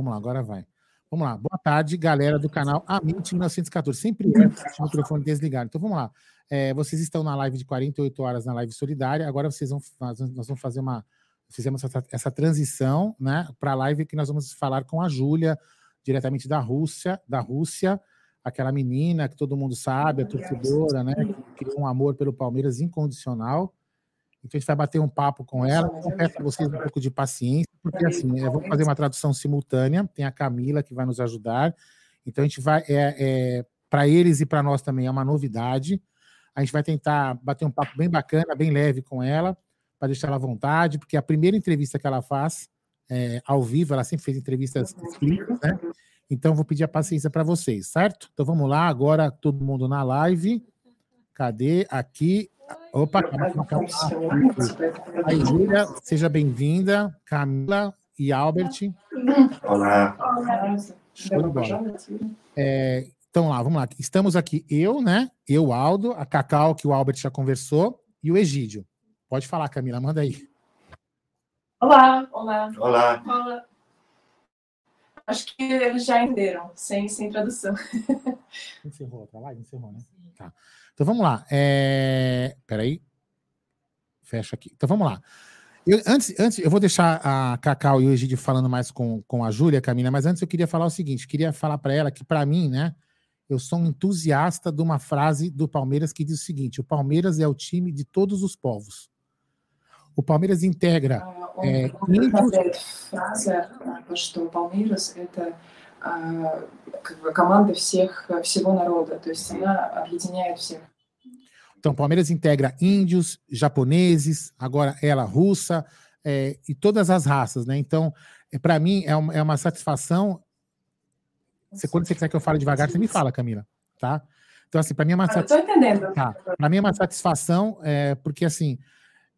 vamos lá, agora vai. Vamos lá. Boa tarde, galera do canal Amint 1914. Sempre é o microfone desligado. Então vamos lá. É, vocês estão na live de 48 horas na live solidária. Agora vocês vão nós vamos fazer uma fizemos essa, essa transição, né, para a live que nós vamos falar com a Júlia, diretamente da Rússia, da Rússia, aquela menina que todo mundo sabe, a torcedora, né, que criou um amor pelo Palmeiras incondicional. Então a gente vai bater um papo com ela. Peço a vocês um pouco de paciência, porque assim, eu vou fazer uma tradução simultânea. Tem a Camila que vai nos ajudar. Então a gente vai, é, é para eles e para nós também é uma novidade. A gente vai tentar bater um papo bem bacana, bem leve com ela, para deixar ela à vontade, porque a primeira entrevista que ela faz é, ao vivo, ela sempre fez entrevistas escritas, né? Então vou pedir a paciência para vocês, certo? Então vamos lá, agora todo mundo na live. Cadê? Aqui. Opa, calma, calma. Aí, Júlia, seja bem-vinda. Camila e Albert. Olá. Show de bola. É, então lá, vamos lá. Estamos aqui eu, né? Eu, Aldo, a Cacau, que o Albert já conversou, e o Egídio. Pode falar, Camila, manda aí. Olá, olá. Olá. Olá. Acho que eles já entenderam, sem, sem tradução. Encerrou a live? Encerrou, né? Tá. Então vamos lá. É... Peraí. Fecha aqui. Então vamos lá. Eu, antes, antes, eu vou deixar a Cacau e o Egídio falando mais com, com a Júlia, Camila, mas antes eu queria falar o seguinte: queria falar para ela que, para mim, né, eu sou um entusiasta de uma frase do Palmeiras que diz o seguinte: o Palmeiras é o time de todos os povos. O Palmeiras integra. Он É, повторяет фраза, а, что Палмирас – это а, как бы команда всех, всего народа, то есть она объединяет всех. Então, Palmeiras integra índios, japoneses, agora ela russa, é, e todas as raças, né? Então, é, para mim, é uma, é uma satisfação. Você, quando você quiser que eu fale devagar, você me fala, Camila, tá? Então, assim, para mim é uma Ah, satisfação. Estou entendendo. Tá. Para mim é uma satisfação, é, porque assim,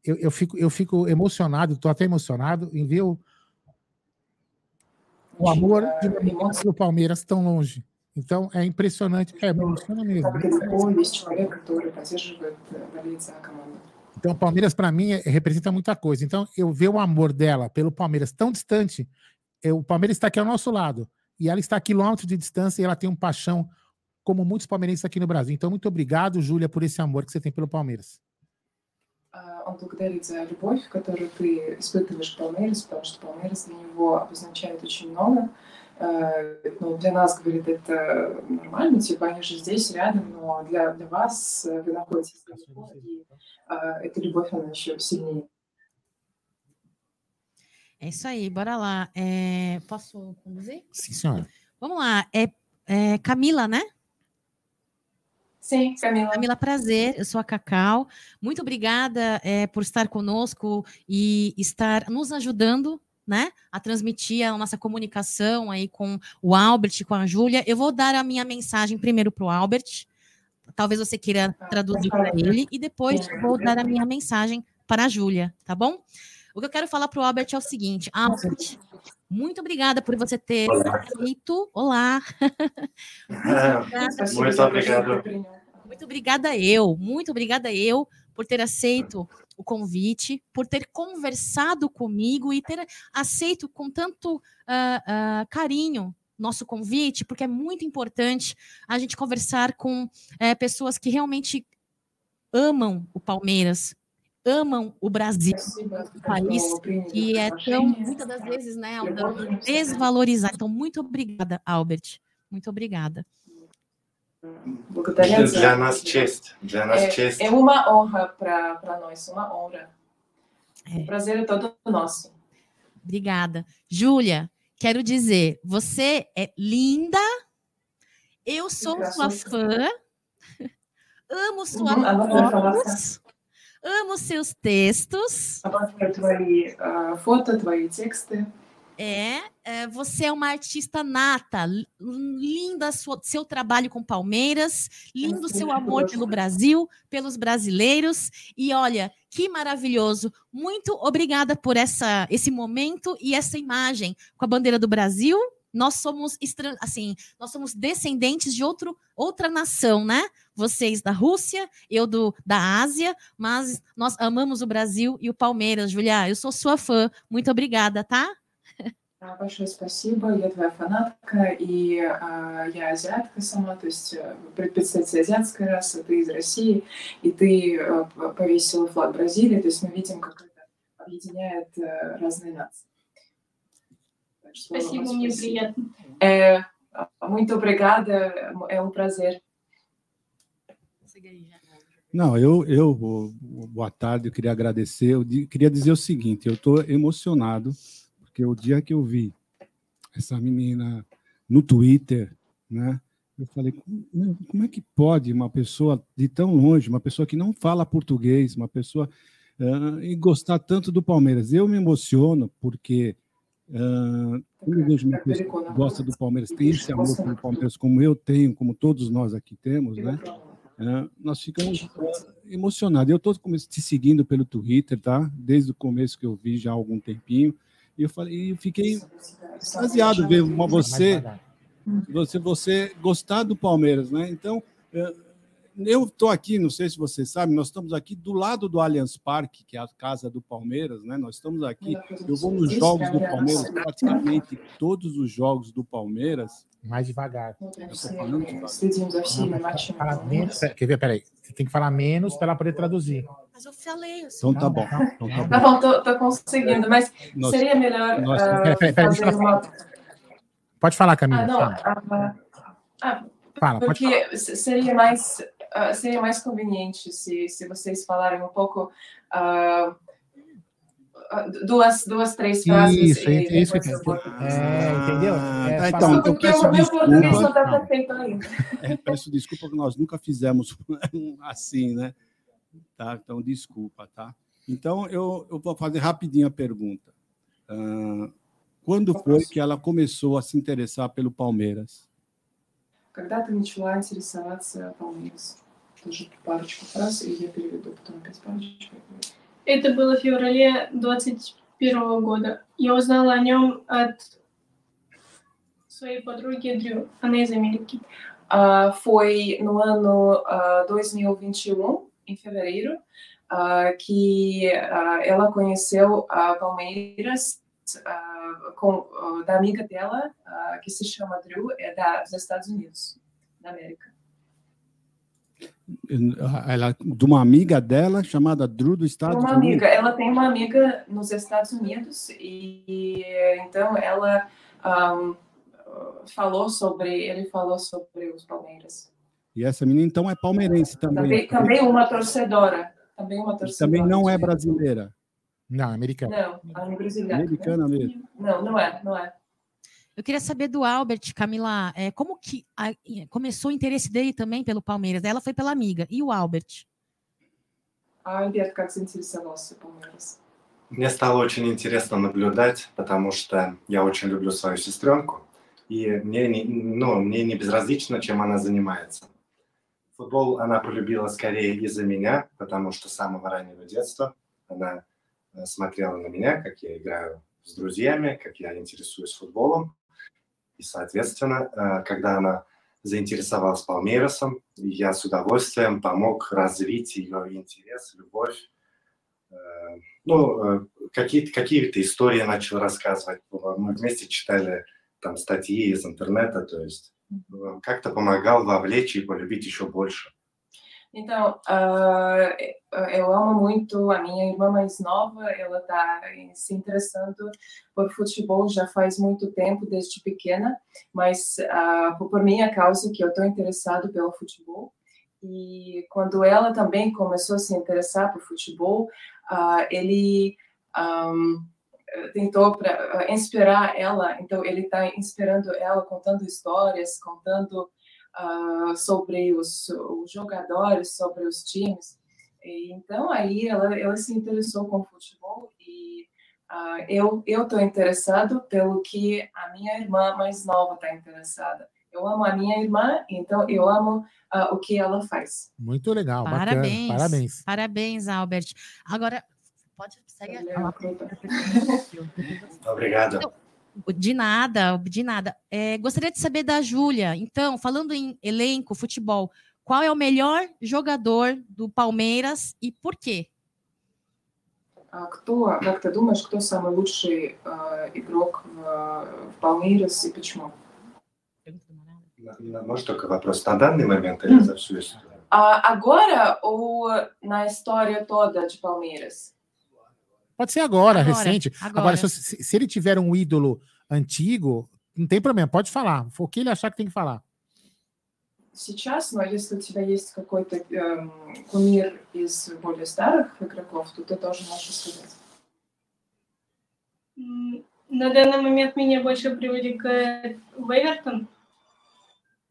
eu, eu, fico, eu fico emocionado, estou até emocionado em ver o, o amor de uma e o Palmeiras tão longe. Então é impressionante, é emociona mesmo. Então o Palmeiras para mim é, representa muita coisa. Então eu ver o amor dela pelo Palmeiras tão distante, eu, o Palmeiras está aqui ao nosso lado e ela está a quilômetros de distância e ela tem um paixão como muitos palmeirenses aqui no Brasil. Então muito obrigado, Júlia, por esse amor que você tem pelo Palmeiras. А, Он благодарит за любовь, которую ты испытываешь к Палмерис, потому что Палмерис для него обозначает очень много. Э, Ну, для нас, говорит, это нормально, типа они же здесь рядом, но для, для вас э, вы находитесь далеко, и а, эта любовь, она еще сильнее. É isso aí, bora lá. É, posso conduzir? Sim, senhora. Vamos lá. É, é Camila, né? Sim, Camila. Camila, prazer. Eu sou a Cacau. Muito obrigada é, por estar conosco e estar nos ajudando, né, a transmitir a nossa comunicação aí com o Albert, com a Júlia. Eu vou dar a minha mensagem primeiro para o Albert. Talvez você queira traduzir para ele e depois vou dar a minha mensagem para a Júlia, tá bom? O que eu quero falar para o Albert é o seguinte, Albert. Muito obrigada por você ter Olá. aceito. Olá. muito, ah, muito obrigado. Muito obrigada eu, muito obrigada eu por ter aceito o convite, por ter conversado comigo e ter aceito com tanto uh, uh, carinho nosso convite, porque é muito importante a gente conversar com uh, pessoas que realmente amam o Palmeiras, amam o Brasil, o país, e é tão, muitas das vezes, né, desvalorizado. Então, muito obrigada, Albert. Muito obrigada. Já nas chest, já nas chest. É uma honra para nós, uma honra. É. O prazer é todo nosso. Obrigada. Júlia, quero dizer, você é linda, eu sou sua fã, amo sua uhum, Amo seus textos. É, é, você é uma artista nata, linda seu trabalho com Palmeiras, lindo seu amor pelo Brasil, pelos brasileiros. E olha, que maravilhoso! Muito obrigada por essa, esse momento e essa imagem com a bandeira do Brasil Nós somos assim, nós somos descendentes de outro, outra nação, né? Vocês da Rússia, eu do da Ásia, mas nós amamos o Brasil e o Palmeiras, Julia. Eu sou sua fã. Muito obrigada, tá? Большое спасибо. Я твоя фанатка, и а, я азиатка сама, то есть представитель азиатской расы, ты из России, и ты а, повесила флаг Бразилии, то есть мы видим, как это объединяет а, разные нации. Спасибо, мне приятно. É, muito obrigada, é um prazer. Não, eu, eu, boa tarde, eu queria agradecer, eu queria dizer o seguinte, eu estou emocionado porque o dia que eu vi essa menina no Twitter, né? Eu falei, como é que pode uma pessoa de tão longe, uma pessoa que não fala português, uma pessoa uh, e gostar tanto do Palmeiras? Eu me emociono porque uh, quando eu vejo uma pessoa que gosta do Palmeiras, tem esse amor pelo Palmeiras, como eu tenho, como todos nós aqui temos, né? Uh, nós ficamos emocionados. Eu estou te seguindo pelo Twitter, tá? Desde o começo que eu vi já há algum tempinho. E eu falei, eu fiquei extasiado ver uma, você, você, você gostar do Palmeiras, né? Então, eh, eu estou aqui, não sei se você sabe, nós estamos aqui do lado do Allianz Parque, que é a casa do Palmeiras, né? Nós estamos aqui, eu vou nos jogos do Palmeiras, praticamente todos os jogos do Palmeiras. Mais devagar. Fala menos, quer ver? Peraí. Você tem que falar menos para ela poder traduzir. Mas eu falei. Assim. Então tá bom. Então tá bom. Tá bom, tô, tô conseguindo, mas nós, seria melhor. Nós, uh, pera, pera, pera, uma... Pode falar, Camila. Ah, não. Uh, ah, Fala, porque seria mais uh, seria mais conveniente se, se vocês falarem um pouco uh, duas, duas, três frases. Isso, é isso que eu é, entendeu? É, ah, então, eu peço. Não ainda. É, peço desculpa que nós nunca fizemos assim, né? Tá? Então, desculpa, tá? Então, eu, eu vou fazer rapidinho a pergunta. Uh, quando foi que ela começou a se interessar pelo Palmeiras? Когда ты начала интересоваться Palmeiras? Тоже парочку фраз, и я переведу потом опять парочку. Это было в феврале 21 года. Я узнала о нем от своей подруги Дрю. Она из Америки. Uh, foi no ano uh, 2021, em fevereiro, uh, que ela conheceu a Palmeiras com, da amiga dela, que se chama Drew, é da, dos Estados Unidos, da América. Ela, de uma amiga dela chamada Drew do Estados uma Unidos. Amiga, ela tem uma amiga nos Estados Unidos e então ela um, falou sobre, ele falou sobre os Palmeiras. E essa menina então é palmeirense também. Também, também uma torcedora. Também uma torcedora. E também não é brasileira. Não, é americana. Não, é brasileira. Americana mesmo. Não, não é, não é. Eu queria saber do Albert, Camila, é, como que a, começou o interesse dele também pelo Palmeiras? Ela foi pela amiga. E o Albert? Альберт как заинтересовался Palmeiras? Мне стало очень интересно наблюдать, потому что я очень люблю свою сестренку, и мне не, ну, мне не безразлично, чем она занимается. Футбол она полюбила скорее из-за меня, потому что с самого раннего детства она э, смотрела на меня, как я играю с друзьями, как я интересуюсь футболом. И, соответственно, э, когда она заинтересовалась Палмейросом, я с удовольствием помог развить ее интерес, любовь. Э, ну, э, какие-то какие истории начал рассказывать. Мы вместе читали там статьи из интернета, то есть как-то помогал вовлечь и полюбить еще больше. Então, uh, eu amo muito a minha irmã mais nova, ela está se interessando por futebol já faz muito tempo, desde pequena, mas uh, por minha causa que eu estou interessado pelo futebol. E quando ela também começou a se interessar por futebol, uh, ele um, tentou para inspirar ela, então ele está inspirando ela, contando histórias, contando uh, sobre os, os, jogadores, sobre os times. E, então, aí ela, ela se interessou com o futebol e Uh, eu eu estou interessado pelo que a minha irmã mais nova está interessada. Eu amo a minha irmã, então eu amo uh, o que ela faz. Muito legal, Parabéns. bacana. Parabéns. Parabéns, Albert. Agora, pode segue a Obrigado. De nada, de nada. É, gostaria de saber da Júlia. Então, falando em elenco, futebol, qual é o melhor jogador do Palmeiras e por quê? Кто, как ты думаешь, кто самый лучший э, игрок в, в Palmeiras и почему? Может, только вопрос на данный момент или за всю историю? Uh, agora ou na história toda de Palmeiras? Pode ser agora, Agora, recente. agora. Agora, se, se- se ele tiver um ídolo antigo, não tem problema, pode falar. O que ele achar que tem que falar. Сейчас, но если у тебя есть какой-то эм, кумир из более старых игроков, то ты тоже можешь сказать. М, На данный момент меня больше привлекает Вейвертон.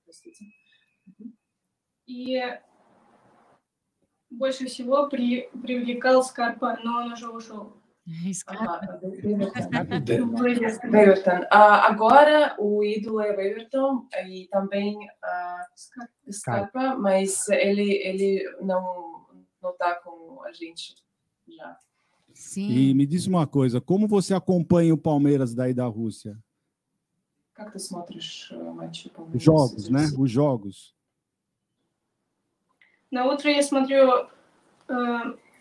Простите. И больше всего при- привлекал Скарпа, но он уже ушел. Ага, Вейвертон. Де- Вейвертон. Weyverton. Ah, agora o ídolo é Weyverton e também ah, Scarpa, mas ele, ele não não está com a gente já. Sim. E me diz uma coisa, como você acompanha o Palmeiras daí da Rússia? Как ты смотришь э, матчи Os Palmeiras? jogos, né? Os jogos. На утро я смотрю э,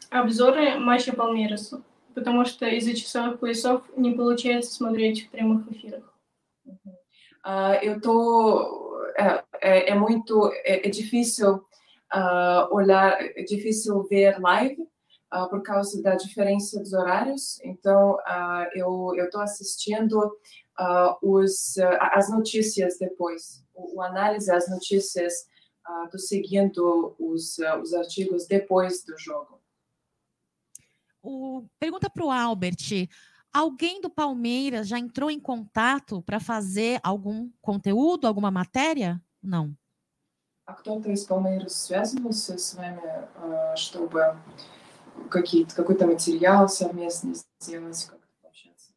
обзоры матча Палмейраса, потому что из-за часовых поясов не получается смотреть в прямых эфирах. Ah, eu tô é, é, é muito é, é difícil ah, olhar, é difícil ver live ah, por causa da diferença dos horários. Então ah, eu eu tô assistindo ah, os ah, as notícias depois, o, o análise as notícias, ah, tô seguindo os ah, os artigos depois do jogo. O- pergunta para o Albert: alguém do Palmeiras já entrou em contato para fazer algum conteúdo, alguma matéria? Não. А кто-то из Palmeiras связывался с вами, а, чтобы какие-то какой-то материал совместно сделать, как-то пообщаться?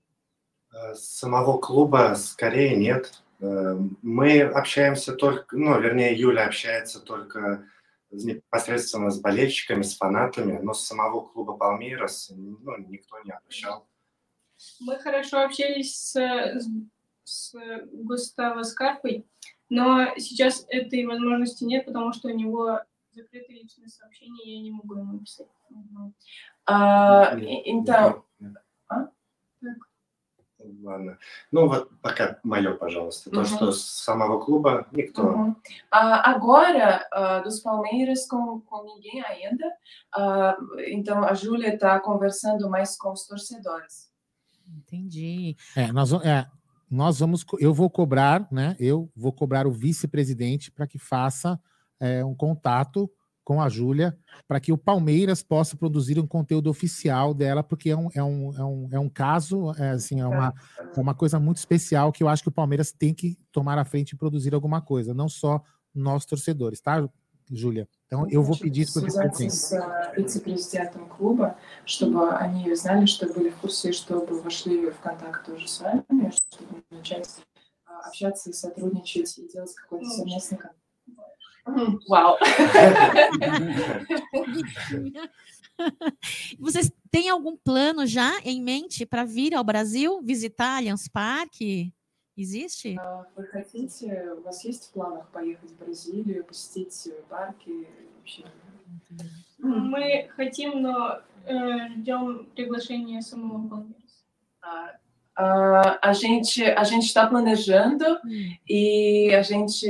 Э, Самого клуба скорее нет. Э, Мы общаемся только, ну, вернее, Юля общается только непосредственно с болельщиками, с фанатами, но с самого клуба Палмейрос ну, никто не обращал. Мы хорошо общались с, с- с Густаво Скарпой, но сейчас этой возможности нет, потому что у него закрытые личные сообщения, и я не могу ему писать. А, Нет, и- então, нет. А? Ладно. Ну вот пока мое, пожалуйста. То, Мгм. что с самого клуба никто. uhum. Ah, agora, ah, dos Palmeiras com, com ninguém ainda, Ah, então a Júlia está conversando mais com os torcedores. Entendi. É, nós, va- é, nós vamos, co- eu vou cobrar, né? Eu vou cobrar o vice-presidente para que faça é, um contato com a Júlia para que o Palmeiras possa produzir um conteúdo oficial dela, porque é um, é um, é um, é um caso, é, assim, é uma, é uma coisa muito especial que eu acho que o Palmeiras tem que tomar à frente e produzir alguma coisa, não só nós torcedores, tá, Júlia? Então eu vou Значит, pedir isso para o связаться vice-presidente. с а, вице-президентом клуба, чтобы они ее знали, чтобы были в курсе, чтобы вошли в контакт тоже с вами, чтобы начать а, общаться и сотрудничать и делать какой-то Ну, совместный контакт. Мгм, Вау! Vocês têm algum plano já em mente para vir ao Brasil, visitar Allianz Parque? Existe? Вы хотите, у вас есть в планах поехать в Бразилию, посетить э, парки? Вообще? Мы хотим, но э, ждем приглашения самого Палмейраса. Ah, a gente a gente está planejando e a gente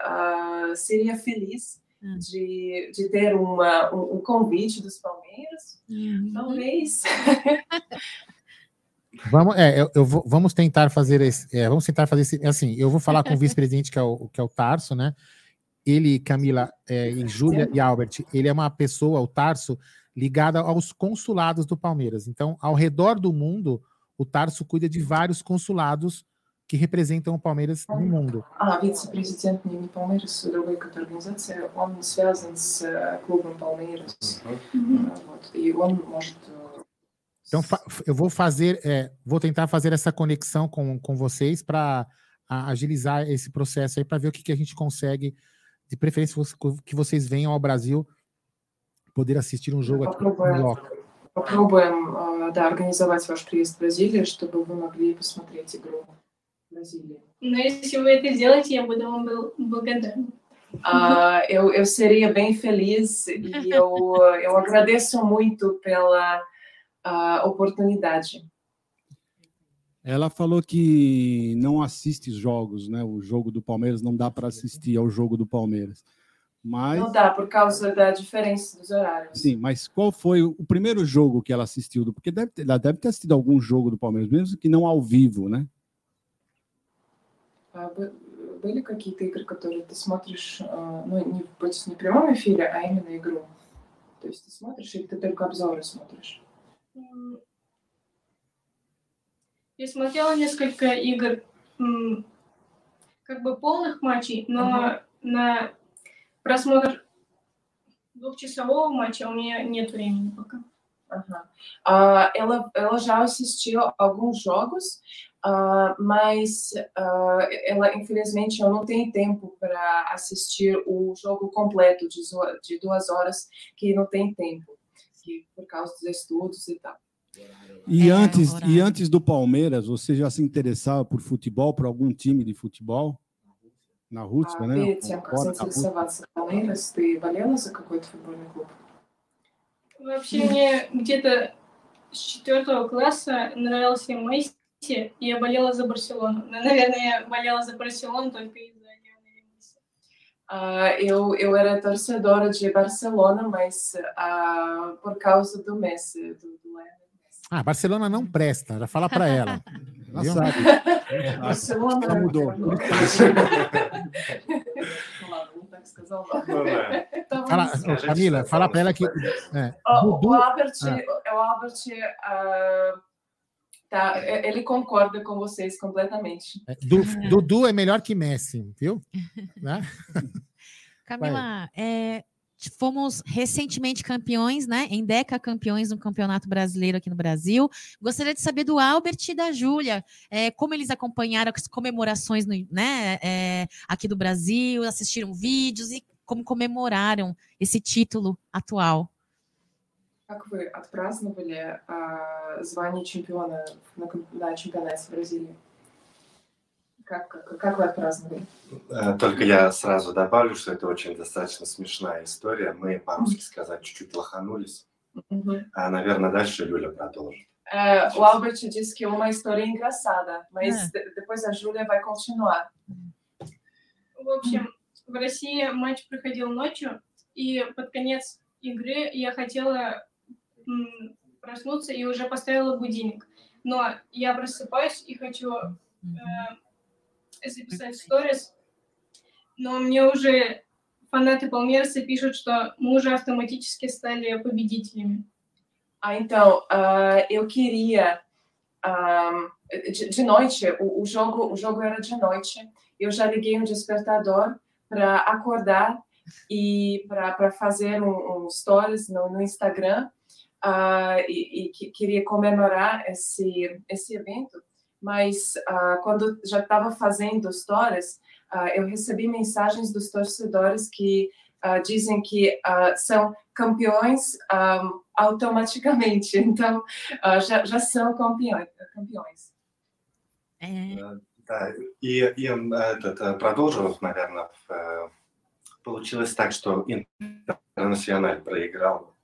ah, seria feliz Hum. de, de ter uma, um, um convite dos Palmeiras, Uhum. talvez. Vamos, é, eu, eu vou- vamos tentar fazer esse, é, vamos tentar fazer esse, assim, eu vou falar com o vice-presidente que é o que é o Tarso, né? Ele, Camila, é, e Júlia e Albert, ele é uma pessoa, o Tarso, ligada aos consulados do Palmeiras. Então, ao redor do mundo, o Tarso cuida de vários consulados que representam o Palmeiras no mundo. А, вице-президент не, не Palmeiras, другой какой-то организации, он связан с э, клубом Palmeiras. Мгм. А, Вот, и он может э, Então, eu vou fazer, é, vou tentar fazer essa conexão com, com vocês para agilizar esse processo aí, para ver o que, que a gente consegue, de preferência que vocês venham ao Brasil poder assistir um jogo aqui no loco. Попробуем да, организовать ваш приезд в Бразилию, чтобы вы могли посмотреть игру в Бразилии. Но если вы это сделаете, я буду вам благодарна. Uh, eu, eu seria bem feliz e eu, eu agradeço muito pela uh, oportunidade. Ela falou que não assiste jogos, né? O jogo do Palmeiras não dá para assistir ao jogo do Palmeiras. Mas... Não dá, por causa da diferença dos horários. Sim, mas qual foi o primeiro jogo que ela assistiu? Porque deve ter, ela deve ter assistido algum jogo do Palmeiras, mesmo que não ao vivo, né? были какие-то игры, которые ты смотришь, ну, не, не в прямом эфире, а именно игру? То есть ты смотришь или ты только обзоры смотришь? Я смотрела несколько игр, как бы полных матчей, но uh-huh. на просмотр двухчасового матча у меня нет времени пока. Uhum. Uh, ela, ela já assistiu alguns jogos, uh, mas uh, ela, infelizmente, eu não tenho tempo para assistir o jogo completo de, de duas horas, que não tem tempo, que, por causa dos estudos e tal. E, é, antes, e antes do Palmeiras, você já se interessava por futebol, por algum time de futebol? На Рутске, а, né? Перед тем, как заинтересоваться Palmeiras, ты болела за какой-то футбольный клуб? Вообще мне где-то с четвертого класса нравился Месси, и я болела за Барселону. Наверное, я болела за Барселону только из-за Лионеля Месси. Uh, eu, eu era torcedora de Barcelona, mas uh, por causa do Messi, do, do Messi. Ah, Barcelona não presta, já fala para ela. ela sabe. Barcelona ela mudou. Fala, Camila, fala para ela que. É, o, Dudu, o Albert, ah. o Albert uh, tá, ele concorda com vocês completamente. É, du, Dudu é melhor que Messi, viu? né? Camila, é, fomos recentemente campeões, né? Em Deca campeões no Campeonato Brasileiro aqui no Brasil. Gostaria de saber do Albert e da Júlia, é, como eles acompanharam as comemorações no, né, é, aqui do Brasil, assistiram vídeos e como comemoraram esse título atual. Как вы отпраздновали а, звание чемпиона на, на чемпионате Бразилии? Как, как, как вы отпраздновали? Э, только я сразу добавлю, что это очень достаточно смешная история. Мы, по-русски сказать, чуть-чуть лоханулись. Uhum. А, наверное, дальше Юля продолжит. É, o Albert disse que é uma história engraçada, mas é. depois a Júlia vai continuar. В общем, в России матч проходил ночью, и под конец игры я хотела проснуться и уже поставила будильник. Но я просыпаюсь и хочу э, записать сторис, но мне уже фанаты Палмерса пишут, что мы уже автоматически стали победителями. Ah, então, uh, eu queria. Uh, de, de, noite, o, o, jogo, o jogo era de noite. Eu já liguei um despertador para acordar e para fazer um, um stories no, no Instagram uh, e, e que queria comemorar esse, esse evento mas uh, quando já estava fazendo stories, uh, eu recebi mensagens dos torcedores que uh, dizem que são campeões um, automaticamente, então já, já são campeões. campeões. Да, и, и этот, продолжив, наверное, получилось так, что Интернациональ проиграл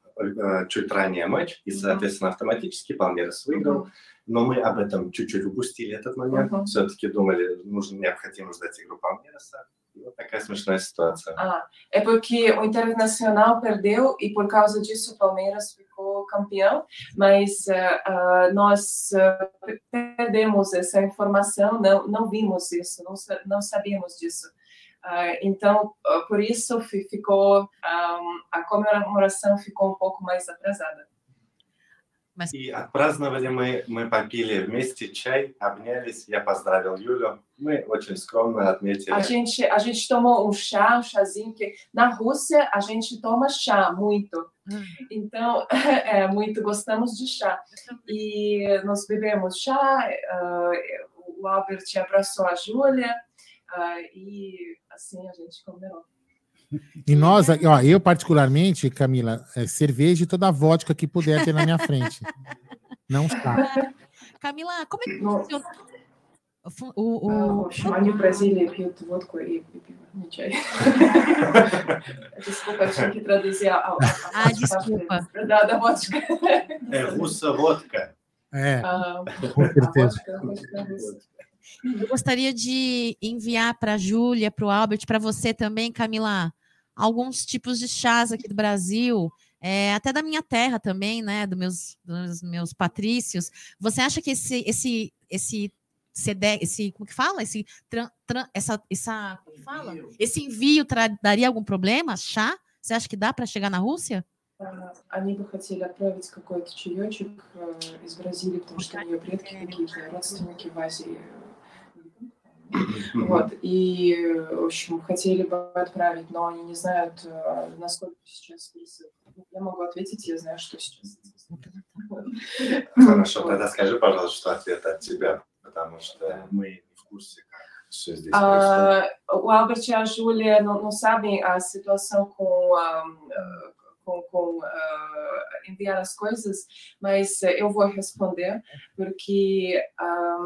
чуть ранее матч, и, соответственно, автоматически Палмерес выиграл. Mm-hmm. но мы об этом чуть-чуть упустили этот момент. Uh-huh. Все-таки думали, нужно необходимо ждать игру Palmeiras. E вот такая смешная ситуация. Ah, é porque o Internacional perdeu e por causa disso o Palmeiras ficou campeão, mas uh, uh, nós uh, perdemos essa informação, não, não vimos isso, não, não sabíamos disso. então, por isso ficou um, a comemoração ficou um pouco mais atrasada. Mas И отпраздновали мы, мы попили вместе чай, обнялись, я поздравил Юлю. Мы очень скромно отметили. A gente, a gente tomou um chá, um chazinho, porque na Rússia a gente toma chá muito. Hum. Então, é muito, gostamos de chá. E nós bebemos chá, ah, o Albert abraçou a Júlia, ah, e assim a gente comemorou. E nós, ó, eu particularmente, Camila, é cerveja e toda a vodka que puder ter na minha frente. Não está. Camila, como é que Não. funciona? O, fu- o, А, o- В общем, они в Бразилии пьют водку и, и пиво, не чай. Desculpa, eu tinha que traduzir a, a, a Ah, parte desculpa. Da, da vodka. Э, руссо водка. É, Ah, com a certeza. vodka, a vodka russa. eu gostaria de enviar para a Júlia, para o Albert, para você também, Camila, alguns tipos de chás aqui do Brasil, é, até da minha terra também, né? Dos meus, dos meus patrícios. Você acha que esse, esse, esse CD, esse, como que fala? Esse, tran- tran- essa, essa, como que fala? Esse envio tra- daria algum problema? Chá? Você acha que dá para chegar na Rússia? А, Они бы хотели отправить какой-то чаечек э, из Бразилии, потому что у нее предки какие-то, родственники в Азии. Вот, и, в общем, хотели бы отправить, но они не знают, э, насколько сейчас. Я могу ответить, я знаю, что сейчас. Хорошо, тогда скажи, пожалуйста, что ответ от тебя, потому что мы не в курсе, как все здесь происходит. Ah, o Albert e a Júlia não, não sabem a situação com, com, com, ah, enviar as coisas, mas eh, eu vou responder, porque ah,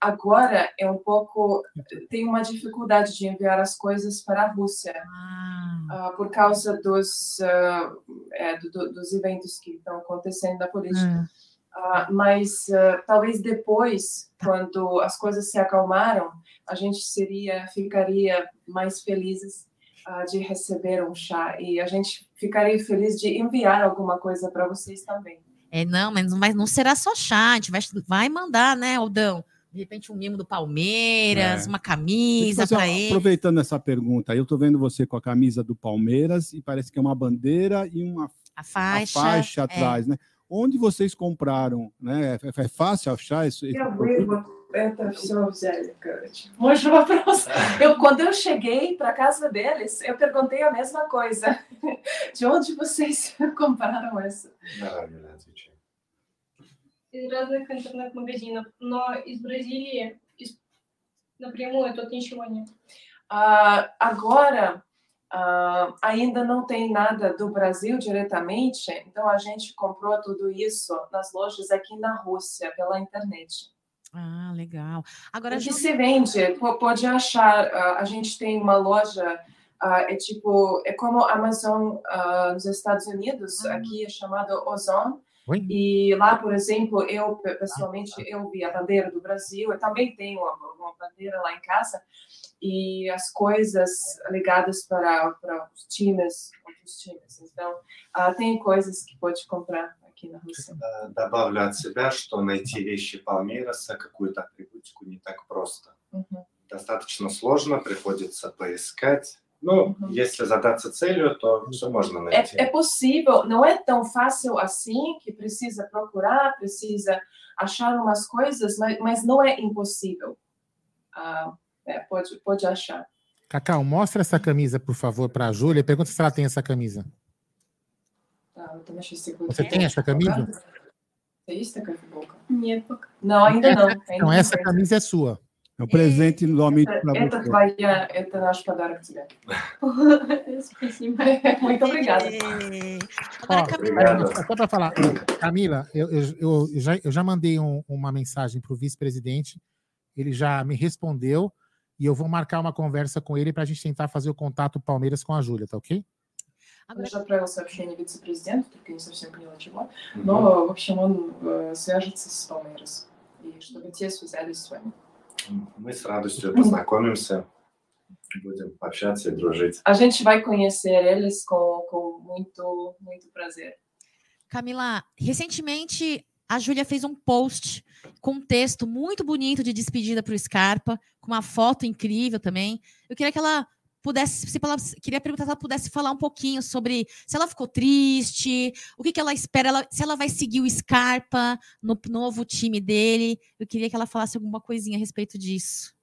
agora é um pouco. tem uma dificuldade de enviar as coisas para a Rússia. Ah, ah, por causa dos, ah, é, do- do- dos eventos que estão acontecendo na política. Ah, mas talvez depois, quando as coisas se acalmaram, a gente seria, ficaria mais felizes de receber um chá e a gente ficaria feliz de enviar alguma coisa para vocês também. É, não, mas, mas não será só chá, a gente vai, vai mandar, né, Aldão? De repente, um mimo do Palmeiras, é. uma camisa para ele. Aproveitando essa pergunta, eu estou vendo você com a camisa do Palmeiras e parece que é uma bandeira e uma a faixa, uma faixa é. atrás, né? Onde vocês compraram? Né? É, é fácil achar isso? Eu, eu, это все взяли, короче. Мой же вопрос. Eu, quando eu cheguei para casa deles, eu perguntei a mesma coisa. De onde vocês compraram isso? Давай, Юля, отвечай. из разных интернет-магазинов, но из Бразилии из- напрямую тут ничего нет. Ah, agora, ah, ainda não tem nada do Brasil diretamente, então a gente comprou tudo isso nas lojas aqui na Rússia, pela internet. Ah, legal. Agora, O que se vende, po- pode achar, ah, a gente tem uma loja, ah, é tipo, é como Amazon ah, nos Estados Unidos, Ah. aqui é chamado Ozon, Oi? e lá, por exemplo, eu pe- pessoalmente, eu vi a bandeira do Brasil, eu também tenho uma, uma bandeira lá em casa, e as coisas ligadas para, para os times, outros times. Então, ah, tem coisas que pode comprar aqui na Rússia. Э, Добавлю от себя, что найти вещи Палмейроса, какую-то атрибутику не так просто. Uhum. Достаточно сложно, приходится поискать. Ну, Мгм. если задаться целью, то все можно найти. É, é possível, não é tão fácil assim, que precisa procurar, precisa achar umas coisas, mas, mas não é impossível. Ah, é, pode, pode achar. Cacau, mostra essa camisa, por favor, para a Júlia. e Pergunta se ela tem essa camisa. Tá, tá você tem essa camisa? Não, ainda não. Então, essa camisa é sua. É um presente novamente para você. Esta bahia, esta acho que Muito obrigada. Só para falar, Camila, eu, eu, eu, já, eu já mandei um, uma mensagem para o vice-presidente, ele já me respondeu e eu vou marcar uma conversa com ele para a gente tentar fazer o contato Palmeiras com a Júlia, tá ok? Я agora же отправил сообщение вице-президенту, только не совсем поняла чего. Мгм. Но, в общем, он э, свяжется с Палмейрос. И чтобы те связались с вами. Мы с радостью познакомимся, будем общаться и дружить. A gente vai conhecer eles com, com muito, muito prazer. Camila, recentemente a Júlia fez um post com um texto muito bonito de despedida para o Scarpa, com uma foto incrível também. Eu queria que ela pudesse, se ela, queria perguntar se ela pudesse falar um pouquinho sobre se ela ficou triste, o que, que ela espera, ela, se ela vai seguir o Scarpa no novo time dele. Eu queria que ela falasse alguma coisinha a respeito disso.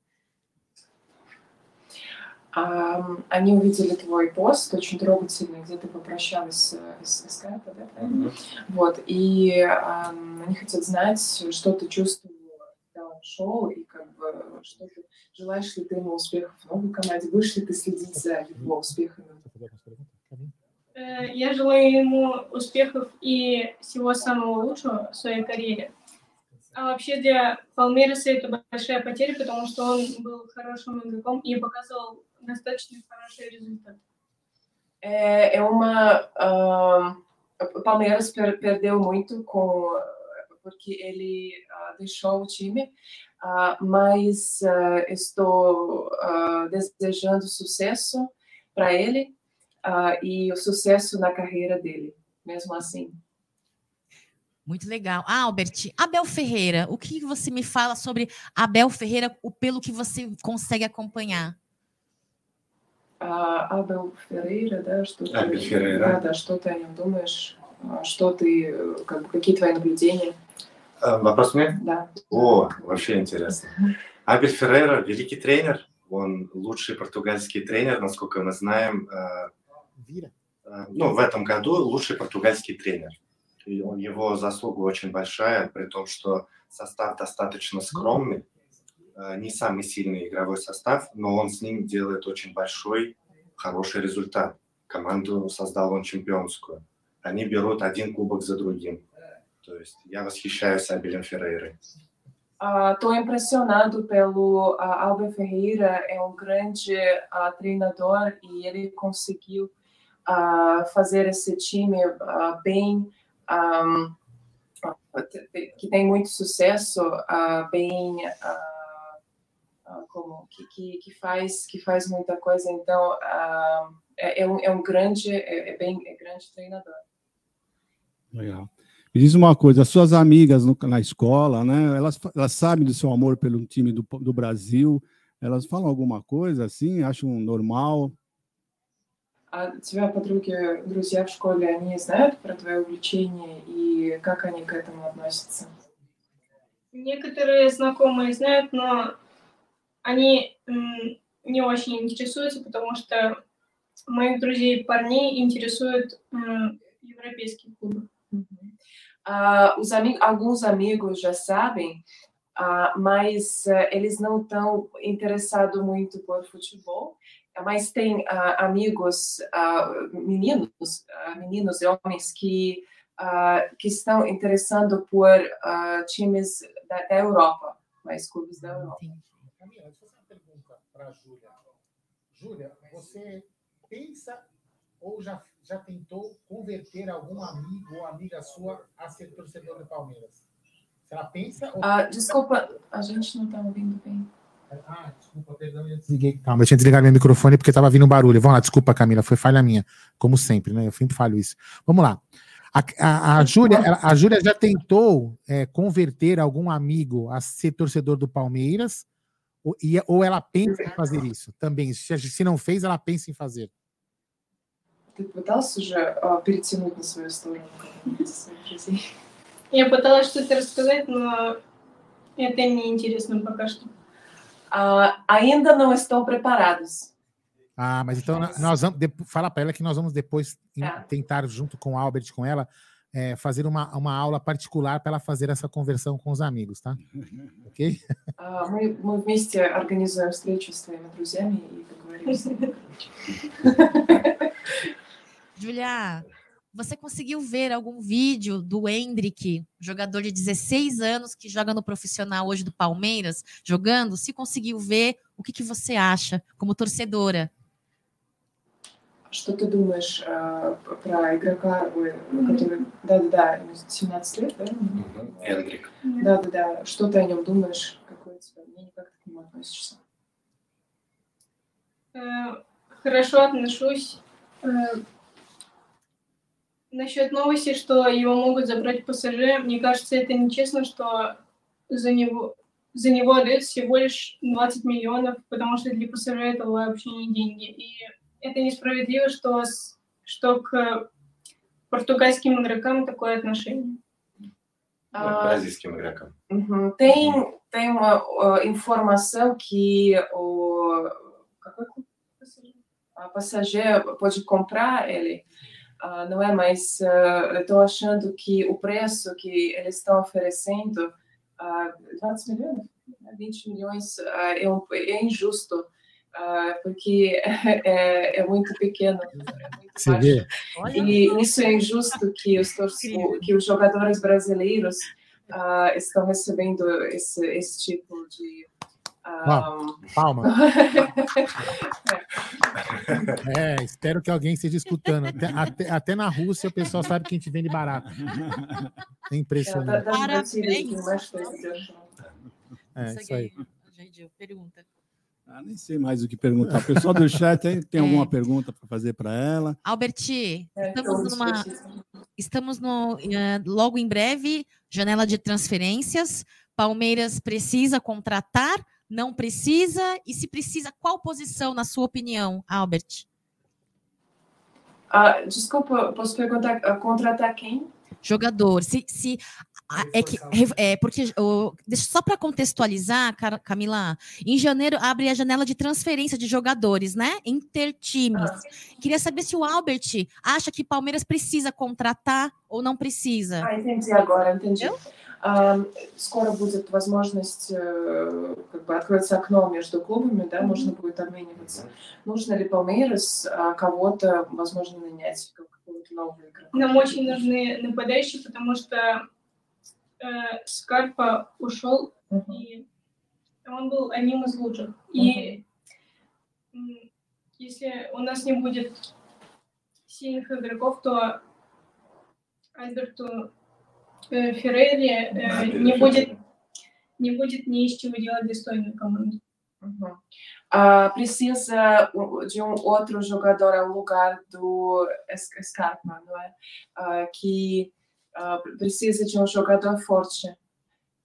Um, они увидели твой пост, очень трогательный, где ты попрощалась с, с Skype, да, правильно? Mm-hmm. Вот, и um, они хотят знать, что ты чувствовал, шел, и как бы, что ты, желаешь ли ты ему успехов в новой команде, будешь ли ты следить за его успехами? Я желаю ему успехов и всего самого лучшего в своей карьере. А вообще для Палмереса это большая потеря, потому что он был хорошим игроком и показывал достаточно хороший результат. É, é uma. Uh, Palmeiras perdeu muito com porque ele uh, deixou o time, uh, mas estou desejando sucesso para ele e o sucesso na carreira dele, mesmo assim. Muito legal. Ah, Albert, Abel Ferreira, o que você me fala sobre Abel Ferreira, pelo que você consegue acompanhar? Uh, Абел Феррейра, да, что Абель ты, Феррейра. Да, да, что ты о нем думаешь, что ты, как бы, какие твои наблюдения? А, Вопрос мне? Да. О, вообще интересно. Абель Феррейра – великий тренер. Он лучший португальский тренер, насколько мы знаем. э, э, Ну, в этом году лучший португальский тренер. И он- его заслуга очень большая, при том, что состав достаточно скромный, э, не самый сильный игровой состав, но он с ним делает очень большой, хороший результат. Команду создал он чемпионскую. Они берут один кубок за другим. То есть я восхищаюсь Абелем Феррейрой. Estou impressionado pelo uh, Albert Ferreira, é um grande ah, treinador e ele conseguiu ah, fazer esse time ah, bem, um, que tem muito sucesso, ah, bem, ah, ah, como que, que, que faz que faz muita coisa. Então ah, é, é um, é um grande, é, é bem é grande treinador. Legal. Me diz uma coisa, as suas amigas no- na escola, né? Elas, elas sabem do seu amor pelo time do, do Brasil? Elas falam alguma coisa assim? Acham normal? А тебя подруги, друзья в школе, они знают про твое увлечение и как они к этому относятся? Некоторые знакомые знают, но они м, не очень интересуются, потому что моих друзей парней интересуют м, европейские клубы. Ah, os ami alguns amigos já sabem, ah, mas eh, eles não estão interessados muito por futebol. Mas tem ah, amigos, meninos, meninos e homens que que estão interessando por times da, da Europa, mais clubes da Europa. Camila, deixa eu fazer uma pergunta para a Júlia. Júlia, você pensa ou já, já tentou converter algum amigo ou amiga sua a ser torcedor do Palmeiras? Se ela pensa ou... Ah, desculpa, a gente não está ouvindo bem. Ah, desculpa, perdão, eu desliguei. Calma, eu tinha desligado meu microfone porque estava vindo um barulho. Vamos lá, desculpa, Camila, foi falha minha. Como sempre, né? Eu sempre falho isso. Vamos lá. A, a, a Júlia, a Júlia já tentou é, converter algum amigo a ser torcedor do Palmeiras? Ou, e- ou ela pensa em fazer isso também? Se, se não fez, ela pensa em fazer. Ты пытался уже а, перетянуть на свою сторону кого-нибудь из своих друзей? Я пыталась что-то рассказать, но это неинтересно пока что. Ah, ainda não estão preparados. Ah, mas então na- nós vamos. depo- Fala para ela que nós vamos depois em- Tá. tentar, junto com o Albert, com ela, é, fazer uma, uma aula particular para ela fazer essa conversão com os amigos, tá? Ok? А, Мы, мы вместе организуем встречу с твоими друзьями и поговорим с ними. Julia, você conseguiu ver algum vídeo do Hendrick, jogador de 16 anos que joga no profissional hoje do Palmeiras, jogando? Se conseguiu ver, o que, que você acha como torcedora? Что ты думаешь а, про игрока, ой, который, да-да-да, ему 17 лет, да? Эндрик. Да-да-да, что ты о нем думаешь, какое у тебя мнение, как ты к нему относишься? Э, Хорошо отношусь. Э, Насчет новости, что его могут забрать ПСЖ, мне кажется, это нечестно, что за него за него дают всего лишь 20 миллионов, потому что для ПСЖ это вообще не деньги. И это несправедливо, что, что к португальским игрокам такое отношение. Ah, бразильским игрокам. Uhum. Tem, tem uma uh, informação que o passageiro pode comprar ele, ah, não é? Mas ah, eu estou achando que o preço que eles estão oferecendo, ah, 20 milhões, né? 20 milhões, ah, é, um, é injusto, ah, porque é, é muito pequeno. É muito Você baixo. vê? E isso é injusto que os, que os jogadores brasileiros ah, estão recebendo esse, esse tipo de. Ah, Palma. É, espero que alguém esteja escutando. Até, até, até na Rússia o pessoal sabe que a gente vende barato. É é, impressionante. das Parabéns. É, isso aí. Pergunta. Ah, nem sei mais o que perguntar. O pessoal do chat tem, tem É. alguma pergunta para fazer para ela? Alberti, É, estamos numa, precisam. estamos no, eh, logo em breve, janela de transferências. Palmeiras precisa contratar, não precisa? E se precisa, qual posição, na sua opinião, Albert? Ah, desculpa, posso perguntar, ah, contratar quem? Jogador, se, se é que é porque o- deixa- só para contextualizar, Camila, em janeiro abre a janela de transferência de jogadores, né? Intertimes. Queria saber se o Albert acha que Palmeiras precisa contratar ou não precisa. А, entendi agora, entendi. А, скоро будет возможность, э, как бы откроется окно между клубами, да, можно будет обмениваться. Нужно ли Палмейрас а, кого-то, возможно, нанять, как какого-то нового игрока? Нам очень нужны нападающие, потому что э, Скарпа ушел, Мгм. и он был одним из лучших. И м, если у нас не будет сильных игроков, то Альберту э, Феррейре э, Да, не будет переживайте. не будет ни из чего делать достойную команду. Uhum. Ah, precisa o- de um outro jogador ao lugar do Es- Scarpa, não é? Ah, que ah, precisa de um jogador forte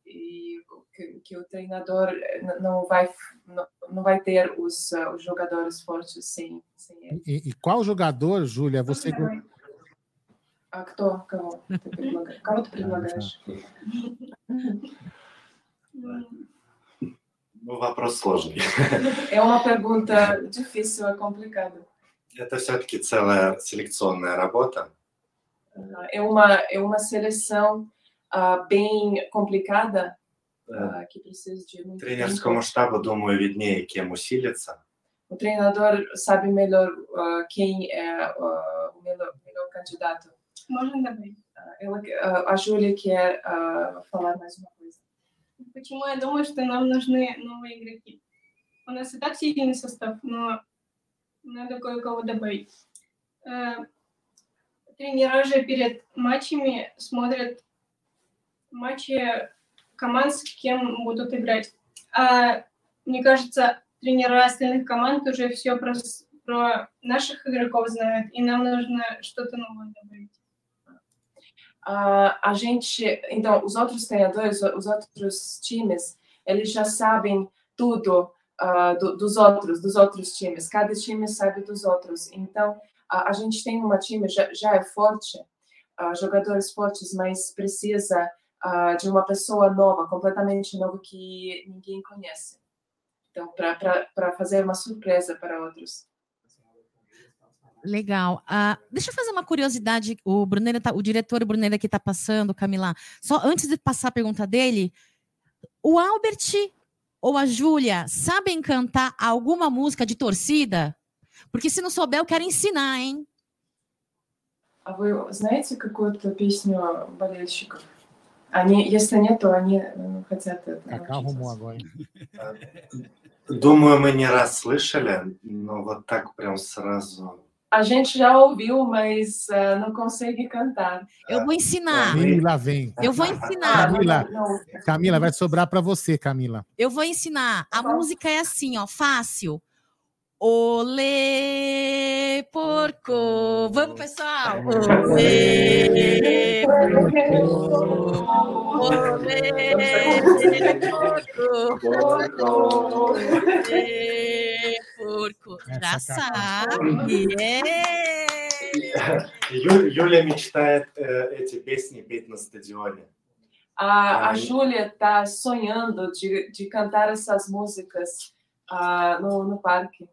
e que, que o treinador eh, n- não vai não, não vai ter os, ah, os jogadores fortes sem, sem ele. E, e qual jogador, Júlia, você. go- А кто кого ты предлагаешь? Кого ты предлагаешь? М, Ну, вопрос сложный. É uma pergunta difícil, é complicado. Это все-таки целая селекционная работа. Ah, É uma é uma seleção ah, bem complicada Э, ah, que precisa de muito tempo. Тренерскому штабу, думаю, виднее, кем усилиться. O treinador sabe melhor ah, quem é ah, o melhor, melhor candidato. Можно добавить? Júlia quer ah, falar mais uma coisa. Почему я думаю, что нам нужны новые игроки? У нас и так сильный состав, но надо кое-кого добавить. Э, Тренера же перед матчами смотрят матчи команд, с кем будут играть. А мне кажется, тренера остальных команд уже все про, про наших игроков знают, и нам нужно что-то новое добавить. Ah, a gente, então, os outros treinadores, os outros times, eles já sabem tudo ah, do- dos outros, dos outros times. Cada time sabe dos outros. Então, a, a gente tem uma time já, já é forte, ah, jogadores fortes, mas precisa de uma pessoa nova, completamente nova que ninguém conhece. Então, para fazer uma surpresa para outros. Legal. Ah, deixa eu fazer uma curiosidade. O Brunera tá, o diretor Brunera aqui está passando, Camila. Só antes de passar a pergunta dele, o Albert ou a Júlia sabem cantar alguma música de torcida? Porque se não souber, eu quero ensinar, hein? А вы знаете какую-то песню болельщиков? Они, если нет, то они э, хотят это. Cacau научиться. arrumou agora. hein? Думаю, мы не раз слышали, но вот так прям сразу. a gente já ouviu, mas eh, não consegue cantar. Eu vou ensinar. Camila, vem. Eu vou ensinar. Camila. Camila, vai sobrar para você, Camila. Eu vou ensinar. A Tá música é assim, ó, fácil. Olê, porco, Porco! Vamos, pessoal! Olê, porco! Olê, porco! Olê, porco! Já Essa sabe! É. Ю- Юля мечтает э, эти песни петь на стадионе. A, a Ai. Júlia está sonhando de, de cantar essas músicas ah, no, no parque,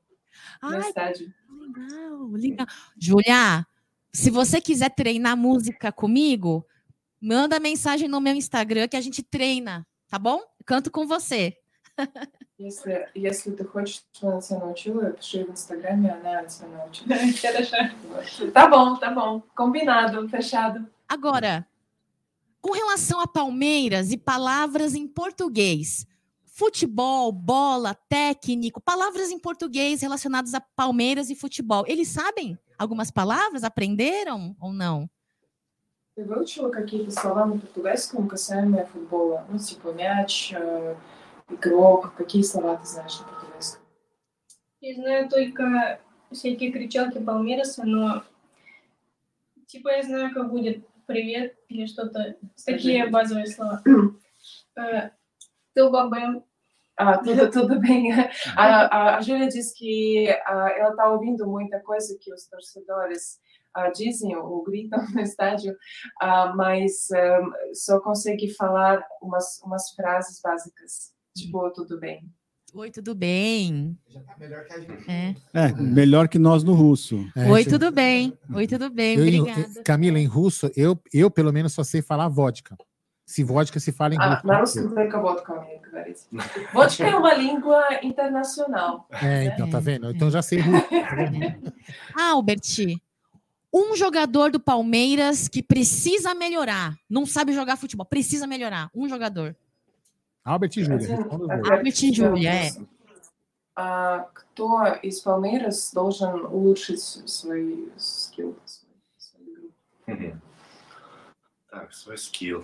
no Ai, estádio. legal, legal. Júlia, se você quiser treinar música comigo, manda mensagem no meu Instagram que a gente treina, tá bom? Canto com você. Если, если ты хочешь, чтобы она тебя научила, пиши в Инстаграме, она тебя научит. Хорошо. Tá bom, tá bom. Combinado, fechado. Agora, com relação a Palmeiras e palavras em português, futebol, bola, técnico, palavras em português relacionadas a Palmeiras e futebol, eles sabem algumas palavras? Aprenderam ou não? Ты выучила какие-то слова на португальском касаемые футбола? Ну, типа мяч, э, игрок. Какие слова ты знаешь на португальском? Я знаю только всякие кричалки Палмереса, но типа я знаю, как будет привет или что-то. Такие базовые слова. Э, Тылбабэм. Ah, tudo, tudo bem. A, a, a Júlia diz que ah, ela está ouvindo muita coisa que os torcedores ah, dizem ou gritam no estádio, ah, mas ah, só consegue falar umas, umas frases básicas, tipo, tudo bem. Oi, tudo bem? Já tá melhor que a gente. É. É, melhor que nós no russo. É, Oi, isso- tudo bem? Oi, tudo bem? eu em- Obrigada. Camila, em russo, eu, eu pelo menos só sei falar vodka. Se vodka se fala em Ah, russo. на русском только водка умеет говорить. Водка é uma língua internacional. É, então, tá É, vendo? Então já sei russo. Albert, um jogador do Palmeiras que precisa melhorar, não sabe jogar futebol, precisa melhorar. Um jogador. Albert e Júlia. Жюля, э. А, кто из Палмейрас должен улучшить свои скилл? Так, свой скилл.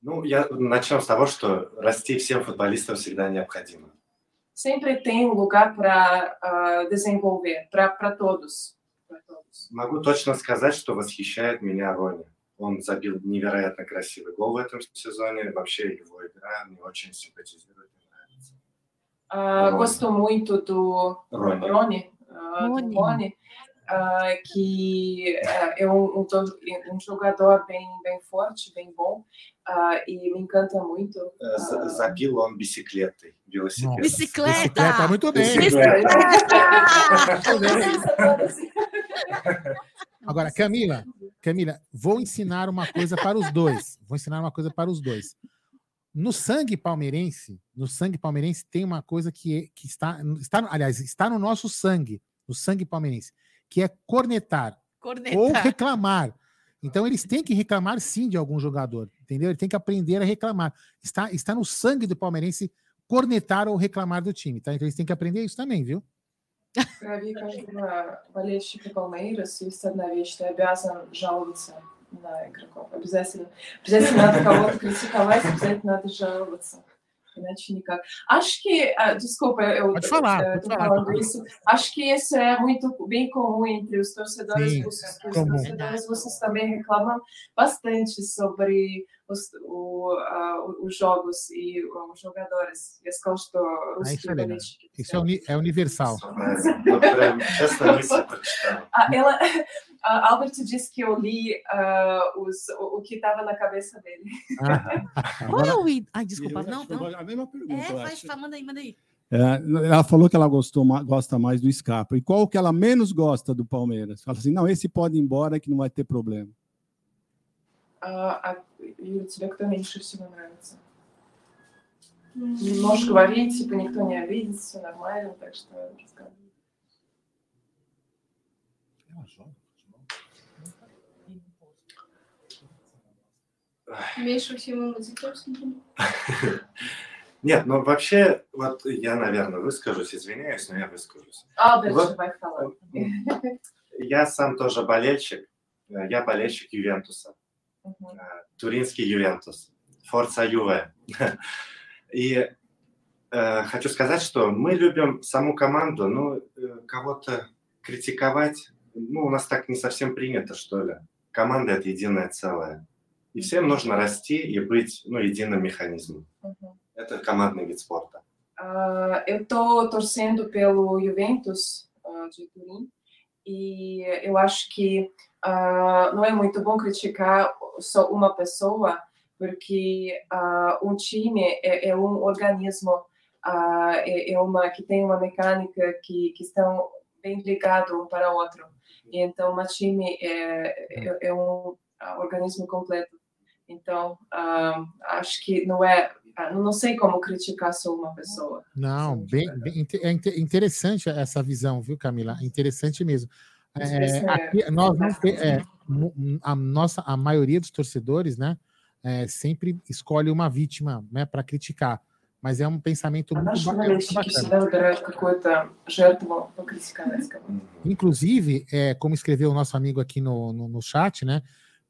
Ну, я начнем с того, что расти всем футболистам всегда необходимо. Sempre tem um lugar para desenvolver, para todos. Todos. Могу точно сказать, что восхищает меня Рони. Он забил невероятно красивый гол в этом сезоне. Вообще его игра мне очень симпатизирует и нравится. Ah, Rony. gosto muito do Рони. Rony, ah, do Rony. Rony, ah, que ah, é um, um to- um jogador bem, bem forte, bem bom, ah, e me encanta muito. Э, за- Забил он бисиклетой, велосипедом. Bicicleta! Bicicleta, muito bem. Bicicleta. Agora, Camila, Camila, vou ensinar uma coisa para os dois. Vou ensinar uma coisa para os dois. No sangue palmeirense, no sangue palmeirense tem uma coisa que, é- que está, está, aliás, está no nosso sangue, no sangue palmeirense, que é cornetar Corneta. ou reclamar. Então eles têm que reclamar sim de algum jogador, entendeu? Ele tem que aprender a reclamar. Está, está no sangue do palmeirense cornetar ou reclamar do time, tá? Então eles têm que aprender isso também, viu? В крови каждого болельщика Палмейрас есть одна вещь, ты обязан жаловаться на игроков. Обязательно. Обязательно надо кого-то критиковать, обязательно надо жаловаться. Iначе никак. Acho que, ah, desculpa, eu Pode falar, eu pode tô falar. falando isso. Acho que isso é muito bem comum entre os torcedores Sim, russos. que Os comum. torcedores russos também reclamam bastante sobre os, o, ah, os jogos e os jogadores. Я сказала, что русские isso é legal. болельщики Isso é, uni- é universal. Ну, прям, честно, мысль прочитал. Ah, ela, a Albert disse que eu li ah, os, o, o que estava na cabeça dele. Qual é Agora, o. i- Ai, desculpa, Eu não, acho que não. eu- A mesma pergunta, É, eu faz, acho. fa- manda aí, manda aí. É, ela falou que ela gostou, ma- gosta mais do Scarpa. E qual que ela menos gosta do Palmeiras? Fala assim, não, esse pode ir embora que não vai ter problema. А, а, Юля, тебе кто меньше всего нравится? М, Не можешь говорить, типа никто не обидит, все нормально, так что рассказывай. Меньше всего музыкального. Нет, ну вообще, вот я, наверное, выскажусь, извиняюсь, но я выскажусь. Albert Вот. vai falar. Я сам тоже болельщик. Э, Я болельщик Ювентуса. Э, Туринский Ювентус. Форца Юве. И э, хочу сказать, что мы любим саму команду, ну, э, кого-то критиковать ну, у нас так не совсем принято, что ли. Команда – это единое целое. И всем нужно расти и быть, ну, единым механизмом. Uhum. Это командный вид спорта. Ah, eu tô torcendo pelo Juventus ah, de Turim e eu acho que ah, não é muito bom criticar só uma pessoa, porque ah, um time é, é um organismo, ah, é, é uma que tem uma mecânica que, que estão bem ligados um para o outro. E então, um time é, é, é um ah, organismo completo. Então, uh, acho que não é. Ah, não sei como criticar só uma pessoa. Não, bem, bem, é interessante essa visão, viu, Camila? Interessante mesmo. É, é. aqui, nós é, a nossa a maioria dos torcedores, né, é, sempre escolhe uma vítima, né, para criticar. Mas é um pensamento muito. Inclusive, é, como escreveu o nosso amigo aqui no, no, no chat, né,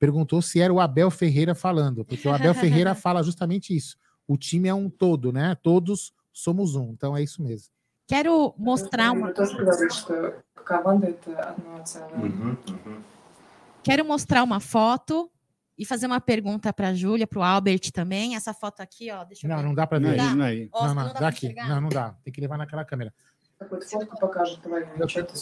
Perguntou se era o Abel Ferreira falando, porque o Abel Ferreira fala justamente isso. O time é um todo, né? Todos somos um. Então é isso mesmo. Quero mostrar uma, Юра тоже говорит, что команда это одно целое. Мгм, мгм. quero mostrar uma foto e fazer uma pergunta para a Júlia, para o Albert também. Essa foto aqui, ó, deixa eu Não, ver. não dá para Não ver. é Dá. aí, não é aí. Ó, Não, não, não, dá dá pra aqui. enxergar? Não, não dá. Tem que levar naquela câmera. Какую-то фотку покажет твою, Eu, что ты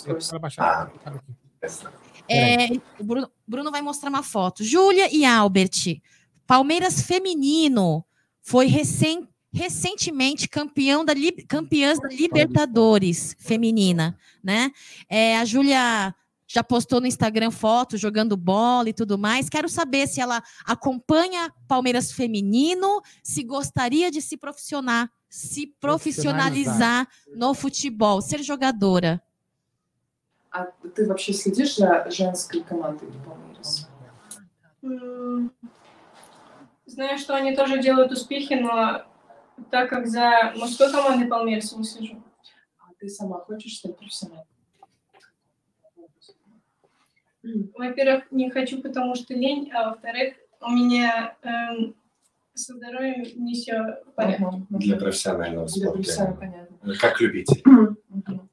é, o Bruno, Bruno vai mostrar uma foto. Júlia e Albert. Palmeiras feminino foi recém, recentemente campeão da campeãs da Libertadores feminina, né? É, a Júlia já postou no Instagram foto jogando bola e tudo mais. Quero saber se ela acompanha Palmeiras feminino, se gostaria de se profissionar, se profissionalizar no futebol, ser jogadora. А ты вообще следишь за женской командой Палмейрас? М, Знаю, что они тоже делают успехи, но так как за мужской командой Палмерса не слежу. А ты сама хочешь стать профессионалом? Во-первых, не хочу, потому что лень, а во-вторых, у меня эм, со здоровьем не все мгм. Для профессионального Для спорта. профессионала, понятно. Как любитель. Uhum.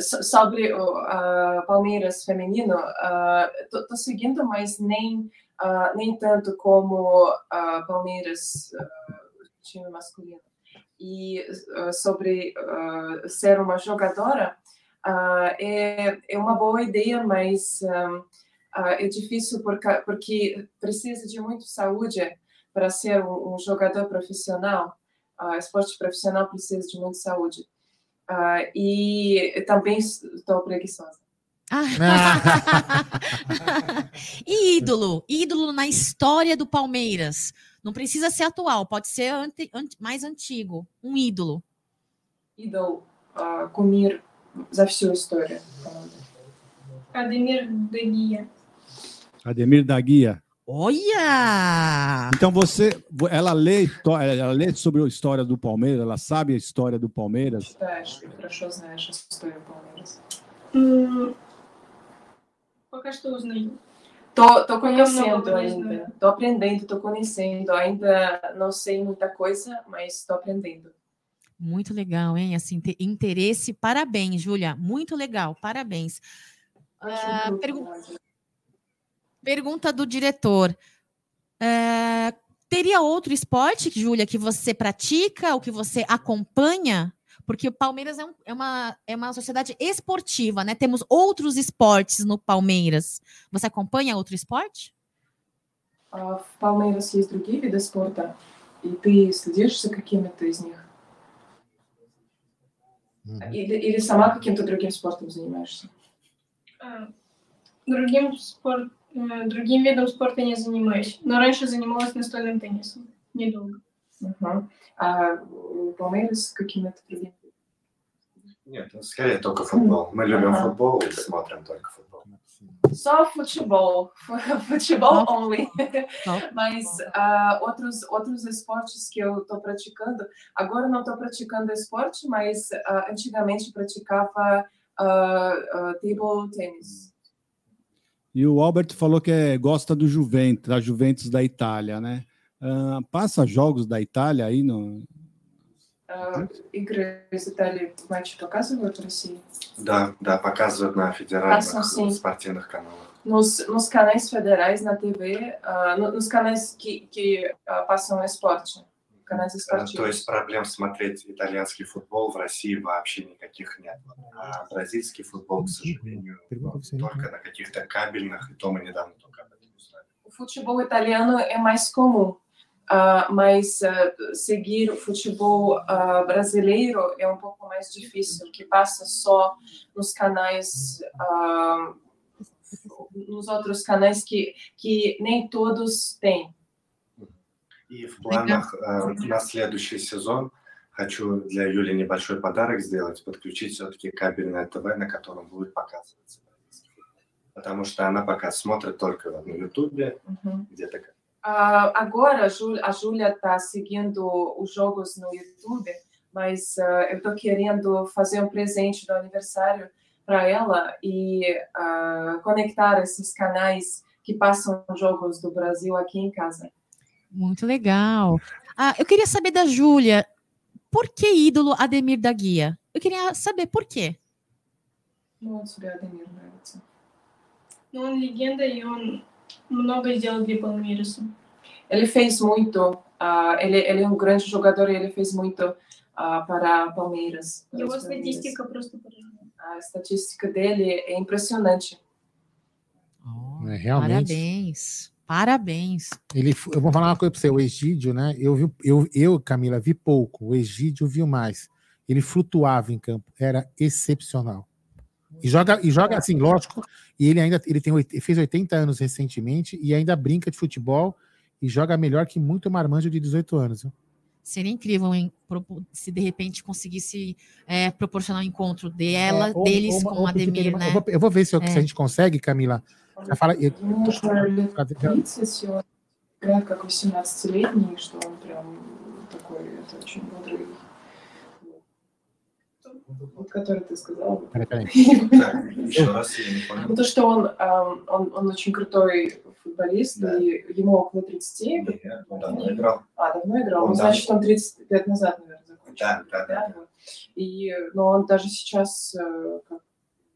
So- sobre o ah, Palmeiras feminino, tô seguindo, mas nem, nem tanto como ah, Palmeiras time masculino. E sobre ser uma jogadora, é, é uma boa ideia, mas é difícil porque, precisa de muito saúde para ser um, jogador profissional. Esporte profissional precisa de muita saúde. Ah, e também estou preguiçosa. Ah. e ídolo, ídolo na história do Palmeiras. Não precisa ser atual, pode ser ante- ante- mais antigo. Um ídolo. Идол, а, кумир за всю историю команды. Адемир Дагия. Ademir da Guia. Olha! Então você, ela lê, histó- ela lê sobre a história do Palmeiras, ela sabe a história do Palmeiras. Считаешь, ты хорошо знаешь историю Палмейрас. М, Пока что узнаю. Tô, tô Пока conhecendo много не ainda, знаю. tô aprendendo, tô conhecendo. Ainda não sei muita coisa, mas tô aprendendo. Muito legal, hein? Assim, ter interesse. Parabéns, Júlia. Muito legal, parabéns. Ah, Acho pergu- muito Pergunta do diretor. É, teria outro esporte, Júlia, que você pratica ou que você acompanha? Porque o Palmeiras é, um- é uma, é uma sociedade esportiva, né? Temos outros esportes no Palmeiras. Você acompanha outro esporte? А в Палмейрас есть другие виды спорта, и ты следишь за какими-то из них? Uhum. Или, или сама каким-то другим спортом занимаешься? А, Другим, спорт, э, другим видом спорта не занимаюсь. Но раньше занималась настольным теннисом. Недолго. Мгм. А у Палмейрас какими-то другими? Нет, ну, скорее только футбол. Мы любим Ага. футбол и смотрим только футбол. Só futebol, futebol only. Mas ah, outros outros esportes que eu estou praticando, agora não estou praticando esporte, mas ah, antigamente praticava ah, table tennis. E o Albert falou que é- gosta do Juventus, da Juventus da Itália, né? Ah, passa jogos da Itália aí no. А, Игры из Италии матчи показывают в России? Да, да, показывают на федеральных Passam, sim. спортивных каналах. Nos, nos canais federais na TV, ah, no- nos canais que, que ah, passam esporte, canais Э, esportivos. То есть проблем смотреть итальянский футбол в России вообще никаких нет. А бразильский футбол, к сожалению, Pergunta você, только на каких-то кабельных, и то мы недавно только об этом узнали. O futebol italiano é mais comum, ah, mas ah, seguir o futebol ah, brasileiro é um pouco mais difícil, que passa só nos canais, ah, nos outros canais que, que nem todos têm. И в планах э, на следующий сезон хочу для Юли небольшой подарок сделать, подключить все-таки кабельное ТВ, на котором будет показываться. Потому что она пока смотрит только на Ютубе, Uhum. где-то Ah, agora a Jú- a Júlia está seguindo os jogos no YouTube, mas ah, eu estou querendo fazer um presente do aniversário para ela e ah, conectar esses canais que passam jogos do Brasil aqui em casa. Muito legal. Ah, eu queria saber da Júlia, por que ídolo Ademir da Guia? Eu queria saber por quê. Ну, вот тебе Адемир нравится. Но он легенда, и он много сделал для Палмиреса. Ele fez muito, ah, ele, ele é um grande jogador e ele fez muito ah, para Palmeiras. para Его os Palmeiras. статистика просто поражает. A estatística dele é impressionante. É, realmente. Parabéns. Parabéns. Ele, eu vou falar uma coisa para você, o Egídio, né? Eu, vi, eu, eu, Camila, vi pouco, o Egídio viu mais. Ele flutuava em campo, era excepcional. E joga, e joga assim, lógico, e ele ainda ele tem, fez 80 anos recentemente e ainda brinca de futebol e joga melhor que muito marmanjo de 18 anos. viu? Seria incrível hein, se de repente conseguisse é, proporcionar um encontro dela, é, ou, deles ou, com ou, Ademir, né? eu né? Vou, eu vou, ver se, eu, é. se, a é. gente consegue, Camila. Já fala. Eu, tô... Вот который ты сказал. peraí, peraí. Так, еще раз, я не понял. Ну, то, что он, ам, он, он очень крутой футболист, Да. и ему около 30. Нет, он давно играл. А, давно играл? Он Ну, значит, он 30 лет назад, наверное, закончил. Да, да, да. вот. И, но он даже сейчас, э, как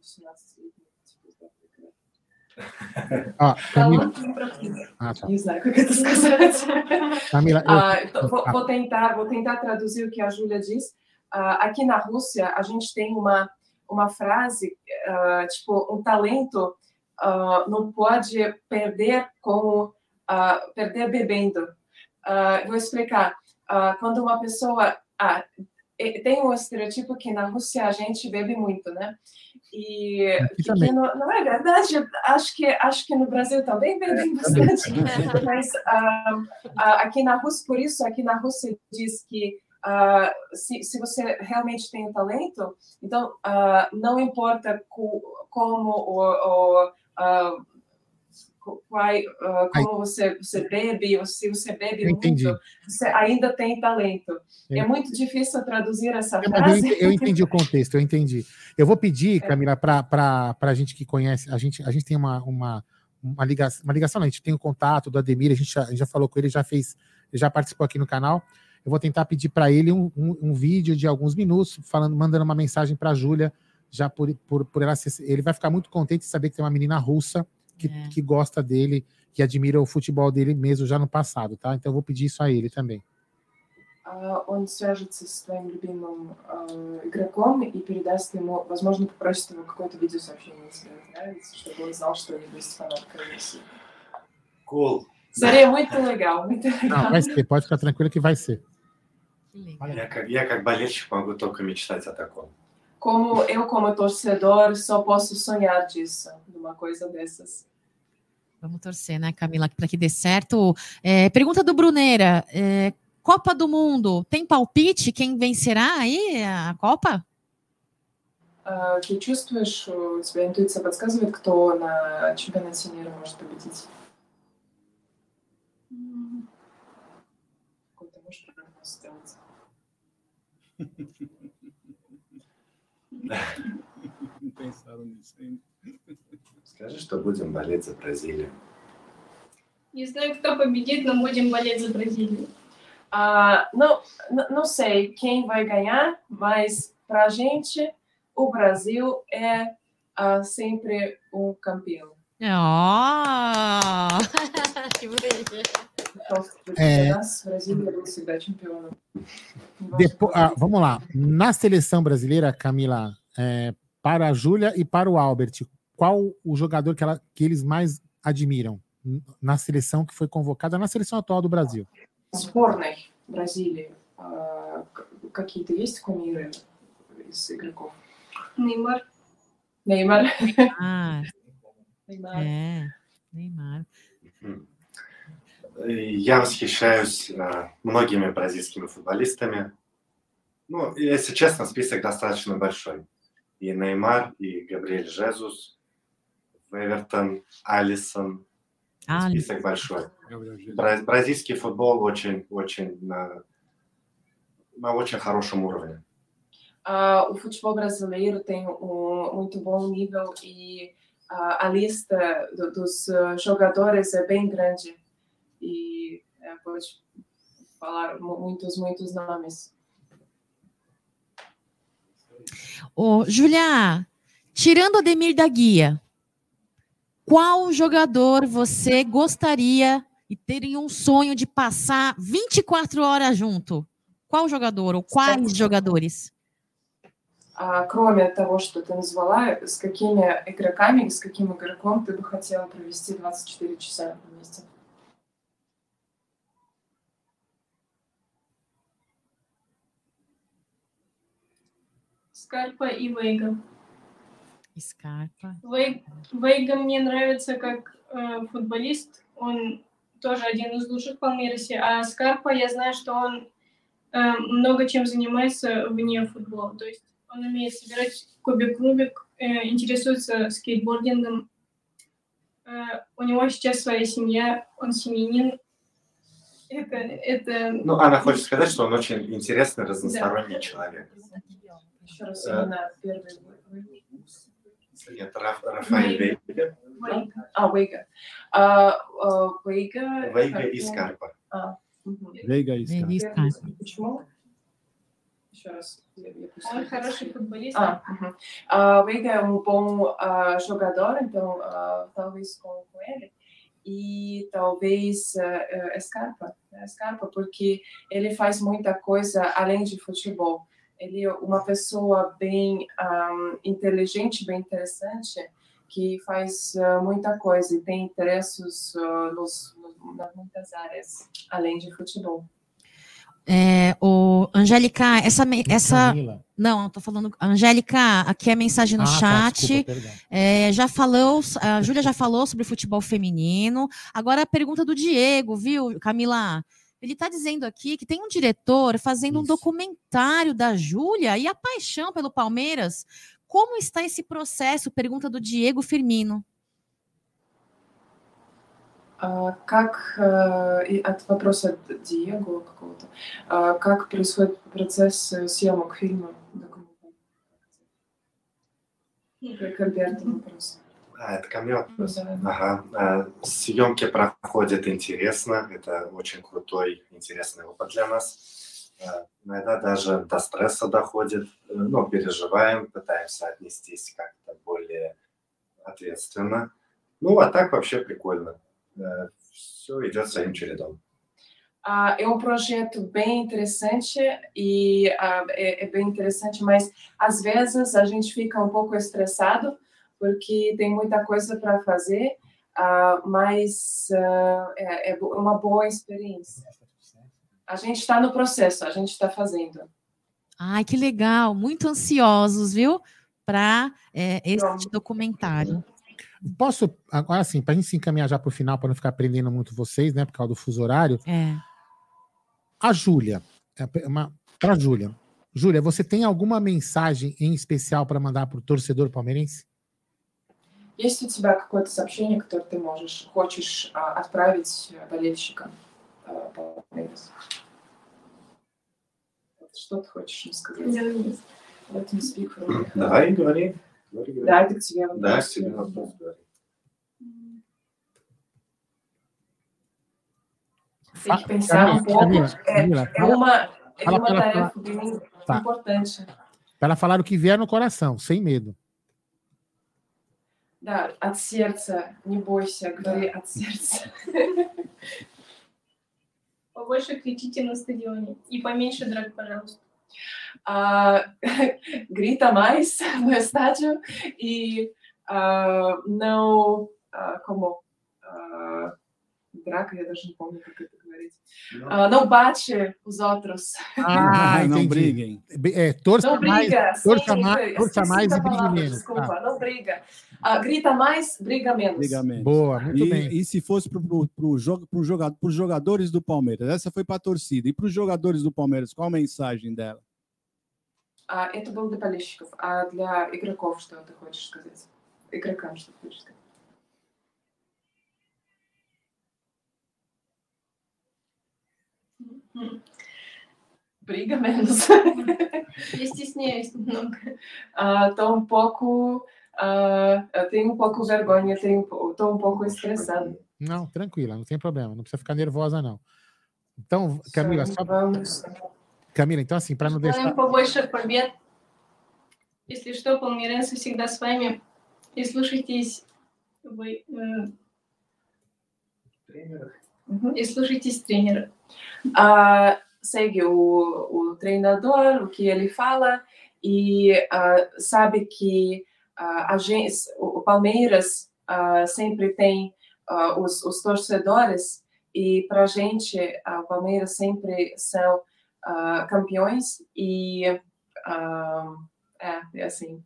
18-летний, типа, да, играет. Ó, Camila, Талант не проходит. ah, tá. Не знаю, как это сказать. Camila, eu- Ah, vou, vou tentar, vou tentar traduzir o que a Júlia diz. Ah, aqui na Rússia, a gente tem uma, uma frase, ah, tipo, um talento ah, não pode perder como ah, perder bebendo. Vou explicar. Quando uma pessoa ah, tem um estereotipo que na Rússia a gente bebe muito, né? E que não, é verdade. Acho que acho que no Brasil também bebem bastante. Mas ah, ah, aqui na Rússia, por isso, aqui na Rússia diz que ah, se, se você realmente tem um talento, então ah, não importa co- como o, o, ah, quai- ah, como você, você bebe, ou se você bebe Eu entendi. muito, você ainda tem talento. É Eu- muito difícil traduzir essa Eu, mas eu frase. ente- eu entendi o contexto, eu entendi. Eu vou pedir, É. Camila, para a gente que conhece, a gente, a gente tem uma, uma, uma, ligação, uma ligação, não, a gente tem o contato do Ademir, a gente já, a gente já falou com ele, já fez, já participou aqui no canal. Eu vou tentar pedir para ele um, um, um vídeo de alguns minutos, falando, mandando uma mensagem para a Júlia, já por, por, por ela ser, ele vai ficar muito contente de saber que tem uma menina russa que, É. que gosta dele, que admira o futebol dele mesmo já no passado, tá? Então eu vou pedir isso a ele também. А, он свяжется с твоим любимым э, игроком и передаст ему, возможно, попросит его какое-то видеосообщение, если ему нравится, чтобы он знал, что ele есть фанатка России. Cool. Seria muito legal, muito Não, legal. vai ser, pode ficar tranquilo que vai ser. Que legal. Я как, я как болельщик могу только мечтать о таком. Como eu, como torcedor, só posso sonhar disso, de uma coisa dessas. Vamos torcer, né, Camila, para que dê certo. É, pergunta do Bruneira: é, Copa do Mundo, tem palpite? Quem vencerá aí a Copa? А, Ты чувствуешь, у тебя интуиция подсказывает, кто на чемпионате мира может победить? Скажи, что будем болеть за Бразилию. Не знаю, кто победит, но будем болеть за Бразилию. Ah, não, n- não sei quem vai ganhar, mas para a gente, o Brasil é ah, sempre um campeão. Ó! que bonitinho. Então, É. nós, Brasil é всегда чемпионом. Depo- ah, vamos lá. Na seleção brasileira, Camila, é, para a Júlia e para o Albert, qual o jogador que, ela- que eles mais admiram n- na seleção que foi convocada, na seleção atual do Brasil? Сборной Бразилии а, к- какие-то есть кумиры из игроков? Неймар. Неймар. Ah, Неймар. é. Neymar. Я восхищаюсь э, многими бразильскими футболистами. Ну, если честно, список достаточно большой. И Неймар, и Габриэль Жезус, Эвертон, Алисон. Список большой. Бразильский футбол очень, очень на, на очень хорошем уровне. Ah, o futebol brasileiro tem um muito bom nível e ah, a lista do- dos ah, jogadores é bem grande. E é, pode falar mu- muitos, muitos nomes. Ô, Julia, tirando o Ademir da Guia, qual jogador você gostaria e teria um sonho de passar 24 horas junto? Qual jogador ou quais jogadores? А кроме того, что ты назвала, с какими игроками или с каким игроком ты бы хотела провести 24 часа вместе? Скальпа и Вейга. Scarpa. Вей- Вейга мне нравится как э, футболист. Он тоже один из лучших в Палмейрасе. А Скарпа, я знаю, что он э, много чем занимается вне футбола. То есть он умеет собирать кубик-рубик, э, интересуется скейтбордингом. Э, у него сейчас своя семья, он семьянин. Это, это Ну, она хочет сказать, что он очень интересный, разносторонний человек. Еще раз Э, именно первый. вы- вы- Нет, Раф- Рафаэль Вейга, Вейга. А, Вейга. А, а, Вейга. Вейга и как- Скарпа. Мгм. Veiga e Scarpa. Ele Первый. Scarpa. Почему? Еще раз. я- я пустила. Он хороший футболист. Ah, uhum. Ah, o Veiga é um bom ah, jogador, então ah, talvez com, com ele. E talvez ah, ah, Scarpa, né, Scarpa, porque ele faz muita coisa além de futebol. Ele é uma pessoa bem ah, inteligente, bem interessante, que faz ah, muita coisa e tem interesses ah, nos, nos, nas muitas áreas, além de futebol. É, o Angélica, essa, essa. Camila. Não, tô falando. Angélica, aqui é a mensagem no Ah, tá, chat. desculpa, perdão. É, já falou, a Júlia já falou sobre futebol feminino. Agora a pergunta do Diego, viu, Camila? Ele está dizendo aqui que tem um diretor fazendo um Isso. documentário da Júlia e a paixão pelo Palmeiras. Como está esse processo? Pergunta do Diego Firmino. А, Как э, и от вопроса Диего какого-то, а, как происходит процесс э, съемок фильма документального? Как Альберт вопрос. А, это вопрос? Да. Ага. А, Съемки проходят интересно. Это очень крутой, интересный опыт для нас. А, Иногда даже до стресса доходит. Э, Ну, переживаем, пытаемся отнестись как-то более ответственно. Ну, а так вообще прикольно. Все идет своим чередом. Ah, é um projeto bem interessante e ah, é, é bem interessante, mas às vezes a gente fica um pouco estressado porque tem muita coisa para fazer, ah, mas ah, é, é uma boa experiência. A gente está no processo, a gente está fazendo. Ai, que legal! Muito ansiosos, viu? Para esse Pronto. documentário. Posso, agora sim, para a gente se encaminhar já para o final, para não ficar prendendo muito vocês, né, por causa do fuso horário. É. A Júlia, para a Júlia. Júlia, você tem alguma mensagem em especial para mandar para o torcedor palmeirense? Есть у тебя какое-то сообщение, которое ты можешь, хочешь а, отправить болельщикам? а? Что ты хочешь им сказать? Let me speak for me. Давай, говори. Говори, говори. Да, это к тебе вопрос. Да, к тебе вопрос. говори. Que pensar pouco. Camila, é, uma, é uma tarefa bem importante. Para ela falar o que vier no coração, sem medo. Да, от сердца, не бойся, говори от сердца. Побольше кричите на стадионе. И поменьше драк, пожалуйста. Grita mais no estádio e não, como, ah, draca, eu даже не помню, как это говорить. Ah, não bate os outros. Ah, não entendi. briguem. É, torça Não mais. briga. torça sim, mais- eu torça esqueci mais da e brigue palavra, menos. Desculpa, Tá. não briga. Ah, grita mais, briga menos. Ligamento. Boa, muito E, bem. e se fosse para pro, pro jogo, pro jogador, os jogadores do Palmeiras? Essa foi para a torcida. E para os jogadores do Palmeiras, qual a mensagem dela? А, это был для болельщиков. А для игроков что ты хочешь сказать? Игрокам что ты хочешь сказать? Briga menos. Я стесняюсь немного. Ah, tô um pouco. ah, eu tenho um pouco vergonha, tenho, tô um pouco estressada. Não, tranquila, não tem problema. Não precisa ficar nervosa, não. Então, Camila, só, Vamos. Camila, então assim, para não deixar. Желаем побольше побед. Если что, palmeirense всегда с вами. И слушайтесь вы, э, Uhum. и слушайтесь тренера. Ah, segue o, o treinador, o que ele fala, e ah, sabe que ah, a gente, o o Palmeiras ah, sempre tem ah, os, os torcedores, e para a gente, ah, o Palmeiras sempre são ah, campeões, e ah, é, é assim.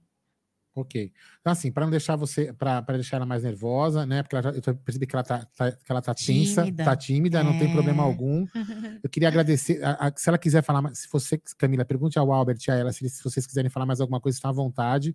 Ok. Então, assim, para não deixar você, para deixar ela mais nervosa, né? Porque já- eu percebi que ela tá, tá- que ela tá tensa, Tímida. tá tímida, não tem problema É. algum. Eu queria agradecer. a- a- se ela quiser falar, mais- se você, Camila, pergunte ao Albert e a ela se, se vocês quiserem falar mais alguma coisa, estão à vontade.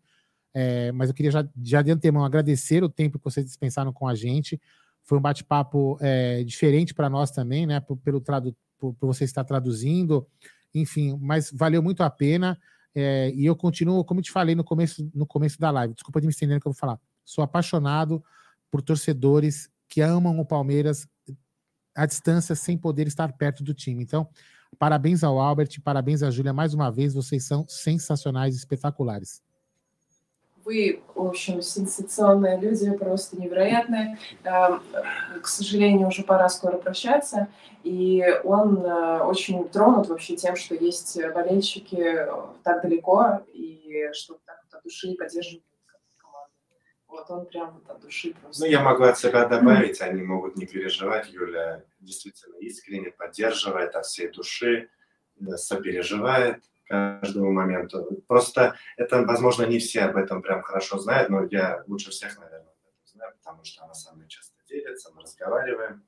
É, mas eu queria já, já de antemão agradecer o tempo que vocês dispensaram com a gente. Foi um bate-papo é, diferente para nós também, né? Por, pelo tradu, por, por você estar traduzindo, enfim, mas valeu muito a pena. É, e eu continuo, como eu te falei no começo, no começo da live, desculpa de me estender no que eu vou falar. Sou apaixonado por torcedores que amam o Palmeiras à distância sem poder estar perto do time. Então, parabéns ao Albert, parabéns à Júlia mais uma vez, vocês são sensacionais, espetaculares. Вы, в общем, сенсационные люди, просто невероятные. Эм, К сожалению, уже пора скоро прощаться. И он э, очень тронут вообще тем, что есть болельщики э, так далеко, и что так от души поддерживают. Вот он прям от души просто. Ну, я могу от себя добавить, они могут не переживать. Юля действительно искренне поддерживает от всей души, э, сопереживает каждому моменту. Просто это, возможно, не все об этом прям хорошо знают, но я лучше всех, наверное, об этом знаю, потому что она со мной часто делится, мы разговариваем.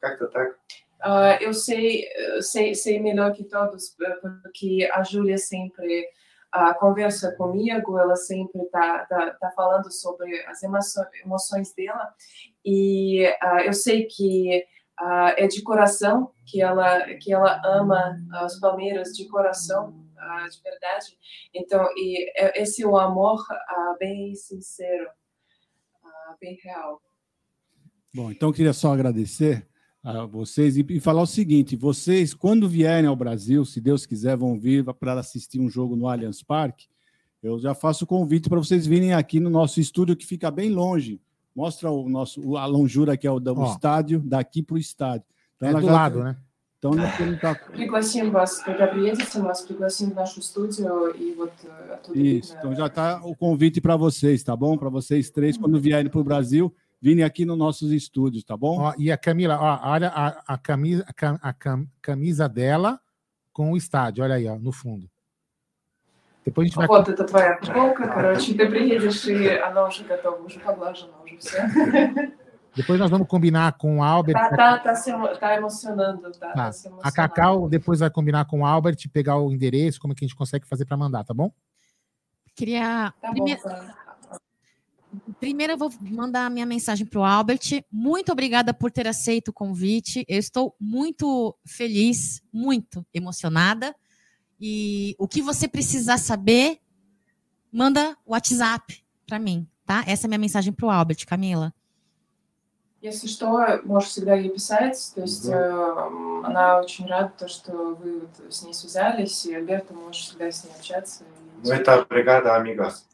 Как-то так. Ah, eu sei, eh, sei, sei melhor que todos, eh, porque a Júlia sempre ah, conversa comigo, ela sempre está tá, tá falando sobre as emoções, emoções dela, e ah, eu sei que ah, é de coração, que ela, que ela ama ah, os Palmeiras de coração, ah, de verdade. Então, e é- esse é o amor ah, bem sincero, ah, bem real. Bom, então eu queria só agradecer a vocês e, e falar o seguinte: vocês, quando vierem ao Brasil, se Deus quiser, vão vir para assistir um jogo no Allianz Parque. Eu já faço o convite para vocês virem aqui no nosso estúdio, que fica bem longe. Mostra o nosso o- a longura que é o, do Ó. estádio, daqui para o estádio. Então, É do já- lado, né? Então, nós temos que estar- Пригласим вас, когда приедете, мы вас пригласим в нашу студию, и вот э, оттуда Isso, видно. então já está o convite para vocês, tá bom? Para vocês três, quando vierem para o Brasil, virem aqui nos nossos estúdios, tá bom? Ó, e a Camila, ó, olha a, a camisa, a, cam- a cam- camisa dela com o estádio, olha aí, ó, no fundo. Depois a gente vai. Вот это твоя футболка, короче, ты приедешь, и она уже готова, уже поглажена, уже все. Depois nós vamos combinar com o Albert. Tá, tá, tá, se tá emocionando, tá, Tá. tá se A. Cacau depois vai combinar com o Albert, pegar o endereço, como é que a gente consegue fazer para mandar, tá bom? Queria. Tá bom, primeiro, tá. primeiro eu vou mandar a minha mensagem para o Albert. Muito obrigada por ter aceito o convite. Eu estou muito feliz, muito emocionada. E o que você precisar saber, manda o WhatsApp para mim, tá? Essa é a minha mensagem para o Albert, Camila. Если что, можешь всегда ей писать. То есть э, она очень рада, то, что вы вот с ней связались, и Альберта можешь всегда с ней общаться. И- Muito obrigado, amigos.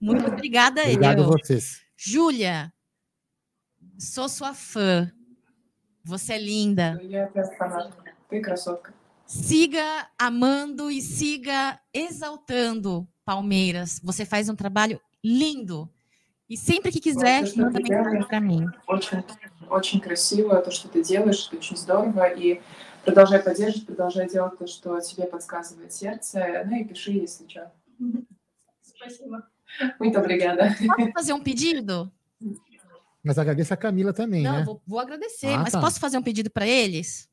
Muito obrigada, Obrigado a eu. vocês. Júlia, sou sua fã. Você é linda. Я опять фанатка. Ты красотка. Siga amando e siga exaltando Palmeiras. Você faz um trabalho lindo. E sempre que quiser, Nossa, manda obrigada. mensagem para mim. Очень, очень красиво то, что ты делаешь, это очень здорово. И продолжай поддерживать, продолжай делать то, что тебе подсказывает сердце. Ну и пиши, если что. Спасибо. Muito obrigada. Posso fazer um pedido? Mas agradeço a Camila também, Não, né? vou, vou agradecer, Ah, mas tá. posso fazer um pedido para eles?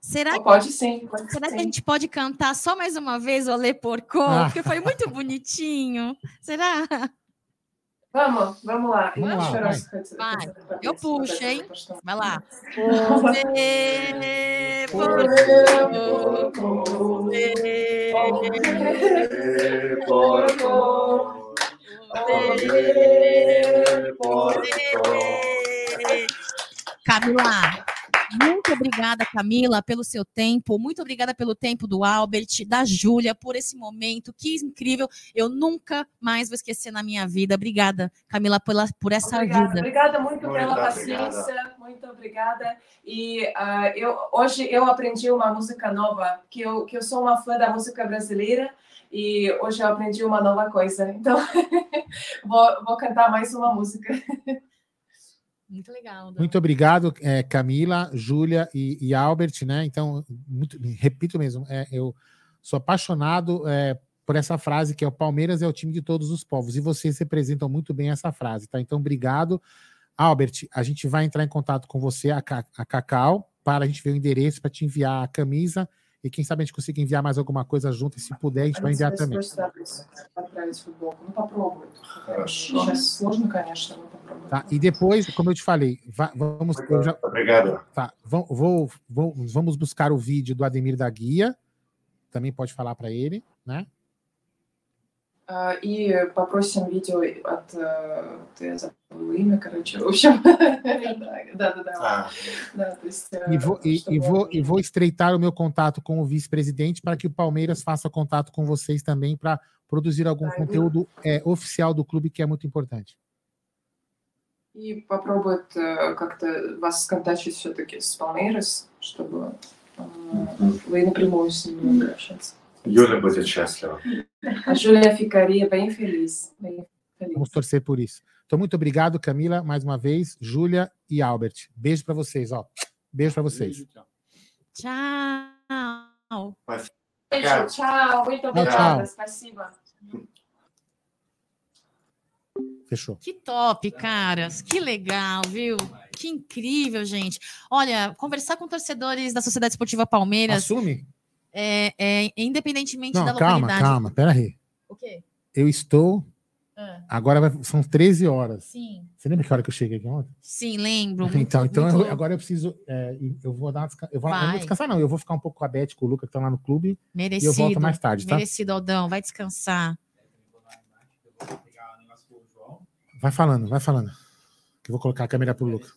Será, Pode sim, pode será que a sim. gente pode cantar só mais uma vez o Olê Porco? Ah. Porque foi muito bonitinho. Será? Vamos, vamos lá. Vamos lá vai. vai. Eu puxo, hein? Vai lá. Você portou, você portou, você portou. Camila muito obrigada, Camila, pelo seu tempo. Muito obrigada pelo tempo do Albert, da Júlia, por esse momento. Que incrível. Eu nunca mais vou esquecer na minha vida. Obrigada, Camila, pela, por essa Obrigada, ajuda. obrigada muito Muito pela obrigada. paciência, muito obrigada. E ah, eu, hoje eu aprendi uma música nova, que eu, que eu sou uma fã da música brasileira, e hoje eu aprendi uma nova coisa. Então, vou, vou cantar mais uma música. Muito legal. Dan. Muito obrigado, é, Camila, Júlia e, e Albert, né? Então, muito- repito mesmo, é, eu sou apaixonado é, por essa frase que é o Palmeiras é o time de todos os povos, e vocês representam muito bem essa frase, tá? Então, obrigado. Albert, a gente vai entrar em contato com você, a, a Cacau, para a gente ver o endereço, para te enviar a camisa, e quem sabe a gente consiga enviar mais alguma coisa junto, e se puder, a gente vai enviar também. Ah, tá, e depois, como eu te falei, vamos. Já, Obrigado. Tá, vou, vou, vamos buscar o vídeo do Ademir da Guia. Também pode falar para ele, né? А, И попросим видео от... э, Ты забыла имя, короче, в общем. Да, да, да. Ah, Да, то есть... E э, vou, e, чтобы e vou, он- e vou estreitar o meu contato com o vice-presidente para que o Palmeiras faça contato com vocês também para produzir algum Ai, conteúdo é, oficial do clube, que é muito importante. И попробует э, как-то вас сконтачить все-таки с Palmeiras, чтобы э, вы напрямую с ними могли общаться. Юля будет счастлива. A Júlia ficaria bem feliz. Bem feliz. Vamos torcer por isso. Então, muito obrigado, Camila, mais uma vez, Júlia e Albert. Beijo para vocês, ó. Beijo para vocês. Beijo, tchau. Tchau. Beijo, tchau. Muito obrigada. Спасибо. Fechou. Que top, caras. Que legal, viu? Que incrível, gente. Olha, conversar com torcedores da Sociedade Esportiva Palmeiras, Assume? É, é, independentemente Não, da calma, localidade. calma. Pera aí. O quê? Eu estou. Ah, Agora vai- são 13 horas. sim, Você lembra que hora que eu cheguei aqui ontem? sim, lembro. Muito- Então, então muito eu- agora eu preciso. é, eu vou dar desca... eu, vou, eu vou descansar, não. Eu vou ficar um pouco com a Beth, com o Luca, que estão lá no clube. merecido. E eu volto mais tarde, tá? Merecido, Aldão. Vai descansar. Vai falando, vai falando. Que eu vou colocar a câmera pro Luca.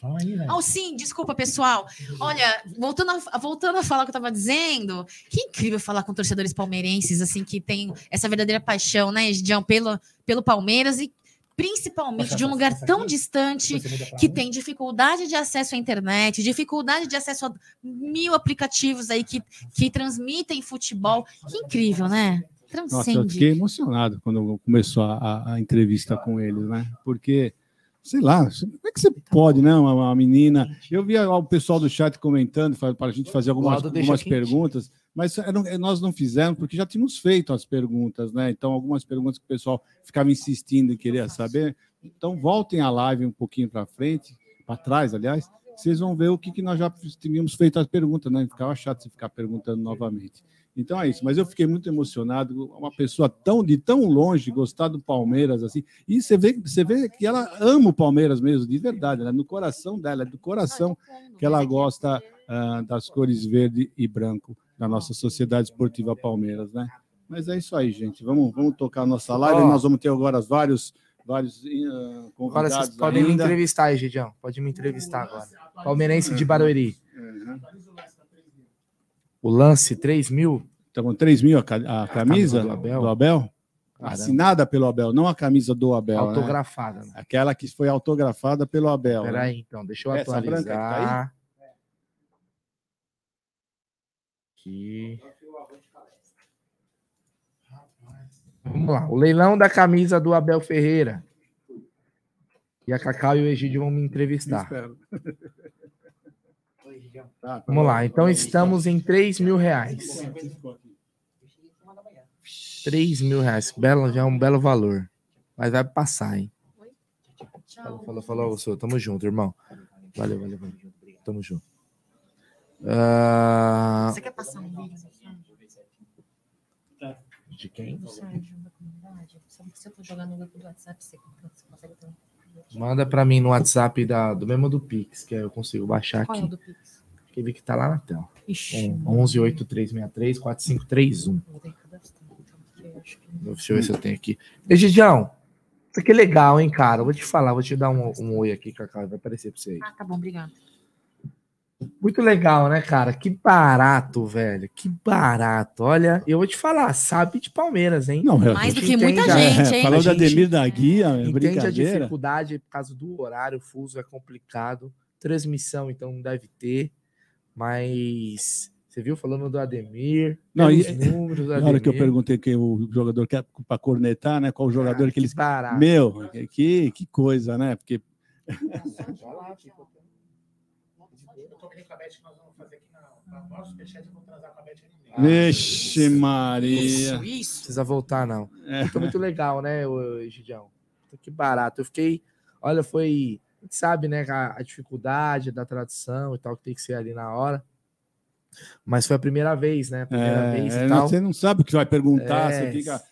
Fala aí, velho. Oh, sim, desculpa, pessoal. Olha, voltando a, voltando a falar o que eu estava dizendo, que incrível falar com torcedores palmeirenses, assim, que tem essa verdadeira paixão, né, Gidião, pelo, pelo Palmeiras e principalmente de um lugar tão distante que tem dificuldade de acesso à internet, dificuldade de acesso a mil aplicativos aí que, que transmitem futebol. Que incrível, né? Nossa, eu Transcende. fiquei emocionado quando começou a- a entrevista com eles, né? Porque, sei lá, como é que você pode, né? Uma, uma menina. Eu via o pessoal do chat comentando para a gente fazer algumas, algumas perguntas, mas era- nós não fizemos porque já tínhamos feito as perguntas, né? Então, algumas perguntas que o pessoal ficava insistindo em querer saber. Então, voltem a live um pouquinho para frente, para trás, aliás, vocês vão ver o que, que nós já tínhamos feito as perguntas, né? Ficava chato se ficar perguntando novamente. Então é isso, mas eu fiquei muito emocionado, uma pessoa tão de tão longe gostar do Palmeiras assim. E você vê, você vê que ela ama o Palmeiras mesmo, de verdade, né? no coração dela, é do coração que ela gosta ah, das cores verde e branco da nossa Sociedade Esportiva Palmeiras, né? Mas é isso aí, gente. Vamos, vamos tocar a nossa live. Ó. Nós vamos ter agora vários vários uh, Agora convidados vocês podem me ainda. entrevistar aí, Gidião. Pode me entrevistar agora. Palmeirense de Barueri. Uhum. O lance 3 mil. Tá com 3 mil a, ca- a camisa do do Abel? Abel? Caramba. Assinada pelo Abel, não a camisa do Abel. né? Autografada. Né? Aquela que foi autografada pelo Abel. né? Peraí, então, deixa eu Essa branca que tá atualizar. Aqui. Vamos lá. O leilão da camisa do Abel Ferreira. E a Cacau e o Egídio vão me entrevistar. Espero. Vamos lá. Então estamos em 3 mil reais. 3 mil reais. Belo, já é um belo valor. Mas vai passar, hein? Falou, falou, falou, senhor. Tamo junto, irmão. Valeu, valeu, valeu. Tamo junto. Ah, Você quer passar um vídeo de quem? do Sérgio da comunidade? Se eu- Se eu for jogar no grupo do WhatsApp, você você consegue ter um. Manda pra mim no WhatsApp da, do mesmo do Pix, que aí eu consigo baixar Qual é o aqui. do Pix? Que vi que tá lá na tela. Ixi. Um, 11 8363 4531. Vou ter que cadastrar, então, Deixa eu ver se eu tenho aqui. Egidião, isso aqui é legal, hein, cara? Eu vou te falar, vou te dar um, um oi aqui, Cacau, vai aparecer pra você aí. Ah, tá bom, obrigado. Muito legal, né, cara? Que barato, velho. Que barato. Olha, eu vou te falar, sabe de Palmeiras, hein? Não, Mais do que muita já- gente, hein? falou A da Ademir da Guia, é Entende a dificuldade por causa do horário, o fuso é complicado. Transmissão, então, não deve ter. Mas você viu falando do Ademir? Não, e- números Na hora que eu perguntei quem o jogador quer para cornetar, né? Qual o jogador Cara, que eles. barato. Meu, que, que coisa, né? Porque Vixe, Maria. Isso, precisa voltar, não. É. Foi muito legal, né, Gidião? Que barato. Eu fiquei. Olha, foi. Gente sabe, né, a, a dificuldade da tradução e tal, que tem que ser ali na hora. Mas foi a primeira vez, né? Primeira vez É, e tal. você não sabe o que vai perguntar, É. você fica.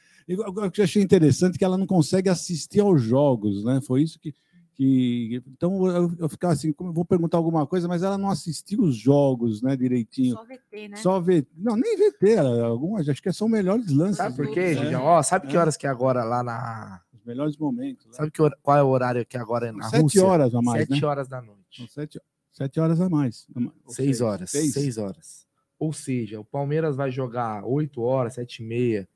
Agora, o que eu achei interessante é que ela não consegue assistir aos jogos, né? Foi isso que. que... Então eu, eu ficava assim, como eu vou perguntar alguma coisa, mas ela não assistiu os jogos, né, direitinho. Só VT, né? Só ver. Não, nem VT, algumas, acho que são melhores lances. Sabe por né? quê, É, Gidião? Ó, sabe que É. horas que é agora lá na. Melhores momentos. né? Sabe que qual é o horário que é agora na Sete Rússia? horas a mais, Sete né? horas da noite. São Sete, sete horas a mais. Ou Seis horas. Seis. Seis horas. Ou seja, o Palmeiras vai jogar oito horas, sete e meia,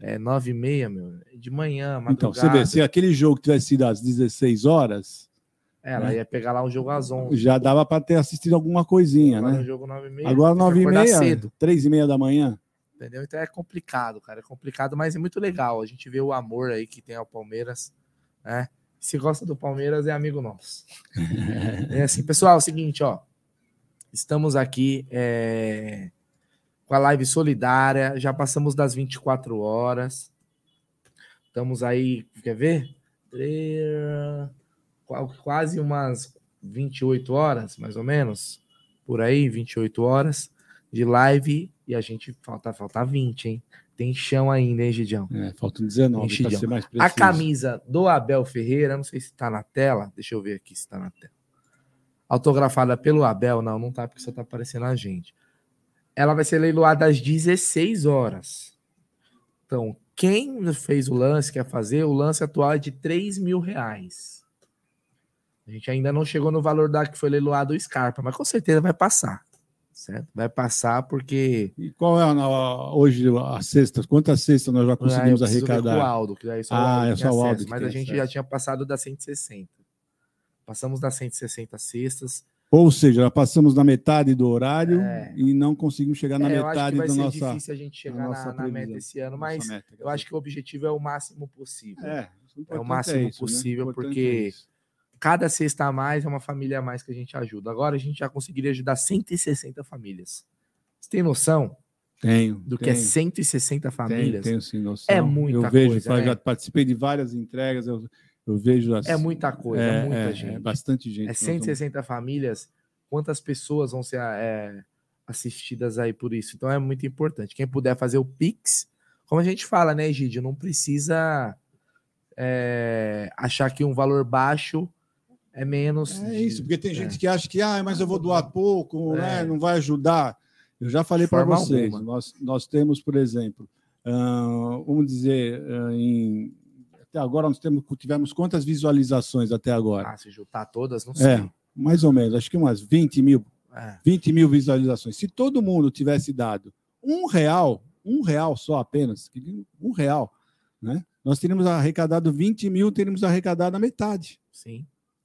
é, nove e meia, meu, de manhã, Então, você madrugada. vê, se aquele jogo tivesse sido às 16 horas, Ela né? ia pegar lá um jogo às onze. já dava para ter assistido alguma coisinha, Agora né? jogo nove e meia. Agora tem que 9 e meia, cedo, 3 e meia da manhã. Entendeu? Então é complicado, cara. É complicado, mas é muito legal. A gente vê o amor aí que tem ao Palmeiras, né? Se gosta do Palmeiras, é amigo nosso. É assim, pessoal, é o seguinte, ó. Estamos aqui é, com a live solidária, já passamos das 24 horas. Estamos aí, quer ver? Quase umas 28 horas, mais ou menos. Por aí, 28 horas de live. E a gente falta, falta 20, hein? Tem chão ainda, hein, Gidião? É, faltam 19 para ser mais A preciso. camisa do Abel Ferreira, não sei se tá na tela. Deixa eu ver aqui se tá na tela. Autografada pelo Abel, não, não tá, porque só tá aparecendo a gente. Ela vai ser leiloada às 16 horas. Então, quem fez o lance, quer fazer, o lance atual é de 3 mil reais. A gente ainda não chegou no valor da que foi leiloado o Scarpa, mas com certeza vai passar. Certo? Vai passar porque. E qual é a, hoje a cesta? Quantas cestas nós já Ah, conseguimos ver com o arrecadar? Aldo, que daí só Ah, Aldo é só o Aldo mas a gente acesso. já tinha passado das 160. Passamos das 160 cestas. Ou seja, já passamos da metade do horário É. e não conseguimos chegar na É, eu acho que metade vai da ser nossa, difícil a gente chegar nossa na, na meta esse ano, nossa mas meta. eu acho que o objetivo é o máximo possível. É, É o máximo possível, porque- Cada cesta a mais é uma família a mais que a gente ajuda. Agora a gente já conseguiria ajudar 160 famílias. Você tem noção tenho, do que é tenho, 160 tenho, famílias? tenho sim noção. É muita eu vejo, coisa, né? já participei de várias entregas, eu, eu vejo as, É muita coisa, é, muita é, gente. é bastante gente. É Nós vamos- 160 famílias. Quantas pessoas vão ser é, assistidas aí por isso? Então é muito importante. Quem puder fazer o Pix, como a gente fala, né, Egídio? Não precisa é, achar que um valor baixo é menos. É isso, porque tem é. gente que acha que, ah, mas eu vou doar pouco, É. né, não vai ajudar. Eu já falei para vocês, alguma. nós, nós temos, por exemplo, ah, vamos dizer, ah, em Até agora nós temos, tivemos quantas visualizações até agora? Ah, se juntar todas, não sei. É, mais ou menos, acho que umas 20 mil, É. 20 mil visualizações. Se todo mundo tivesse dado um real, um real só apenas, um real, né? Nós teríamos arrecadado 20 mil, teríamos arrecadado a metade. Sim.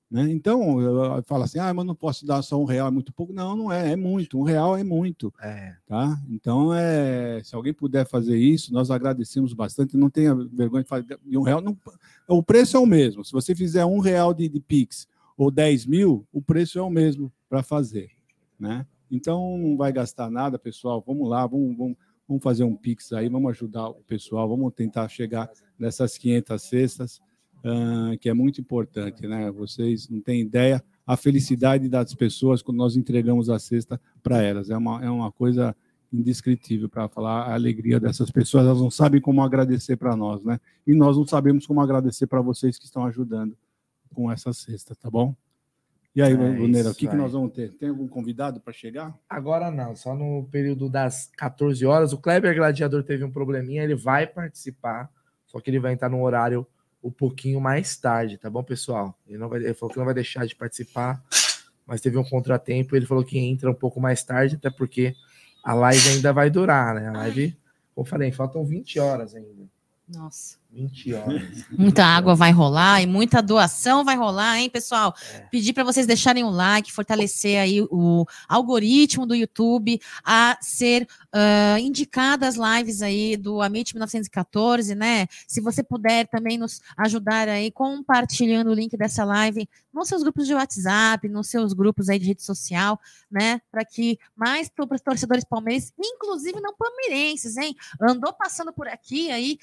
Né? Então, falo assim, ah, mas não posso dar só um real, é muito pouco. Não, não é, é muito. Um real é muito. É. Tá? Então, é, se alguém puder fazer isso, nós agradecemos bastante. Não tenha vergonha de fazer um real. Não, o preço é o mesmo. Se você fizer um real de, de Pix ou 10 mil, o preço é o mesmo para fazer. Né? Então, não vai gastar nada, pessoal. Vamos lá, vamos, vamos, vamos fazer um Pix aí, vamos ajudar o pessoal, vamos tentar chegar nessas 500 cestas, ah, que é muito importante. Né? Vocês não têm ideia a felicidade das pessoas quando nós entregamos a cesta para elas. É uma, é uma coisa indescritível para falar a alegria dessas pessoas. Elas não sabem como agradecer para nós, né? E nós não sabemos como agradecer para vocês que estão ajudando com essa cesta, tá bom? E aí, É o que, que nós vamos ter? Tem algum convidado para chegar? Agora não, só no período das 14 horas. O Kleber Gladiador teve um probleminha, ele vai participar, só que ele vai entrar num horário um pouquinho mais tarde, tá bom, pessoal? Ele, não vai, ele falou que não vai deixar de participar, mas teve um contratempo. Ele falou que entra um pouco mais tarde, até porque a live ainda vai durar, né? A live, como eu falei, faltam 20 horas ainda. Nossa. 20 horas. Muita água vai rolar e muita doação vai rolar, hein, pessoal? É. Pedir para vocês deixarem o like, fortalecer aí o algoritmo do YouTube a ser ah, indicadas lives aí do Amit 1914, né? Se você puder também nos ajudar aí compartilhando o link dessa live nos seus grupos de WhatsApp, nos seus grupos aí de rede social, né? Para que mais to- torcedores palmeirenses, inclusive não palmeirenses, hein? Andou passando por aqui aí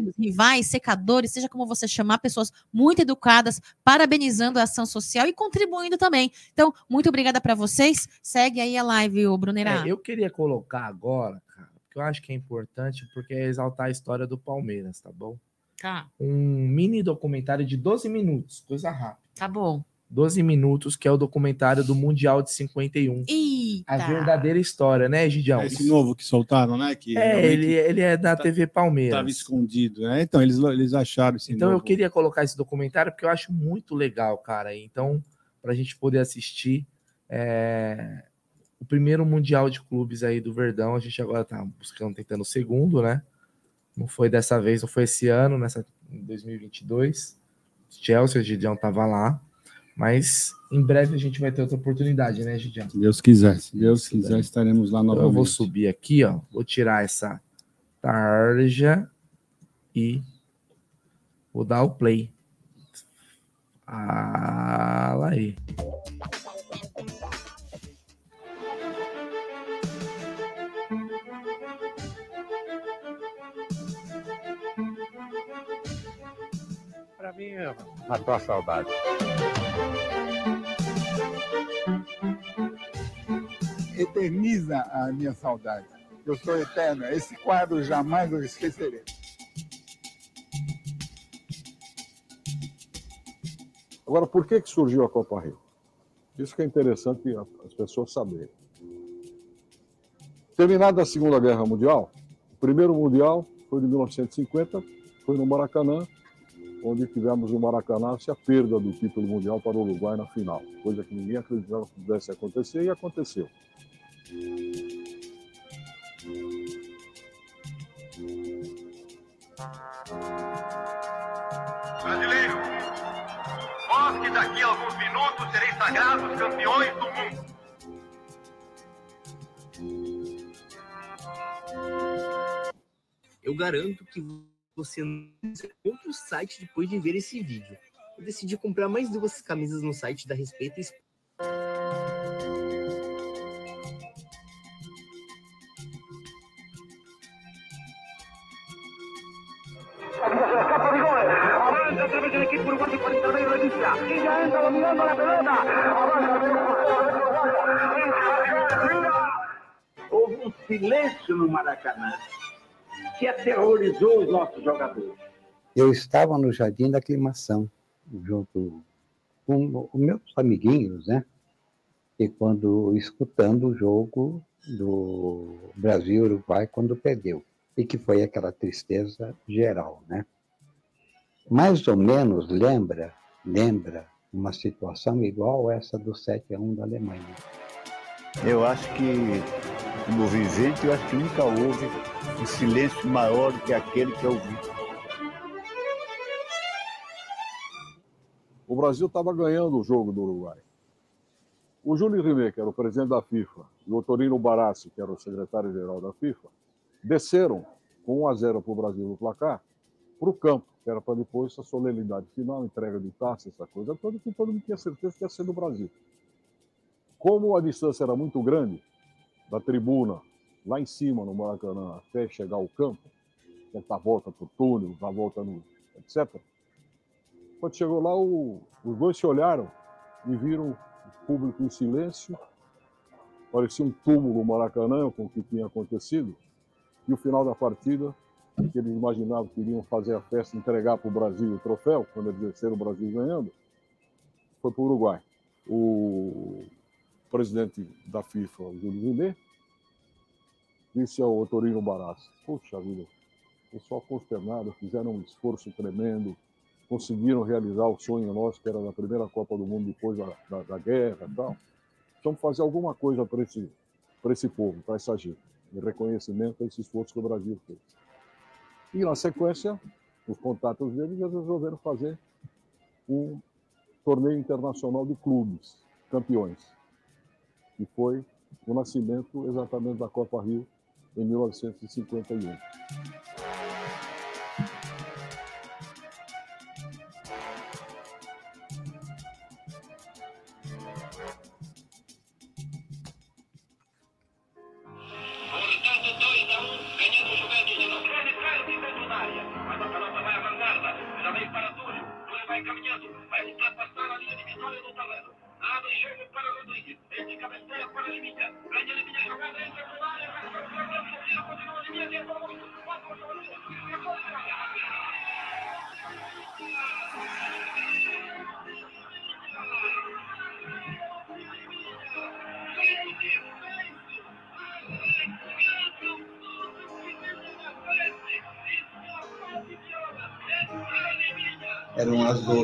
adversários, rivais, secadores, seja como você chamar, pessoas muito educadas, parabenizando a ação social e contribuindo também. Então, muito obrigada para vocês. Segue aí a live, o Brunerá. É, eu queria colocar agora, cara, porque eu acho que é importante, porque é exaltar a história do Palmeiras, tá bom? Tá, Um mini documentário de 12 minutos, coisa rápida. tá bom. 12 minutos, que é o documentário do Mundial de 51. Eita. A verdadeira história, né, Gidião? É esse novo que soltaram, né? Que É, ele, ele é da tá- TV Palmeiras. estava escondido, né? Então, eles, eles acharam esse Então eu novo. queria colocar esse documentário porque eu acho muito legal, cara. Então, para a gente poder assistir é, o primeiro Mundial de Clubes aí do Verdão, a gente agora tá buscando, tentando o segundo, né? Não foi dessa vez, não foi esse ano, nessa em 2022. Chelsea, o Gidião tava lá. Mas em breve a gente vai ter outra oportunidade, né, Gidião? Se Deus quiser, se Deus Se Deus quiser, estaremos lá Então novamente. eu vou subir aqui, ó. Vou tirar essa tarja e vou dar o play. Lá aí. Mim, matou a saudade. eterniza a minha saudade. Eu sou eterno. Esse quadro jamais eu esquecerei. Agora, por que, que surgiu a Copa Rio? Isso que é interessante as pessoas saberem. Terminada a Segunda Guerra Mundial, o primeiro Mundial foi de 1950, foi no Maracanã, onde tivemos no Maracanã a perda do título mundial para o Uruguai na final, coisa que ninguém acreditava que pudesse acontecer e aconteceu. Brasileiro, vós que daqui a alguns minutos sereis sagrados campeões do mundo. Eu garanto que você outro site depois de ver esse vídeo. Eu decidi comprar mais duas camisas no site da Respeita Houve um silêncio no Maracanã que aterrorizou os nossos jogadores. Eu estava no Jardim da Aclimação, junto com os meus amiguinhos, né? E quando escutando o jogo do Brasil-Uruguai quando perdeu. E que foi aquela tristeza geral, né? mais ou menos lembra, lembra uma situação igual essa do 7 a 1 da Alemanha. Eu acho que, como vivente, eu acho que nunca houve um silêncio maior do que aquele que eu vi. O Brasil estava ganhando o jogo do Uruguai. O Júlio Rimet, que era o presidente da FIFA, e o Torino Barassi, que era o secretário-geral da FIFA, desceram com 1 a 0 para o Brasil no placar para o campo, que era para depois essa solenidade final, entrega de taça, essa coisa toda, que todo mundo tinha certeza que ia ser no Brasil. Como a distância era muito grande, da tribuna lá em cima no Maracanã até chegar ao campo, tentar volta para o túnel, dar volta no. etc. Quando chegou lá, o, os dois se olharam e viram o público em silêncio. Parecia um túmulo Maracanã com o que tinha acontecido. E o final da partida, que eles imaginavam que iriam fazer a festa, entregar para o Brasil o troféu, quando eles desceram o Brasil ganhando, foi para o Uruguai. O presidente da FIFA, Júlio Rimet, disse ao Torino Barassi, poxa vida, pessoal consternado, fizeram um esforço tremendo, conseguiram realizar o sonho nosso, que era da primeira Copa do Mundo depois da, da, da guerra e tal. Vamos fazer alguma coisa para esse, esse povo, para essa gente, em reconhecimento a esse esforço que o Brasil fez. E, na sequência, os contatos deles eles resolveram fazer um torneio internacional de clubes, campeões. E foi o nascimento exatamente da Copa Rio em 1951.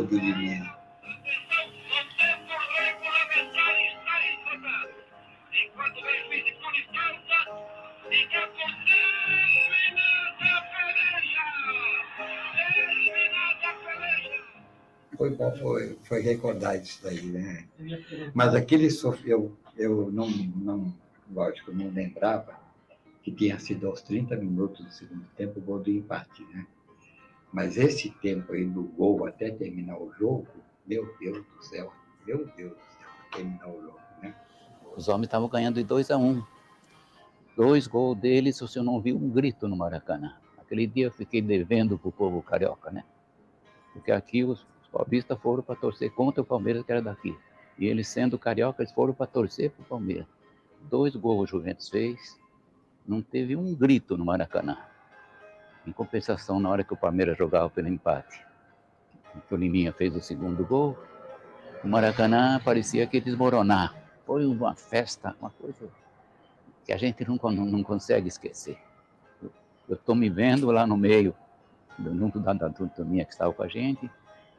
Que Foi bom, foi, foi recordar isso daí, né? Mas aquele sofreu, eu não, não, lógico, não lembrava que tinha sido aos 30 minutos do segundo tempo o gol do empate, né? Mas esse tempo aí do gol até terminar o jogo, meu Deus do céu, meu Deus do céu, terminar o jogo, né? Os homens estavam ganhando de 2 a 1 um. Dois gols deles, você não viu um grito no Maracanã. Aquele dia eu fiquei devendo pro povo carioca, né? Porque aqui os, paulistas foram para torcer contra o Palmeiras, que era daqui. E eles, sendo carioca, eles foram para torcer pro Palmeiras. Dois gols o Juventus fez, não teve um grito no Maracanã. Em compensação, na hora que o Palmeiras jogava pelo empate, o Liminha fez o segundo gol, o Maracanã parecia que desmoronar. Foi uma festa, uma coisa que a gente não, não, consegue esquecer. Eu estou me vendo lá no meio, junto da, da turminha que estava com a gente,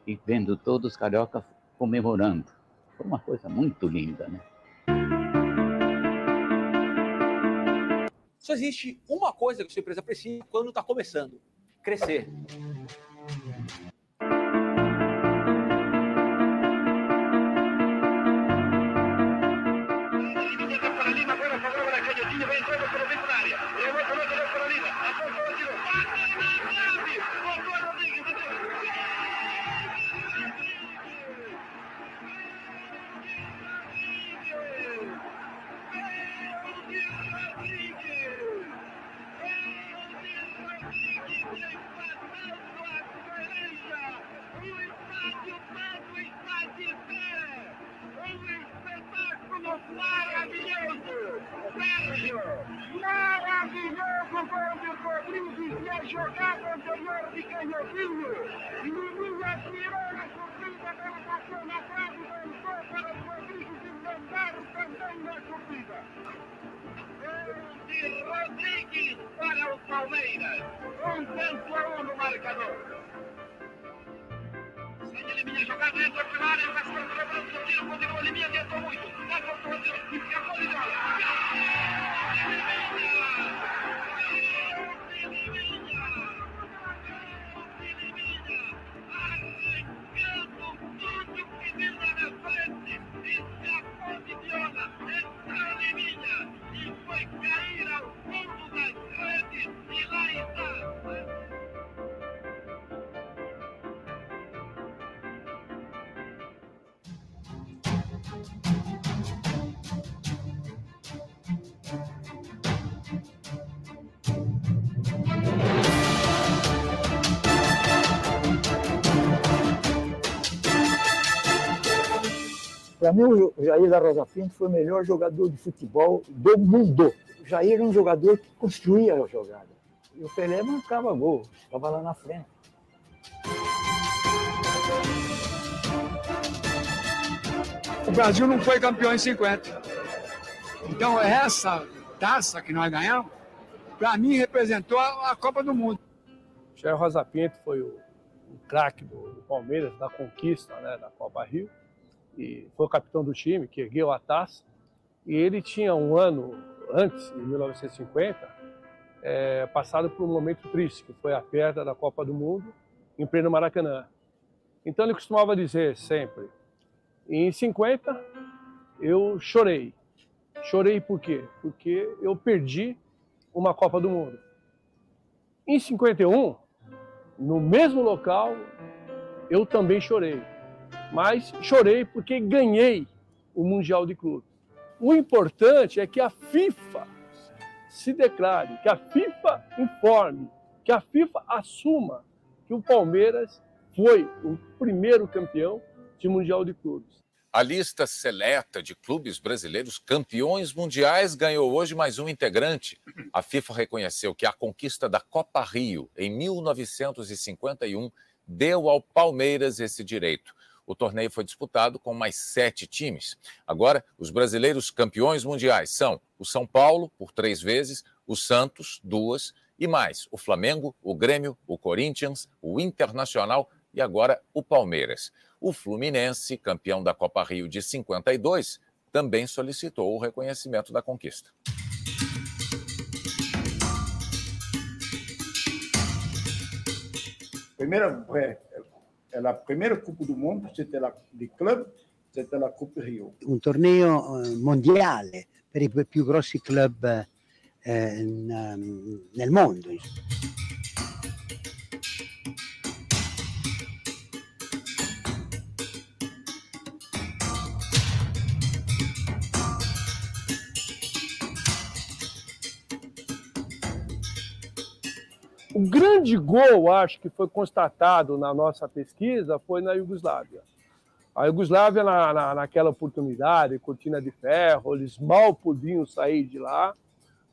e vendo todos os carioca comemorando. Foi uma coisa muito linda, né? Só existe uma coisa que sua empresa precisa quando está começando: crescer. Mim, o Jair da Rosa Pinto foi o melhor jogador de futebol do mundo. O Jair era um jogador que construía a jogada. E o Pelé marcava gol, estava lá na frente. O Brasil não foi campeão em 50. Então, essa taça que nós ganhamos, para mim, representou a, Copa do Mundo. Jair Rosa Pinto foi o, o craque do, do, Palmeiras, da conquista né, da Copa Rio, e foi o capitão do time, que ergueu a taça. E ele tinha um ano antes, em 1950, é, passado por um momento triste, que foi a perda da Copa do Mundo em pleno Maracanã. Então ele costumava dizer sempre, em 50 eu chorei. Chorei por quê? Porque eu perdi uma Copa do Mundo. Em 51, no mesmo local, eu também chorei. Mas chorei porque ganhei o Mundial de Clubes. O importante é que a FIFA se declare, que a FIFA informe, que a FIFA assuma que o Palmeiras foi o primeiro campeão de Mundial de Clubes. A lista seleta de clubes brasileiros campeões mundiais ganhou hoje mais um integrante. A FIFA reconheceu que a conquista da Copa Rio em 1951 deu ao Palmeiras esse direito. O torneio foi disputado com mais sete times. Agora, os brasileiros campeões mundiais são o São Paulo, por três vezes, o Santos, duas, e mais o Flamengo, o Grêmio, o Corinthians, o Internacional e agora o Palmeiras. O Fluminense, campeão da Copa Rio de 52, também solicitou o reconhecimento da conquista. Primeira, é, é a primeira Copa do Mundo, c'était la di club, c'était la Coppa Rio. Un torneo eh, mondiale per i più grossi club eh, in, nel mondo. Grande gol, acho que foi constatado na nossa pesquisa, foi na Iugoslávia. A Iugoslávia, na, na, naquela oportunidade, cortina de ferro, eles mal podiam sair de lá.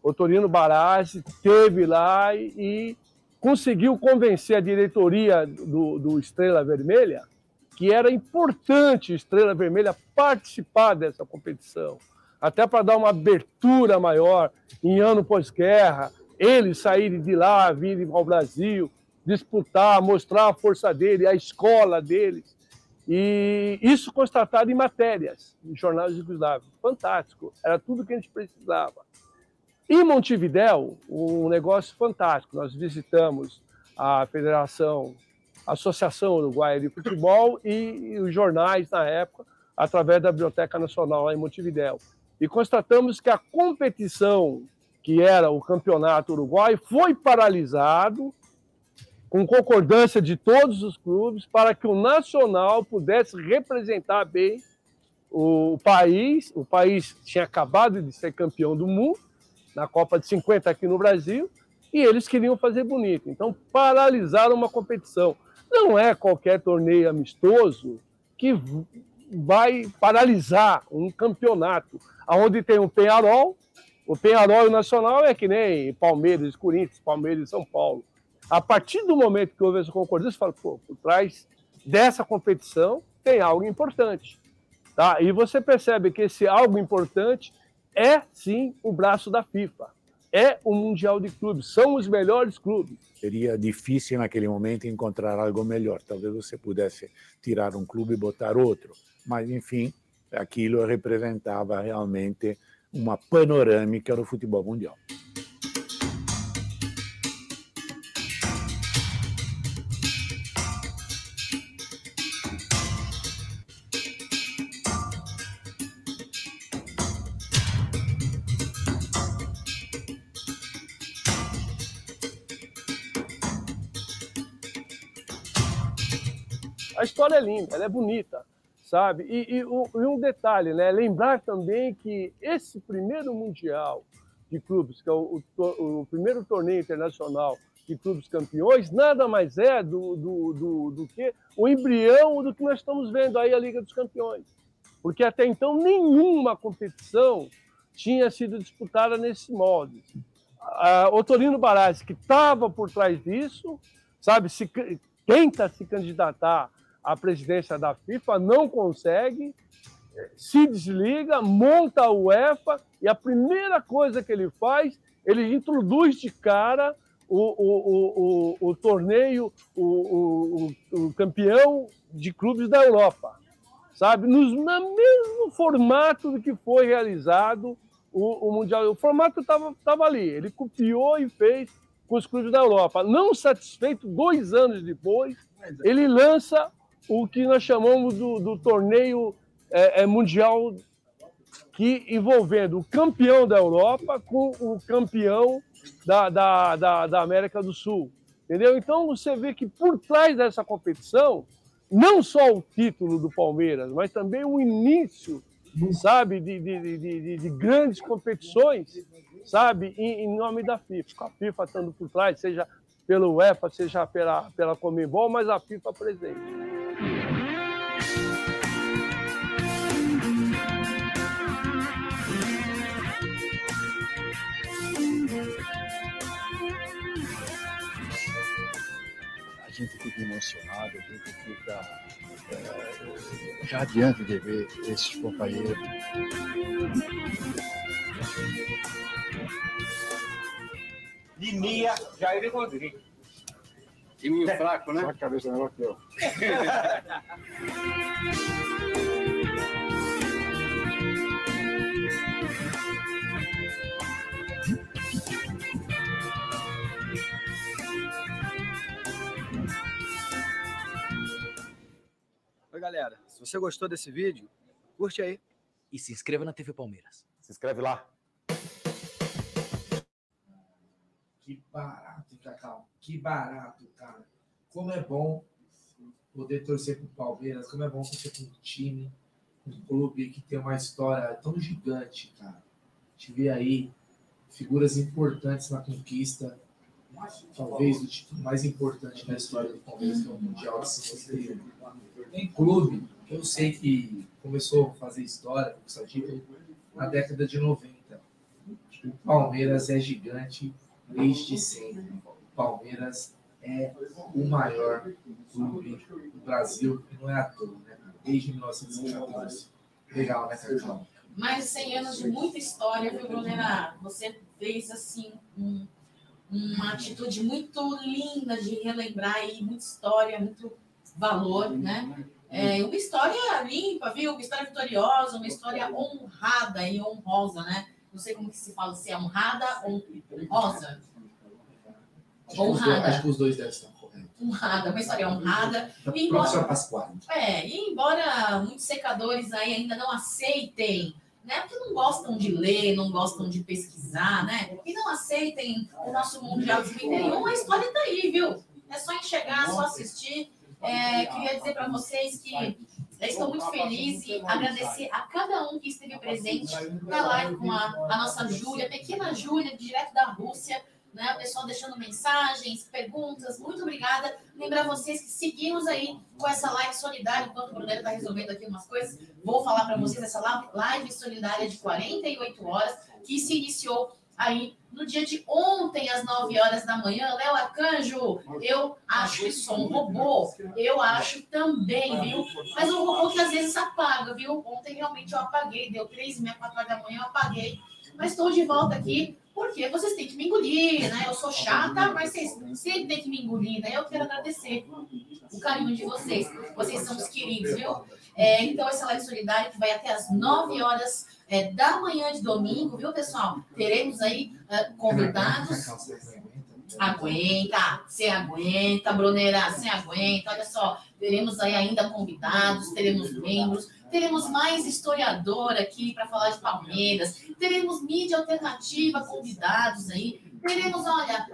O Torino Barassi teve lá e, e conseguiu convencer a diretoria do, do Estrela Vermelha que era importante Estrela Vermelha participar dessa competição, até para dar uma abertura maior em ano pós-guerra, eles saírem de lá, virem ao Brasil, disputar, mostrar a força dele, a escola deles. E isso constatado em matérias, em jornais jugoslavos. Fantástico, era tudo que a gente precisava. Em Montevidéu, um negócio fantástico. Nós visitamos a Federação, a Associação Uruguaia de Futebol e, os jornais na época, através da Biblioteca Nacional lá em Montevidéu. E constatamos que a competição que era o campeonato uruguaio, foi paralisado com concordância de todos os clubes para que o Nacional pudesse representar bem o país. O país tinha acabado de ser campeão do mundo na Copa de 50 aqui no Brasil e eles queriam fazer bonito. Então paralisaram uma competição. Não é qualquer torneio amistoso que vai paralisar um campeonato onde tem um Penharol o Penharol e o Nacional é que nem Palmeiras, Corinthians, Palmeiras e São Paulo. A partir do momento que houve essa concordância, fala, pô, por trás dessa competição tem algo importante. Tá? E você percebe que esse algo importante é, sim, o braço da FIFA. é o Mundial de Clubes, são os melhores clubes. Seria difícil naquele momento encontrar algo melhor. Talvez você pudesse tirar um clube e botar outro. Mas, enfim, aquilo representava realmente uma panorâmica do futebol mundial. A história é linda, ela é bonita, sabe? E, e, um detalhe, né? Lembrar também que esse primeiro mundial de clubes, que é o, o o primeiro torneio internacional de clubes campeões, nada mais é do, do, do, do que o embrião do que nós estamos vendo aí a Liga dos Campeões. Porque até então nenhuma competição tinha sido disputada nesse molde. O Torino Barassi, que estava por trás disso, sabe, se, tenta se candidatar à presidência da FIFA, não consegue, se desliga, monta a UEFA e a primeira coisa que ele faz, ele introduz de cara o, o, o, o, torneio, o, o, o, o campeão de clubes da Europa, sabe? Nos, no mesmo formato do que foi realizado o, o Mundial. O formato estava ali, ele copiou e fez com os clubes da Europa. Não satisfeito, dois anos depois, ele lança o que nós chamamos do, do torneio é, é, mundial que envolvendo o campeão da Europa com o campeão da, da, da, da América do Sul. Entendeu? Então você vê que por trás dessa competição, não só o título do Palmeiras, mas também o início, sabe, de, de, de, de- de grandes competições, sabe, em, em nome da FIFA. Com a FIFA estando por trás, seja pelo UEFA, seja pela, pela Comembol, mas a FIFA presente. Gente fica emocionado, a gente fica eh, radiante de ver esses companheiros. Liminha, Jair Rodrigues. Time fraco, né? Só a cabeça melhor que eu. galera. Se você gostou desse vídeo, curte aí. E se inscreva na TV Palmeiras. Se inscreve lá. Que barato, hein, Cacau. Que barato, cara. Como é bom poder torcer pro Palmeiras, como é bom torcer um time, um clube que tem uma história tão gigante, cara. A gente vê aí figuras importantes na conquista, talvez o título mais importante da história do Palmeiras, que é o Mundial de 51. Tem clube eu sei que começou a fazer história, conquistar título, na década de 90. O Palmeiras é gigante desde sempre. O Palmeiras é o maior clube do Brasil, e não é à toa, né? Desde 1914. Legal, né, Cacau? Mais de 100 anos de muita história, viu, Brunera? Você fez, assim, um- uma atitude muito linda de relembrar aí, muita história, muito valor, né? É, uma história limpa, viu? Uma história vitoriosa, uma história honrada e honrosa, né? Não sei como que se fala, se é honrada ou honrosa. Acho que, os dois, acho Honrada. que os dois devem estar corretos. Honrada, uma história honrada. E embora, é, e embora muitos secadores aí ainda não aceitem, né? Porque não gostam de ler, não gostam de pesquisar, né? E não aceitem o nosso Mundial de 51, a história tá aí, viu? É só enxergar, só assistir. É, queria dizer para vocês que estou muito feliz e agradecer a cada um que esteve presente na live com a, a nossa Júlia, pequena Júlia, direto da Rússia, né? O pessoal deixando mensagens, perguntas, muito obrigada. Lembrar vocês que seguimos aí com essa live solidária, enquanto o Brunero está resolvendo aqui umas coisas, vou falar para vocês essa live solidária de 48 horas, que se iniciou aí no dia de ontem, às 9 horas da manhã. Léo Arcanjo, eu acho que sou um robô. Eu acho também, viu? Mas um robô que às vezes apaga, viu? Ontem realmente eu apaguei, deu 3 e meia, 4 horas da manhã, eu apaguei. Mas estou de volta aqui porque vocês têm que me engolir, né? Eu sou chata, mas vocês sempre têm que me engolir, né? Eu quero agradecer o carinho de vocês. Vocês são os queridos, viu? É, então, essa live solidária que vai até as 9 horas é, da manhã de domingo, viu, pessoal? Teremos aí é, convidados. Aguenta, você aguenta, Bruneira, você aguenta. Olha só, teremos aí ainda convidados, teremos membros, teremos mais historiador aqui para falar de Palmeiras, teremos mídia alternativa, convidados aí, teremos, olha,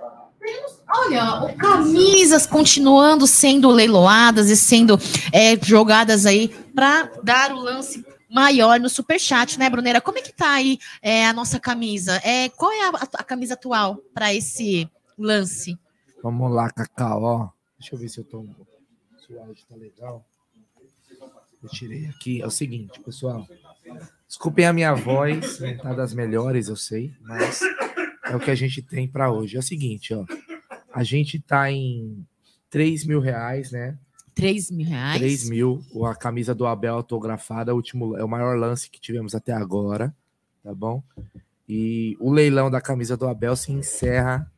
olha, camisas continuando sendo leiloadas e sendo é, jogadas aí para dar o lance maior no superchat, né, Bruneira? Como é que tá aí é, a nossa camisa? É, qual é a, a camisa atual para esse lance? Vamos lá, Cacau, ó. Deixa eu ver se eu tô. Se o áudio tá legal. Eu tirei aqui. É o seguinte, pessoal. Desculpem a minha voz, não tá das melhores, eu sei, mas é o que a gente tem para hoje. É o seguinte, ó. A gente tá em 3 mil reais, né? 3 mil reais? 3 mil. A camisa do Abel autografada, último, é o maior lance que tivemos até agora, tá bom? E o leilão da camisa do Abel se encerra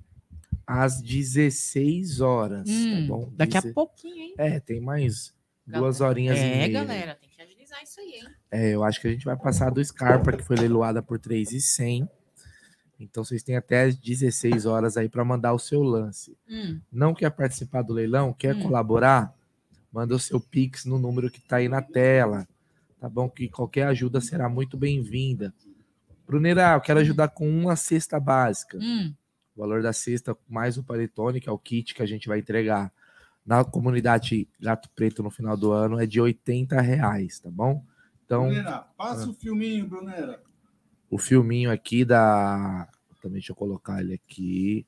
às 16 horas, Hum, tá bom? daqui a pouquinho, hein? É, tem mais duas horinhas e É, meia. galera, tem que agilizar isso aí, hein? É, eu acho que a gente vai passar do Scarpa, que foi leiloada por 3,100. Então vocês têm até as 16 horas aí para mandar o seu lance. Hum. Não quer participar do leilão? Quer Hum. colaborar? Manda o seu Pix no número que está aí na tela. Tá bom? Que qualquer ajuda será muito bem-vinda. Bruneira, eu quero ajudar com uma cesta básica. Hum. O valor da cesta mais o panetone, que é o kit que a gente vai entregar na comunidade Gato Preto no final do ano, é de 80 reais, tá bom? Então, Brunera, passa ah. o filminho, Brunera. O filminho aqui da. Também deixa eu colocar ele aqui.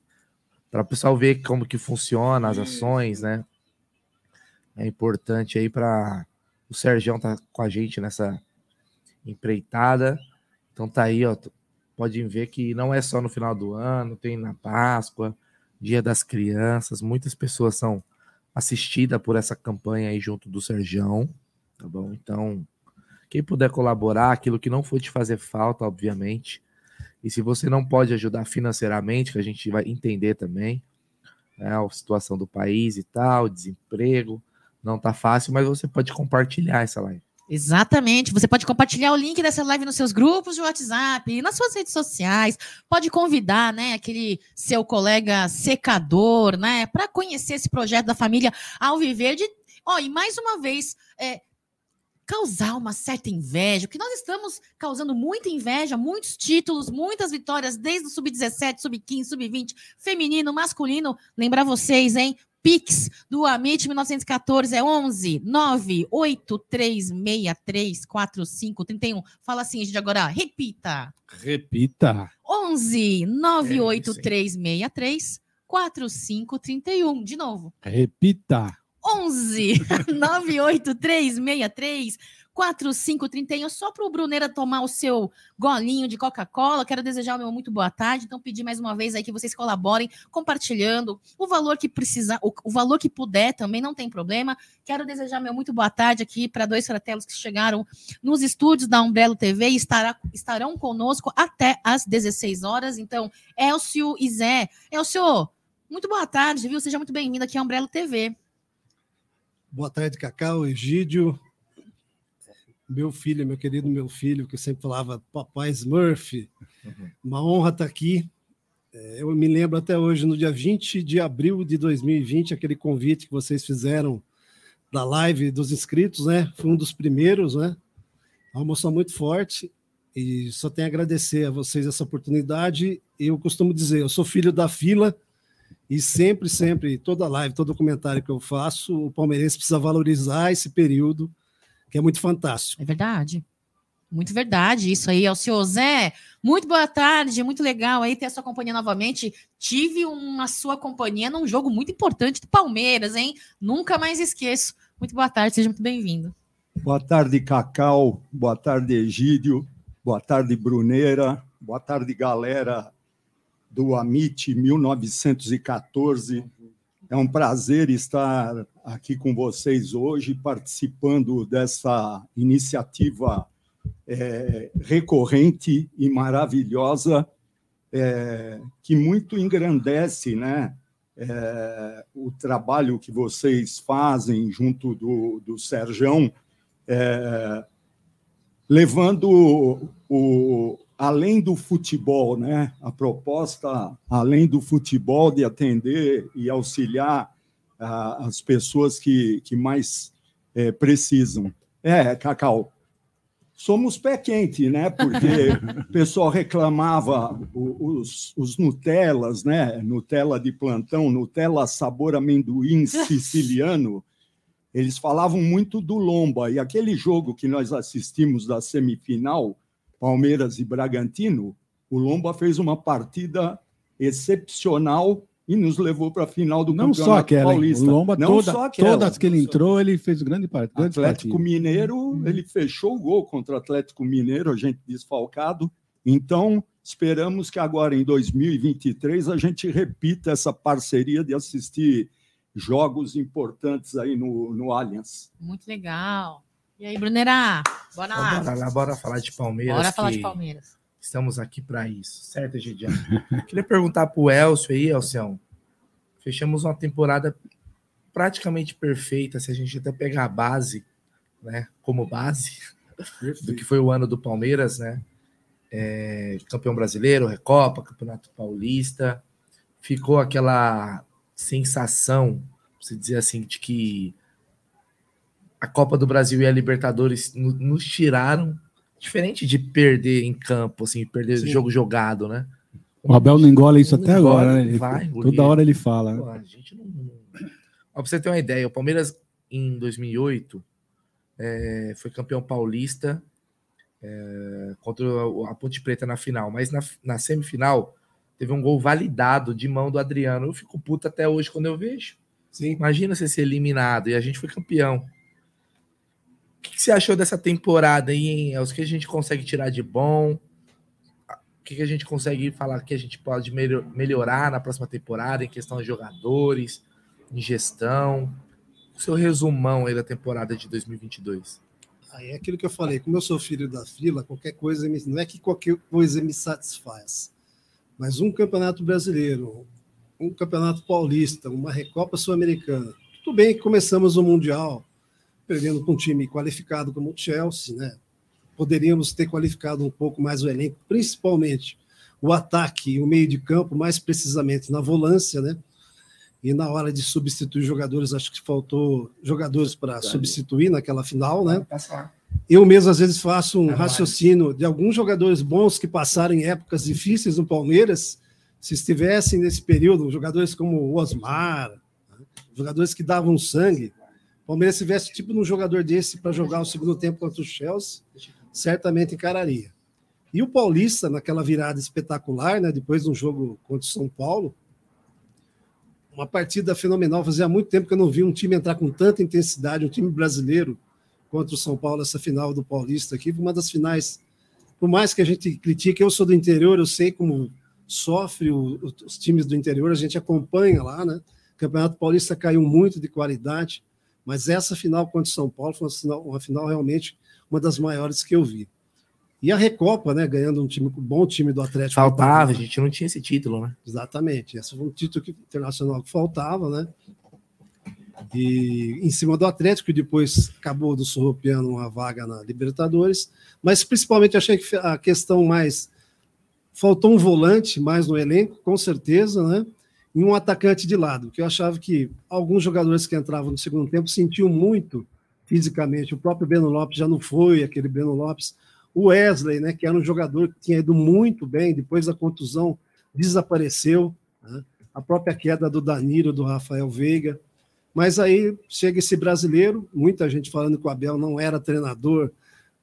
Para o pessoal ver como que funciona as ações, né? É importante aí para o Sergião tá com a gente nessa empreitada. Então tá aí, ó. Podem ver que não é só no final do ano, tem na Páscoa, Dia das Crianças. Muitas pessoas são assistidas por essa campanha aí junto do Sergião, tá bom? Então, quem puder colaborar, aquilo que não for te fazer falta, obviamente. E se você não pode ajudar financeiramente, que a gente vai entender também, né, a situação do país e tal, desemprego, não tá fácil, mas você pode compartilhar essa live. Exatamente. Você pode compartilhar o link dessa live nos seus grupos de WhatsApp, nas suas redes sociais. Pode convidar, né, aquele seu colega secador, né, para conhecer esse projeto da família Alviverde. Ó, e mais uma vez, é, causar uma certa inveja, porque nós estamos causando muita inveja, muitos títulos, muitas vitórias, desde o sub-17, sub-15, sub-20, feminino, masculino. Lembrar vocês, hein? Pix do Amit 1914 é 11 98363 4531. Fala assim, gente, agora repita. Repita. 11 98363 4531. De novo. Repita. 11 98363 4531. Só para o Bruneira tomar o seu golinho de Coca-Cola. Quero desejar o meu muito boa tarde. Então, pedir mais uma vez aí que vocês colaborem, compartilhando o valor que precisar, o, o valor que puder também, não tem problema. Quero desejar meu muito boa tarde aqui para dois fratelos que chegaram nos estúdios da Umbrello TV e estará, estarão conosco até às 16 horas. Então, Elcio e Zé. Elcio, muito boa tarde, viu? Seja muito bem-vindo aqui à Umbrello TV. Boa tarde, Cacau, Egídio. Meu filho, meu querido meu filho, que eu sempre falava Papai Smurf. Uma honra estar aqui. É, Eu me lembro até hoje, no dia 20 de abril de 2020, aquele convite que vocês fizeram da live dos inscritos, né? Foi um dos primeiros, né? Uma emoção muito forte e só tenho a agradecer a vocês essa oportunidade. Eu costumo dizer, eu sou filho da fila e sempre, sempre, toda live, todo comentário que eu faço, o palmeirense precisa valorizar esse período, que é muito fantástico. É verdade. Muito verdade, isso aí, Alcio Zé. Muito boa tarde, muito legal aí ter a sua companhia novamente. Tive uma sua companhia num jogo muito importante do Palmeiras, hein? Nunca mais esqueço. Muito boa tarde, seja muito bem-vindo. Boa tarde, Cacau. Boa tarde, Egídio. Boa tarde, Bruneira. Boa tarde, galera do Amit 1914. É um prazer estar aqui com vocês hoje, participando dessa iniciativa é, recorrente e maravilhosa é, que muito engrandece né, é, o trabalho que vocês fazem junto do, do Serjão, é, levando o, além do futebol, né, a proposta, além do futebol, de atender e auxiliar a, as pessoas que, que mais é, precisam. É, Cacau, somos pé quente, né? Porque o pessoal reclamava os, os Nutellas, né? Nutella de plantão, Nutella sabor amendoim siciliano. Eles falavam muito do Lomba. E aquele jogo que nós assistimos da semifinal, Palmeiras e Bragantino, o Lomba fez uma partida excepcional e nos levou para a final do Não Campeonato só aquela? Paulista. o Lomba, Não toda, só aquela. todas que ele entrou, ele fez grande parte. Grande Atlético partida. Mineiro, ele fechou o gol contra o Atlético Mineiro, a gente desfalcado. Então, esperamos que agora, em 2023, a gente repita essa parceria de assistir jogos importantes aí no, no Allianz. Muito legal. E aí, Brunera? Bora Então, lá. bora lá, bora falar de Palmeiras. Bora falar de Palmeiras. Estamos aqui para isso, certo, Gidiano? Queria perguntar para o Elcio aí, Elcião. Fechamos uma temporada praticamente perfeita, se a gente até pegar a base, né, como base do que foi o ano do Palmeiras, né? É, campeão brasileiro, Recopa, Campeonato Paulista. Ficou aquela sensação, se dizer assim, de que a Copa do Brasil e a Libertadores no- nos tiraram, diferente de perder em campo, assim, perder Sim. jogo jogado, né? O Abel não engole isso até Engole, agora, né? Ele- vai engolir. toda hora ele fala. né? Pô, a gente não. Ó, pra você ter uma ideia, o Palmeiras em 2008 é, foi campeão paulista é, contra a Ponte Preta na final, mas na, na semifinal teve um gol validado de mão do Adriano. Eu fico puto até hoje quando eu vejo. Imagina você ser eliminado e a gente foi campeão. O que, que você achou dessa temporada aí, hein? É os que a gente consegue tirar de bom? O que, que a gente consegue falar que a gente pode melho- melhorar na próxima temporada em questão de jogadores, em gestão? O seu resumão aí da temporada de 2022. Aí é aquilo que eu falei, como eu sou filho da fila, qualquer coisa, me- não é que qualquer coisa me satisfaz, mas um campeonato brasileiro, um campeonato paulista, uma Recopa Sul-Americana. Tudo bem que começamos o Mundial perdendo com um time qualificado como o Chelsea, né? Poderíamos ter qualificado um pouco mais o elenco, principalmente o ataque e o meio de campo, mais precisamente na volância, né? E na hora de substituir jogadores, acho que faltou jogadores para substituir naquela final, né? Eu mesmo, às vezes, faço um raciocínio de alguns jogadores bons que passaram em épocas difíceis no Palmeiras, se estivessem nesse período, jogadores como o Osmar, né? jogadores que davam sangue, o Palmeiras tivesse tipo um jogador desse para jogar o segundo tempo contra o Chelsea, certamente encararia. E o Paulista, naquela virada espetacular, né, depois de um jogo contra o São Paulo, uma partida fenomenal. Fazia muito tempo que eu não vi um time entrar com tanta intensidade, um time brasileiro contra o São Paulo, essa final do Paulista aqui, uma das finais. Por mais que a gente critique, eu sou do interior, eu sei como sofre o- os times do interior, a gente acompanha lá, né? O Campeonato Paulista caiu muito de qualidade, mas essa final contra o São Paulo foi uma final, uma final realmente uma das maiores que eu vi. E a Recopa, né? Ganhando um time, um bom time do Atlético. Faltava, a gente não tinha esse título, né? Exatamente. Esse foi um título que- internacional que faltava, né? E em cima do Atlético, e depois acabou do Sorropiano uma vaga na Libertadores. Mas principalmente achei que a questão mais. Faltou um volante mais no elenco, com certeza, né? E um atacante de lado, que eu achava que alguns jogadores que entravam no segundo tempo sentiam muito fisicamente. O próprio Breno Lopes já não foi aquele Breno Lopes. O Wesley, né, que era um jogador que tinha ido muito bem, depois da contusão desapareceu. né? A própria queda do Danilo, do Rafael Veiga. Mas aí chega esse brasileiro, muita gente falando que o Abel não era treinador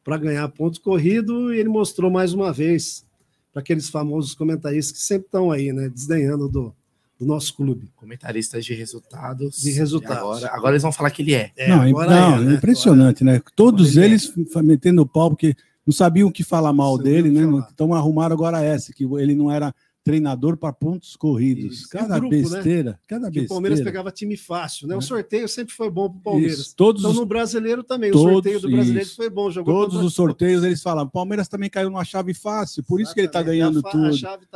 para ganhar ponto corrido, e ele mostrou mais uma vez para aqueles famosos comentaristas que sempre estão aí, né, desdenhando do, do nosso clube. Comentaristas de resultados. De resultados. Agora, agora eles vão falar que ele é. não, agora não, é, né? impressionante, né? Todos Agora ele eles fa- metendo o pau, porque não sabiam o que falar mal dele, né? Então arrumaram agora essa, que ele não era treinador para pontos corridos. Isso. O Cada grupo, né? besteira, cada Que besteira. o Palmeiras pegava time fácil, né? O É. sorteio sempre foi bom para o Palmeiras. Isso, todos então os- no brasileiro também, o Todos, sorteio do brasileiro isso. foi bom. Jogou Todos contra- os sorteios eles falavam, Palmeiras também caiu numa chave fácil, por isso que ele está Exatamente, ganhando fa-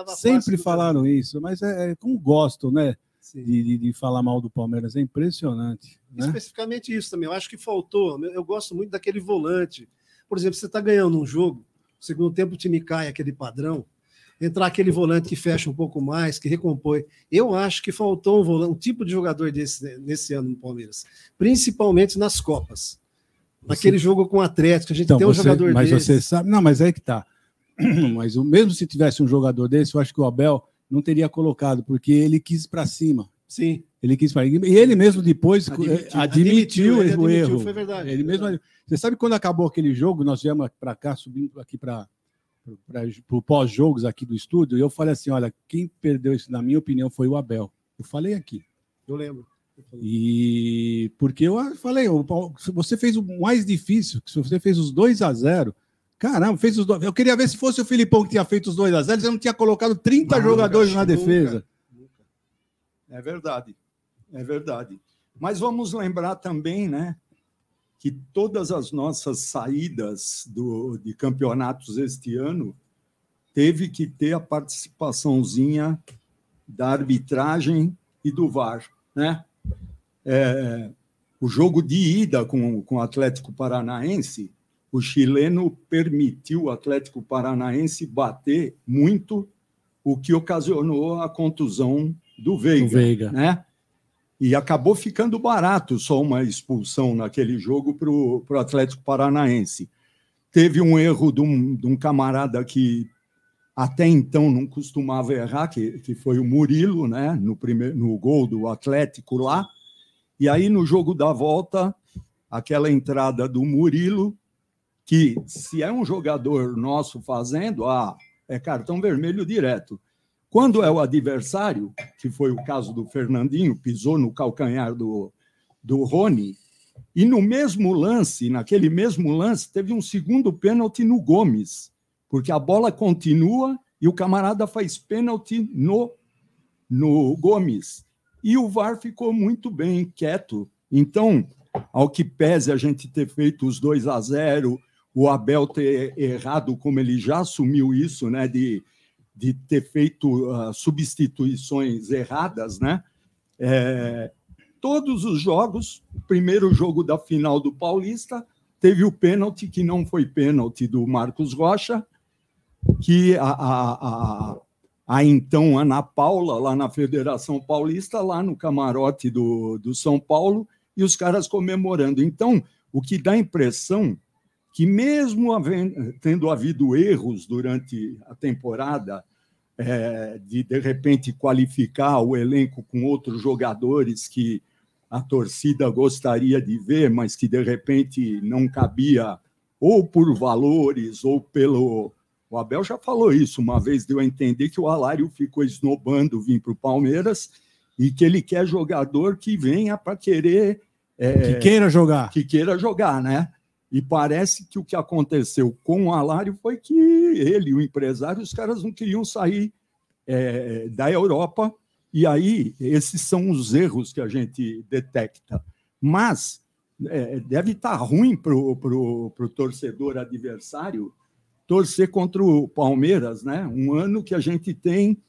tudo. Sempre falaram isso, mas é, é como gostam, né? De, de, de falar mal do Palmeiras, é impressionante. Né? Especificamente isso também. Eu acho que faltou. Eu gosto muito daquele volante. Por exemplo, você está ganhando um jogo, segundo tempo o time cai aquele padrão, entrar aquele volante que fecha um pouco mais, que recompõe. Eu acho que faltou um, volante, um tipo de jogador desse nesse ano no Palmeiras, principalmente nas Copas. Naquele jogo com o Atlético, a gente Então, tem um você- jogador mas desse. você sabe, não, mas é que tá. Mas mesmo se tivesse um jogador desse, eu acho que o Abel não teria colocado, porque ele quis para cima. Sim. Ele quis para E ele mesmo depois Admitiu. eh, admitiu, Admitiu, ele o admitiu, erro. foi verdade, Ele mesmo, você sabe quando acabou aquele jogo, nós viemos para cá, subindo aqui para o pós-jogos aqui do estúdio, e eu falei assim: olha, quem perdeu isso, na minha opinião, foi o Abel. Eu falei aqui. Eu lembro. E porque eu falei, você fez o mais difícil, que se você fez os 2 a 0 caramba, fez os dois. Eu queria ver se fosse o Filipão que tinha feito os 2 a 0 você não tinha colocado 30 Nunca, jogadores na nunca. defesa. É verdade, é verdade. Mas vamos lembrar também, né, que todas as nossas saídas do, de campeonatos este ano teve que ter a participaçãozinha da arbitragem e do VAR, né? É, o jogo de ida com, com o Atlético Paranaense, o chileno permitiu o Atlético Paranaense bater muito, o que ocasionou a contusão do Veiga, Do Veiga. né? E acabou ficando barato só uma expulsão naquele jogo para o Atlético Paranaense. Teve um erro de um, de um camarada que até então não costumava errar, que, que foi o Murilo, né? no, primeiro, no gol do Atlético lá. E aí, no jogo da volta, aquela entrada do Murilo, que se é um jogador nosso fazendo, ah, é cartão vermelho direto. Quando é o adversário, que foi o caso do Fernandinho, pisou no calcanhar do, do Rony, e no mesmo lance, naquele mesmo lance, teve um segundo pênalti no Gomes, porque a bola continua e o camarada faz pênalti no, no Gomes. E o VAR ficou muito bem quieto. Então, ao que pese a gente ter feito os 2 a 0, o Abel ter errado, como ele já assumiu isso, né, de, de ter feito uh, substituições erradas, né? É, todos os jogos, o primeiro jogo da final do Paulista, teve o pênalti que não foi pênalti do Marcos Rocha, que a, a, a, a então Ana Paula, lá na Federação Paulista, lá no camarote do, do São Paulo, e os caras comemorando. Então, o que dá impressão que, mesmo havendo, tendo havido erros durante a temporada, é, de de repente qualificar o elenco com outros jogadores que a torcida gostaria de ver, mas que de repente não cabia, ou por valores, ou pelo. O Abel já falou isso uma vez, deu a entender que o Alário ficou esnobando vir para o Palmeiras e que ele quer jogador que venha para querer. é, Que queira jogar. Que queira jogar, né? E parece que o que aconteceu com o Alário foi que ele, o empresário, os caras não queriam sair é, da Europa. E aí, esses são os erros que a gente detecta. Mas é, deve estar ruim para o torcedor adversário torcer contra o Palmeiras, né? Um ano que a gente tem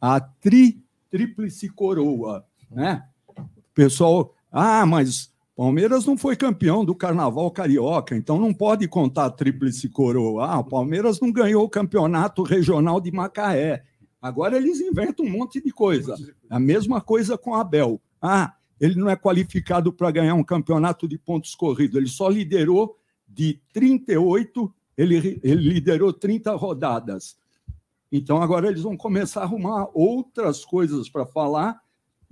a tri, tríplice coroa, né? O pessoal, ah, mas Palmeiras não foi campeão do Carnaval Carioca, então não pode contar a tríplice coroa. Ah, o Palmeiras não ganhou o campeonato regional de Macaé. Agora eles inventam um monte de coisa. A mesma coisa com Abel. Ah, ele não é qualificado para ganhar um campeonato de pontos corridos. Ele só liderou de 38, ele, ele liderou 30 rodadas. Então agora eles vão começar a arrumar outras coisas para falar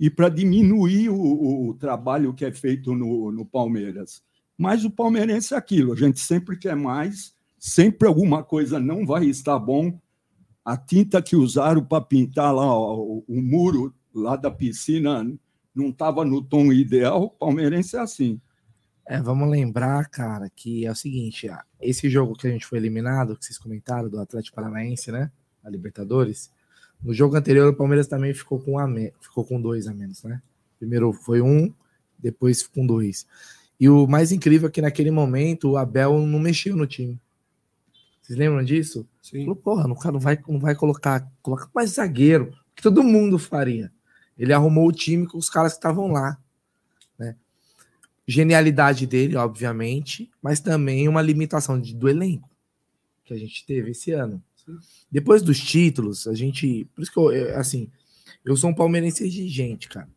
e para diminuir o, o, trabalho que é feito no, no Palmeiras. Mas o palmeirense é aquilo, a gente sempre quer mais, sempre alguma coisa não vai estar bom. A tinta que usaram para pintar lá o, o muro lá da piscina não estava no tom ideal, o palmeirense é assim. É, vamos lembrar, cara, que é o seguinte: esse jogo que a gente foi eliminado, que vocês comentaram, do Atlético Paranaense, né? A Libertadores, No jogo anterior, o Palmeiras também ficou com, a me... ficou com dois a menos, né? Primeiro foi um, depois com dois. E o mais incrível é que naquele momento o Abel não mexeu no time. Vocês lembram disso? Sim. Falou, porra, o cara não vai, não vai colocar, coloca mais zagueiro, que todo mundo faria. Ele arrumou o time com os caras que estavam lá. Né? Genialidade dele, obviamente, mas também uma limitação de, do elenco que a gente teve esse ano. Depois dos títulos, a gente. Por isso que eu, eu, assim, eu sou um palmeirense exigente, cara.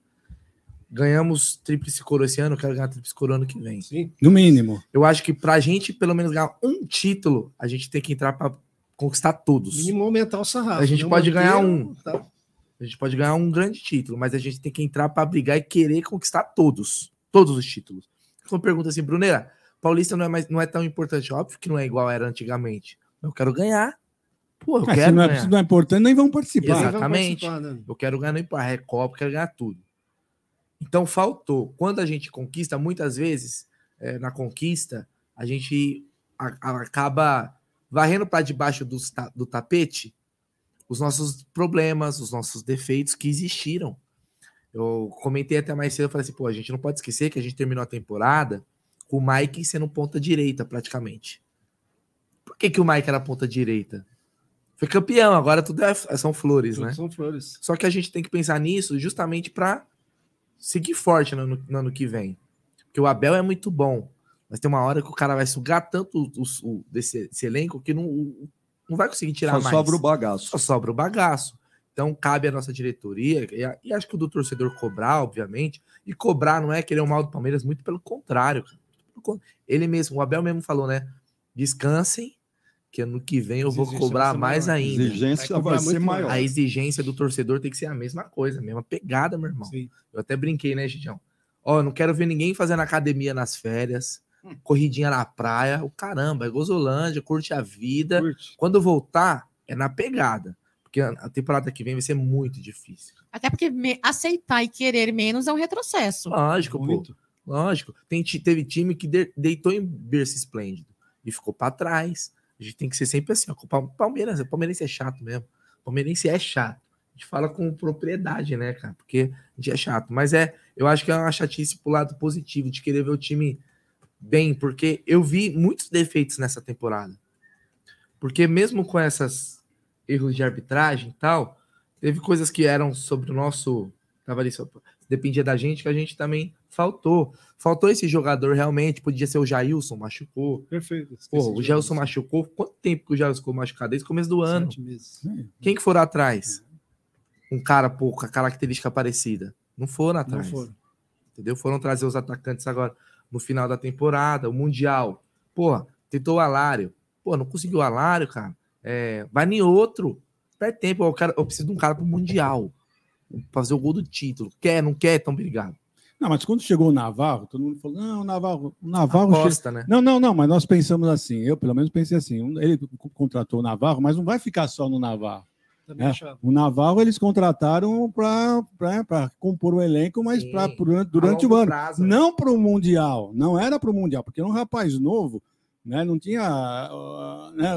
Ganhamos tríplice coroa esse ano, eu quero ganhar tríplice coroa ano que vem. Sim. No mínimo. Eu acho que pra gente, pelo menos, ganhar um título, a gente tem que entrar pra conquistar todos. Mínimo aumentar o sarrafo. A gente não pode manter, ganhar um. tá? A gente pode ganhar um grande título, mas a gente tem que entrar para brigar e querer conquistar todos. Todos os títulos. Então pergunta assim, Bruneira, Paulista não é, mais, não é tão importante. Óbvio que não é igual era antigamente. Eu quero ganhar. Pô, eu Ah, se, quero não é, se não é importante, nem vão participar. Exatamente. participar, né? Eu quero ganhar no Impar, Recopa, eu quero ganhar tudo. Então faltou. Quando a gente conquista, muitas vezes, eh, na conquista, a gente a- a- acaba varrendo para debaixo ta- do tapete os nossos problemas, os nossos defeitos que existiram. Eu comentei até mais cedo, eu falei assim, pô, a gente não pode esquecer que a gente terminou a temporada com o Mike sendo ponta direita, praticamente. Por que, que o Mike era ponta direita? Foi campeão, agora tudo é- são flores, né? São flores. Só que a gente tem que pensar nisso justamente para seguir forte no, ano- no ano que vem. Porque o Abel é muito bom, mas tem uma hora que o cara vai sugar tanto os- o, desse, desse elenco que não, não vai conseguir tirar Só mais. sobra o bagaço. Só sobra o bagaço. Então cabe à nossa diretoria, e, a- e acho que o do torcedor cobrar, obviamente, e cobrar não é querer o mal do Palmeiras, muito pelo contrário. Ele mesmo, o Abel mesmo falou, né? Descansem, que ano que vem eu vou vai cobrar mais maior. ainda. Exigência vai ser maior. A exigência do torcedor tem que ser a mesma coisa, a mesma pegada, meu irmão. Eu até brinquei, né, Gidião? Ó, não quero ver ninguém fazendo academia nas férias, Hum. corridinha na praia. O caramba, é Gozolândia, curte a vida. Quando voltar, é na pegada. Porque a a temporada que vem vai ser muito difícil. Até porque me- aceitar e querer menos é um retrocesso. Lógico, pô. Lógico. Tem, teve time que de- deitou em berço esplêndido e ficou para trás. A gente tem que ser sempre assim. Ó, Palmeiras, Palmeirense é chato mesmo. Palmeirense é chato. A gente fala com propriedade, né, cara? Porque a gente é chato. Mas é, eu acho que é uma chatice pro lado positivo, de querer ver o time bem, porque eu vi muitos defeitos nessa temporada. Porque mesmo com essas erros de arbitragem e tal, teve coisas que eram sobre o nosso. Tava ali, só- dependia da gente, que a gente também faltou. Faltou esse jogador realmente, podia ser o Jailson, machucou. Perfeito. Pô, o Jailson machucou. Quanto tempo que o Jailson ficou machucado? Desde o começo do ano. Meses. Quem que foram atrás? Um cara, pô, com a característica parecida. Não foram atrás. foram. Entendeu? Foram trazer os atacantes agora no final da temporada, o Mundial. Pô, tentou o Alário. Pô, não conseguiu o Alário, cara. É, vai em outro. Perde tempo. Eu, quero, eu preciso de um cara pro Mundial. Pra fazer o gol do título. Quer, não quer? Então, obrigado. Não, mas quando chegou o Navarro, todo mundo falou: não, o Navarro. O Navarro Aposta, che- né? Não, não, não, mas nós pensamos assim. Eu, pelo menos, pensei assim: um- ele co- contratou o Navarro, mas não vai ficar só no Navarro. Também né? achava. O Navarro eles contrataram para compor o elenco, mas Sim, pra, durante, o ano. prazo, né? não para o Mundial. Não era para o Mundial, porque era um rapaz novo, né? não tinha. ah, né,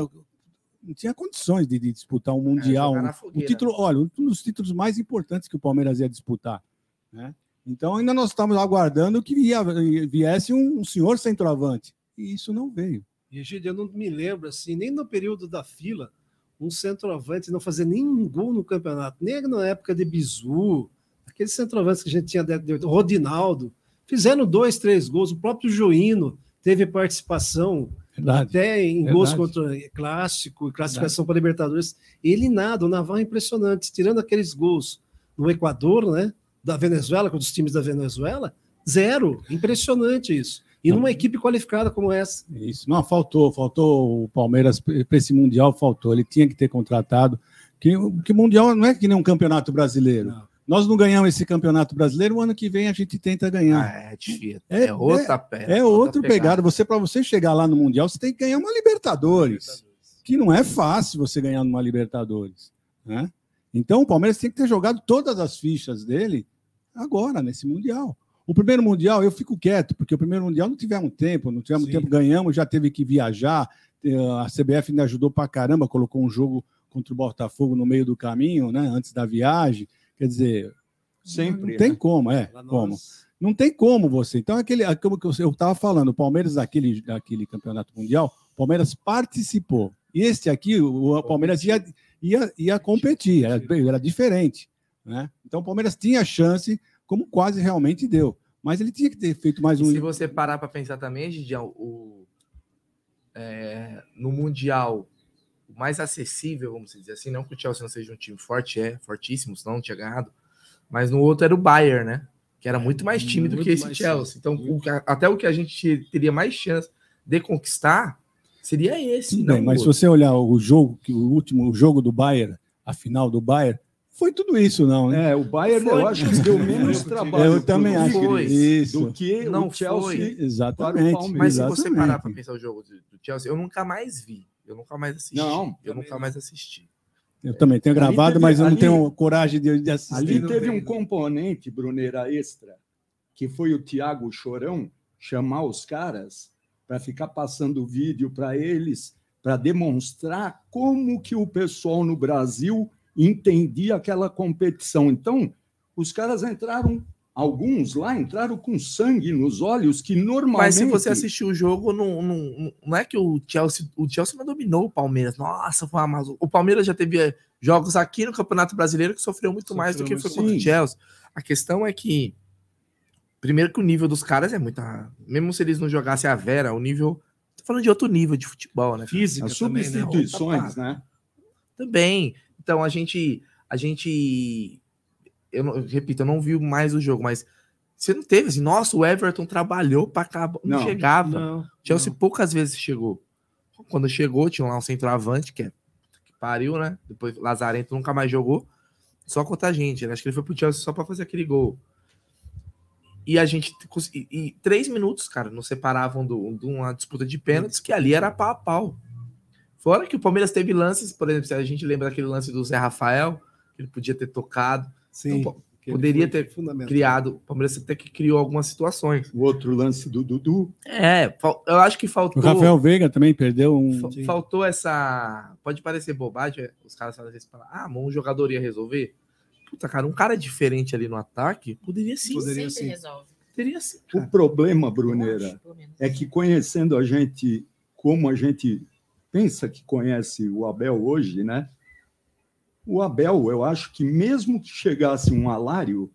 não tinha condições de, de disputar um Mundial. jogar na um, o título, olha, um dos títulos mais importantes que o Palmeiras ia disputar. Né? Então ainda nós estávamos aguardando que ia, viesse um, um senhor centroavante. E isso não veio. Egídio, eu não me lembro, assim, nem no período da fila, um centroavante não fazer nenhum gol no campeonato, nem na época de Bizu, aqueles centroavantes que a gente tinha, de, Rodinaldo, fizeram dois, três gols, o próprio Joino teve participação Verdade. até em Verdade. gols contra clássico, classificação para Libertadores. Ele nada, o Navarro é impressionante, tirando aqueles gols no Equador, né, da Venezuela, com os times da Venezuela, zero, impressionante isso. E numa equipe qualificada como essa. Isso, não, faltou, faltou o Palmeiras para esse Mundial, faltou. Ele tinha que ter contratado. Que, que Mundial não é que nem um campeonato brasileiro. Nós não ganhamos esse campeonato brasileiro, o ano que vem a gente tenta ganhar. É difícil. É, outra pegada. É outra pegada. Você, para você chegar lá no Mundial, você tem que ganhar uma Libertadores. Que não é fácil você ganhar numa Libertadores. Né? Então o Palmeiras tem que ter jogado todas as fichas dele agora, nesse Mundial. O primeiro Mundial, eu fico quieto, porque o primeiro Mundial não tivemos tempo, não tivemos tempo, ganhamos, já teve que viajar. eh, A CBF ainda ajudou pra caramba, colocou um jogo, contra o Botafogo no meio do caminho, né? Antes da viagem. Quer dizer, Sempre, Não tem né? como, é. Pra Como? nós. Não tem como você. Então, aquele, é como que eu estava falando, o Palmeiras daquele, daquele campeonato mundial, o Palmeiras participou. E este aqui, o, o Palmeiras ia, ia, ia competir, era, era diferente. Né? Então, o Palmeiras tinha chance, como quase realmente deu. Mas ele tinha que ter feito mais E um. se você parar para pensar também, Gidião, o, é, no Mundial, o mais acessível, vamos dizer assim, não que o Chelsea não seja um time forte, é fortíssimo, senão não tinha ganhado, mas no outro era o Bayern, né? Que era muito mais time do que esse Chelsea. Então, o até o que a gente teria mais chance de conquistar seria esse. Não bem, o mas se outro. você olhar o jogo, que o último jogo do Bayern, a final do Bayern, foi tudo isso, não. né? É, o Bayern eu acho que deu menos trabalho Eu também acho foi. isso. do que Não o Chelsea foi. para o Exatamente. Palmeiras. Mas se você Exatamente. parar para pensar o jogo do, Chelsea, eu nunca mais vi. Eu nunca mais assisti. Não, eu nunca mais assisti. Eu também tenho gravado, teve- mas eu não ali- tenho coragem de, de assistir. Ali teve um componente, Bruneira, extra, que foi o Thiago Chorão chamar os caras para ficar passando vídeo para eles, para demonstrar como que o pessoal no Brasil entendia aquela competição. Então, os caras entraram, alguns lá entraram com sangue nos olhos, que normalmente... Mas se você assistiu o jogo, não, não, não é que o Chelsea, o Chelsea não dominou o Palmeiras. Nossa, foi uma. O Palmeiras já teve eh, jogos aqui no Campeonato Brasileiro que sofreu muito mais do que Sofreu foi contra o. Chelsea. A questão é que, primeiro que o nível dos caras é muito. Mesmo se eles não jogassem a Vera, o nível. Tô falando de outro nível de futebol, né? Física As também, né? substituições, né? Também. Então a gente. A gente. Eu, não- eu repito, eu não vi mais o jogo, mas você não teve assim, nossa, o Everton trabalhou para acabar. Não, Não, chegava. não, Chelsea poucas vezes chegou. Quando chegou, tinha lá um centroavante, que é que pariu, né? Depois Lazarento nunca mais jogou. Só contra a gente. né? Acho que ele foi pro Chelsea só para fazer aquele gol. E a gente. E, e três minutos, cara, nos separavam de uma disputa de pênaltis, que ali era pau a pau. Fora que o Palmeiras teve lances, por exemplo, se a gente lembra daquele lance do Zé Rafael, que ele podia ter tocado. Sim, Então, poderia ter criado. O Palmeiras até que criou algumas situações. O outro lance do Dudu. É, eu acho que faltou. O Rafael Veiga também perdeu um. Fa- Faltou essa. Pode parecer bobagem, os caras às vezes falam, ah, mas um jogador ia resolver. Puta, cara, um cara diferente ali no ataque poderia sim. Poderia sim. resolve. Teria sim. O problema, Bruneira, é que conhecendo a gente como a gente pensa que conhece o Abel hoje, né? O Abel, eu acho que mesmo que chegasse um Alário,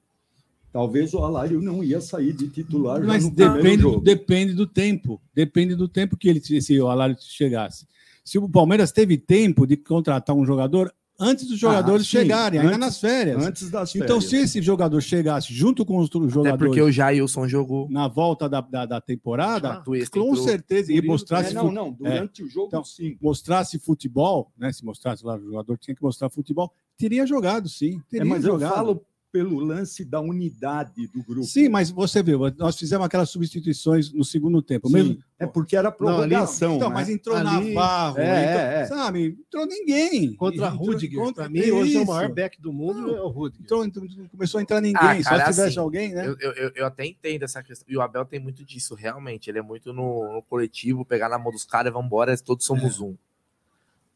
talvez o Alário não ia sair de titular Mas depende, depende do tempo. Depende do tempo que ele se o Alário chegasse. Se o Palmeiras teve tempo de contratar um jogador antes dos jogadores Ah, sim, chegarem, ainda antes- nas férias. antes das Então, férias. se esse jogador chegasse junto com os outros Até jogadores porque o Jailson jogou. na volta da, da, da temporada, Atuesta com entrou. certeza, e mostrasse. fu- Não, não, durante o jogo, então, sim. Mostrasse futebol, né? Se mostrasse lá o jogador, tinha que mostrar futebol, teria jogado, sim. É, Teria mas eu jogado. falo pelo lance da unidade do grupo. Sim, mas você viu, nós fizemos aquelas substituições no segundo tempo. Sim, mesmo, é porque era prorrogação. Então, né? mas entrou Ali- Navarro, É, entrou- é, é. sabe? Entrou ninguém. Contra Entrou- Rudiger. contra- Para mim, hoje é o Isso. maior back do mundo, é o Rudiger. Entrou, entrou- começou a entrar ninguém, Ah, cara, só se tivesse assim, alguém, né? Eu, eu, eu- até entendo essa questão. E o Abel tem muito disso, realmente. Ele é muito no, no coletivo, pegar na mão dos caras e vambora, todos somos É. um.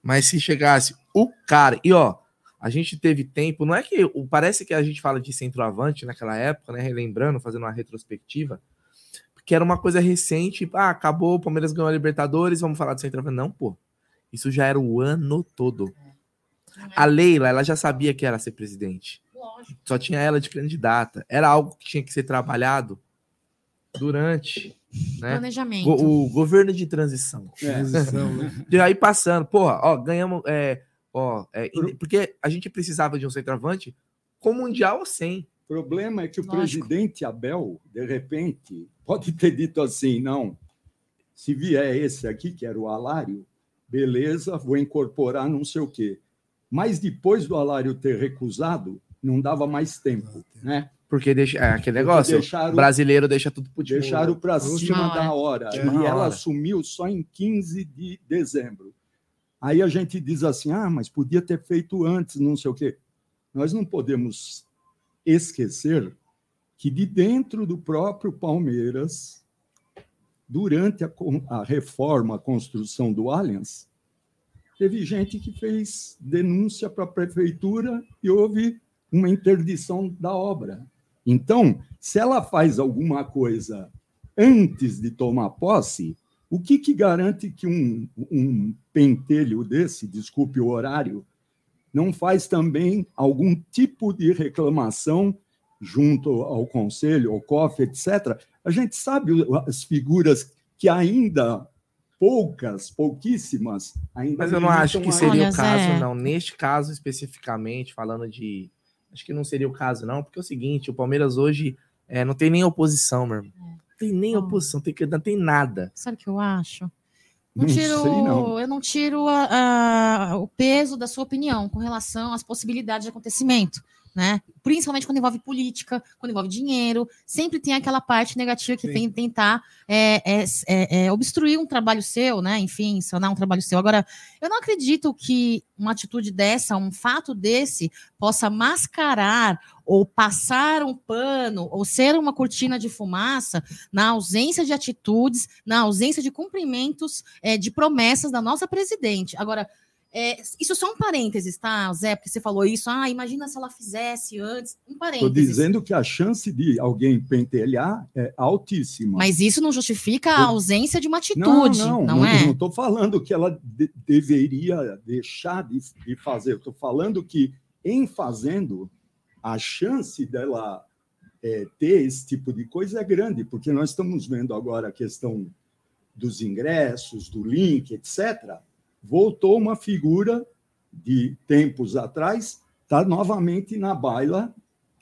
Mas se chegasse o cara. E ó, a gente teve tempo. Não é que. o- Parece que a gente fala de centroavante naquela época, né? Relembrando, fazendo uma retrospectiva. Porque era uma coisa recente. Ah, acabou, o Palmeiras ganhou a Libertadores, vamos falar de centroavante. Não, pô. Isso já era o ano todo. A Leila, ela já sabia que era ser presidente. Lógico. Só tinha ela de candidata. Era algo que tinha que ser trabalhado durante né? Planejamento. Go- o governo de transição. Transição, né? E aí passando, porra, ó, ganhamos. É, ó, é, porque a gente precisava de um centroavante com mundial ou sem. O problema é que o Lógico. presidente Abel, de repente, pode ter dito assim: não, se vier esse aqui, que era o Alário, beleza, vou incorporar não sei o quê. Mas depois do Alário ter recusado, não dava mais tempo, né? Porque deixa, é aquele negócio. deixaram- brasileiro deixa tudo pro Deixaram para cima da hora. É. E ela hora. assumiu só em 15 de dezembro. Aí a gente diz assim: ah, mas podia ter feito antes, não sei o quê. Nós não podemos esquecer que de dentro do próprio Palmeiras, durante a, a reforma, a construção do Allianz, teve gente que fez denúncia para a prefeitura e houve uma interdição da obra. Então, se ela faz alguma coisa antes de tomar posse, o que, que garante que um, um pentelho desse, desculpe o horário, não faz também algum tipo de reclamação junto ao conselho, ao COF, etc. A gente sabe as figuras que ainda poucas, pouquíssimas, ainda Mas eu não acho que seria Olha, o caso, não. Neste caso especificamente, falando de. Acho que não seria o caso, não, porque é o seguinte: o Palmeiras hoje é, não tem nem oposição, meu irmão. Não tem nem oposição, tem que, não tem nada. Sabe o que eu acho? Não Não tiro, sei, não. Eu não tiro a- a- o peso da sua opinião com relação às possibilidades de acontecimento, né? Principalmente quando envolve política, quando envolve dinheiro, sempre tem aquela parte negativa que tem tentar é, é, é, é, obstruir um trabalho seu, né? Enfim, sanar um trabalho seu. Agora, eu não acredito que uma atitude dessa, um fato desse, possa mascarar ou passar um pano ou ser uma cortina de fumaça na ausência de atitudes, na ausência de cumprimentos é, de promessas da nossa presidente. Agora, é, isso só um parênteses, tá, Zé? Porque você falou isso. Ah, imagina se ela fizesse antes. Um Estou parênteses. dizendo que a chance de alguém pentelhar é altíssima. Mas isso não justifica a ausência de uma atitude, não, não, não, é? Não estou falando que ela de- deveria deixar de, de fazer. Estou falando que, em fazendo, a chance dela é, ter esse tipo de coisa é grande, porque nós estamos vendo agora a questão dos ingressos, do link, etc. Voltou uma figura de tempos atrás, está novamente na baila.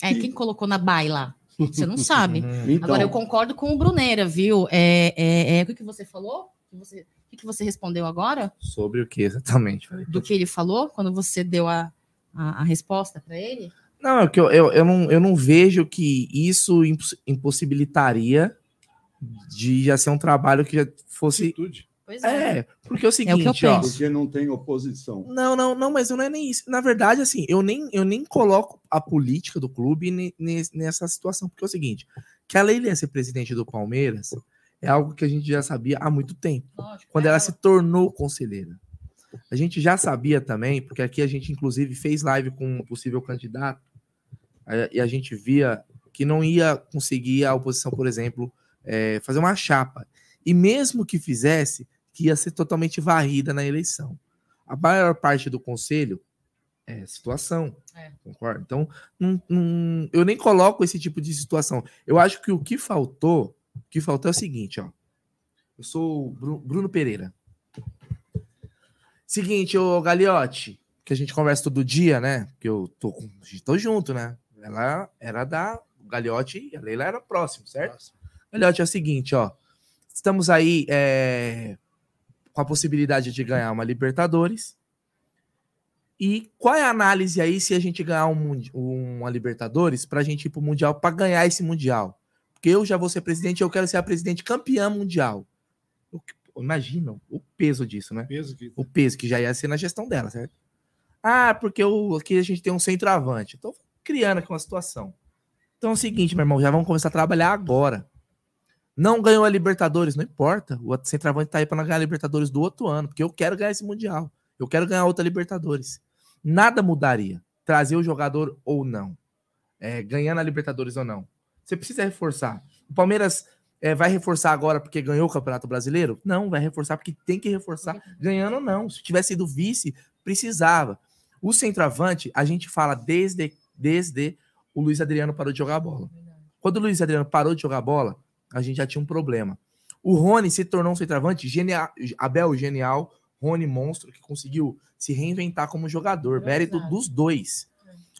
É, quem colocou na baila? Você não sabe. Então. Agora, eu concordo com o Bruneira, viu? É, é, é, o que, você falou? O que você, o que, que você respondeu agora? Sobre o que exatamente? Falei, Do que ele falou quando você deu a, a, a resposta para ele? Não, é que eu, eu, eu, não, eu não vejo que isso imposs- impossibilitaria de já ser um trabalho que já fosse. Pois é. porque é o seguinte, ó. Porque não tem oposição. Não, não, não, mas não é nem isso. Na verdade, assim, eu nem, eu nem coloco a política do clube ne- ne- nessa situação, porque é o seguinte: que a Leila ia ser presidente do Palmeiras é algo que a gente já sabia há muito tempo, quando ela se tornou conselheira. A gente já sabia também, porque aqui a gente, inclusive, fez live com um possível candidato, e a gente via que não ia conseguir a oposição, por exemplo, eh, fazer uma chapa. E mesmo que fizesse, que ia ser totalmente varrida na eleição. A maior parte do conselho é situação. Concorda? Então, não- não- eu nem coloco esse tipo de situação. Eu acho que o que faltou, o que faltou é o seguinte, ó. Eu sou o Bru- Bruno Pereira. Seguinte, ô Galiote, que a gente conversa todo dia, né? Que eu tô, tô junto, né? Ela era da o Galiote e a Leila era próximo, certo? Galiote é o seguinte, ó. Estamos aí é, com a possibilidade de ganhar uma Libertadores. E qual é a análise aí se a gente ganhar um, uma Libertadores para a gente ir para o Mundial para ganhar esse Mundial? Porque eu já vou ser presidente, eu quero ser a presidente campeã mundial. O que- Imagina o peso disso, né? O peso que já ia ser na gestão dela, certo? Ah, porque o, aqui a gente tem um centroavante. Estou criando aqui uma situação. Então é o seguinte, meu irmão, já vamos começar a trabalhar agora. Não ganhou a Libertadores, não importa. O centroavante tá aí para ganhar a Libertadores do outro ano, porque eu quero ganhar esse Mundial. Eu quero ganhar outra Libertadores. Nada mudaria. Trazer o jogador ou não. É, ganhando a Libertadores ou não. Você precisa reforçar. O Palmeiras é, vai reforçar agora porque ganhou o Campeonato Brasileiro? Não, vai reforçar porque tem que reforçar. Ganhando ou não. Se tivesse sido vice, precisava. O centroavante, a gente fala desde, desde o Luiz Adriano parou de jogar bola. Quando o Luiz Adriano parou de jogar bola, a gente já tinha um problema. O Rony se tornou um centroavante genial, Abel genial, Rony monstro, que conseguiu se reinventar como jogador. Mérito dos dois.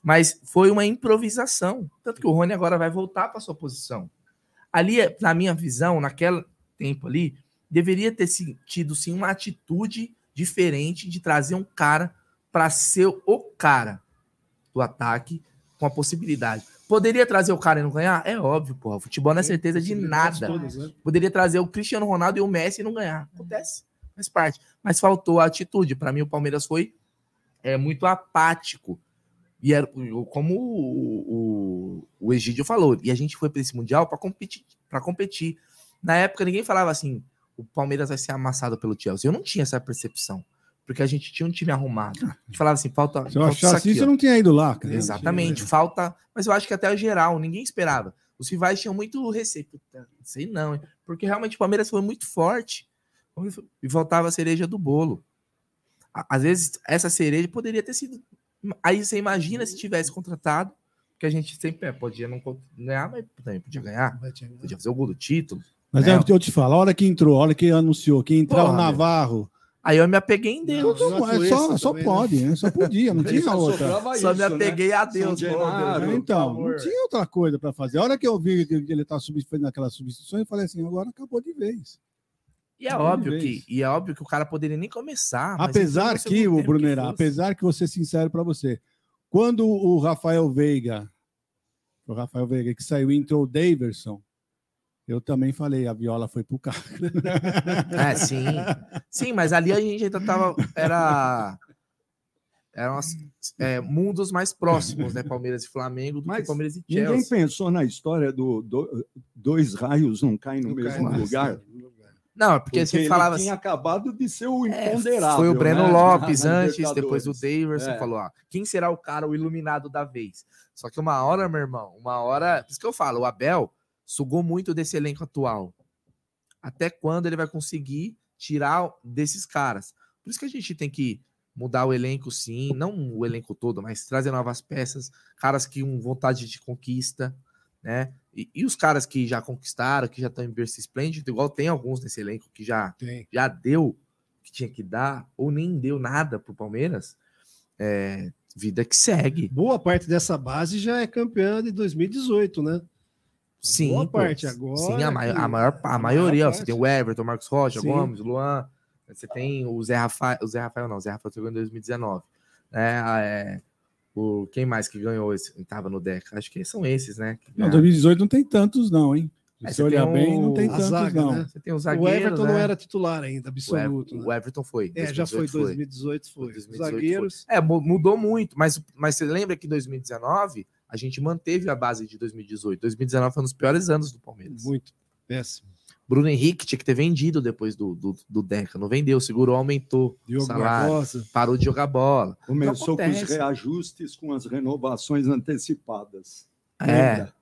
Mas foi uma improvisação. Tanto que o Rony agora vai voltar para sua posição. Ali, na minha visão, naquele tempo ali, deveria ter si- tido sim uma atitude diferente de trazer um cara para ser o cara do ataque com a possibilidade. Poderia trazer o cara e não ganhar? É óbvio, porra. Futebol não é certeza de nada. né? Poderia trazer o Cristiano Ronaldo e o Messi e não ganhar. Acontece, faz parte. Mas faltou a atitude. Para mim, o Palmeiras foi é, muito apático. E era, como o, o, o Egídio falou, e a gente foi para esse Mundial para competir, para competir. Na época, ninguém falava assim: o Palmeiras vai ser amassado pelo Chelsea. Eu não tinha essa percepção. Porque a gente tinha um time arrumado. A gente falava assim, falta. Se eu falta achasse isso, ó. eu não tinha ido lá. cara. Exatamente, falta. Mas eu acho que até o geral, ninguém esperava. Os rivais tinham muito receio. Puta, sei não? Porque realmente o Palmeiras foi muito forte. E faltava a cereja do bolo. Às vezes, essa cereja poderia ter sido. Aí você imagina se tivesse contratado, que a gente sempre é, podia não ganhar, mas também podia ganhar. Podia fazer o gol do título. Mas né? eu, eu te falo, a hora que entrou, a hora que anunciou que ia entrar Porra, o. Navarro. Aí eu me apeguei em Deus. Tudo, é só, só pode, né? Só podia, não tinha outra. Só me apeguei a Deus. Genaro, por então, não tinha outra coisa para fazer. A hora que eu vi que ele tá sub- fazendo aquela substituição, eu falei assim, agora acabou de vez. E é óbvio vez. que, e é óbvio que o cara poderia nem começar. mas Apesar que, o Brunerá, apesar que vou ser sincero para você, quando o Rafael Veiga, o Rafael Veiga que saiu e entrou o Daverson, eu também falei, a viola foi pro cara. É, sim. Sim, mas ali a gente ainda tava. Era. Eram as- é, mundos mais próximos, né? Palmeiras e Flamengo do que Palmeiras e Ninguém Chelsea. pensou na história do, do- dois raios não caem no mesmo caem, lugar. Não, é porque você ele falava tinha assim- acabado de ser o É, imponderável. Foi o Breno né? Lopes antes, depois o. Daverson É. falou: ó, quem será o cara, o iluminado da vez? Só que uma hora, meu irmão, uma hora. Por isso que eu falo, o Abel sugou muito desse elenco atual. Até quando ele vai conseguir tirar desses caras? Por isso que a gente tem que mudar o elenco, sim, não o elenco todo, mas trazer novas peças, caras que com vontade de conquista, né? E, e os caras que já conquistaram, que já estão em berço esplêndido, igual tem alguns nesse elenco que já, já deu que tinha que dar, ou nem deu nada pro Palmeiras, é, vida que segue. Boa parte dessa base já é campeã de 2018, né? Sim, Boa parte agora. Sim, a, mai- que- a maior, a a maioria. maior ó, Você tem o Everton, Marcos Rocha, Sim. Gomes, Luan. Você tem o Zé Rafael. O Zé Rafael não, o Zé Rafael chegou em 2019. É, a- é, o, quem mais que ganhou esse? Tava no DECA? Acho que são esses, né? que Não, ganharam. 2018 não tem tantos, não, hein? Se Aí você olhar tem bem, não o- tem a tantos, zaga, não. né? Você tem os O zagueiros, Everton não né? era titular ainda, O Ev- absoluto. O Everton foi. É, já foi 2018 foi. 2018, foi. Os 2018 zagueiros. foi. É, mu- mudou muito, mas, mas você lembra que em 2019 a gente manteve a base de 2018. 2019 foi um dos piores anos do Palmeiras. Muito péssimo. Bruno Henrique tinha que ter vendido depois do, do, do Deca. Não vendeu, segurou, aumentou o salário. Barbosa. Parou de jogar bola. Começou com os reajustes, com as renovações antecipadas. É, Lembra?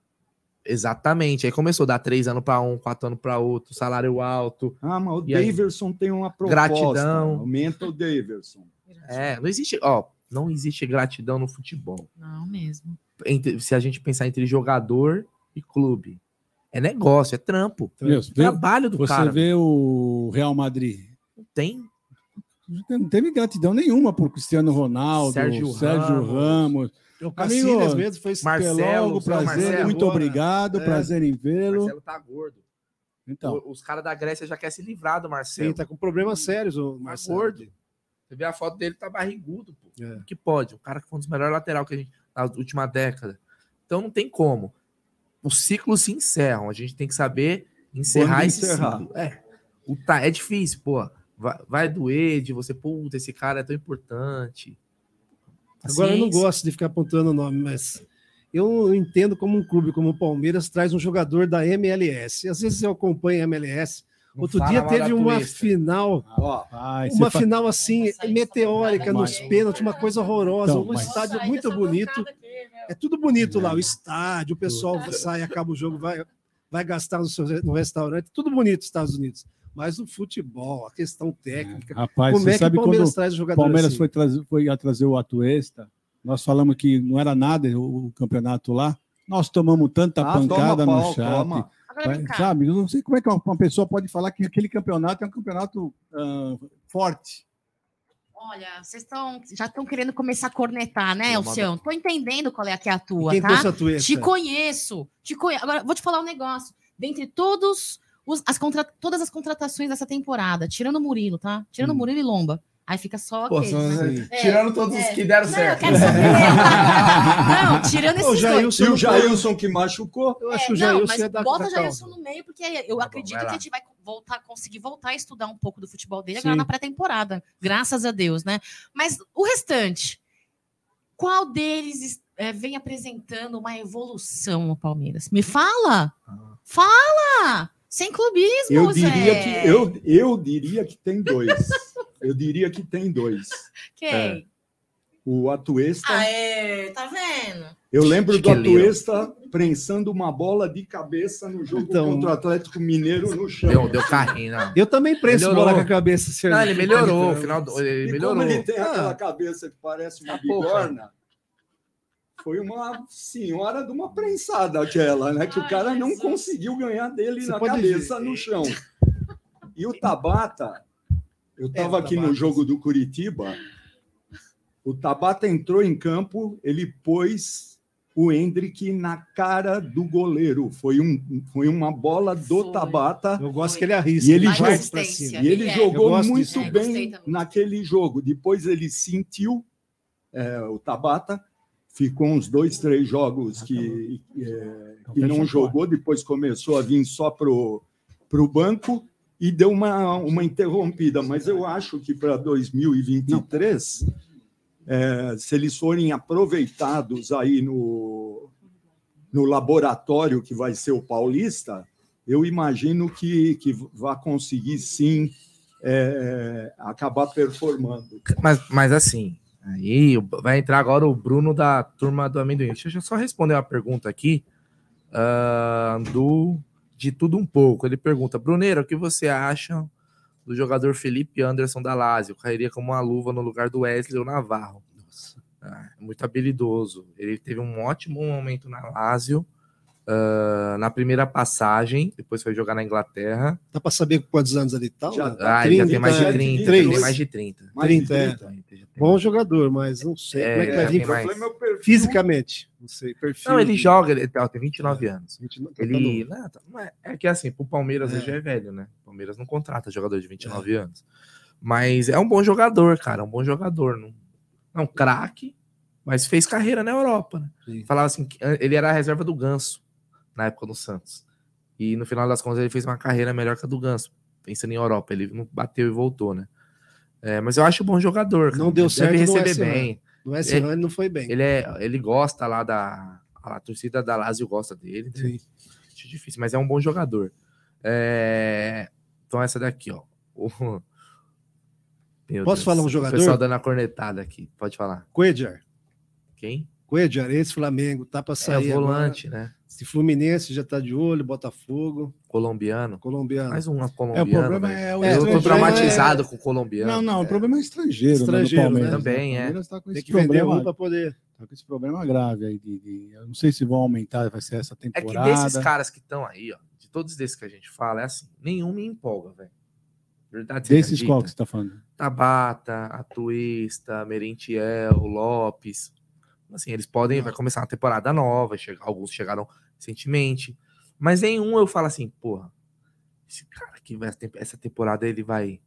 exatamente. Aí começou a dar três anos para um, quatro anos para outro, salário alto. Ah, mas o? Daverson tem uma proposta. Gratidão. Aumenta o Daverson. É, não existe, ó, não existe gratidão no futebol. Não mesmo. Entre- se a gente pensar entre jogador e clube. É negócio, é trampo. Vê- Trabalho do você cara. vê o Real Madrid. Não tem. Não teve gratidão nenhuma por Cristiano Ronaldo, Sérgio Sérgio, Ramos. Ramos. O Cacilhas mesmo foi Marcelo, logo, prazer, Marcelo muito agora. obrigado, É. prazer em vê-lo. Marcelo tá gordo. Então. O- Os caras da Grécia já querem se livrar do Marcelo. Sim, tá com problemas sérios o Tá Marcelo. gordo. Você vê a foto dele, tá barrigudo, pô. É. Que pode. O cara que foi um dos melhores lateral que a gente na última década. Então não tem como. Os ciclos se encerram. A gente tem que saber encerrar Quando esse encerrar. ciclo. É. O tá, é difícil, pô. Vai, vai doer de você, puta, esse cara é tão importante. Agora eu não gosto de ficar apontando o nome, mas eu entendo como um clube como o Palmeiras traz um jogador da MLS. Às vezes eu acompanho a MLS. Não Outro dia teve uma Tuesta. final, Ai, uma final assim meteórica nos pênaltis, uma coisa horrorosa, Então, um mas- estádio muito bonito. É tudo bonito lá, o estádio, o pessoal sai, acaba o jogo, vai, vai gastar no, seu, no restaurante, tudo bonito nos Estados Unidos. Mas o futebol, a questão técnica, Rapaz, como você é que sabe o Palmeiras traz o o jogador Palmeiras assim? foi, trazer, foi a trazer o Atuesta, nós falamos que não era nada o, o campeonato lá. Nós tomamos tanta Ah, pancada toma no chat. toma. Agora. Sabe? Eu não sei como é que uma pessoa pode falar que aquele campeonato é um campeonato ah, forte. Olha, vocês estão já estão querendo começar a cornetar, né, Alcião? Tô entendendo qual é que é a tua, quem tá? a? Te conheço, te conheço. Agora, vou te falar um negócio. Dentre todos os, as contra, todas as contratações dessa temporada, tirando o Murilo, tá? Tirando o Murilo e Lomba. Aí fica só Pô, aqueles, né? tirando todos os que deram Não, certo. Eu quero saber. Não, tirando esses O Jailson, dois. e o Jailson que machucou. Eu É, acho que o não, Jailson mas é da, bota o Jailson no meio, porque eu acredito vai que a gente vai voltar, conseguir voltar a estudar um pouco do futebol dele Sim. agora na pré-temporada. Graças a Deus, né? Mas o restante, qual deles é, vem apresentando uma evolução no Palmeiras? Me fala! Fala! Sem clubismo, Eu diria Zé. que eu, eu diria que tem dois. Eu diria que tem dois. Quem? É. O Atuesta. Aê, tá vendo? Eu lembro do Esqueleiro. Atuesta prensando uma bola de cabeça no jogo Então- contra o Atlético Mineiro no chão. Deu, deu carrinho, não. Eu também prenso Melhorou. bola com a cabeça. Não, ele melhorou. o Final do, ele E melhorou. como ele tem aquela Ah. cabeça que parece uma Tá bigorna, foi uma senhora de uma prensada aquela, né? Que o cara não conseguiu ganhar dele Você na cabeça ver. no chão. E o Tabata, eu estava o aqui no jogo do Curitiba, o Tabata entrou em campo, ele pôs o Hendrick na cara do goleiro. Foi, um, foi uma bola do Tabata. Eu gosto que ele arrisca. E ele, pra cima. e ele É. Jogou muito. É, bem naquele jogo. Depois ele sentiu é, o Tabata, ficou uns dois, três jogos que, é, que não jogou, depois começou a vir só para o banco e deu uma, uma interrompida. Mas eu acho que para 2023, é, se eles forem aproveitados aí no, no laboratório que vai ser o Paulista, eu imagino que, que vai conseguir sim é, acabar performando. Mas, mas assim, aí vai entrar agora o Bruno da turma do amendoim. Deixa eu só responder uma pergunta aqui ah, do de tudo um pouco. Ele pergunta, Bruneiro, o que você acha do jogador Felipe Anderson da Lazio? Cairia como uma luva no lugar do Wesley ou Navarro. Ah, é muito habilidoso. Ele teve um ótimo momento na Lazio. Ah, na primeira passagem, depois foi jogar na Inglaterra. Dá para saber quantos anos ele tá? Já né? tá. Ah, ele já tem mais de 30, três. tem mais de 30. 30, é. Bom jogador, mas não sei É, como é que vai vir mais. fisicamente. Não sei, perfil. Não, ele joga, ele ó, tem 29 anos. 29, Ele. tá não, tá- não é, é que assim, pro Palmeiras É. ele já é velho, né? O Palmeiras não contrata jogador de 29 anos. Mas é um bom jogador, cara. É um bom jogador. Não, não é um craque, mas fez carreira na Europa, né? Falava assim, ele era a reserva do Ganso na época do Santos. E no final das contas ele fez uma carreira melhor que a do Ganso, pensando em Europa. Ele não bateu e voltou, né? É, mas eu acho bom jogador. cara. Não deu Ele certo Deve no receber West Ham. bem. No West Ham ele não foi bem. Ele, é, ele gosta lá da. A torcida da Lazio gosta dele. né? Acho difícil, mas é um bom jogador. É, Então, essa daqui, ó. Posso falar um jogador? O pessoal dando a cornetada aqui. Pode falar. Coedjar. Quem? Coedjar, esse Flamengo, tá para sair. É volante, agora. né? Se Fluminense já tá de olho, Botafogo. Colombiano. Colombiano. Mais um É, colombiano. o problema é o Eu tô traumatizado é- com o colombiano. Não, não, o problema é estrangeiro, Estrangeiro, né, né? Também, O é. Tá com Tem que vender problema, um para poder. tá com esse problema grave aí. De, de- eu não sei se vão aumentar, vai ser essa É que temporada. desses caras que estão aí, ó, de todos desses que a gente fala, é assim, nenhum me empolga, velho. Verdade Desses qual que você tá falando? Tabata, Atuista, Merentiel, Lopes. Assim, eles podem, vai começar uma temporada nova, chega- alguns chegaram recentemente, mas nenhum eu falo assim, porra, esse cara que vai essa temporada ele vai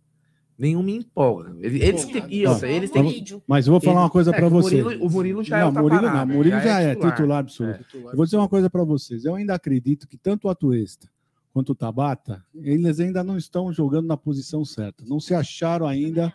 nenhum me empolga. Ele- Eles têm e outra, eles têm Mas- eu vou falar uma coisa É, para que o você. Murilo- o Murilo já é não, outra Murilo parada, não, Murilo já, é, titular. titular absoluto. É. Eu vou dizer uma coisa para vocês. Eu ainda acredito que tanto o Atuesta quanto o Tabata, eles ainda não estão jogando na posição certa. Não se acharam ainda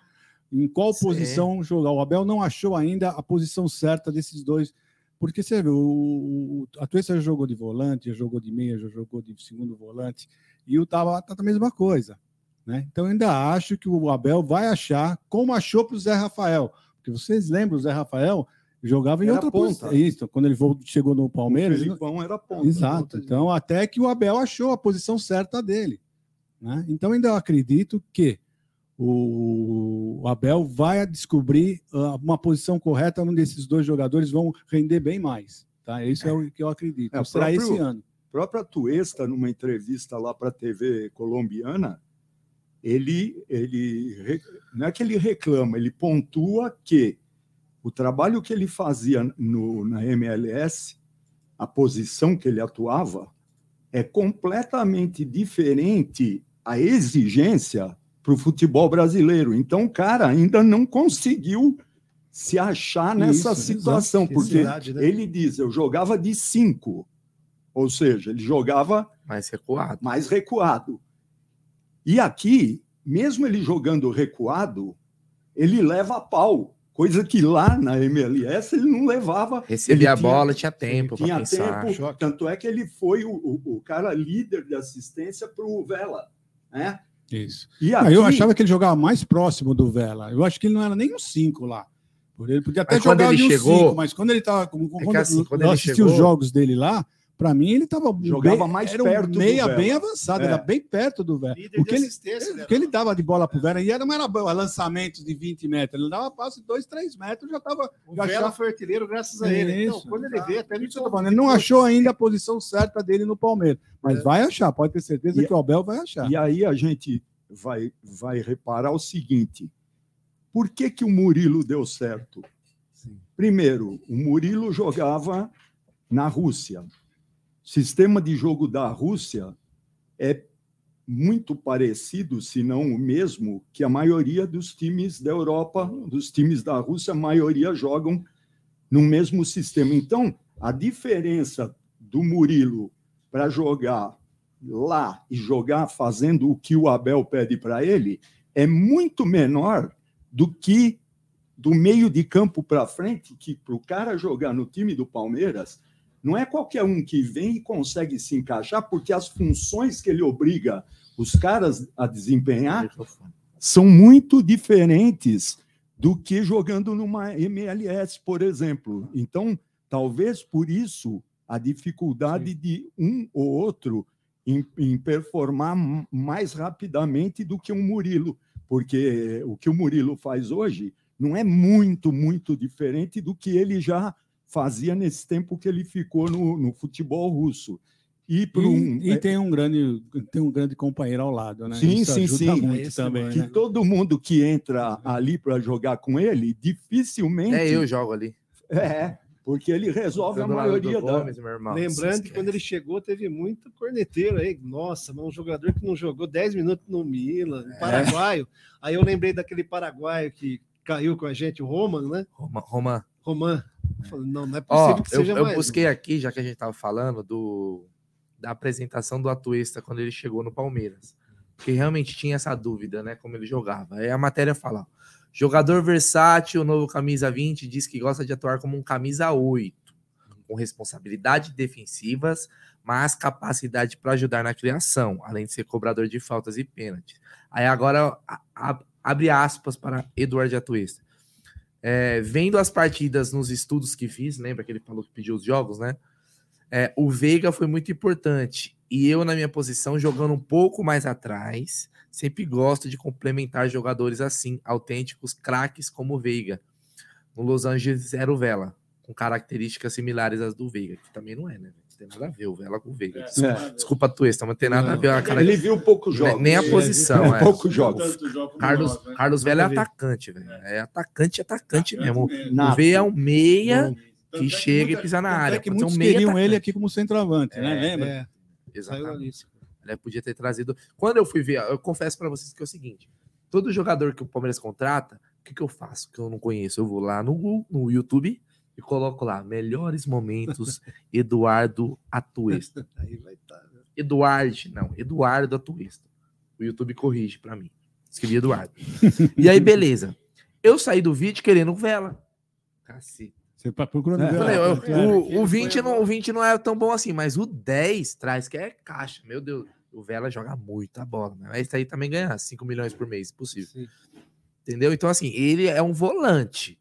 em qual Sim. posição jogar. O Abel não achou ainda a posição certa desses dois. Porque você viu, o, o Atuesta já jogou de volante, já jogou de meia, já jogou de segundo volante, e o Tabata a mesma coisa. Né? Então, eu ainda acho que o Abel vai achar, como achou para o Zé Rafael. Porque vocês lembram, o Zé Rafael jogava em Era outra ponta. posição. Isso, quando ele chegou no Palmeiras. O Felipão era ponta. Exato. Então, até que o Abel achou a posição certa dele. Né? Então, ainda acredito que o Abel vai descobrir ah, uma posição correta onde esses dois jogadores vão render bem mais. Tá? Isso é o que eu acredito. É, próprio- esse ano. O próprio Atuesta, numa entrevista lá para a TV colombiana, ele, ele não é que ele reclama, ele pontua que o trabalho que ele fazia no, na MLS, a posição que ele atuava, é completamente diferente a exigência para o futebol brasileiro. Então, o cara ainda não conseguiu se achar nessa Isso, situação, porque Verdade, né? ele diz: eu jogava de cinco, ou seja, ele jogava mais recuado. Mais recuado. E aqui, mesmo ele jogando recuado, ele leva a pau, coisa que lá na MLS ele não levava. Recebia a bola, tinha tempo tinha pensar. tempo, Choque. tanto é que ele foi o, o, o cara líder de assistência para o Vela, né? Isso. E Ah, Eu aqui- achava que ele jogava mais próximo do Vela. Eu acho que ele não era nem um 5 lá. Por Ele podia até quando jogar ele um chegou- 5, mas quando ele estava. Quando, que assim, quando eu assisti chegou- os jogos dele lá, para mim ele estava Jogava mais era um perto do meia bem avançado, É. era bem perto do. Líder O que ele, né? o que ele dava de bola pro Vela, e era, não era bom, lançamentos de 20 metros, ele dava passe de 2, 3 metros, já estava. O Vela foi artilheiro graças a ele. Então, Isso. quando ele vê, até me. Ele não achou ainda a posição certa dele no Palmeiras, mas vai achar, pode ter certeza E- que o Abel vai achar. E aí a gente vai, vai reparar o seguinte: por que, que o Murilo deu certo? Primeiro, o Murilo jogava na Rússia. Sistema de jogo da Rússia é muito parecido, se não o mesmo, que a maioria dos times da Europa, dos times da Rússia, a maioria jogam no mesmo sistema. Então, a diferença do Murilo para jogar lá e jogar fazendo o que o Abel pede para ele é muito menor do que do meio de campo para frente, que para o cara jogar no time do Palmeiras, não é qualquer um que vem e consegue se encaixar, porque as funções que ele obriga os caras a desempenhar são muito diferentes do que jogando numa MLS, por exemplo. Então, talvez por isso a dificuldade de um ou outro em, em performar mais rapidamente do que um Murilo, porque o que o Murilo faz hoje não é muito, muito diferente do que ele já fazia nesse tempo que ele ficou no, no futebol russo. E, E, um, e tem um grande tem um grande companheiro ao lado, né? Sim, Isso sim, ajuda sim. muito também, que né? todo mundo que entra ali para jogar com ele, dificilmente. É, eu jogo ali. É, porque ele resolve a lado do maioria da. Gomes, meu irmão. Lembrando que quando ele chegou, teve muito corneteiro aí. Nossa, mas um jogador que não jogou 10 minutos no Milan, É. um paraguaio. Aí eu lembrei daquele paraguaio que caiu com a gente, o Roman, né? Roma, Roman. Roman. Eu Não, não é possível Ó, que eu, seja eu mais. um. busquei aqui, já que a gente tava falando, do, da apresentação do Atuesta quando ele chegou no Palmeiras. Porque realmente tinha essa dúvida, né? Como ele jogava. Aí a matéria fala: jogador versátil, novo camisa 20, diz que gosta de atuar como um camisa 8, com responsabilidades defensivas, mas capacidade para ajudar na criação, além de ser cobrador de faltas e pênaltis. Aí agora a- a- abre aspas para Eduardo Atuesta. É, vendo as partidas nos estudos que fiz, lembra que ele falou que pediu os jogos, né? É, o Veiga foi muito importante. E eu, na minha posição, jogando um pouco mais atrás, sempre gosto de complementar jogadores assim, autênticos, craques como o Veiga. No Los Angeles era o Vela, com características similares às do Veiga, que também não é, né? Não tem nada a ver o Vela com o Veiga. Desculpa, É. desculpa Tuesta, mas não tem nada a ver. a cara- Ele viu poucos Nem- jogos. Nem a É, posição. viu é. poucos jogos. Carlos, Nós, né? Carlos Vela é atacante, velho. É atacante, atacante mesmo. Nato. O V é um meia Tanto que é que chega muita- e pisa na é área. que Pode ser muitos meia queriam ele atacante. aqui como centroavante, né? É, Lembra? é. Exatamente. Ele podia ter trazido. Quando eu fui ver, eu confesso para vocês que é o seguinte: todo jogador que o Palmeiras contrata, o que, que eu faço? Que eu não conheço. Eu vou lá no, Google, no YouTube e coloco lá melhores momentos Eduardo Atuesta. Aí vai estar. Eduardo, não, Eduardo Atuesta. O YouTube corrige para mim. Escrevi Eduardo. e aí, beleza. Eu saí do vídeo querendo vela. Cacete. Você tá procurando Eu Vela, falei, eu- claro. o, o, 20 não, o 20 não é tão bom assim, mas o 10 traz que é caixa. Meu Deus, o Vela joga muita bola. né? Mas esse aí também ganha 5 milhões por mês, possível. Entendeu? Então, assim, ele é um volante.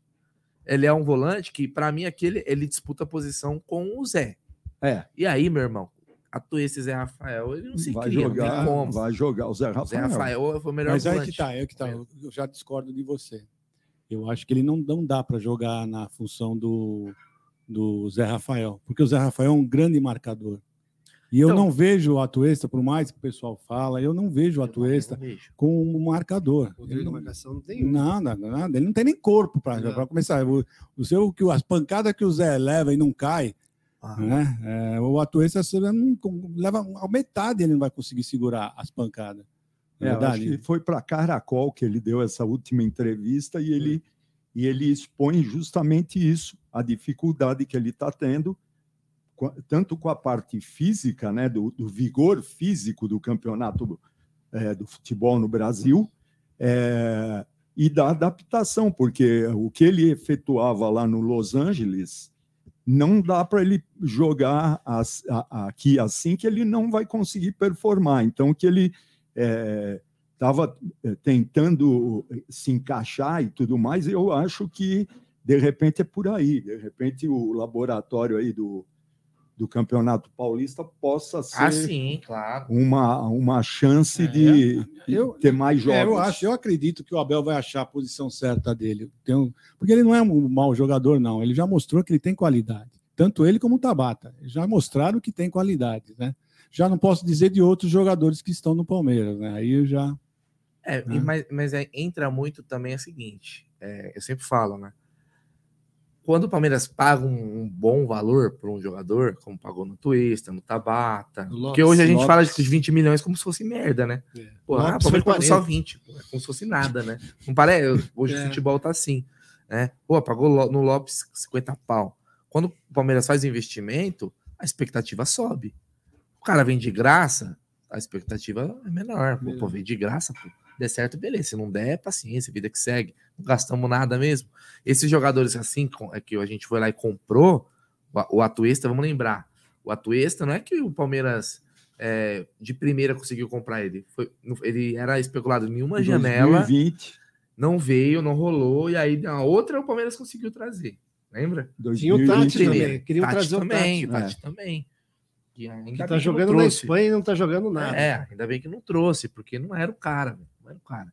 Ele é um volante que, pra mim, aqui ele, disputa a posição com o Zé. É. E aí, meu irmão, atuei esse Zé Rafael, ele não se Vai cria, jogar, vai jogar o Zé Rafael. Zé Rafael foi o melhor Mas volante. que tá, é que tá. Eu eu já discordo de você. Eu acho que ele não, não dá para jogar na função do, do Zé Rafael, porque o Zé Rafael é um grande marcador. E eu Então- não vejo o Atuesta, por mais que o pessoal fala, eu não vejo o Atuesta como um marcador. Poder Ele de não- marcação não tem. Nada, nada. Ele não tem nem corpo para começar. O, o seu, que o- as pancadas que o Zé leva e não cai, né? É, o Atuesta leva a metade ele não vai conseguir segurar as pancadas. É, eu acho verdade. que foi para Caracol que ele deu essa última entrevista e ele, e ele expõe justamente isso, a dificuldade que ele está tendo, tanto com a parte física, né, do, do vigor físico do campeonato eh, do futebol no Brasil, eh, e da adaptação, porque o que ele efetuava lá no Los Angeles não dá para ele jogar as- a- aqui assim que ele não vai conseguir performar. Então, que ele é, estava tentando se encaixar e tudo mais, eu acho que, de repente, é por aí. De repente, o laboratório aí do, do Campeonato Paulista possa ser Ah, sim, claro. uma, uma chance de, de Eu- ter mais jogos. É, eu acho, eu acredito que o Abel vai achar a posição certa dele. Tem um- porque ele não é um mau jogador, não. Ele já mostrou que ele tem qualidade. Tanto ele como o Tabata. Já mostraram que tem qualidade, né? Já não posso dizer de outros jogadores que estão no Palmeiras, né? Aí eu já. É, e mas, mas é- entra muito também é o seguinte: é, eu sempre falo, né? Quando o Palmeiras paga um, um bom valor por um jogador, como pagou no Twista, no Tabata, No porque Lopes, hoje a gente Lopes. fala de 20 milhões como se fosse merda, né? Pô, ah, o Lopes Palmeiras pagou só 40. 20, pô, é como se fosse nada, né? Não parece? Hoje É. o futebol tá assim, né? Pô, pagou no Lopes 50 pau. Quando o Palmeiras faz investimento, a expectativa sobe. O cara vem de graça, a expectativa é menor. Pô, pô vem de graça, pô. Der certo, beleza. Se não der, paciência, vida que segue. Não gastamos nada mesmo. Esses jogadores assim, é que a gente foi lá e comprou, o, o Atuesta, vamos lembrar. O Atuesta não é que o Palmeiras é, de primeira conseguiu comprar ele. Foi, ele era especulado em uma janela. 2020. Não veio, não rolou, e aí na outra o Palmeiras conseguiu trazer. Lembra? Tinha o Tati também, queriam Tati trazer o também, Tati. Tati também. E ainda Que bem tá jogando na trouxe. Espanha e não tá jogando nada. É, ainda bem que não trouxe, porque não era o cara, velho, o cara.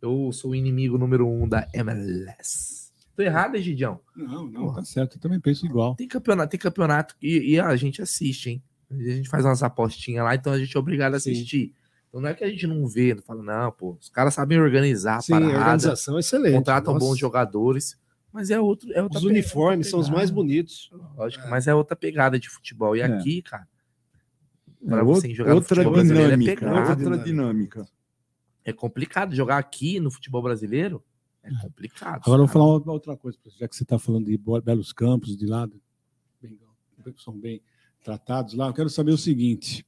Eu sou o inimigo número um da MLS. Tô errado, Egidião? Não, não, tá certo. Eu também penso igual. Tem campeonato, tem campeonato e, e a gente assiste, hein? A gente faz umas apostinhas lá, então a gente é obrigado a assistir. Então não é que a gente não vê, não fala, não, pô, os caras sabem organizar a Sim, a parada, organização é excelente. contratam Nossa. bons jogadores, mas é outro, é outra Os uniformes são os mais pegada. bonitos. Lógico, mas é outra pegada de futebol. E É. aqui, cara, É pra outra- você jogar outra futebol brasileiro é dinâmica, pegado. outra dinâmica. É complicado jogar aqui no futebol brasileiro. É complicado. Agora eu vou falar uma outra coisa, já que você está falando de belos campos de bem- são bem tratados lá. Eu quero saber o seguinte: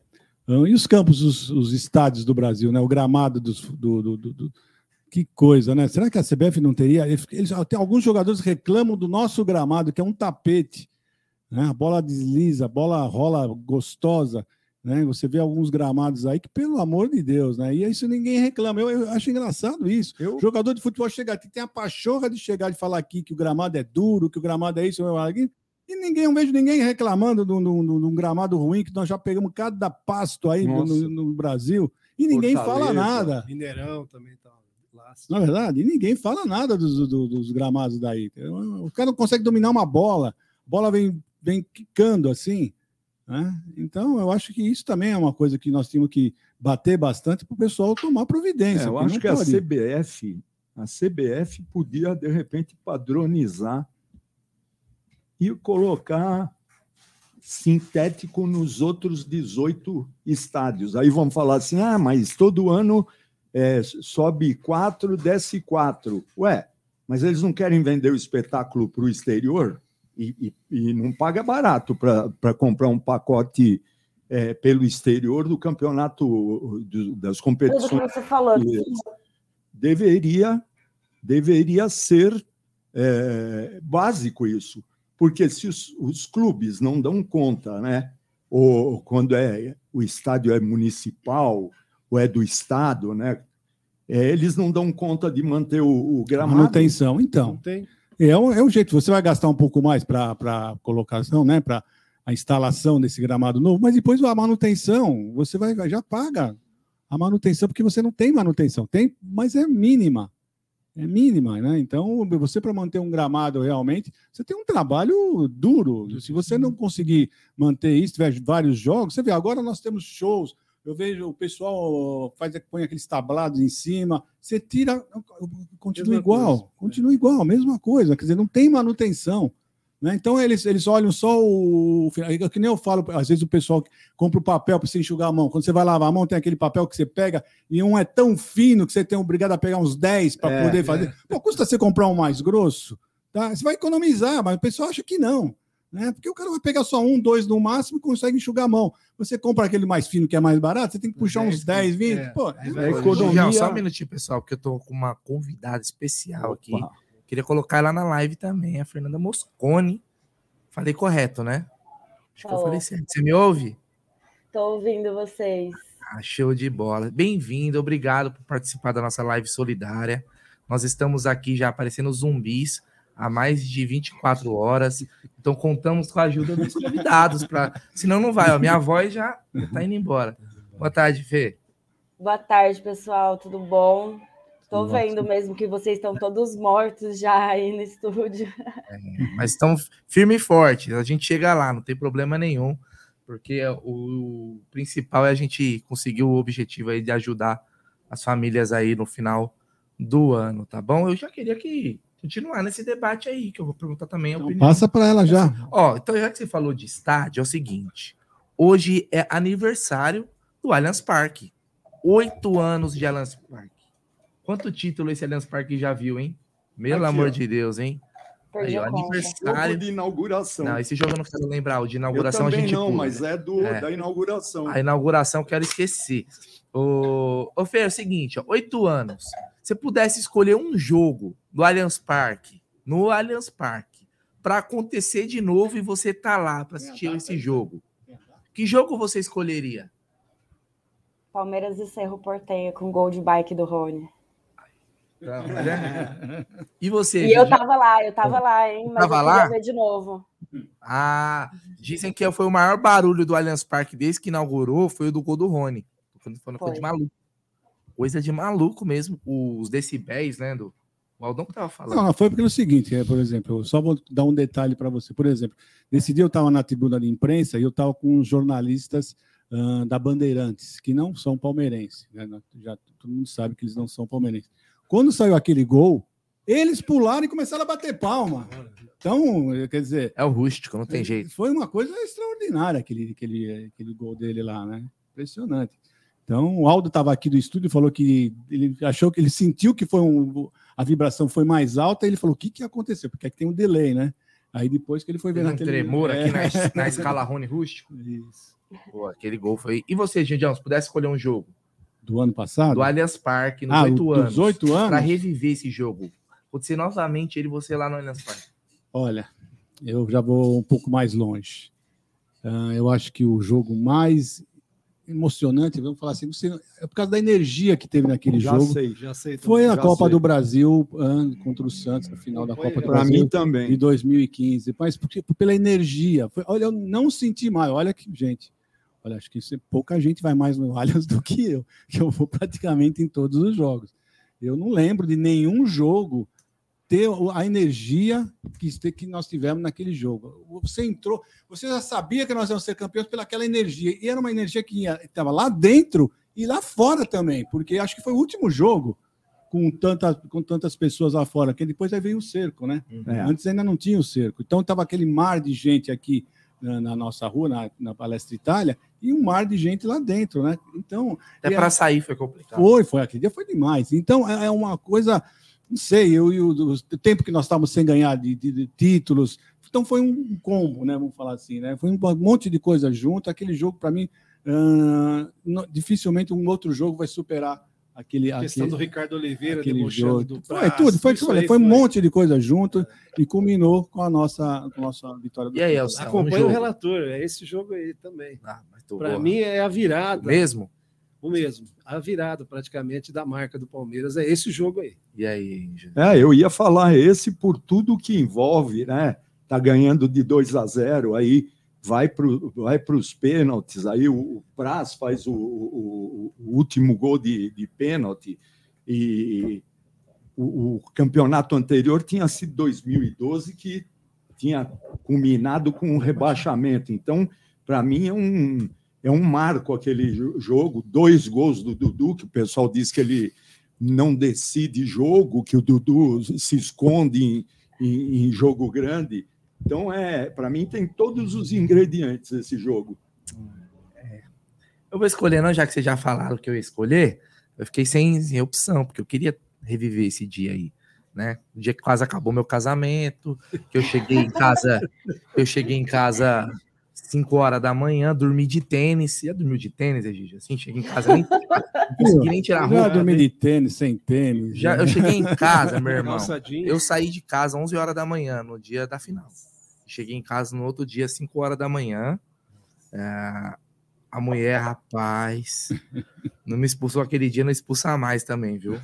e os campos, os, os estádios do Brasil, né? O gramado dos, do, do- do- do- que coisa, né? Será que a CBF não teria? Eles, tem alguns jogadores reclamam do nosso gramado, que é um tapete, né? A bola desliza, a bola rola gostosa. Né? Você vê alguns gramados aí que, pelo amor de Deus, né? E isso ninguém reclama. Eu, eu acho engraçado isso. Jogador de futebol chega aqui, tem a pachorra de chegar e falar aqui que o gramado é duro, que o gramado é isso, aqui. E ninguém, eu vejo ninguém reclamando de um, gramado ruim, que nós já pegamos cada pasto aí no, no- Brasil, e ninguém fala Fortaleza, nada. Mineirão também tá lá. Na é verdade, e ninguém fala nada dos, do- dos gramados daí. O cara não consegue dominar uma bola, a bola vem, vem quicando assim. Né? Então, eu acho que isso também é uma coisa que nós temos que bater bastante para o pessoal tomar providência. É, eu acho que a. CBF, a CBF podia, de repente, padronizar e colocar sintético nos outros 18 estádios. Aí vão falar assim: ah, mas todo ano é, sobe 4, desce 4. Ué, mas eles não querem vender o espetáculo para o exterior e, e- e não paga barato para comprar um pacote é, pelo exterior do campeonato do- das Tudo competições que você falou. Deveria, deveria ser é, básico isso, porque se os, os clubes não dão conta, né? Ou quando é o estádio é municipal ou é do estado, né? é, eles não dão conta de manter o, o gramado. Manutenção, então. tem. É, o- é o jeito, você vai gastar um pouco mais para colocação, né? Para a instalação desse gramado novo, mas depois a manutenção, você vai já paga a manutenção, porque você não tem manutenção. Tem, mas é mínima. É mínima, né? Então, você para manter um gramado realmente, você tem um trabalho duro. Se você não conseguir manter isso, tiver vários jogos, você vê, agora nós temos shows. Eu vejo o pessoal faz, põe aqueles tablados em cima, você tira, continua Mesma igual, coisa, continua igual, mesma coisa, quer dizer, não tem manutenção. Né? Então eles, eles olham só o. é Que nem eu falo, às vezes o pessoal compra o papel para você enxugar a mão. Quando você vai lavar a mão, tem aquele papel que você pega e um é tão fino que você tem obrigado a pegar uns 10 para É, poder fazer. Pô, custa você comprar um mais grosso? Tá? Você vai economizar, mas o pessoal acha que não. Né? Porque o cara vai pegar só um, dois no máximo e consegue enxugar a mão. Você compra aquele mais fino que é mais barato, você tem que puxar uns 10, 20. É, Pô, Economia... Só um minutinho, pessoal, porque eu tô com uma convidada especial aqui. Queria colocar ela na live também, a Fernanda Moscone. Falei correto, né? Acho que eu falei certo. Você me ouve? Tô ouvindo vocês. Ah, show de bola. Bem-vindo, obrigado por participar da nossa live solidária. Nós estamos aqui já aparecendo zumbis há mais de 24 horas. Então contamos com a ajuda dos convidados para, senão não vai, ó, minha voz já tá indo embora. Boa tarde, Fê. Boa tarde, pessoal, tudo bom? Tudo vendo mesmo que vocês estão todos mortos já aí no estúdio. Mas estamos firme e forte. A gente chega lá, não tem problema nenhum, porque o principal é a gente conseguir o objetivo aí de ajudar as famílias aí no final do ano, tá bom? Eu já queria que continuar nesse debate aí, que eu vou perguntar também a opinião. Passa para ela já. Ó, então já que você falou de estádio, é o seguinte: hoje é aniversário do Allianz Parque. Oito anos de Allianz Parque. Quanto título esse Allianz Parque já viu, hein? Pelo Aqui, amor ó. de Deus, hein? Aí, ó, aniversário. De inauguração. Não, esse jogo eu não quero lembrar. O de Eu inauguração a gente. não, pula. mas é do, da inauguração. A inauguração eu quero esquecer. Ô, ô Fer, é o seguinte, ó, oito anos. Se pudesse escolher um jogo do Allianz Parque, no Allianz Parque, para acontecer de novo e você tá lá para assistir esse jogo, que jogo você escolheria? Palmeiras e Cerro Porteia com gol de bike do Rony. Tá, né? E você? E eu tava lá, eu tava lá, hein? Mas Tava eu lá? queria ver de novo. Ah, dizem que foi o maior barulho do Allianz Parque desde que inaugurou, foi o do gol do Rony. Foi, foi, foi de maluco. Coisa de maluco mesmo. Os decibéis, né? Do, o Aldão que tava falando. Não, foi pelo seguinte, é, por exemplo, só vou dar um detalhe para você. Por exemplo, nesse dia eu estava na tribuna de imprensa e eu estava com os jornalistas ah, da Bandeirantes, que não são palmeirenses. né? Já todo mundo sabe que eles não são palmeirenses. Quando saiu aquele gol, eles pularam e começaram a bater palma. Então, quer dizer. É o rústico, não tem jeito. Foi uma coisa extraordinária aquele, aquele, aquele gol dele lá, né? Impressionante. Então, o Aldo estava aqui do estúdio e falou que ele achou que ele sentiu que foi um, a vibração foi mais alta, e ele falou: o que, que aconteceu? Porque aqui tem um delay, né? Aí depois que ele foi ver na um televisão. tremor aqui na, É. na escala Rony Rústico. Isso. Pô, aquele gol foi. E você, Gidião, se pudesse escolher um jogo Do ano passado? do Allianz Parque nos Ah, oito o- anos, dos oito anos? para reviver esse jogo, acontecer novamente ele e você lá no Allianz Parque. Olha, eu já vou um pouco mais longe. Ah, eu acho que o jogo mais emocionante, vamos falar assim, é por causa da energia que teve naquele Já jogo. sei, já sei Foi também, a já Copa sei. do Brasil contra o Santos, na final da Copa do Pra Brasil. mim também. De 2015. Mas porque, pela energia. Foi- olha, eu não senti mais. Olha que, gente. Olha, acho que é- pouca gente vai mais no Allianz do que eu, que eu vou praticamente em todos os jogos. Eu não lembro de nenhum jogo ter a energia que, nós tivemos naquele jogo. Você entrou, você já sabia que nós íamos ser campeões pelaquela energia, e era uma energia que estava lá dentro e lá fora também, porque acho que foi o último jogo com, tanta, com tantas pessoas lá fora, que depois aí veio o cerco, né? É. Antes ainda não tinha o cerco. Então estava aquele mar de gente aqui na, na nossa rua, na, na Palestra Itália, e um mar de gente lá dentro, né? Então. Até e para sair foi complicado. foi, foi. Aquele dia foi demais. Então, é é uma coisa, não sei, eu, eu, o tempo que nós estávamos sem ganhar de, de- de títulos. Então, foi um combo, né? Vamos falar assim, né? Foi um monte de coisa junto. Aquele jogo, para mim, ah, não- dificilmente um outro jogo vai superar aquele. A questão aquele, do Ricardo Oliveira aquele debochando jogo. do Foi Prazo, tudo, foi, olha, aí foi um foi. monte de coisa junto e culminou com a nossa, com a nossa vitória. do E aí, título. Elcio, Acompanha o relator, é esse jogo aí também. tô Para mim é a virada. O mesmo? O mesmo. A virada praticamente da marca do Palmeiras é esse jogo aí. E aí, É, eu ia falar esse por tudo que envolve, né? Tá ganhando de 2 a 0, aí vai para vai os pênaltis, aí o, o Praz faz o, o- o último gol de, de pênalti, e o, o campeonato anterior tinha sido 2012, que tinha culminado com um rebaixamento. Então, para mim, é um, é um marco aquele jo- jogo. Dois gols do Dudu, que o pessoal diz que ele não decide jogo, que o Dudu se esconde em, em- em jogo grande. Então, é para mim, tem todos os ingredientes esse jogo. Eu vou escolher, não, já que vocês já falaram que eu ia escolher, eu fiquei sem, sem opção, porque eu queria reviver esse dia aí, né? O dia que quase acabou meu casamento, que eu cheguei em casa, eu cheguei em casa 5 horas da manhã, dormi de tênis. Já dormiu de tênis, Egídio? Assim, cheguei em casa, nem, não consegui nem tirar a Eu já roupa. dormi de tênis, sem tênis. Já, né? eu cheguei em casa, meu irmão. Eu saí de casa 11 horas da manhã, no dia da final. Cheguei em casa no outro dia, 5 horas da manhã. É, A mulher, rapaz, não me expulsou aquele dia, não expulsa mais também, viu?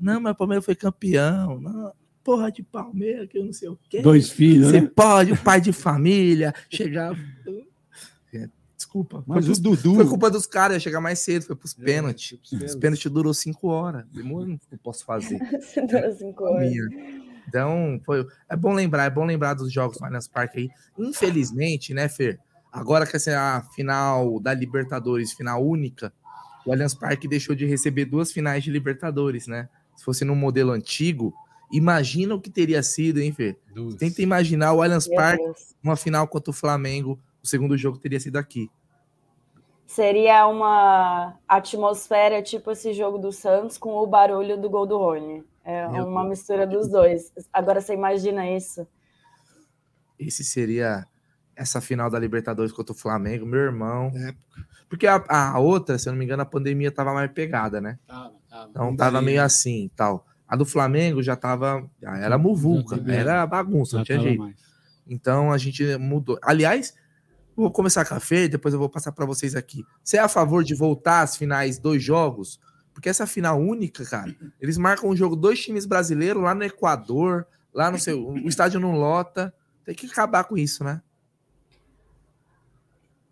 Não, mas o Palmeiras foi campeão. Não, porra de Palmeiras, que eu não sei o quê. Dois filhos, Você né? pode, o pai de família, chegar. É, Desculpa. Mas foi o Dudu- Foi culpa dos caras, ia chegar mais cedo, foi pros pênaltis. pros Os pênaltis. pênaltis durou cinco horas. Demorou, o que eu posso fazer? Durou cinco horas. Minha. Então, foi, é bom lembrar, é bom lembrar dos jogos no Allianz Parque aí. Infelizmente, né, Fer? Agora que essa é a final da Libertadores, final única, o Allianz Parque deixou de receber duas finais de Libertadores, né? Se fosse no modelo antigo, imagina o que teria sido, hein, Fer? Tenta imaginar o Allianz Meu Parque, Deus. uma final contra o Flamengo, o segundo jogo teria sido aqui. Seria uma atmosfera tipo esse jogo do Santos com o barulho do gol do Rony. É Meu uma Deus. mistura dos dois. Agora você imagina isso. Esse seria essa final da Libertadores contra o Flamengo, meu irmão. Porque a, a outra, se eu não me engano, a pandemia tava mais pegada, né? Então tava meio assim e tal. A do Flamengo já tava. Já era muvuca, era bagunça, não Já tinha tava jeito. mais. Então a gente mudou. Aliás, vou começar com a Fê, depois eu vou passar para vocês aqui. Você é a favor de voltar às finais dois jogos? Porque essa final única, cara, eles marcam um jogo dois times brasileiros lá no Equador, lá no seu. O estádio não lota. Tem que acabar com isso, né?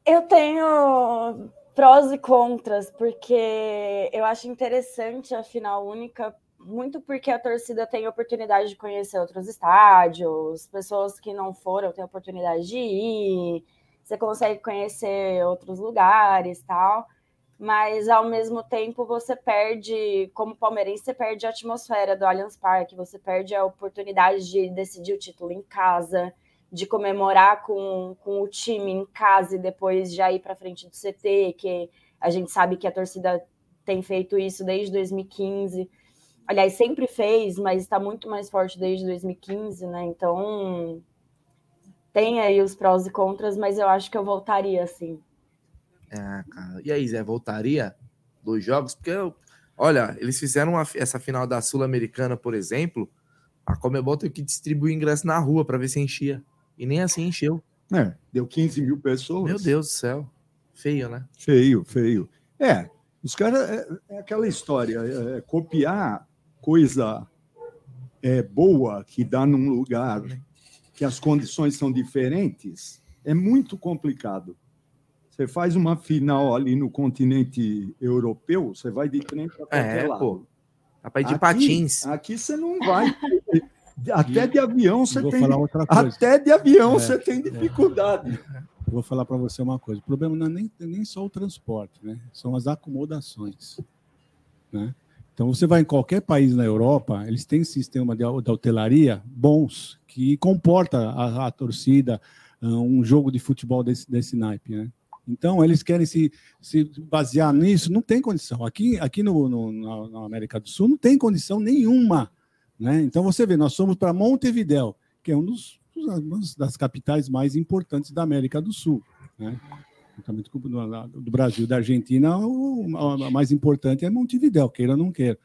Eu tenho prós e contras, porque eu acho interessante a final única, muito porque a torcida tem oportunidade de conhecer outros estádios, pessoas que não foram têm oportunidade de ir, você consegue conhecer outros lugares tal. Mas ao mesmo tempo você perde, como palmeirense, você perde a atmosfera do Allianz Parque, você perde a oportunidade de decidir o título em casa, de comemorar com, com o time em casa e depois já ir para frente do CT, que a gente sabe que a torcida tem feito isso desde 2015. Aliás, sempre fez, mas está muito mais forte desde 2015, né? Então tem aí os prós e contras, mas eu acho que eu voltaria assim. É, cara. E aí, Zé, voltaria dois jogos? Porque, eu- olha, eles fizeram uma- essa final da Sul-Americana, por exemplo. A Comebol teve que distribuir ingresso na rua para ver se enchia. E nem assim encheu. É, deu 15 mil pessoas. Meu Deus do céu. Feio, né? Feio, feio. É, os caras. É, é aquela história, é, copiar coisa é, boa que dá num lugar que as condições são diferentes é muito complicado. Você faz uma final ali no continente europeu, você vai de trem para qualquer É, lado. pô. Ir de Aqui- patins. Aqui você não vai. Até de avião você tem. falar outra coisa. Até de avião É, você tem dificuldade. Vou falar para você uma coisa. O problema não é nem, nem só o transporte, né? São as acomodações. Né? Então, você vai em qualquer país na Europa, eles têm sistema de, de hotelaria bons, que comporta a, a torcida, ah, um jogo de futebol desse, desse naipe, né? Então, eles querem se, se basear nisso, não tem condição. Aqui, aqui no, no- na, América do Sul não tem condição nenhuma. Né? Então, você vê, nós somos para Montevidéu, que é um dos, uma das capitais mais importantes da América do Sul. Né? Juntamente com o do, Brasil da Argentina, a mais importante é Montevidéu, queira ou não queira.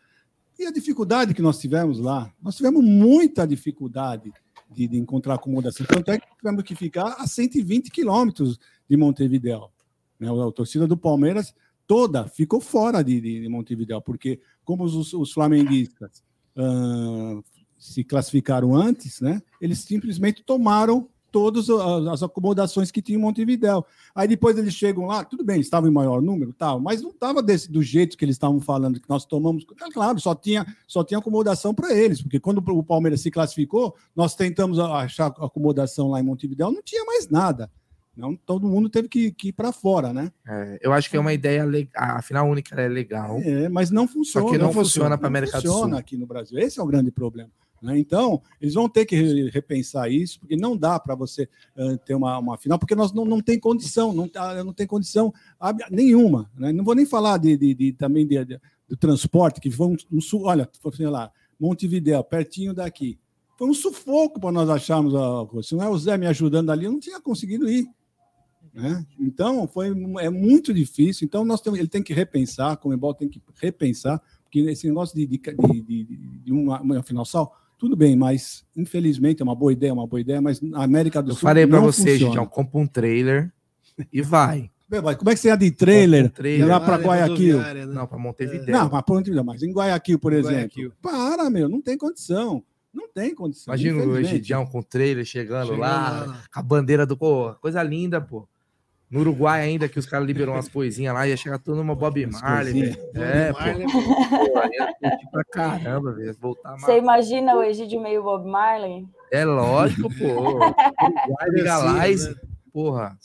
E a dificuldade que nós tivemos lá, nós tivemos muita dificuldade de, de encontrar acomodação. Tanto é que tivemos que ficar a 120 quilômetros de Montevidéu. Né? A torcida do Palmeiras toda ficou fora de, de, de Montevidéu, porque como os, os flamenguistas ah, se classificaram antes, né? eles simplesmente tomaram todas as acomodações que tinha em Montevidéu. Aí depois eles chegam lá, tudo bem, estavam em maior número, tal, mas não estava do jeito que eles estavam falando que nós tomamos. Claro, só tinha só tinha acomodação para eles, porque quando o Palmeiras se classificou, nós tentamos achar acomodação lá em Montevidéu, não tinha mais nada. Não, todo mundo teve que, que ir para fora, né? É, eu acho que é uma ideia legal. A final única é legal. É, mas não funciona. Só que não, funciona para Não América do funciona Sul. aqui no Brasil. Esse é o grande problema. Né? Então, eles vão ter que re- repensar isso, porque não dá para você eh, ter uma, uma final, porque nós não, não tem condição, não, tá- não tem condição nenhuma. né? Não vou nem falar de, de- de- também de- de- do transporte, que foi um, olha, sei lá, Montevidéu, pertinho daqui. Foi um sufoco para nós acharmos a coisa. Se não é o Zé me ajudando ali, eu não tinha conseguido ir. né? Então, foi, é muito difícil. Então, nós temos, ele tem que repensar, a Comebol tem que repensar, porque esse negócio de, de, de- de uma, uma final sal, tudo bem, mas infelizmente é uma boa ideia, é uma boa ideia, mas na América do Eu Sul. falei para você, funciona. gente, ó, compra um trailer e vai. Mas Como é que você anda de trailer, trailer. lá para Guayaquil? né? Não, para Montevideo. Não, para Montevideo, mas em Guayaquil, por exemplo. Guayaquil. Para, meu, não tem condição. Não tem condição. Imagina o. Egidião com o trailer chegando, Chegando lá, lá. com a bandeira do. Pô, coisa linda, pô. No Uruguai ainda, que os caras liberam umas coisinhas lá, ia chegar tudo numa Bob Marley, coisinhas. velho. É, Bob Marley, pô. Pra caramba, velho. Voltar Você imagina o Egídio meio Bob Marley? É lógico, pô. Uruguai, e, né? porra,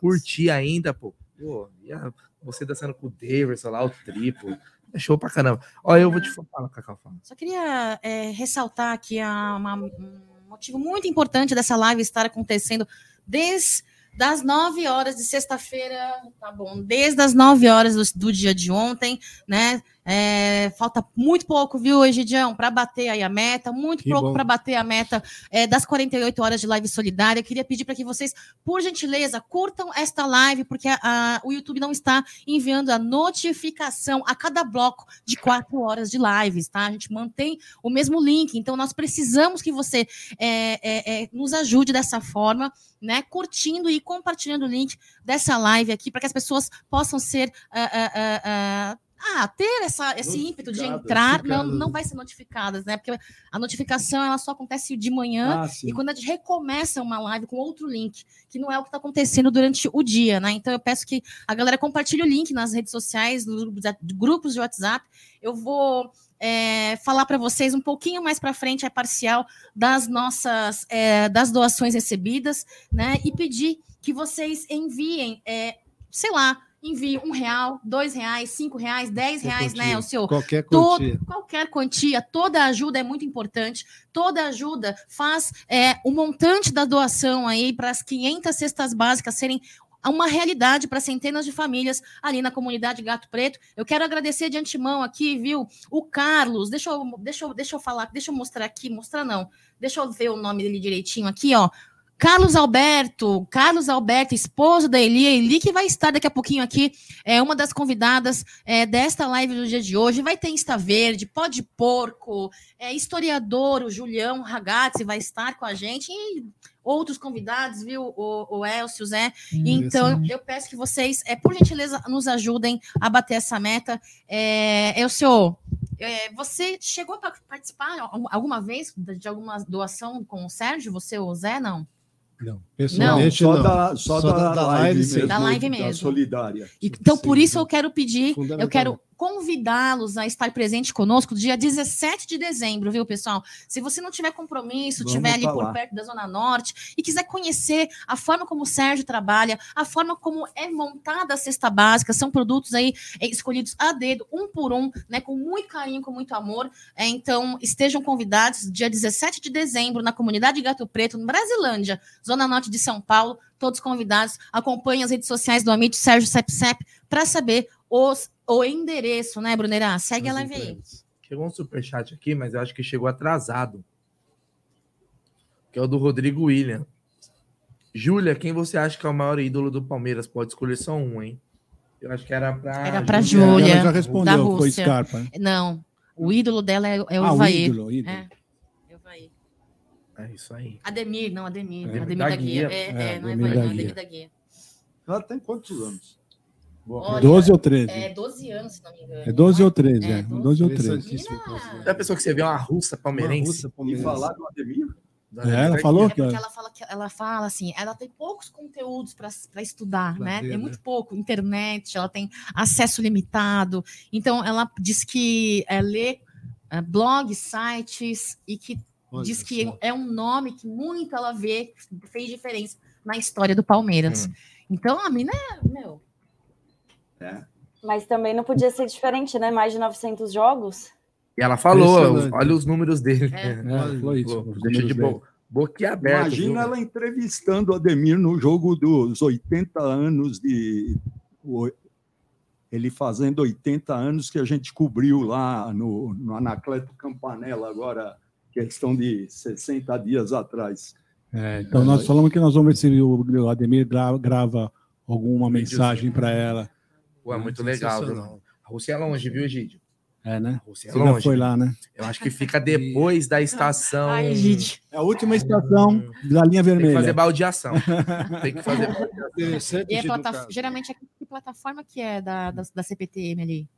curtir ainda, pô. Pô, ia você dançando com o Daverson lá, o triplo. É show pra caramba. Ó, eu vou te falar, Cacau, fala. Só queria é, ressaltar aqui a- uma- um motivo muito importante dessa live estar acontecendo desde das 9 horas de sexta-feira, tá bom, desde as 9 horas do, do dia de ontem, né? É, falta muito pouco, viu, Egidião, para bater aí a meta, muito Que pouco para bater a meta é, das 48 horas de live solidária. Queria pedir para que vocês, por gentileza, curtam esta live, porque a- a- o YouTube não está enviando a notificação a cada bloco de quatro horas de lives, tá? A gente mantém o mesmo link, então nós precisamos que você é, é, é, nos ajude dessa forma, né? Curtindo e compartilhando o link dessa live aqui, para que as pessoas possam ser. ah, ah, ah, ah, ter essa, esse ímpeto de entrar, não, não vai ser notificadas, né? Porque a notificação ela só acontece de manhã Ah, e quando a gente recomeça uma live com outro link, que não é o que está acontecendo durante o dia, né? Então eu peço que a galera compartilhe o link nas redes sociais, nos grupos grupos de WhatsApp. Eu vou é, falar para vocês um pouquinho mais para frente, é parcial, das nossas é, das doações recebidas, né? E pedir que vocês enviem, é, sei lá, envie um real, dois reais, cinco reais, dez Qualquer reais, né? quantia. O seu Qualquer todo- quantia. qualquer quantia, toda ajuda é muito importante. Toda ajuda faz é, o montante da doação aí para as 500 cestas básicas serem uma realidade para centenas de famílias ali na comunidade Gato Preto. Eu quero agradecer de antemão aqui, viu? O Carlos, deixa eu, deixa eu, deixa eu falar, deixa eu mostrar aqui, mostrar não. Deixa eu ver o nome dele direitinho aqui, ó. Carlos Alberto, Carlos Alberto, esposo da Eli, Eli que vai estar daqui a pouquinho aqui, é uma das convidadas é, desta live do dia de hoje. Vai ter Insta Verde, Pó de Porco, é, historiador, o Julião Ragazzi vai estar com a gente e outros convidados, viu? O, o Elcio, Zé. Então, eu peço que vocês, é, por gentileza, nos ajudem a bater essa meta. É, Elcio, é, você chegou para participar al- alguma vez de de alguma doação com o Sérgio, você ou o Zé, não? Não, pessoalmente só não. Da, só, da, live, sim. mesmo, Da live Da mesmo. solidária. Então, por isso eu quero pedir, eu quero convidá-los a estar presente conosco dia 17 de dezembro, viu, pessoal? Se você não tiver compromisso, estiver ali por perto da Zona Norte e quiser conhecer a forma como o Sérgio trabalha, a forma como é montada a cesta básica, são produtos aí eh, escolhidos a dedo, um por um, né, com muito carinho, com muito amor. É, então, estejam convidados dia 17 de dezembro na comunidade Gato Preto, no Brasilândia, Zona Norte de São Paulo. Todos convidados. Acompanhem as redes sociais do Amit Sérgio Sepsep para saber os, o endereço, né, Brunerá? Segue a live aí. Chegou um superchat aqui, mas eu acho que chegou atrasado. Que é o do Rodrigo William. Júlia, quem você acha que é o maior ídolo do Palmeiras? Pode escolher só um, hein? Eu acho que era pra. Era para Júlia, Ela já respondeu, da foi Rússia. Scarpa, né? Não, o ídolo dela é, é o Ah, o Ivair. ídolo, o ídolo. É. É isso aí. Ademir, não, Ademir. É. Ademir Da da, Guia. Guia. É, É, é, não é Ademir Ivair, da não. Ademir da Guia. Ela tem quantos anos? Olha, 12 ou 13? É 12 anos, se não me engano. É 12 ou 13, É, é. 12 ou 13. Já pensou que você vê uma russa palmeirense? E falar do Ademir? É, ela falou É que. porque ela fala que ela fala assim, ela tem poucos conteúdos para estudar, Pra né? ver, é né? muito pouco, internet, ela tem acesso limitado. Então ela diz que é, lê é, blogs, sites e que Olha diz que é um nome que muito ela vê fez diferença na história do Palmeiras. Então a mina é, meu, Mas também não podia ser diferente, né? Mais de 900 jogos. E ela falou, olha os números dele. É. falou isso, os Deixa de bo boquiaberto. Imagina ela entrevistando o Ademir no jogo dos 80 anos de. Ele fazendo 80 anos que a gente cobriu lá no, no Anacleto Campanella, agora, questão de 60 dias atrás. É, então nós falamos que nós vamos ver se o Ademir gra- grava alguma mensagem para ela. Pô, é muito legal. viu? A Rússia é longe, viu, Egídio? É, né? Rússia é Você já longe. foi lá, né? Eu acho que fica depois da estação. Ai, Egídio. É a última estação da linha Tem que vermelha. fazer baldeação. Tem que fazer baldeação. E é Gil, do plata- caso. geralmente é plataforma que é da, da, da CPTM ali?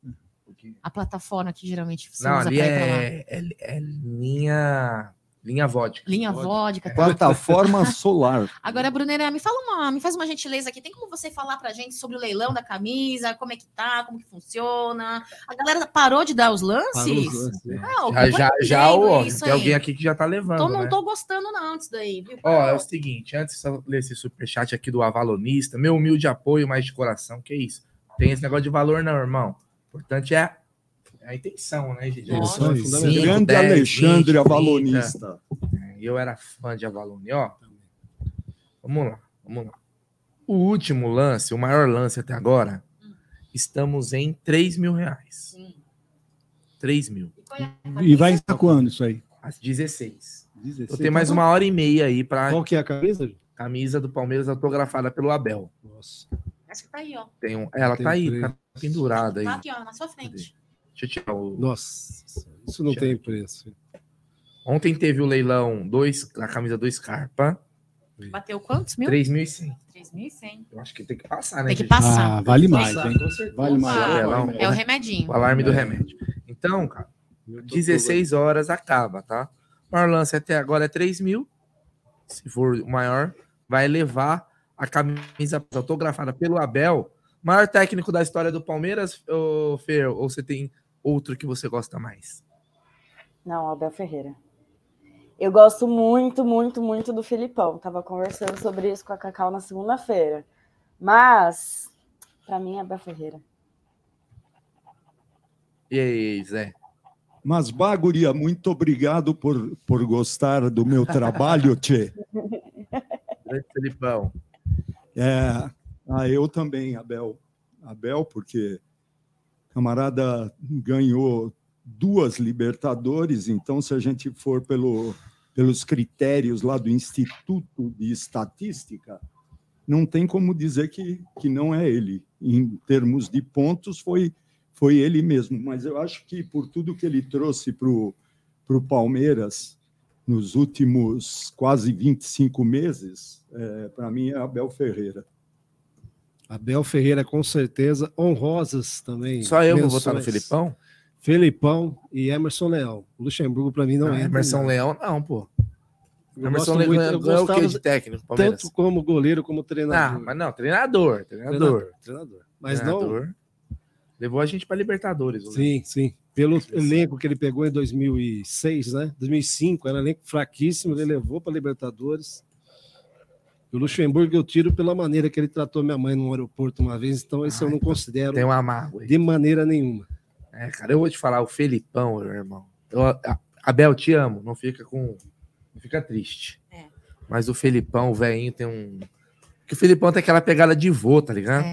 A plataforma que geralmente você Não, usa ali pra ir pra lá. é, é, é linha, linha vodka. Linha vodka. Plataforma solar. Agora, Brunera, me fala uma, me faz uma gentileza aqui. Tem como você falar pra gente sobre o leilão da camisa, como é que tá, como que funciona? A galera parou de dar os lances? Parou os lances, é. Não, Já, já, tô já entendendo ó, tem aí. alguém aqui que já tá levando. Tô, não né? tô gostando não disso daí, viu? Ó, é o seguinte, antes de ler esse superchat aqui do Avalonista, meu humilde apoio, mais de coração, que isso? Tem esse negócio de valor não, irmão. O importante é a intenção, né, gente? Intenção é Cinco, fundamental. Grande 10, Alexandre 20, Avalonista. 30. É, Eu era fã de Avalone, ó. Vamos lá, vamos lá. O último lance, o maior lance até agora, estamos em 3 mil reais. 3 mil. E vai estar quando isso aí? Às 16. 16. Eu tenho mais uma hora e meia aí para. Qual que é a camisa? Camisa do Palmeiras autografada pelo Abel. Nossa. Acho que tá aí, ó. Tem um... Ela Tem tá aí, preço. tá pendurada aí. Tá aqui, ó, na sua frente. Deixa eu tirar o. Nossa, isso não tem preço. Ontem teve o leilão dois, a camisa do Scarpa, Bateu quantos mil? 3.100. 3.100. Eu acho que tem que passar, né? Tem que gente? passar. Ah, vale mais, hein? com certeza. Vale mais. É, lá, mais. É o remedinho. O alarme do É. remédio. Então, cara, 16 horas acaba, tá? O maior lance até agora é 3 mil. Se for o maior, vai levar a camisa autografada pelo Abel. Maior técnico da história do Palmeiras, ô, Fer, ou você tem outro que você gosta mais? Não, Abel Ferreira. Eu gosto muito, muito, muito do Filipão. Tava conversando sobre isso com a Cacau na segunda-feira. Mas, pra mim, é Abel Ferreira. E aí, Zé? Mas, Baguria, muito obrigado por, por gostar do meu trabalho, Tchê. Felipão. É, ah, eu também, Abel. Abel, porque camarada ganhou duas Libertadores, então, se a gente for pelo, pelos critérios lá do Instituto de Estatística, não tem como dizer que, que não é ele. Em termos de pontos, foi, foi ele mesmo. Mas eu acho que por tudo que ele trouxe para o Palmeiras nos últimos quase 25 meses, é, para mim é Abel Ferreira. Abel Ferreira, com certeza. Honrosas também. Só eu vou votar no menções. Felipão? Felipão e Emerson Leão. O Luxemburgo, para mim, não, Não, é. Emerson Leão, não, pô. Eu Emerson Leão ganhou o gostava de técnico, Palmeiras? Tanto como goleiro como treinador. Ah, mas não, treinador, treinador. Treinador, treinador. Mas não- Treinador. Levou a gente para Libertadores. o Sim, sim. Pelo elenco que ele pegou em 2006, né? 2005, era um elenco fraquíssimo, ele levou para Libertadores. O Luxemburgo eu tiro pela maneira que ele tratou minha mãe no aeroporto uma vez, então isso eu não considero Tem uma mágoa aí. de maneira nenhuma. É, cara, eu vou te falar, o Felipão, meu irmão. Eu- a- Abel, te amo. Não fica com. Não fica triste. É. Mas o Felipão, o velhinho, tem um. Que o Felipão tem aquela pegada de vô, tá ligado?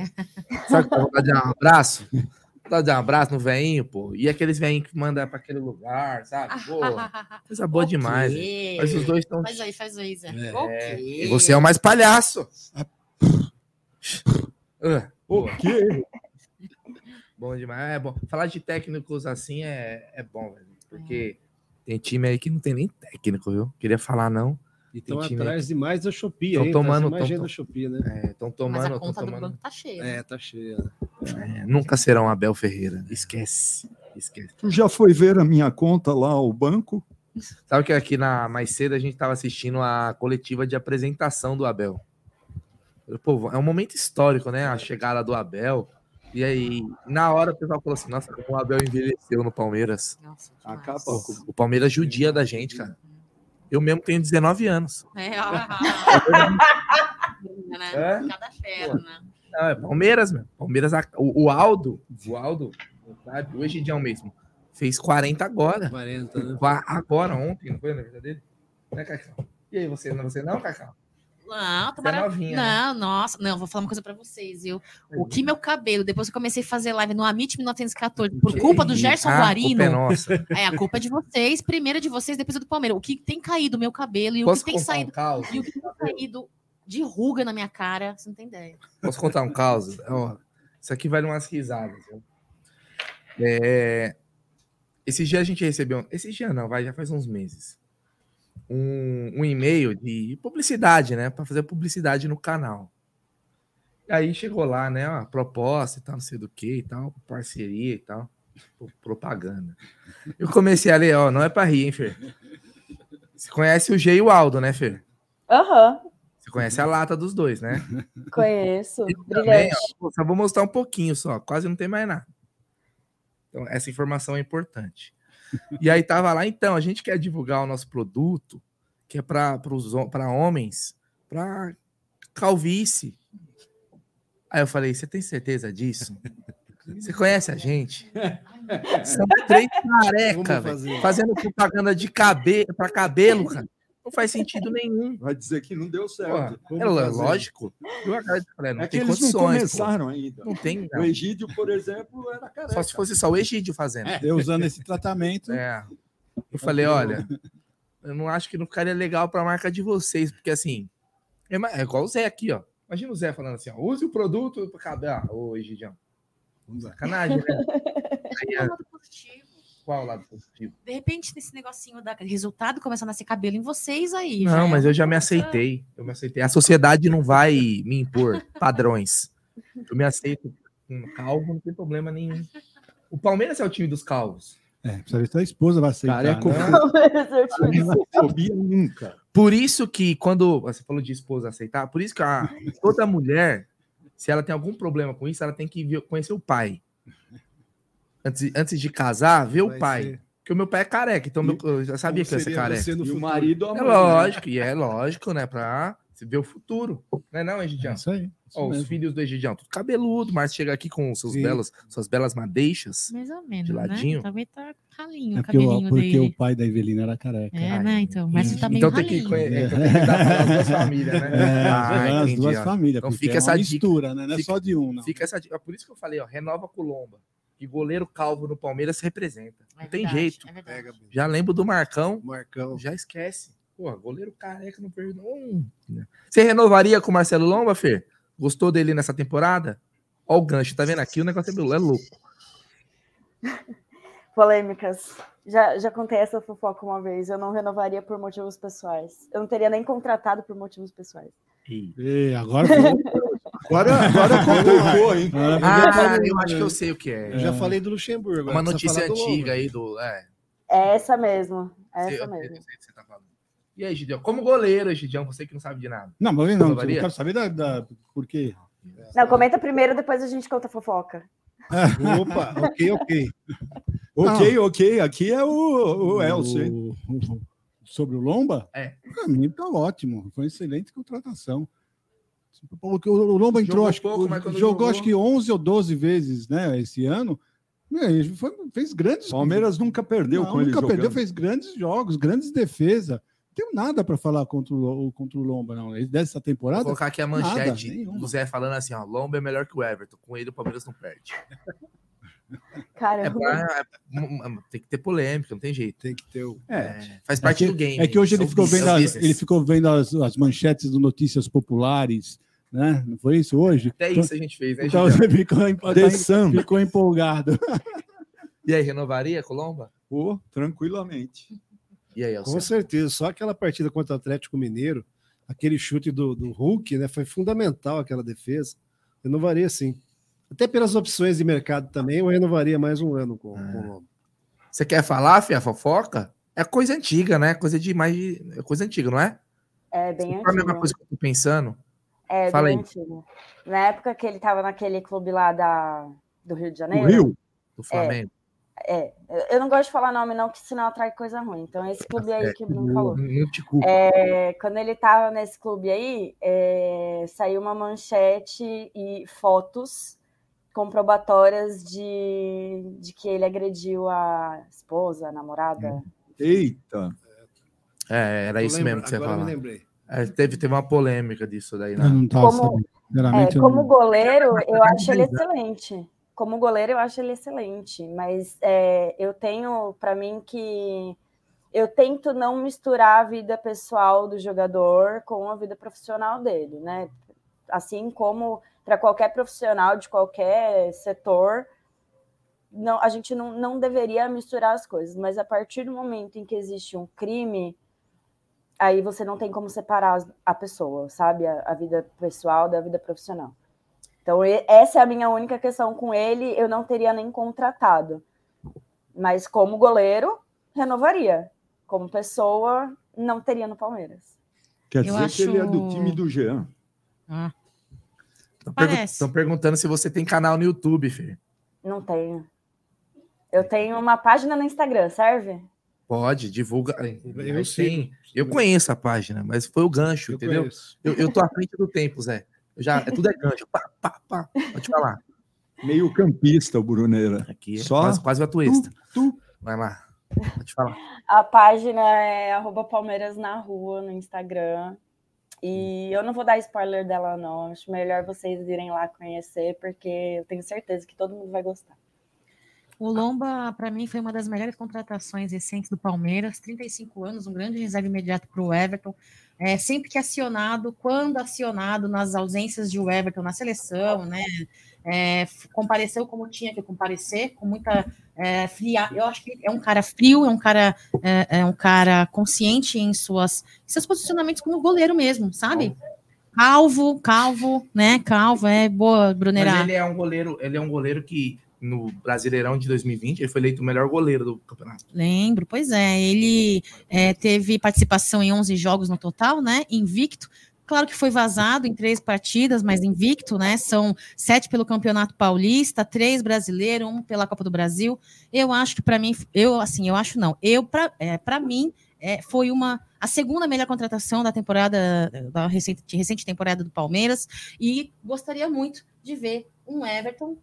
Sabe que vontade de dar um abraço? Dar um abraço no velhinho, pô. E aqueles velhinhos que mandam pra aquele lugar, sabe? Pô, coisa boa demais. Ok. Mas os dois estão. Faz aí, faz aí, Zé. É. Ok. Você é o mais palhaço. Ah, Pô, Bom demais. É bom. Falar de técnicos assim é, é bom, velho. Porque tem time aí que não tem nem técnico, viu? Queria falar, não. E estão atrás demais da Shopee Tão aí. tomando- mais tão da Shopee, né? Estão Mas tomando. a tão conta do tomando- banco tá cheia. né? É, tá cheia. né? É, nunca serão Abel Ferreira. Esquece. Esquece. Tu já foi ver a minha conta lá, o banco? Sabe que aqui na mais cedo a gente estava assistindo a coletiva de apresentação do Abel. Pô, é um momento histórico, né? A chegada do Abel. E aí, na hora o pessoal falou assim: nossa, como o Abel envelheceu no Palmeiras. Acaba Pô, o Palmeiras judia da gente, cara. Eu mesmo tenho 19 anos. É, ó. né? É? Cada perna. Não, é Palmeiras, meu. Palmeiras, o, o Aldo, o Aldo, sabe, o Egidião mesmo, fez 40 agora. 40, né? Agora, ontem, não foi na verdade dele? Né, Cacau? E aí, você, não, você não, Cacau? Não, Você tô é novinha, né? Não, nossa. Não, vou falar uma coisa pra vocês, viu? O que meu cabelo, depois que eu comecei a fazer live no Amit 1914, por culpa do? Gerson Ah, a Guarino. é nossa. É, a culpa é de vocês, primeiro de vocês, depois é do Palmeiras. O que tem caído o meu cabelo e o Posso que tem um saído. caos? e o que tem saído de ruga na minha cara, você não tem ideia. Posso contar um caos? Ó, isso aqui vale umas risadas. É, esse dia a gente recebeu. Esse dia não, vai, já faz uns meses. Um, um e-mail de publicidade, né? Para fazer publicidade no canal. Aí chegou lá, né? A proposta e tal, não sei do que e tal, parceria e tal, propaganda. Eu comecei a ler, ó, não é pra rir, hein, Fer? Você conhece o G e o Aldo, né, Fer? Aham, Você conhece a lata dos dois, né? conheço. Também, Brilhante. ó, só vou mostrar um pouquinho só, quase não tem mais nada. Então, essa informação é importante. E aí tava lá, então, a gente quer divulgar o nosso produto, que é para homens, para calvície. Aí eu falei, você tem certeza disso? Você conhece a gente? São três carecas, fazendo propaganda de cabelo para cabelo, cara. Não faz sentido nenhum. Vai dizer que não deu certo. Pô, é lógico. Eu acredito, falei, não É que tem eles não condições. começaram pô. ainda. Não tem. O Egídio, por exemplo, era careca. Só se fosse só o Egídio fazendo. Eu usando esse tratamento. É. Eu falei, olha, eu não acho que não ficaria legal para a marca de vocês, porque assim, é, é igual o Zé aqui, ó. Imagina o Zé falando assim, ó, use o produto para cabelo. Ah, ô, Egidião. Sacanagem, né? Aí, é- Qual o lado positivo? De repente, nesse negocinho da resultado, começa a nascer cabelo em vocês aí. Não, é mas eu já me aceitei. Eu me aceitei. A sociedade não vai me impor padrões. Eu me aceito com calvo, não tem problema nenhum. O Palmeiras é o time dos calvos. É, precisa ver se a esposa vai aceitar. Careco- né? Carecofobia nunca. Por isso que quando você falou de esposa aceitar, por isso que a, toda mulher, se ela tem algum problema com isso, ela tem que conhecer o pai. Antes, antes de casar, ver o Vai pai. ser. Porque o meu pai é careca, então meu- eu já sabia que ia ser careca. você E o marido, a É mãe, lógico, e é lógico, né? Pra se ver o futuro. Não é não, Egidião? É isso aí. isso Ó, os filhos do Egidião, tudo cabeludo, mas chega aqui com seus Sim. belos, suas belas madeixas. Mais ou menos, De né? ladinho. Também tá ralinho É o porque, o, porque dele. o pai da Evelina era careca. É, né? Então, mas tá meio Então tem que, ralinho. conhe- é, então tem que dar para as duas famílias, né? É, Ah, as duas famílias, Então fica é essa uma dica. mistura, né? Não é Fica- só de um, não. Fica essa dica. Por isso que eu falei, ó, renova com o Que goleiro calvo no Palmeiras representa. Não É tem verdade, jeito. é Já lembro do Marcão, Marcão. já esquece. Pô, goleiro careca não perdoa. Hum. Você renovaria com o Marcelo Lomba, Fer? Gostou dele nessa temporada? Ó o gancho, tá vendo aqui? O negócio é é louco. Polêmicas. Já, já contei essa fofoca uma vez. Eu não renovaria por motivos pessoais. Eu não teria nem contratado por motivos pessoais. E agora foi- Agora, agora complicou, hein? Ah, eu acho que eu sei o que é. Eu já falei do Luxemburgo. Uma agora notícia antiga aí do. É, É essa mesmo. É essa eu mesmo. eu sei o que você tá falando. E aí, Gideão? Como goleiro, Gideão, você que não sabe de nada. Não, mas não, eu quero saber da, da- por quê. Não, comenta primeiro, depois a gente conta a fofoca. Opa, ok, ok. Ok, ok. Aqui é o, o Elcio, hein? Sobre o Lomba? É. Pra mim tá ótimo. Foi uma excelente contratação. O o Lomba entrou, Jogou acho, que- pouco, jogou, jogou- acho que 11 ou 12 vezes né, esse ano. Meu, ele foi- fez grandes. Palmeiras nunca perdeu Não, com ele nunca perdeu, jogando. fez grandes jogos, grandes defesas. Não tenho nada para falar contra o, contra o Lomba, não. Dessa temporada. Vou colocar aqui a nada, manchete do Zé falando assim: ó, Lomba é melhor que o Everton. Com ele, o Palmeiras não perde. É Caramba. pra- é- tem que ter polêmica, não tem jeito. Tem que ter o. É, faz parte é que, do game. É que hoje ele São ficou vendo, as, ele ficou vendo as, as manchetes do Notícias Populares, né? Não foi isso hoje? Até isso a gente fez, né, Então você ficou, ficou empolgado. E aí, renovaria com o Lomba? Pô, tranquilamente. E aí, Com Alceu? certeza. Só aquela partida contra o Atlético Mineiro, aquele chute do, do Hulk, né? Foi fundamental aquela defesa. Renovaria sim. Até pelas opções de mercado também, eu renovaria mais um ano com, com o Lomba. Você quer falar, Fia, fofoca? É coisa antiga, né? Coisa de mais de. É coisa antiga, não é? É bem Não é a mesma coisa que eu tô pensando. É Fala bem aí. antigo. Na época que ele estava naquele clube lá da, do Rio de Do Janeiro. Rio? Do Flamengo. É, eu- eu não gosto de falar nome, não, que senão atrai coisa ruim. Então, esse clube aí que o Bruno falou. Não te culpo. É, quando ele estava nesse clube aí, é, saiu uma manchete e fotos comprobatórias de, de que ele agrediu a esposa, a namorada. Eita. É, era isso lembro- mesmo que você lembrei. É, teve, teve uma polêmica disso daí, né? Não tava Como-. É, como não- goleiro, eu acho ele excelente. Como goleiro, eu acho ele excelente. Mas é, eu tenho para mim que eu tento não misturar a vida pessoal do jogador com a vida profissional dele, né? Assim como para qualquer profissional de qualquer setor, não, a gente não, não deveria misturar as coisas. Mas a partir do momento em que existe um crime, aí você não tem como separar a pessoa, sabe? A, a vida pessoal da vida profissional. Então, essa é a minha única questão com ele. Eu não teria nem contratado. Mas como goleiro, renovaria. Como pessoa, não teria no Palmeiras. Quer dizer que ele é do acho- time do Jean. Ah, Estão perguntando se você tem canal no YouTube, Fê. Não tenho. Eu tenho uma página no Instagram, serve? Pode, divulga. Eu, sigo. tenho. Eu conheço a página, mas foi o gancho, Eu entendeu? Eu, eu tô à frente do tempo, Zé. Eu já, é, tudo é gancho. Pá, pá, pá. Pode falar. Meio campista, o Bruneira. Aqui é Só quase, quase o atuista. Vai lá. Pode falar. A página é arroba Palmeiras na rua no Instagram. E eu não vou dar spoiler dela, não. Acho melhor vocês irem lá conhecer, porque eu tenho certeza que todo mundo vai gostar. O Lomba, para mim, foi uma das melhores contratações recentes do Palmeiras. 35 anos, um grande reserva imediato para o Everton. É, sempre que acionado, quando acionado nas ausências de o Everton na seleção, né? É, compareceu como tinha que comparecer, com muita é, fria. Eu acho que é um cara frio, é um cara, é, é um cara consciente em suas em seus posicionamentos como goleiro mesmo, sabe? Calvo, calvo, né? Calvo, é boa, Brunerá. Mas ele é um goleiro, ele é um goleiro que no Brasileirão de 2020 ele foi eleito o melhor goleiro do campeonato. Lembro, pois é. Ele é, teve participação em 11 jogos no total, né? Invicto. Claro que foi vazado em três partidas, mas invicto, né? São sete pelo Campeonato Paulista, três brasileiro, um pela Copa do Brasil. Eu acho que para mim, eu assim, eu acho não. Eu para é, mim é, foi uma a segunda melhor contratação da temporada da recente, recente temporada do Palmeiras e gostaria muito de ver um Everton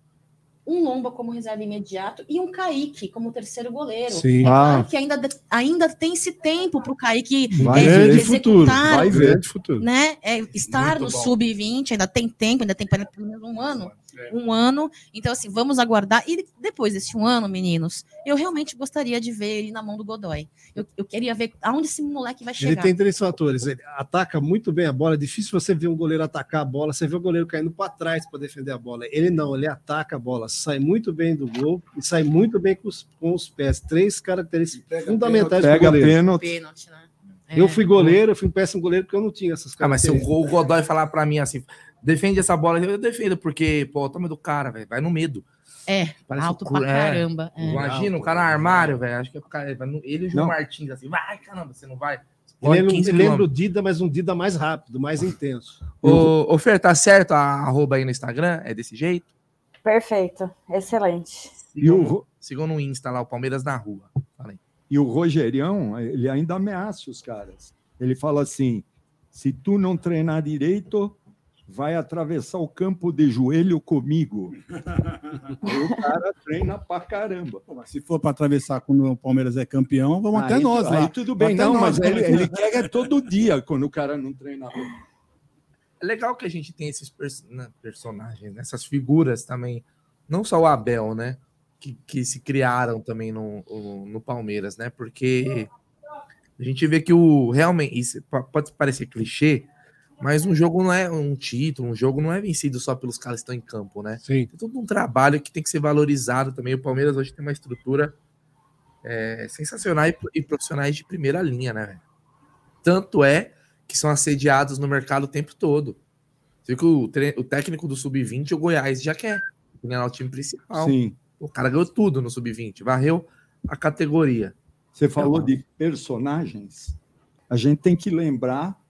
um Lomba como reserva imediato e um Kaique como terceiro goleiro. Sim. É claro Ah. que ainda, ainda tem esse tempo para o Kaique Vai é, ver de futuro, executar, vai ver de futuro. Né, é, estar Muito no bom. sub-20, ainda tem tempo, ainda tem pelo menos um ano. Um ano. Então, assim, vamos aguardar. E depois desse um ano, meninos, eu realmente gostaria de ver ele na mão do Godoy. Eu, eu queria ver aonde esse moleque vai Ele chegar. tem três fatores. Ele ataca muito bem a bola. É difícil você ver um goleiro atacar a bola. Você vê o goleiro caindo para trás para defender a bola. Ele não, ele ataca a bola, sai muito bem do gol e sai muito bem com os, com os pés. Três características fundamentais Pega pro goleiro. pênalti. Pênalti, né? Eu fui goleiro, eu fui um péssimo goleiro porque eu não tinha essas Ah, mas se o Godoy falar pra mim assim, defende essa bola, eu defendo, porque, pô, toma do cara, velho, vai no medo. É, Parece alto um pra é. caramba. é. Imagina o cara no armário, velho. Acho que é o cara, ele e o João Não. Martins, assim, vai, caramba, você não vai. Ele Corre lembra, 15 ele lembra o. Dida, mas um Dida mais rápido, mais intenso. Ô, ô, Fer, tá certo a arroba aí no Instagram? É desse jeito? Perfeito, excelente. Sigam, sigam no Insta lá, o Palmeiras na rua. Falei. E o Rogerião, ele ainda ameaça os caras. Ele fala assim: se tu não treinar direito, vai atravessar o campo de joelho comigo. Aí o cara treina pra caramba. Se for para atravessar quando o Palmeiras é campeão, vamos até Aí- nós lá. Aí tudo bem, Até não, nós, mas ele, né? ele quer é todo dia quando o cara não treina. É legal que a gente tem esses pers- né, personagens, né, essas figuras também. Não só o Abel, né? Que, que se criaram também no, no Palmeiras, né? Porque a gente vê que o realmente. Isso po- pode parecer clichê, mas um jogo não é um título, um jogo não é vencido só pelos caras que estão em campo, né? Sim. Tem todo um trabalho que tem que ser valorizado também. O Palmeiras hoje tem uma estrutura é, sensacional e, e profissionais de primeira linha, né? Tanto é que são assediados no mercado o tempo todo. Você que o, o técnico do Sub-20, o Goiás, já quer ganhar o time principal. Sim. O cara ganhou tudo no Sub-20, varreu a categoria. Você falou de personagens. A gente tem que lembrar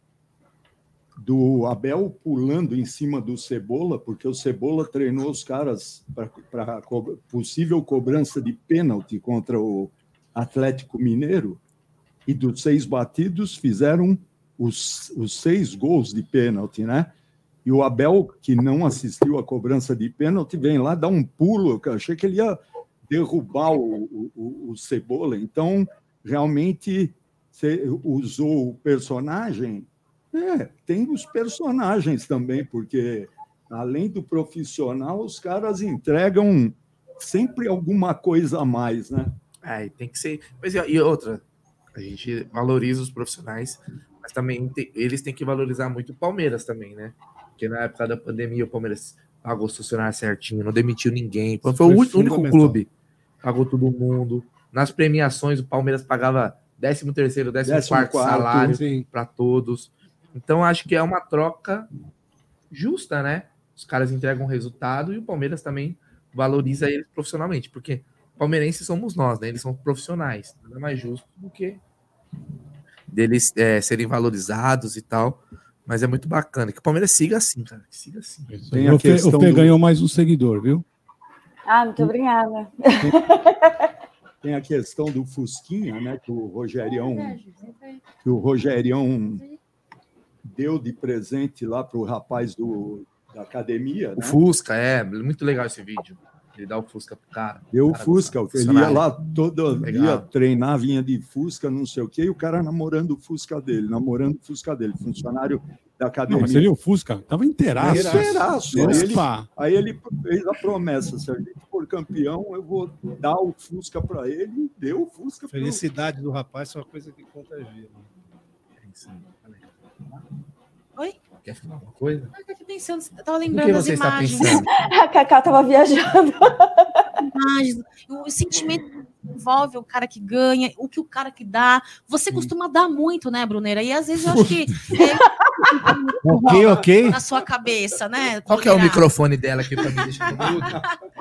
do Abel pulando em cima do Cebola, porque o Cebola treinou os caras para possível cobrança de pênalti contra o Atlético Mineiro, e dos seis batidos fizeram os, os seis gols de pênalti, né? E o Abel, que não assistiu à cobrança de pênalti, vem lá, dá um pulo, eu achei que ele ia derrubar o- o, o Cebola. Então, realmente, você usou o personagem. É, tem os personagens também, porque além do profissional, os caras entregam sempre alguma coisa a mais, né? É, tem que ser. Mas, e outra, a gente valoriza os profissionais, mas também tem- eles têm que valorizar muito o Palmeiras também, né? Porque na época da pandemia o Palmeiras pagou os funcionários certinho, não demitiu ninguém. Foi, Foi o único clube pagou todo mundo. Nas premiações, o Palmeiras pagava 13 terceiro, 14 Décimo quarto salário para todos. Então, acho que é uma troca justa, né? Os caras entregam resultado e o Palmeiras também valoriza eles profissionalmente, porque palmeirenses somos nós, né? Eles são profissionais. Nada mais justo do que deles é, serem valorizados e tal. Mas é muito bacana. Que o Palmeiras siga assim, cara. Que siga assim. Tem o Fê, o Fê ganhou mais um seguidor, viu? Ah, muito obrigada. Tem a questão do Fusquinha, né? Que o Rogerião, que o Rogerião deu de presente lá para o rapaz do, da academia. O né? Fusca, é. Muito legal esse vídeo. Ele dá o Fusca pro cara. Deu o Cara, Fusca, ele ia lá todo dia treinar, vinha de Fusca, não sei o quê, e o cara namorando o Fusca dele, namorando o Fusca dele, funcionário da academia. Não, mas você viu o Fusca? Tava inteiraço. Inteiraço. Aí ele, aí ele fez a promessa: se a gente for campeão, eu vou dar o Fusca para ele, e deu o Fusca pro- Felicidade do rapaz é uma coisa que contagia. Oi? Quer falar alguma coisa? Pensando, eu tava que lembrando das está imagens. pensando? A Cacá tava viajando. imagens, o sentimento envolve o cara que ganha, o que o cara que dá. Você costuma dar muito, né, Bruneira? E às vezes eu acho que é, Ok, ok. na sua cabeça, né? Qual que é o microfone dela aqui para me deixar?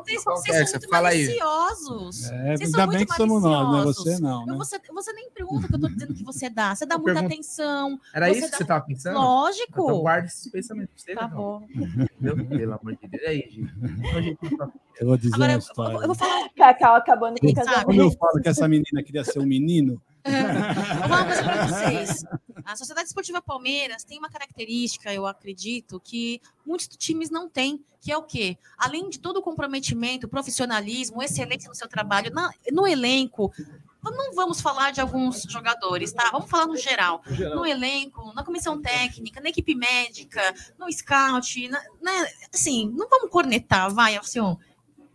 Vocês, vocês é? são Você muito fala maliciosos. É, Vocês ainda são bem muito que somos nós, né? Você não, né? Eu- Você, você nem pergunta o que eu tô dizendo que você dá. Você dá muita pergunto- atenção. Era isso dá- que você tava pensando? Lógico. Então guarda esses pensamentos pra você. Tá não. bom. Meu, pelo amor de Deus. E aí, gente? Então, tá- Eu vou dizer Agora, uma eu, história. eu vou falar. Cacau acabando com o Quando eu falo que essa menina queria ser um menino, Vou falar uma coisa pra vocês. A Sociedade Esportiva Palmeiras tem uma característica, eu acredito, que muitos times não têm, que é o quê? Além de todo o comprometimento, profissionalismo, excelência no seu trabalho, na- no elenco, não vamos falar de alguns jogadores, tá? Vamos falar no geral. No geral. No elenco, na comissão técnica, na equipe médica, no scout, na- né? assim, não vamos cornetar, vai, Alcion.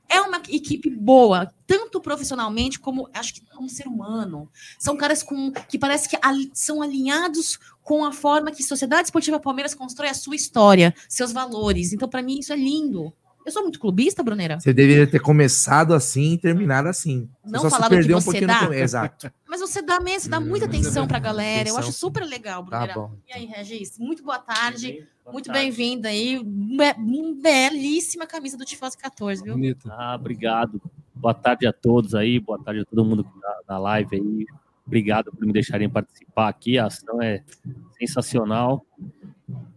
É uma equipe boa, tanto profissionalmente como acho que como ser humano. São caras com que parece que ali- são alinhados com a forma que a Sociedade Esportiva Palmeiras constrói a sua história, seus valores. Então, para mim, isso é lindo. Eu sou muito clubista, Bruneira. Você deveria ter começado assim e terminado assim. Você Não falar do que um você dá. no. Exato. Mas você dá mesmo, você dá muita atenção para a galera. Eu Atenção. acho super legal, Tá Bruneira. bom. E aí, Regis? Muito boa tarde. Muito tarde. bem-vinda aí. Be- belíssima camisa do Tifose 14, viu? Ah, obrigado. Boa tarde a todos aí, boa tarde a todo mundo que tá na live aí. Obrigado por me deixarem participar aqui. A ação é sensacional.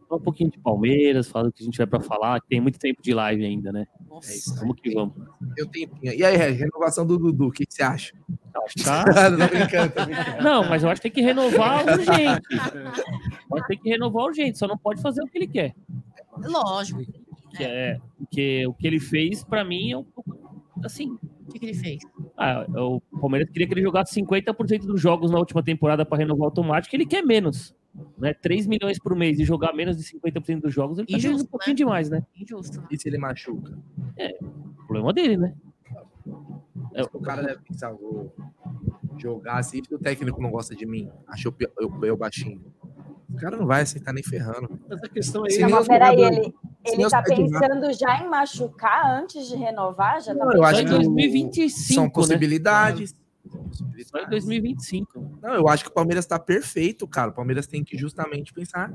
Falar um pouquinho de Palmeiras, falar o que a gente vai para falar, que tem muito tempo de live ainda, né? É isso, vamos que vamos. Eu tenho. E aí, renovação do Dudu, o que você acha? Tá. Tô brincando, brincando. Não, mas eu acho que tem que renovar urgente. Mas tem que renovar urgente, só não pode fazer o que ele quer. Lógico. Que é, porque o que ele fez, pra mim, é um pouco assim. O que, que ele fez? Ah, o Palmeiras queria que ele jogasse 50% dos jogos na última temporada para renovar automático, ele quer menos. Né? 3 milhões por mês e jogar menos de 50% dos jogos, ele tá Injusto, um pouquinho demais, né? Injusto. E se ele machuca? É, problema dele, né? É, O cara deve pensar, vou jogar assim, porque o técnico não gosta de mim. Achou eu, eu, eu baixinho. O cara não vai aceitar nem ferrando. Mas a questão Se Não, nem mas os peraí, ele, se ele tá pensando já em machucar antes de renovar? Já tá Não, eu acho que o- 2025, são né? Só em 2025. Não, eu acho que o Palmeiras tá perfeito, cara. O Palmeiras tem que justamente pensar.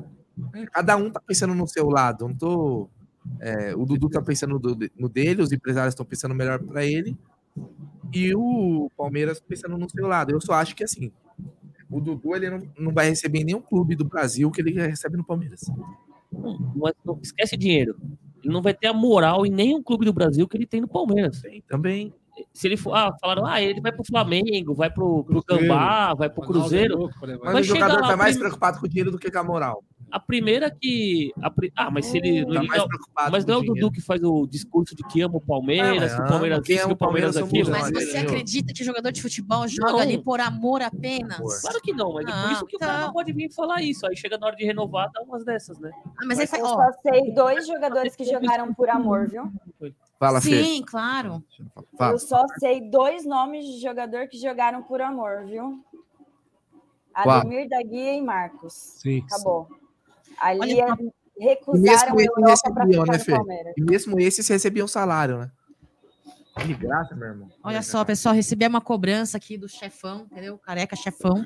né, Cada um tá pensando no seu lado. Não tô. é, o Dudu tá pensando no, dele, os empresários estão pensando melhor para ele. E o Palmeiras pensando no seu lado. Eu só acho que assim, o Dudu ele não, não vai receber em nenhum clube do Brasil que ele recebe no Palmeiras. Não, mas não- esquece dinheiro. Ele não vai ter a moral em nenhum clube do Brasil que ele tem no Palmeiras. também. Se ele for, ah, falaram, ah, ele vai pro Flamengo, vai pro, pro. Gambá, vai pro Cruzeiro. Vai Mas o jogador lá, tá mais preocupado com o dinheiro do que com a moral. A primeira que. a pri- Ah, mas se ele. Tá ele mais não- preocupado mas não é o. Dudu que faz o discurso de que ama o Palmeiras, Ah, que o mas Palmeiras ama. Isso, que o Palmeiras o Palmeiras aquilo. Mas você acredita que jogador de futebol joga Não. ali por amor apenas? Claro que não, mas é por Não, isso que o cara então. não pode vir falar isso. Aí chega na hora de renovar, dá umas dessas, né? Ah, mas aí faz. Eu ó, só sei dois jogadores que jogaram por amor, viu? Fala, Fê. Sim, claro. Fala. Eu só sei dois nomes de jogador que jogaram por amor, viu? Qual? Ademir da Guia e Marcos. Sim, Acabou. Ali Olha, é- E recusaram mesmo a Europa para recebiam, né, Fê? Palmeiras. E mesmo esses recebiam salário, né? De graça, meu irmão. Olha só, pessoal, recebi uma cobrança aqui do chefão, entendeu? Careca chefão.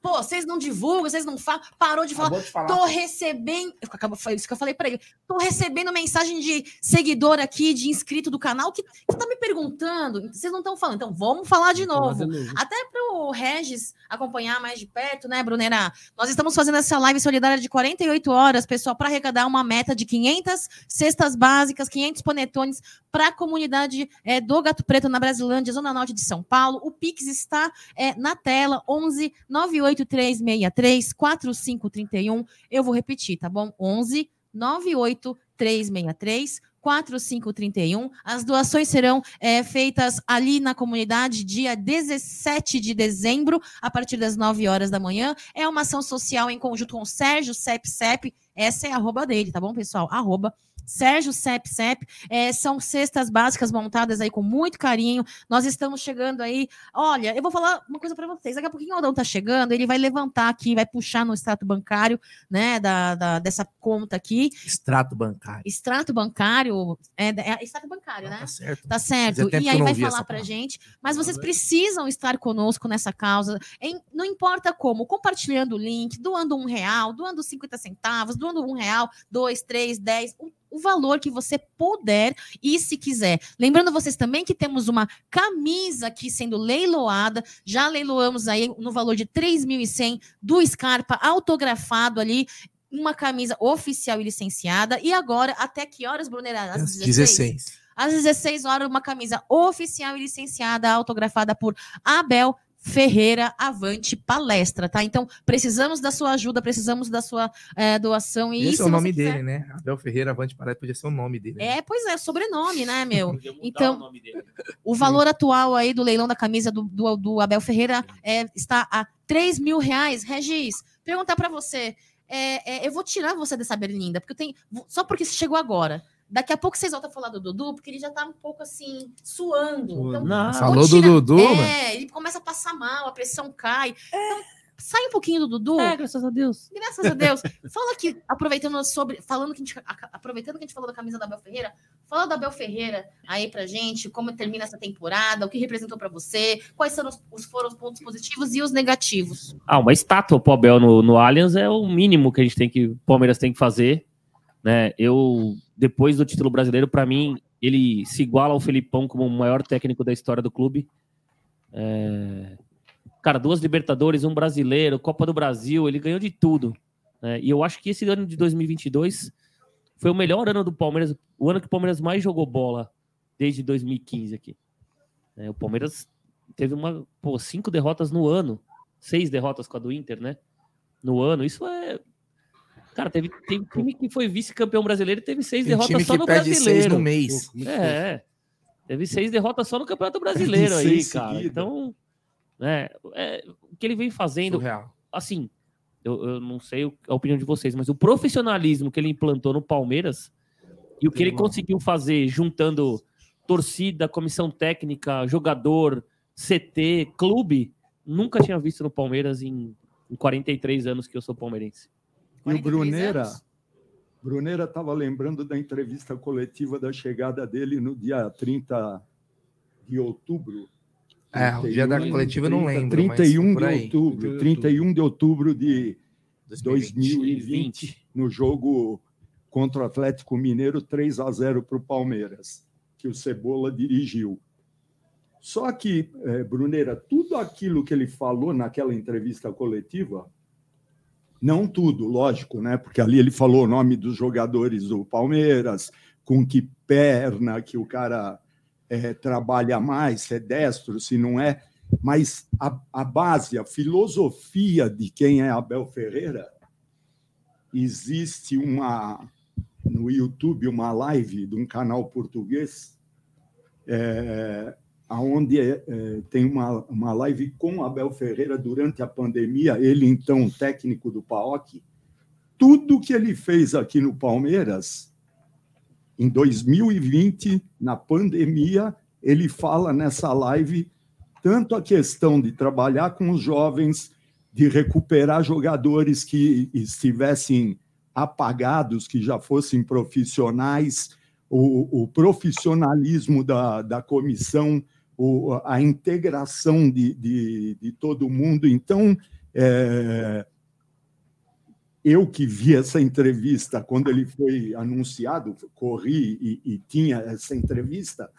Pô, vocês não divulgam, vocês não falam. Parou de falar. Acabou de falar. Tô recebendo. Acabou, foi isso que eu falei pra ele. Tô recebendo mensagem de seguidor aqui, de inscrito do canal, que, que tá me perguntando. Vocês não estão falando. Então, vamos falar de falar novo. de novo. Até pro Regis acompanhar mais de perto, né, Brunera? Nós estamos fazendo essa live solidária de 48 horas, pessoal, para arrecadar uma meta de 500 cestas básicas, 500 panetones para a comunidade é, do Gato Preto na Brasilândia, Zona Norte de São Paulo. O Pix está é, na tela, 11 98363 4531. Eu vou repetir, tá bom? 11 98363 4531. As doações serão é, feitas ali na comunidade dia 17 de dezembro, a partir das 9 horas da manhã. É uma ação social em conjunto com o Sérgio Cep Cep. Essa é a arroba dele, tá bom, pessoal? Arroba Sérgio Cep Cep. É, são cestas básicas montadas aí com muito carinho. Nós estamos chegando aí. Olha, eu vou falar uma coisa para vocês. Daqui a pouquinho o Aldão tá chegando, ele vai levantar aqui, vai puxar no extrato bancário, né, da, da- dessa conta aqui. Extrato bancário. Extrato bancário. É, é extrato bancário, né? Tá certo. Tá certo. E aí vai falar pra gente. Mas vocês precisam estar conosco nessa causa. Em- não importa como, compartilhando o link, doando um real, doando 50 centavos, doando um real, dois, três, dez. O, o valor que você puder e se quiser. Lembrando vocês também que temos uma camisa aqui sendo leiloada. Já leiloamos aí no valor de 3.100 do Scarpa, autografado ali. Uma camisa oficial e licenciada. E agora, até que horas, Brunera? Às Às 16? 16. Às 16 horas, uma camisa oficial e licenciada, autografada por Abel Ferreira Avante Palestra, tá? Então, precisamos da sua ajuda, precisamos da sua eh, doação. E Esse se é o nome quiser- dele, né? Abel Ferreira Avante Parada podia ser o nome dele. É, pois é, sobrenome, né, meu? Então, o nome dele. o valor atual aí do leilão da camisa do, do, do Abel Ferreira é, está a 3 mil reais. Regis, perguntar para você. é, é, eu vou tirar você dessa berlinda, porque eu tenho. Só porque você chegou agora. Daqui a pouco vocês voltam a falar do Dudu, porque ele já tá um pouco assim, suando. Então, Não. Falou do Dudu, É, né? ele começa a passar mal, a pressão cai. Então, sai um pouquinho do Dudu. É, graças a Deus. Graças a Deus. Fala aqui, aproveitando sobre. Falando que a gente, a- aproveitando que a gente falou da camisa da Abel Ferreira, fala da Abel Ferreira aí pra gente, como termina essa temporada, o que representou pra você, quais são os, os- foram os pontos positivos e os negativos. Ah, uma estátua pro Abel no, no Allianz é o mínimo que a gente tem que, o Palmeiras tem que fazer, né? Eu, depois do título brasileiro, para mim, ele se iguala ao Felipão como o maior técnico da história do clube. É, Cara, duas Libertadores, um brasileiro, Copa do Brasil, ele ganhou de tudo. né? E eu acho que esse ano de 2022 foi o melhor ano do Palmeiras, o ano que o Palmeiras mais jogou bola desde 2015 aqui. É, o Palmeiras teve uma, pô, cinco derrotas no ano, seis derrotas com a do Inter, né? No ano, isso é. Cara, teve, teve time que foi vice-campeão brasileiro e teve seis Tem derrotas time só que no perde seis brasileiro. no mês. É, teve seis derrotas só no Campeonato Brasileiro aí, cara. seguida. Então, é, é, o que ele vem fazendo, Surreal. assim, eu, eu não sei a opinião de vocês, mas o profissionalismo que ele implantou no Palmeiras e o que ele conseguiu fazer juntando torcida, comissão técnica, jogador, CT, clube, nunca tinha visto no Palmeiras em, em 43 anos que eu sou palmeirense. E o Bruneira, Bruneira estava lembrando da entrevista coletiva da chegada dele no dia 30 de outubro. É, o dia da coletiva eu não lembro, mas 31 por de outubro, 31 de outubro de 2020. 2020, no jogo contra o Atlético Mineiro, 3 a 0 para o Palmeiras, que o Cebola dirigiu. Só que, eh, Bruneira, tudo aquilo que ele falou naquela entrevista coletiva, não tudo, lógico, né? Porque ali ele falou o nome dos jogadores do Palmeiras, com que perna que o cara eh, trabalha mais, se é destro, se não é. Mas a, a base, a filosofia de quem é Abel Ferreira, existe uma no YouTube uma live de um canal português é, aonde é, é, tem uma, uma live com Abel Ferreira durante a pandemia, ele então técnico do PAOC, tudo que ele fez aqui no Palmeiras em 2020, na pandemia, ele fala nessa live tanto a questão de trabalhar com os jovens, de recuperar jogadores que estivessem apagados, que já fossem profissionais, o, o profissionalismo da, da comissão, o, a integração de, de, de todo mundo. Então, é, eu que vi essa entrevista quando ele foi anunciado, corri e, e tinha essa entrevista,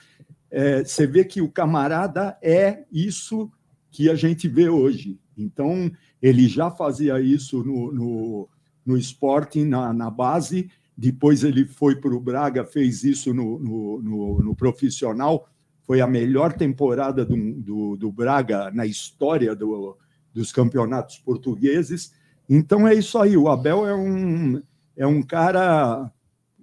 é, você vê que o camarada é isso que a gente vê hoje. Então, ele já fazia isso no, no, no Sporting, na, na base, depois ele foi para o Braga, fez isso no, no, no, no profissional, foi a melhor temporada do, do, do Braga na história do, dos campeonatos portugueses. Então é isso aí. O Abel é um, é um cara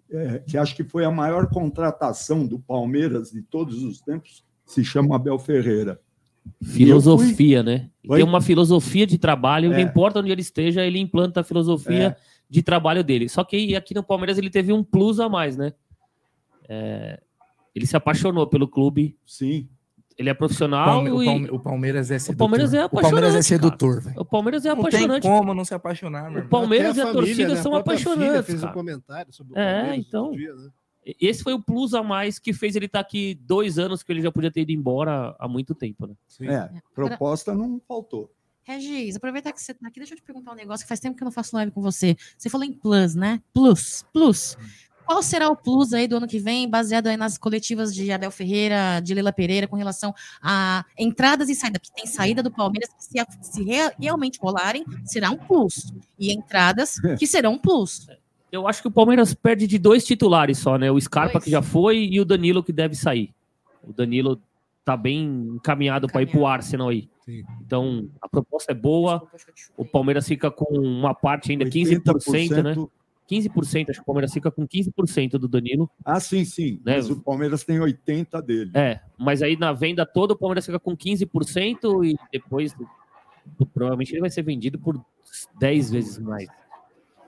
é, que acho que foi a maior contratação do Palmeiras de todos os tempos. Se chama Abel Ferreira. Filosofia, fui... né? Tem uma filosofia de trabalho, É. não importa onde ele esteja, ele implanta a filosofia É. de trabalho dele. Só que aqui no Palmeiras ele teve um plus a mais, né? É, Ele se apaixonou pelo clube. Sim. Ele é profissional. Palme- o e- Palme- o Palmeiras é O sedutor. Palmeiras é O Palmeiras é apaixonante, sedutor, cara. velho. O Palmeiras é Não tem apaixonante. como não se apaixonar, meu O. Palmeiras e Até a, a família, torcida né? A são filha apaixonantes. fez um cara. comentário sobre o É, Palmeiras então. outro dia, né? Esse foi o plus a mais que fez ele estar aqui dois anos que ele já podia ter ido embora há muito tempo, né? É, proposta não faltou. Regis, aproveitar que você tá aqui, deixa eu te perguntar um negócio que faz tempo que eu não faço live com você. Você falou em plus, né? Plus, plus. Qual será o plus aí do ano que vem, baseado aí nas coletivas de Adel Ferreira, de Leila Pereira, com relação a entradas e saída? Porque tem saída do Palmeiras que, se, se rea- realmente rolarem, será um plus. E entradas que serão um plus. Eu acho que o Palmeiras perde de dois titulares só, né? O Scarpa, que já foi, e o Danilo, que deve sair. O Danilo tá bem encaminhado para ir pro Arsenal aí. Então, a proposta é boa. O Palmeiras fica com uma parte ainda, 15%, né? 15%, acho que o Palmeiras fica com 15% do Danilo. Ah, sim, sim. Né? Mas o Palmeiras tem 80% dele. É, mas aí na venda toda o Palmeiras fica com 15% e depois provavelmente ele vai ser vendido por 10 vezes mais.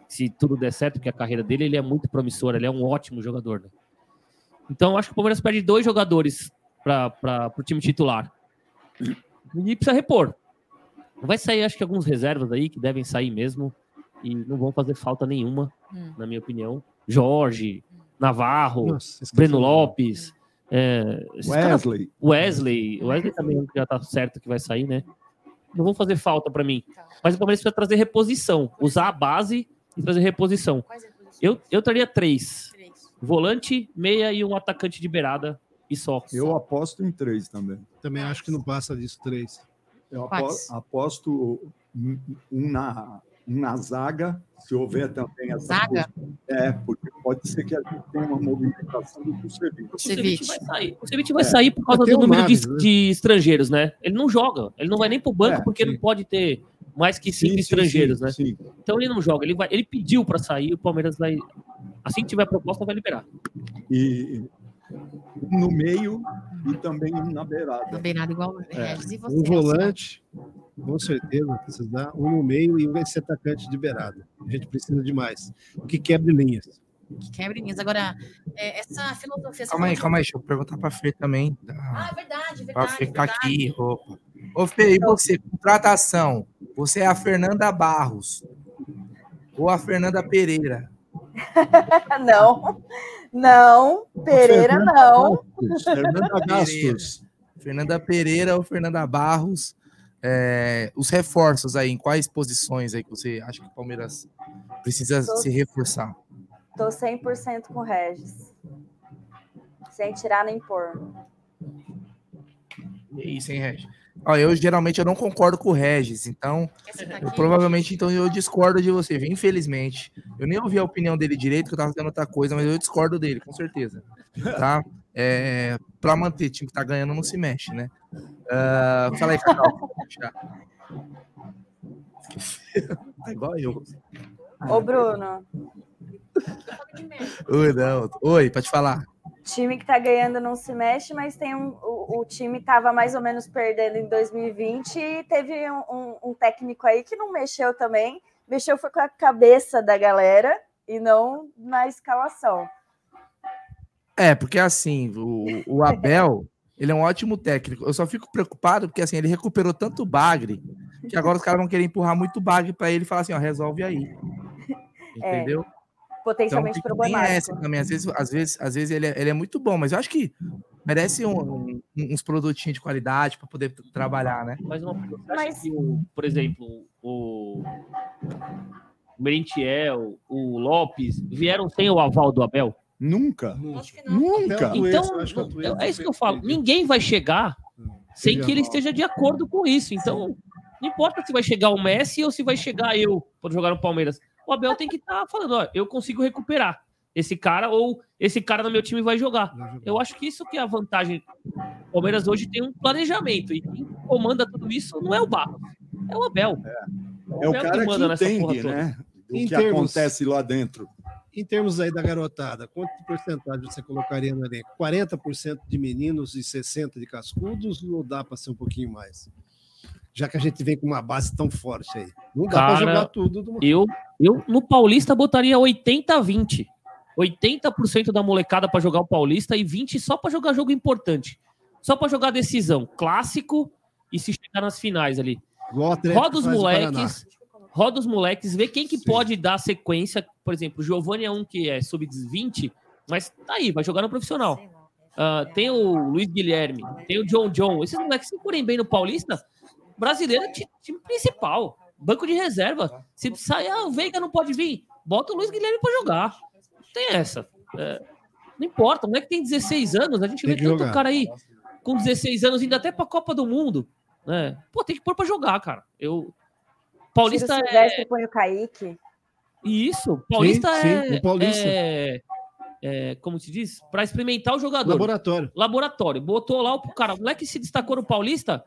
Se tudo der certo, porque a carreira dele ele é muito promissora, ele é um ótimo jogador. Né? Então acho que o Palmeiras perde dois jogadores para o time titular. E precisa repor. Vai sair, acho que alguns reservas aí que devem sair mesmo e não vão fazer falta nenhuma, Hum. na minha opinião. Jorge, Navarro, Nossa, Breno. Lopes, é, Wesley. Wesley. Wesley também já tá certo que vai sair, né? Não vão fazer falta para mim. Mas o Palmeiras precisa trazer reposição, usar a base e trazer reposição. Eu, eu traria três: volante, meia e um atacante de beirada e só. Eu aposto em três também. Também acho que não passa disso, três. Eu apo- Quais? aposto um na, na zaga, se houver também essa. Zaga? É, porque pode ser que a gente tenha uma movimentação do Kusevich. O Kusevich vai sair. O Kusevich vai É. sair por causa do o número de, Naves, né? de estrangeiros, né? Ele não joga. Ele não vai nem pro banco É, porque não pode ter mais que cinco sim, estrangeiros, sim, né? sim. Então ele não joga. Ele, vai, ele pediu para sair. O Palmeiras vai. Assim que tiver proposta, vai liberar. E no meio e também um na beirada. Na beirada, igual o É. E você, Um Alcimar? volante, com certeza, precisar. Um no meio e um ser atacante de beirada. A gente precisa de mais. Que quebre linhas. Que quebre linhas. Agora, é, essa filosofia... Calma aí, calma aí, deixa eu perguntar pra Fê também. Ah, verdade, Pra verdade. ficar verdade. aqui, opa. Ô, Fê, e você, contratação? Você é a Fernanda Barros ou a Fernanda Pereira? não, não, Pereira não. Fernanda Gastos. Fernanda Pereira ou Fernanda Barros? É, os reforços aí, em quais posições aí que você acha que o Palmeiras precisa Tô- se reforçar? Tô 100% com o Regis. Sem tirar nem pôr. É isso, hein, Regis? Ó, eu geralmente eu não concordo com o Regis, então tá eu, provavelmente então eu discordo de você, infelizmente. Eu nem ouvi a opinião dele direito, que eu tava fazendo outra coisa, mas eu discordo dele, com certeza. Tá? É, pra manter, time que tá ganhando não se mexe, né? Ah, fala aí, Cacau. tá igual eu. Ô, Bruno, Oi, não. Oi, pode falar. Time que tá ganhando não se mexe, mas tem um, o, o time tava mais ou menos perdendo em 2020 e teve um, um- um técnico aí que não mexeu também. Mexeu foi com a cabeça da galera e não na escalação. É, porque assim, o, o Abel, ele é um ótimo técnico. Eu só fico preocupado porque assim, ele recuperou tanto bagre que agora os caras vão querer empurrar muito bagre pra ele e falar assim, ó, resolve aí. É. Entendeu? potencialmente Então, problemático. essa também. Às vezes, às vezes, às vezes ele, é, ele é muito bom, mas eu acho que merece um- um- uns produtinhos de qualidade para poder trabalhar, né? Mas uma você acha que, o, por exemplo, o Merentiel, o Lopes vieram sem o aval do Abel? Nunca. Nunca. Então, é isso que eu falo. Ninguém vai chegar sem que ele esteja de acordo com isso. Então, não importa se vai chegar o Messi ou se vai chegar eu para jogar no Palmeiras. O Abel tem que estar falando, ó, eu consigo recuperar esse cara ou esse cara no meu time vai jogar. Eu acho que isso que é a vantagem. O Palmeiras hoje tem um planejamento e quem comanda tudo isso não é o Barros, é o Abel. É o Abel cara que nessa porra entende, toda. né? Do Em que termos- acontece lá dentro. Em termos aí da garotada, quanto de porcentagem você colocaria no elenco? 40% de meninos e 60% de cascudos ou dá para ser um pouquinho mais? Já que a gente vem com uma base tão forte aí. Não dá para jogar tudo. uma- Eu, eu no Paulista botaria 80 a 20. 80% da molecada para jogar o Paulista e 20 só para jogar jogo importante. Só para jogar decisão, clássico e se chegar nas finais ali. Roda os moleques, roda os moleques, vê quem que pode dar sequência. Por exemplo, o Giovanni é um que é sub-20, mas tá aí, vai jogar no profissional. Ah, tem o Luiz Guilherme, tem o John John. Esses moleques, se forem bem no Paulista, brasileiro é ti- time principal, banco de reserva. Se sair, ah, o Veiga não pode vir, bota o Luiz Guilherme para jogar. Não tem essa. É, não importa, o moleque tem 16 anos, a gente Tem vê que tanto jogar. cara aí com 16 anos indo até pra Copa do Mundo. Né? Pô, tem que pôr pra jogar, cara. Eu. Paulista o é. Põe o Kaique. Isso, Paulista Sim, é. sim, o Paulista. É, é, como se diz? Pra experimentar o jogador. Laboratório. Laboratório. Botou lá o cara. O moleque se destacou no Paulista.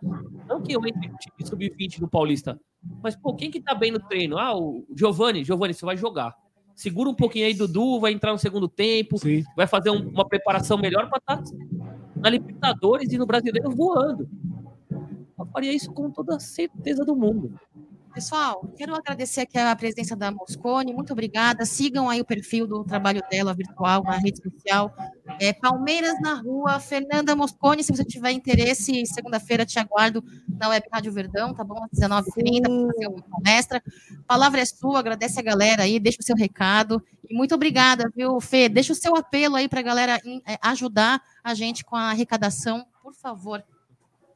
Não que eu entre no time sub-20 no Paulista. Mas, pô, quem que tá bem no treino? Ah, o Giovanni. Giovanni, você vai jogar. Segura um pouquinho aí, Dudu, vai entrar no segundo tempo, vai fazer um- uma preparação melhor para estar na Libertadores e no Brasileiro voando. Eu faria isso com toda a certeza do mundo. Pessoal, quero agradecer aqui a presença da Moscone, muito obrigada. Sigam aí o perfil do trabalho dela virtual na rede social. É Palmeiras na Rua, Fernanda Moscone. Se você tiver interesse, segunda-feira te aguardo na Web Rádio Verdão, tá bom? Às 19h30, para fazer uma palestra. A palavra é sua, agradece a galera aí, deixa o seu recado. E muito obrigada, viu, Fê? Deixa o seu apelo aí para a galera é, ajudar a gente com a arrecadação, por favor.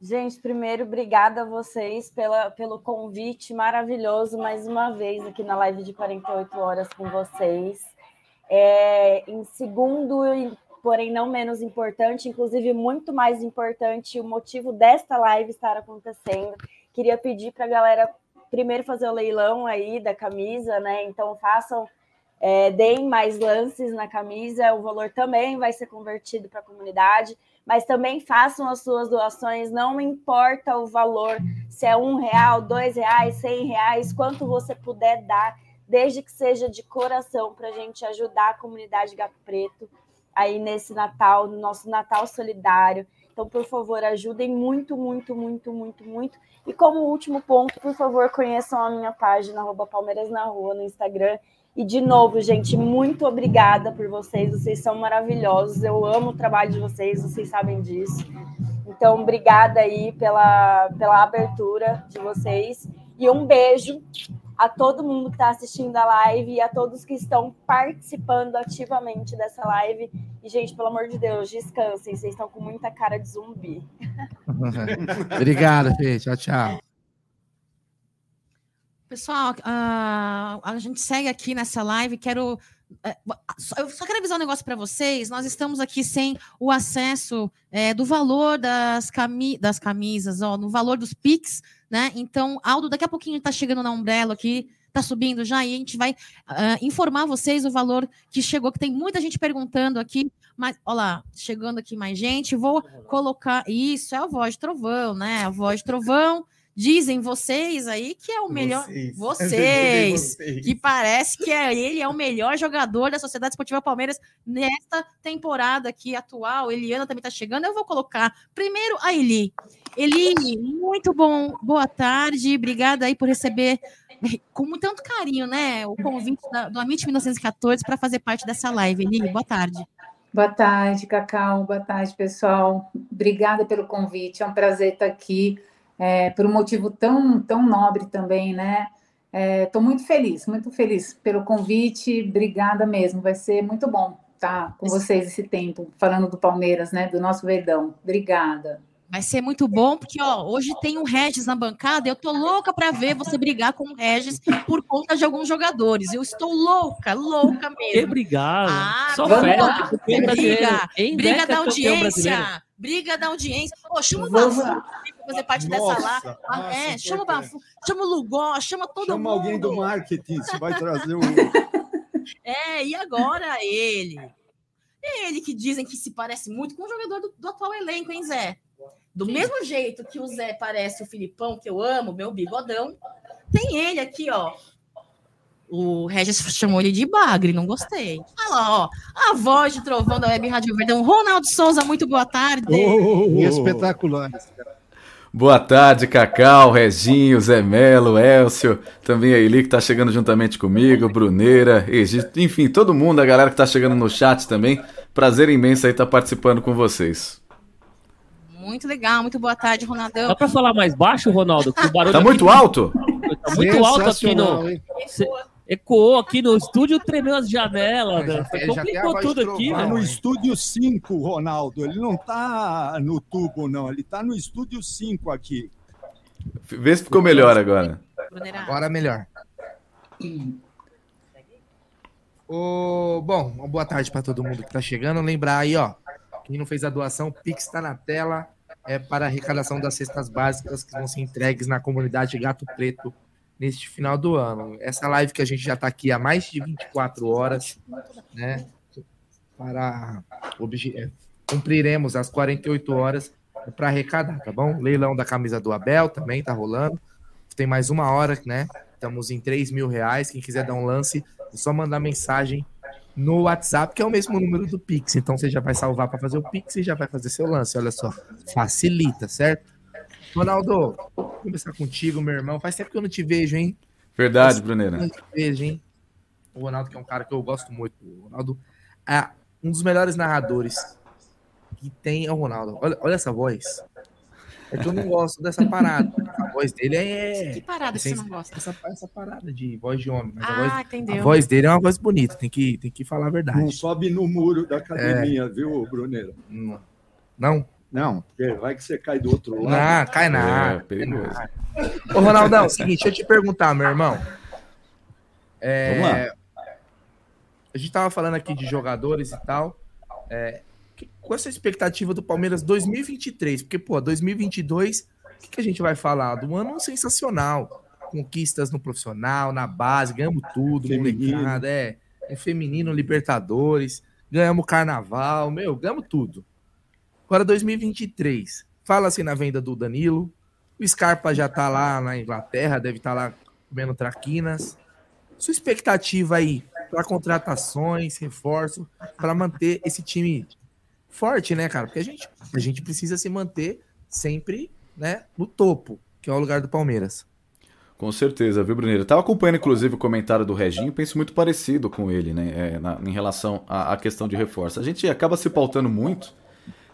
Gente, primeiro, obrigada a vocês pela, pelo convite maravilhoso mais uma vez aqui na live de 48 horas com vocês. É, em segundo, porém não menos importante, inclusive muito mais importante, o motivo desta live estar acontecendo. Queria pedir para a galera primeiro fazer o leilão aí da camisa, né? Então façam, é, deem mais lances na camisa, o valor também vai ser convertido para a comunidade mas também façam as suas doações, não importa o valor, se é um real, dois reais, cem reais, quanto você puder dar, desde que seja de coração, para a gente ajudar a comunidade Gato Preto aí nesse Natal, no nosso Natal solidário. Então, por favor, ajudem muito, muito, muito, muito, muito. E como último ponto, por favor, conheçam a minha página, arroba Palmeiras na Rua, no Instagram. E de novo, gente, muito obrigada por vocês. Vocês são maravilhosos. Eu amo o trabalho de vocês, vocês sabem disso. Então, obrigada aí pela, pela abertura de vocês. E um beijo a todo mundo que está assistindo a live e a todos que estão participando ativamente dessa live. E, gente, pelo amor de Deus, descansem. Vocês estão com muita cara de zumbi. Obrigado, Fê. Tchau, tchau. Pessoal, ah, a gente segue aqui nessa live. Quero. eh, só- Eu só quero avisar um negócio para vocês. Nós estamos aqui sem o acesso eh, do valor das, cami das camisas, ó, no valor dos Pix, né? Então, Aldo, daqui a pouquinho está chegando na Umbrella aqui, está subindo já, e a gente vai ah, informar vocês o valor que chegou, que tem muita gente perguntando aqui. Mas, olha lá, chegando aqui mais gente. Vou colocar. Isso, é a voz de trovão, né? A voz de trovão. Dizem vocês aí que é o melhor. Vocês. Vocês. Vocês. Que parece que é, ele é o melhor jogador da Sociedade Esportiva Palmeiras nesta temporada aqui atual. Eliana também está chegando. Eu vou colocar primeiro a Eli. Eli, muito bom. Boa tarde. Obrigada aí por receber com tanto carinho, né? O convite da, do Amit 1914 para fazer parte dessa live. Eli, boa tarde. Boa tarde, Cacau. Boa tarde, pessoal. Obrigada pelo convite. É um prazer estar aqui, é, por um motivo tão, tão nobre também, né? Estou muito feliz, muito feliz pelo convite. Obrigada mesmo. Vai ser muito bom estar com vocês esse tempo, falando do Palmeiras, né? Do nosso Verdão. Obrigada. Vai ser muito bom, porque ó, hoje tem um Regis na bancada. Eu tô louca para ver você brigar com o Regis por conta de alguns jogadores. Eu estou louca, louca mesmo. Que brigar? Ah, Só. Briga, briga década, da brasileiro. audiência. Briga da audiência. Ô, chama o Bafu fazer parte dessa Nossa, lá. Ah, nossa, é, chama o. Bafu, chama o Lugó, chama todo Chama mundo. alguém do marketing, se vai trazer o. É, e agora ele? Ele que dizem que se parece muito com o jogador do, do atual elenco, hein, Zé? Do mesmo jeito que o Zé parece o Filipão, que eu amo, meu bigodão, tem ele aqui, ó. O Regis chamou ele de bagre, não gostei. Olha lá, ó. A voz de trovão da Web Rádio Verdão. Ronaldo Souza, muito boa tarde. Espetacular. Boa tarde, Cacau, Reginho, Zé Melo, Elcio, também a Eli que tá chegando juntamente comigo, Bruneira, Egito, enfim, todo mundo, a galera que tá chegando no chat também. Prazer imenso aí estar participando com vocês. Muito legal, muito boa tarde, Ronaldão. Dá pra falar mais baixo, Ronaldo? Que o barulho Tá aqui- muito alto? Tá muito alto aqui no. Hein? Ecoou aqui no estúdio, tremeu as janelas. né? já tem Complicou tudo aqui, velho. no estúdio 5, Ronaldo. Ele não tá no tubo, não. Ele tá no estúdio 5 aqui. Vê se ficou melhor agora. Agora melhor. Ô, bom, uma boa tarde para todo mundo que tá chegando. Lembrar aí, ó, quem não fez a doação, o Pix tá na tela. É para a arrecadação das cestas básicas que vão ser entregues na comunidade Gato Preto neste final do ano. Essa live que a gente já tá aqui há mais de 24 horas, né? Para é, cumpriremos as 48 horas para arrecadar, tá bom? Leilão da camisa do Abel também tá rolando. Tem mais uma hora, né? Estamos em 3 mil reais. Quem quiser dar um lance, é só mandar mensagem no WhatsApp, que é o mesmo número do Pix. Então você já vai salvar para fazer o Pix e já vai fazer seu lance. Olha só, facilita, certo? Ronaldo, vou começar contigo, meu irmão. Faz tempo que eu não te vejo, hein? Verdade, que não te vejo, hein? O Ronaldo, que é um cara que eu gosto muito. O Ronaldo é um dos melhores narradores que tem é o Ronaldo. Olha, olha essa voz. É que eu não gosto dessa parada. A voz dele é. Que parada é você não gosta? Essa, essa parada de voz de homem. Mas a, Ah, voz, entendeu. a voz dele é uma voz bonita, tem que, tem que falar a verdade. Não sobe no muro da academia, viu, Bruneiro? Não? Não, porque vai que você cai do outro lado. Não, cai nada. É, perigoso. Ô, Ronaldão, seguinte, deixa eu te perguntar, meu irmão. É, Vamos lá. A gente tava falando aqui de jogadores e tal. É, que- qual é a sua expectativa do Palmeiras 2023? Porque, pô, 2022, o que, que a gente vai falar? Do ano sensacional. Conquistas no profissional, na base, ganhamos tudo, Feminino. molecada, é. No feminino, Libertadores, ganhamos Carnaval, meu, ganhamos tudo. Agora 2023. Fala assim na venda do Danilo. O Scarpa já tá lá na Inglaterra, deve estar lá comendo traquinas. Sua expectativa aí para contratações, reforço, para manter esse time forte, né, cara? Porque a gente, a gente precisa se manter sempre, né, no topo, que é o lugar do Palmeiras. Com certeza, viu, Bruneiro? Eu tava acompanhando, inclusive, o comentário do Reginho, penso muito parecido com ele, né? é, na- em relação à, à questão de reforço. A gente acaba se pautando muito,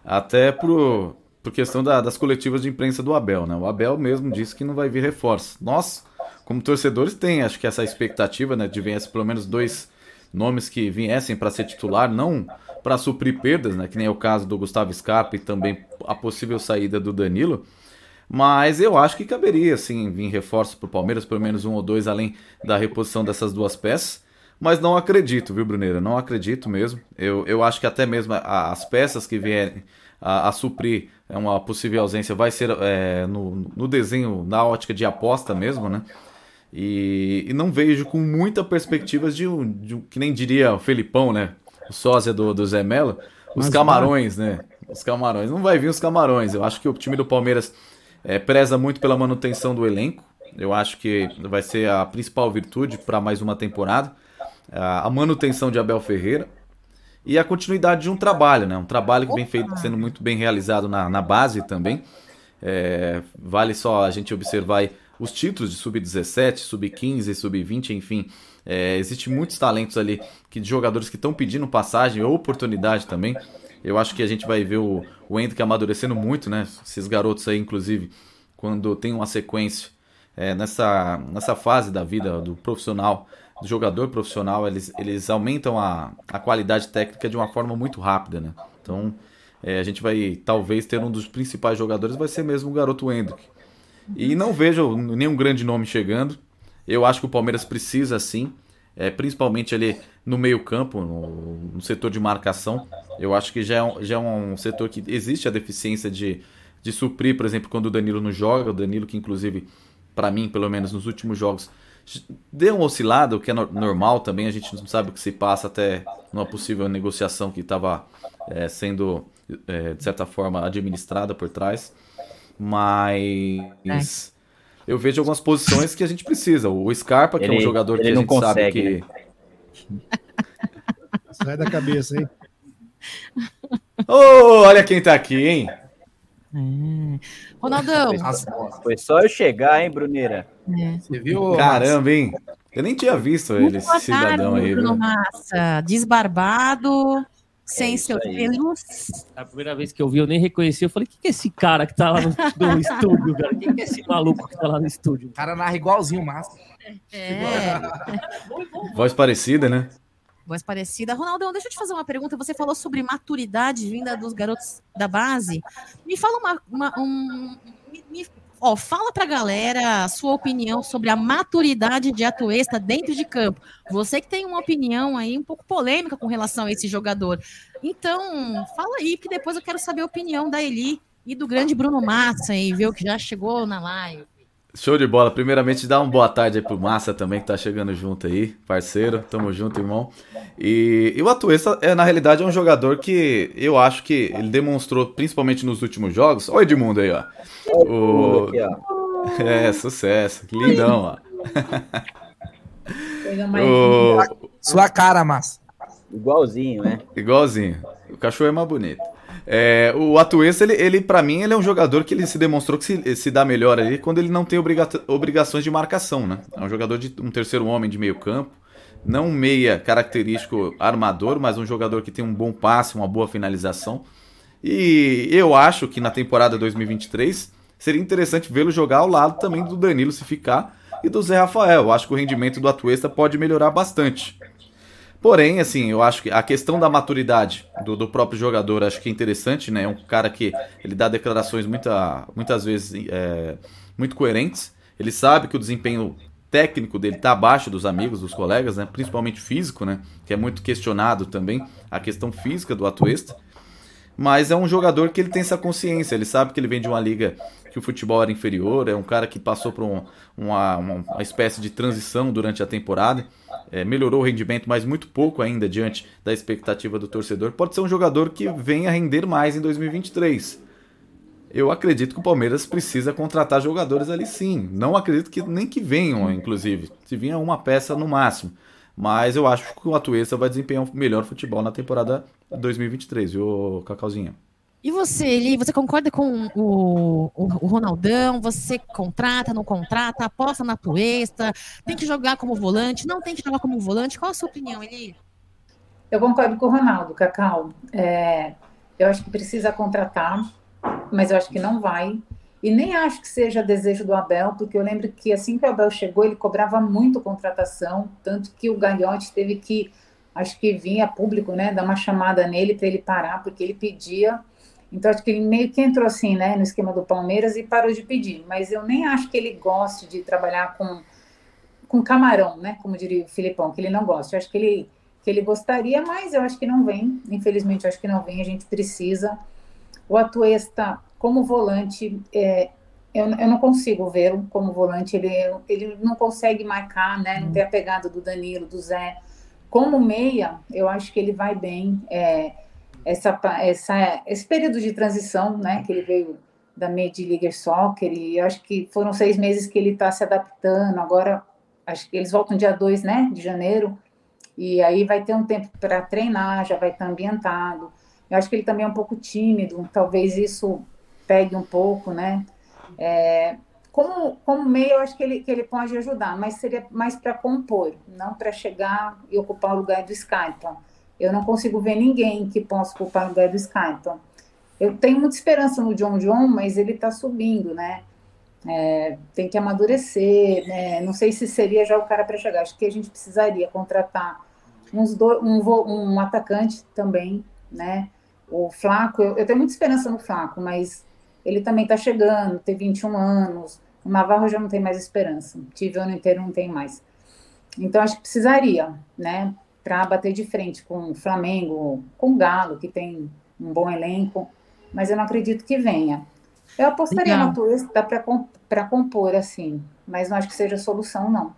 até por, por questão da- das coletivas de imprensa do Abel, né? O Abel mesmo disse que não vai vir reforço. Nós, como torcedores, tem, acho que essa expectativa, né? De viesse pelo menos dois nomes que viessem para ser titular, não para suprir perdas, né? Que nem é o caso do Gustavo Scarpa e também a possível saída do Danilo. Mas eu acho que caberia, sim, vir reforço para o Palmeiras, pelo menos um ou dois, além da reposição dessas duas peças. Mas não acredito, viu, Bruneira? Não acredito mesmo. Eu, eu acho que até mesmo a- as peças que vierem a, a suprir é uma possível ausência vai ser é, no, no desenho, na ótica de aposta mesmo, né? E, e não vejo com muita perspectiva de um, de um- que nem diria o Felipão, né? O sósia do, do Zé Melo, os Mas camarões, né? Os camarões. Não vai vir os camarões. Eu acho que o time do Palmeiras é, preza muito pela manutenção do elenco. Eu acho que vai ser a principal virtude para mais uma temporada. A manutenção de Abel Ferreira e a continuidade de um trabalho, né? Um trabalho que vem feito, sendo muito bem realizado na, na base também. É, vale só a gente observar os títulos de sub-17, sub-15, sub-20, enfim. É, Existem muitos talentos ali que de jogadores que estão pedindo passagem ou oportunidade também. Eu acho que a gente vai ver o, o Hendrick amadurecendo muito, né? Esses garotos aí, inclusive, quando tem uma sequência, é, nessa, nessa fase da vida do profissional, do jogador profissional, eles, eles aumentam a, a qualidade técnica de uma forma muito rápida, né? Então, é, a gente vai talvez ter um dos principais jogadores, vai ser mesmo o garoto Hendrick. E não vejo nenhum grande nome chegando. Eu acho que o Palmeiras precisa sim, é, principalmente ali no meio-campo, no, no, setor de marcação. Eu acho que já é, um, já é um setor que existe a deficiência de, de suprir, por exemplo, quando o Danilo não joga. O Danilo, que inclusive, para mim, pelo menos nos últimos jogos, deu uma oscilada, o que é normal também. A gente não sabe o que se passa até numa possível negociação que estava é, sendo, é, de certa forma, administrada por trás. Mas. É. Eu vejo algumas posições que a gente precisa. O Scarpa, que ele, é um jogador que a gente consegue, sabe que. Né? Sai da cabeça, hein? Oh, olha quem tá aqui, hein? É. Ronaldão. Foi só eu chegar, hein, Bruneira? É. Você viu? Caramba, hein? Eu nem tinha visto ele, esse cidadão aí. Bruno Massa, desbarbado, sem é seus pelos. A primeira vez que eu vi, eu nem reconheci. Eu falei: o que, que é esse cara que tá lá no, no estúdio, cara? Quem que é esse maluco que tá lá no estúdio? O cara narra igualzinho o Massa. É. Voz parecida, né? Voz parecida. Ronaldão, deixa eu te fazer uma pergunta. Você falou sobre maturidade vinda dos garotos da base. Me fala uma. uma um, me, Ó, fala pra galera a sua opinião sobre a maturidade de Atuesta dentro de campo. Você que tem uma opinião aí um pouco polêmica com relação a esse jogador. Então, fala aí, que depois eu quero saber a opinião da Eli e do grande Bruno Massa aí, viu, que já chegou na live. Show de bola. Primeiramente, dá uma boa tarde aí pro Massa também, que tá chegando junto aí, parceiro. Tamo junto, irmão. E, e o Atuesta, é, na realidade, é um jogador que eu acho que ele demonstrou, principalmente nos últimos jogos. Olha Edmundo aí, ó. O... Aqui, ó. É, sucesso. Lindão, ó. o... Sua cara, Massa. Igualzinho, né? Igualzinho. O cachorro é mais bonito. É, o Atuesta, ele, ele para mim, ele é um jogador que ele se demonstrou que se, se dá melhor ali quando ele não tem obriga obrigações de marcação, né? É um jogador de um terceiro homem de meio campo, não um meia característico armador, mas um jogador que tem um bom passe, uma boa finalização. E eu acho que na temporada 2023 seria interessante vê-lo jogar ao lado também do Danilo se ficar e do Zé Rafael. Eu acho que o rendimento do Atuesta pode melhorar bastante. Porém, assim, eu acho que a questão da maturidade do, do próprio jogador acho que é interessante, né? É um cara que ele dá declarações muita, muitas vezes é, muito coerentes. Ele sabe que o desempenho técnico dele está abaixo dos amigos, dos colegas, né? Principalmente físico, né? Que é muito questionado também a questão física do Atuesta. Mas é um jogador que ele tem essa consciência, ele sabe que ele vem de uma liga que o futebol era inferior, é um cara que passou por um, uma, uma, espécie de transição durante a temporada, é, melhorou o rendimento, mas muito pouco ainda diante da expectativa do torcedor. Pode ser um jogador que venha render mais em 2023. Eu acredito que o Palmeiras precisa contratar jogadores ali sim. Não acredito que nem que venham, inclusive. Se vinha uma peça no máximo. Mas eu acho que o Atuesta vai desempenhar um melhor futebol na temporada 2023, viu, Cacauzinho? E você, Eli, você concorda com o, o, o, Ronaldão? Você contrata, não contrata, aposta na Tuesta, tem que jogar como volante, não tem que jogar como volante? Qual a sua opinião, Eli? Eu concordo com o Ronaldo, Cacau. É, eu acho que precisa contratar, mas eu acho que não vai. E nem acho que seja desejo do Abel, porque eu lembro que assim que o Abel chegou, ele cobrava muito contratação, tanto que o Gagliotti teve que, acho que vinha público, né, dar uma chamada nele para ele parar, porque ele pedia então, acho que ele meio que entrou assim, né, no esquema do Palmeiras e parou de pedir. Mas eu nem acho que ele goste de trabalhar com, com camarão, né, como diria o Filipão, que ele não gosta. Eu acho que ele, que ele gostaria, mas eu acho que não vem. Infelizmente, eu acho que não vem. A gente precisa. O Atuesta, como volante, é, eu, eu não consigo vê-lo como volante. Ele, ele não consegue marcar, né, não tem a pegada do Danilo, do Zé. Como meia, eu acho que ele vai bem. É, essa, essa, esse período de transição, né, que ele veio da Major League Soccer, e acho que foram seis meses que ele está se adaptando, agora acho que eles voltam dia 2, né, de janeiro, e aí vai ter um tempo para treinar, já vai estar ambientado. Eu acho que ele também é um pouco tímido, talvez isso pegue um pouco, né, é, como, como meio, eu acho que ele, que ele pode ajudar, mas seria mais para compor, não para chegar e ocupar o lugar do Skype. Eu não consigo ver ninguém que possa ocupar o lugar do Sky. Então, eu tenho muita esperança no John John, mas ele está subindo, né? É, tem que amadurecer, né? Não sei se seria já o cara para chegar. Acho que a gente precisaria contratar uns do, um, um atacante também, né? O Flaco, eu, eu tenho muita esperança no Flaco, mas ele também está chegando, tem 21 anos. O Navarro já não tem mais esperança. Tive o ano inteiro, não tem mais. Então, acho que precisaria, né? Para bater de frente com o Flamengo, com o Galo, que tem um bom elenco, mas eu não acredito que venha. Eu apostaria Legal. no Tuesta para compor, assim, mas não acho que seja solução, não.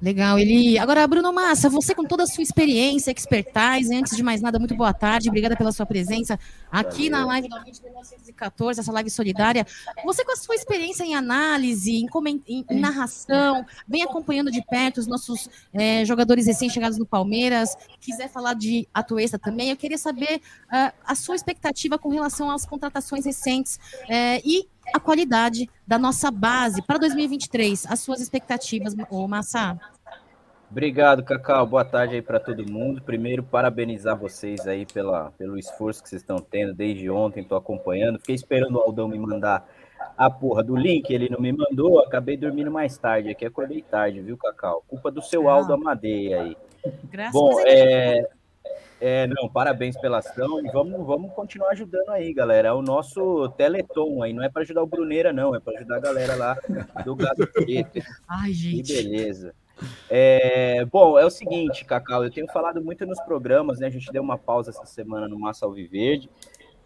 Legal, Eli. Agora, Bruno Massa, você com toda a sua experiência, expertise, antes de mais nada, muito boa tarde, obrigada pela sua presença aqui na live da de 1914, essa live solidária. Você com a sua experiência em análise, em, coment... em narração, vem acompanhando de perto os nossos é, jogadores recém-chegados no Palmeiras, quiser falar de Atuesta também, eu queria saber uh, a sua expectativa com relação às contratações recentes é, e a qualidade da nossa base para 2023. As suas expectativas, ô Massa? Obrigado, Cacau. Boa tarde aí para todo mundo. Primeiro, parabenizar vocês aí pela, pelo esforço que vocês estão tendo desde ontem. Estou acompanhando. Fiquei esperando o Aldão me mandar a porra do link. Ele não me mandou. Acabei dormindo mais tarde aqui. Acordei tarde, viu, Cacau? Culpa do seu Aldo Amadeia aí. Graças Bom, a é, é, não, parabéns pela ação e vamos, vamos continuar ajudando aí, galera. É o nosso Teleton aí, não é para ajudar o Bruneira, não, é para ajudar a galera lá do Gado Preto. Ai, gente. Que beleza. É, bom, é o seguinte, Cacau, eu tenho falado muito nos programas, né? A gente deu uma pausa essa semana no Massa Alviverde,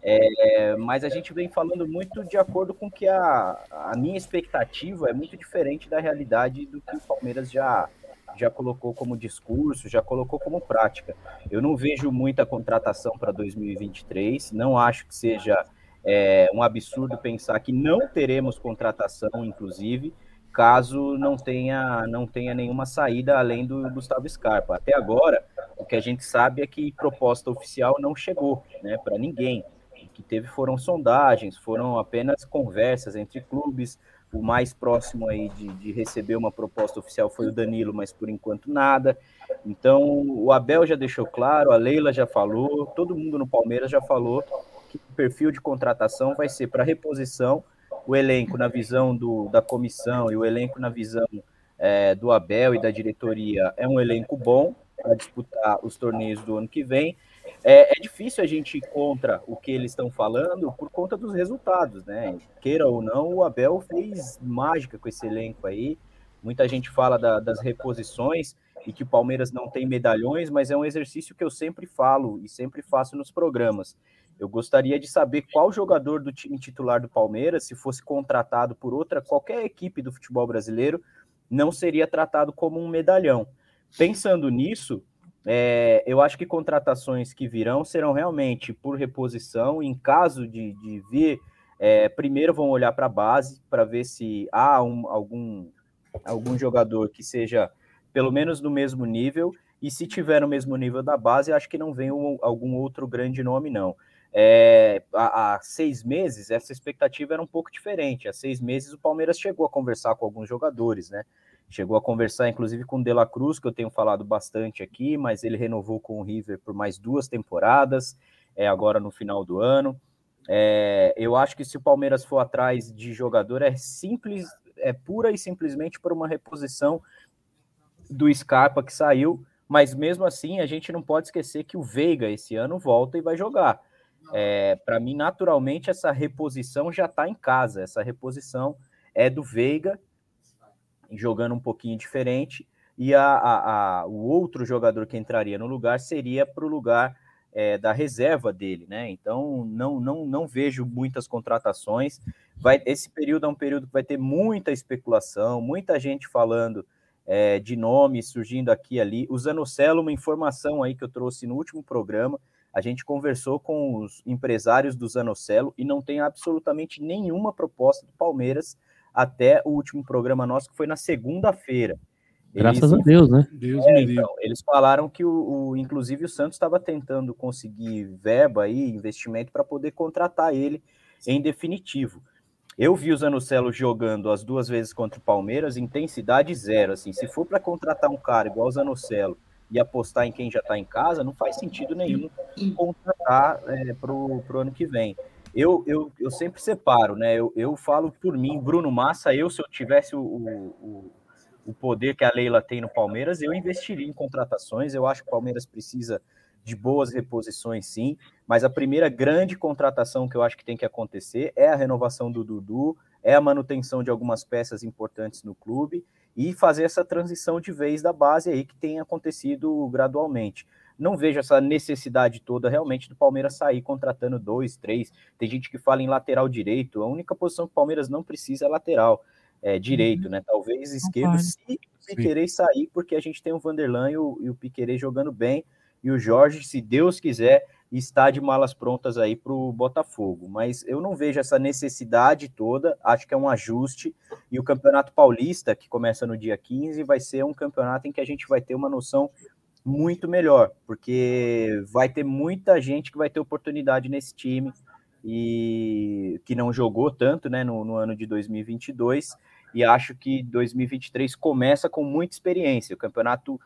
é, mas a gente vem falando muito de acordo com que a, a minha expectativa é muito diferente da realidade do que o Palmeiras já, já colocou como discurso, já colocou como prática. Eu não vejo muita contratação para 2023, não acho que seja é, um absurdo pensar que não teremos contratação, inclusive, caso não tenha, não tenha nenhuma saída além do Gustavo Scarpa. Até agora, o que a gente sabe é que proposta oficial não chegou né, para ninguém. O que teve foram sondagens, foram apenas conversas entre clubes, o mais próximo aí de, de, receber uma proposta oficial foi o Danilo, mas por enquanto nada. Então, o Abel já deixou claro, a Leila já falou, todo mundo no Palmeiras já falou que o perfil de contratação vai ser para reposição, o elenco na visão do, da comissão e o elenco na visão é, do Abel e da diretoria é um elenco bom para disputar os torneios do ano que vem. É, é, difícil a gente ir contra o que eles estão falando por conta dos resultados, né? Queira ou não, o Abel fez mágica com esse elenco aí. Muita gente fala da, das reposições e que o Palmeiras não tem medalhões, mas é um exercício que eu sempre falo e sempre faço nos programas. Eu gostaria de saber qual jogador do time titular do Palmeiras, se fosse contratado por outra qualquer equipe do futebol brasileiro, não seria tratado como um medalhão. Pensando nisso, é, eu acho que contratações que virão serão realmente por reposição. Em caso de, de vir, é, primeiro vão olhar para a base para ver se há um, algum, algum jogador que seja pelo menos no mesmo nível. E se tiver no mesmo nível da base, acho que não vem um, algum outro grande nome, não. É, há, há, seis meses, essa expectativa era um pouco diferente. Há seis meses, o Palmeiras chegou a conversar com alguns jogadores, né? Chegou a conversar, inclusive, com o De La Cruz, que eu tenho falado bastante aqui, mas ele renovou com o River por mais duas temporadas, é, agora no final do ano. É, eu acho que se o Palmeiras for atrás de jogador, é simples, é pura e simplesmente por uma reposição do Scarpa que saiu, mas mesmo assim a gente não pode esquecer que o Veiga esse ano volta e vai jogar. É, Para mim, naturalmente, essa reposição já está em casa. Essa reposição é do Veiga jogando um pouquinho diferente, e a, a, a, o outro jogador que entraria no lugar seria para o lugar é, da reserva dele, né? Então não, não, não vejo muitas contratações. Vai, esse período é um período que vai ter muita especulação, muita gente falando é, de nomes surgindo aqui e ali. O Zanocelo, uma informação aí que eu trouxe no último programa, a gente conversou com os empresários do Zanocelo e não tem absolutamente nenhuma proposta do Palmeiras até o último programa nosso, que foi na segunda-feira. Graças eles, a Deus, né? Deus é, então, eles falaram que, o, o inclusive, o Santos estava tentando conseguir verba aí, investimento, para poder contratar ele em definitivo. Eu vi o Zanocelo jogando as duas vezes contra o Palmeiras, intensidade zero. Assim, se for para contratar um cara igual o Zanocelo e apostar em quem já está em casa, não faz sentido nenhum contratar é, para o ano que vem. Eu, eu, eu sempre separo, né? Eu, eu falo por mim, Bruno Massa, eu, se eu tivesse o, o, o poder que a Leila tem no Palmeiras, eu investiria em contratações. Eu acho que o Palmeiras precisa de boas reposições, sim. Mas a primeira grande contratação que eu acho que tem que acontecer é a renovação do Dudu, é a manutenção de algumas peças importantes no clube e fazer essa transição de vez da base aí que tem acontecido gradualmente. Não vejo essa necessidade toda realmente do Palmeiras sair contratando dois, três. Tem gente que fala em lateral direito. A única posição que o Palmeiras não precisa é lateral é, direito, uhum. né? Talvez esquerdo, se o Piquerez sair, porque a gente tem o Vanderlan e o, e o Piquerez jogando bem, e o Jorge, se Deus quiser, está de malas prontas aí para o Botafogo. Mas eu não vejo essa necessidade toda, acho que é um ajuste. E o Campeonato Paulista, que começa no dia 15, vai ser um campeonato em que a gente vai ter uma noção muito melhor, porque vai ter muita gente que vai ter oportunidade nesse time e que não jogou tanto né, no, no ano de 2022. E acho que 2023 começa com muita experiência. O campeonato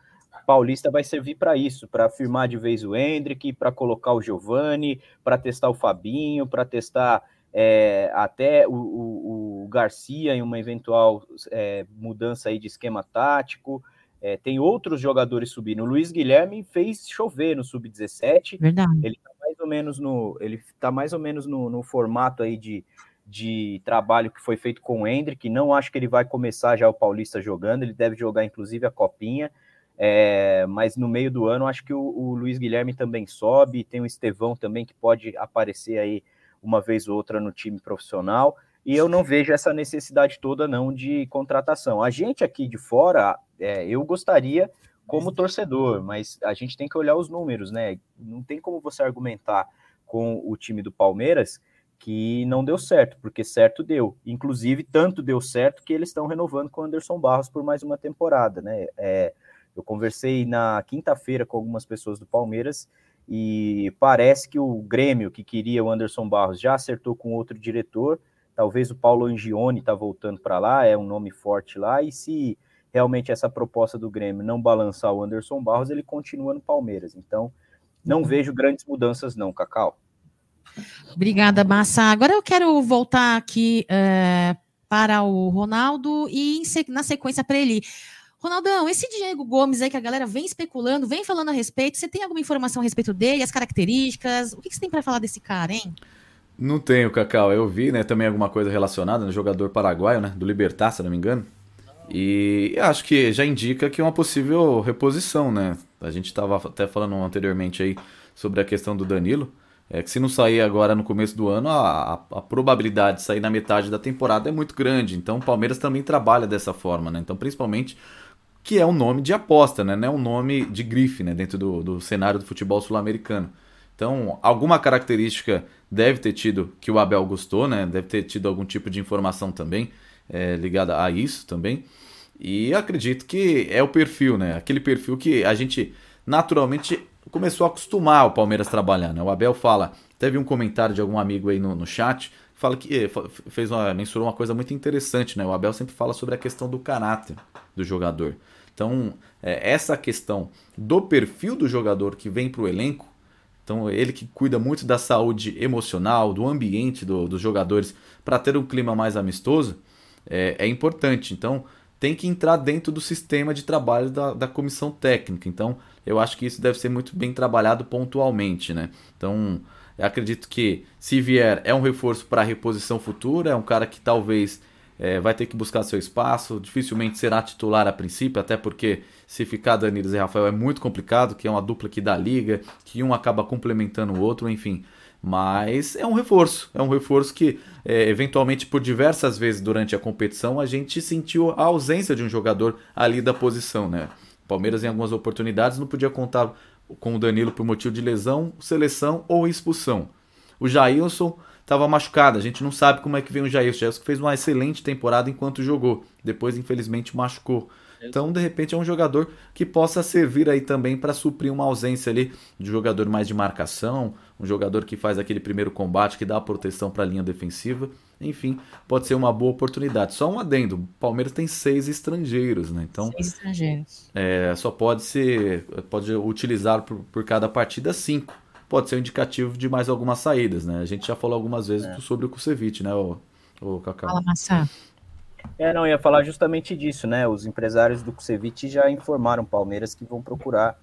Paulista vai servir para isso, para firmar de vez o Hendrick, para colocar o Giovani, para testar o Fabinho, para testar é, até o, o, o, Garcia em uma eventual é, mudança aí de esquema tático. É, tem outros jogadores subindo. O Luiz Guilherme fez chover no sub-17. Verdade. Ele está mais ou menos no, ele tá mais ou menos no, no formato aí de, de trabalho que foi feito com o Hendrick. Não acho que ele vai começar já o Paulista jogando. Ele deve jogar inclusive a copinha. É, mas no meio do ano, acho que o, o, Luiz Guilherme também sobe, tem o Estevão também que pode aparecer aí uma vez ou outra no time profissional, e eu não vejo essa necessidade toda não de contratação. A gente aqui de fora, é, eu gostaria como torcedor, mas a gente tem que olhar os números, né? Não tem como você argumentar com o time do Palmeiras que não deu certo, porque certo deu. Inclusive, tanto deu certo que eles estão renovando com o Anderson Barros por mais uma temporada, né? É, eu conversei na quinta-feira com algumas pessoas do Palmeiras e parece que o Grêmio, que queria o Anderson Barros, já acertou com outro diretor. Talvez o Paulo Angione está voltando para lá, é um nome forte lá. E se realmente essa proposta do Grêmio não balançar o Anderson Barros, ele continua no Palmeiras. Então, não uhum. vejo grandes mudanças, não, Cacau. Obrigada, Massa. Agora eu quero voltar aqui é, para o Ronaldo e na sequência para ele. Ronaldão, esse Diego Gomes aí que a galera vem especulando, vem falando a respeito, você tem alguma informação a respeito dele, as características? O que você tem para falar desse cara, hein? Não tenho, Cacau. Eu vi, né, também alguma coisa relacionada no jogador paraguaio, né, do Libertar, se não me engano. E acho que já indica que é uma possível reposição, né? A gente estava até falando anteriormente aí sobre a questão do Danilo. É que se não sair agora no começo do ano, a, a, probabilidade de sair na metade da temporada é muito grande. Então o Palmeiras também trabalha dessa forma, né? Então, principalmente que é um nome de aposta, né? Não é um nome de grife, né? Dentro do, do cenário do futebol sul-americano. Então, alguma característica deve ter tido que o Abel gostou, né? Deve ter tido algum tipo de informação também é, ligada a isso também. E acredito que é o perfil, né? Aquele perfil que a gente naturalmente começou a acostumar o Palmeiras trabalhar, né? O Abel fala, teve um comentário de algum amigo aí no, no chat, fala que eh, fez uma, mencionou uma coisa muito interessante, né? O Abel sempre fala sobre a questão do caráter do jogador. Então, é, essa questão do perfil do jogador que vem para o elenco, então ele que cuida muito da saúde emocional, do ambiente do, dos jogadores, para ter um clima mais amistoso, é, é, importante. Então, tem que entrar dentro do sistema de trabalho da, da comissão técnica. Então, eu acho que isso deve ser muito bem trabalhado pontualmente, né? Então, acredito que se vier é um reforço para reposição futura, é um cara que talvez é, vai ter que buscar seu espaço, dificilmente será titular a princípio, até porque se ficar Danilo e Rafael é muito complicado, que é uma dupla que dá liga, que um acaba complementando o outro, enfim. Mas é um reforço, é um reforço que, é, eventualmente, por diversas vezes durante a competição, a gente sentiu a ausência de um jogador ali da posição, né? Palmeiras, em algumas oportunidades, não podia contar com o Danilo por motivo de lesão, seleção ou expulsão. O Jailson estava machucado. A gente não sabe como é que vem o Jair. O Jair fez uma excelente temporada enquanto jogou. Depois, infelizmente, machucou. Então, de repente, é um jogador que possa servir aí também para suprir uma ausência ali de jogador mais de marcação, um jogador que faz aquele primeiro combate, que dá proteção para a linha defensiva. Enfim, pode ser uma boa oportunidade. Só um adendo: o Palmeiras tem seis estrangeiros, né? Então, seis estrangeiros. É, só pode ser, pode utilizar por, por cada partida cinco. pode ser um indicativo de mais algumas saídas, né? A gente já falou algumas vezes É. sobre o Kusevich, né, o, o Cacau? Fala, Massa. É, não, ia falar justamente disso, né? Os empresários do Kusevich já informaram Palmeiras que vão procurar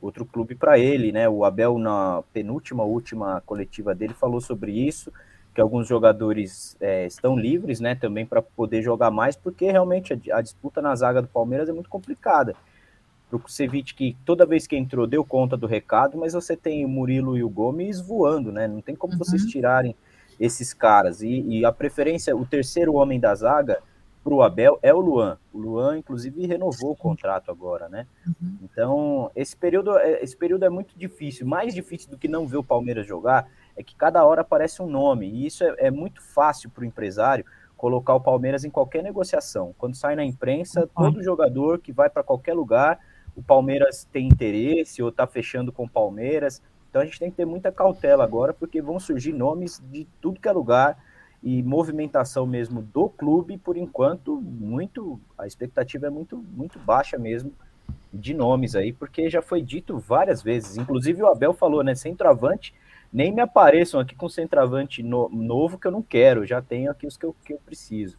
outro clube para ele, né? O Abel, na penúltima, última coletiva dele, falou sobre isso, que alguns jogadores é, estão livres, né? Também para poder jogar mais, porque realmente a, a disputa na zaga do Palmeiras é muito complicada. Para o Kusevich, que toda vez que entrou deu conta do recado, mas você tem o Murilo e o Gomes voando, né? Não tem como vocês tirarem esses caras. E, e a preferência, o terceiro homem da zaga para o Abel é o Luan. O Luan, inclusive, renovou o contrato agora, né? Então, esse período, é- esse período é muito difícil. Mais difícil do que não ver o Palmeiras jogar é que cada hora aparece um nome. E isso é, é muito fácil para o empresário colocar o Palmeiras em qualquer negociação. Quando sai na imprensa, todo jogador que vai para qualquer lugar, o Palmeiras tem interesse ou está fechando com o Palmeiras. Então a gente tem que ter muita cautela agora, porque vão surgir nomes de tudo que é lugar e movimentação mesmo do clube, por enquanto, muito. A expectativa é muito, muito baixa mesmo de nomes aí, porque já foi dito várias vezes. Inclusive o Abel falou, né? Centroavante, nem me apareçam aqui com centroavante no- novo que eu não quero, já tenho aqui os que eu, que eu preciso.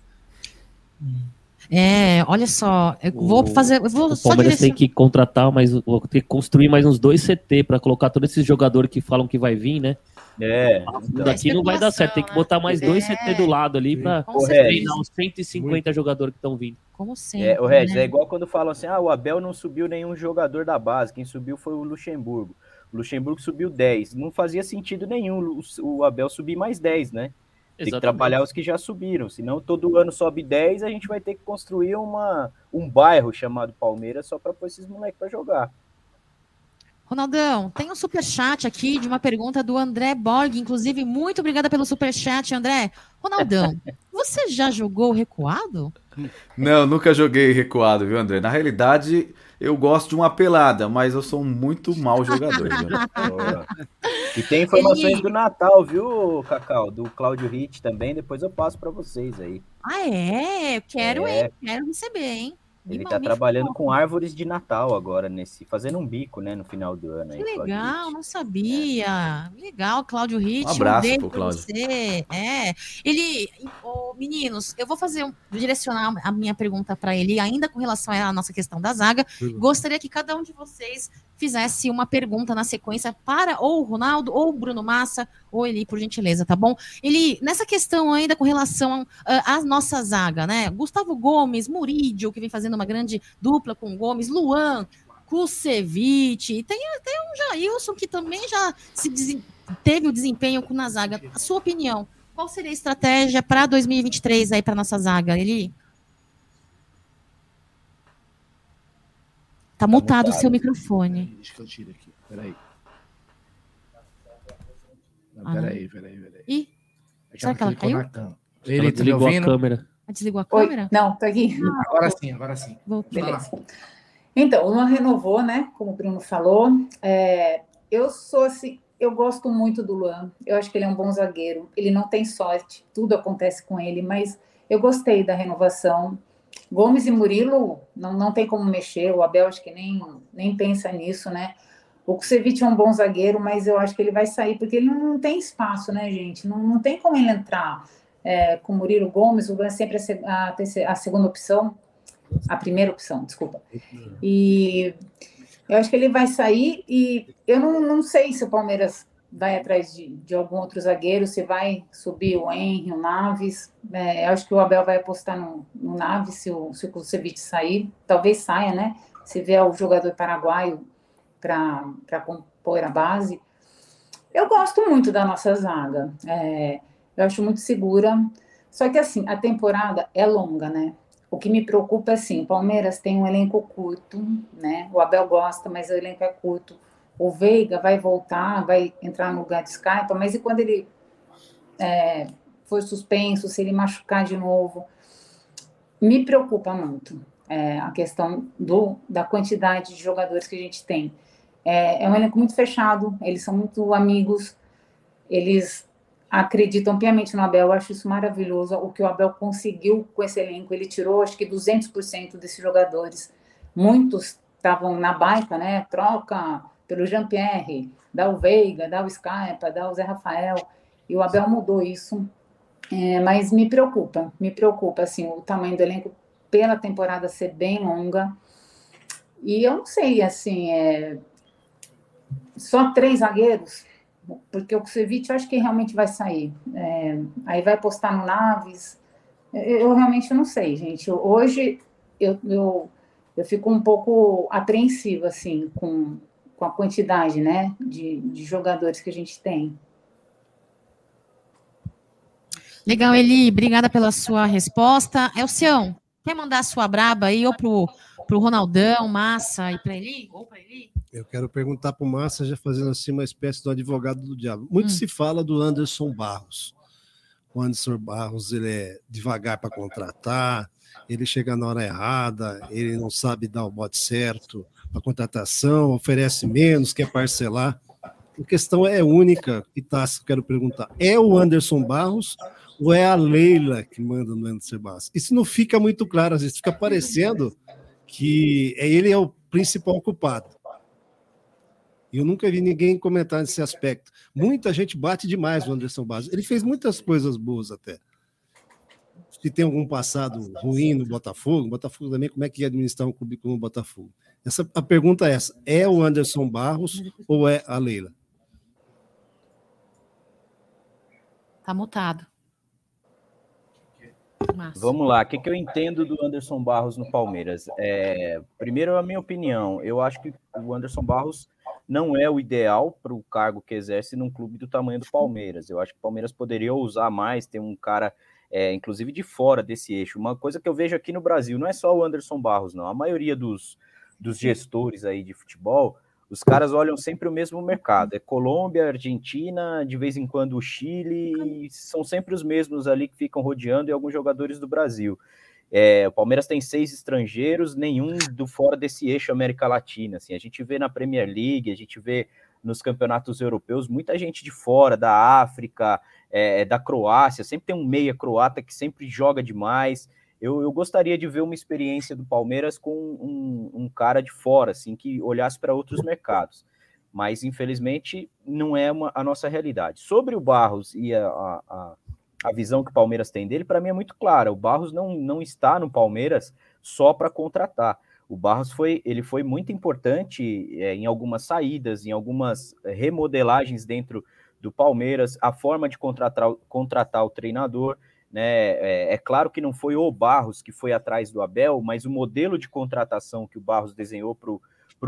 É, olha só, eu vou fazer, eu vou O só Palmeiras tem direcionar. que contratar, mas vou ter que construir mais uns dois CT para colocar todos esses jogadores que falam que vai vir, né? É. Daqui não vai dar certo, tem que botar mais dois É. CT do lado ali para treinar os 150 jogadores que estão vindo. Como sempre. É, o Regis, né? é igual quando falam assim: ah, o Abel não subiu nenhum jogador da base, quem subiu foi o Luxemburgo. O Luxemburgo subiu 10. Não fazia sentido nenhum o, o Abel subir mais 10, né? Tem que Exatamente. trabalhar os que já subiram, senão todo ano sobe 10, a gente vai ter que construir uma, um bairro chamado Palmeiras só para pôr esses moleques para jogar. Ronaldão, tem um superchat aqui de uma pergunta do André Borg. Inclusive, muito obrigada pelo superchat, André. Ronaldão, você já jogou recuado? Não, nunca joguei recuado, viu, André? Na realidade, eu gosto de uma pelada, mas eu sou um muito mau jogador. viu? E tem informações Ele- do Natal, viu, Cacau? Do Cláudio Ritt também, depois eu passo para vocês aí. Ah, é? Eu quero, É. hein? Quero receber, hein? Ele tá me trabalhando com árvores de Natal agora, nesse, fazendo um bico, né, no final do ano. Aí, Que Cláudio legal, não sabia. Legal, Cláudio Ritt. Um abraço beijo pro Cláudio. Você. É. Ele, ô, meninos, eu vou fazer um, direcionar a minha pergunta para ele, ainda com relação à nossa questão da zaga. Gostaria que cada um de vocês fizesse uma pergunta na sequência para ou o Ronaldo, ou o Bruno Massa, ou ele, por gentileza, tá bom? Ele, nessa questão ainda com relação ah, à nossa zaga, né? Gustavo Gomes, Murídio, que vem fazendo uma grande dupla com o Gomes, Luan, Kusevich, tem até um Jailson que também já se teve o desempenho na zaga. A sua opinião, qual seria a estratégia para 2023 aí para nossa zaga? Ele tá mutado o seu microfone. Deixa que eu tiro aqui. Peraí. Não, Ah, peraí, peraí, peraí. Ih, É será que ela caiu? Ele tá desligou a câmera. Ah, Desligou a Oi, câmera? não, tá aqui. Agora sim, agora sim. Voltou. Beleza. Então, o Luan renovou, né? Como o Bruno falou. É, eu sou assim, eu gosto muito do Luan. Eu acho que ele é um bom zagueiro. Ele não tem sorte, tudo acontece com ele, mas eu gostei da renovação. Gomes e Murilo não, não tem como mexer. O Abel acho que nem, nem pensa nisso, né? O Kusevich é um bom zagueiro, mas eu acho que ele vai sair porque ele não tem espaço, né, gente? Não, não tem como ele entrar é, com o Murilo Gomes. O Luan é sempre a, a a segunda opção a primeira opção, desculpa. E eu acho que ele vai sair e eu não, não sei se o Palmeiras vai atrás de, de algum outro zagueiro, se vai subir o Henry, o Naves. É, acho que o Abel vai apostar no, no Naves se o, se o Kusevich sair. Talvez saia, né? Se vier o jogador paraguaio para compor a base. Eu gosto muito da nossa zaga. É, eu acho muito segura. Só que assim, a temporada é longa, né? O que me preocupa é assim, Palmeiras tem um elenco curto, né? O Abel gosta, mas o elenco é curto. O Veiga vai voltar, vai entrar no lugar de Skype, mas e quando ele é, for suspenso, se ele machucar de novo? Me preocupa muito é, a questão do, da quantidade de jogadores que a gente tem. É, é um elenco muito fechado, eles são muito amigos, eles acreditam piamente no Abel, eu acho isso maravilhoso. O que o Abel conseguiu com esse elenco, ele tirou acho que 200% desses jogadores. Muitos estavam na baixa, né? Troca, pelo Jean-Pierre, dá o Veiga, o Scarpa, o Zé Rafael, e o Abel mudou isso. É, mas me preocupa, me preocupa assim, o tamanho do elenco pela temporada ser bem longa. E eu não sei, assim, é... só três zagueiros, porque o Kusevich eu acho que realmente vai sair. É... Aí vai postar no Naves. Eu, eu realmente não sei, gente. Hoje eu, eu, eu fico um pouco apreensiva, assim, com, com a quantidade, né, de, de jogadores que a gente tem. Legal, Eli, obrigada pela sua resposta. Elcião, quer mandar a sua braba aí ou pro, pro Ronaldão, Massa e para Eli? Ou para Eli? Eu quero perguntar para o Massa, já fazendo assim uma espécie de advogado do diabo. Muito hum. se fala do Anderson Barros. O Anderson Barros ele é devagar para contratar, ele chega na hora errada, ele não sabe dar o bote certo, a contratação, oferece menos, quer parcelar. A questão é única, e tá, quero perguntar: é o Anderson Barros ou é a Leila que manda no Anderson Barros? Isso não fica muito claro, às vezes fica parecendo que é ele é o principal culpado. Eu nunca vi ninguém comentar nesse aspecto. Muita gente bate demais no Anderson Barros. Ele fez muitas coisas boas até se tem algum passado ruim no Botafogo, Botafogo também, como é que ia administrar um clube como o Botafogo? Essa, a pergunta é essa: é o Anderson Barros ou é a Leila? Tá mutado. Vamos lá, o que, que eu entendo do Anderson Barros no Palmeiras? É, primeiro, a minha opinião, eu acho que o Anderson Barros não é o ideal para o cargo que exerce num clube do tamanho do Palmeiras. Eu acho que o Palmeiras poderia usar mais, ter um cara é, inclusive de fora desse eixo. Uma coisa que eu vejo aqui no Brasil, não é só o Anderson Barros, não. A maioria dos, dos gestores aí de futebol, os caras olham sempre o mesmo mercado. É Colômbia, Argentina, de vez em quando o Chile, são sempre os mesmos ali que ficam rodeando e alguns jogadores do Brasil. É, o Palmeiras tem seis estrangeiros, nenhum do fora desse eixo América Latina. Assim, a gente vê na Premier League, a gente vê nos campeonatos europeus, muita gente de fora, da África, é, da Croácia, sempre tem um meia croata que sempre joga demais. Eu, eu gostaria de ver uma experiência do Palmeiras com um, um cara de fora, assim, que olhasse para outros mercados. Mas, infelizmente, não é uma, a nossa realidade. Sobre o Barros e a, a, a visão que o Palmeiras tem dele, para mim é muito clara. O Barros não, não está no Palmeiras só para contratar. O Barros foi, ele foi muito importante é, em algumas saídas, em algumas remodelagens dentro do Palmeiras, a forma de contratar, contratar o treinador. Né? É, é, claro que não foi o Barros que foi atrás do Abel, mas o modelo de contratação que o Barros desenhou para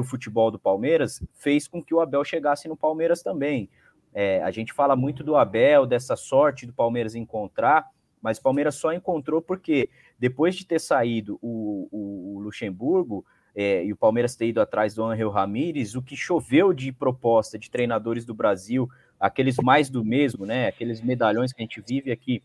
o futebol do Palmeiras fez com que o Abel chegasse no Palmeiras também. É, a gente fala muito do Abel, dessa sorte do Palmeiras encontrar, mas o Palmeiras só encontrou porque depois de ter saído o, o, o Luxemburgo é, e o Palmeiras ter ido atrás do Angel Ramírez, o que choveu de proposta de treinadores do Brasil, aqueles mais do mesmo, né? Aqueles medalhões que a gente vive aqui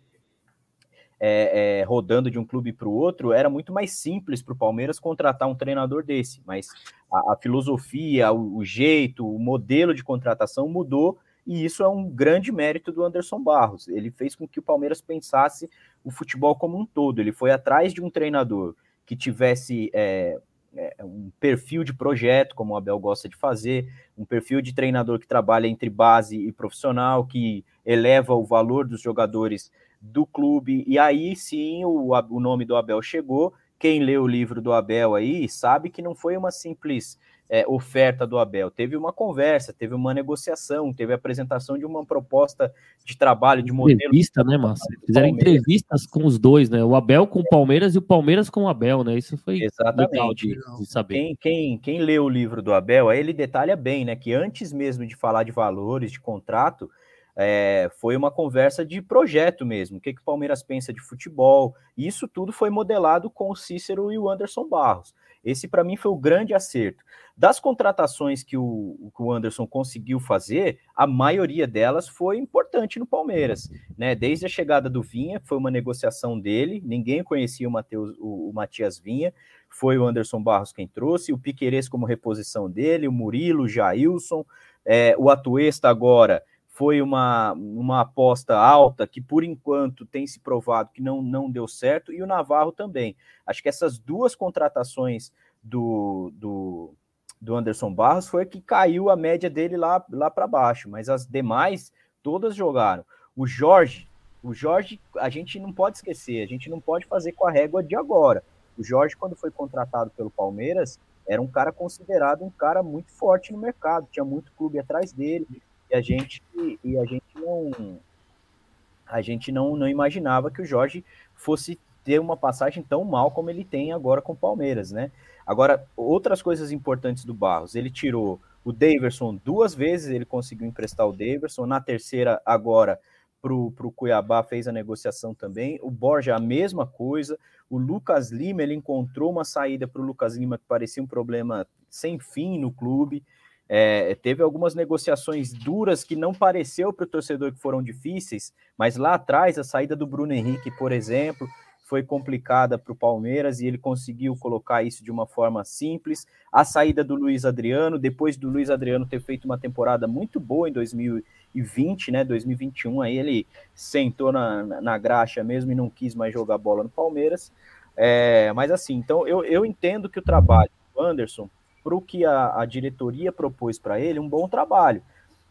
é, é, rodando de um clube para o outro, era muito mais simples para o Palmeiras contratar um treinador desse. Mas a, a filosofia, o, o, jeito, o modelo de contratação mudou e isso é um grande mérito do Anderson Barros. Ele fez com que o Palmeiras pensasse o futebol como um todo. Ele foi atrás de um treinador que tivesse é, é, um perfil de projeto, como o Abel gosta de fazer, um perfil de treinador que trabalha entre base e profissional, que eleva o valor dos jogadores do clube. E aí sim o, o nome do Abel chegou. Quem lê o livro do Abel aí sabe que não foi uma simples é, oferta do Abel. Teve uma conversa, teve uma negociação, teve a apresentação de uma proposta de trabalho, de modelo. Entrevista, né, Márcio? Fizeram entrevistas com os dois, né? O Abel com o Palmeiras e o Palmeiras com o Abel, né? Isso foi Exatamente. legal de, de saber. Quem, quem, quem lê o livro do Abel, aí ele detalha bem, né? Que antes mesmo de falar de valores, de contrato, é, foi uma conversa de projeto mesmo. O que, que o Palmeiras pensa de futebol? E isso tudo foi modelado com o Cícero e o Anderson Barros. Esse, para mim, foi o grande acerto. Das contratações que o, que o Anderson conseguiu fazer, a maioria delas foi importante no Palmeiras. Né? Desde a chegada do Vinha, foi uma negociação dele, ninguém conhecia o, Mateus, o, o Matias Vinha, foi o Anderson Barros quem trouxe, o Piqueires como reposição dele, o Murilo, o Jailson, é, o Atuesta agora foi uma, uma aposta alta que, por enquanto, tem se provado que não, não deu certo, e o Navarro também. Acho que essas duas contratações do, do, do Anderson Barros foi que caiu a média dele lá, lá para baixo, mas as demais todas jogaram. O Jorge, o Jorge, a gente não pode esquecer, a gente não pode fazer com a régua de agora. O Jorge, quando foi contratado pelo Palmeiras, era um cara considerado um cara muito forte no mercado, tinha muito clube atrás dele, a gente, e a gente não a gente não, não imaginava que o Jorge fosse ter uma passagem tão mal como ele tem agora com o Palmeiras, né? Agora, outras coisas importantes do Barros, ele tirou o Daverson duas vezes, ele conseguiu emprestar o Daverson, na terceira agora para o Cuiabá fez a negociação também, o Borja a mesma coisa, o Lucas Lima, ele encontrou uma saída para o Lucas Lima que parecia um problema sem fim no clube, é, teve algumas negociações duras que não pareceu para o torcedor que foram difíceis, mas lá atrás a saída do Bruno Henrique, por exemplo, foi complicada para o Palmeiras e ele conseguiu colocar isso de uma forma simples. A saída do Luiz Adriano, depois do Luiz Adriano ter feito uma temporada muito boa em 2020, né? 2021, aí ele sentou na, na graxa mesmo e não quis mais jogar bola no Palmeiras. É, mas assim, então eu, eu entendo que o trabalho do Anderson, para o que a, a diretoria propôs para ele, um bom trabalho.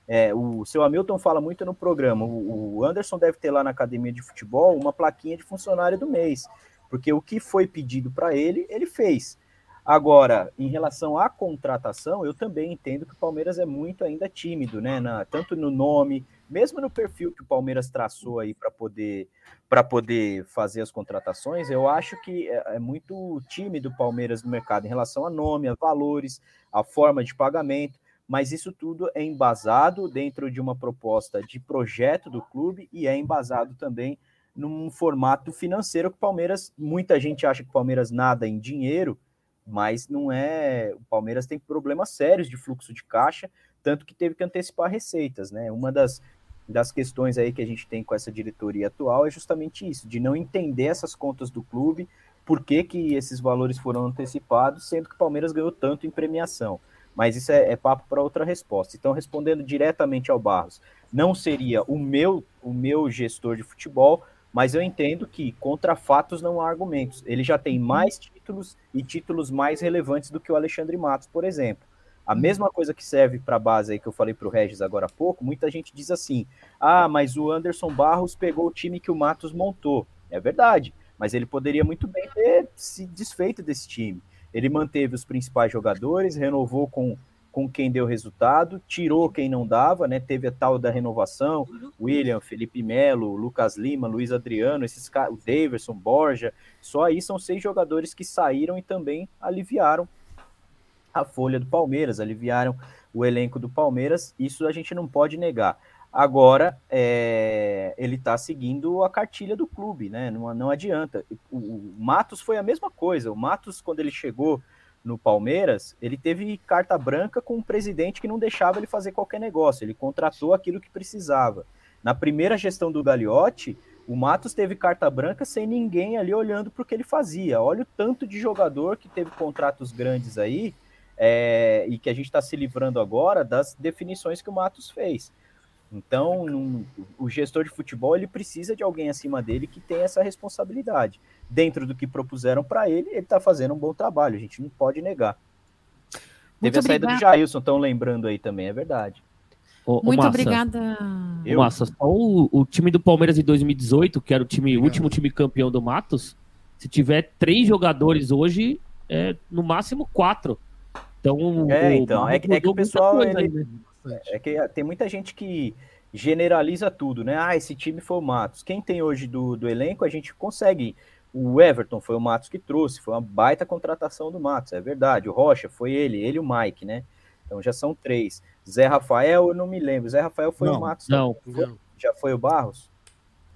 É, o seu Hamilton fala muito no programa. O, o, Anderson deve ter lá na academia de futebol uma plaquinha de funcionário do mês, porque o que foi pedido para ele, ele fez. Agora, em relação à contratação, eu também entendo que o Palmeiras é muito ainda tímido, né? Na, tanto no nome, mesmo no perfil que o Palmeiras traçou aí para poder para poder fazer as contratações, eu acho que é, é muito tímido o Palmeiras no mercado em relação a nome, a valores, a forma de pagamento mas isso tudo é embasado dentro de uma proposta de projeto do clube e é embasado também num formato financeiro que o Palmeiras, muita gente acha que o Palmeiras nada em dinheiro, mas não é, o Palmeiras tem problemas sérios de fluxo de caixa, tanto que teve que antecipar receitas, né? Uma das das questões aí que a gente tem com essa diretoria atual é justamente isso, de não entender essas contas do clube, por que, que esses valores foram antecipados, sendo que o Palmeiras ganhou tanto em premiação mas isso é, é papo para outra resposta. Então, respondendo diretamente ao Barros, não seria o meu, o meu gestor de futebol, mas eu entendo que contra fatos não há argumentos. Ele já tem mais títulos e títulos mais relevantes do que o Alexandre Matos, por exemplo. A mesma coisa que serve para a base aí que eu falei para o Regis agora há pouco, muita gente diz assim: ah, mas o Anderson Barros pegou o time que o Matos montou. É verdade, mas ele poderia muito bem ter se desfeito desse time. Ele manteve os principais jogadores, renovou com, com quem deu resultado, tirou quem não dava, né? Teve a tal da renovação, William, Felipe Melo, Lucas Lima, Luiz Adriano, esses o Daverson, Borja. Só aí são seis jogadores que saíram e também aliviaram a folha do Palmeiras, aliviaram o elenco do Palmeiras. Isso a gente não pode negar. Agora, é, ele está seguindo a cartilha do clube, né? Não, não adianta. O, o, Matos foi a mesma coisa. O Matos, quando ele chegou no Palmeiras, ele teve carta branca com um presidente que não deixava ele fazer qualquer negócio. Ele contratou aquilo que precisava. Na primeira gestão do Gagliotti, o Matos teve carta branca sem ninguém ali olhando para o que ele fazia. Olha o tanto de jogador que teve contratos grandes aí é, e que a gente está se livrando agora das definições que o Matos fez. Então, num, o gestor de futebol ele precisa de alguém acima dele que tenha essa responsabilidade. Dentro do que propuseram para ele, ele está fazendo um bom trabalho, a gente não pode negar. Muito Teve a saída do Jailson, estão lembrando aí também, é verdade. Ô, Muito Massa, obrigada. Eu? Massa, só o, o, time do Palmeiras em 2018, que era o time, último time campeão do Matos, se tiver três jogadores hoje, é no máximo quatro. Então, é, então é, que, é que o pessoal ele, aí, né? É que tem muita gente que generaliza tudo, né? Ah, esse time foi o Matos. Quem tem hoje do, do elenco, a gente consegue. O Everton foi o Matos que trouxe, foi uma baita contratação do Matos, é verdade. O Rocha foi ele, ele e o Mike, né? Então já são três. Zé Rafael, eu não me lembro. Zé Rafael foi não, o Matos. Não, foi, já foi o Barros?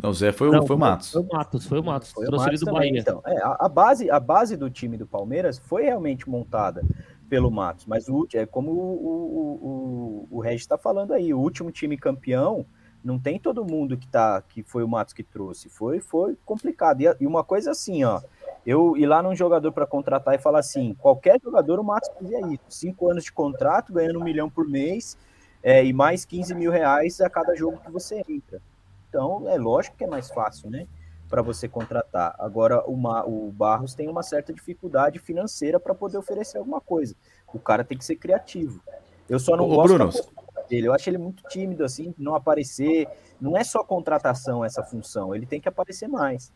Não, Zé foi, não, o, foi o Matos. Foi o Matos, foi o Matos. Foi trouxe o Matos ele do também, Bahia. Então, é, a, a, base, a base do time do Palmeiras foi realmente montada pelo Matos. Mas o, é como o, o, o, o Regis está falando aí, o último time campeão não tem todo mundo que tá que foi o Matos que trouxe. Foi foi complicado. E, e uma coisa assim, ó, eu ir lá num jogador para contratar e falar assim, qualquer jogador o Matos fazia isso. Cinco anos de contrato, ganhando um milhão por mês é, e mais 15 mil reais a cada jogo que você entra. Então, é lógico que é mais fácil, né? para você contratar. Agora, uma, o Barros tem uma certa dificuldade financeira para poder oferecer alguma coisa. O cara tem que ser criativo. Eu só não Ô, gosto Bruno. da postura dele. Eu acho ele muito tímido, assim, não aparecer. Não é só contratação essa função, ele tem que aparecer mais.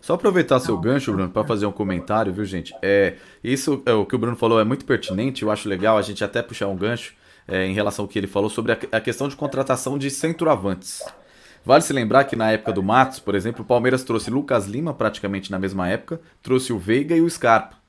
Só aproveitar seu gancho, Bruno, para fazer um comentário, viu, gente? É, isso é o que o Bruno falou é muito pertinente, eu acho legal a gente até puxar um gancho é, em relação ao que ele falou sobre a, a questão de contratação de centroavantes. Vale se lembrar que na época do Matos, por exemplo, o Palmeiras trouxe Lucas Lima praticamente na mesma época, trouxe o Veiga e o Scarpa.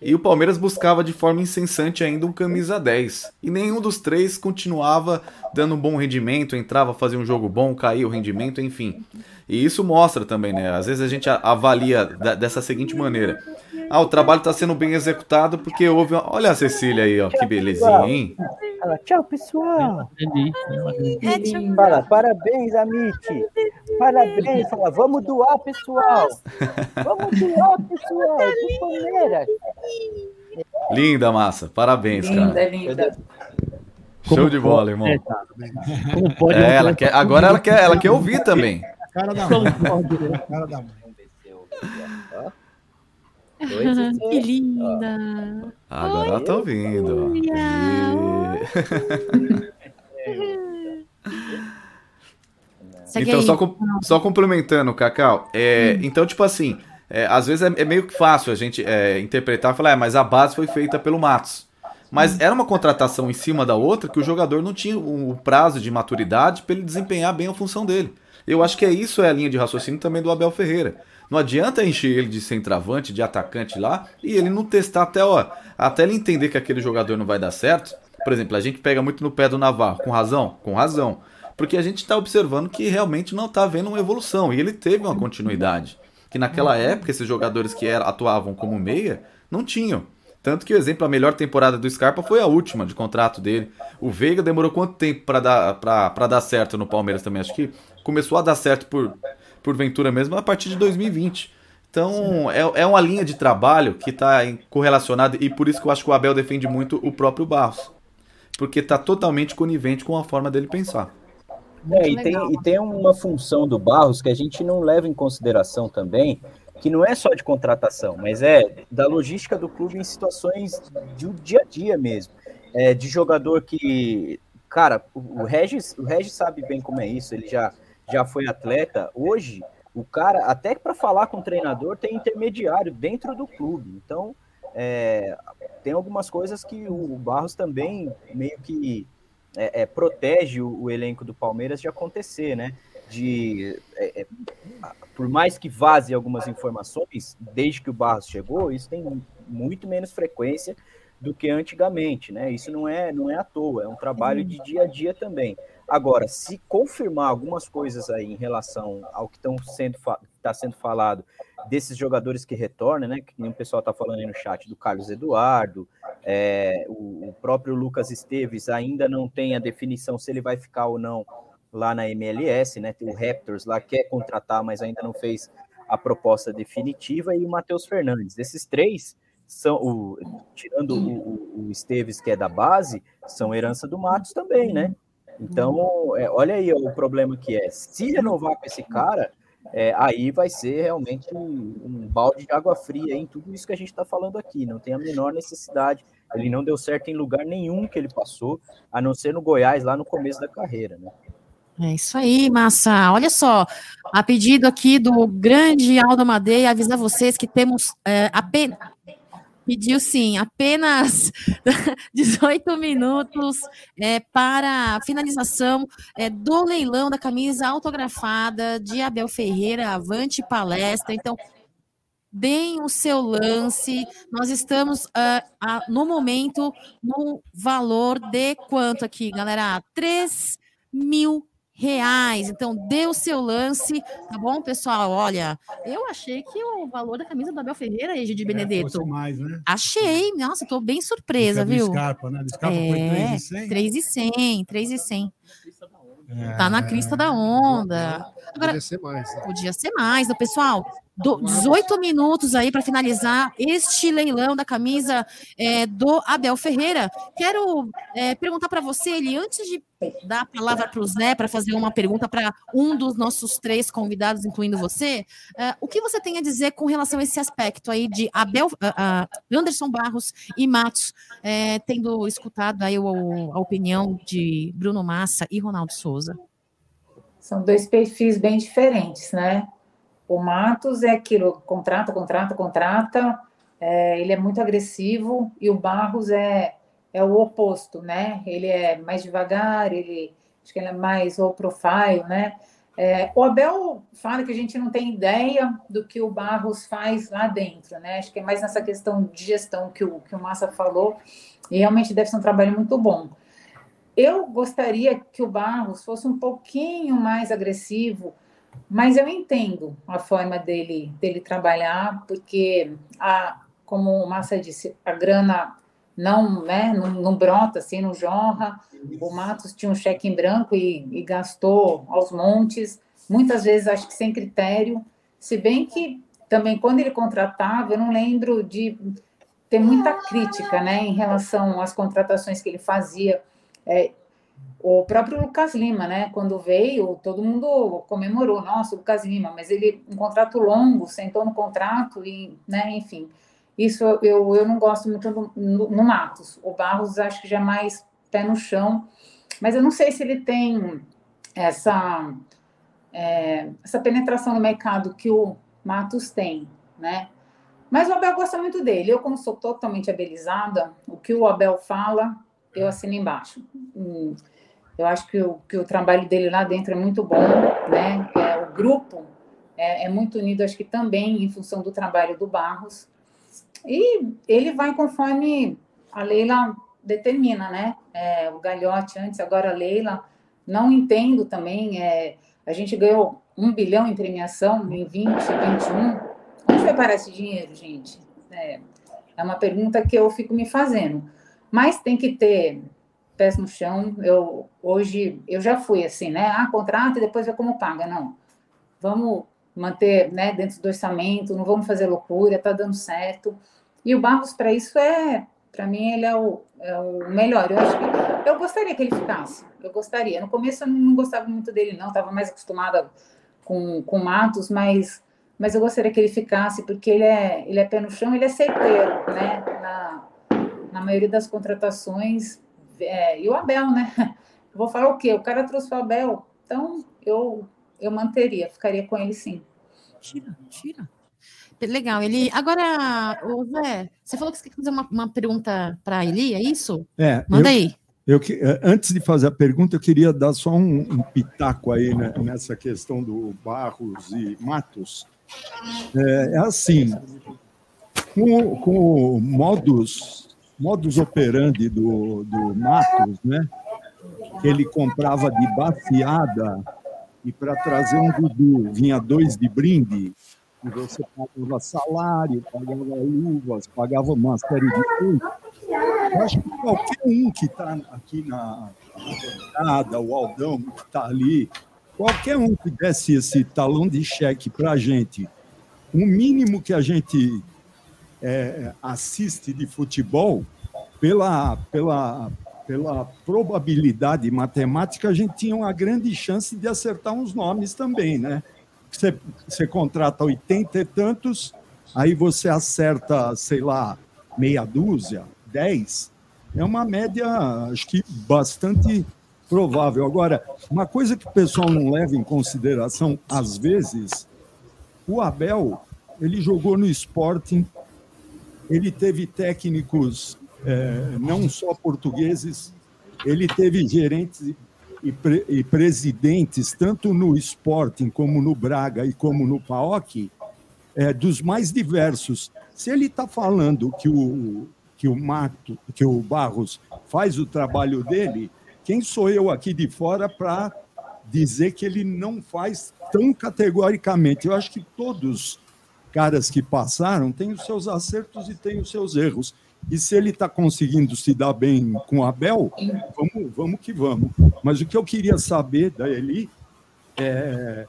E o Palmeiras buscava de forma incessante ainda um camisa 10. E nenhum dos três continuava dando um bom rendimento, entrava, fazia um jogo bom, caía o rendimento, enfim. E isso mostra também, né? Às vezes a gente avalia da- dessa seguinte maneira. Ah, o trabalho está sendo bem executado porque houve. uma- Olha a Cecília aí, ó, que belezinha, hein? Fala, tchau, pessoal. É, Fala, parabéns, Amit. Parabéns. Fala, vamos doar, pessoal. Vamos doar, pessoal. Palmeiras. Linda, massa. Parabéns, Linda, cara. linda. Show de bola, irmão. É, tá. Pode É, ela quer, agora ela quer, ela quer ouvir também. Cara da mãe. né? Cara da mãe. que linda. Agora ela tá ouvindo. Segue Então, só, com- só complementando, Cacau, é, então, tipo assim, é, às vezes é, é meio que fácil a gente é, interpretar e falar, é, mas a base foi feita pelo Matos. Mas era uma contratação em cima da outra que o jogador não tinha o o prazo de maturidade para ele desempenhar bem a função dele. Eu acho que é isso é a linha de raciocínio também do Abel Ferreira. Não adianta encher ele de centroavante, de atacante lá, e ele não testar até, ó, até ele entender que aquele jogador não vai dar certo. Por exemplo, a gente pega muito no pé do Navarro, com razão? Com razão. Porque a gente está observando que realmente não está vendo uma evolução. E ele teve uma continuidade. Que naquela época, esses jogadores que era, atuavam como meia, não tinham. Tanto que o exemplo, a melhor temporada do Scarpa foi a última de contrato dele. O Veiga demorou quanto tempo para dar, pra, pra dar certo no Palmeiras também? Acho que começou a dar certo por, por Ventura mesmo a partir de 2020. Então, é, é uma linha de trabalho que está correlacionada e por isso que eu acho que o Abel defende muito o próprio Barros. Porque está totalmente conivente com a forma dele pensar. É, e, tem, e tem uma função do Barros que a gente não leva em consideração também, que não é só de contratação, mas é da logística do clube em situações do dia a dia mesmo. É, de jogador que. Cara, o Regis, o Regis sabe bem como é isso, ele já, já foi atleta. Hoje, o cara, até para falar com o treinador, tem intermediário dentro do clube. Então, é, tem algumas coisas que o Barros também meio que é, é, protege o, o elenco do Palmeiras de acontecer, né? De, é, é, por mais que vaze algumas informações, desde que o Barros chegou, isso tem muito menos frequência do que antigamente, né? Isso não é, não é à toa, é um trabalho de dia a dia também. Agora, se confirmar algumas coisas aí em relação ao que estão sendo está sendo falado desses jogadores que retornam, né? Que o pessoal está falando aí no chat do Carlos Eduardo, é, o, o próprio Lucas Esteves ainda não tem a definição se ele vai ficar ou não lá na MLS, né? O Raptors lá quer contratar, mas ainda não fez a proposta definitiva, e o Matheus Fernandes. Esses três são, o, tirando o, o, Esteves, que é da base, são herança do Matos também, né? Então, é, olha aí o problema que é. Se renovar com esse cara, é, aí vai ser realmente um, um balde de água fria em tudo isso que a gente está falando aqui. Não tem a menor necessidade. Ele não deu certo em lugar nenhum que ele passou, a não ser no Goiás, lá no começo da carreira, né? É isso aí, massa. Olha só, a pedido aqui do grande Aldo Madeira, avisar vocês que temos é, apenas. Pediu sim, apenas 18 minutos é, para a finalização é, do leilão da camisa autografada de Abel Ferreira, Avante Palestra. Então, deem o seu lance. Nós estamos ah, ah, no momento no valor de quanto aqui, galera? 3 mil reais. Então, dê o seu lance, tá bom, pessoal? Olha, eu achei que o valor da camisa do Abel Ferreira, Egide Benedetto. fosse mais, né? Achei, nossa, tô bem surpresa, É do viu? Scarpa, né? Do Scarpa foi é, 3,100? 3,100, 3,100. É, Tá na crista da onda. Agora, Podia ser mais. né? Podia ser mais. Então, pessoal, 18 minutos aí para finalizar este leilão da camisa é, do Abel Ferreira. Quero é, perguntar para você, ele, antes de dar a palavra para o Zé para fazer uma pergunta para um dos nossos três convidados, incluindo você, é, o que você tem a dizer com relação a esse aspecto aí de Abel, a Anderson Barros e Matos, é, tendo escutado aí o- a opinião de Bruno Massa e Ronaldo Souza? São dois perfis bem diferentes, né? O Matos é aquilo, contrata, contrata, contrata, é, ele é muito agressivo, e o Barros é, é o oposto, né? Ele é mais devagar, ele acho que ele é mais low profile, né? É, o Abel fala que a gente não tem ideia do que o Barros faz lá dentro, né? Acho que é mais nessa questão de gestão que o, que o Massa falou, e realmente deve ser um trabalho muito bom. Eu gostaria que o Barros fosse um pouquinho mais agressivo, mas eu entendo a forma dele, dele trabalhar, porque, a, como o Massa disse, a grana não, né, não, não brota assim, não jorra. O Matos tinha um cheque em branco e, e gastou aos montes, muitas vezes acho que sem critério, se bem que também quando ele contratava, eu não lembro de ter muita crítica né, em relação às contratações que ele fazia. É, o próprio Lucas Lima, né? Quando veio, todo mundo comemorou, nossa, Lucas Lima, mas ele, um contrato longo, sentou no contrato e, né, enfim. Isso eu, eu não gosto muito no, no Matos. O Barros acho que já é mais pé no chão, mas eu não sei se ele tem essa, é, essa penetração no mercado que o Matos tem, né? Mas o Abel gosta muito dele. Eu, como sou totalmente abelizada, o que o Abel fala, eu assino embaixo. Eu acho que o, que o trabalho dele lá dentro é muito bom, né? É, o grupo é, é muito unido, acho que também em função do trabalho do Barros. E ele vai conforme a Leila determina, né? É, o Galhote antes, agora a Leila. Não entendo também. É, a gente ganhou um bilhão em premiação em 20, 21. Onde foi parar esse dinheiro, gente? É, é uma pergunta que eu fico me fazendo. Mas tem que ter pés no chão. Eu hoje eu já fui assim, né? Ah, contrata e depois vê como paga. Não. Vamos manter, né, dentro do orçamento, não vamos fazer loucura, tá dando certo. E o Barros para isso é, para mim ele é o, é o melhor. Eu acho que eu gostaria que ele ficasse. Eu gostaria. No começo eu não gostava muito dele não, estava mais acostumada com com Matos, mas mas eu gostaria que ele ficasse porque ele é ele é pé no chão, ele é certeiro, né? Na, na maioria das contratações é, e o Abel, né? Eu vou falar o quê? O cara trouxe o Abel, então eu, eu manteria, ficaria com ele sim. Tira, tira. Legal. Ele agora, ô Zé, você falou que você quer fazer uma, uma pergunta para a Eli, é isso? É, Manda eu- aí. Eu, eh, antes de fazer a pergunta, eu queria dar só um, um pitaco aí né, nessa questão do Barros e Matos. É, é assim, com, com o modus, modus operandi do, do Matos, né, que ele comprava de baseada e para trazer um Dudu vinha dois de brinde, e você pagava salário, pagava luvas, pagava uma série de coisas. Acho que qualquer um que está aqui na bancada, o Aldão que está ali, qualquer um que desse esse talão de cheque para a gente, o mínimo que a gente é, assiste de futebol, pela, pela, pela probabilidade matemática, a gente tinha uma grande chance de acertar uns nomes também, né? Você, você contrata 80 e tantos, aí você acerta, sei lá, meia dúzia, 10, é uma média, acho que bastante provável. Agora, uma coisa que o pessoal não leva em consideração, às vezes, o Abel, ele jogou no Sporting, ele teve técnicos eh, não só portugueses, ele teve gerentes e- pre- e presidentes, tanto no Sporting como no Braga e como no PAOK, eh, dos mais diversos. Se ele está falando que o, que o Mato, que o Barros faz o trabalho dele, quem sou eu aqui de fora para dizer que ele não faz tão categoricamente? Eu acho que todos caras que passaram têm os seus acertos e têm os seus erros. E se ele está conseguindo se dar bem com o Abel, vamos, vamos que vamos. Mas o que eu queria saber da Eli é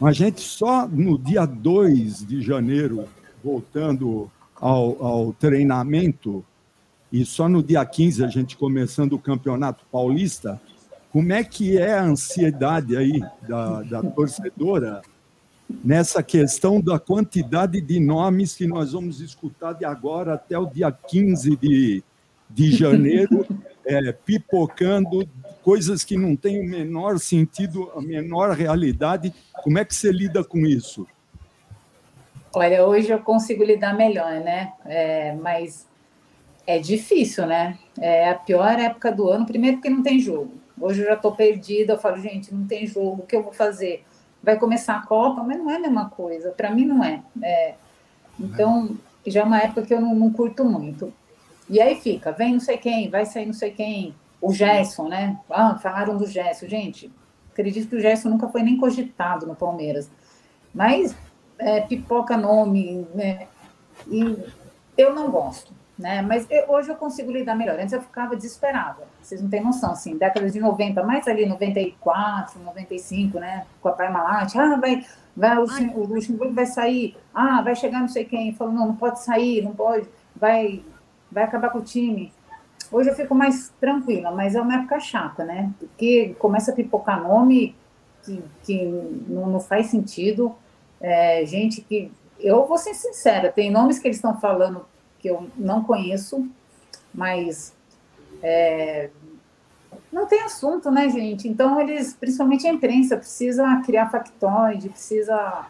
a gente só no dia 2 de janeiro, voltando ao, ao treinamento, e só no dia 15 a gente começando o Campeonato Paulista, como é que é a ansiedade aí da, da torcedora nessa questão da quantidade de nomes que nós vamos escutar de agora até o dia 15 de, de janeiro, é, pipocando coisas que não têm o menor sentido, a menor realidade. Como é que você lida com isso? Olha, hoje eu consigo lidar melhor, né? É, mas é difícil, né? É a pior época do ano, primeiro porque não tem jogo. Hoje eu já estou perdida, eu falo, gente, não tem jogo, o que eu vou fazer? Vai começar a Copa, mas não é a mesma coisa, para mim não é. é. Então, já é uma época que eu não, não, curto muito. E aí fica, vem não sei quem, vai sair não sei quem, o Gerson, né? Ah, falaram do Gerson. Gente, acredito que o Gerson nunca foi nem cogitado no Palmeiras. Mas é, pipoca nome, né? E eu não gosto né? Mas eu, hoje eu consigo lidar melhor. Antes eu ficava desesperada. Vocês não têm noção, assim, década de 90, mais ali 94, 95, né? Com a Parmalat, ah, vai, vai o, o Luxemburgo vai sair, ah, vai chegar não sei quem, falou, não, não pode sair, não pode, vai, vai acabar com o time. Hoje eu fico mais tranquila, mas é uma época chata, né? Porque começa a pipocar nome que, que não, não faz sentido. É, gente que. Eu vou ser sincera, tem nomes que eles estão falando que eu não conheço, mas é, não tem assunto, né, gente? Então, eles, principalmente a imprensa, precisa criar factoide, precisa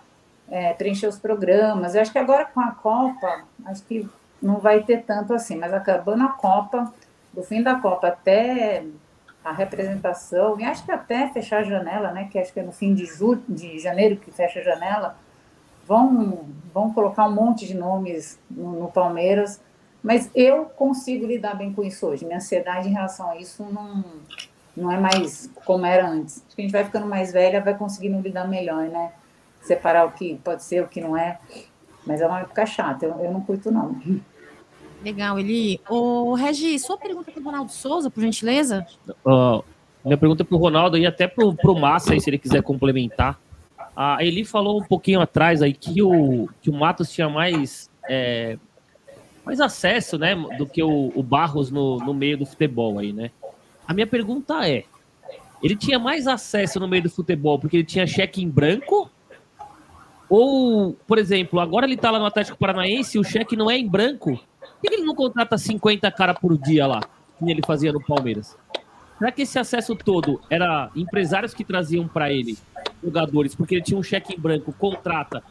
é, preencher os programas. Eu acho que agora com a Copa, acho que não vai ter tanto assim, mas acabando a Copa, do fim da Copa até a representação, e acho que até fechar a janela, né, que acho que é no fim de, julho, de janeiro que fecha a janela, vão, vão colocar um monte de nomes no, no, Palmeiras, mas eu consigo lidar bem com isso hoje. Minha ansiedade em relação a isso não, não é mais como era antes. Acho que a gente vai ficando mais velha, vai conseguindo lidar melhor, né? Separar o que pode ser, o que não é. Mas é uma época chata, eu, eu não curto, não. Legal, Eli. Ô, Regi, sua pergunta para o Ronaldo Souza, por gentileza? Uh, minha pergunta é para o Ronaldo e até para o Massa, aí, se ele quiser complementar. A Eli falou um pouquinho atrás aí que o, que o Matos tinha mais, é, mais acesso, né, do que o, o Barros no, no meio do futebol aí, né? A minha pergunta é, ele tinha mais acesso no meio do futebol porque ele tinha cheque em branco? Ou, por exemplo, agora ele tá lá no Atlético Paranaense e o cheque não é em branco? Por que ele não contrata 50 cara por dia lá, que ele fazia no Palmeiras? Será que esse acesso todo era empresários que traziam para ele jogadores, porque ele tinha um cheque em branco, contrata,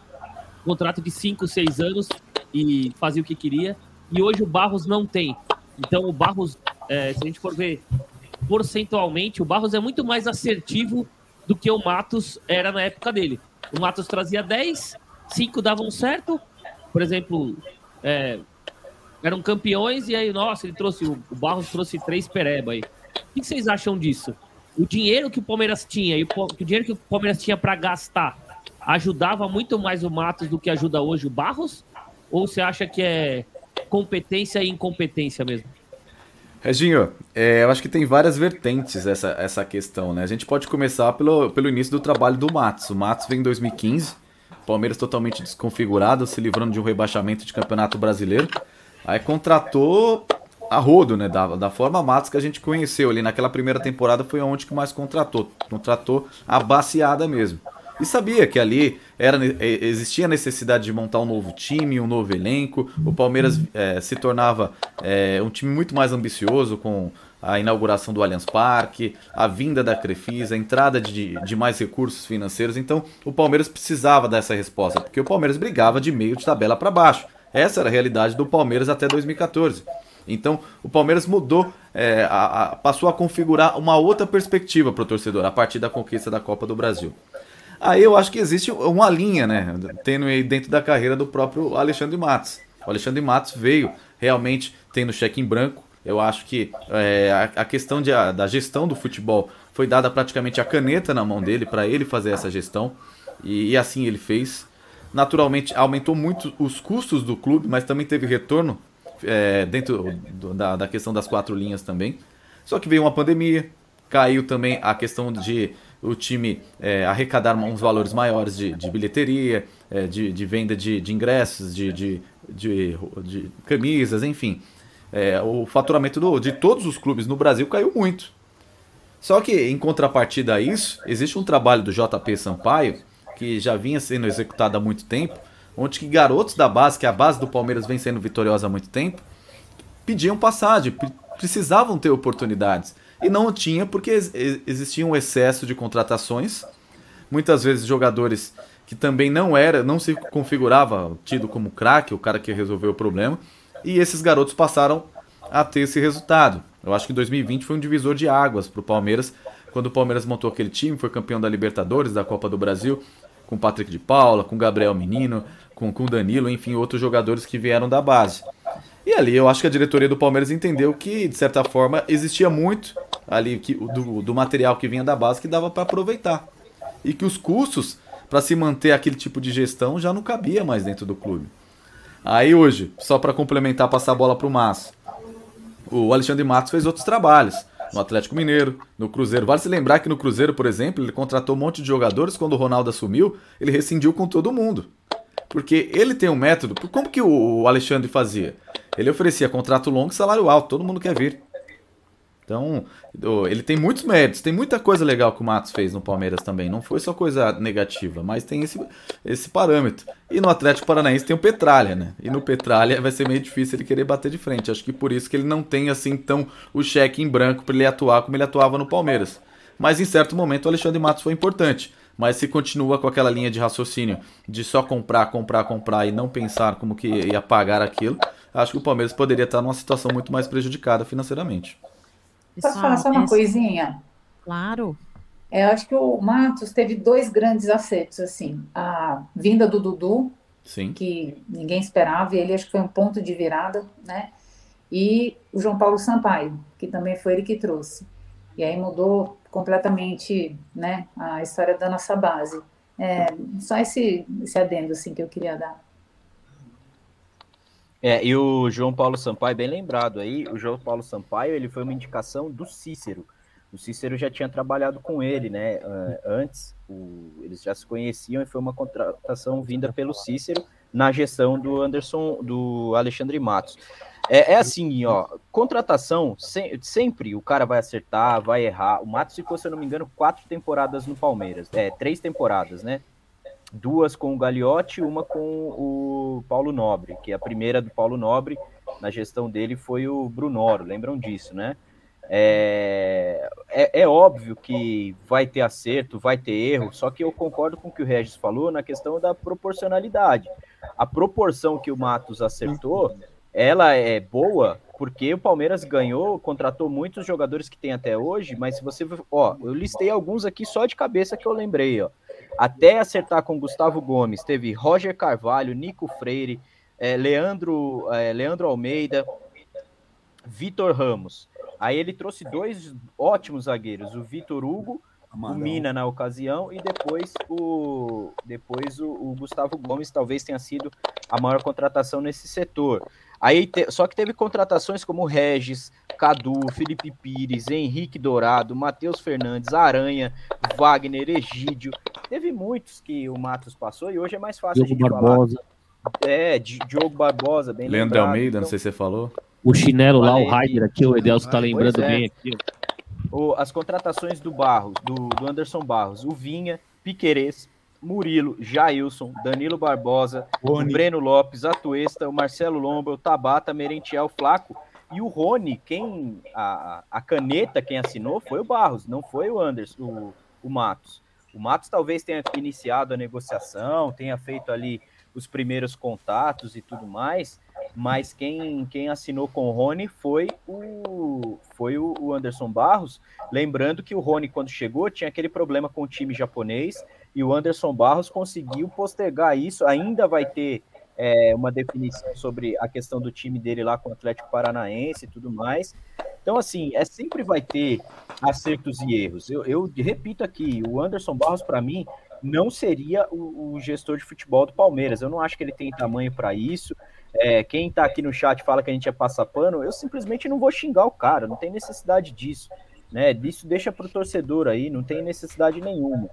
contrato de 5, 6 anos e fazia o que queria, e hoje o Barros não tem. Então o Barros, é, se a gente for ver porcentualmente, o Barros é muito mais assertivo do que o Matos era na época dele. O Matos trazia 10, 5 davam certo, por exemplo, é, eram campeões, e aí, nossa, ele trouxe, o Barros trouxe três pereba aí. O que vocês acham disso? o dinheiro que o Palmeiras tinha e o, dinheiro que o Palmeiras tinha para gastar ajudava muito mais o Matos do que ajuda hoje o Barros? Ou você acha que é competência e incompetência mesmo? Reginho, é, eu acho que tem várias vertentes essa, essa questão, né? A gente pode começar pelo, pelo início do trabalho do Matos. O Matos vem em 2015, Palmeiras totalmente desconfigurado, se livrando de um rebaixamento de campeonato brasileiro. Aí contratou a rodo, né? Da, da forma Matos que a gente conheceu ali naquela primeira temporada foi onde que mais contratou. Contratou a baseada mesmo. E sabia que ali era, existia necessidade de montar um novo time, um novo elenco. O Palmeiras é, se tornava é, um time muito mais ambicioso com a inauguração do Allianz Parque, a vinda da Crefisa, a entrada de, de mais recursos financeiros. Então o Palmeiras precisava dessa resposta, porque o Palmeiras brigava de meio de tabela para baixo. Essa era a realidade do Palmeiras até 2014. Então o Palmeiras mudou, é, a, a, passou a configurar uma outra perspectiva para o torcedor a partir da conquista da Copa do Brasil. Aí eu acho que existe uma linha, né, tendo aí dentro da carreira do próprio Alexandre Matos. O Alexandre Matos veio realmente tendo cheque em branco. Eu acho que é, a, questão de, a, da gestão do futebol foi dada praticamente a caneta na mão dele para ele fazer essa gestão e, e assim ele fez. Naturalmente aumentou muito os custos do clube, mas também teve retorno é, dentro do, da, da questão das quatro linhas também. Só que veio uma pandemia, caiu também a questão de, o time é, arrecadar uns valores maiores de, de bilheteria, é, de, de, venda de, de ingressos, de, camisas, enfim. É, o faturamento do, de todos os clubes no Brasil caiu muito. Só que, em contrapartida a isso, existe um trabalho do JP Sampaio, que já vinha sendo executado há muito tempo, onde que garotos da base, que a base do Palmeiras vem sendo vitoriosa há muito tempo, pediam passagem, precisavam ter oportunidades. E não tinha porque existia um excesso de contratações. Muitas vezes jogadores que também não era, não se configurava tido como craque, o cara que resolveu o problema. E esses garotos passaram a ter esse resultado. Eu acho que 2020 foi um divisor de águas para o Palmeiras, quando o Palmeiras montou aquele time, foi campeão da Libertadores, da Copa do Brasil, com Patrick de Paula, com Gabriel Menino, com o Danilo, enfim, outros jogadores que vieram da base. E ali eu acho que a diretoria do Palmeiras entendeu que, de certa forma, existia muito ali que, do, do material que vinha da base que dava para aproveitar. E que os custos para se manter aquele tipo de gestão já não cabia mais dentro do clube. Aí hoje, só para complementar, passar a bola para o Márcio. O Alexandre Matos fez outros trabalhos no Atlético Mineiro, no Cruzeiro. Vale se lembrar que no Cruzeiro, por exemplo, ele contratou um monte de jogadores. Quando o Ronaldo assumiu, ele rescindiu com todo mundo. Porque ele tem um método. Como que o Alexandre fazia? Ele oferecia contrato longo e salário alto. Todo mundo quer vir. Então, ele tem muitos méritos, tem muita coisa legal que o Matos fez no Palmeiras também. Não foi só coisa negativa, mas tem esse, esse parâmetro. E no Atlético Paranaense tem o Petralha, né? E no Petralha vai ser meio difícil ele querer bater de frente. Acho que por isso que ele não tem assim tão o cheque em branco para ele atuar como ele atuava no Palmeiras. Mas em certo momento o Alexandre Matos foi importante. Mas se continua com aquela linha de raciocínio de só comprar, comprar, comprar e não pensar como que ia pagar aquilo, acho que o Palmeiras poderia estar numa situação muito mais prejudicada financeiramente. Posso falar só uma coisinha? Claro. É, eu acho que o Matos teve dois grandes acertos, assim. A vinda do Dudu, Sim. que ninguém esperava, e ele acho que foi um ponto de virada, né? E o João Paulo Sampaio, que também foi ele que trouxe. E aí mudou completamente né, a história da nossa base. É, só esse, esse adendo assim, que eu queria dar. É, e o João Paulo Sampaio, bem lembrado aí, o João Paulo Sampaio, ele foi uma indicação do Cícero. O Cícero já tinha trabalhado com ele, né, antes, o, eles já se conheciam e foi uma contratação vinda pelo Cícero na gestão do Anderson, do Alexandre Matos. É, é assim, ó, contratação, se, sempre o cara vai acertar, vai errar. O Matos ficou, se eu não me engano, quatro temporadas no Palmeiras, é, três temporadas, né, duas com o Gagliotti, uma com o Paulo Nobre, que a primeira do Paulo Nobre, na gestão dele, foi o Brunoro, lembram disso, né? É, é, é, óbvio que vai ter acerto, vai ter erro, só que eu concordo com o que o Regis falou na questão da proporcionalidade. A proporção que o Matos acertou, ela é boa porque o Palmeiras ganhou, contratou muitos jogadores que tem até hoje, mas se você, ó, eu listei alguns aqui só de cabeça que eu lembrei, ó. Até acertar com Gustavo Gomes, teve Roger Carvalho, Nico Freire, é, Leandro, é, Leandro Almeida, Vitor Ramos. Aí ele trouxe dois ótimos zagueiros, o Vitor Hugo, Amarão. o Mina na ocasião, e depois o depois o, o, Gustavo Gomes talvez tenha sido a maior contratação nesse setor. Aí te, só que teve contratações como Regis, Cadu, Felipe Pires, Henrique Dourado, Matheus Fernandes, Aranha, Wagner, Egídio. Teve muitos que o Matos passou e hoje é mais fácil Diogo Barbosa. Falar. É, Diogo Barbosa, bem Leandro lembrado, Almeida, então... não sei se você falou. O chinelo lá, o Raider aqui, o Edelso tá lembrando é. bem aqui. O, as contratações do Barros, do, do Anderson Barros, o Vinha, Piquerez, Murilo, Jailson, Danilo Barbosa, o Breno Lopes, Atuesta, o Marcelo Lomba, o Tabata, Merentiel, Flaco. E o Rony, quem a, a caneta, quem assinou foi o Barros, não foi o Anderson, o, o Matos. O Matos talvez tenha iniciado a negociação, tenha feito ali os primeiros contatos e tudo mais, mas quem, quem assinou com o Rony foi o foi o Anderson Barros. Lembrando que o Rony, quando chegou, tinha aquele problema com o time japonês e o Anderson Barros conseguiu postergar isso. Ainda vai ter é, uma definição sobre a questão do time dele lá com o Atlético Paranaense e tudo mais. Então, assim, é sempre vai ter acertos e erros. Eu, eu repito aqui, o Anderson Barros, para mim, não seria o, o, gestor de futebol do Palmeiras. Eu não acho que ele tem tamanho para isso. É, quem está aqui no chat fala que a gente é passapano, eu simplesmente não vou xingar o cara, não tem necessidade disso. né? Isso deixa para o torcedor aí, não tem necessidade nenhuma.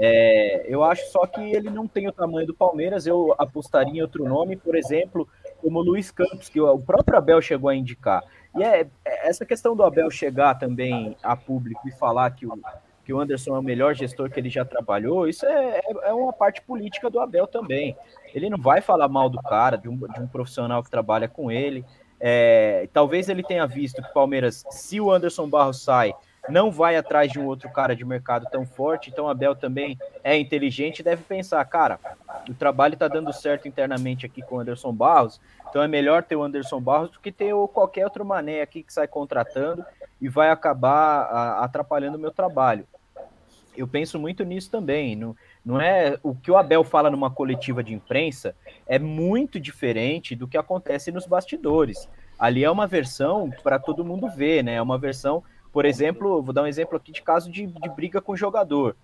É, eu acho só que ele não tem o tamanho do Palmeiras. Eu apostaria em outro nome, por exemplo, como Luiz Campos, que o próprio Abel chegou a indicar. E é, é essa questão do Abel chegar também a público e falar que o, que o Anderson é o melhor gestor que ele já trabalhou, isso é, é, é uma parte política do Abel também. Ele não vai falar mal do cara, de um, de um profissional que trabalha com ele. É, talvez ele tenha visto que o Palmeiras, se o Anderson Barros sai, não vai atrás de um outro cara de mercado tão forte. Então, Abel também é inteligente deve pensar: cara, o trabalho está dando certo internamente aqui com o Anderson Barros, então é melhor ter o Anderson Barros do que ter o qualquer outro mané aqui que sai contratando e vai acabar a, atrapalhando o meu trabalho. Eu penso muito nisso também. Não, não é o que o Abel fala numa coletiva de imprensa é muito diferente do que acontece nos bastidores. Ali é uma versão para todo mundo ver, né? É uma versão por exemplo, vou dar um exemplo aqui de caso de, de briga com o jogador.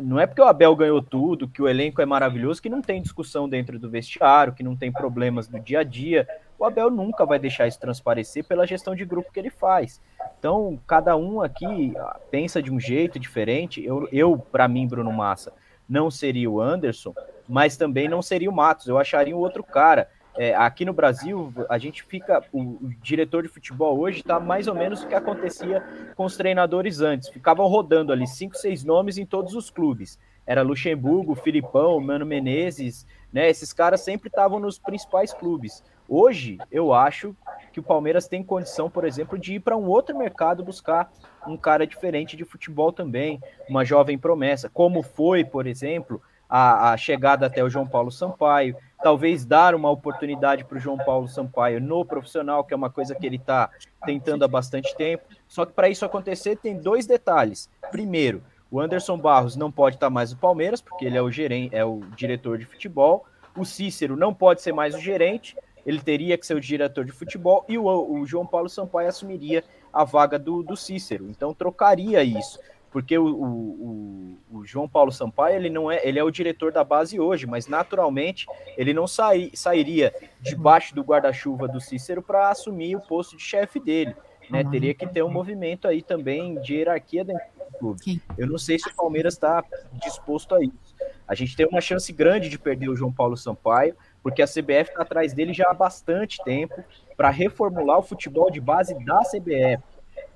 Não é porque o Abel ganhou tudo, que o elenco é maravilhoso, que não tem discussão dentro do vestiário, que não tem problemas no dia a dia. O Abel nunca vai deixar isso transparecer pela gestão de grupo que ele faz. Então, cada um aqui pensa de um jeito diferente. Eu, eu para mim, Bruno Massa, não seria o Anderson, mas também não seria o Matos. Eu acharia um outro cara. É, aqui no Brasil, a gente fica. O, o diretor de futebol hoje está mais ou menos o que acontecia com os treinadores antes. Ficavam rodando ali cinco, seis nomes em todos os clubes. Era Luxemburgo, Filipão, Mano Menezes, né? Esses caras sempre estavam nos principais clubes. Hoje, eu acho que o Palmeiras tem condição, por exemplo, de ir para um outro mercado buscar um cara diferente de futebol também, uma jovem promessa, como foi, por exemplo, a, a chegada até o João Paulo Sampaio talvez dar uma oportunidade para o João Paulo Sampaio no profissional, que é uma coisa que ele está tentando há bastante tempo. Só que para isso acontecer, tem dois detalhes. Primeiro, o Anderson Barros não pode estar tá mais no Palmeiras, porque ele é o gerente, é o diretor de futebol. O Cícero não pode ser mais o gerente, ele teria que ser o diretor de futebol, e o, o João Paulo Sampaio assumiria a vaga do, do Cícero. Então trocaria isso porque o, o, o, João Paulo Sampaio ele não é ele é o diretor da base hoje, mas naturalmente ele não sai, sairia debaixo do guarda-chuva do Cícero para assumir o posto de chefe dele. Né? Teria que ter um movimento aí também de hierarquia dentro do clube. Eu não sei se o Palmeiras está disposto a isso. A gente tem uma chance grande de perder o João Paulo Sampaio, porque a CBF está atrás dele já há bastante tempo para reformular o futebol de base da CBF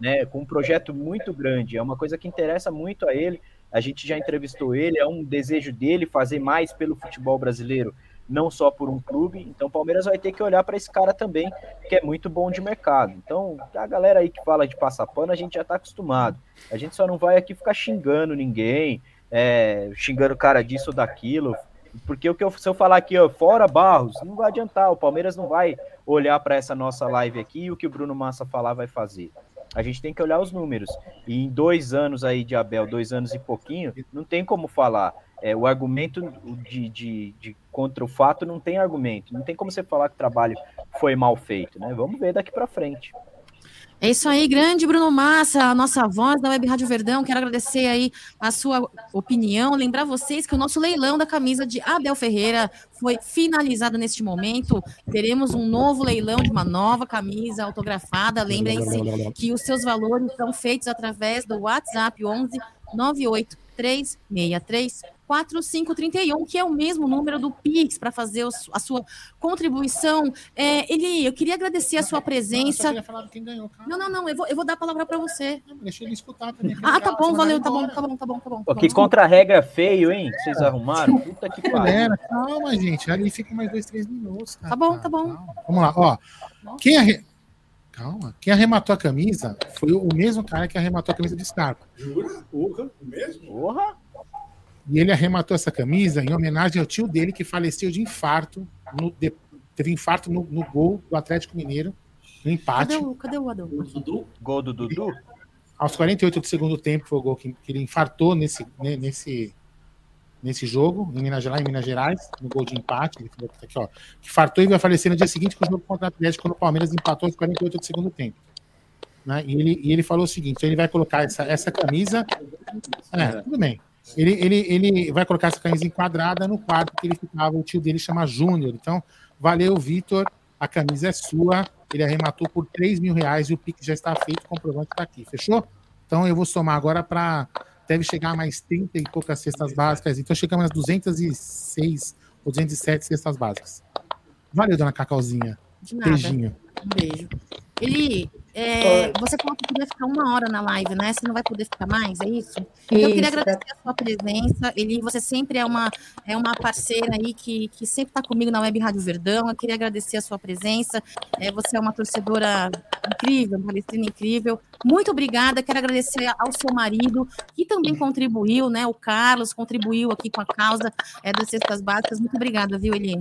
né, com um projeto muito grande. É uma coisa que interessa muito a ele. A gente já entrevistou ele, é um desejo dele fazer mais pelo futebol brasileiro, não só por um clube. Então, o Palmeiras vai ter que olhar para esse cara também, que é muito bom de mercado. Então, a galera aí que fala de passar pano, a gente já está acostumado. A gente só não vai aqui ficar xingando ninguém, é, xingando o cara disso ou daquilo. Porque o que eu, se eu falar aqui, ó, fora Barros, não vai adiantar. O Palmeiras não vai olhar para essa nossa live aqui e o que o Bruno Massa falar vai fazer. A gente tem que olhar os números. E em dois anos aí de Abel, dois anos e pouquinho, não tem como falar. É, o argumento de, de, de, contra o fato não tem argumento. Não tem como você falar que o trabalho foi mal feito, né? Vamos ver daqui para frente. É isso aí, grande Bruno Massa, a nossa voz da Web Rádio Verdão. Quero agradecer aí a sua opinião. Lembrar vocês que o nosso leilão da camisa de Abel Ferreira foi finalizado neste momento. Teremos um novo leilão de uma nova camisa autografada. Lembrem-se que os seus valores são feitos através do WhatsApp 11 98 363 4531, que é o mesmo número do Pix para fazer a sua contribuição. É, Eli, eu queria agradecer a sua presença. Não, falar quem ganhou, Não, não, não, eu vou, eu vou dar a palavra para você. deixa ele escutar também. Ah, tá bom, valeu, tá bom, tá bom, tá bom, tá bom. Tá bom. Que contra-regra feio, hein? Vocês arrumaram? Puta que pariu. Calma, gente, ali fica mais dois, três minutos. Cara. Tá bom, tá bom. Vamos lá, ó. Quem arre... Calma. Quem arrematou a camisa foi o mesmo cara que arrematou a camisa de Scarpa. Jura? Porra, o mesmo? Porra! E ele arrematou essa camisa em homenagem ao tio dele que faleceu de infarto. No, de, teve infarto no, no, gol do Atlético Mineiro, no empate. Cadê o, cadê o Adão? Dudu? Gol do Dudu? Aos 48 do segundo tempo foi o gol que, que ele infartou nesse, nesse, nesse jogo, em Minas Gerais, em Minas Gerais, no gol de empate. Ele falou aqui, ó, que fartou e vai falecer no dia seguinte com o jogo contra o Atlético, quando o Palmeiras empatou aos 48 do segundo tempo. Né? E, ele, e ele falou o seguinte: ele vai colocar essa, essa camisa. É, tudo bem. Ele, ele, ele vai colocar essa camisa enquadrada no quarto que ele ficava, o tio dele chama Júnior. Então, valeu, Vitor. A camisa é sua. Ele arrematou por 3 mil reais e o Pix já está feito, comprovante está aqui. Fechou? Então eu vou somar agora para deve chegar a mais 30 e poucas cestas básicas. Então chegamos nas 206 ou 207 cestas básicas. Valeu, dona Cacauzinha. De nada. Beijinho. Um beijo. Eli, é, você falou que podia ficar uma hora na live, né? Você não vai poder ficar mais, é isso? Então, eu queria Isso, agradecer a sua presença. Eli, você sempre é uma, é uma parceira aí que, que sempre está comigo na Web Rádio Verdão. Eu queria agradecer a sua presença. É, você é uma torcedora incrível, uma palestrina incrível. Muito obrigada. Quero agradecer ao seu marido, que também contribuiu, né? O Carlos contribuiu aqui com a causa é, das cestas básicas. Muito obrigada, viu, Eli?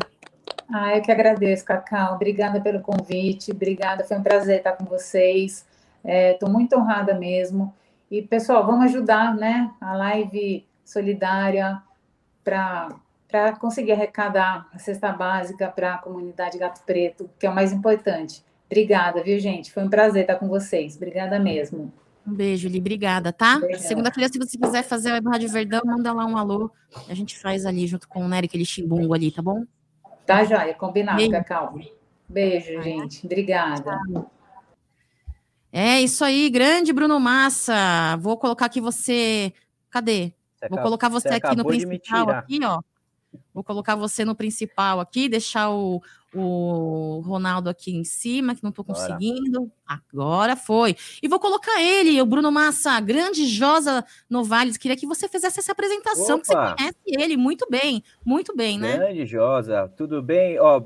Ah, eu que agradeço, Cacau. Obrigada pelo convite. Obrigada, foi um prazer estar com vocês. Estou muito honrada mesmo. E, pessoal, vamos ajudar, né? A live solidária para conseguir arrecadar a cesta básica para a comunidade Gato Preto, que é o mais importante. Obrigada, viu, gente? Foi um prazer estar com vocês. Obrigada mesmo. Um beijo, Li. Obrigada, tá? Segunda-feira, se você quiser fazer a Web Rádio Verdão, manda lá um alô. A gente faz ali junto com o Nery, aquele chimbungo ali, tá bom? Tá, Joia? Combinado, Beijo. Cacau. Beijo, gente. Obrigada. É isso aí, grande Bruno Massa. Vou colocar aqui você. Cadê? Você Vou colocar você, você aqui no principal, aqui, ó. Vou colocar você no principal aqui, deixar o, o Ronaldo aqui em cima, que não Bora. conseguindo. Agora foi. E vou colocar ele, o Bruno Massa, grande Josa Novales. Queria que você fizesse essa apresentação, que você Opa! conhece ele muito bem, muito bem, né? Grande Josa, tudo bem? Ó,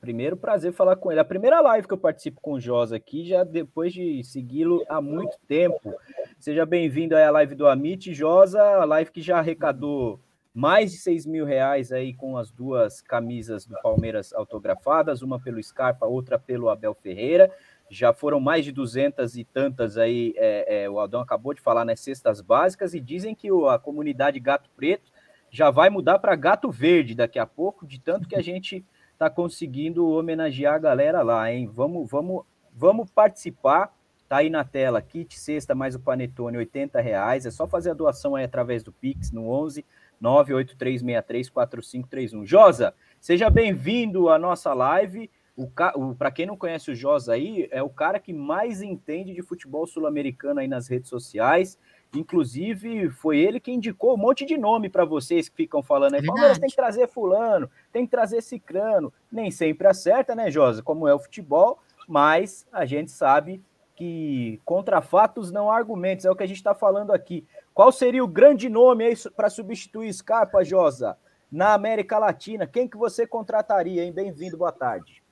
primeiro prazer falar com ele. A primeira live que eu participo com o Josa aqui, já depois de segui-lo há muito tempo. Seja bem-vindo à live do Amit. Josa, a live que já arrecadou mais de 6 mil reais aí com as duas camisas do Palmeiras autografadas, uma pelo Scarpa, outra pelo Abel Ferreira. Já foram mais de duzentas e tantas aí, é, é, o Aldão acabou de falar, né, cestas básicas, e dizem que o- a comunidade Gato Preto já vai mudar para Gato Verde daqui a pouco, de tanto que a gente está conseguindo homenagear a galera lá, hein? Vamos, vamos, vamos participar. Tá aí na tela, kit sexta mais o panetone, 80 reais. É só fazer a doação aí através do Pix no 11 983634531. Josa, seja bem-vindo à nossa live. O, ca... o para quem não conhece o Josa aí, é o cara que mais entende de futebol sul-americano aí nas redes sociais. Inclusive, foi ele que indicou um monte de nome para vocês que ficam falando aí. É Palmeiras tem que trazer fulano, tem que trazer cicrano. Nem sempre acerta, né, Josa? Como é o futebol, mas a gente sabe que contra fatos não há argumentos, é o que a gente está falando aqui. Qual seria o grande nome aí para substituir Scarpa, Josa, na América Latina? Quem que você contrataria, hein? Bem-vindo, boa tarde.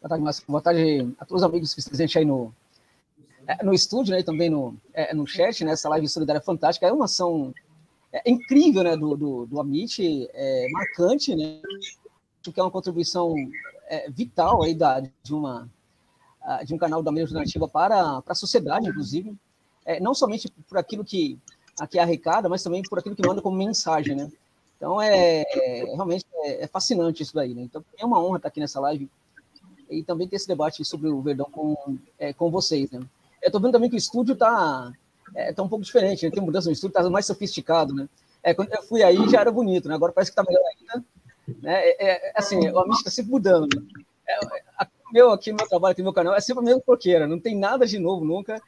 Boa tarde, Márcio. Boa tarde a todos os amigos que estão presentes aí no, é, no estúdio, né, também no, é, no chat, né, essa live solidária fantástica. É uma ação é, incrível, né, do, do, do Amit, é, marcante, né, acho que é uma contribuição é, vital aí da, de, uma, de um canal da mídia alternativa para, para a sociedade, inclusive, é, não somente por aquilo que aqui arrecada, mas também por aquilo que manda como mensagem, né. Então, é, é realmente é, é fascinante isso daí, né. Então, é uma honra estar aqui nessa live e também ter esse debate sobre o Verdão com, é, com vocês, né. Eu tô vendo também que o estúdio tá, é, tá um pouco diferente, né? Tem mudança no estúdio, tá mais sofisticado, né? É, quando eu fui aí já era bonito, né? Agora parece que tá melhor ainda. Né? É, é, assim, o Amish tá sempre mudando. Né? É, a- meu aqui, meu trabalho aqui meu canal é sempre a mesma porqueira, não tem nada de novo nunca.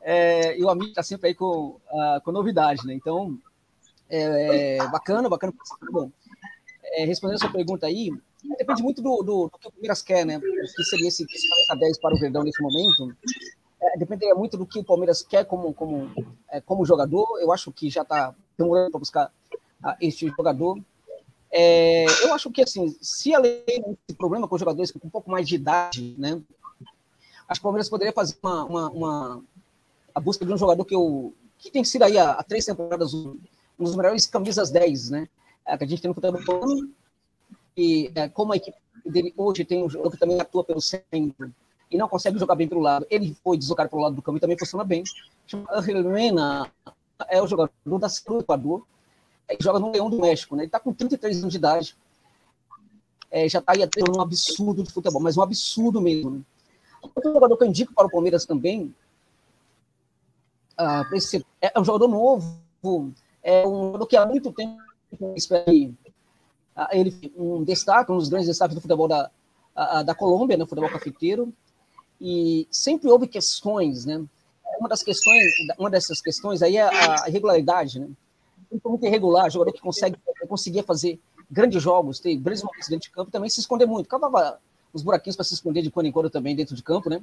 É, e o Amish tá sempre aí com, ah, com novidade, né? Então, é, é bacana, bacana. Bom, é, respondendo a sua pergunta aí, depende muito do, do, do que o Palmeiras quer, né? O que seria esse, esse camisa 10 para o Verdão nesse momento. É, dependeria muito do que o Palmeiras quer como, como, é, como jogador. Eu acho que já está demorando para buscar ah, este jogador. É, eu acho que, assim, se além desse problema com jogadores com um pouco mais de idade, né? Acho que o Palmeiras poderia fazer uma, uma, uma- a busca de um jogador que, eu, que tem sido aí há, há três temporadas um, dos melhores camisas 10, né? É, que a gente tem no futebol. E é, como a equipe dele hoje tem um jogador que também atua pelo centro e não consegue jogar bem pelo lado, ele foi deslocado pelo lado do campo e também funciona bem. Mena, é o jogador da do Equador, é, que joga no Leão do México, né? Ele está com 33 anos de idade, é, já está aí tendo um absurdo de futebol, mas um absurdo mesmo. Né? Outro jogador que eu indico para o Palmeiras também, ah, esse- é um jogador novo, é um jogador que há muito tempo espera ah, ele um destaque, um dos grandes destaques do futebol da, ah, da Colômbia, né, futebol cafeteiro, e sempre houve questões, né, uma das questões, uma dessas questões aí é a irregularidade, né? Muito irregular, jogador que consegue, conseguia fazer grandes jogos, ter grandes momentos dentro de campo, também se esconder muito. Cavava os buraquinhos para se esconder de quando em quando também dentro de campo, né?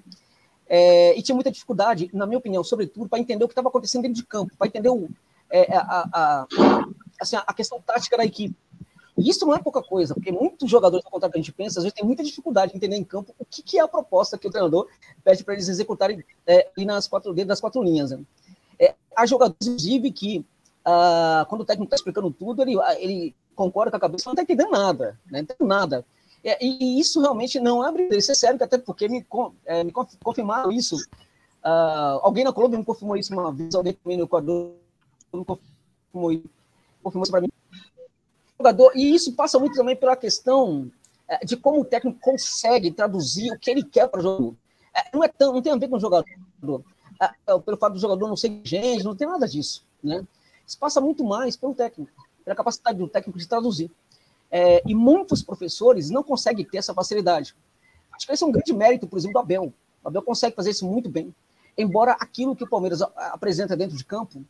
É, e tinha muita dificuldade, na minha opinião, sobretudo, para entender o que estava acontecendo dentro de campo, para entender o, é, a, a, assim, a questão tática da equipe. E isso não é pouca coisa, porque muitos jogadores, ao contrário que a gente pensa, às vezes tem muita dificuldade em entender em campo o que, que é a proposta que o treinador pede para eles executarem é, nas quatro, dentro das quatro linhas. Né? É, há jogadores, inclusive, que ah, quando o técnico está explicando tudo, ele, ele concorda com a cabeça, não está entendendo nada, né? não entendendo nada. É, e isso realmente não é brincadeira, isso é sério, até porque me, é, me confirmaram isso. Uh, alguém na Colômbia me confirmou isso uma vez, alguém também no Equador me confirmou, confirmou isso para mim. Jogador, e isso passa muito também pela questão é, de como o técnico consegue traduzir o que ele quer para o jogo. É, não, é tão, não tem a ver com o jogador, é, pelo fato do jogador não ser gente, não tem nada disso. Né? Isso passa muito mais pelo técnico, pela capacidade do técnico de traduzir. É, e muitos professores não conseguem ter essa facilidade. Acho que esse é um grande mérito, por exemplo, do Abel. O Abel consegue fazer isso muito bem. Embora aquilo que o Palmeiras apresenta dentro de campo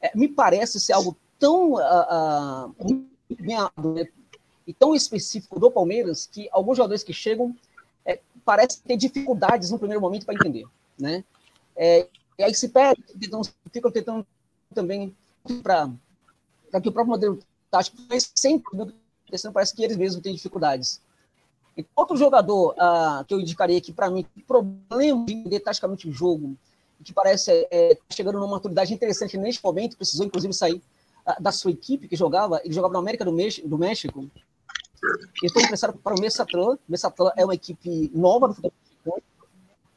é, me parece ser algo tão uh, uh, e tão específico do Palmeiras que alguns jogadores que chegam é, parecem ter dificuldades no primeiro momento para entender. Né? É, e aí se perde, então, ficam tentando também para que o próprio modelo tático sempre questão parece que eles mesmos têm dificuldades. E outro jogador uh, que eu indicaria aqui, para mim, problema de entender taticamente o jogo, que parece é, é, chegando numa maturidade interessante neste momento, precisou inclusive sair uh, da sua equipe que jogava, ele jogava na América do, México, do México. E foi emprestado para o Messatlan. Messatlan é uma equipe nova do futebol mexicano.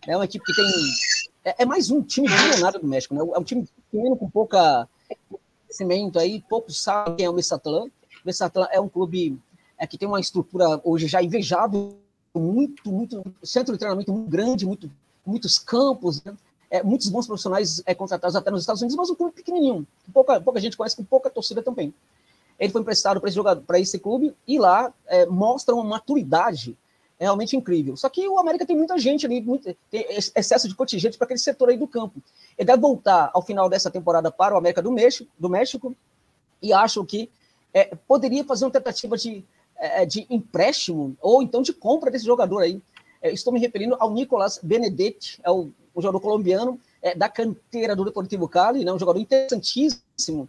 É uma equipe que tem. É, é mais um time milionário do México, né? É um time pequeno com pouca crescimento aí, poucos sabem quem é o Messatlan. Messatlan é um clube é, que tem uma estrutura hoje já invejável, muito, muito, centro de treinamento muito grande, muito, muitos campos, né? é, muitos bons profissionais é, contratados até nos Estados Unidos, mas um clube pequenininho, pouca, pouca gente conhece, com pouca torcida também. Ele foi emprestado para esse, esse clube e lá é, mostra uma maturidade realmente incrível. Só que o América tem muita gente ali, muito, tem excesso de contingente para aquele setor aí do campo. Ele deve voltar ao final dessa temporada para o América do México, do México e acho que é, poderia fazer uma tentativa de, é, de empréstimo ou então de compra desse jogador aí. É, estou me referindo ao Nicolas Benedetti, é o, o jogador colombiano é, da canteira do Deportivo Cali, né, um jogador interessantíssimo.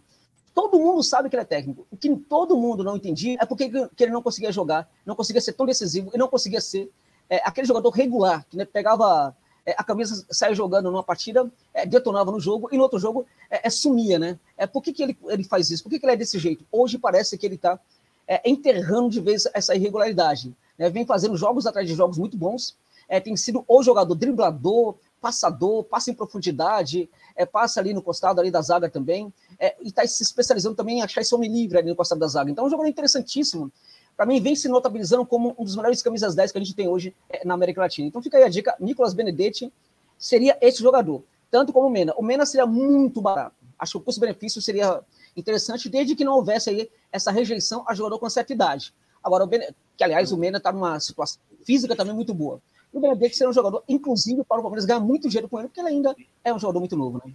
Todo mundo sabe que ele é técnico. O que todo mundo não entendia é porque que ele não conseguia jogar, não conseguia ser tão decisivo e não conseguia ser é, aquele jogador regular, que né, pegava é, a camisa saia jogando numa partida, é, detonava no jogo, e no outro jogo é, é sumia, né? É, por que, que ele, ele faz isso? Por que, que ele é desse jeito? Hoje parece que ele está é, enterrando de vez essa irregularidade. Né? Vem fazendo jogos atrás de jogos muito bons, é, tem sido o jogador driblador, passador, passa em profundidade, passa ali no costado ali da zaga também, e está se especializando também em achar esse homem livre ali no costado da zaga. Então é um jogador interessantíssimo, para mim, vem se notabilizando como um dos melhores camisas 10 que a gente tem hoje é, na América Latina. Então fica aí a dica: Nicolas Benedetti seria esse jogador, tanto como o Mena. O Mena seria muito barato. Acho que o custo-benefício seria interessante, desde que não houvesse aí essa rejeição a jogador com certa idade. Agora, o Benedetti, que aliás o Mena está numa situação física também muito boa. O Benedetti seria um jogador, inclusive, para o Palmeiras ganhar muito dinheiro com ele, porque ele ainda é um jogador muito novo, né?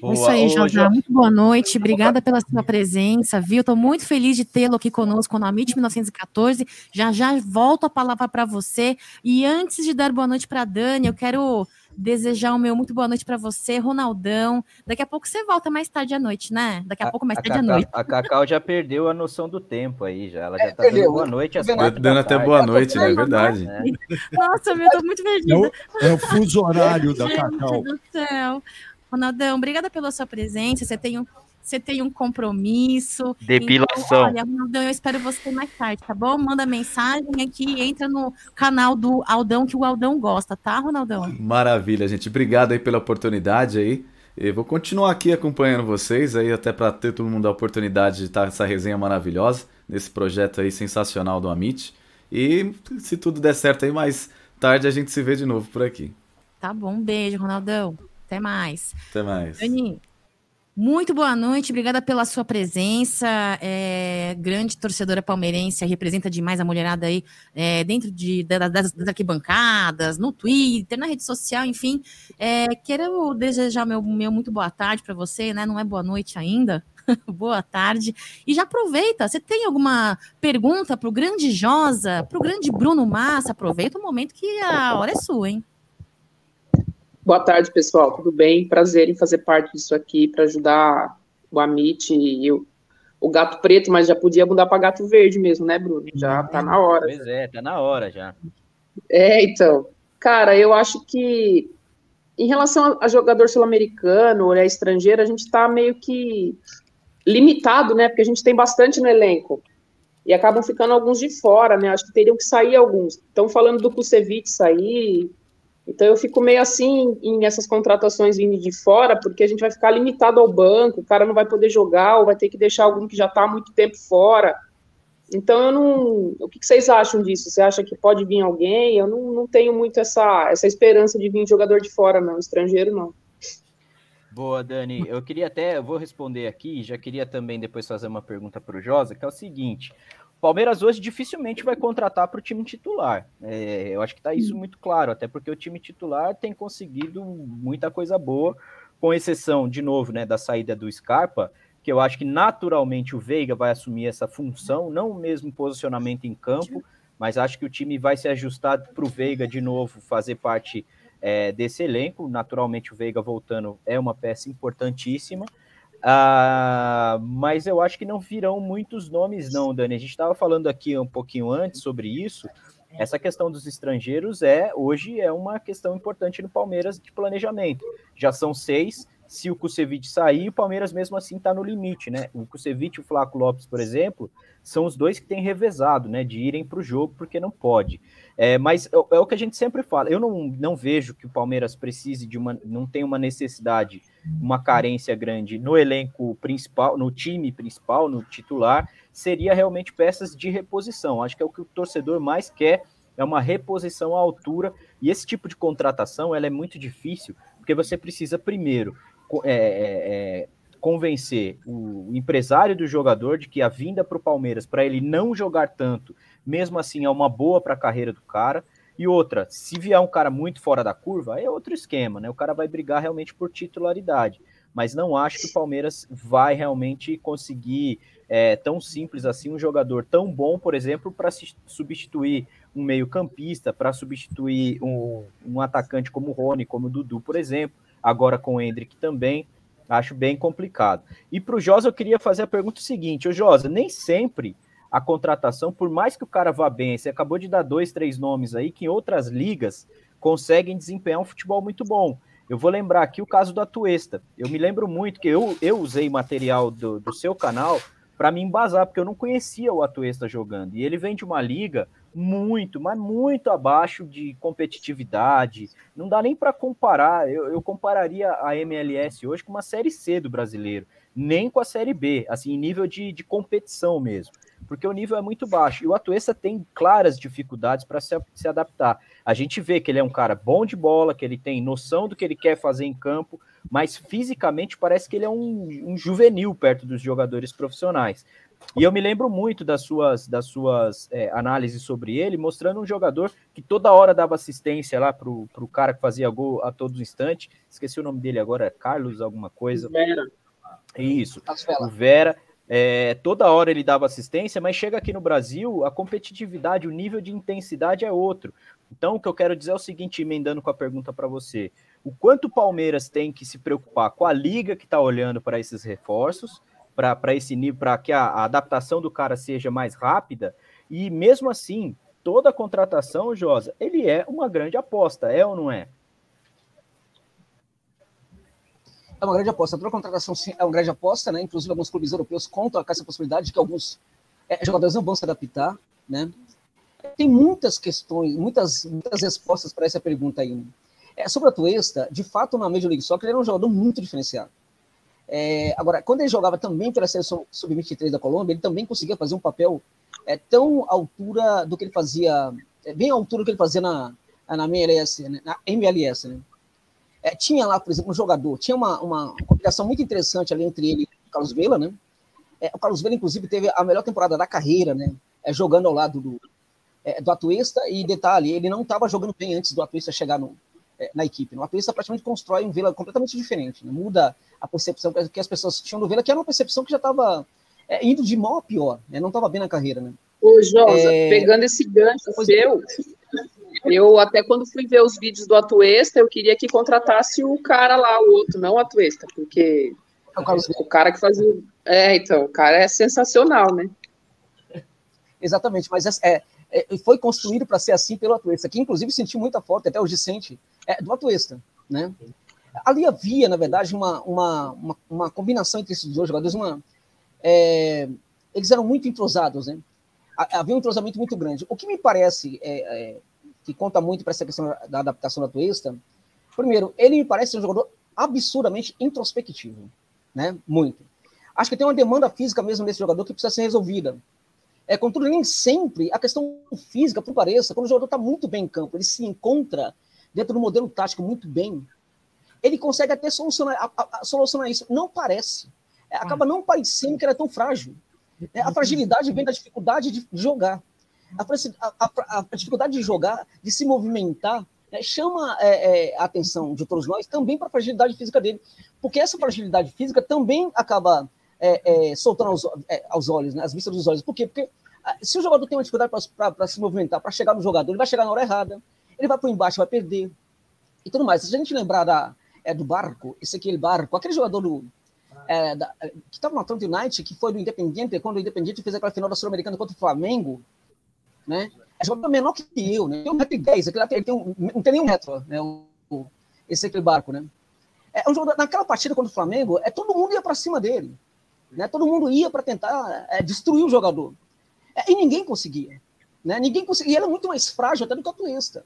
Boa. Isso aí, José. Muito boa noite. Obrigada pela sua presença, viu? Estou muito feliz de tê-lo aqui conosco no Amit 1914. Já já volto a palavra para você. E antes de dar boa noite para Dani, eu quero desejar o meu muito boa noite para você, Ronaldão. Daqui a pouco você volta mais tarde à noite, né? Daqui a, a pouco mais tarde Cacau, à noite. A Cacau já perdeu a noção do tempo aí, já. Ela já tá dando boa noite. Às quatro dando até boa noite, né? É verdade. É. Nossa, meu, tô muito perdida. É o, é o fuso horário da Cacau. Meu Deus do céu. Ronaldão, obrigada pela sua presença. Você tem um, você tem um compromisso. Depilação. Então, olha, Ronaldão, eu espero você mais tarde, tá bom? Manda mensagem aqui, entra no canal do Aldão, que o Aldão gosta, tá, Ronaldão? Maravilha, gente. Obrigado aí pela oportunidade aí. Eu vou continuar aqui acompanhando vocês aí, até para ter todo mundo a oportunidade de estar essa resenha maravilhosa, nesse projeto aí sensacional do Amit. E se tudo der certo aí, mais tarde a gente se vê de novo por aqui. Tá bom, um beijo, Ronaldão. Até mais. Até mais. Dani. Muito boa noite, obrigada pela sua presença. É, grande torcedora palmeirense, representa demais a mulherada aí é, dentro de, das, das arquibancadas, no Twitter, na rede social, enfim. É, quero desejar meu, meu muito boa tarde para você, né? Não é boa noite ainda. boa tarde. E já aproveita, você tem alguma pergunta para o grande Josa, para o grande Bruno Massa? Aproveita o momento que a hora é sua, hein? Boa tarde, pessoal. Tudo bem? Prazer em fazer parte disso aqui para ajudar o Amit e o, o gato preto, mas já podia mudar para gato verde mesmo, né, Bruno? Já tá na hora. Pois é, tá na hora já. É, então. Cara, eu acho que em relação a jogador sul-americano ou é estrangeiro, a gente está meio que limitado, né? Porque a gente tem bastante no elenco. E acabam ficando alguns de fora, né? Acho que teriam que sair alguns. Estão falando do Kusevich sair, então eu fico meio assim em essas contratações vindo de fora, porque a gente vai ficar limitado ao banco, o cara não vai poder jogar, ou vai ter que deixar algum que já está há muito tempo fora. Então eu não. O que vocês acham disso? Você acha que pode vir alguém? Eu não, não tenho muito essa, essa esperança de vir jogador de fora, não, estrangeiro não. Boa, Dani. Eu queria até, eu vou responder aqui, já queria também depois fazer uma pergunta para o Josa, que é o seguinte: Palmeiras hoje dificilmente vai contratar para o time titular. É, eu acho que está isso muito claro, até porque o time titular tem conseguido muita coisa boa, com exceção, de novo, né, da saída do Scarpa, que eu acho que naturalmente o Veiga vai assumir essa função, não o mesmo posicionamento em campo, mas acho que o time vai se ajustar para o Veiga de novo fazer parte é, desse elenco. Naturalmente, o Veiga voltando é uma peça importantíssima. Uh, mas eu acho que não virão muitos nomes, não, Dani. A gente estava falando aqui um pouquinho antes sobre isso. Essa questão dos estrangeiros é hoje é uma questão importante no Palmeiras de planejamento. Já são seis. Se o Kusevich sair, o Palmeiras mesmo assim está no limite, né? O Kusevich e o Flaco Lopes, por exemplo, são os dois que têm revezado, né? De irem para o jogo porque não pode. É, mas é, é, o que a gente sempre fala. Eu não, não vejo que o Palmeiras precise de uma. não tem uma necessidade, uma carência grande no elenco principal, no time principal, no titular. Seria realmente peças de reposição. Acho que é o que o torcedor mais quer, é uma reposição à altura. E esse tipo de contratação ela é muito difícil, porque você precisa primeiro é, é, é convencer o empresário do jogador de que a vinda para o Palmeiras, para ele não jogar tanto, mesmo assim é uma boa para a carreira do cara. E outra, se vier um cara muito fora da curva, é outro esquema, né? O cara vai brigar realmente por titularidade. Mas não acho que o Palmeiras vai realmente conseguir é, tão simples assim um jogador tão bom, por exemplo, para substituir um meio-campista, para substituir um, um, atacante como o Rony, como o Dudu, por exemplo, agora com o Hendrick também. Acho bem complicado. E para o Josa, eu queria fazer a pergunta seguinte: o Josa, nem sempre a contratação, por mais que o cara vá bem, você acabou de dar dois, três nomes aí que em outras ligas conseguem desempenhar um futebol muito bom. Eu vou lembrar aqui o caso do Atuesta. Eu me lembro muito que eu, eu usei material do, do seu canal para me embasar, porque eu não conhecia o Atuesta jogando. E ele vem de uma liga muito, mas muito abaixo de competitividade. Não dá nem para comparar. Eu, eu, compararia a MLS hoje com uma Série C do brasileiro, nem com a Série B, assim, em nível de, de competição mesmo porque o nível é muito baixo. E o Atuesta tem claras dificuldades para se, se adaptar. A gente vê que ele é um cara bom de bola, que ele tem noção do que ele quer fazer em campo, mas fisicamente parece que ele é um, um juvenil perto dos jogadores profissionais. E eu me lembro muito das suas, das suas é, análises sobre ele, mostrando um jogador que toda hora dava assistência lá para o cara que fazia gol a todo instante. Esqueci o nome dele agora, Carlos, alguma coisa. Vera. Isso, o Vera. É, toda hora ele dava assistência, mas chega aqui no Brasil, a competitividade, o nível de intensidade é outro. Então, o que eu quero dizer é o seguinte, emendando com a pergunta para você: o quanto o Palmeiras tem que se preocupar com a liga que está olhando para esses reforços, para esse nível, para que a, a adaptação do cara seja mais rápida, e mesmo assim, toda contratação, Josa, ele é uma grande aposta, é ou não é? é uma grande aposta. Toda contratação é uma grande aposta, né? Inclusive, alguns clubes europeus contam com essa possibilidade de que alguns é, jogadores não vão se adaptar, né? Tem muitas questões, muitas, muitas respostas para essa pergunta aí. É, sobre a Tuesta, de fato, na Major League Soccer, ele era um jogador muito diferenciado. É, agora, quando ele jogava também pela seleção sub-23 da Colômbia, ele também conseguia fazer um papel é, tão à altura do que ele fazia, é, bem à altura do que ele fazia na, na MLS, né? na MLS, né? É, tinha lá, por exemplo, um jogador, tinha uma, uma combinação muito interessante ali entre ele e o Carlos Vela, né? É, o Carlos Vela, inclusive, teve a melhor temporada da carreira, né? É, jogando ao lado do, é, do Atuesta, e detalhe, ele não estava jogando bem antes do Atuesta chegar no, na equipe. O Atuesta praticamente constrói um Vela completamente diferente, né? muda a percepção que as pessoas tinham do Vela, que era uma percepção que já estava é, indo de mal a pior, né? não estava bem na carreira. Né? Ô, Josa, pegando esse gancho seu, eu até quando fui ver os vídeos do Atuesta, eu queria que contratasse o cara lá, o outro, não o Atuesta, porque o cara que fazia. É, então, o cara é sensacional, né? Exatamente, mas é, é, foi construído para ser assim pelo Atuesta, que inclusive sentiu muita falta, até hoje sente, é, do Atuesta, né? Ali havia, na verdade, uma, uma, uma, uma combinação entre esses dois jogadores, uma, é, eles eram muito entrosados, né? Havia um entrosamento muito grande. O que me parece é, é que conta muito para essa questão da adaptação da Atuesta, primeiro, ele me parece um jogador absurdamente introspectivo, né? Muito. Acho que tem uma demanda física mesmo desse jogador que precisa ser resolvida. É, contudo, nem sempre a questão física, por pareça, quando o jogador está muito bem em campo, ele se encontra dentro do modelo tático muito bem, ele consegue até solucionar, a, a, a solucionar isso. Não parece. É, acaba não parecendo que ele é tão frágil. É, a fragilidade vem da dificuldade de jogar. A, dificuldade de jogar, de se movimentar, né, chama é, é, a atenção de todos nós também para a fragilidade física dele. Porque essa fragilidade física também acaba é, é, soltando aos, aos olhos, né, as vistas dos olhos. Por quê? Porque ah, se o jogador tem uma dificuldade para se movimentar, para chegar no jogador, ele vai chegar na hora errada, ele vai para embaixo, vai perder e tudo mais. Se a gente lembrar da, é, do Barco, esse aquele Barco, aquele jogador do, é, da, que estava no Atlanta United, que foi do Independiente, quando o Independiente fez aquela final da Sul-Americana contra o Flamengo, né? É jogador menor que eu, né? Tem um metro dez, aquele tem um, não tem nenhum metro, né? O, esse aquele barco, né? É um jogador, naquela partida contra o Flamengo, é, todo mundo ia para cima dele. Né? Todo mundo ia para tentar é, destruir o jogador. É, e ninguém conseguia. Né? Ninguém conseguia. E ele é muito mais frágil até do que o Atuesta.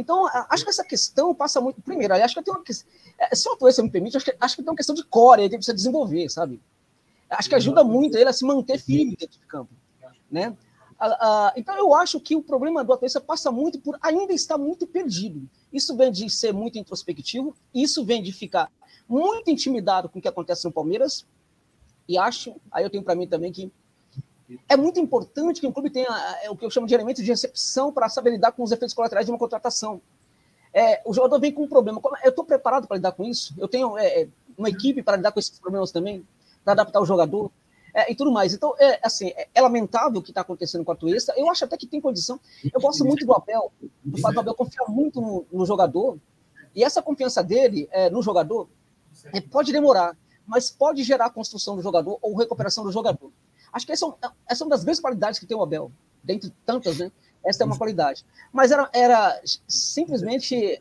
Então, acho que essa questão passa muito. Primeiro, acho que tem uma questão. É, se o Atuesta me permite, acho que, acho que tem uma questão de core ele precisa desenvolver, sabe? Acho que ajuda muito ele a se manter firme dentro de campo. Né? então, eu acho que o problema do Atuesta passa muito por ainda estar muito perdido. Isso vem de ser muito introspectivo, isso vem de ficar muito intimidado com o que acontece no Palmeiras, e acho, aí eu tenho para mim também que é muito importante que o clube tenha é, o que eu chamo de elemento de recepção para saber lidar com os efeitos colaterais de uma contratação. É, o jogador vem com um problema. Eu estou preparado para lidar com isso? Eu tenho é, é, uma equipe para lidar com esses problemas também? Para adaptar o jogador? É, e tudo mais. Então, é, assim, é, é lamentável o que está acontecendo com a Tuesta. Eu acho até que tem condição. Eu gosto muito do Abel, do fato do Abel confiar muito no, no jogador. E essa confiança dele é, no jogador pode demorar mas pode gerar a construção do jogador ou recuperação do jogador. Acho que essa, é essa é uma das grandes qualidades que tem o Abel, dentre tantas, né? Essa é uma qualidade. Mas era, era simplesmente,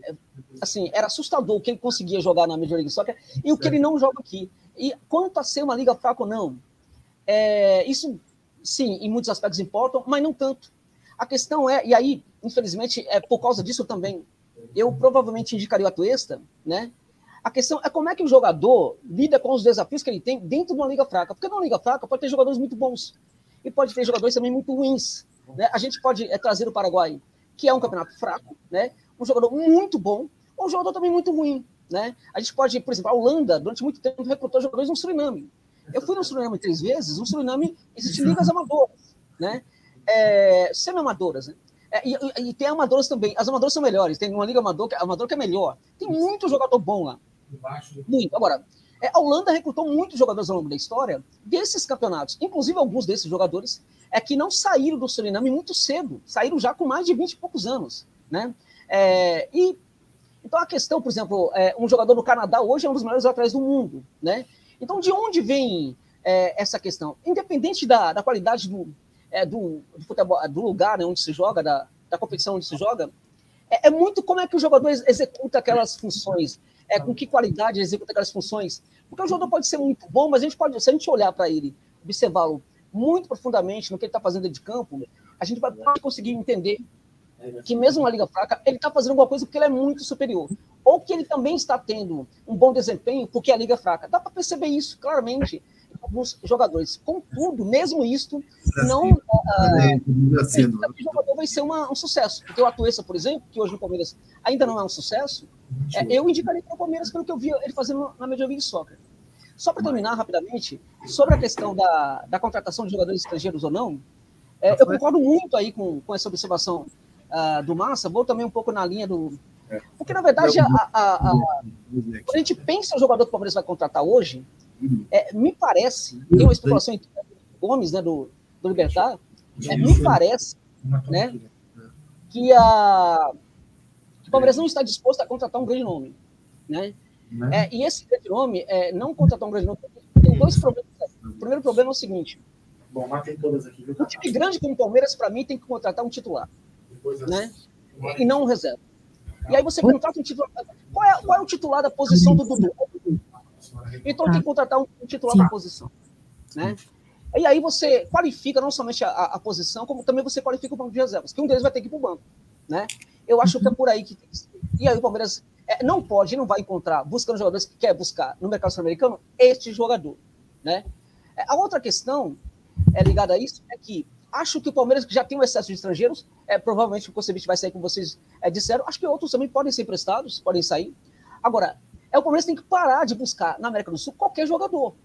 assim, era assustador o que ele conseguia jogar na Major League Soccer e o que ele não joga aqui. E quanto a ser uma liga fraca ou não, é, isso, sim, em muitos aspectos importam, mas não tanto. A questão é, e aí, infelizmente, é por causa disso também, eu provavelmente indicaria o Atuesta, né? A questão é como é que o jogador lida com os desafios que ele tem dentro de uma liga fraca. Porque numa liga fraca pode ter jogadores muito bons e pode ter jogadores também muito ruins. Né? A gente pode é, trazer o Paraguai, que é um campeonato fraco, né? um jogador muito bom, ou um jogador também muito ruim. Né? A gente pode, por exemplo, a Holanda, durante muito tempo, recrutou jogadores no Suriname. Eu fui no Suriname três vezes, no Suriname existem ligas amadoras, né? É, semi-amadoras, né? É, e, e, tem amadoras também. As amadoras são melhores. Tem uma liga amador, amador que é melhor. Tem muito jogador bom lá. Muito. Agora, é, a Holanda recrutou muitos jogadores ao longo da história desses campeonatos. Inclusive, alguns desses jogadores é que não saíram do Suriname muito cedo, saíram já com mais de 20 e poucos anos. Né? É, e então a questão, por exemplo, é, um jogador do Canadá hoje é um dos melhores atrás do mundo. Né? Então, de onde vem é, essa questão? Independente da, da qualidade do, é, do, do, futebol, do lugar né, onde se joga, da, da competição onde se joga, é, é muito como é que o jogador executa aquelas funções é, com que qualidade ele executa aquelas funções. Porque o jogador pode ser muito bom, mas a gente pode, se a gente olhar para ele, observá-lo muito profundamente no que ele está fazendo de campo, a gente vai conseguir entender que mesmo na liga fraca, ele está fazendo alguma coisa porque ele é muito superior. Ou que ele também está tendo um bom desempenho porque a liga é fraca. Dá para perceber isso claramente. Alguns jogadores. Contudo, mesmo isto, não. Uh, o jogador vai ser uma, um sucesso. Porque o Atuesta, por exemplo, que hoje no Palmeiras ainda não é um sucesso, é, eu indicaria para o Palmeiras pelo que eu vi ele fazendo na Major League Soccer. Só para terminar rapidamente, sobre a questão da, da contratação de jogadores estrangeiros ou não, é, eu concordo muito aí com, com essa observação uh, do Massa, vou também um pouco na linha do. Porque, na verdade, a, a, a, quando a gente pensa o jogador que o Palmeiras vai contratar hoje, é, me parece, tem uma especulação em Gomes, né, do, do Libertar, é, me parece né, que, a, que o Palmeiras não está disposto a contratar um grande nome. Né? É, e esse grande nome, é, não contratar um grande nome, tem dois problemas. O primeiro problema é o seguinte: Bom, matei todas aqui. Um time grande como o Palmeiras, para mim, tem que contratar um titular. Né? E não um reserva. E aí você contrata um titular. Qual é, qual é o titular da posição do Dudu? Então tem que contratar um, titular da posição. Né? E aí você qualifica não somente a, a, posição, como também você qualifica o banco de reservas, que um deles vai ter que ir para o banco. Né? Eu acho que é por aí que. E aí o Palmeiras é, não pode, não vai encontrar, buscando jogadores que quer buscar no mercado sul-americano, este jogador. Né? É, a outra questão é ligada a isso é que acho que o Palmeiras já tem um excesso de estrangeiros, é, provavelmente o Concebic vai sair, como vocês é, disseram, acho que outros também podem ser emprestados, podem sair. Agora, é o Palmeiras tem que parar de buscar na América do Sul qualquer jogador.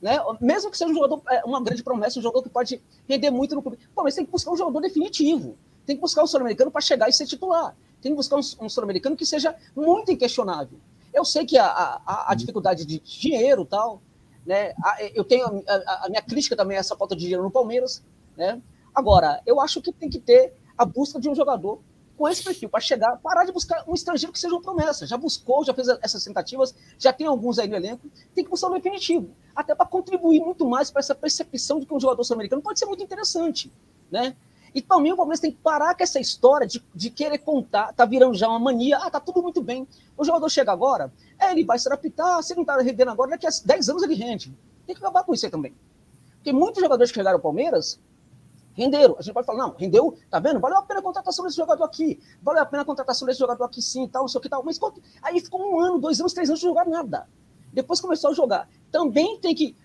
Né? Mesmo que seja um jogador, é, uma grande promessa, um jogador que pode render muito no clube. O Palmeiras tem que buscar um jogador definitivo. Tem que buscar um sul-americano para chegar e ser titular. Tem que buscar um, um sul-americano que seja muito inquestionável. Eu sei que a, a, a dificuldade de dinheiro tal, né? Eu tenho a, a, minha crítica também a essa falta de dinheiro no Palmeiras, né? Agora, eu acho que tem que ter a busca de um jogador com esse perfil para chegar, parar de buscar um estrangeiro que seja uma promessa. Já buscou, já fez essas tentativas, já tem alguns aí no elenco, tem que buscar um definitivo, até para contribuir muito mais para essa percepção de que um jogador sul-americano pode ser muito interessante, né? E também o Palmeiras tem que parar com essa história de, de querer contar, tá virando já uma mania, ah, tá tudo muito bem. O jogador chega agora, é, ele vai se adaptar, se não tá rendendo agora, daqui a 10 anos ele rende. Tem que acabar com isso aí também. Porque muitos jogadores que chegaram ao Palmeiras renderam. A gente pode falar, não, rendeu, tá vendo? Valeu a pena a contratação desse jogador aqui, valeu a pena a contratação desse jogador aqui sim, tal, não sei o que tal. Mas aí ficou um ano, dois anos, três anos de jogar nada. Depois começou a jogar. Também tem que.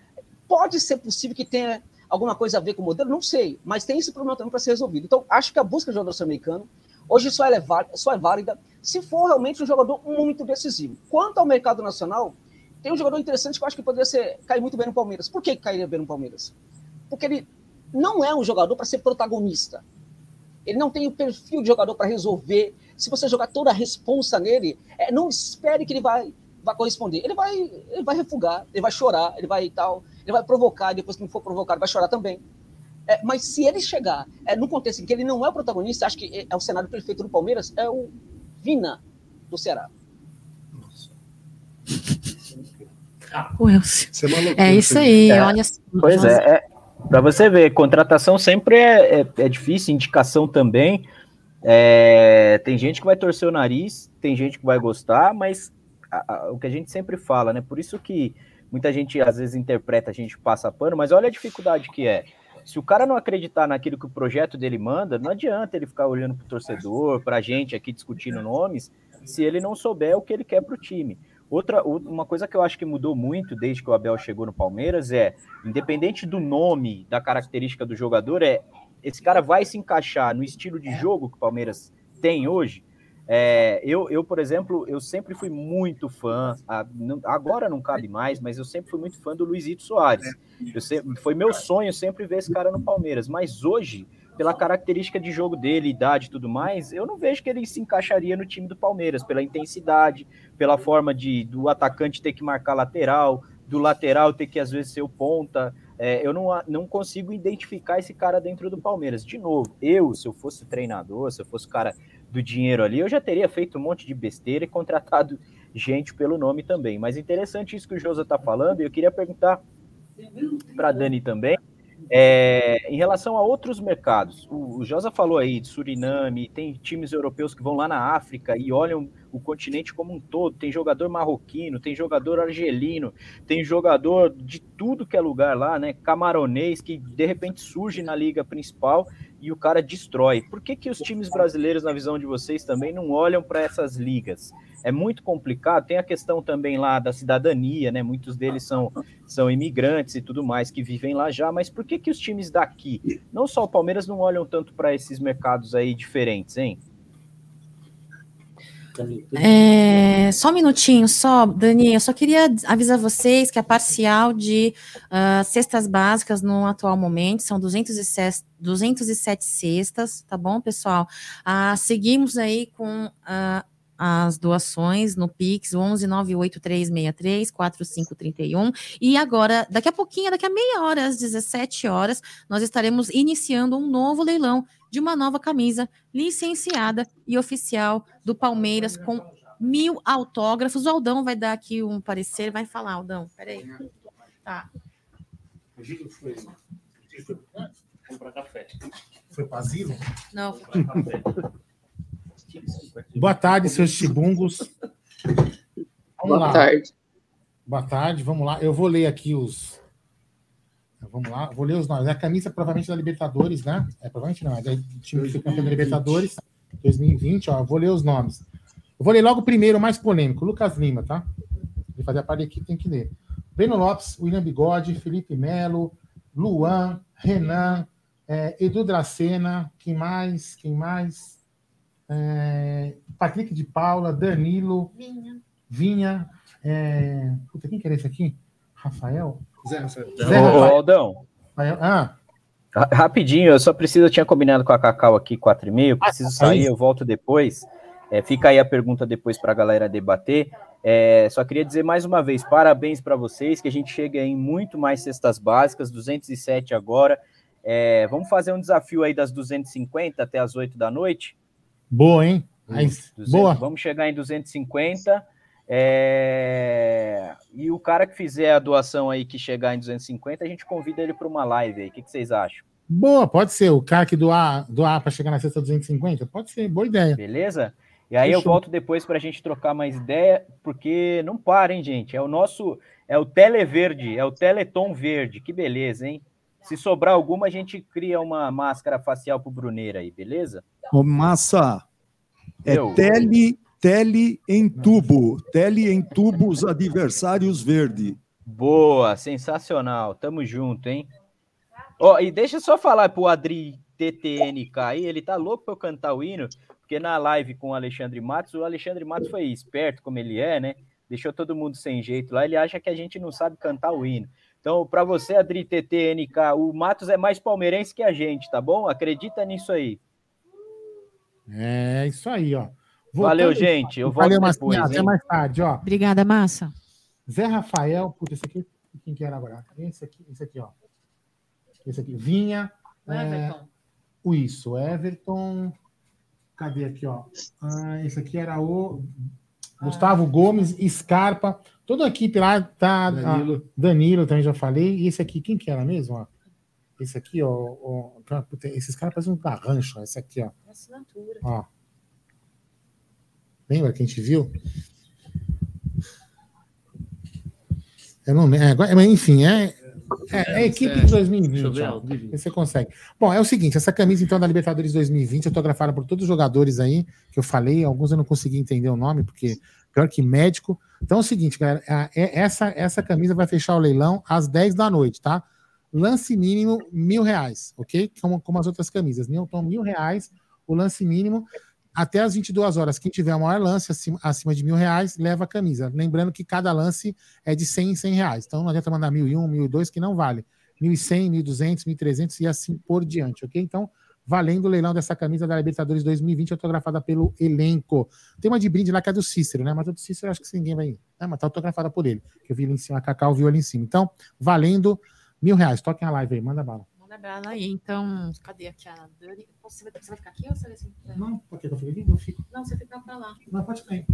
Pode ser possível que tenha alguma coisa a ver com o modelo? Não sei, mas tem esse problema também para ser resolvido. Então, acho que a busca de jogador sul-americano hoje só é, válida, só é válida se for realmente um jogador muito decisivo. Quanto ao mercado nacional, tem um jogador interessante que eu acho que poderia ser, cair muito bem no Palmeiras. Por que cairia bem no Palmeiras? Porque ele não é um jogador para ser protagonista. Ele não tem o perfil de jogador para resolver. Se você jogar toda a responsa nele, é, não espere que ele vai, vai corresponder. Ele vai, ele vai refugar, ele vai chorar, ele vai tal, ele vai provocar, depois que não for provocado, vai chorar também. É, mas se ele chegar é, no contexto em que ele não é o protagonista, acho que é o cenário perfeito do Palmeiras, é o Vina do Ceará. É, é isso aí, é, olha. Pois é, é para você ver, contratação sempre é, é, é difícil, indicação também. É, tem gente que vai torcer o nariz, tem gente que vai gostar, mas a, a, o que a gente sempre fala, né? Por isso que muita gente às vezes interpreta, a gente passa pano, mas olha a dificuldade que é. Se o cara não acreditar naquilo que o projeto dele manda, não adianta ele ficar olhando para o torcedor, para a gente aqui discutindo nomes, se ele não souber o que ele quer para o time. Outra, uma coisa que eu acho que mudou muito desde que o Abel chegou no Palmeiras é, independente do nome, da característica do jogador, é esse cara vai se encaixar no estilo de jogo que o Palmeiras tem hoje. É, eu, eu, por exemplo, eu sempre fui muito fã, agora não cabe mais, mas eu sempre fui muito fã do Luizito Soares. Eu sempre, foi meu sonho sempre ver esse cara no Palmeiras, mas hoje pela característica de jogo dele, idade e tudo mais, eu não vejo que ele se encaixaria no time do Palmeiras, pela intensidade, pela forma de do atacante ter que marcar lateral, do lateral ter que às vezes ser o ponta. É, eu não, não consigo identificar esse cara dentro do Palmeiras. De novo, eu, se eu fosse treinador, se eu fosse cara do dinheiro ali, eu já teria feito um monte de besteira e contratado gente pelo nome também. Mas interessante isso que o Josa está falando, e eu queria perguntar para Dani também. É, em relação a outros mercados, o, o Josa falou aí de Suriname, tem times europeus que vão lá na África e olham o continente como um todo. Tem jogador marroquino, tem jogador argelino, tem jogador de tudo que é lugar lá, né? Camaronês, que de repente surge na liga principal e o cara destrói. Por que, que os times brasileiros, na visão de vocês, também não olham para essas ligas? É muito complicado. Tem a questão também lá da cidadania, né? Muitos deles são, são imigrantes e tudo mais que vivem lá já. Mas por que, que os times daqui, não só o Palmeiras, não olham tanto para esses mercados aí diferentes, hein? É, só um minutinho, só, Dani, eu só queria avisar vocês que a parcial de uh, cestas básicas no atual momento são 207, 207 cestas, tá bom, pessoal? Uh, seguimos aí com uh, as doações no Pix 11983634531 e agora, daqui a pouquinho, daqui a meia hora, às 17 horas, nós estaremos iniciando um novo leilão de uma nova camisa licenciada e oficial do Palmeiras com mil autógrafos. O Aldão vai dar aqui um parecer, vai falar, Aldão, peraí. Tá. Foi comprar café. Foi para asilo? Não, foi café. Boa tarde, seus chibungos. Vamos Boa lá. tarde. Boa tarde, vamos lá. Eu vou ler aqui os. Vamos lá, vou ler os nomes. É a camisa provavelmente da Libertadores, né? É provavelmente não, é do time que foi campeão da Libertadores 2020, ó. Vou ler os nomes. Eu vou ler logo o primeiro, o mais polêmico, Lucas Lima, tá? Ele fazer a parte da equipe, tem que ler. Breno Lopes, William Bigode, Felipe Melo, Luan, Renan, é, Edu Dracena, quem mais? Quem mais? É, Patrick de Paula, Danilo, Vinha. Vinha. É, puta, quem que era esse aqui? Rafael? Zé Rafael. Zé Ô, Rafael. Aldão. Ah, ra- rapidinho, eu só preciso, eu tinha combinado com a Cacau aqui, 4 e meio, preciso sair, eu volto depois. É, fica aí a pergunta depois para a galera debater. É, só queria dizer mais uma vez, parabéns para vocês, que a gente chega em muito mais cestas básicas, 207 agora. É, vamos fazer um desafio aí das 250 até as 8 da noite? boa, hein? Aí, 200, boa. Vamos chegar em 250. É, E o cara que fizer a doação aí, que chegar em 250, a gente convida ele para uma live aí. O que, que vocês acham? Boa, pode ser. O cara que doar, doar para chegar na sexta 250? Pode ser, boa ideia. Beleza? E aí eu Fechou. volto depois para a gente trocar mais ideia, porque não para, hein, gente? É o nosso, é o Televerde, é o Teleton Verde. Que beleza, hein? Se sobrar alguma, a gente cria uma máscara facial pro Bruneira aí, beleza? Ô, Massa, é Eu. tele, tele em tubo. Tele em tubo os adversários verde. Boa, sensacional. Tamo junto, hein? Ó, e deixa eu só falar pro Adri TTNK aí, ele tá louco pra eu cantar o hino, porque na live com o Alexandre Matos, o Alexandre Matos foi esperto como ele é, né? Deixou todo mundo sem jeito lá, ele acha que a gente não sabe cantar o hino. Então, pra você, Adri TTNK, o Matos é mais palmeirense que a gente, tá bom? Acredita nisso aí. É isso aí, ó. Valeu, gente. Eu volto Valeu, depois. Até mais tarde, ó. Obrigada, Massa. Zé Rafael, puta, esse aqui, quem que era agora? Esse aqui, esse aqui, ó. Esse aqui, Vinha. é, o isso, Everton. Cadê aqui, ó? Ah, esse aqui era o Gustavo Gomes, Scarpa. Toda a equipe lá tá. Danilo. Danilo também já falei. E esse aqui, quem que era mesmo? Ó? Esse aqui, ó. ó puta, esses caras parecem um garrancho. ó, Esse aqui, ó. Assinatura. ó. Lembra que a gente viu? Eu não lembro. É, enfim, é, é, é a equipe de Deixa eu 2020. ver, ó. Você consegue. Bom, é o seguinte: essa camisa, então, da Libertadores 2020, autografada por todos os jogadores aí, que eu falei, alguns eu não consegui entender o nome, porque pior que médico. Então é o seguinte, galera: é- essa, essa camisa vai fechar o leilão às 10 da noite, tá? Lance mínimo mil reais, ok? Como, como as outras camisas. Newton, mil reais, o lance mínimo. Até às 22 horas, quem tiver o maior lance acima, acima de mil reais, leva a camisa. Lembrando que cada lance é de 100 em 100 reais. Então não adianta mandar mil e um, mil e dois, que não vale. 1.100, 1.200, 1.300 e assim por diante, ok? Então, valendo o leilão dessa camisa da Libertadores 2020, autografada pelo elenco. Tem uma de brinde lá que é do Cícero, né? Mas a do Cícero acho que ninguém vai. Né? Mas tá autografada por ele. Que eu vi ali em cima, a Cacau viu ali em cima. Então, valendo mil reais. Toquem a live aí, manda bala. Bala aí. Então, cadê aqui a Dani? Você vai, você vai ficar aqui ou você vai assim? Não, por que eu fico aqui? Eu fico. Não, você fica pra lá. Não, pode ficar aí.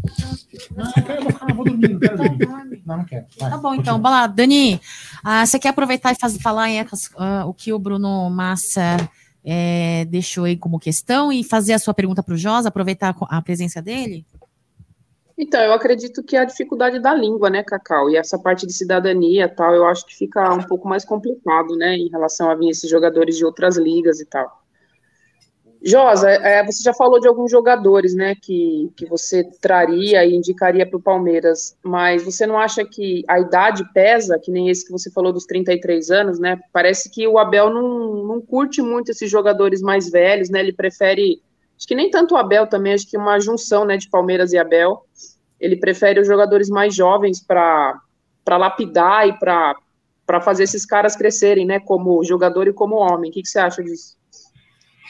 Não, eu quero- eu vou ficar, eu vou dormir, não quero dormir. Não, não quero. Vai, Tá bom, então, bora lá. Dani, ah, você quer aproveitar e faz- falar aí ah, o que o Bruno Massa eh, deixou aí como questão e fazer a sua pergunta para o Josa, aproveitar a presença dele? Então, eu acredito que é a dificuldade da língua, né, Cacau? E essa parte de cidadania tal, eu acho que fica um pouco mais complicado, né, em relação a vir esses jogadores de outras ligas e tal. Josa, é, você já falou de alguns jogadores, né, que, que você traria e indicaria para o Palmeiras, mas você não acha que a idade pesa, que nem esse que você falou dos 33 anos, né? Parece que o Abel não, não curte muito esses jogadores mais velhos, né? Ele prefere, acho que nem tanto o Abel também, acho que uma junção, né, de Palmeiras e Abel. Ele prefere os jogadores mais jovens para lapidar e para fazer esses caras crescerem, né, como jogador e como homem. O que, que você acha disso?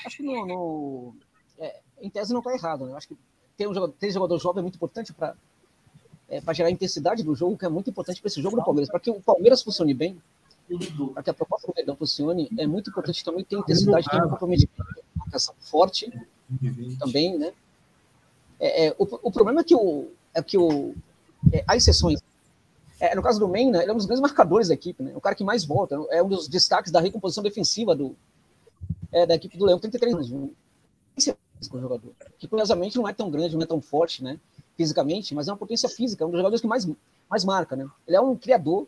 acho que no, no é, em tese não está errado. Né? Acho que ter um jogador, ter jogador jovem é muito importante para é, para gerar intensidade do jogo, que é muito importante para esse jogo do Palmeiras. Para que o Palmeiras funcione bem, para que a proposta do Verdão funcione, é muito importante também ter intensidade, ter um marcação forte também, né? É, é, o, o problema é que o, é que o, é, há exceções. É, no caso do Mena, ele é um dos grandes marcadores da equipe, né? O cara que mais volta, é um dos destaques da recomposição defensiva do, é, da equipe do Leão, 33 anos. Com o jogador. Que curiosamente não é tão grande, não é tão forte, né? Fisicamente, mas é uma potência física, é um dos jogadores que mais, mais marca, né? Ele é um criador,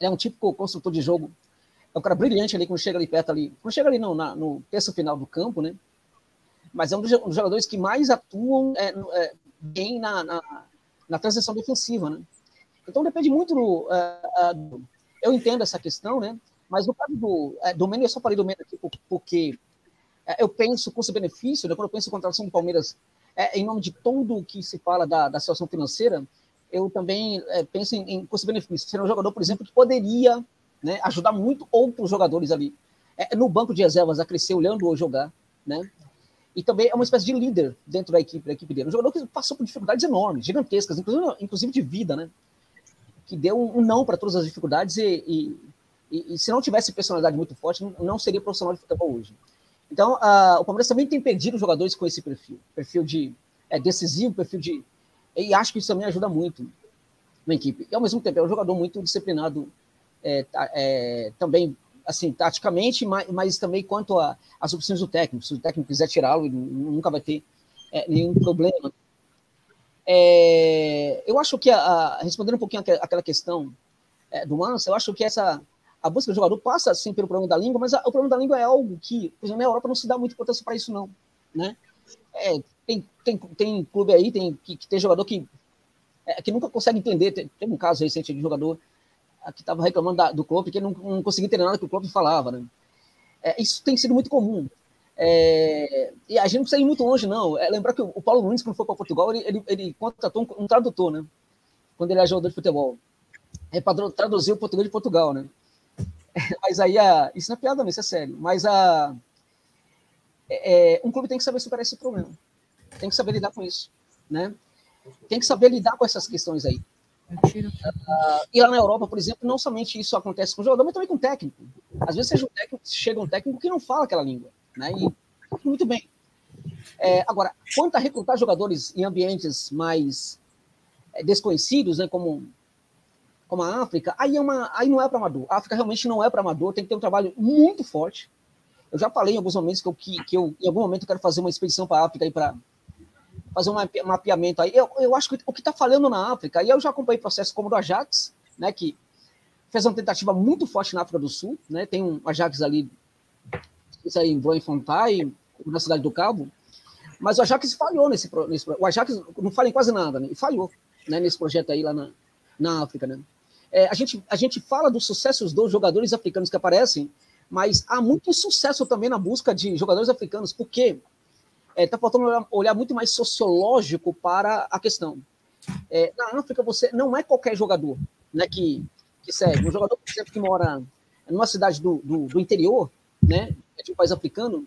ele é um típico construtor de jogo. É um cara brilhante ali quando chega ali perto ali. Quando chega ali não, na, no terço final do campo, né? Mas é um dos, jogadores que mais atuam é, é, bem na, na, na, transição defensiva, né? Então depende muito do, uh, uh, eu entendo essa questão, né? Mas no caso do, é, do Mendes, eu só falei do Mendes aqui porque é, eu penso custo-benefício, né, quando eu penso em contratação do Palmeiras, é, em nome de tudo o que se fala da, da situação financeira, eu também é, penso em, em custo-benefício. Ser um jogador, por exemplo, que poderia né, ajudar muito outros jogadores ali é, no banco de reservas a crescer olhando ou jogar, né? E também é uma espécie de líder dentro da equipe, da equipe dele. Um jogador que passou por dificuldades enormes, gigantescas, inclusive, inclusive de vida, né? Que deu um, não para todas as dificuldades e, e, e, e, se não tivesse personalidade muito forte, não seria profissional de futebol hoje. Então, uh, o Palmeiras também tem perdido jogadores com esse perfil. Perfil de é, decisivo, perfil de. E acho que isso também ajuda muito na equipe. E, ao mesmo tempo, é um jogador muito disciplinado é, é, também, assim, taticamente, mas, mas também quanto às opções do técnico. Se o técnico quiser tirá-lo, nunca vai ter é, nenhum problema. É, eu acho que, a, a, respondendo um pouquinho aquela questão é, do Manso, eu acho que essa a busca do jogador passa sim pelo problema da língua, mas a, o problema da língua é algo que, por exemplo, na Europa não se dá muita importância para isso, não. Né? É, tem, tem, tem clube aí tem, que, que tem jogador que, é, que nunca consegue entender. Tem, um caso recente de jogador que estava reclamando da, do clube, que não, não conseguia entender nada que o clube falava. Né? É, isso tem sido muito comum. É, e a gente não precisa ir muito longe, não. É, lembrar que o, o Paulo Nunes, quando foi para Portugal, ele, ele, ele contratou um, um, tradutor, né? Quando ele era jogador de futebol. É para traduzir o português de Portugal, né? Mas aí, a, isso não é piada, não, isso é sério. Mas a, é, é, um clube tem que saber superar esse problema. Tem que saber lidar com isso. Né? Tem que saber lidar com essas questões aí. Uh, e lá na Europa, por exemplo, não somente isso acontece com o jogador, mas também com o técnico. Às vezes seja um técnico, chega um técnico que não fala aquela língua. Né? E muito bem. É, agora, quanto a recrutar jogadores em ambientes mais é, desconhecidos, né, como como a África, aí, é uma, aí não é para amador. A África realmente não é para amador, tem que ter um trabalho muito forte. Eu já falei em alguns momentos que eu, que, que eu em algum momento eu quero fazer uma expedição para a África para fazer um mapeamento aí. Eu, eu acho que o que está falhando na África, aí eu já acompanhei processos como o do Ajax, né, que fez uma tentativa muito forte na África do Sul, né, tem um Ajax ali, isso aí em Bloemfontein, na cidade do Cabo, mas o Ajax falhou nesse, nesse o Ajax não falha em quase nada, né, e falhou, né, nesse projeto aí lá na, na África, né. É, a, gente, a gente fala dos sucessos dos jogadores africanos que aparecem, mas há muito sucesso também na busca de jogadores africanos, porque está é, tá faltando olhar, olhar, muito mais sociológico para a questão. É, na África, você não é qualquer jogador né, que, que segue. Um jogador, por exemplo, que mora numa cidade do, do, do interior, né, de um país africano,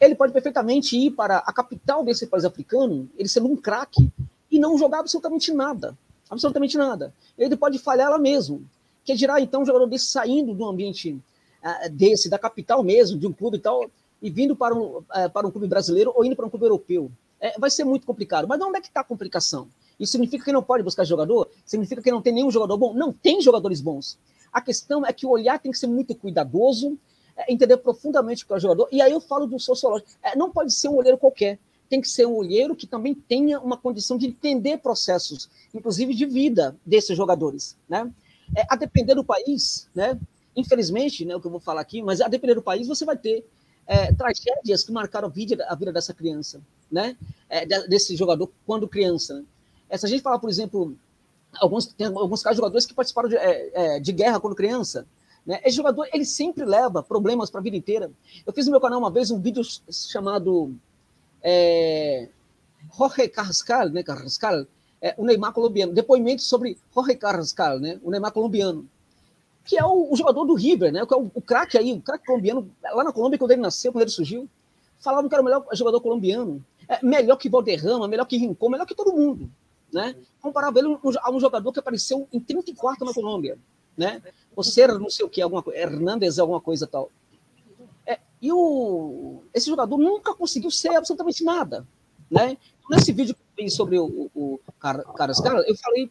ele pode perfeitamente ir para a capital desse país africano, ele sendo um craque, e não jogar absolutamente nada absolutamente nada. Ele pode falhar lá mesmo. Que dirá, então, um jogador desse saindo do ambiente uh, desse, da capital mesmo, de um clube e tal, e vindo para um, uh, para um clube brasileiro ou indo para um clube europeu. É, vai ser muito complicado. Mas onde é que está a complicação? Isso significa que não pode buscar jogador? Significa que não tem nenhum jogador bom? Não, tem jogadores bons. A questão é que o olhar tem que ser muito cuidadoso, é, entender profundamente o que é o jogador. E aí eu falo do sociológico. É, não pode ser um olheiro qualquer tem que ser um olheiro que também tenha uma condição de entender processos, inclusive de vida desses jogadores, né? É, a depender do país, né? Infelizmente, né, o que eu vou falar aqui, mas a depender do país você vai ter é, tragédias que marcaram a vida, a vida dessa criança, né? É, desse jogador quando criança. É, se a gente falar, por exemplo, alguns, tem alguns casos de jogadores que participaram de, é, é, de guerra quando criança, né? Esse jogador, ele sempre leva problemas para a vida inteira. Eu fiz no meu canal uma vez um vídeo chamado é, Jorge Carrascal, né, Carrascal, o Neymar colombiano, depoimento sobre Jorge Carrascal, né, o Neymar colombiano, que é o, o jogador do River, né, que é o, o craque aí, o craque colombiano, lá na Colômbia, quando ele nasceu, quando ele surgiu, falavam que era o melhor jogador colombiano, é, melhor que Valderrama, melhor que Rincon, melhor que todo mundo, né, comparava ele a um jogador que apareceu em 34 na Colômbia, né, você era não sei o que, alguma coisa, Hernandes, alguma coisa tal. É, e o, esse jogador nunca conseguiu ser absolutamente nada. Né? Nesse vídeo que eu fiz sobre o, o, o Caras eu falei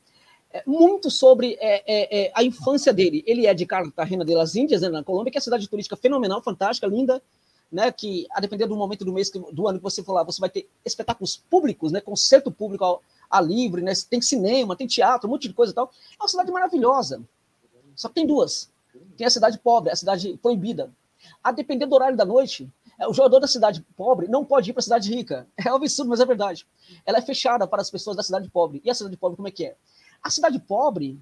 muito sobre é, é, é, a infância dele. Ele é de Cartagena de las Índias, né, na Colômbia, que é uma cidade turística fenomenal, fantástica, linda, né, que a depender do momento do mês, do ano que você for lá, você vai ter espetáculos públicos, né, concerto público ao, a livre, né, tem cinema, tem teatro, um monte de coisa e tal. É uma cidade maravilhosa. Só que tem duas. Tem a cidade pobre, a cidade proibida. A depender do horário da noite, é, o jogador da cidade pobre não pode ir para a cidade rica. É um absurdo, mas é verdade. Ela é fechada para as pessoas da cidade pobre. E a cidade pobre, como é que é? A cidade pobre,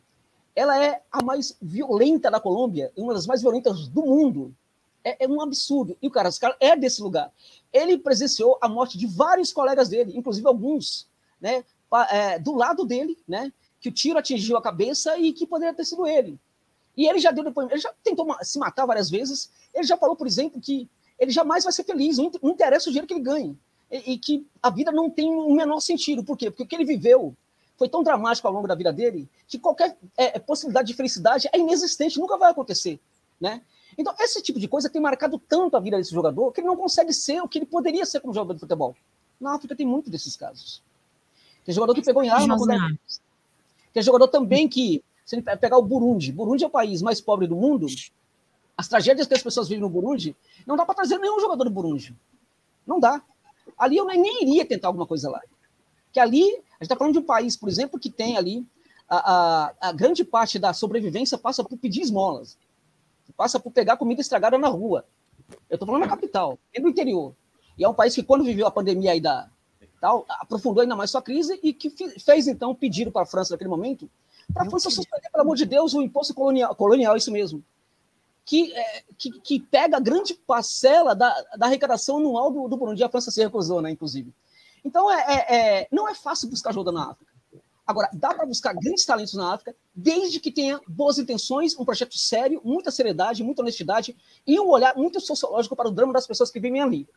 ela é a mais violenta da Colômbia, uma das mais violentas do mundo. É, é um absurdo. E o cara, cara é desse lugar. Ele presenciou a morte de vários colegas dele, inclusive alguns, né, é, do lado dele, né, que o tiro atingiu a cabeça e que poderia ter sido ele. E ele já deu depoimento, ele já tentou se matar várias vezes. Ele já falou, por exemplo, que ele jamais vai ser feliz, não interessa o dinheiro que ele ganhe. E, e que a vida não tem o menor sentido. Por quê? Porque o que ele viveu foi tão dramático ao longo da vida dele que qualquer é, possibilidade de felicidade é inexistente, nunca vai acontecer. Né? Então, esse tipo de coisa tem marcado tanto a vida desse jogador que ele não consegue ser o que ele poderia ser como jogador de futebol. Na África tem muito desses casos. Tem jogador que pegou em arma. Tem jogador também que se ele pegar o Burundi, Burundi é o país mais pobre do mundo, as tragédias que as pessoas vivem no Burundi, não dá para trazer nenhum jogador do Burundi. Não dá. Ali eu nem iria tentar alguma coisa lá. Que ali, a gente está falando de um país, por exemplo, que tem ali a, a, a grande parte da sobrevivência passa por pedir esmolas. Passa por pegar comida estragada na rua. Eu estou falando na capital, e no interior. E é um país que, quando viveu a pandemia aí da, tal, aprofundou ainda mais sua crise e que fez, então, um pedido para a França naquele momento para a França suspender, pelo amor de Deus, o imposto colonial, colonial isso mesmo. Que, é, que, que, pega grande parcela da, da arrecadação anual do, do Burundi. A França se recusou, né, inclusive. Então, é, é, é não é fácil buscar ajuda na África. Agora, dá para buscar grandes talentos na África, desde que tenha boas intenções, um projeto sério, muita seriedade, muita honestidade e um olhar muito sociológico para o drama das pessoas que vivem ali.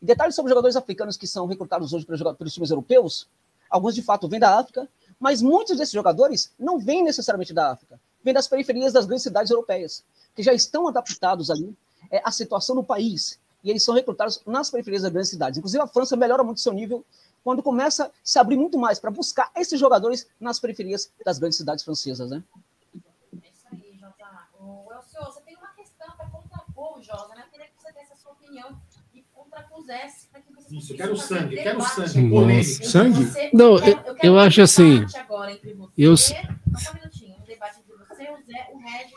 E detalhes sobre jogadores africanos que são recrutados hoje pelos times europeus, alguns de fato vêm da África, mas muitos desses jogadores não vêm necessariamente da África, vêm das periferias das grandes cidades europeias, que já estão adaptados ali é, à situação do país. E eles são recrutados nas periferias das grandes cidades. Inclusive, a França melhora muito seu nível quando começa a se abrir muito mais para buscar esses jogadores nas periferias das grandes cidades francesas, né? É isso aí, Jota. O Elcio, você tem uma questão para contrapor o Josa, né? Eu queria que você desse a sua opinião e contrapusesse para que você Isso, eu quero sangue, eu quero sangue. Hum, Polêmica. Sangue? Você- Não, eu quero- eu, eu quero eu um acho assim. agora entre você, Eu, Só um minutinho, um debate entre você, o Zé, o Regis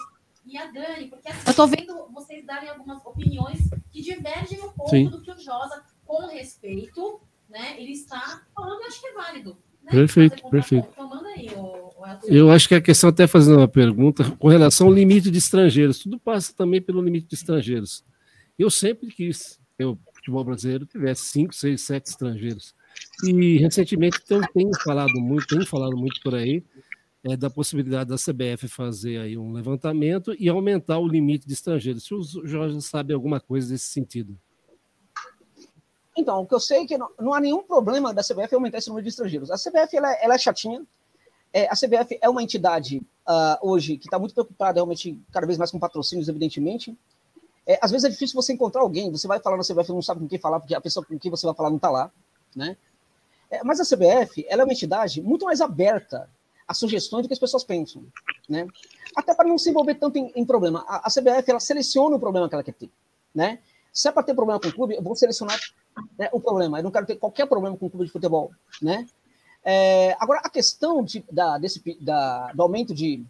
e a Dani, porque assim, eu tô vendo vocês darem algumas opiniões que divergem um pouco Sim. do que o Josa, com respeito, né, ele está falando, eu acho que é válido. Né? Perfeito, perfeito. Então aí, o, o. Eu acho que a questão, até fazendo uma pergunta, com relação ao limite de estrangeiros, tudo passa também pelo limite de estrangeiros. Eu sempre quis que o futebol brasileiro tivesse cinco, seis, sete estrangeiros. E recentemente então, tenho falado muito, tenho falado muito por aí, é, da possibilidade da CBF fazer aí um levantamento e aumentar o limite de estrangeiros. Se o Jorge sabe alguma coisa desse sentido. Então, o que eu sei é que não, não há nenhum problema da CBF aumentar esse número de estrangeiros. A CBF ela, é- ela é chatinha. É, a CBF é uma entidade ah, hoje que está muito preocupada realmente cada vez mais com patrocínios, evidentemente. É, às vezes é difícil você encontrar alguém, você vai falar na CBF não sabe com quem falar, porque a pessoa com quem você vai falar não está lá, né? É, mas a CBF ela é uma entidade muito mais aberta a sugestões do que as pessoas pensam, né? Até para não se envolver tanto em, em problema. A, a CBF ela seleciona o problema que ela quer ter, né? Se é para ter problema com o clube, eu vou selecionar né, o problema. Eu não quero ter qualquer problema com o clube de futebol, né? É, agora, a questão de, da, desse, da, do aumento de.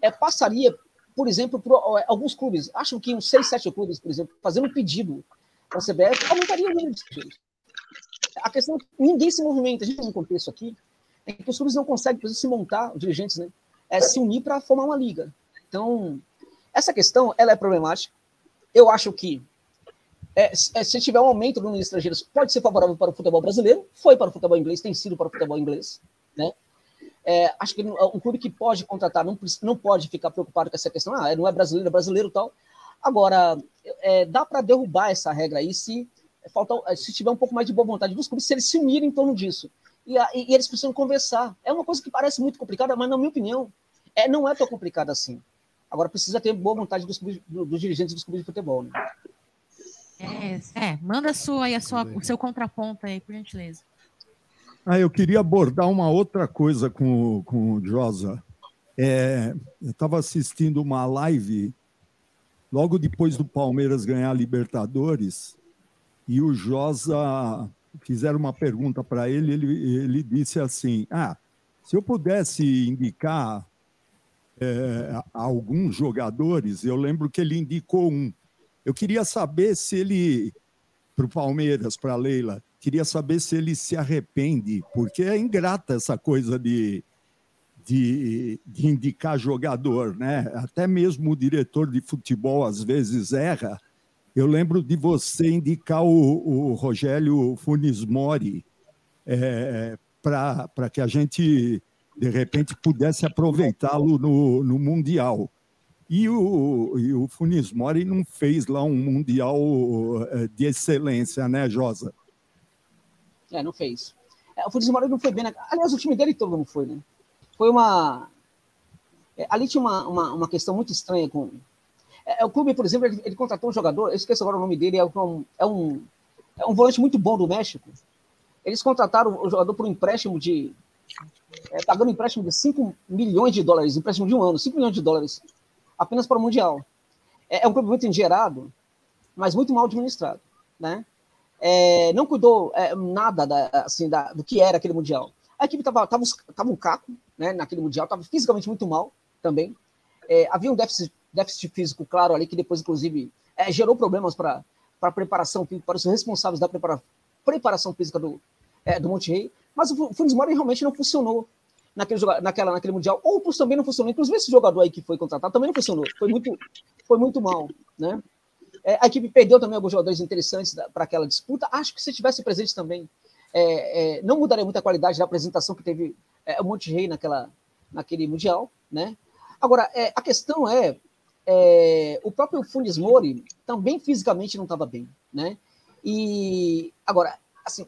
É, passaria, por exemplo, por alguns clubes, acho que uns seis, sete clubes, por exemplo, fazendo um pedido para a CBF, aumentaria o número de estrangeiros. A questão é que ninguém se movimenta. A gente tem um contexto aqui em que os clubes não conseguem, se montar, os dirigentes, né? É, se unir para formar uma liga. Então, essa questão ela é problemática. Eu acho que é, se tiver um aumento do número de estrangeiros, pode ser favorável para o futebol brasileiro, foi para o futebol inglês, tem sido para o futebol inglês. Né? É, acho que um clube que pode contratar não, não pode ficar preocupado com essa questão, ah, não é brasileiro, é brasileiro tal. Agora, é, dá para derrubar essa regra aí se, falta, se tiver um pouco mais de boa vontade dos clubes, se eles se unirem em torno disso. E, e, e eles precisam conversar. É uma coisa que parece muito complicada, mas, na minha opinião, é, não é tão complicada assim. Agora, precisa ter boa vontade dos, dos dirigentes dos clubes de futebol. Né? É, é, manda a sua, a sua, o seu contraponto aí, por gentileza. Ah, eu queria abordar uma outra coisa com, o, com o Josa. É, eu estava assistindo uma live logo depois do Palmeiras ganhar a Libertadores e o Josa fizeram uma pergunta para ele, ele, ele disse assim: Ah, se eu pudesse indicar é, alguns jogadores, eu lembro que ele indicou um. Eu queria saber se ele, para o Palmeiras, para a Leila, queria saber se ele se arrepende, porque é ingrata essa coisa de, de, de, indicar jogador, né? Até mesmo o diretor de futebol às vezes erra. Eu lembro de você indicar o, o Rogério Funes Mori é, para que a gente, de repente, pudesse aproveitá-lo no, no Mundial. E o, e o Funes Mori não fez lá um Mundial eh, de excelência, né, Josa? É, não fez. É, o Funes Mori não foi bem. Na... Aliás, o time dele todo não foi, né? Foi uma. É, ali tinha uma, uma, uma, questão muito estranha com. É, é o clube, por exemplo, ele, ele, contratou um jogador, eu esqueço agora o nome dele, é um, é um, é um volante muito bom do México. Eles contrataram o jogador por um empréstimo de. É, pagando um empréstimo de 5 milhões de dólares, empréstimo de um ano, 5 milhões de dólares apenas para o Mundial. É, é um clube muito engerado, mas muito mal administrado, né? É, não cuidou é, nada da, assim, da, do que era aquele Mundial. A equipe estava tava, tava um caco né, naquele Mundial, estava fisicamente muito mal também. É, havia um déficit, déficit físico claro ali, que depois, inclusive, é, gerou problemas para a preparação para os responsáveis da prepara, preparação física do, é, do Monte Rei. Mas o Funes Mori realmente não funcionou naquele, naquela, naquele Mundial. Outros também não funcionou. Inclusive, esse jogador aí que foi contratado também não funcionou. Foi muito, foi muito mal. Né? É, a equipe perdeu também alguns jogadores interessantes para aquela disputa. Acho que se tivesse presente também, é, é, não mudaria muito a qualidade da apresentação que teve é, o Monte Rei naquela, naquele Mundial. Né? Agora, é, a questão é, é, o próprio Funes Mori também fisicamente não estava bem. Né? E agora, assim,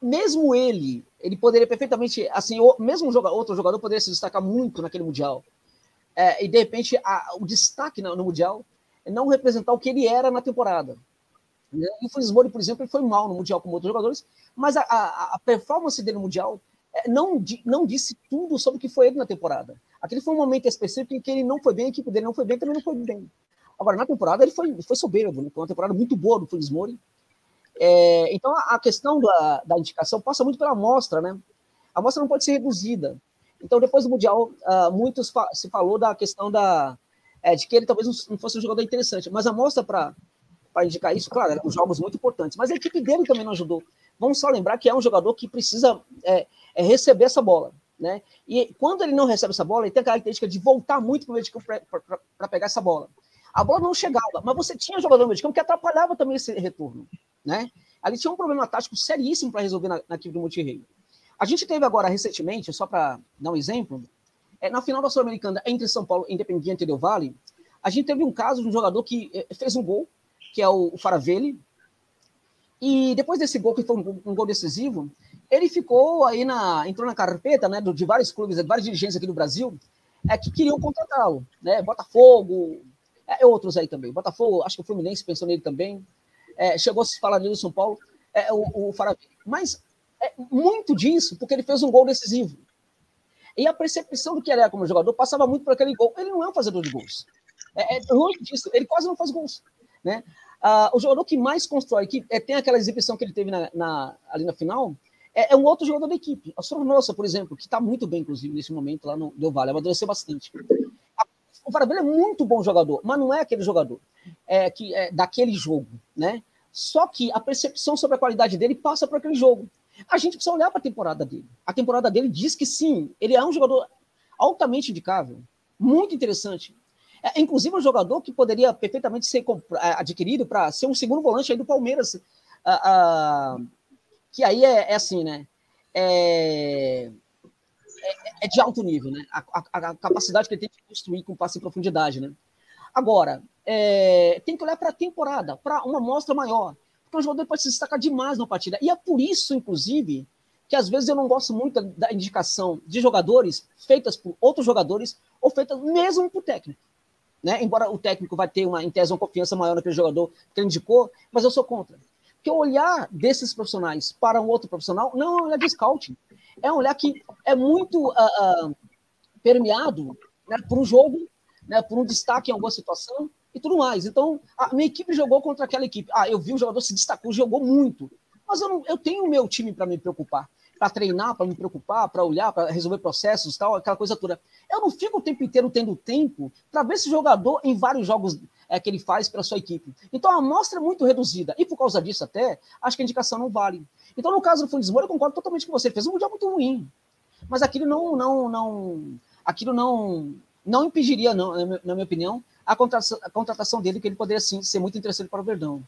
mesmo ele ele poderia perfeitamente, assim, o, mesmo um outro jogador poderia se destacar muito naquele Mundial. É, e, de repente, a, o destaque no, no, Mundial é não representar o que ele era na temporada. Né? E o Funes Mori, por exemplo, ele foi mal no Mundial como outros jogadores, mas a, a, a performance dele no Mundial é, não, não disse tudo sobre o que foi ele na temporada. Aquele foi um momento específico em que ele não foi bem, a equipe dele não foi bem, também não foi bem. Agora, na temporada, ele foi, foi soberbo, né? foi uma temporada muito boa do Funes Mori, é, então, a questão da, da, indicação passa muito pela amostra, né? A amostra não pode ser reduzida. Então, depois do Mundial, uh, muitos fa se falou da questão da, é, de que ele talvez não fosse um jogador interessante, mas a amostra para indicar isso, claro, eram jogos muito importantes, mas a equipe dele também não ajudou. Vamos só lembrar que é um jogador que precisa é, é receber essa bola. Né? E quando ele não recebe essa bola, ele tem a característica de voltar muito para o meio de campo para pegar essa bola. A bola não chegava, mas você tinha jogador no meio de campo que atrapalhava também esse retorno né? Ali tinha um problema tático seríssimo para resolver na, na equipe do Monterrey. A gente teve agora recentemente, só para dar um exemplo, é, na final da Sul-Americana entre São Paulo e Independiente Del Valle, a gente teve um caso de um jogador que é, fez um gol, que é o, o Faravelli, e depois desse gol, que foi um, um, gol decisivo, ele ficou aí na. entrou na carpeta né, de vários clubes, de várias dirigentes aqui do Brasil, é, que queriam contratá-lo. Né? Botafogo, é, outros aí também. Botafogo, acho que o Fluminense pensou nele também é, chegou a se falar no São Paulo, é, o, o Faravi. Mas é, muito disso porque ele fez um gol decisivo. E a percepção do que ele era como jogador passava muito por aquele gol. Ele não é um fazedor de gols. É, é longe disso, ele quase não faz gols. Né? Ah, o jogador que mais constrói, que é, tem aquela exibição que ele teve na, na, ali na final, é, é, um outro jogador da equipe. A Sornosa, por exemplo, que está muito bem, inclusive, nesse momento lá no Del Valle, amadureceu bastante. O Farabella é muito bom jogador, mas não é aquele jogador é, que é daquele jogo né? Só que a percepção sobre a qualidade dele passa por aquele jogo. A gente precisa olhar para a temporada dele. A temporada dele diz que sim, ele é um jogador altamente indicável, muito interessante. É, inclusive, um jogador que poderia perfeitamente ser adquirido para ser um segundo volante aí do Palmeiras. Que aí é, é assim, né? É, é, é, de alto nível, né? A, a, a, capacidade que ele tem de construir com passe em profundidade, né? Agora, é, tem que olhar para a temporada, para uma mostra maior. Porque o jogador pode se destacar demais na partida. E é por isso, inclusive, que às vezes eu não gosto muito da indicação de jogadores feitas por outros jogadores ou feitas mesmo por técnico. Né? Embora o técnico vai ter uma, em tese, uma confiança maior naquele jogador que ele indicou, mas eu sou contra. Porque olhar desses profissionais para um outro profissional não é um olhar de scouting. É um olhar que é muito uh, uh, permeado né, por um jogo, né, por um destaque em alguma situação e tudo mais. Então, a minha equipe jogou contra aquela equipe. Ah, eu vi o jogador se destacou, jogou muito. Mas eu, não, eu tenho o meu time para me preocupar, para treinar, para me preocupar, para olhar, para resolver processos, tal, aquela coisa toda. Eu não fico o tempo inteiro tendo tempo para ver esse jogador em vários jogos é, que ele faz para sua equipe. Então a amostra é muito reduzida. E por causa disso, até, acho que a indicação não vale. Então, no caso do Funes Moura, eu concordo totalmente com você. Ele fez um mundial muito ruim. Mas aquilo não, não, não, aquilo não, não impediria, não, na minha opinião, a contratação, a contratação dele, que ele poderia sim ser muito interessante para o Verdão.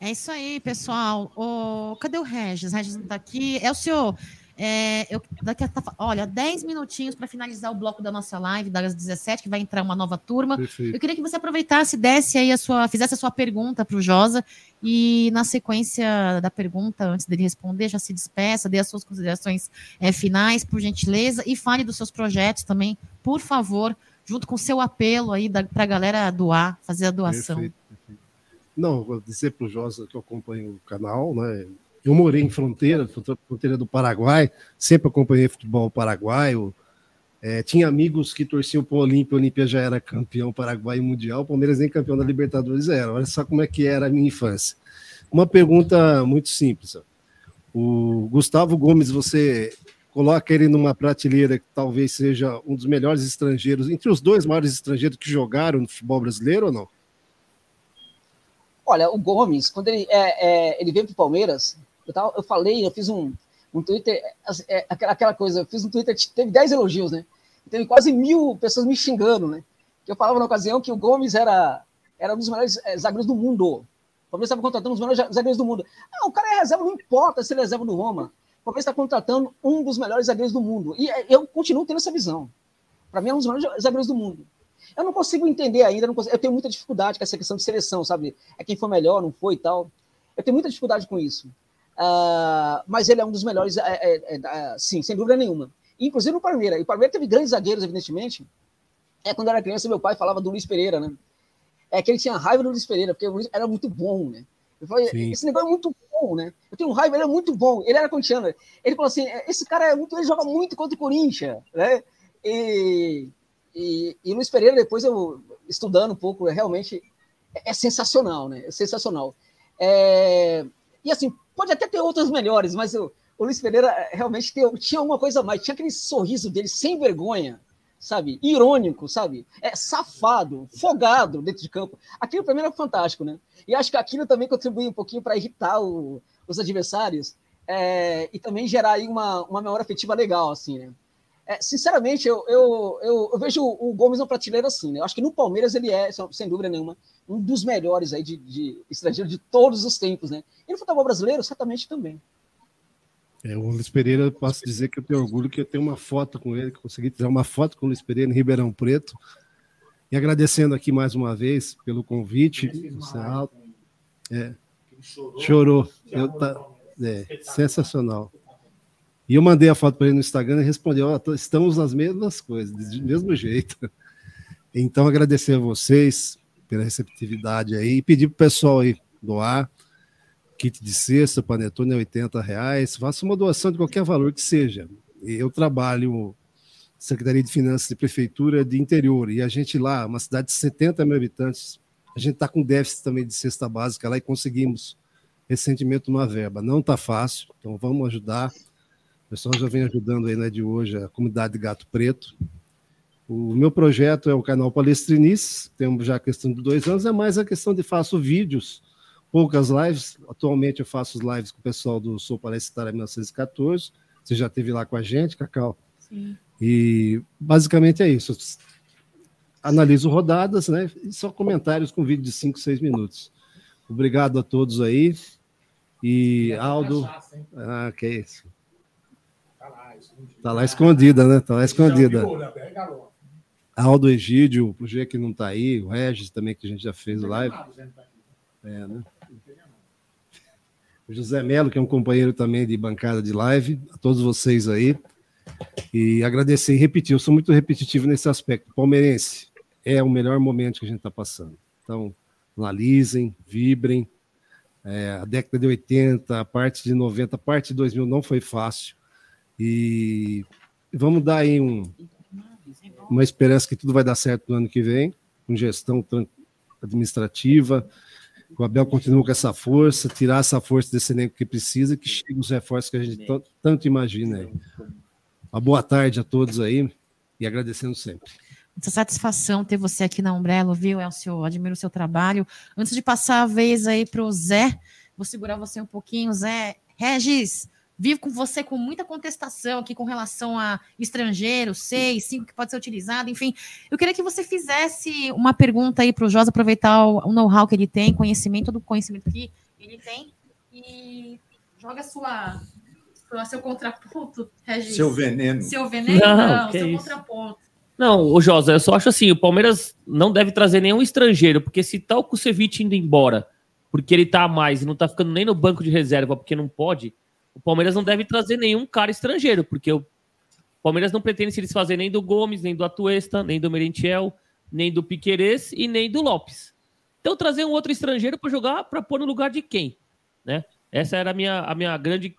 É isso aí, pessoal. O, cadê o Regis? O Regis não está aqui. É o senhor. É, eu, daqui a, olha, 10 minutinhos para finalizar o bloco da nossa live, das 17, que vai entrar uma nova turma. Perfeito. Eu queria que você aproveitasse, desse aí a sua, fizesse a sua pergunta para o Josa e na sequência da pergunta, antes dele responder, já se despeça, dê as suas considerações é, finais, por gentileza, e fale dos seus projetos também, por favor, junto com o seu apelo aí para a galera doar, fazer a doação. Perfeito, perfeito. Não, vou dizer para o Josa que eu acompanho o canal, né? Eu morei em fronteira, fronteira do Paraguai, sempre acompanhei futebol paraguaio. É, tinha amigos que torciam para o Olímpia, o Olímpia já era campeão paraguaio mundial, o Palmeiras nem campeão da Libertadores era. Olha só como é que era a minha infância. Uma pergunta muito simples. O Gustavo Gomes, você coloca ele numa prateleira que talvez seja um dos melhores estrangeiros, entre os dois maiores estrangeiros que jogaram no futebol brasileiro ou não? Olha, o Gomes, quando ele, é, é, ele veio para o Palmeiras, eu, tava, eu falei, eu fiz um, um Twitter, é, aquela coisa, eu fiz um Twitter, teve 10 elogios, né? Teve quase mil pessoas me xingando, né? Que eu falava na ocasião que o Gomes era, era um dos melhores é, zagueiros do mundo. O Palmeiras estava contratando um dos melhores zagueiros do mundo. Ah, o cara é reserva, não importa se ele é reserva do Roma. O Palmeiras está contratando um dos melhores zagueiros do mundo. E é, eu continuo tendo essa visão. Para mim, é um dos melhores zagueiros do mundo. Eu não consigo entender ainda, consigo, eu tenho muita dificuldade com essa questão de seleção, sabe? É quem foi melhor, não foi e tal. Eu tenho muita dificuldade com isso. Uh, mas ele é um dos melhores, é, é, é, sim, sem dúvida nenhuma. Inclusive no Palmeiras. E o Palmeiras teve grandes zagueiros, evidentemente. É quando eu era criança, meu pai falava do Luiz Pereira, né? É que ele tinha raiva do Luiz Pereira, porque o Luiz era muito bom, né? Falei, esse negócio é muito bom, né? Eu tenho raiva, ele é muito bom. Ele era corintiano. Ele falou assim: esse cara é muito, ele joga muito contra o Corinthians, né? E, e, e Luiz Pereira, depois eu estudando um pouco, é realmente é, é sensacional, né? É sensacional. É, e assim, pode até ter outras melhores, mas o, o Luiz Pereira é, realmente tem, tinha uma coisa mais, tinha aquele sorriso dele sem vergonha, sabe? Irônico, sabe? É safado, folgado dentro de campo. Aquilo para mim era fantástico, né? E acho que aquilo também contribui um pouquinho para irritar o, os adversários é, e também gerar aí uma, uma memória afetiva legal, assim, né? É, sinceramente, eu, eu, eu, eu, vejo o Gomes na prateleira assim, né? Eu acho que no Palmeiras ele é, sem dúvida nenhuma, um dos melhores aí de, de estrangeiro de todos os tempos, né? E no futebol brasileiro, certamente também. É, o Luiz Pereira, posso dizer que eu tenho orgulho que eu tenho uma foto com ele, que consegui tirar uma foto com o Luiz Pereira em Ribeirão Preto. E agradecendo aqui mais uma vez pelo convite. É, chorou. chorou. Eu, tá, é, sensacional. E eu mandei a foto para ele no Instagram e respondeu: oh, estamos nas mesmas coisas, do mesmo jeito. Então, agradecer a vocês pela receptividade aí e pedir para o pessoal aí doar kit de cesta, panetone é 80 reais, faça uma doação de qualquer valor que seja. Eu trabalho Secretaria de Finanças de Prefeitura de Interior, e a gente lá, uma cidade de 70 mil habitantes, a gente está com déficit também de cesta básica lá e conseguimos recentemente uma verba. Não está fácil, então vamos ajudar. O pessoal já vem ajudando aí, né, de hoje, a comunidade de Gato Preto. O meu projeto é o canal Palestrinices, temos já a questão de dois anos, é mais a questão de faço vídeos, poucas lives. Atualmente eu faço lives com o pessoal do Sou Palestrar 1914. Você já esteve lá com a gente, Cacau? Sim. E basicamente é isso. Analiso rodadas, né? E só comentários com vídeo de 5, 6 minutos. Obrigado a todos aí. E Aldo. Ah, que isso. Tá lá escondida, né? Tá lá escondida. Aldo Egídio, o G que não tá aí, o Regis também, que a gente já fez live. É, né? O José Melo, que é um companheiro também de bancada de live, a todos vocês aí. E agradecer e repetir, eu sou muito repetitivo nesse aspecto. Palmeirense, é o melhor momento que a gente está passando. Então, analisem, vibrem. É, a década de 80, a parte de 90, a parte de 2000 não foi fácil. E vamos dar aí um, uma esperança que tudo vai dar certo no ano que vem, com gestão administrativa. O Abel continua com essa força, tirar essa força desse elenco que precisa, que chegue os reforços que a gente tanto imagina aí. Uma boa tarde a todos aí e agradecendo sempre. Muita satisfação ter você aqui na Umbrella, viu, Elcio? Admiro o seu trabalho. Antes de passar a vez aí para o Zé, vou segurar você um pouquinho, Zé. Regis, vivo com você com muita contestação aqui com relação a estrangeiro, seis, cinco que pode ser utilizado, enfim. Eu queria que você fizesse uma pergunta aí para o Jos, aproveitar o, o know-how que ele tem, conhecimento do conhecimento que ele tem, e joga sua, sua seu contraponto, Regis. Seu veneno. Seu veneno, Não, não, seu isso. contraponto. Não, o Josa, eu só acho assim, o Palmeiras não deve trazer nenhum estrangeiro, porque se tá o Kusevich indo embora, porque ele tá a mais e não tá ficando nem no banco de reserva porque não pode, o Palmeiras não deve trazer nenhum cara estrangeiro, porque o Palmeiras não pretende se desfazer nem do Gomes, nem do Atuesta, nem do Merentiel, nem do Piquerez e nem do Lopes. Então trazer um outro estrangeiro para jogar, para pôr no lugar de quem, né? Essa era a minha, a minha grande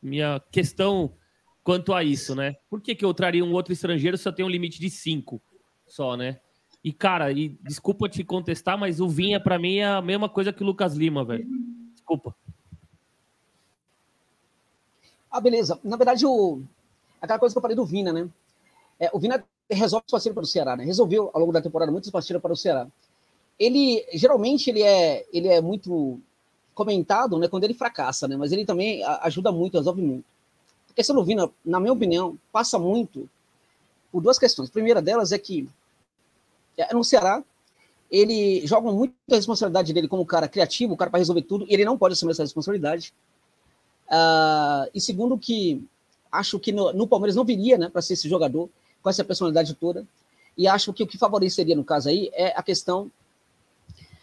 minha questão quanto a isso, né? Por que, que eu traria um outro estrangeiro se eu tenho um limite de cinco só, né? E, cara, e desculpa te contestar, mas o Vinha, para mim, é a mesma coisa que o Lucas Lima, velho. Desculpa. Ah, beleza. Na verdade, o... aquela coisa que eu falei do Vina, né? É, o Vina resolve parceiros para o Ceará, né? Resolveu, ao longo da temporada, muitos parceiros para o Ceará. Ele, geralmente, ele é, ele é muito comentado, né? Quando ele fracassa, né? Mas ele também ajuda muito, resolve muito. A questão do Vina, na minha opinião, passa muito por duas questões. A primeira delas é que é, no Ceará, ele joga muito a responsabilidade dele como cara criativo, o cara para resolver tudo, e ele não pode assumir essa responsabilidade. Ah, e segundo que acho que no, no Palmeiras não viria né, para ser esse jogador com essa personalidade toda. E acho que o que favoreceria no caso aí é a questão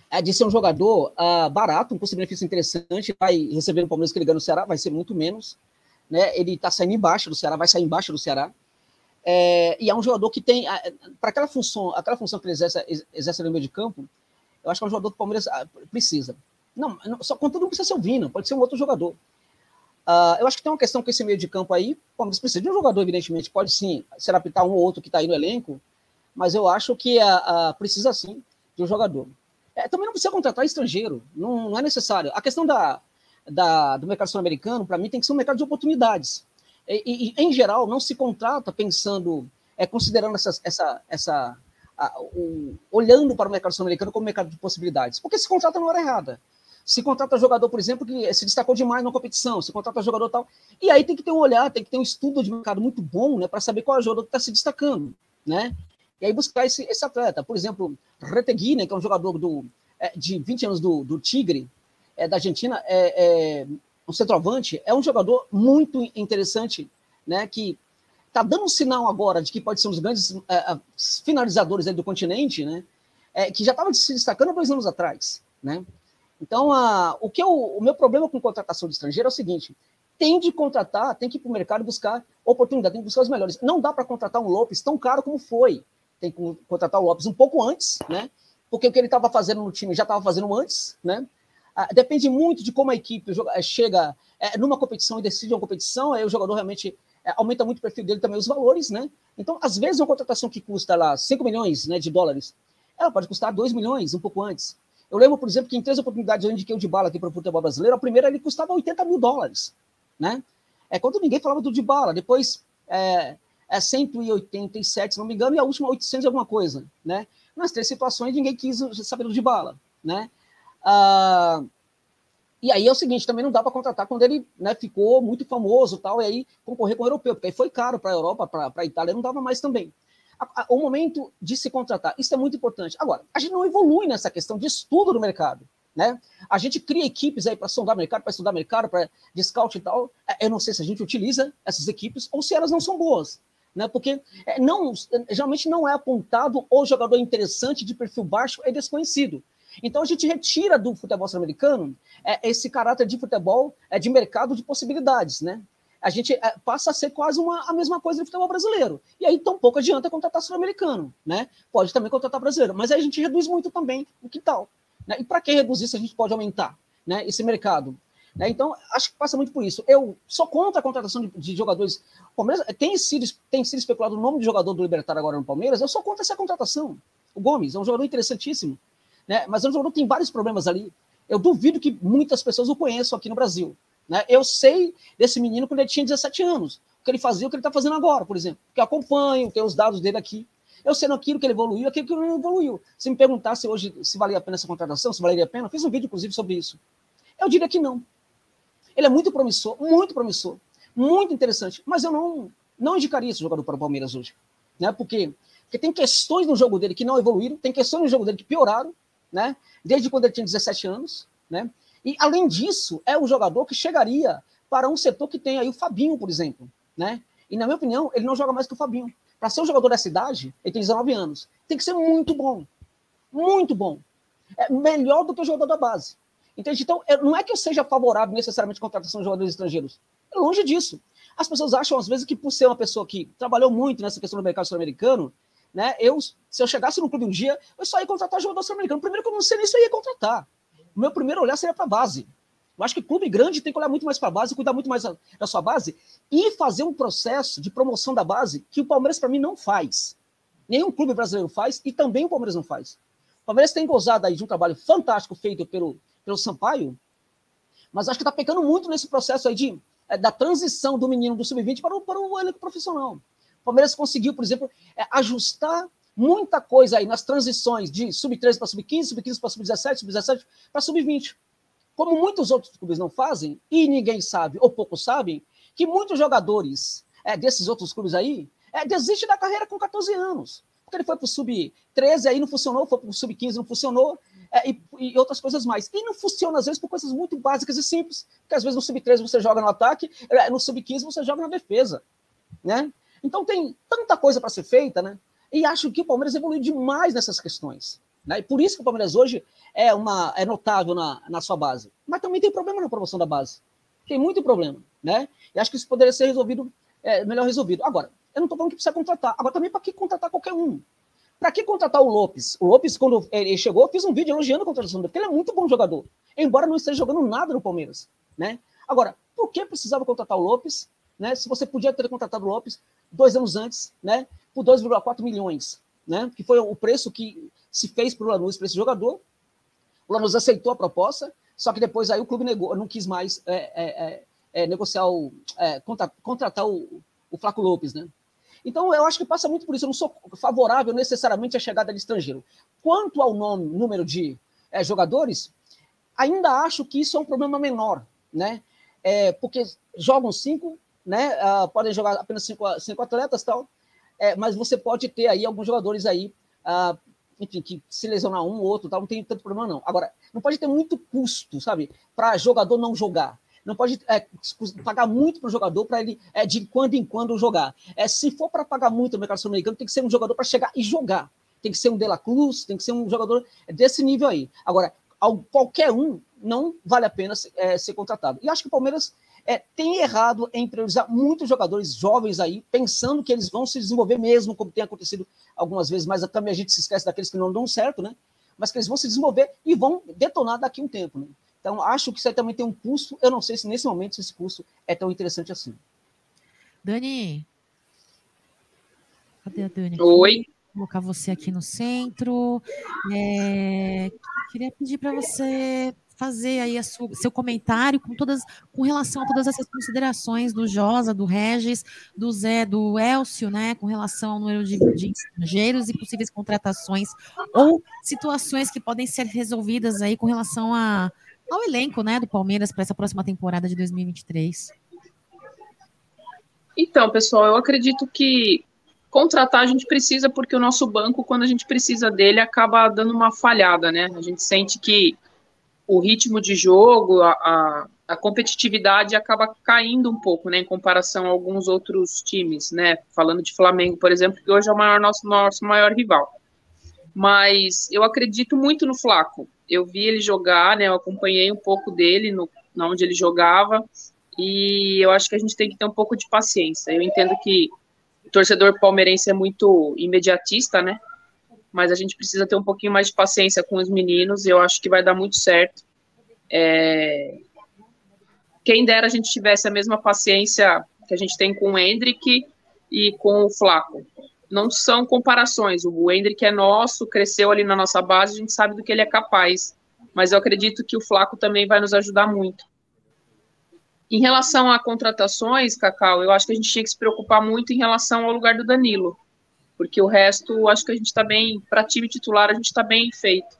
é de ser um jogador ah, barato, um custo-benefício interessante, vai receber no Palmeiras que ele ganha no Ceará, vai ser muito menos. Né? Ele está saindo embaixo do Ceará, vai sair embaixo do Ceará. É, e é um jogador que tem, para aquela função, aquela função que ele exerce, exerce no meio de campo, eu acho que é um jogador que o Palmeiras ah, precisa. Não, não só contudo não precisa ser o Vina, pode ser um outro jogador. Ah, eu acho que tem uma questão com esse meio de campo aí, o Palmeiras precisa de um jogador, evidentemente, pode sim ser apitar um ou outro que está aí no elenco, mas eu acho que ah, ah, precisa sim de um jogador. É, também não precisa contratar estrangeiro, não, não é necessário. A questão da, da, do mercado sul-americano, para mim, tem que ser um mercado de oportunidades. E, e, em geral, não se contrata pensando, é, considerando essa, essa, essa a, o, olhando para o mercado sul-americano como mercado de possibilidades. Porque se contrata na hora errada. Se contrata jogador, por exemplo, que se destacou demais na competição, se contrata jogador tal. E aí tem que ter um olhar, tem que ter um estudo de mercado muito bom, né, para saber qual é o jogador que está se destacando, né? E aí buscar esse, esse atleta. Por exemplo, Retegui, né, que é um jogador do, é, de 20 anos do, do Tigre, é, da Argentina, é, é um centroavante, é um jogador muito interessante, né, que está dando um sinal agora de que pode ser um dos grandes é, finalizadores do continente, né, é, que já estava se destacando há dois anos atrás, né. Então, a, o que eu, o meu problema com contratação de estrangeiro é o seguinte: tem de contratar, tem que ir para o mercado buscar oportunidade, tem que buscar os melhores. Não dá para contratar um Lopes tão caro como foi. Tem que contratar o Lopes um pouco antes, né? Porque o que ele estava fazendo no time já estava fazendo antes, né? Ah, depende muito de como a equipe chega é, numa competição e decide uma competição, aí o jogador realmente é, aumenta muito o perfil dele também, os valores, né? Então, às vezes, uma contratação que custa lá 5 milhões né, de dólares, ela pode custar 2 milhões, um pouco antes. Eu lembro, por exemplo, que em três oportunidades eu indiquei o Dybala aqui para o futebol brasileiro, a primeira ele custava 80 mil dólares, né? É quando ninguém falava do Dybala, depois é, é 187, se não me engano, e a última 800 e alguma coisa, né? Nas três situações, ninguém quis saber do Dybala, né? Ah, e aí é o seguinte, também não dá para contratar quando ele né, ficou muito famoso tal, e aí concorrer com o europeu, porque aí foi caro para a Europa, para a Itália, não dava mais também. O momento de se contratar, isso é muito importante. Agora, a gente não evolui nessa questão de estudo do mercado. Né? A gente cria equipes aí para sondar mercado, para estudar mercado, para scout e tal. É, eu não sei se a gente utiliza essas equipes ou se elas não são boas. Né? Porque é, não, geralmente não é apontado o jogador interessante de perfil baixo e desconhecido. Então a gente retira do futebol sul-americano é, esse caráter de futebol é, de mercado de possibilidades, né? A gente é, passa a ser quase uma, a mesma coisa do futebol brasileiro. E aí tão pouco adianta contratar sul-americano, né? Pode também contratar brasileiro, mas aí a gente reduz muito também o que tal. Né? E para que reduzir se a gente pode aumentar né, esse mercado? Né? Então, acho que passa muito por isso. Eu sou contra a contratação de, de jogadores. Palmeiras tem sido, tem sido especulado o nome de jogador do Libertar agora no Palmeiras. Eu sou contra essa contratação. O Gomes é um jogador interessantíssimo né? Mas o jogador tem vários problemas ali. Eu duvido que muitas pessoas o conheçam aqui no Brasil. Né? Eu sei desse menino quando ele tinha 17 anos, o que ele fazia, o que ele está fazendo agora, por exemplo. Que acompanho, tenho os dados dele aqui. Eu sei aquilo que ele evoluiu, aquilo que ele não evoluiu. Se me perguntar se hoje se valia a pena essa contratação, se valeria a pena, fiz um vídeo, inclusive, sobre isso. Eu diria que não. Ele é muito promissor, muito promissor, muito interessante, mas eu não, não indicaria esse jogador para o Palmeiras hoje. Né? Porque, porque tem questões no jogo dele que não evoluíram, tem questões no jogo dele que pioraram, né? Desde quando ele tinha 17 anos, né? E além disso, é um jogador que chegaria para um setor que tem aí o Fabinho, por exemplo, né? E na minha opinião, ele não joga mais que o Fabinho. Para ser um jogador dessa idade, ele tem 19 anos. Tem que ser muito bom. Muito bom. É melhor do que o jogador da base. Entende? Então, não é que eu seja favorável necessariamente à contratação de jogadores estrangeiros. É longe disso. As pessoas acham, às vezes, que por ser uma pessoa que trabalhou muito nessa questão do mercado sul-americano, né? Eu, se eu chegasse no clube um dia, eu só ia contratar jogador sul-americano. Primeiro que eu não sei nem se eu ia contratar. O meu primeiro olhar seria para a base. Eu acho que clube grande tem que olhar muito mais para a base, cuidar muito mais da sua base e fazer um processo de promoção da base que o Palmeiras, para mim, não faz. Nenhum clube brasileiro faz e também o Palmeiras não faz. O Palmeiras tem gozado aí de um trabalho fantástico feito pelo, pelo Sampaio, mas acho que está pecando muito nesse processo aí de, é, da transição do menino do sub-20 para o, para o elenco profissional. O Palmeiras conseguiu, por exemplo, é, ajustar muita coisa aí nas transições de sub-13 para sub-15, sub-15 para sub-17, sub-17 para sub-20. Como muitos outros clubes não fazem, e ninguém sabe, ou poucos sabem, que muitos jogadores é, desses outros clubes aí é, desistem da carreira com 14 anos. Porque ele foi para o sub-13, aí não funcionou, foi para o sub-15, não funcionou, é, e, e, outras coisas mais. E não funciona, às vezes, por coisas muito básicas e simples. Porque às vezes no sub-13 você joga no ataque, é, no sub-15 você joga na defesa. Né? Então tem tanta coisa para ser feita, né? E acho que o Palmeiras evoluiu demais nessas questões. Né? E por isso que o Palmeiras hoje é, uma, é notável na, na sua base. Mas também tem problema na promoção da base. Tem muito problema. Né? E acho que isso poderia ser resolvido, é, melhor resolvido. Agora, eu não estou falando que precisa contratar. Agora, também para que contratar qualquer um? Para que contratar o Lopes? O Lopes, quando ele chegou, eu fiz um vídeo elogiando a contratação dele, porque ele é muito bom jogador, embora não esteja jogando nada no Palmeiras. Né? Agora, por que precisava contratar o Lopes? Né? Se você podia ter contratado o Lopes dois anos antes, né? Por 2,4 milhões, né? Que foi o preço que se fez para o Lanús para esse jogador. O Lanús aceitou a proposta, só que depois aí o clube negou, não quis mais é, é, é, é negociar o, é, contra, contratar o, o Flaco Lopes, né? Então, eu acho que passa muito por isso. Eu não sou favorável necessariamente à chegada de estrangeiro. Quanto ao nome, número de é, jogadores, ainda acho que isso é um problema menor, né? Porque jogam cinco, né? Uh, podem jogar apenas cinco, cinco atletas tal, é, mas você pode ter aí alguns jogadores aí, uh, enfim, que se lesionar um ou outro, tal, não tem tanto problema não. Agora, não pode ter muito custo, sabe, para jogador não jogar. Não pode é, pagar muito para o jogador para ele é, de quando em quando jogar. É, se for para pagar muito no mercado sul-americano, tem que ser um jogador para chegar e jogar. Tem que ser um De La Cruz, tem que ser um jogador desse nível aí. Agora, qualquer um não vale a pena é, ser contratado. E acho que o Palmeiras é, tem errado em priorizar muitos jogadores jovens aí, pensando que eles vão se desenvolver mesmo, como tem acontecido algumas vezes, mas também a gente se esquece daqueles que não dão certo, né? Mas que eles vão se desenvolver e vão detonar daqui a um tempo, né? Então, acho que isso aí também tem um custo. Eu não sei se nesse momento esse custo é tão interessante assim. Dani. Cadê a Dani? Oi. Vou colocar você aqui no centro. É, queria pedir para você fazer aí a sua, seu comentário com todas com relação a todas essas considerações do Josa, do Regis, do Zé, do Elcio, né, com relação ao número de, de estrangeiros e possíveis contratações ou situações que podem ser resolvidas aí com relação a, ao elenco, né, do Palmeiras para essa próxima temporada de 2023. Então, pessoal, eu acredito que contratar a gente precisa porque o nosso banco, quando a gente precisa dele, acaba dando uma falhada, né? A gente sente que o ritmo de jogo, a, a, a competitividade acaba caindo um pouco, né, em comparação a alguns outros times, né? Falando de Flamengo, por exemplo, que hoje é o maior, nosso, nosso maior rival. Mas eu acredito muito no Flaco. Eu vi ele jogar, né? Eu acompanhei um pouco dele no, onde ele jogava e eu acho que a gente tem que ter um pouco de paciência. Eu entendo que o torcedor palmeirense é muito imediatista, né? Mas a gente precisa ter um pouquinho mais de paciência com os meninos. E eu acho que vai dar muito certo. É... Quem dera a gente tivesse a mesma paciência que a gente tem com o Hendrick e com o Flaco. Não são comparações. O Hendrick é nosso, cresceu ali na nossa base, a gente sabe do que ele é capaz. Mas eu acredito que o Flaco também vai nos ajudar muito. Em relação a contratações, Cacau, eu acho que a gente tinha que se preocupar muito em relação ao lugar do Danilo, porque o resto, acho que a gente está bem, para time titular, a gente está bem feito.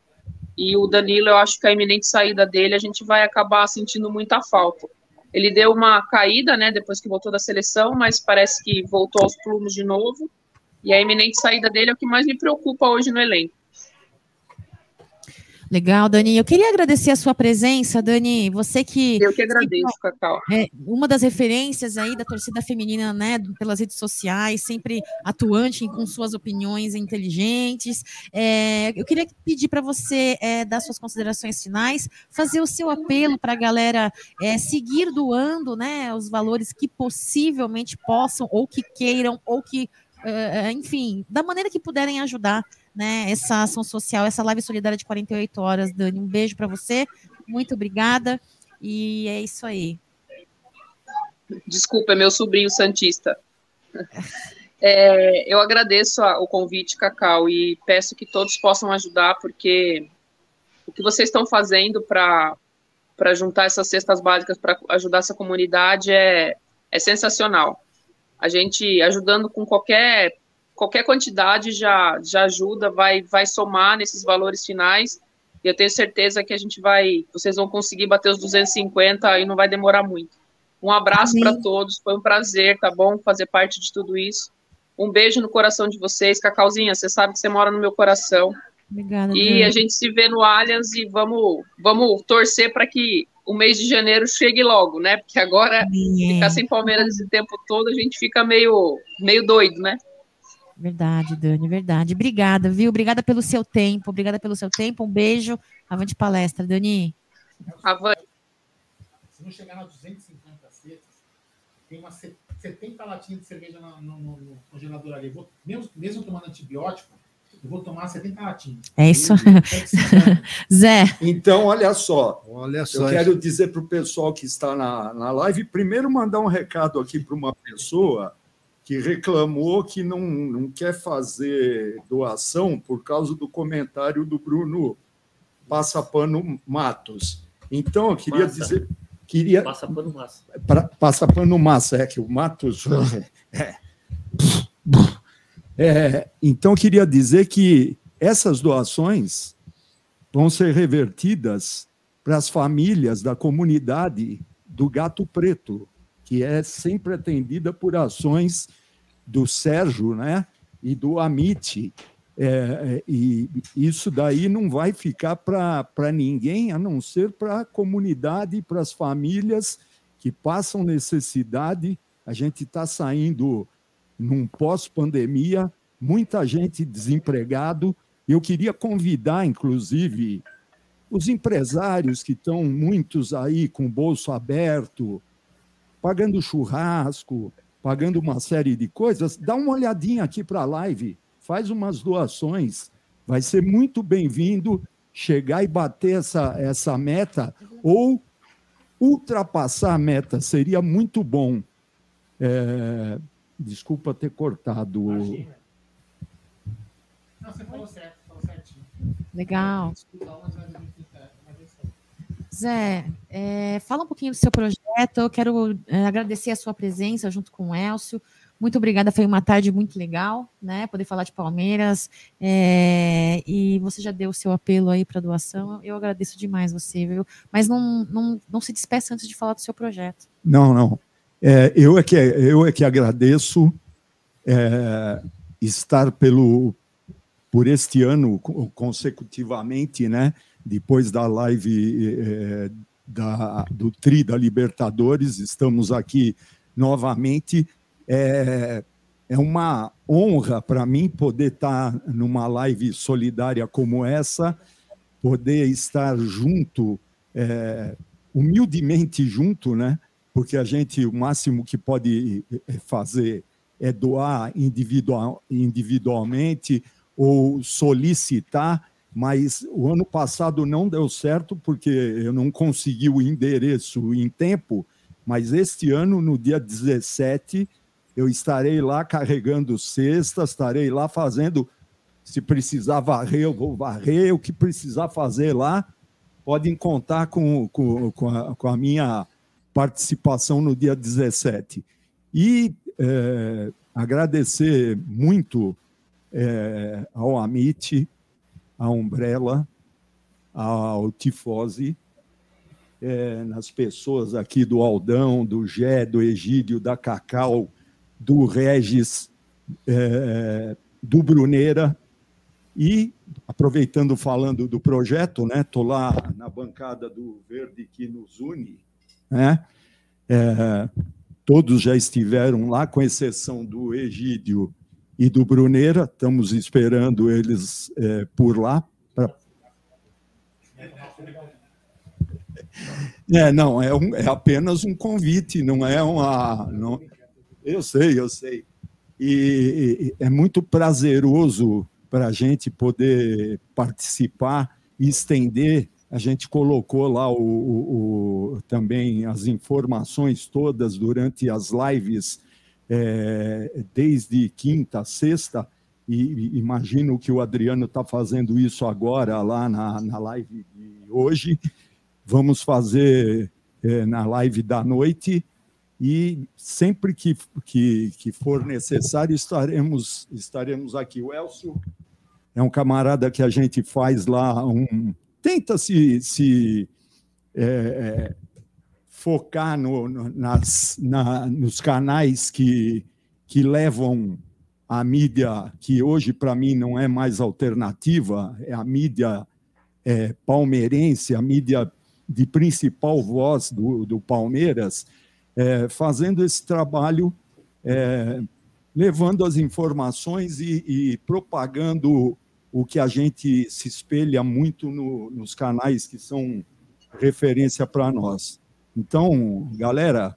E o Danilo, eu acho que a iminente saída dele, a gente vai acabar sentindo muita falta. Ele deu uma caída, né, depois que voltou da seleção, mas parece que voltou aos plumos de novo. E a iminente saída dele é o que mais me preocupa hoje no elenco. Legal, Dani. Eu queria agradecer a sua presença, Dani. Você que. Eu que agradeço, Cacau. É uma das referências aí da torcida feminina, né, pelas redes sociais, sempre atuante com suas opiniões inteligentes. É, eu queria pedir para você é, dar suas considerações finais, fazer o seu apelo para a galera é, seguir doando, né, os valores que possivelmente possam, ou que queiram, ou que, é, é, enfim, da maneira que puderem ajudar né, essa ação social, essa live solidária de 48 horas, Dani. Um beijo para você, muito obrigada, e é isso aí. Desculpa, é meu sobrinho Santista. É, eu agradeço a, o convite, Cacau, e peço que todos possam ajudar, porque o que vocês estão fazendo para juntar essas cestas básicas para ajudar essa comunidade é, é sensacional. A gente ajudando com qualquer qualquer quantidade já, já ajuda, vai, vai somar nesses valores finais. E eu tenho certeza que a gente vai, vocês vão conseguir bater os 250 e não vai demorar muito. Um abraço para todos, foi um prazer, tá bom? Fazer parte de tudo isso. Um beijo no coração de vocês. Cacauzinha, você sabe que você mora no meu coração. Obrigada. E Deus. a gente se vê no Allianz e vamos, vamos torcer para que o mês de janeiro chegue logo, né? Porque agora ficar sem Palmeiras esse tempo todo, a gente fica meio, meio doido, né? Verdade, Dani, verdade. Obrigada, viu? Obrigada pelo seu tempo, obrigada pelo seu tempo. Um beijo. Avante palestra, Dani. Avante. Se não chegar nas 250 cestas, tem umas 70 latinhas de cerveja no, no, no congelador ali. Vou, mesmo, mesmo tomando antibiótico, eu vou tomar 70 latinhas. É isso. Zé. Então, olha só. Olha só. Eu quero dizer para o pessoal que está na, na live, primeiro mandar um recado aqui para uma pessoa que reclamou que não, não quer fazer doação por causa do comentário do Bruno Passapano Matos. Então, eu queria Massa. dizer. Queria, Passapano Massa. Pra, Passapano Massa, é que o Matos. É, é, então, eu queria dizer que essas doações vão ser revertidas para as famílias da comunidade do Gato Preto, que é sempre atendida por ações do Sérgio né, e do Amit. É, é e isso daí não vai ficar para ninguém, a não ser para a comunidade e para as famílias que passam necessidade. A gente está saindo num pós-pandemia, muita gente desempregado. Eu queria convidar, inclusive, os empresários que estão muitos aí com o bolso aberto, pagando churrasco, pagando uma série de coisas, dá uma olhadinha aqui para a live, faz umas doações, vai ser muito bem-vindo chegar e bater essa, essa meta ou ultrapassar a meta, seria muito bom. É, desculpa ter cortado. Não, você falou certo, falou certinho. Legal. Zé, é, fala um pouquinho do seu projeto. Eu quero é, agradecer a sua presença junto com o Elcio. Muito obrigada, foi uma tarde muito legal, né? Poder falar de Palmeiras. é, e você já deu o seu apelo aí para doação. Eu agradeço demais você, viu? Mas não, não, não se despeça antes de falar do seu projeto. Não, não. É, eu, é que, eu é que agradeço é, estar pelo, por este ano co- consecutivamente, né? Depois da live é, da, do Tri da Libertadores, estamos aqui novamente. É, é uma honra para mim poder estar numa live solidária como essa, poder estar junto, é, humildemente junto, né? Porque a gente, o máximo que pode eh, fazer é doar individual, individualmente ou solicitar, mas o ano passado não deu certo porque eu não consegui o endereço em tempo, mas este ano, no dia 17, eu estarei lá carregando cestas, estarei lá fazendo, se precisar varrer, eu vou varrer, o que precisar fazer lá, podem contar com, com, com, a, com a minha participação no dia 17. E eh, agradecer muito eh, ao Amit, à Umbrella, ao Tifose, eh, nas pessoas aqui do Aldão, do Gé, do Egídio, da Cacau, do Regis, eh, do Bruneira, e, aproveitando falando do projeto, né, estou lá na bancada do Verde que nos une, né, é, todos já estiveram lá, com exceção do Egídio e do Bruneira, estamos esperando eles é, por lá. pra- É, não, é, um- é apenas um convite, não é uma. Não, eu sei, eu sei. E, é muito prazeroso para a gente poder participar e estender. A gente colocou lá o, o- o- também as informações todas durante as lives, é, desde quinta sexta, e, e imagino que o Adriano está fazendo isso agora lá na, na live de hoje. Vamos fazer é, na live da noite e sempre que, que, que for necessário estaremos, estaremos aqui. O Elcio é um camarada que a gente faz lá, um, tenta se, se é, é, focar no, no- nas, na- nos canais que, que levam a mídia, que hoje para mim não é mais alternativa, é a mídia é, palmeirense, a mídia de principal voz do, do Palmeiras, é, fazendo esse trabalho, é, levando as informações e, e propagando o que a gente se espelha muito no- nos canais que são referência para nós. Então, galera,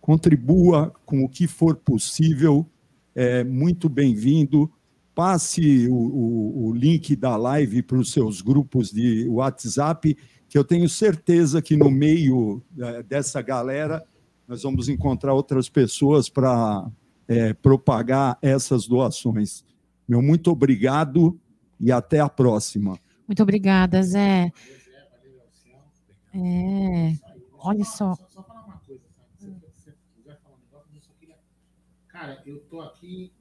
contribua com o que for possível, é muito bem-vindo. Passe o, o- o link da live para os seus grupos de WhatsApp, que eu tenho certeza que no meio eh, dessa galera nós vamos encontrar outras pessoas para eh, propagar essas doações. Meu muito obrigado e até a próxima. Muito obrigada, Zé. É, olha só. Só falar uma coisa, sabe? Se você quiser falar um negócio, eu só queria. Cara, eu tô aqui.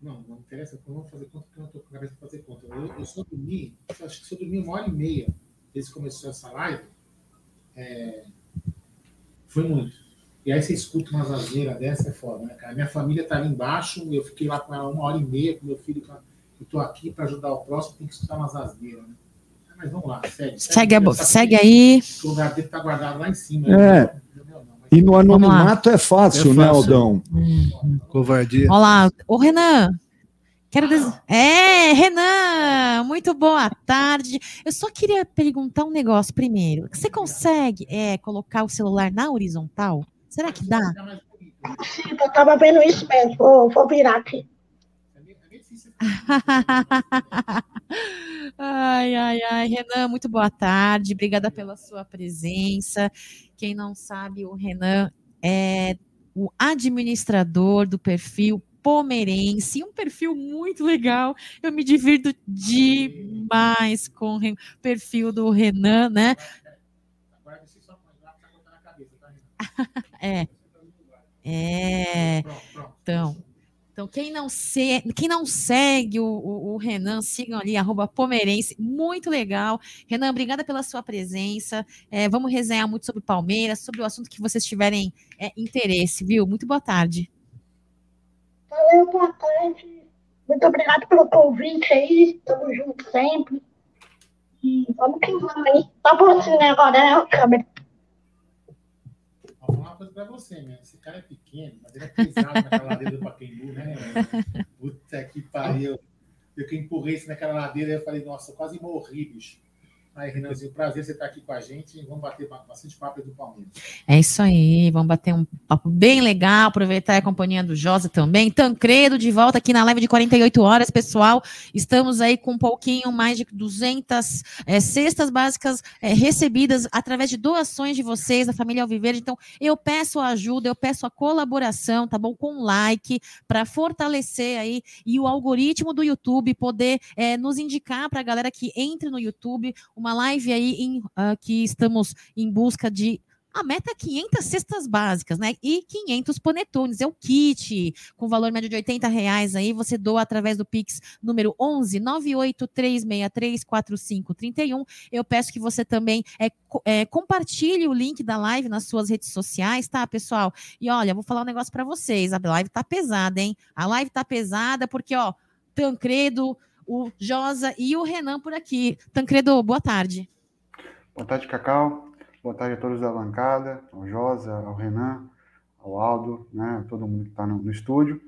Não, não interessa, eu não vou fazer conta porque eu não tô com a cabeça pra fazer conta. Eu, eu só dormi, acho que eu dormi uma hora e meia desde que começou essa live, é, foi muito. E aí você escuta umas asneiras dessa, é foda, né, cara? Minha família tá ali embaixo, eu fiquei lá com ela uma hora e meia, com meu filho. Eu tô aqui para ajudar o próximo, tem que escutar umas asneiras, né? Mas vamos lá, segue. Segue, a, bo- Essa segue aí. O lugar dele tá guardado lá em cima. É. E no lá. anonimato é fácil, É né, fácil. Aldão? Covardia. Olá, ô Renan. Quero des... É, Renan, muito boa tarde. Eu só queria perguntar um negócio primeiro. Você consegue é, colocar o celular na horizontal? Será que dá? Sim, eu tava vendo isso mesmo. Vou, vou virar aqui. ai, ai, ai, Renan, muito boa tarde. Obrigada pela sua presença. Quem não sabe, o Renan é o administrador do perfil Pomerense, um perfil muito legal. Eu me divirto demais com o perfil do Renan, né? É. É. Então, então quem, não se, quem não segue o, o, o Renan, sigam ali, arroba Pomerense, muito legal. Renan, obrigada pela sua presença. É, vamos resenhar muito sobre Palmeiras, sobre o assunto que vocês tiverem é, interesse, viu? Muito boa tarde. Valeu, boa tarde. Muito obrigado pelo convite aí. Tamo junto sempre. E vamos que vamos aí. Tá você, né, agora, né, câmera? Pra você, né? Esse cara é pequeno, mas ele é pesado naquela ladeira do Pacaembu, né? Puta que pariu. Eu que empurrei isso naquela ladeira, eu falei, nossa, eu quase morri, bicho. Aí, Renanzinho, prazer você estar aqui com a gente. Vamos bater bastante papo do Palmeiras. É isso aí, vamos bater um papo bem legal, aproveitar a companhia do Josa também. Tancredo de volta aqui na live de 48 horas, pessoal. Estamos aí com um pouquinho mais de 200 é, cestas básicas é, recebidas através de doações de vocês, da família Alviverde. Então, eu peço a ajuda, eu peço a colaboração, tá bom? Com like, para fortalecer aí e o algoritmo do YouTube poder é, nos indicar para a galera que entre no YouTube uma live aí em, uh, que estamos em busca de a meta é 500 cestas básicas, né? E 500 panetones, é o kit, com valor médio de 80 reais aí, você doa através do Pix número 11 98363 4531. Eu peço que você também é, é, compartilhe o link da live nas suas redes sociais, tá, pessoal? E olha, vou falar um negócio para vocês, a live tá pesada, hein? A live tá pesada porque, ó, Tancredo, o Josa e o Renan por aqui. Tancredo, boa tarde. Boa tarde, Cacau. Boa tarde a todos da bancada, ao Josa, ao Renan, ao Aldo, né, todo mundo que está no, no, estúdio,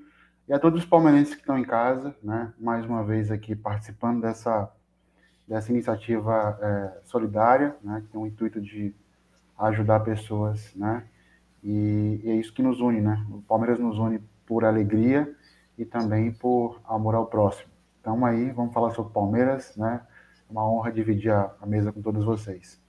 e a todos os palmeirenses que estão em casa, né, mais uma vez aqui participando dessa, dessa iniciativa é, solidária, né, que tem o intuito de ajudar pessoas, né, e, e é isso que nos une, né, o Palmeiras nos une por alegria e também por amor ao próximo. Então aí, vamos falar sobre Palmeiras, né? Uma honra dividir a, a mesa com todos vocês.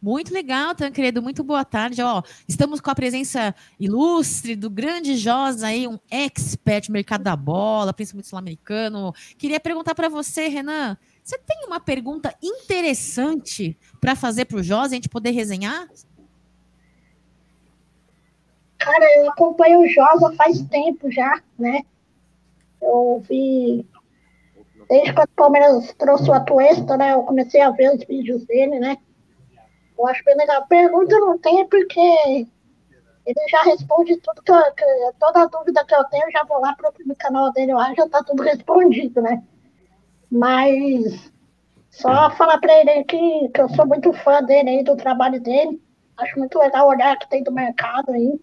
Muito legal, Tancredo. Muito boa tarde. Ó, estamos com a presença ilustre do grande Josa aí, um expert no mercado da bola, principalmente sul-americano. Queria perguntar para você, Renan, você tem uma pergunta interessante para fazer para o Josa, a gente poder resenhar? Cara, eu acompanho o Josa faz tempo já, né? Eu vi. Desde que o Palmeiras trouxe o Atuesta, né? Eu comecei a ver os vídeos dele, né? Eu acho bem legal. Pergunta não tem, porque ele já responde tudo que, eu, que toda dúvida que eu tenho, eu já vou lá pro, canal dele lá, já tá tudo respondido, né? Mas só falar para ele que, que eu sou muito fã dele aí, do trabalho dele. Acho muito legal o olhar que tem do mercado aí.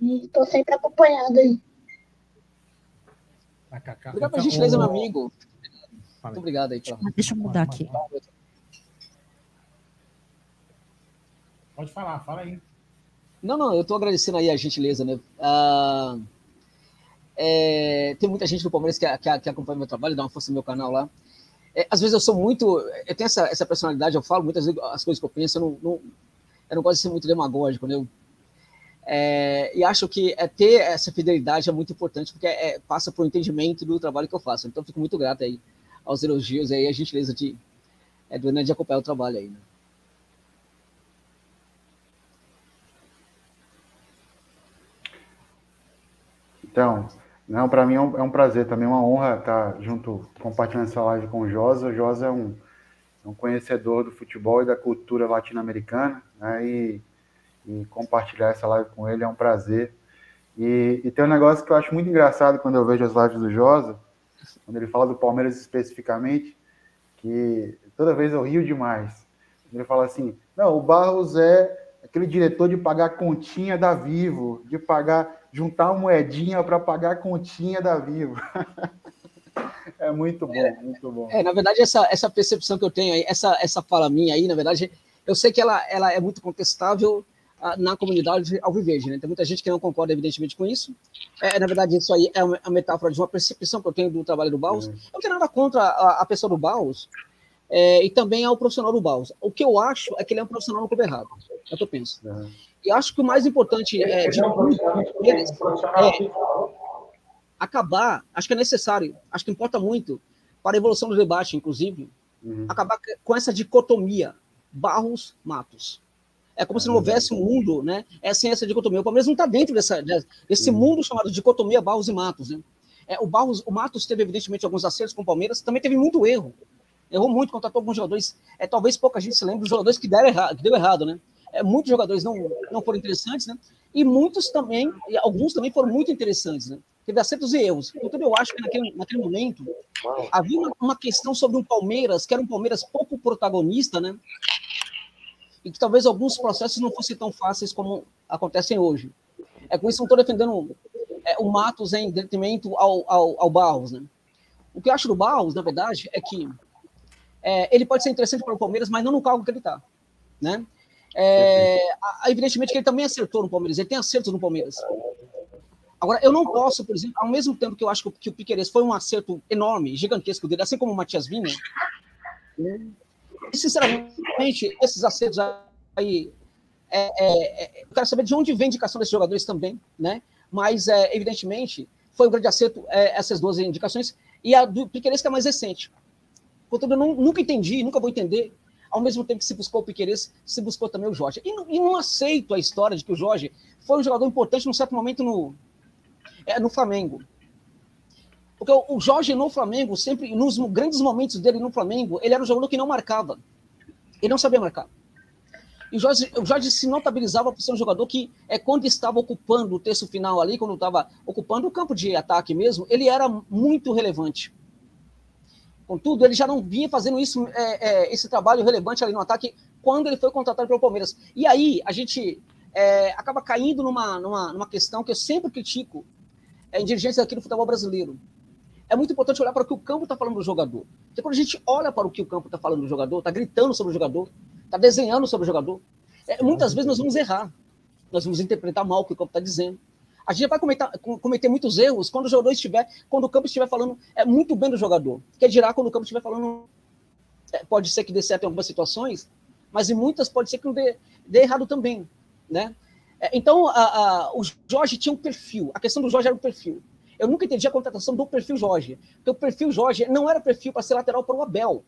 E tô sempre acompanhando aí. Obrigado pela então, gentileza, meu amigo. Muito obrigado aí. Deixa eu mudar aqui. Pode falar, fala aí. Não, não, eu estou agradecendo aí a gentileza, né? Ah, é, tem muita gente do Palmeiras que, que, que, acompanha meu trabalho, dá uma força no meu canal lá. É, às vezes eu sou muito. Eu tenho essa, essa personalidade, eu falo muitas vezes as coisas que eu penso, eu não, não, eu não gosto de ser muito demagógico, né? Eu, é, e acho que é, ter essa fidelidade é muito importante, porque é, passa por um entendimento do trabalho que eu faço. Então, fico muito grato aí aos elogios e a gentileza de, é, do Enan de acompanhar o trabalho aí. Né? Então, não, para mim é um, é um, prazer, também uma honra estar junto, compartilhando essa live com o Josa. O Josa é um, é um conhecedor do futebol e da cultura latino-americana, né? E e compartilhar essa live com ele é um prazer. E, e, tem um negócio que eu acho muito engraçado quando eu vejo as lives do Josa, quando ele fala do Palmeiras especificamente, que toda vez eu rio demais. Ele fala assim: não, o Barros é aquele diretor de pagar continha da Vivo, de pagar, juntar uma moedinha para pagar a continha da Vivo. é muito bom, é, muito bom. É, na verdade, essa, essa percepção que eu tenho aí, essa, essa fala minha aí, na verdade, eu sei que ela, ela é muito contestável na comunidade alviverde. Né? Tem muita gente que não concorda, evidentemente, com isso. É, na verdade, isso aí é uma metáfora de uma percepção que eu tenho do trabalho do Baus. Uhum. Eu não tenho nada contra a, a pessoa do Baus é, e também ao profissional do Baus. O que eu acho é que ele é um profissional no clube errado. É o que eu penso. Uhum. E acho que o mais importante é, de tudo é acabar, acho que é necessário, acho que importa muito para a evolução do debate, inclusive, uhum. acabar com essa dicotomia Barros-Matos É como se não houvesse um mundo, né? É sem essa dicotomia. O Palmeiras não está dentro dessa, desse mundo chamado dicotomia Barros e Matos, né? É, o Barros, o Matos teve evidentemente alguns acertos com o Palmeiras, também teve muito erro. Errou muito, contratou alguns jogadores. É, talvez pouca gente se lembre dos jogadores que deram errado, que deu errado, né? É, muitos jogadores não, não foram interessantes, né? E muitos também, e alguns também foram muito interessantes, né? Teve acertos e erros. Então, eu acho que naquele, naquele momento havia uma, uma questão sobre um Palmeiras, que era um Palmeiras pouco protagonista, né? E que talvez alguns processos não fossem tão fáceis como acontecem hoje. É com isso que não estou defendendo é, o Matos em detrimento ao, ao, ao Barros, né? O que eu acho do Barros, na verdade, é que é, ele pode ser interessante para o Palmeiras, mas não no cargo que ele está, né? É, evidentemente que ele também acertou no Palmeiras, ele tem acertos no Palmeiras. Agora, eu não posso, por exemplo, ao mesmo tempo que eu acho que o, que Piqueires foi um acerto enorme, gigantesco dele, assim como o Matias Vinha, e, sinceramente, esses acertos aí, é, é, é, eu quero saber de onde vem a indicação desses jogadores também, né? Mas, é, evidentemente, foi um grande acerto é, essas duas indicações, e a do Piqueires que é mais recente. Portanto, eu não, nunca entendi, nunca vou entender ao mesmo tempo que se buscou o Piqueires, se buscou também o Jorge. E, e, não aceito a história de que o Jorge foi um jogador importante num certo momento no, é, no Flamengo. Porque o, Jorge no Flamengo, sempre, nos grandes momentos dele no Flamengo, ele era um jogador que não marcava. Ele não sabia marcar. E o Jorge, o Jorge se notabilizava por ser um jogador que, é, quando estava ocupando o terço final ali, quando estava ocupando o campo de ataque mesmo, ele era muito relevante. Contudo, ele já não vinha fazendo isso, é, é, esse trabalho relevante ali no ataque quando ele foi contratado pelo Palmeiras. E aí a gente é, acaba caindo numa, numa, numa questão que eu sempre critico é, em dirigentes aqui do futebol brasileiro. É muito importante olhar para o que o campo está falando do jogador. Porque quando a gente olha para o que o campo está falando do jogador, está gritando sobre o jogador, está desenhando sobre o jogador, é, muitas vezes nós vamos errar. Nós vamos interpretar mal o que o campo está dizendo. A gente vai cometer, cometer muitos erros quando o jogador estiver, quando o campo estiver falando é, muito bem do jogador. Quer dirá quando o campo estiver falando. É, pode ser que dê certo em algumas situações, mas em muitas pode ser que não dê, dê errado também. Né? É, então, a, a, o Jorge tinha um perfil. A questão do Jorge era um perfil. Eu nunca entendi a contratação do perfil Jorge. Porque o perfil Jorge não era perfil para ser lateral para o Abel.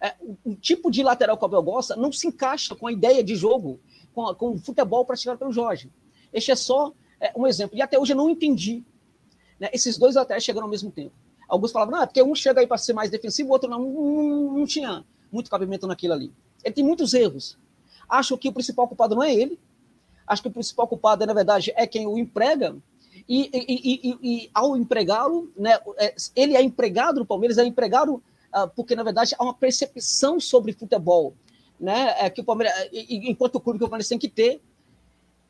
É, o, tipo de lateral que o Abel gosta não se encaixa com a ideia de jogo, com, a, com o futebol praticado pelo Jorge. Este é só é, um exemplo. E até hoje eu não entendi. Né? Esses dois laterais chegaram ao mesmo tempo. Alguns falavam, é porque um chega aí para ser mais defensivo, o outro não, não, não tinha muito cabimento naquilo ali. Ele tem muitos erros. Acho que o principal culpado não é ele. Acho que o principal culpado, na verdade, é quem o emprega. E, e, e, e ao empregá-lo, né, é, ele é empregado no Palmeiras, é empregado uh, porque, na verdade, há uma percepção sobre futebol. Né, é que o Palmeiras, enquanto o clube que o Palmeiras tem que ter,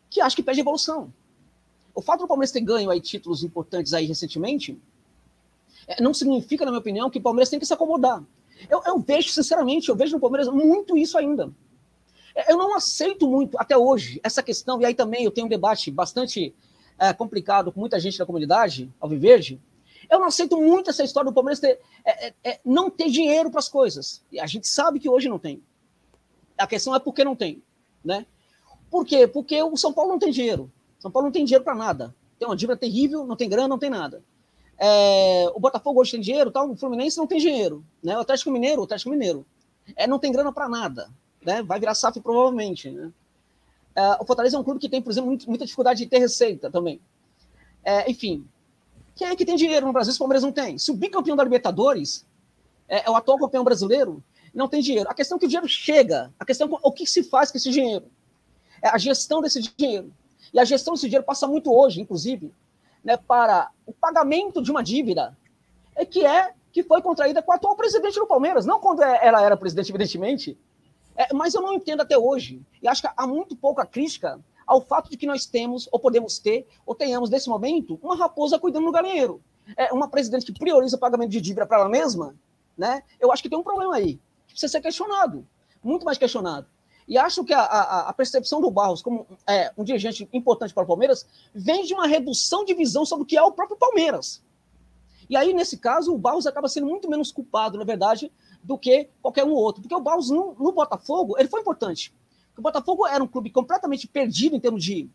que acho que pede evolução. O fato do Palmeiras ter ganho aí títulos importantes aí recentemente é, não significa, na minha opinião, que o Palmeiras tem que se acomodar. Eu, eu vejo, sinceramente, eu vejo no Palmeiras muito isso ainda. É, eu não aceito muito, até hoje, essa questão, e aí também eu tenho um debate bastante é, complicado com muita gente da comunidade, Alviverde, eu não aceito muito essa história do Palmeiras ter, é, é, é não ter dinheiro para as coisas. E a gente sabe que hoje não tem. A questão é por que não tem, né? Por quê? Porque o São Paulo não tem dinheiro. São Paulo não tem dinheiro para nada. Tem uma dívida terrível, não tem grana, não tem nada. É, o Botafogo hoje tem dinheiro, tal, o Fluminense não tem dinheiro. Né? O Atlético Mineiro, o Atlético Mineiro. É, não tem grana para nada. Né? Vai virar SAF provavelmente. Né? É, o Fortaleza é um clube que tem, por exemplo, muito, muita dificuldade de ter receita também. É, enfim, quem é que tem dinheiro no Brasil se o Palmeiras não tem? Se o bicampeão da Libertadores é, é, o atual campeão brasileiro, não tem dinheiro. A questão é que o dinheiro chega, a questão é o que se faz com esse dinheiro é a gestão desse dinheiro. E a gestão desse dinheiro passa muito hoje, inclusive, né, para o pagamento de uma dívida é que é que foi contraída com o atual presidente do Palmeiras, não quando é, ela era presidente, evidentemente. É, mas eu não entendo até hoje. E acho que há muito pouca crítica ao fato de que nós temos, ou podemos ter, ou tenhamos nesse momento, uma raposa cuidando do galinheiro. É uma presidente que prioriza o pagamento de dívida para ela mesma, né? Eu acho que tem um problema aí. Que precisa ser questionado, muito mais questionado. E acho que a, a, a percepção do Barros como é, um dirigente importante para o Palmeiras vem de uma redução de visão sobre o que é o próprio Palmeiras. E aí, nesse caso, o Barros acaba sendo muito menos culpado, na verdade, do que qualquer um outro. Porque o Barros, no, no Botafogo, ele foi importante. O Botafogo era um clube completamente perdido em termos de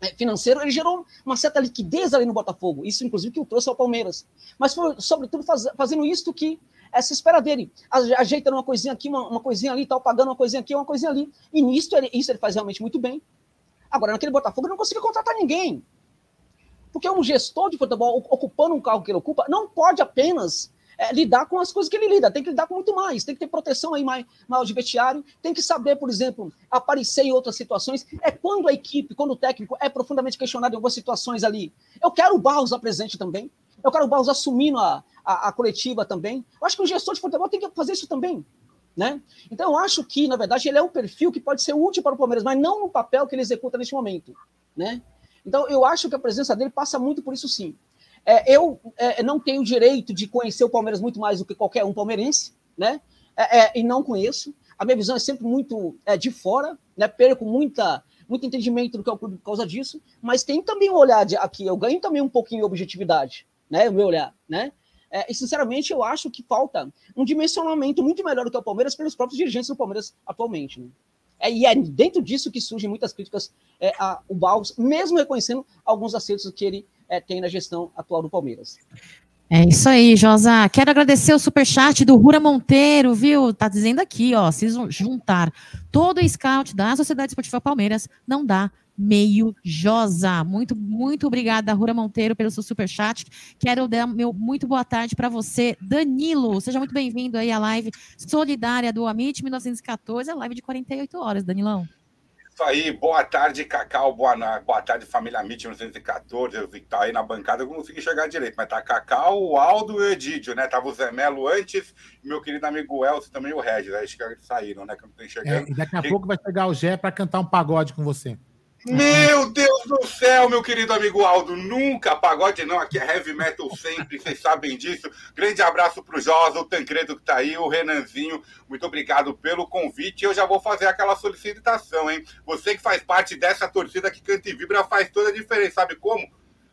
é, financeiro, ele gerou uma certa liquidez ali no Botafogo. Isso, inclusive, que o trouxe ao Palmeiras. Mas foi, sobretudo, faz, fazendo isso que é, se espera dele. A- Ajeita uma coisinha aqui, uma, uma coisinha ali, tal, pagando uma coisinha aqui, uma coisinha ali. E nisso ele, isso ele faz realmente muito bem. Agora, naquele Botafogo, ele não conseguiu contratar ninguém. Porque um gestor de futebol ocupando um cargo que ele ocupa não pode apenas é, lidar com as coisas que ele lida, tem que lidar com muito mais, tem que ter proteção aí mais, maior de vestiário, tem que saber, por exemplo, aparecer em outras situações. É quando a equipe, quando o técnico é profundamente questionado em algumas situações ali. Eu quero o Barros lá presente também, eu quero o Barros assumindo a, a, a coletiva também. Eu acho que o gestor de futebol tem que fazer isso também. Né? Então, eu acho que, na verdade, ele é um perfil que pode ser útil para o Palmeiras, mas não no papel que ele executa neste momento. Né? Então, eu acho que a presença dele passa muito por isso, sim. É, eu é, não tenho direito de conhecer o Palmeiras muito mais do que qualquer um palmeirense, né? É, é, e não conheço. A minha visão é sempre muito é, de fora, né? Perco muita, muito entendimento do que é o clube por causa disso, mas tem também um olhar de, aqui, eu ganho também um pouquinho de objetividade, né? O meu olhar, né? É, e, sinceramente, eu acho que falta um dimensionamento muito melhor do que o Palmeiras pelos próprios dirigentes do Palmeiras atualmente. Né? É, e é dentro disso que surgem muitas críticas é, ao Barros, mesmo reconhecendo alguns acertos que ele é, tem na gestão atual do Palmeiras. É isso aí, Josa. Quero agradecer o superchat do Rura Monteiro, viu? Tá dizendo aqui, ó, se jun- juntar todo o scout da Sociedade Esportiva Palmeiras, não dá meio Josa. Muito, muito obrigada, Rura Monteiro, pelo seu superchat. Quero dar meu muito boa tarde para você, Danilo. Seja muito bem-vindo aí à live solidária do Amit 1914, a live de 48 horas, Danilão. Isso aí, boa tarde, Cacau, boa, na- boa tarde, família MIT 1914, eu vi que tá aí na bancada, eu não consegui chegar direito, mas tá Cacau, o Aldo e o Edídio, né? Tava o Zé Melo antes, e meu querido amigo Elcio também, o Regis, acho que saíram, né? Que eu não tô É, enxergando. e daqui a Quem- pouco vai chegar o Gé para cantar um pagode com você. Meu Deus do céu, meu querido amigo Aldo, nunca pagode não, aqui é heavy metal sempre, vocês sabem disso. Grande abraço pro Josa, o Tancredo que tá aí, o Renanzinho, muito obrigado pelo convite. Eu já vou fazer aquela solicitação, hein? Você que faz parte dessa torcida que canta e vibra faz toda a diferença, sabe como?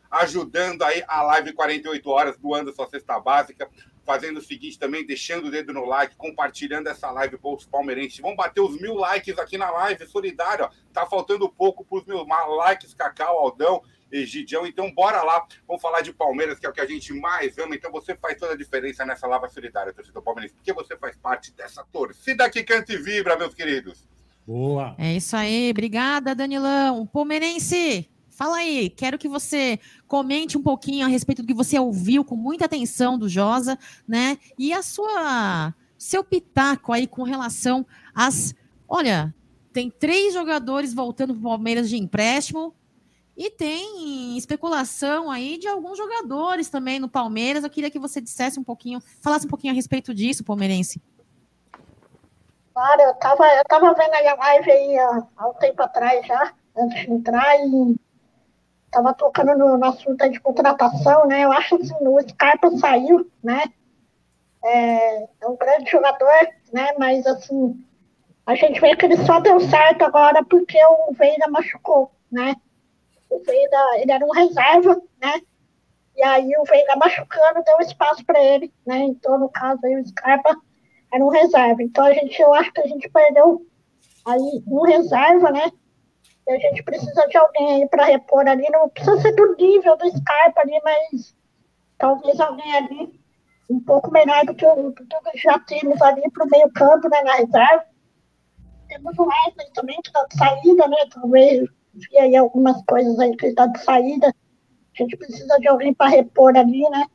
Ajudando aí a live 48 horas, doando sua cesta básica, fazendo o seguinte também, deixando o dedo no like, compartilhando essa live para os palmeirenses. Vamos bater os mil likes aqui na live solidária. ó. Tá faltando pouco para os mil likes, Cacau, Aldão, Egidião. Então, bora lá. Vamos falar de Palmeiras, que é o que a gente mais ama. Então, você faz toda a diferença nessa live solidária, torcida palmeirense, porque você faz parte dessa torcida que canta e vibra, meus queridos. Boa. É isso aí, obrigada, Danilão. Palmeirense, fala aí, quero que você comente um pouquinho a respeito do que você ouviu com muita atenção do Josa, né? E a sua seu pitaco aí com relação às. Olha, tem três jogadores voltando para o Palmeiras de empréstimo. E tem especulação aí de alguns jogadores também no Palmeiras. Eu queria que você dissesse um pouquinho, falasse um pouquinho a respeito disso, palmeirense. Claro, eu tava, eu tava vendo a live aí há um tempo atrás já, antes de entrar, e tava tocando no, no assunto de contratação, né? Eu acho que o Scarpa saiu, né? É, é um grande jogador, né? Mas assim, a gente vê que ele só deu certo agora porque o Veiga machucou, né? O Veiga, ele era um reserva, né? E aí o Veiga machucando deu espaço para ele, né? Então, no caso aí, o Scarpa era um reserva. Então a gente, eu acho que a gente perdeu aí um reserva, né? A gente precisa de alguém aí para repor ali. Não precisa ser do nível do Scarpa ali, mas talvez alguém ali um pouco melhor do que, o, do que já temos ali para o meio campo, né? Na reserva. Temos o Wesley também, que está de saída, né? Talvez vi aí algumas coisas aí que ele está de saída. A gente precisa de alguém para repor ali, né?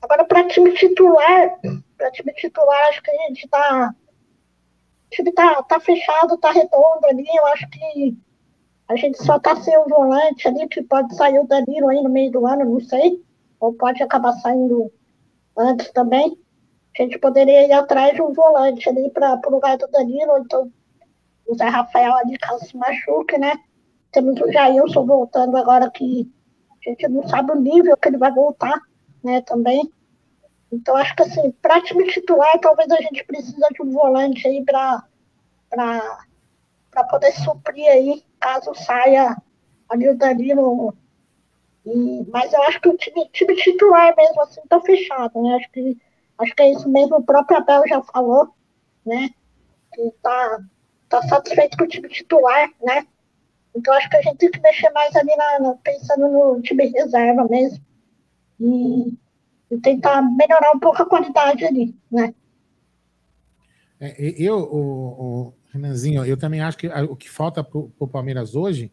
Agora, para time titular, para time titular, acho que a gente está. Time tá, tá fechado, tá redondo ali. Eu acho que a gente só tá sem o volante ali, que pode sair o Danilo aí no meio do ano, não sei. Ou pode acabar saindo antes também. A gente poderia ir atrás de um volante ali para o lugar do Danilo, então o Zé Rafael ali, caso se machuque, né? Temos o Jailson voltando agora que a gente não sabe o nível que ele vai voltar, né, também. Então, acho que assim, para time titular, talvez a gente precisa de um volante aí para poder suprir aí, caso saia ali o Danilo. E, mas eu acho que o time, time titular mesmo assim tá fechado, né? Acho que, acho que é isso mesmo, o próprio Abel já falou, né? Que tá, tá satisfeito com o time titular, né? Então acho que a gente tem que mexer mais ali na, pensando no time reserva mesmo. E, e tentar melhorar um pouco a qualidade ali, né? É, eu, o, o, Renanzinho, eu também acho que o que falta para o Palmeiras hoje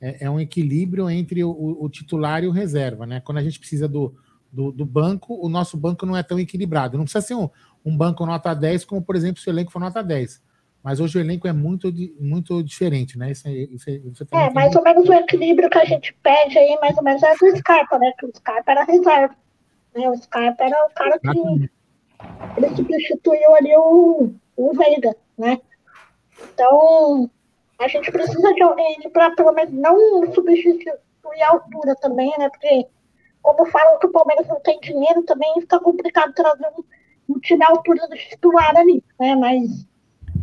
é, é, um equilíbrio entre o, o, titular e o reserva, né? Quando a gente precisa do, do, do, banco, o nosso banco não é tão equilibrado. Não precisa ser um, um banco nota 10, como, por exemplo, se o elenco for nota 10. Mas hoje o elenco é muito, muito diferente, né? Isso, isso, isso é, mais ou menos o equilíbrio que a gente pede aí, mais ou menos, é do Scarpa, né? Que o Scarpa era reserva. Né? O Scarpa era o cara que ele substituiu ali o, o Veiga, né? Então, a gente precisa de alguém para pelo menos não substituir a altura também, né? Porque, como falam que o Palmeiras não tem dinheiro, também fica complicado trazer um, um time à altura do titular ali, né? Mas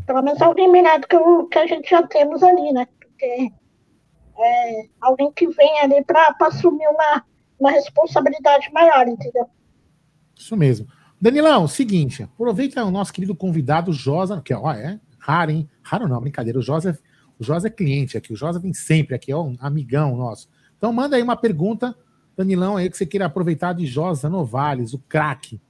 pelo menos alguém melhor do que o que a gente já temos ali, né? Porque é alguém que vem ali para assumir uma, uma responsabilidade maior, entendeu? Isso mesmo. Danilão, seguinte, aproveita o nosso querido convidado Josa, que ó, é raro, hein? Raro não, brincadeira. O Josa, o Josa é cliente aqui, o Josa vem sempre aqui, é um amigão nosso. Então manda aí uma pergunta, Danilão, aí que você queira aproveitar de Josa Novales, o craque.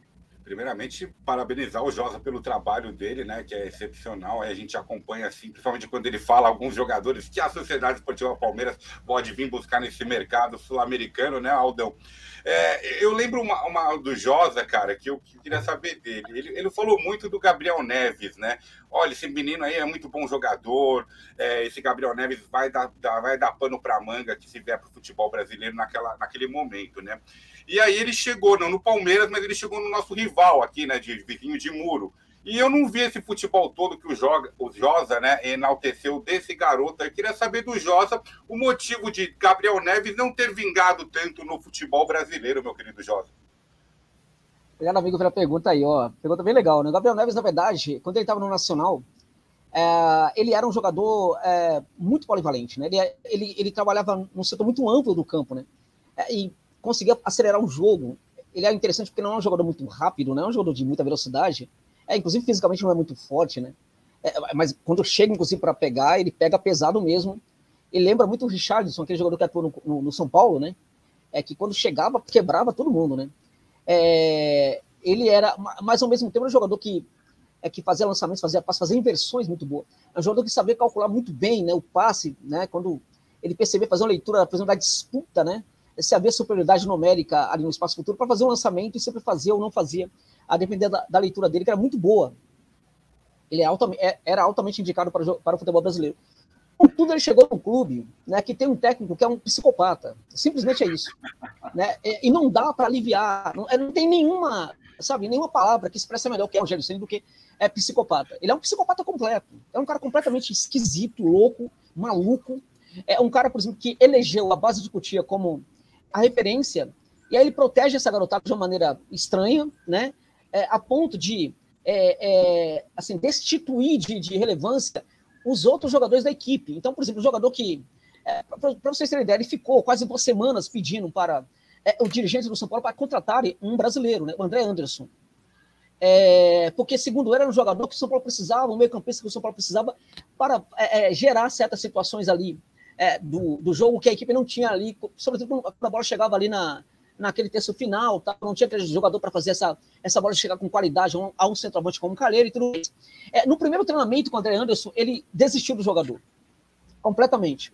Primeiramente, parabenizar o Josa pelo trabalho dele, né, que é excepcional. A gente acompanha, assim, principalmente quando ele fala alguns jogadores que a Sociedade Esportiva Palmeiras pode vir buscar nesse mercado sul-americano, né, Aldão? É, eu lembro uma, uma, do Josa, cara, que eu queria saber dele. Ele, ele falou muito do Gabriel Neves, né? Olha, esse menino aí é muito bom jogador. É, esse Gabriel Neves vai dar, dar vai dar pano para manga que se vier para o futebol brasileiro naquela, naquele momento, né? E aí ele chegou, não no Palmeiras, mas ele chegou no nosso rival aqui, né? De vizinho de muro. E eu não vi esse futebol todo que o, Joga, o Josa né, enalteceu desse garoto. Eu queria saber do Josa o motivo de Gabriel Neves não ter vingado tanto no futebol brasileiro, meu querido Josa. Obrigado, amigo, pela pergunta aí, ó. Pergunta bem legal, né? Gabriel Neves, na verdade, quando ele estava no Nacional, é, ele era um jogador é, muito polivalente, né? Ele, ele, ele trabalhava num setor muito amplo do campo, né? É, e conseguia acelerar o jogo. Ele é interessante porque não é um jogador muito rápido, não é um jogador de muita velocidade, é, inclusive, fisicamente não é muito forte, né? É, mas quando chega, inclusive, para pegar, ele pega pesado mesmo. Ele lembra muito o Richardson, aquele jogador que atuou no, no, no São Paulo, né? É que quando chegava, quebrava todo mundo, né? É, ele era, mas ao mesmo tempo, um jogador que, é, que fazia lançamentos, fazia passes, fazia inversões muito boa. É um jogador que sabia calcular muito bem né, o passe, né? Quando ele percebia fazer uma leitura, por exemplo, da disputa, né? Se havia superioridade numérica ali no espaço futuro para fazer um lançamento e sempre fazia ou não fazia a depender da, da, leitura dele, que era muito boa. Ele é altamente, é, era altamente indicado para, para o futebol brasileiro. Contudo, ele chegou no clube né, que tem um técnico que é um psicopata. Simplesmente é isso. Né? E não dá para aliviar. Não, não, tem nenhuma, sabe, nenhuma palavra que expressa melhor o que é o Rogério Ceni do que é psicopata. Ele é um psicopata completo. É um cara completamente esquisito, louco, maluco. É um cara, por exemplo, que elegeu a base de Cutia como a referência. E aí ele protege essa garotada de uma maneira estranha, né? é, a ponto de é, é, assim, destituir de, de, relevância os outros jogadores da equipe. Então, por exemplo, o jogador que, é, para vocês terem ideia, ele ficou quase duas semanas pedindo para é, o dirigente do São Paulo para contratar um brasileiro, né, o André Anderson. É, porque, segundo ele, era um jogador que o São Paulo precisava, um meio-campista que o São Paulo precisava para gerar certas situações ali do, do jogo que a equipe não tinha ali, sobretudo quando a bola chegava ali na, naquele terço final, tá? não tinha aquele jogador para fazer essa, essa bola chegar com qualidade a um, a um centroavante como o Calheiro e tudo isso. É, no primeiro treinamento com o André Anderson, ele desistiu do jogador, completamente.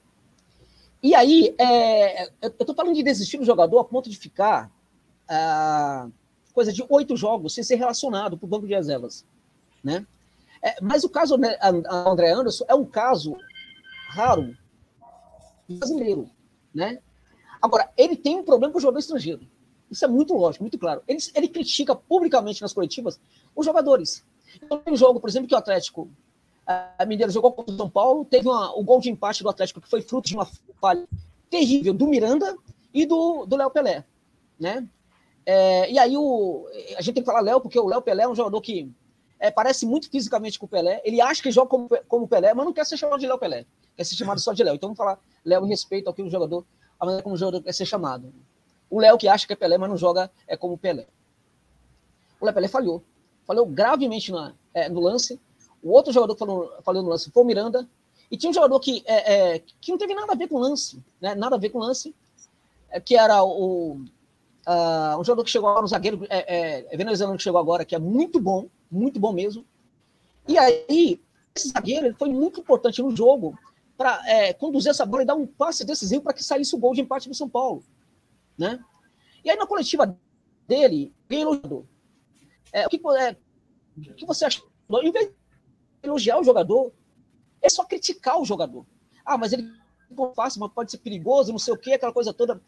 E aí, é, eu estou falando de desistir do jogador a ponto de ficar ah, coisa de oito jogos sem ser relacionado para o banco de reservas. Né? É, mas o caso né, André Anderson é um caso raro brasileiro. Né? Agora, ele tem um problema com o jogador estrangeiro. Isso é muito lógico, muito claro. Ele, ele critica publicamente nas coletivas os jogadores. Então, tem um jogo, por exemplo, que o Atlético a Mineiro jogou contra o São Paulo, teve uma, o gol de empate do Atlético, que foi fruto de uma falha terrível do Miranda e do Léo Pelé. Né? É, e aí o, a gente tem que falar Léo, porque o Léo Pelé é um jogador que é, parece muito fisicamente com o Pelé. Ele acha que joga como, como Pelé, mas não quer ser chamado de Léo Pelé. Quer ser chamado só de Léo. Então vamos falar Léo em respeito ao que o jogador a maneira como o jogador quer ser chamado. O Léo que acha que é Pelé, mas não joga é como Pelé. O Léo Pelé falhou. Falhou gravemente na, é, no lance. O outro jogador que falou, falou no lance foi o Miranda. E tinha um jogador que, é, é, que não teve nada a ver com o lance, né? nada a ver com o lance, é, que era o, ah, um jogador que chegou agora, um zagueiro é, é, venezuelano que chegou agora, que é muito bom, muito bom mesmo. E aí, esse zagueiro ele foi muito importante no jogo para é, conduzir essa bola e dar um passe decisivo para que saísse o gol de empate do São Paulo. Né? E aí, na coletiva dele, ele elogiou. É, o que, é, o que você acha? Em vez de elogiar o jogador, é só criticar o jogador. Ah, mas ele é fácil, mas pode ser perigoso, não sei o quê, aquela coisa toda.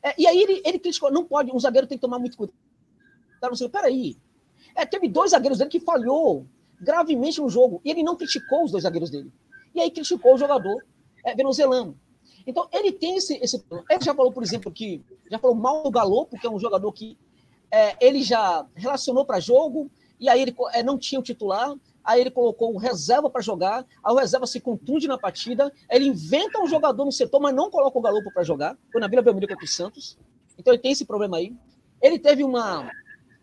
É, e aí ele, ele criticou, não pode, um zagueiro tem que tomar muito cuidado. Não sei, peraí. É, teve dois zagueiros dele que falhou gravemente no jogo, e ele não criticou os dois zagueiros dele. E aí criticou o jogador é, venezuelano. Então, ele tem esse, esse. Ele já falou, por exemplo, que. Já falou mal do Galopo, que é um jogador que é, ele já relacionou para jogo, e aí ele é, não tinha o titular, aí ele colocou o reserva para jogar, aí o reserva se contunde na partida, ele inventa um jogador no setor, mas não coloca o Galopo para jogar, foi na Vila Belmiro contra o Santos, então ele tem esse problema aí. Ele teve uma,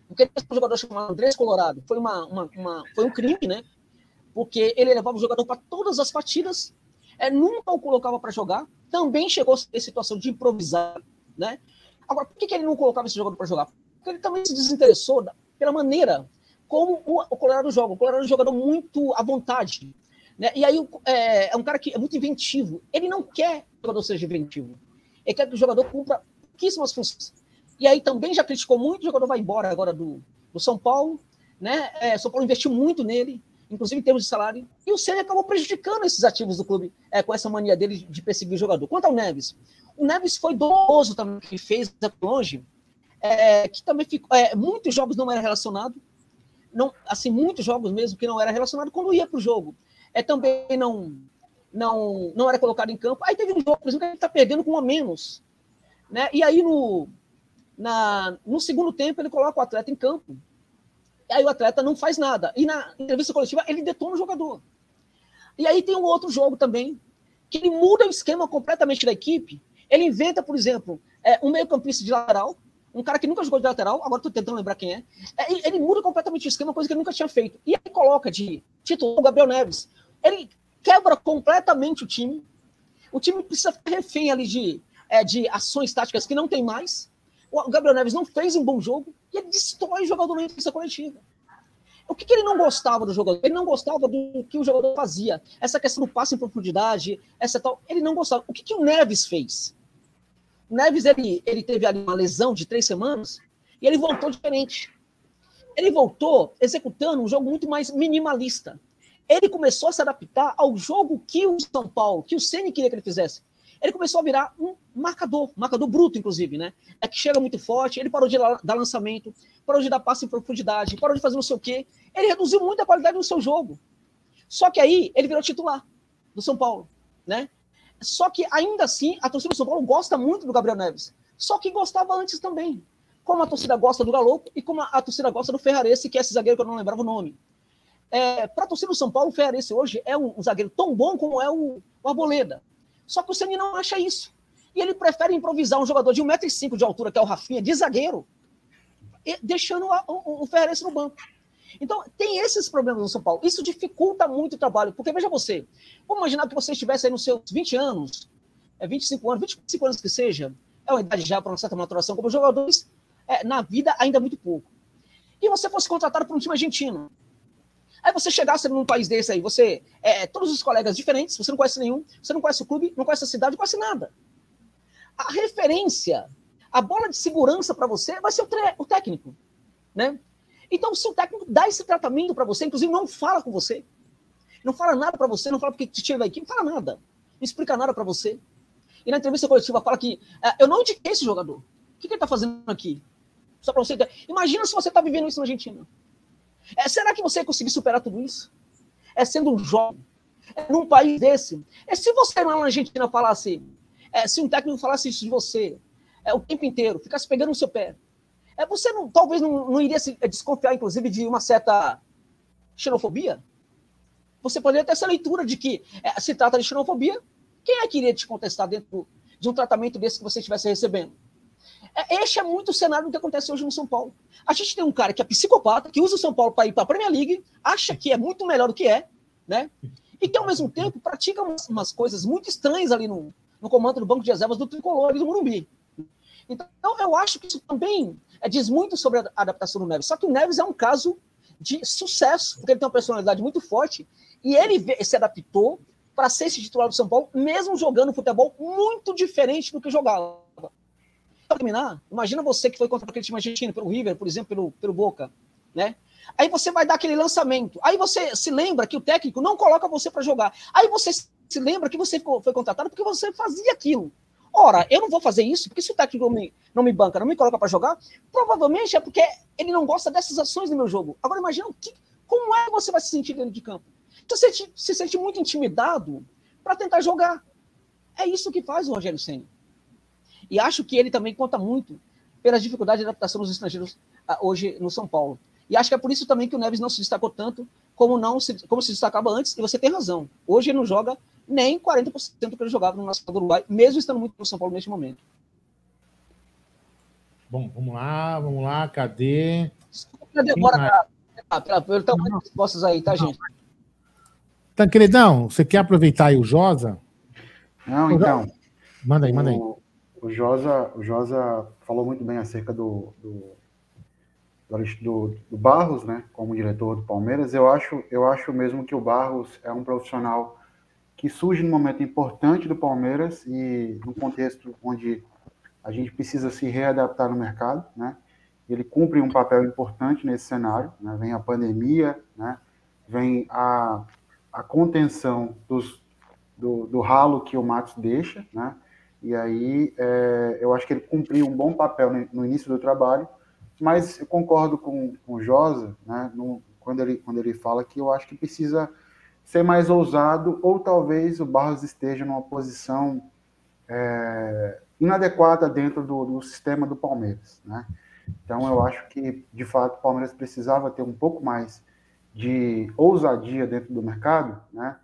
o que jogador chamado Andrés Colorado, foi, uma, uma, uma, foi um crime, né? Porque ele levava o jogador para todas as partidas, é, nunca o colocava para jogar, também chegou a ter situação de improvisar, né? Agora, por que, que ele não colocava esse jogador para jogar? Porque ele também se desinteressou pela maneira como o, o Colorado joga. O Colorado é um jogador muito à vontade. Né? E aí é, é, um cara que é muito inventivo. Ele não quer que o jogador seja inventivo. Ele quer que o jogador cumpra pouquíssimas funções. E aí também já criticou muito, o jogador vai embora agora do, do São Paulo. Né? É, São Paulo investiu muito nele, inclusive em termos de salário. E o Senna acabou prejudicando esses ativos do clube é, com essa mania dele de perseguir o jogador. Quanto ao Neves, o Neves foi doloso também, que fez longe, é, que também ficou. É, muitos jogos não era relacionado, não, assim, muitos jogos mesmo que não era relacionado quando ia para o jogo. É, também não, não, não era colocado em campo. Aí teve um jogo, por exemplo, que gente está perdendo com um a menos. Né? E aí, no, na, no segundo tempo, ele coloca o atleta em campo. Aí o atleta não faz nada. E na entrevista coletiva, ele detona o jogador. E aí tem um outro jogo também, que ele muda o esquema completamente da equipe. Ele inventa, por exemplo, é, um meio-campista de lateral, um cara que nunca jogou de lateral, agora estou tentando lembrar quem é. é ele, muda completamente o esquema, coisa que ele nunca tinha feito. E aí coloca de titular o Gabriel Neves. Ele quebra completamente o time. O time precisa ficar refém ali de, é, de ações táticas que não tem mais. O Gabriel Neves não fez um bom jogo e ele destrói o jogador na entrevista coletiva. O que, que, ele não gostava do jogador? Ele não gostava do que o jogador fazia. Essa questão do passe em profundidade, essa tal. Ele não gostava. O que, que o Neves fez? Neves ele, ele teve ali uma lesão de três semanas e ele voltou diferente. Ele voltou executando um jogo muito mais minimalista. Ele começou a se adaptar ao jogo que o São Paulo, que o Ceni queria que ele fizesse. Ele começou a virar um marcador, marcador bruto, inclusive, né? É que chega muito forte, ele parou de dar lançamento, parou de dar passe em profundidade, parou de fazer não sei o quê. Ele reduziu muito a qualidade do seu jogo. Só que aí ele virou titular do São Paulo, né? Só que ainda assim, a torcida do São Paulo gosta muito do Gabriel Neves. Só que gostava antes também. Como a torcida gosta do Galo e como a torcida gosta do Ferrarese, que é esse zagueiro que eu não lembrava o nome. É, Para a torcida do São Paulo, o Ferrarese hoje é um, um, zagueiro tão bom como é o, o Arboleda. Só que o Ceni não acha isso. E ele prefere improvisar um jogador de 1,5m de altura, que é o Rafinha, de zagueiro, deixando o, Ferrarese no banco. Então, tem esses problemas no São Paulo. Isso dificulta muito o trabalho, porque veja você, vamos imaginar que você estivesse aí nos seus 20 anos, é 25 anos, 25 anos que seja, é uma idade já para uma certa maturação, como jogadores, é, na vida ainda muito pouco. E você fosse contratado por um time argentino. Aí você chegasse num país desse aí, você, é, todos os colegas diferentes, você não conhece nenhum, você não conhece o clube, não conhece a cidade, não conhece nada. A referência, a bola de segurança para você vai ser o, o técnico, né? Então, se o técnico dá esse tratamento para você, inclusive não fala com você, não fala nada para você, não fala porque te tira da equipe, não fala nada, não explica nada para você. E na entrevista coletiva fala que é, eu não indiquei esse jogador. O que, que ele está fazendo aqui? Só para você. Imagina se você está vivendo isso na Argentina. É, será que você ia conseguir superar tudo isso? É sendo um jovem, é num país desse. É se você lá na Argentina falasse, é, se um técnico falasse isso de você, é, o tempo inteiro, ficasse pegando no seu pé, é, você não, talvez não, não iria se desconfiar, inclusive, de uma certa xenofobia? Você poderia ter essa leitura de que é, se trata de xenofobia. Quem é que iria te contestar dentro de um tratamento desse que você estivesse recebendo? É, este é muito o cenário do que acontece hoje no São Paulo. A gente tem um cara que é psicopata, que usa o São Paulo para ir para a Premier League, acha que é muito melhor do que é, né? E que, ao mesmo tempo, pratica umas, umas coisas muito estranhas ali no, no comando do banco de reservas do Tricolor e do Morumbi. Então, eu acho que isso também é, diz muito sobre a adaptação do Neves. Só que o Neves é um caso de sucesso, porque ele tem uma personalidade muito forte e ele se adaptou para ser esse titular do São Paulo, mesmo jogando futebol muito diferente do que jogava. Para terminar, imagina você que foi contra aquele time argentino, pelo River, por exemplo, pelo, pelo Boca, né? Aí você vai dar aquele lançamento. Aí você se lembra que o técnico não coloca você para jogar. Aí você se lembra que você foi contratado porque você fazia aquilo. Ora, eu não vou fazer isso, porque se o técnico não me, não me banca, não me coloca para jogar, provavelmente é porque ele não gosta dessas ações no meu jogo. Agora imagina o que, como é que você vai se sentir dentro de campo. Então você se, se sente muito intimidado para tentar jogar. É isso que faz o Rogério Senna. E acho que ele também conta muito pelas dificuldades de adaptação dos estrangeiros uh, hoje no São Paulo. E acho que é por isso também que o Neves não se destacou tanto como não se, como se destacava antes, e você tem razão. Hoje ele não joga nem 40% do que ele jogava no Nacional do Uruguai, mesmo estando muito no São Paulo neste momento. Bom, vamos lá, vamos lá, cadê? Demora para pelo tamanho das respostas aí, tá, gente? Tancredão, você quer aproveitar aí o Josa? Não, então. Manda aí, manda aí. O, o, Josa, o Josa falou muito bem acerca do, do, do, do, Barros, né, como diretor do Palmeiras. Eu acho, eu acho mesmo que o Barros é um profissional que surge num momento importante do Palmeiras e num contexto onde a gente precisa se readaptar no mercado, né? Ele cumpre um papel importante nesse cenário, né? Vem a pandemia, né? Vem a a contenção dos, do, do ralo que o Matos deixa, né? E aí é, eu acho que ele cumpriu um bom papel no, início do trabalho, mas eu concordo com, com o Josa, né? No, quando, ele, quando ele fala que eu acho que precisa ser mais ousado, ou talvez o Barros esteja numa posição é, inadequada dentro do, do, sistema do Palmeiras, né? Então eu acho que de fato o Palmeiras precisava ter um pouco mais de ousadia dentro do mercado, né?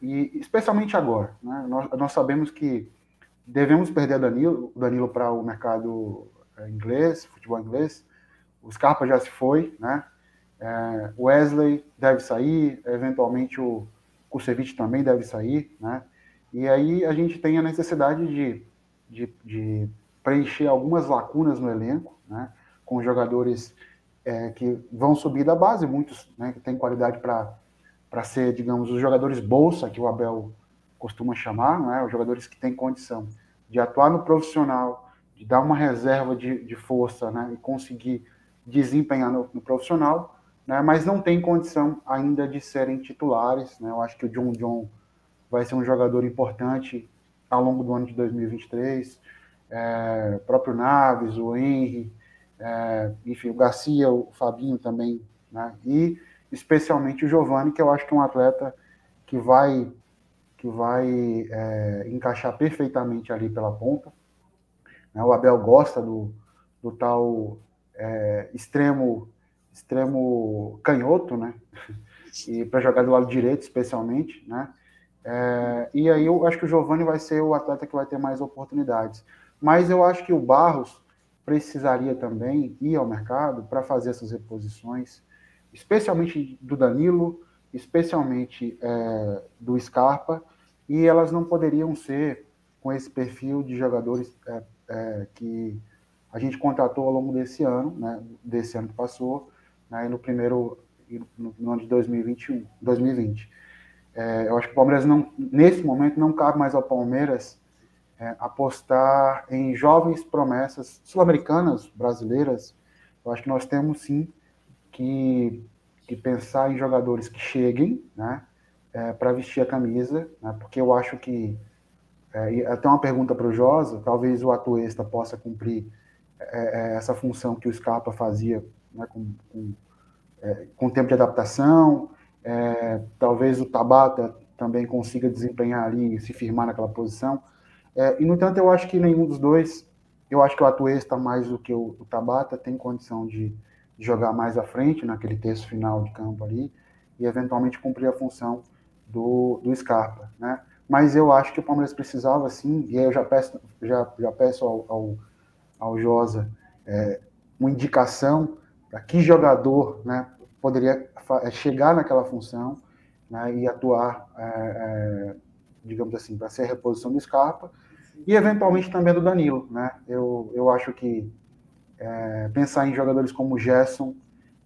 E especialmente agora, né? Nós, nós sabemos que devemos perder Danilo, Danilo para o mercado é, inglês, futebol inglês. O Scarpa já se foi, né? É, Wesley deve sair, eventualmente o Kusevich também deve sair, né? E aí a gente tem a necessidade de, de, de preencher algumas lacunas no elenco, né? Com jogadores é, que vão subir da base, muitos né, que têm qualidade para ser, digamos, os jogadores bolsa, que o Abel costuma chamar, não é? os jogadores que têm condição de atuar no profissional, de dar uma reserva de, de força né, e conseguir desempenhar no, no profissional, né, mas não tem condição ainda de serem titulares. Né? Eu acho que o John John vai ser um jogador importante ao longo do ano de 2023. É, o próprio Naves, o Henry, é, enfim, o Garcia, o Fabinho também, né? E especialmente o Giovani, que eu acho que é um atleta que vai que vai é, encaixar perfeitamente ali pela ponta. Né? O Abel gosta do, do tal é, extremo extremo canhoto, né? E para jogar do lado direito, especialmente, né? É, e aí eu acho que o Giovani vai ser o atleta que vai ter mais oportunidades. Mas eu acho que o Barros precisaria também ir ao mercado para fazer essas reposições, especialmente do Danilo, especialmente é, do Scarpa, e elas não poderiam ser com esse perfil de jogadores é, é, que a gente contratou ao longo desse ano, né, desse ano que passou, né, no primeiro no, no ano de 2021, 2020. É, eu acho que o Palmeiras não, nesse momento não cabe mais ao Palmeiras é, apostar em jovens promessas sul-americanas, brasileiras. Eu acho que nós temos sim que, que pensar em jogadores que cheguem, né, é, para vestir a camisa, né, porque eu acho que é, até uma pergunta para o Josa, talvez o Atuesta possa cumprir é, é, essa função que o Scarpa fazia né, com, com, é, com tempo de adaptação, talvez o Tabata também consiga desempenhar ali e se firmar naquela posição. É, e, no entanto, eu acho que nenhum dos dois, eu acho que o Atuesta mais do que o, o Tabata tem condição de, de, jogar mais à frente, naquele terço final de campo ali, e eventualmente cumprir a função do, do Scarpa, né? Mas eu acho que o Palmeiras precisava, sim, e aí eu já peço, já, já peço ao, ao, ao Josa é, uma indicação para que jogador né, poderia chegar naquela função né, e atuar, é, é, digamos assim, para ser a reposição do Scarpa, e eventualmente também do Danilo, né? Eu, eu acho que é, pensar em jogadores como Gerson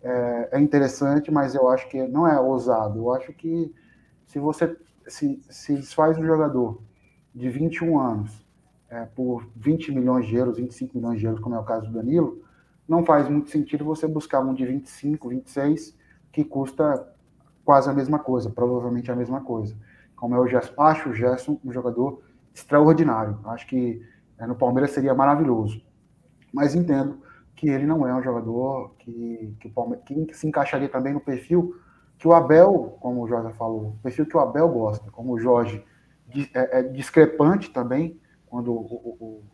é, é, interessante, mas eu acho que não é ousado. Eu acho que se você se, se desfaz um jogador de 21 anos é, por 20 milhões de euros, 25 milhões de euros, como é o caso do Danilo, não faz muito sentido você buscar um de 25, 26, que custa quase a mesma coisa, provavelmente a mesma coisa. Como é o Gerson. Acho o Gerson um jogador extraordinário. Acho que é, no Palmeiras seria maravilhoso. Mas entendo que ele não é um jogador que, que, que se encaixaria também no perfil que o Abel, como o Jorge falou, o perfil que o Abel gosta, como o Jorge é, é discrepante também, quando o, o,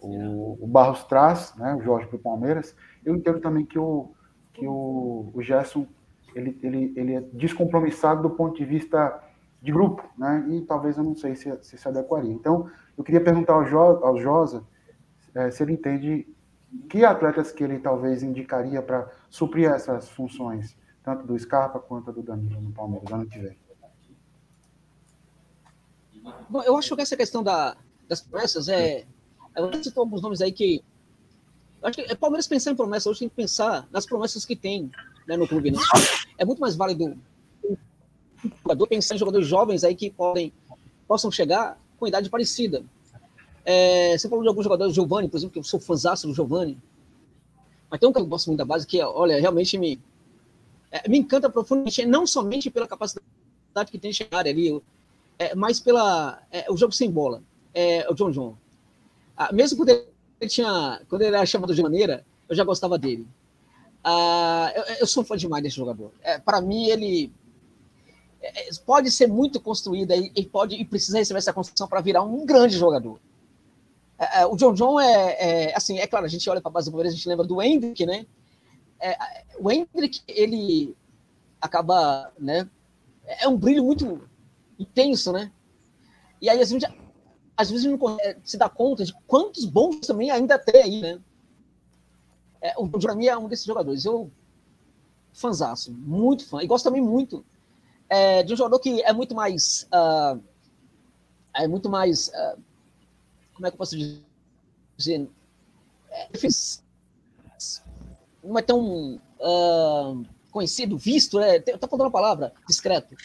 o, o Barros traz né, o Jorge para o Palmeiras, eu entendo também que o, que o, o Gerson ele, ele, ele é descompromissado do ponto de vista de grupo, né? E talvez eu não sei se se, se adequaria. Então, eu queria perguntar ao, jo, ao Josa é, se ele entende que atletas que ele talvez indicaria para suprir essas funções, tanto do Scarpa quanto do Danilo no Palmeiras ano que vem. Bom, eu acho que essa questão da, das promessas é. Eu citou alguns nomes aí que. Acho que é Palmeiras pensar em promessas, hoje tem que pensar nas promessas que tem né, no clube. Né? É muito mais válido jogador, pensar em jogadores jovens aí que podem, possam chegar com idade parecida. É, você falou de alguns jogadores, Giovanni, por exemplo, que eu sou fãzaço do Giovanni. Mas tem um que eu gosto muito da base, que, olha, realmente me, é, me encanta profundamente, não somente pela capacidade que tem de chegar ali, é, mas pela é, o jogo sem bola. É, o John John. Ah, mesmo quando ele, tinha, quando ele era chamado de maneira, eu já gostava dele. Ah, eu, eu, sou fã demais desse jogador. É, Para mim, ele é, pode ser muito construída e pode e precisa receber essa construção para virar um grande jogador. É, é, o John John é, é, assim, é claro, a gente olha para a base do Palmeiras, a gente lembra do Hendrick, né? É, o Hendrick, ele acaba, né? É um brilho muito intenso, né? E aí a gente, às vezes, não se dá conta de quantos bons também ainda tem aí, né? É, o para mim é um desses jogadores. Eu, fanzaço, muito fã. E gosto também muito é, de um jogador que é muito mais. Uh, é muito mais. Uh, como é que eu posso dizer? É, não é tão uh, conhecido, visto, é, eu estou falando uma palavra, discreto.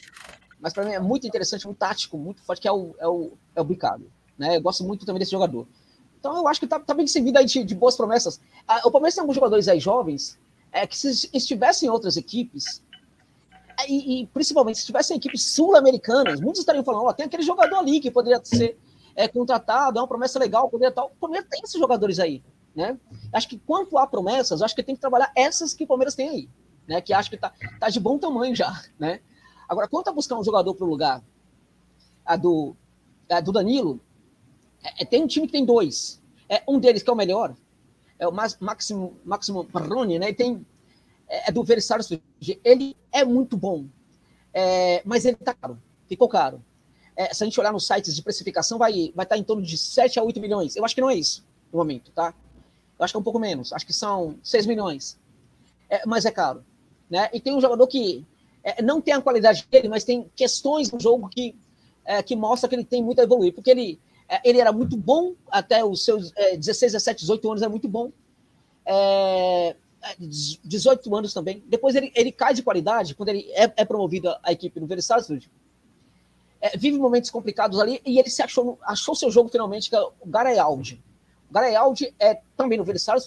Mas para mim é muito interessante, muito tático, muito forte, que é o, é o, é o Bicado. Né? Eu gosto muito também desse jogador. Então eu acho que está tá bem servido aí de, de boas promessas. Ah, o Palmeiras tem alguns jogadores aí jovens é, que se estivessem em outras equipes, e, e, principalmente se tivessem equipes sul-americanas, muitos estariam falando, ó, tem aquele jogador ali que poderia ser é, contratado, é uma promessa legal, poderia tal. O Palmeiras tem esses jogadores aí, né? Acho que quanto a promessas, acho que tem que trabalhar essas que o Palmeiras tem aí, né? Que acho que tá, tá de bom tamanho já, né? Agora, quanto a buscar um jogador para o lugar a do, a do Danilo, é, é, tem um time que tem dois. É, um deles que é o melhor, é o Máximo, Máximo Marrone, né? E tem é, é do Versário Ele é muito bom, é, mas ele tá caro, ficou caro. É, se a gente olhar nos sites de precificação, vai, vai estar tá em torno de 7 a 8 milhões. Eu acho que não é isso no momento, tá? Eu acho que é um pouco menos, acho que são 6 milhões. É, mas é caro. Né? E tem um jogador que é, não tem a qualidade dele, mas tem questões no jogo que, é, que mostra que ele tem muito a evoluir, porque ele, é, ele era muito bom até os seus 16, 17, 18 anos, é muito bom. 18 anos também. Depois ele, ele cai de qualidade quando ele é promovido à equipe no Versailles é, vive momentos complicados ali e ele se achou, achou seu jogo finalmente, que é o Garayaldi. O Garayaldi é também no Versailles,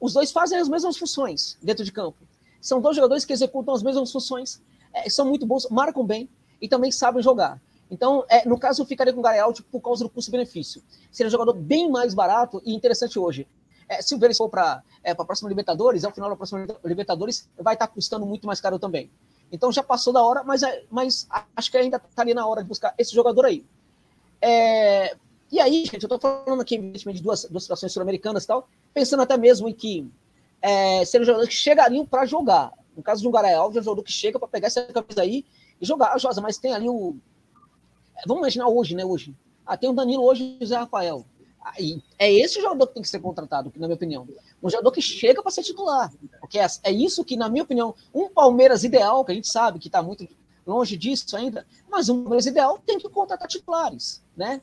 os dois fazem as mesmas funções dentro de campo. São dois jogadores que executam as mesmas funções, é, são muito bons, marcam bem e também sabem jogar. Então, é, no caso, eu ficaria com o Garayaldi por causa do custo-benefício. Seria um jogador bem mais barato e interessante hoje. É, se o Vélez for para é, a próxima Libertadores, ao final da próxima Libertadores, vai estar custando muito mais caro também. Então já passou da hora, mas, é, mas acho que ainda está ali na hora de buscar esse jogador aí. É, e aí, gente, eu estou falando aqui, de duas, duas situações sul-americanas e tal, pensando até mesmo em que é, seriam jogadores que chegariam para jogar. No caso de um Garay Alves, é um jogador que chega para pegar essa camisa aí e jogar. Ah, Josa, mas tem ali o. Vamos imaginar hoje, né? Hoje. Ah, tem o Danilo hoje e o Zé Rafael. Aí, é esse jogador que tem que ser contratado, na minha opinião. Um jogador que chega para ser titular. Porque é, é, isso que, na minha opinião, um Palmeiras ideal, que a gente sabe que está muito longe disso ainda, mas um Palmeiras ideal tem que contratar titulares, né?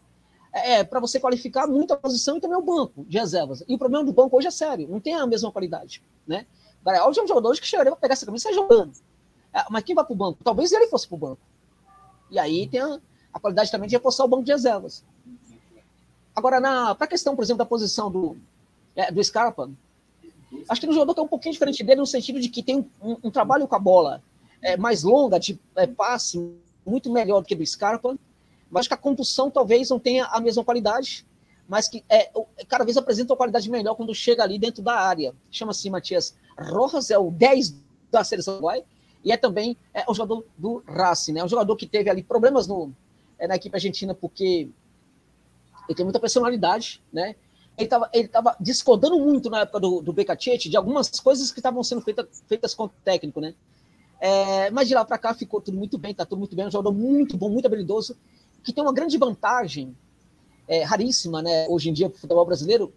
é, para você qualificar muito a posição e também o banco de reservas. E o problema do banco hoje é sério, não tem a mesma qualidade, né? Hoje é um jogador que chegaria para pegar essa camisa e jogando. É, mas quem vai para o banco? Talvez ele fosse para o banco. E aí tem a, a, qualidade também de reforçar o banco de reservas. Agora, para a questão, por exemplo, da posição do, é, do Scarpa, acho que no jogador que é um pouquinho diferente dele no sentido de que tem um, um, trabalho com a bola é, mais longa, de é, passe, muito melhor do que do Scarpa. Mas acho que a condução talvez não tenha a mesma qualidade, mas que é, cada vez apresenta uma qualidade melhor quando chega ali dentro da área. Chama-se Matias Rojas, é o 10 da seleção uruguai, e é também é, o jogador do Racing, né? Um jogador que teve ali problemas no, é, na equipe argentina, porque ele tem muita personalidade, né? Ele estava ele tava discordando muito na época do, do Becacete de algumas coisas que estavam sendo feita, feitas com o técnico, né? É, mas de lá para cá ficou tudo muito bem, tá tudo muito bem, um jogador muito bom, muito habilidoso, que tem uma grande vantagem, é, raríssima, né, hoje em dia para futebol brasileiro,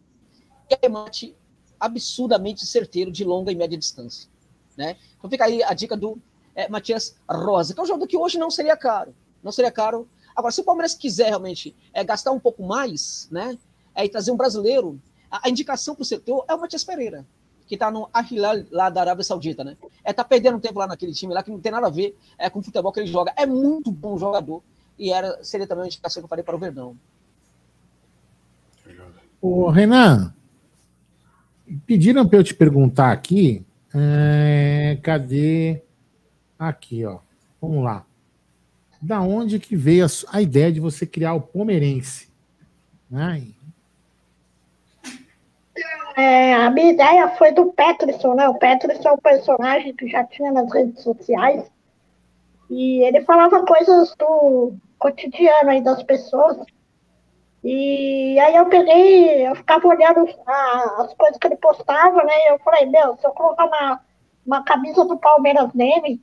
que é mate absurdamente certeiro de longa e média distância. Né? Então fica aí a dica do é, Matias Rosa, que é um jogador que hoje não seria caro. Não seria caro. Agora, se o Palmeiras quiser realmente é, gastar um pouco mais, né, é, e trazer um brasileiro, a, a indicação para o setor é o Matias Pereira, que está no Al lá da Arábia Saudita, né? É tá perdendo tempo lá naquele time lá que não tem nada a ver é, com o futebol que ele joga. É muito bom jogador e era seria também uma indicação que eu falei para o Verdão. Ô, Renan, pediram para eu te perguntar aqui, é, cadê? Aqui, ó. Vamos lá. Da onde que veio a, a ideia de você criar o Palmeirense? Né? É, a minha ideia foi do Peterson, né? O Peterson é um personagem que já tinha nas redes sociais. E ele falava coisas do cotidiano aí das pessoas. E aí eu peguei, eu ficava olhando a, as coisas que ele postava, né? E eu falei, meu, se eu colocar uma, uma camisa do Palmeiras nele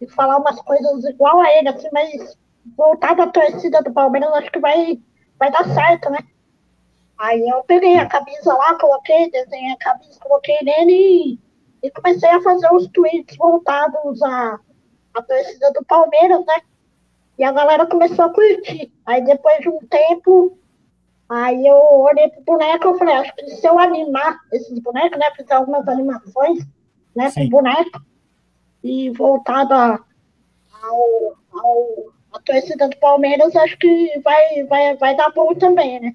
e falar umas coisas igual a ele, assim, mas voltar da torcida do Palmeiras, acho que vai, vai dar certo, né? Aí eu peguei a camisa lá, coloquei, desenhei a camisa, coloquei nele e, e comecei a fazer os tweets voltados à, à torcida do Palmeiras, né? E a galera começou a curtir. Aí depois de um tempo, aí eu olhei pro boneco e falei, acho que se eu animar esses bonecos, né? Fizer algumas animações, né, Sim. com boneco, e voltado a, ao, ao, a torcida do Palmeiras, acho que vai, vai, vai dar bom também, né?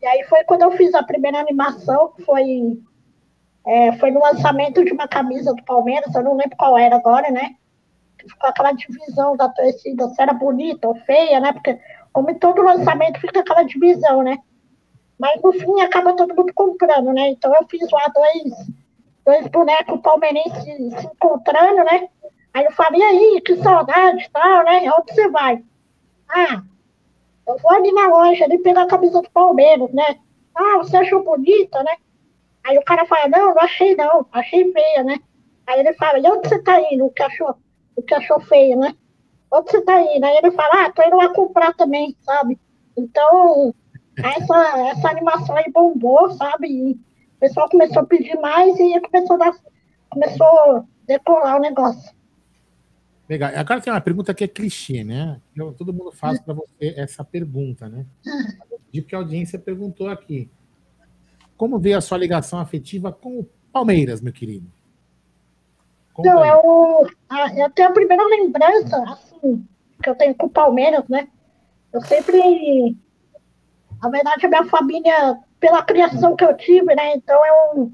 E aí foi quando eu fiz a primeira animação, foi, é, foi no lançamento de uma camisa do Palmeiras, eu não lembro qual era agora, né? ficou aquela divisão da torcida, se era bonita ou feia, né? Porque, como em todo lançamento, fica aquela divisão, né? Mas no fim acaba todo mundo comprando, né? Então eu fiz lá dois, dois bonecos palmeirenses se encontrando, né? Aí eu falei, aí, que saudade tal, né? Onde você vai? Ah, eu vou ali na loja ali pegar a camisa do Palmeiras, né? Ah, você achou bonita, né? Aí o cara fala, não, não achei não, achei feia, né? Aí ele fala, e onde você tá indo? O que achou? o que achou feio, né? Onde você tá indo? Aí ele fala, ah, tô indo lá comprar também, sabe? Então, essa, essa animação aí bombou, sabe? E pessoal começou a pedir mais e começou a, dar, começou a decorar o negócio. Legal. Agora tem uma pergunta que é clichê, né? Eu, todo mundo faz para você essa pergunta, né? De que a audiência perguntou aqui. Como veio a sua ligação afetiva com o Palmeiras, meu querido? Então, eu, eu tenho a primeira lembrança, assim, que eu tenho com o Palmeiras, né? Eu sempre. Na verdade, a minha família, pela criação que eu tive, né? Então, eu,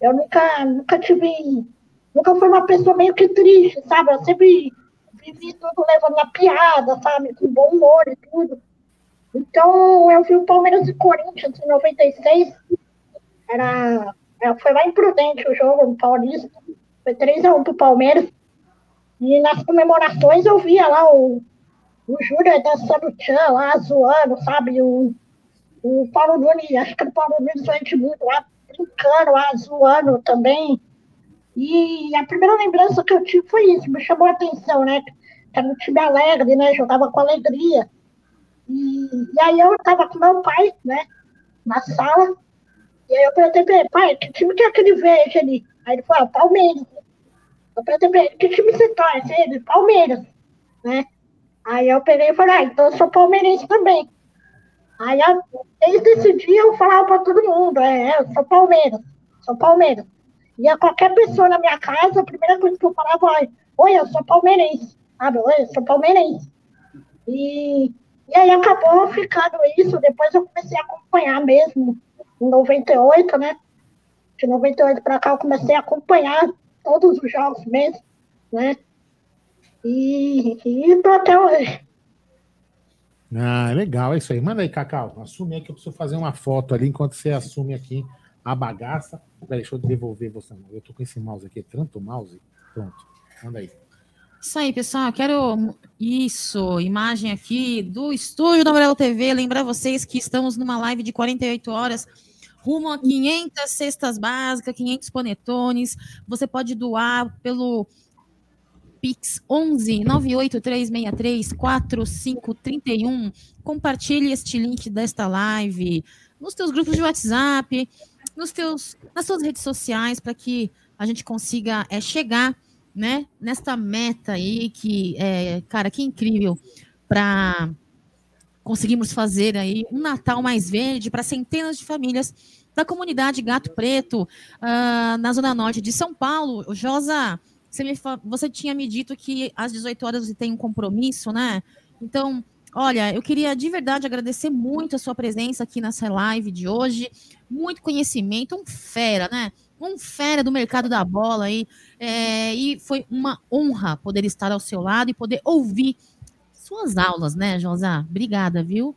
eu nunca, nunca tive. Nunca fui uma pessoa meio que triste, sabe? Eu sempre vivi tudo levando na piada, sabe? Com bom humor e tudo. Então, eu vi o Palmeiras e Corinthians em 96. Era, é, foi lá em Prudente o jogo, no Paulista. Foi 3x1 pro Palmeiras. E nas comemorações eu via lá o, o Júnior dançando tchan lá, zoando, sabe? O, o Paulo Nunes, acho que o Paulo Nunes o Edmundo lá brincando lá, zoando também. E a primeira lembrança que eu tive foi isso, me chamou a atenção, né? Era um time alegre, né? Jogava com alegria. E, e aí eu tava com meu pai, né? Na sala. E aí eu perguntei pra ele, pai, que time que é aquele verde ali? Aí ele falou, ah, Palmeiras. Eu perguntei que time você torce? Ele, Palmeiras, né? Aí eu peguei e falei, ah, então eu sou palmeirense também. Aí, a- dia, eu falava para todo mundo: é, é, eu sou Palmeiras, sou Palmeiras. Ia qualquer pessoa na minha casa, a primeira coisa que eu falava é: oi, eu sou palmeirense. Sabe? Oi, eu sou palmeirense. E, e aí acabou ficando isso. Depois eu comecei a acompanhar mesmo, em 98, né? De 98 para cá, eu comecei a acompanhar todos os jogos mesmo, né? E, e até hoje. Ah, legal, é isso aí. Manda aí, Cacau. Assume aí que eu preciso fazer uma foto ali enquanto você assume aqui a bagaça. Peraí, deixa eu devolver você. Eu tô com esse mouse aqui, é tanto mouse. Pronto, manda aí. Isso aí, pessoal. Eu Quero isso, imagem aqui do estúdio da Amarelo TV. Lembrar vocês que estamos numa live de 48 horas, rumo a 500 cestas básicas, 500 panetones. Você pode doar pelo Pix 11 98363 4531. Compartilhe este link desta live nos teus grupos de WhatsApp, nos teus, nas suas redes sociais, para que a gente consiga é, chegar né, nesta meta aí que, é, cara, que incrível para conseguirmos fazer aí um Natal mais verde para centenas de famílias da comunidade Gato Preto, ah, na zona norte de São Paulo. Josa, você, me você tinha me dito que às 18 horas você tem um compromisso, né? Então, olha, eu queria de verdade agradecer muito a sua presença aqui nessa live de hoje. Muito conhecimento, um fera, né? Um fera do mercado da bola aí. É, e foi uma honra poder estar ao seu lado e poder ouvir suas aulas, né, Josá? Obrigada, viu?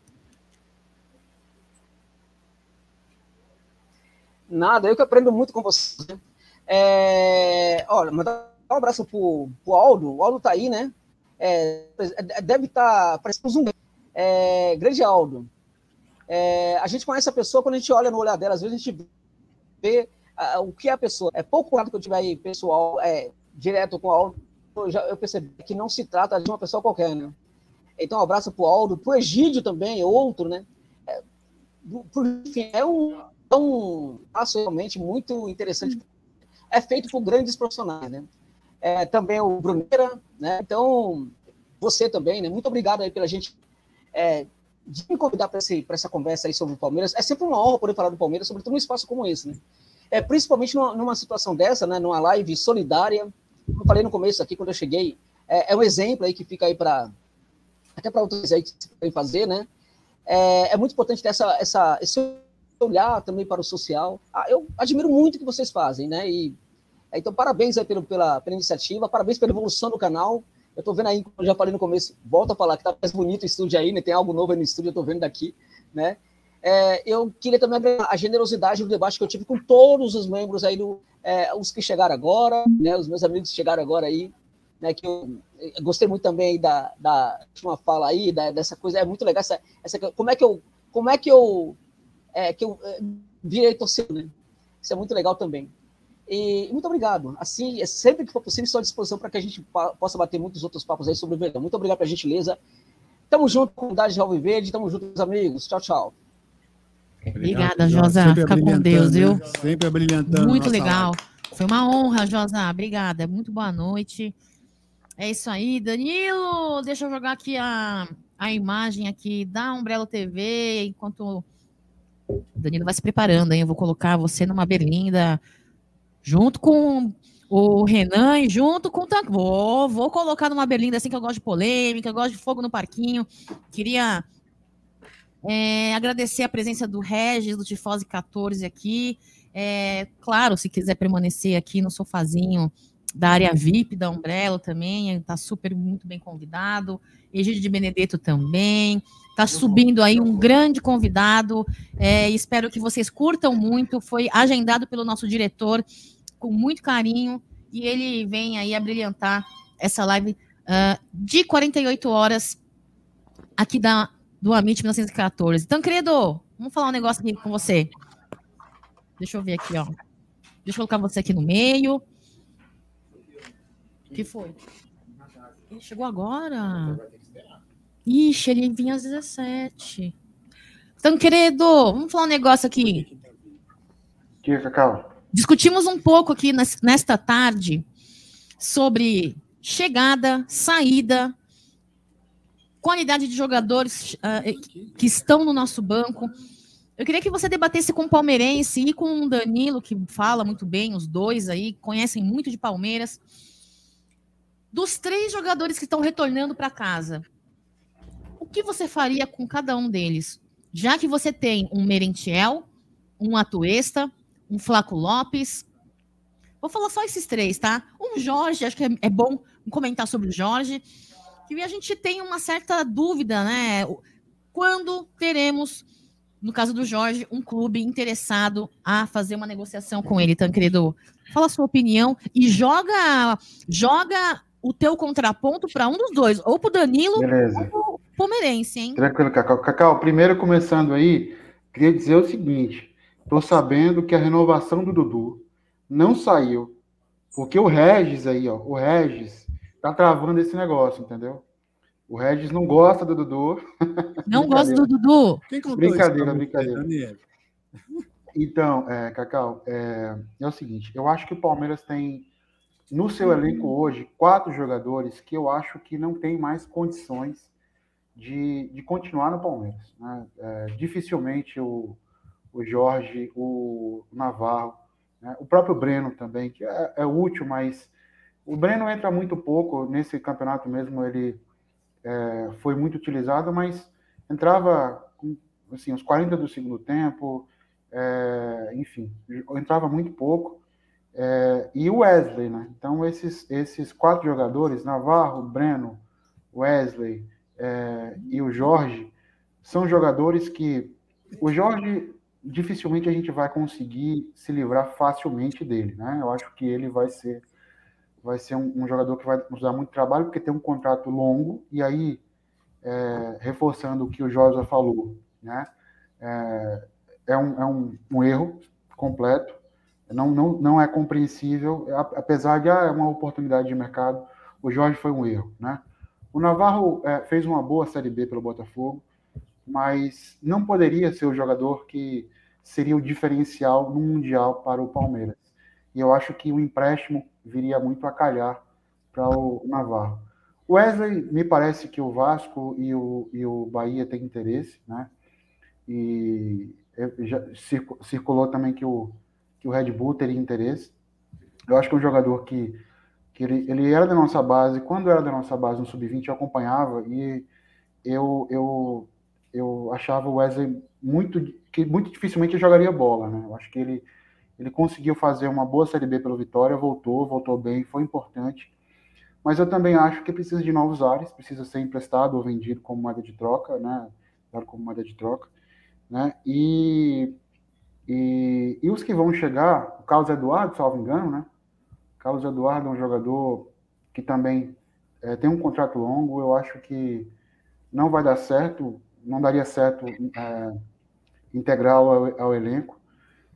Nada, eu que aprendo muito com você. né? É, olha, mandar um abraço pro, pro Aldo. O Aldo tá aí, né? É, deve estar tá, parecendo um zumbi. É, grande Aldo. É, a gente conhece a pessoa quando a gente olha no olhar dela, às vezes a gente vê ah, o que é a pessoa. É pouco lado que eu tiver aí, pessoal, é, direto com o Aldo, eu, já, eu percebi que não se trata de uma pessoa qualquer, né? Então, um abraço pro Aldo, pro Egídio também, outro, né? É, por, enfim, é um, é um realmente muito interessante. É feito por grandes profissionais, né? É, também o Bruneira, né? Então, você também, né? Muito obrigado aí pela gente é, de me convidar para essa conversa aí sobre o Palmeiras. É sempre uma honra poder falar do Palmeiras, sobretudo num espaço como esse, né? É, principalmente numa, numa situação dessa, né? Numa live solidária. Como eu falei no começo aqui, quando eu cheguei, é, é um exemplo aí que fica aí para até para outros aí que podem fazer, né? É, é muito importante ter essa, essa, esse olhar também para o social. Ah, eu admiro muito o que vocês fazem, né? E então parabéns aí pelo, pela, pela iniciativa, parabéns pela evolução do canal. Eu tô vendo aí, como eu já falei no começo, volto a falar que tá mais bonito o estúdio aí, né? Tem algo novo aí no estúdio, eu tô vendo daqui, né? É, eu queria também abrir a generosidade do debate que eu tive com todos os membros aí, do, é, os que chegaram agora, né? Os meus amigos que chegaram agora aí, né? Que eu, eu gostei muito também da, da última fala aí, da, dessa coisa, é muito legal essa, essa como é que eu, como é que eu, é, que eu é, virei torcedor, né? Isso é muito legal também. E muito obrigado. Assim, é sempre que for possível, estou à disposição para que a gente possa bater muitos outros papos aí sobre o verão. Muito obrigado pela gentileza. Tamo junto, comunidade de Alvo Verde. Tamo junto, meus amigos. Tchau, tchau. Obrigada, Josa. Fica com Deus, viu? Sempre brilhantando. Muito legal. live. Foi uma honra, Josa. Obrigada. Muito boa noite. É isso aí, Danilo. Deixa eu jogar aqui a, a imagem aqui da Umbrella TV, enquanto o Danilo vai se preparando, hein? Eu vou colocar você numa berlinda junto com o Renan e junto com o Tan- Vou, vou colocar numa berlinda assim que eu gosto de polêmica, eu gosto de fogo no parquinho. Queria é, agradecer a presença do Regis, do Tifose 14 aqui. É, claro, se quiser permanecer aqui no sofazinho da área VIP da Umbrella também, está super muito bem convidado. Egídio de Benedetto também. Está subindo aí um grande convidado. é, espero que vocês curtam muito. Foi agendado pelo nosso diretor com muito carinho. E ele vem aí a brilhantar essa live ah, de 48 horas aqui da, do Amit 1914. Tancredo, vamos falar um negócio aqui com você. Deixa eu ver aqui, ó. Deixa eu colocar você aqui no meio. O que foi? Ele chegou agora. Ixi, ele vinha às 17. Tancredo, vamos falar um negócio aqui. Que, Cacau? Discutimos um pouco aqui nes- nesta tarde sobre chegada, saída, qualidade de jogadores ah, que estão no nosso banco. Eu queria que você debatesse com o palmeirense e com o Danilo, que fala muito bem, os dois aí, conhecem muito de Palmeiras. Dos três jogadores que estão retornando para casa, o que você faria com cada um deles? Já que você tem um Merentiel, um Atuesta, um Flaco Lopes. Vou falar só esses três, tá? Um Jorge, acho que é, é bom comentar sobre o Jorge. Que a gente tem uma certa dúvida, né? Quando teremos no caso do Jorge, um clube interessado a fazer uma negociação com ele, Tancredo. Fala a sua opinião e joga joga o teu contraponto para um dos dois, ou para o Danilo Beleza. ou pro Palmeirense, hein? Tranquilo, Cacau. Cacau, primeiro começando aí, queria dizer o seguinte: estou sabendo que a renovação do Dudu não saiu, porque o Regis aí, ó, o Regis tá travando esse negócio, entendeu? O Regis não gosta do Dudu. Não gosta do Dudu. Quem contou Brincadeira, isso? brincadeira. Daniel? Então, é, Cacau, é, é o seguinte, eu acho que o Palmeiras tem no seu elenco hoje quatro jogadores que eu acho que não tem mais condições de, de continuar no Palmeiras. né? É, dificilmente o, o Jorge, o Navarro, né? o próprio Breno também, que é, é útil, mas o Breno entra muito pouco nesse campeonato mesmo, ele é, foi muito utilizado, mas entrava assim, os 40 do segundo tempo, é, enfim, entrava muito pouco. É, e o Wesley, né? Então, esses, esses quatro jogadores, Navarro, Breno, Wesley é, e o Jorge, são jogadores que o Jorge dificilmente a gente vai conseguir se livrar facilmente dele, né? Eu acho que ele vai ser vai ser um, um jogador que vai nos dar muito trabalho porque tem um contrato longo e aí é, reforçando o que o Josa falou, né? É, é, um, é um, um erro completo, não, não, não é compreensível, apesar de ah, é uma oportunidade de mercado, o Jorge foi um erro, né? O Navarro é, fez uma boa Série B pelo Botafogo, mas não poderia ser o jogador que seria o diferencial no Mundial para o Palmeiras. E eu acho que o empréstimo viria muito a calhar para o Navarro. Wesley, me parece que o Vasco e o, e o Bahia têm interesse, né? E já circu- circulou também que o, que o Red Bull teria interesse. Eu acho que é um jogador que, que ele, ele era da nossa base, quando era da nossa base no Sub-20 eu acompanhava e eu, eu, eu achava o Wesley muito, que muito dificilmente jogaria bola, né? Eu acho que ele, ele conseguiu fazer uma boa Série B pelo Vitória, voltou, voltou bem, foi importante. Mas eu também acho que precisa de novos ares, precisa ser emprestado ou vendido como moeda de troca, né? Como moeda de troca, né? E, e, e os que vão chegar, o Carlos Eduardo, salvo engano, né? Carlos Eduardo é um jogador que também eh, tem um contrato longo, eu acho que não vai dar certo, não daria certo eh, integrá-lo ao, ao elenco.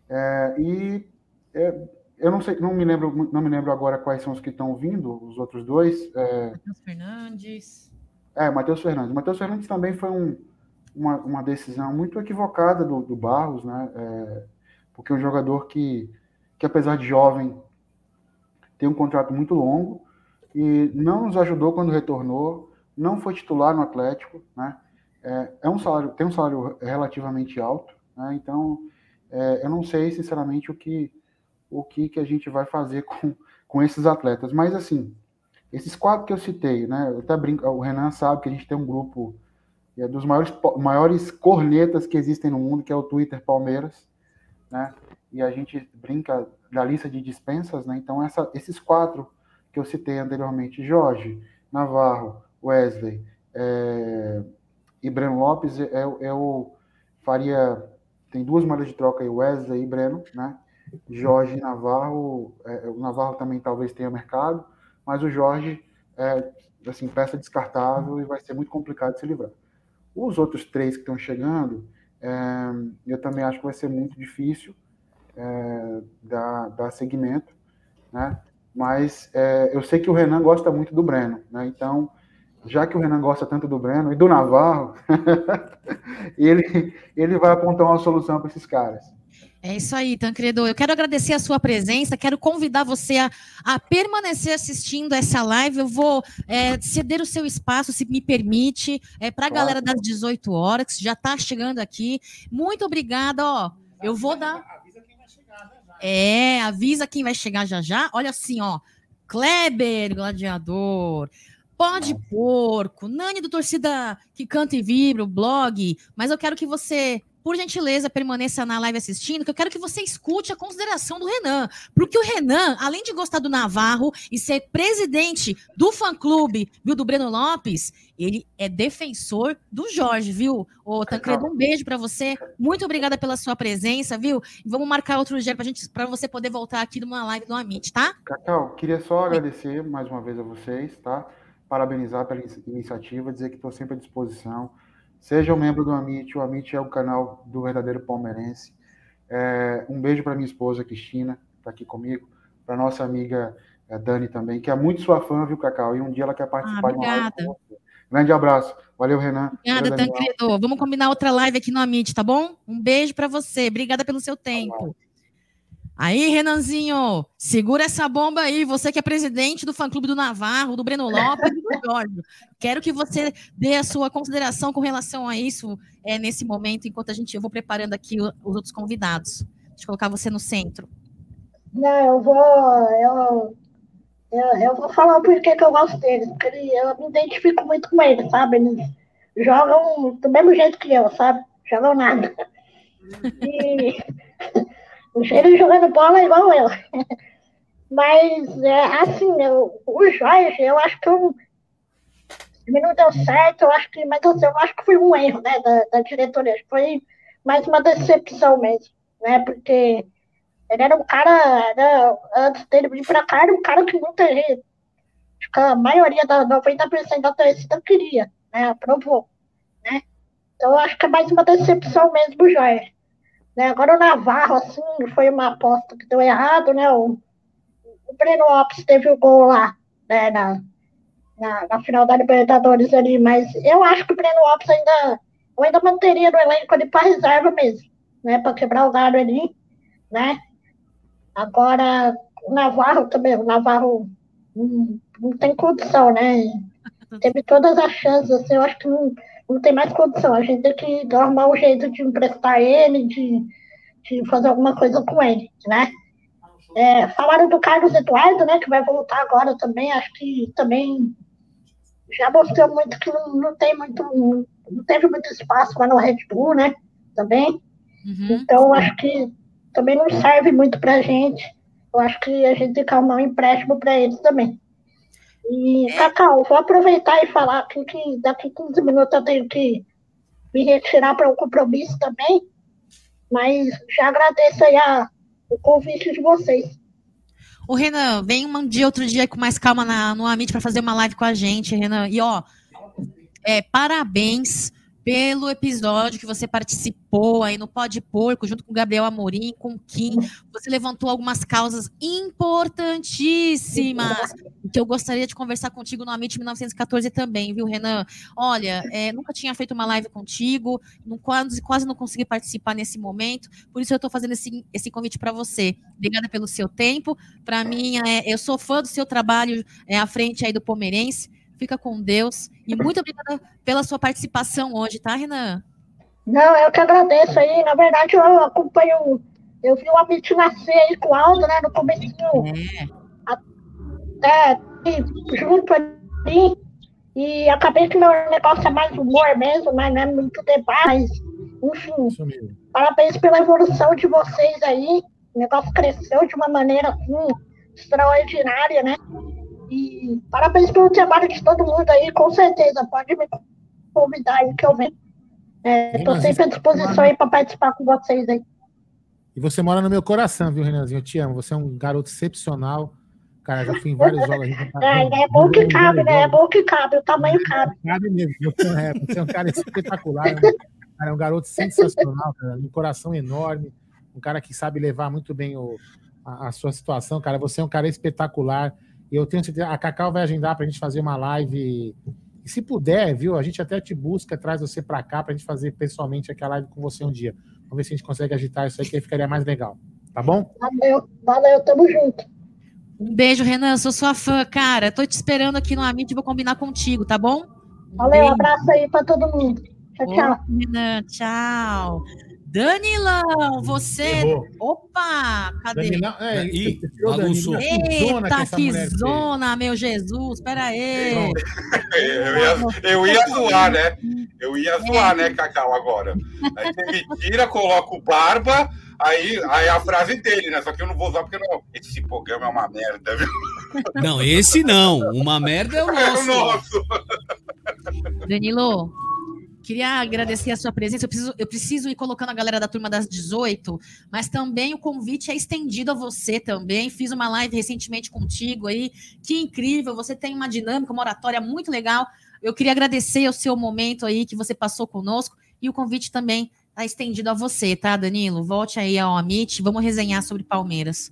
É, e é, eu não sei, não me lembro, não me lembro agora quais são os que estão vindo, os outros dois. É, Matheus Fernandes. é, Matheus Fernandes. Matheus Fernandes também foi um- uma, uma decisão muito equivocada do, do Barros, né? É, porque é um jogador que, que, apesar de jovem, tem um contrato muito longo e não nos ajudou quando retornou, não foi titular no Atlético, né? É, é um salário, tem um salário relativamente alto, né? Então, é, eu não sei, sinceramente, o que, o que, que a gente vai fazer com, com esses atletas. Mas, assim, esses quatro que eu citei, né? Eu até brinco, o Renan sabe que a gente tem um grupo é dos maiores, maiores cornetas que existem no mundo, que é o Twitter Palmeiras, né? E a gente brinca da lista de dispensas, né? Então, essa, esses quatro que eu citei anteriormente, Jorge, Navarro, Wesley é, e Breno Lopes, eu, eu faria. Tem duas moedas de troca aí, Wesley e Breno, né? Jorge Navarro, é, o Navarro também talvez tenha mercado, mas o Jorge é assim, peça descartável e vai ser muito complicado de se livrar. Os outros três que estão chegando, é, eu também acho que vai ser muito difícil é, dar, dar seguimento, né? Mas é, eu sei que o Renan gosta muito do Breno, né? Então, já que o Renan gosta tanto do Breno e do Navarro, ele, ele vai apontar uma solução para esses caras. É isso aí, Tancredo. Eu quero agradecer a sua presença, quero convidar você a, a permanecer assistindo essa live. Eu vou é, ceder o seu espaço, se me permite, é, para a Claro. galera das 18 horas, que já está chegando aqui. Muito obrigada, ó. Eu vou dar. É, avisa quem vai chegar já já. Olha assim, ó. Kleber, gladiador. Pode porco, Nani do Torcida que canta e vibra, o blog. Mas eu quero que você, por gentileza, permaneça na live assistindo, que eu quero que você escute a consideração do Renan. Porque o Renan, além de gostar do Navarro e ser presidente do fã-clube, viu, do Breno Lopes, ele é defensor do Jorge, viu? Ô, Tancredo, um beijo pra você. Muito obrigada pela sua presença, viu? Vamos marcar outro dia pra gente, para você poder voltar aqui numa live do Amit, tá? Cacau, queria só agradecer mais uma vez a vocês, tá? Parabenizar pela in- iniciativa, dizer que estou sempre à disposição. Seja um membro do Amit, o Amit é o canal do verdadeiro palmeirense. É, um beijo para minha esposa, Cristina, que está aqui comigo, para nossa amiga eh, Dani também, que é muito sua fã, viu, Cacau? E um dia ela quer participar de uma live com obrigada. você. Grande abraço. Valeu, Renan. Obrigada. Tancredo. Vamos combinar outra live aqui no Amit, tá bom? Um beijo pra você. Obrigada pelo seu tempo. Aí, Renanzinho, segura essa bomba aí. Você que é presidente do fã-clube do Navarro, do Breno Lopes e do Jorge. Quero que você dê a sua consideração com relação a isso é, nesse momento, enquanto a gente eu vou preparando aqui os outros convidados. Deixa eu colocar você no centro. Não, eu vou. Eu, eu, eu vou falar porquê que eu gosto deles, porque eu me identifico muito com eles, sabe? Eles jogam do mesmo jeito que eu, sabe? Jogam nada. E o cheiro jogando bola é igual eu. Mas, é, assim, eu, o Jorge, eu acho que eu, ele não deu certo, eu acho que, mas eu, eu acho que foi um erro, né, da, da diretoria. Foi mais uma decepção mesmo, né? Porque ele era um cara, né, antes dele vir pra cá, era um cara que muita gente, acho que a maioria, da 90% da torcida queria, né? Aprovou, né? Então, eu acho que é mais uma decepção mesmo o Jorge. Né? Agora o Navarro, assim, foi uma aposta que deu errado, né? O, o Breno Lopes teve o gol lá, né? Na, na, na final da Libertadores ali, mas eu acho que o Breno Lopes ainda, eu ainda manteria no elenco ali para reserva mesmo, né? Para quebrar o galho ali, né? Agora, o Navarro também, o Navarro não, não tem condição, né? Teve todas as chances, assim, eu acho que não, não tem mais condição. A gente tem que arrumar um jeito de emprestar ele, de, de fazer alguma coisa com ele, né? É, falaram do Carlos Eduardo, né, que vai voltar agora também, acho que também já mostrou muito que não, não tem muito, não teve muito espaço lá no Red Bull, né, também. Então, acho que também não serve muito pra gente. Eu acho que a gente tem que arrumar um empréstimo para eles também. E, Cacau, vou aproveitar e falar aqui que daqui 15 minutos eu tenho que me retirar para um compromisso também, mas já agradeço aí a, o convite de vocês. Ô, Renan, vem um dia, outro dia com mais calma na, no Amit para fazer uma live com a gente, Renan. E, ó, é, parabéns pelo episódio que você participou aí no Pode Porco, junto com o Gabriel Amorim, com o Kim. Você levantou algumas causas importantíssimas que eu gostaria de conversar contigo no Amit 1914 também, viu, Renan? Olha, é, nunca tinha feito uma live contigo, não, quase, quase não consegui participar nesse momento, por isso eu estou fazendo esse, esse convite para você. Obrigada pelo seu tempo. Para mim, é, eu sou fã do seu trabalho é, à frente aí do Palmeirense. Fica com Deus. E muito obrigada pela sua participação hoje, tá, Renan? Não, eu que agradeço aí. Na verdade, eu acompanho. Eu vi o Amit nascer aí com o Aldo, né? No comecinho. Até e junto ali. E acabei que meu negócio é mais humor mesmo, mas não é muito debate. Mas, enfim, parabéns pela evolução de vocês aí. O negócio cresceu de uma maneira assim, extraordinária, né? E parabéns pelo trabalho de todo mundo aí, com certeza. Pode me convidar aí que eu venho. Estou Renanzinho, sempre à disposição aí para participar com vocês aí. E você mora no meu coração, viu, Renanzinho? Eu te amo. Você é um garoto excepcional. Cara, já fui em vários jogos. tá- É, é bom que cabe, né? É bom que cabe, o tamanho cabe. Cabe mesmo. Você é, você é um cara espetacular. né? Cara, é um garoto sensacional, cara. Um coração enorme. Um cara que sabe levar muito bem o, a, a sua situação, cara. Você é um cara espetacular. Eu tenho certeza. A Cacau vai agendar pra gente fazer uma live. E se puder, viu? A gente até te busca, traz você pra cá pra gente fazer pessoalmente aquela live com você um dia. Vamos ver se a gente consegue agitar isso aí, que aí ficaria mais legal. Tá bom? Valeu, valeu, tamo junto. Um beijo, Renan. Sou sua fã, cara. Tô te esperando aqui no Amit e vou combinar contigo, tá bom? Valeu, um abraço aí pra todo mundo. Tchau, tchau. Ô, Renan, tchau. Danilão, você. Errou. Opa! Cadê? Danilão, é, Ih, bagunçou. Eita, que zona, meu Jesus. Pera aí. Eu ia, eu ia zoar, né? Eu ia zoar, né, Cacau, agora. Aí você me tira, coloca o barba, aí, aí a frase dele, né? Só que eu não vou usar porque não. Esse programa é uma merda, viu? Não, esse não. Uma merda é o É o nosso. nosso. Danilo, queria agradecer a sua presença. Eu preciso, eu preciso ir colocando a galera da turma das 18, mas também o convite é estendido a você também. Fiz uma live recentemente contigo aí. Que incrível! Você tem uma dinâmica, uma oratória muito legal. Eu queria agradecer o seu momento aí que você passou conosco e o convite também está estendido a você, tá, Danilo? Volte aí ao Amit, vamos resenhar sobre Palmeiras.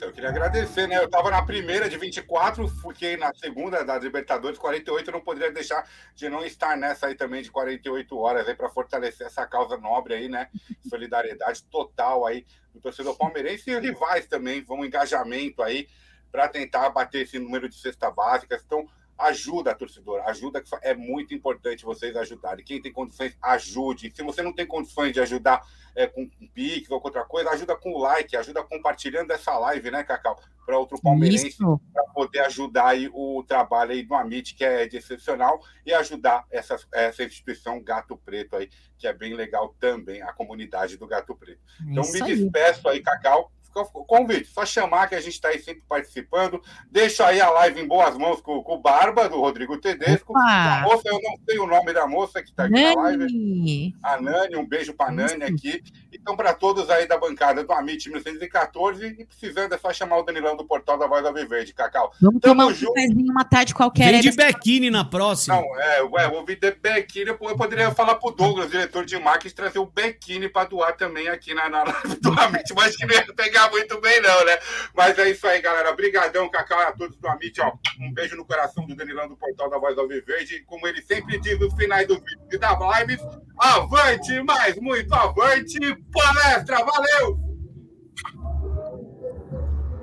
Eu queria agradecer, né? Eu tava na primeira de 24, fiquei na segunda da Libertadores 48, eu não poderia deixar de não estar nessa aí também de 48 horas aí para fortalecer essa causa nobre aí, né? Solidariedade total aí do torcedor palmeirense e rivais também, vamos engajamento aí para tentar bater esse número de cesta básica. Então, ajuda, torcedor, ajuda, que é muito importante vocês ajudarem. Quem tem condições, ajude. Se você não tem condições de ajudar é, com um Pix ou com outra coisa, ajuda com o like, ajuda compartilhando essa live, né, Cacau? Para outro palmeirense, para poder ajudar aí o trabalho aí do Amit, que é de excepcional, e ajudar essa, essa instituição Gato Preto aí, que é bem legal também, a comunidade do Gato Preto. Então, Isso me aí. despeço aí, Cacau. Convite, só chamar que a gente está aí sempre participando. Deixa aí a live em boas mãos com, com o Barba, do Rodrigo Tedesco. A moça, eu não sei o nome da moça que está aqui na live. Nani! A Nani, um beijo para Nani aqui. Então, para todos aí da bancada do Amit 1914, e precisando é só chamar o Danilão do Portal da Voz da Viverde, Cacau. Vamos Tamo tomar um junto. cafezinho uma tarde qualquer. Vem aí de Bequine na próxima. Não, é, ué, o vídeo Bequine, eu eu poderia falar pro Douglas, diretor de marketing, trazer o Bequine para doar também aqui na, na live do Amit, mas que não ia pegar muito bem, não, né? Mas é isso aí, galera. Obrigadão, Cacau, a todos do Amit, ó. Um beijo no coração do Danilão do Portal da Voz do Alviverde. E Como ele sempre diz nos finais dos vídeos e das lives, avante, mais muito avante, palestra, valeu!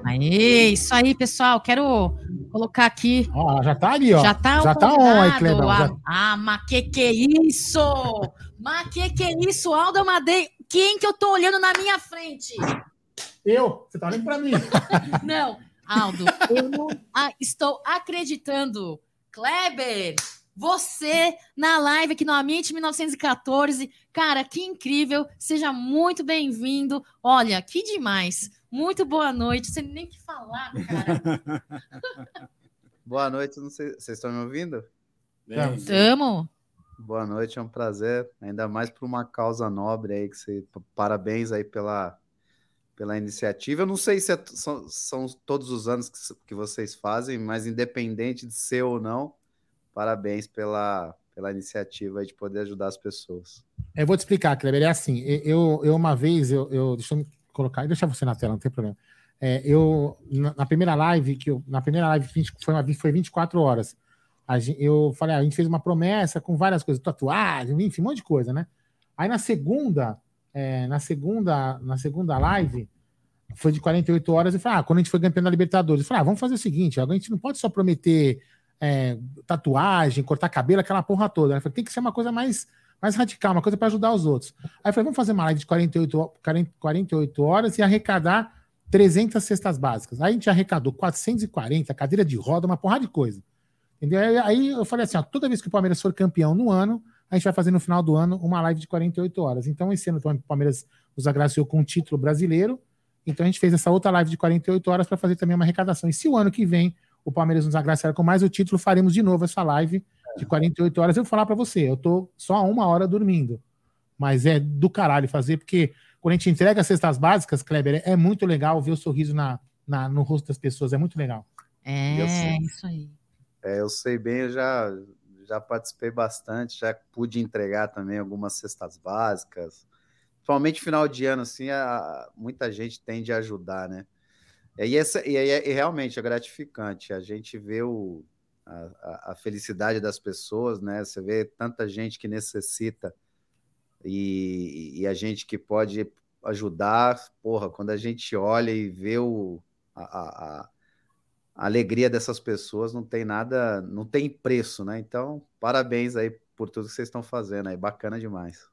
Aê, isso aí, pessoal. Quero colocar aqui. Ó, já tá ali, ó. Já tá, Já o tá on aí. Clebão. Ah, Já- ah, mas que que é isso? Mas que que é isso, Aldo Amadei? Quem que eu tô olhando na minha frente? Eu? Você tá olhando pra mim. Não, Aldo, eu não ah, estou acreditando. Kleber, você na live aqui no Amit 1914. Cara, que incrível. Seja muito bem-vindo. Olha, que demais. Muito boa noite. Você nem que falar, cara. Boa noite, não sei, vocês estão me ouvindo? Tamo. Boa noite, é um prazer, ainda mais por uma causa nobre aí que você parabéns aí pela pela iniciativa. Eu não sei se é- são, são todos os anos que, que vocês fazem, mas independente de ser ou não, parabéns pela pela iniciativa de poder ajudar as pessoas. Eu vou te explicar, Kleber. É assim, e- eu, eu uma vez, eu, eu deixa eu colocar, deixa você na tela, não tem problema. É, eu, na, primeira live, que eu, na primeira live 20 foi, uma, foi 24 horas. A gen- eu falei, ah, a gente fez uma promessa com várias coisas, tatuagem, enfim, um monte de coisa, né? Aí na segunda, é, na segunda, na segunda live, foi de 48 horas, eu falei, ah, quando a gente foi campeão da Libertadores, eu falei, ah, vamos fazer o seguinte, agora a gente não pode só prometer é, tatuagem, cortar cabelo, aquela porra toda. né? Eu falei, tem que ser uma coisa mais, mais radical, uma coisa para ajudar os outros. Aí eu falei, vamos fazer uma live de 48, ho- 40 48 horas e arrecadar 300 cestas básicas. Aí a gente arrecadou 440, cadeira de roda, uma porrada de coisa. Entendeu? Aí, eu falei assim, ó, toda vez que o Palmeiras for campeão no ano, a gente vai fazer no final do ano uma live de 48 horas. Então, esse ano o Palmeiras nos agraciou com um título brasileiro. Então, a gente fez essa outra live de 48 horas para fazer também uma arrecadação. E se o ano que vem o Palmeiras nos agraciar com mais o título, faremos de novo essa live de 48 horas. Eu vou falar para você, eu tô só a uma hora dormindo. Mas é do caralho fazer, porque quando a gente entrega as cestas básicas, Kleber, é muito legal ver o sorriso na, na- no rosto das pessoas. É muito legal. É, Eu sei. isso aí. É, eu sei bem, eu já, já participei bastante, já pude entregar também algumas cestas básicas. Principalmente final de ano, assim, a- muita gente tende a ajudar, né? E, essa, e é, e realmente é gratificante. A gente vê o, a- a felicidade das pessoas, né? Você vê tanta gente que necessita e, e a gente que pode ajudar, porra, quando a gente olha e vê o, a, a, a alegria dessas pessoas, não tem nada, não tem preço, né? Então, parabéns aí por tudo que vocês estão fazendo aí, bacana demais.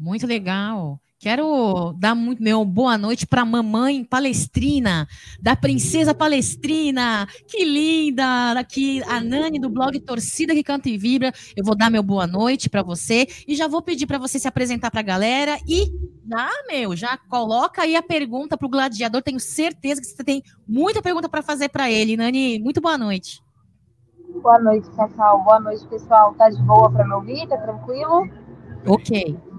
Muito legal. Quero dar muito meu boa noite para mamãe palestrina, da princesa palestrina. Que linda! Aqui a Nani do blog Torcida que Canta e Vibra. Eu vou dar meu boa noite para você e já vou pedir para você se apresentar para a galera e já, meu, já coloca aí a pergunta para o gladiador. Tenho certeza que você tem muita pergunta para fazer para ele. Nani, muito boa noite. Boa noite, Cacau. Boa noite, pessoal. Tá de boa para me ouvir? Tá tranquilo? Ok.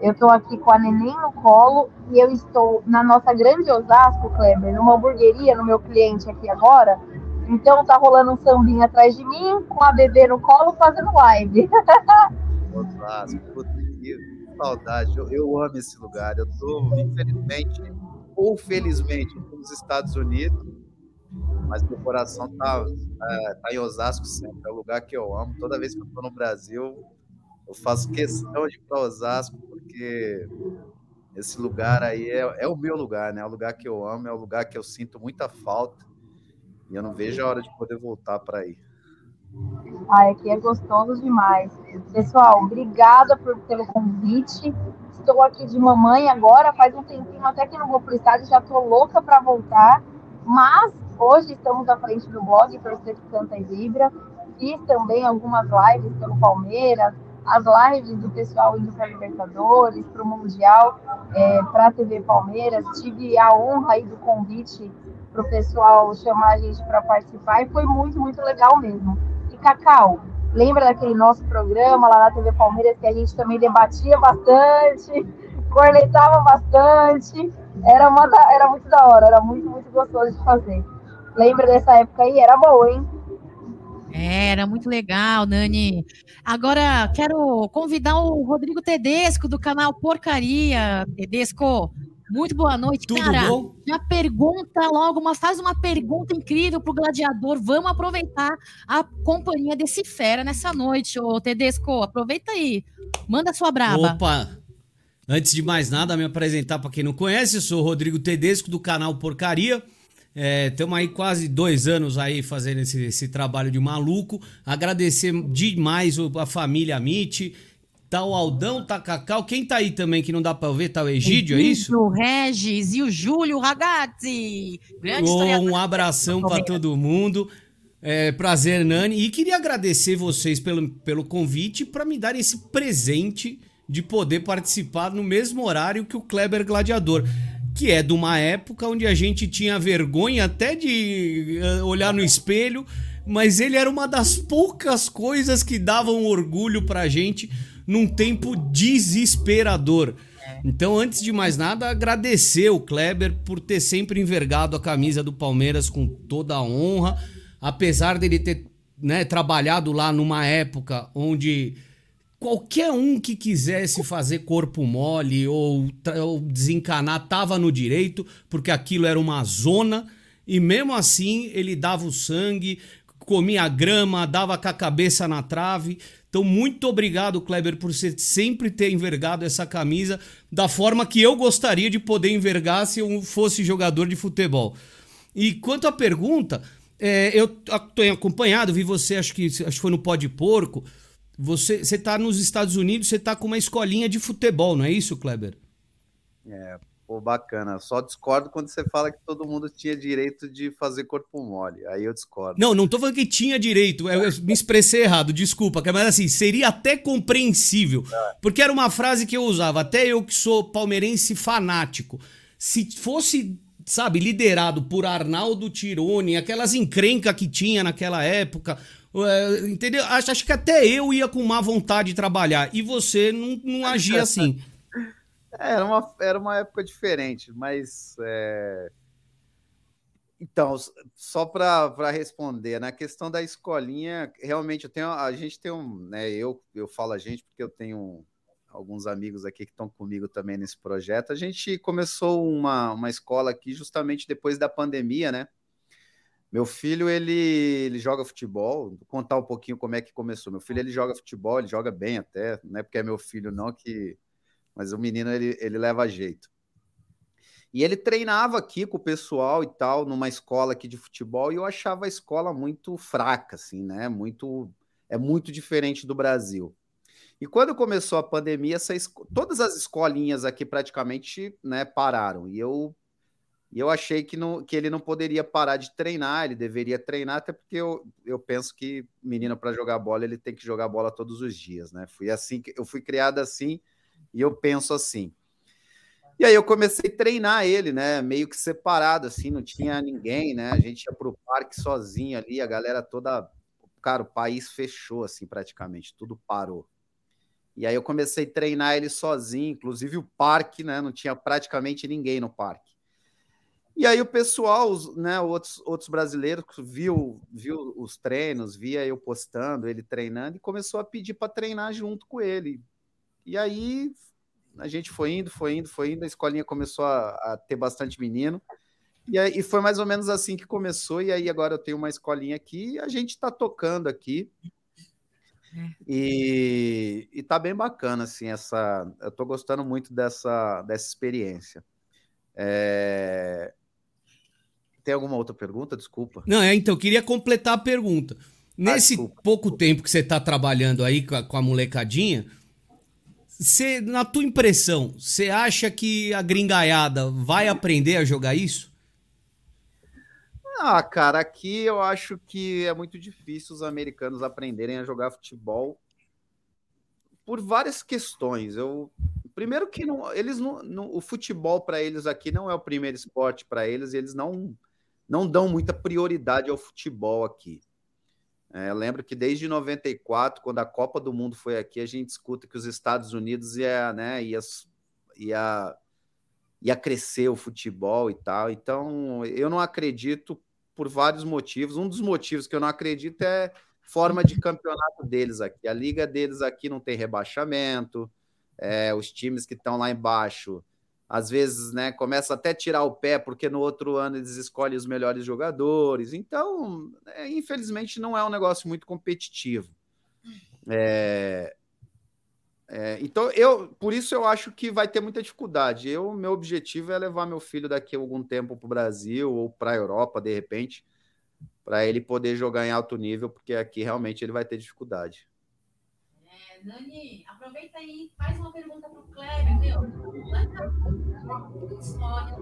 Eu estou aqui com a neném no colo e eu estou na nossa grande Osasco, Kleber, numa hamburgueria, no meu cliente aqui agora. Então tá rolando um sambinha atrás de mim, com a bebê no colo, fazendo live. Osasco, puta que saudade. Eu, eu amo esse lugar. Eu tô, infelizmente, ou felizmente, nos Estados Unidos, mas meu coração tá, é, tá em Osasco sempre. É o lugar que eu amo. Toda vez que eu tô no Brasil, eu faço questão de ir para Osasco porque esse lugar aí é, é, o meu lugar, né? É o lugar que eu amo, é o lugar que eu sinto muita falta e eu não vejo a hora de poder voltar para aí. Ai, aqui é gostoso demais. Pessoal, obrigada por, pelo convite. Estou aqui de mamãe agora, faz um tempinho até que não vou para o estádio, já estou louca para voltar. Mas hoje estamos à frente do blog Torcer que Canta e Vibra. Fiz também algumas lives pelo Palmeiras, as lives do pessoal indo para Libertadores, para o Mundial, é, para a TV Palmeiras. Tive a honra aí do convite para o pessoal chamar a gente para participar e foi muito, muito legal mesmo. E Cacau, lembra daquele nosso programa lá na TV Palmeiras que a gente também debatia bastante, cornetava bastante? Era, uma da, era muito da hora, era muito, muito gostoso de fazer. Lembra dessa época aí? Era boa, hein? Era muito legal, Nani. Agora quero convidar o Rodrigo Tedesco do canal Porcaria. Tedesco, muito boa noite, Tudo cara. bom? Já pergunta logo, mas faz uma pergunta incrível pro gladiador. Vamos aproveitar a companhia desse fera nessa noite, ô Tedesco. Aproveita aí. Manda sua braba. Opa! Antes de mais nada, me apresentar para quem não conhece, eu sou o Rodrigo Tedesco do canal Porcaria. Estamos aí quase dois anos aí fazendo esse, esse trabalho de maluco. Agradecer demais a família Amit. Tá o Aldão, tá Cacau. Quem tá aí também que não dá pra ver? Tá o Egídio, é isso? O Regis e o Júlio Ragazzi. Grande um abração para todo mundo. É, prazer, Nani. E queria agradecer vocês pelo, pelo convite para me dar esse presente de poder participar no mesmo horário que o Kleber Gladiador. Que é de uma época onde a gente tinha vergonha até de eh, olhar no espelho, mas ele era uma das poucas coisas que davam orgulho pra gente num tempo desesperador. Então, antes de mais nada, agradecer o Kleber por ter sempre envergado a camisa do Palmeiras com toda a honra, apesar dele ter né, trabalhado lá numa época onde qualquer um que quisesse fazer corpo mole ou, ou desencanar tava no direito, porque aquilo era uma zona, e mesmo assim ele dava o sangue, comia grama, dava com a cabeça na trave. Então, muito obrigado, Kleber, por você sempre ter envergado essa camisa da forma que eu gostaria de poder envergar se eu fosse jogador de futebol. E quanto à pergunta, é, eu tenho acompanhado, vi você, acho que, acho que foi no Pó de Porco. Você está nos Estados Unidos, você está com uma escolinha de futebol, não é isso, Kleber? É, pô, bacana. Só discordo quando você fala que todo mundo tinha direito de fazer corpo mole. Aí eu discordo. Não, não tô falando que tinha direito, eu, eu me expressei errado, desculpa, mas assim, seria até compreensível, porque era uma frase que eu usava, até eu que sou palmeirense fanático, se fosse, sabe, liderado por Arnaldo Tironi, aquelas encrencas que tinha naquela época, é, entendeu? Acho, acho que até eu ia com má vontade de trabalhar, e você não, não agia assim. É, Era uma, era uma época diferente, mas. é, Então, só para responder, na questão da escolinha, realmente eu tenho, a gente tem um, né, eu, eu falo a gente porque eu tenho alguns amigos aqui que estão comigo também nesse projeto. A gente começou uma, uma escola aqui justamente depois da pandemia, né? Meu filho, ele, ele joga futebol. Vou contar um pouquinho como é que começou. Meu filho, ele joga futebol, ele joga bem até. Não é porque é meu filho, não, que. Mas o menino, ele, ele leva jeito. E ele treinava aqui com o pessoal e tal, numa escola aqui de futebol, e eu achava a escola muito fraca, assim, né? Muito. É muito diferente do Brasil. E quando começou a pandemia, essa, todas as escolinhas aqui praticamente né, pararam. E eu e eu achei que, não, que ele não poderia parar de treinar, ele deveria treinar, até porque eu, eu penso que menino para jogar bola, ele tem que jogar bola todos os dias, né? Fui assim, eu fui criado assim e eu penso assim. E aí eu comecei a treinar ele, né? Meio que separado, assim, não tinha ninguém, né? A gente ia para o parque sozinho ali, a galera toda. Cara, o país fechou, assim, praticamente, tudo parou. E aí eu comecei a treinar ele sozinho, inclusive o parque, né? Não tinha praticamente ninguém no parque. E aí o pessoal, né, outros, outros brasileiros viu, viu os treinos, via eu postando, ele treinando, e começou a pedir para treinar junto com ele. E aí a gente foi indo, foi indo, foi indo, a escolinha começou a, a ter bastante menino. E, aí, e foi mais ou menos assim que começou, e aí agora eu tenho uma escolinha aqui, e a gente está tocando aqui. E, e tá bem bacana, assim, essa. Eu tô gostando muito dessa, dessa experiência. É, tem alguma outra pergunta? Desculpa. Não, é, então, eu queria completar a pergunta. Nesse ah, pouco tempo que você está trabalhando aí com a, com a molecadinha, você, na tua impressão, você acha que a gringaiada vai aprender a jogar isso? Ah, cara, aqui eu acho que é muito difícil os americanos aprenderem a jogar futebol por várias questões. Eu primeiro que não, eles não, não o futebol para eles aqui não é o primeiro esporte para eles, eles não não dão muita prioridade ao futebol aqui. É, lembro que desde 94, quando a Copa do Mundo foi aqui, a gente escuta que os Estados Unidos ia, né, ia, ia, ia crescer o futebol e tal. Então, eu não acredito por vários motivos. Um dos motivos que eu não acredito é forma de campeonato deles aqui. A liga deles aqui não tem rebaixamento. É, os times que estão lá embaixo às vezes, né, começa até tirar o pé, porque no outro ano eles escolhem os melhores jogadores. Então, é, infelizmente, não é um negócio muito competitivo. É, é, então, eu, por isso eu acho que vai ter muita dificuldade. Eu, meu objetivo é levar meu filho daqui a algum tempo para o Brasil ou para a Europa, de repente, para ele poder jogar em alto nível, porque aqui realmente ele vai ter dificuldade. Nani, aproveita aí, faz uma pergunta para o Kleber, meu. História,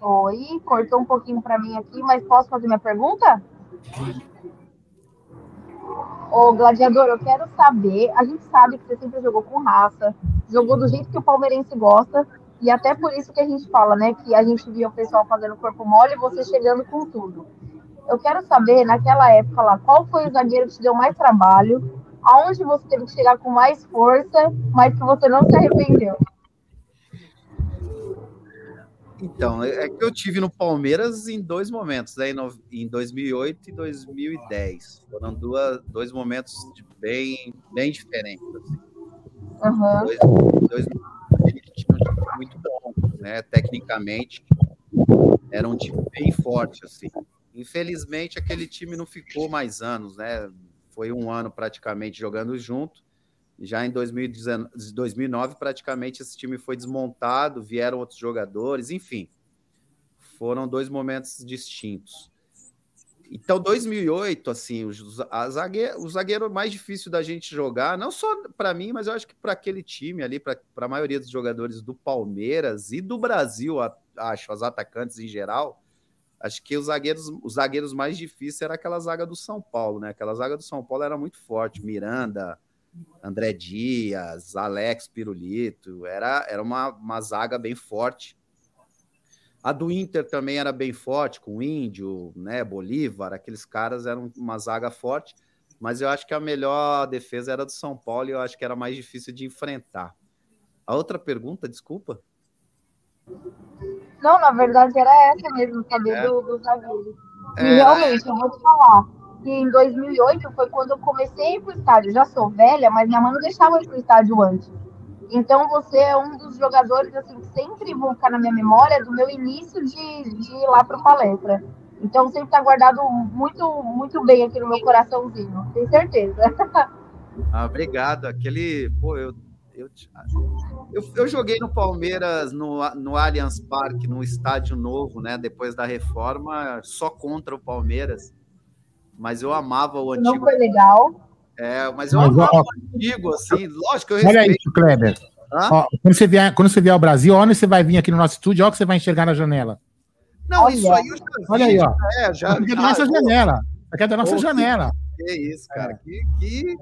Oi, cortou um pouquinho para mim aqui, mas posso fazer minha pergunta? Ô, Gladiador, eu quero saber. A gente sabe que você sempre jogou com raça, jogou do jeito que o palmeirense gosta, e até por isso que a gente fala, né, que a gente via o pessoal fazendo corpo mole e você chegando com tudo. Eu quero saber, naquela época lá, qual foi o zagueiro que te deu mais trabalho, aonde você teve que chegar com mais força, mas que você não se arrependeu. Então, é, é que eu tive no Palmeiras em dois momentos, né? em 2008 e 2010. Foram duas, dois momentos bem, bem diferentes. Assim. Uhum. Dois, dois muito bom, né? Tecnicamente, era um time bem forte, assim. Infelizmente, aquele time não ficou mais anos, né? Foi um ano praticamente jogando junto. Já em 2019, 2009, praticamente esse time foi desmontado, vieram outros jogadores, enfim. Foram dois momentos distintos. Então, 2008, assim, o, a zagueiro, o zagueiro mais difícil da gente jogar, não só para mim, mas eu acho que para aquele time ali, para a maioria dos jogadores do Palmeiras e do Brasil, acho, os atacantes em geral, acho que os zagueiros, os zagueiros mais difíceis era aquela zaga do São Paulo, né? Aquela zaga do São Paulo era muito forte, Miranda, André Dias, Alex Pirulito, era, era uma, uma zaga bem forte. A do Inter também era bem forte, com o Índio, né, Bolívar, aqueles caras eram uma zaga forte, mas eu acho que a melhor defesa era do São Paulo e eu acho que era mais difícil de enfrentar. A outra pergunta, desculpa? Não, na verdade era essa mesmo, saber é. do, do zagueiro. E é, realmente, eu vou te falar, que em 2008 foi quando eu comecei a ir pro estádio. Eu já sou velha, mas minha mãe não deixava eu ir pro estádio antes. Então você é um dos jogadores assim que sempre vão ficar na minha memória do meu início de, de ir lá para palestra. Então sempre está guardado muito muito bem aqui no meu coraçãozinho, tenho certeza. Ah, obrigado. Aquele, pô, eu eu, eu, eu, joguei no Palmeiras, no, no Allianz Parque, no estádio novo, né? Depois da reforma, só contra o Palmeiras. Mas eu amava o antigo. Não foi legal. É, mas eu mas, ó, o antigo, assim. Lógico que eu respeito. Olha isso, Kleber. Ó, quando, você vier, quando você vier ao Brasil, onde você vai vir aqui no nosso estúdio, olha o que você vai enxergar na janela. Não, olha. isso aí eu já vi, Olha aí, ó. É, já, aqui é da nossa janela. Aqui é da nossa janela. Que, que isso, cara. É. Que, que,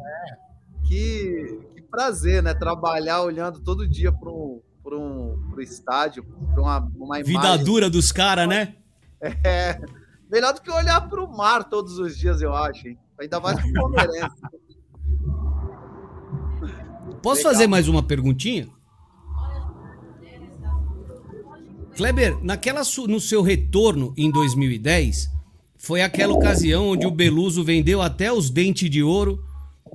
que, prazer, né? Trabalhar olhando todo dia para um, para um pro estádio, para uma, uma imagem. Vida dura dos caras, né? É. Melhor do que olhar para o mar todos os dias, eu acho. Hein? Ainda mais pro Palmeirense. Posso Legal. fazer mais uma perguntinha? Kleber, naquela no seu retorno em 2010, foi aquela ocasião onde o Beluso vendeu até os dentes de ouro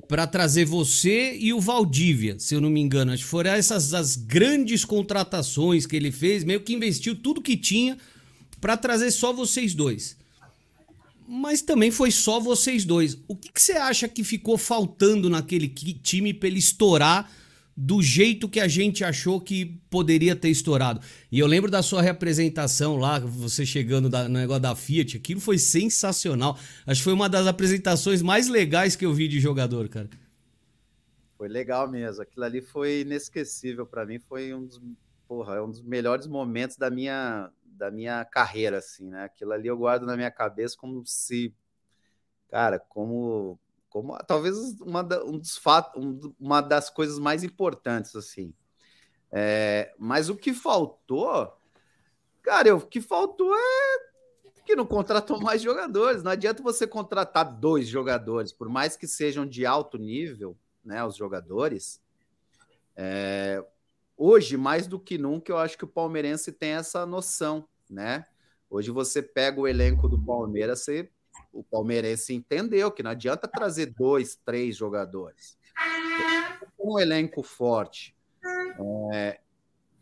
para trazer você e o Valdívia, se eu não me engano. Acho que foram essas as grandes contratações que ele fez, meio que investiu tudo que tinha para trazer só vocês dois. Mas também foi só vocês dois. O que, que você acha que ficou faltando naquele time para ele estourar do jeito que a gente achou que poderia ter estourado. E eu lembro da sua representação lá, você chegando no negócio da Fiat, aquilo foi sensacional. Acho que foi uma das apresentações mais legais que eu vi de jogador, cara. Foi legal mesmo. Aquilo ali foi inesquecível para mim, foi um dos, porra, é um dos melhores momentos da minha da minha carreira assim, né? Aquilo ali eu guardo na minha cabeça como se cara, como como talvez uma, da, um dos fatos, um, uma das coisas mais importantes assim. É, mas o que faltou, cara, o que faltou é que não contratou mais jogadores. Não adianta você contratar dois jogadores, por mais que sejam de alto nível, né, os jogadores. É, hoje, mais do que nunca, eu acho que o palmeirense tem essa noção, né? Hoje você pega o elenco do Palmeiras, você o palmeirense entendeu que não adianta trazer dois, três jogadores. Um elenco forte. É,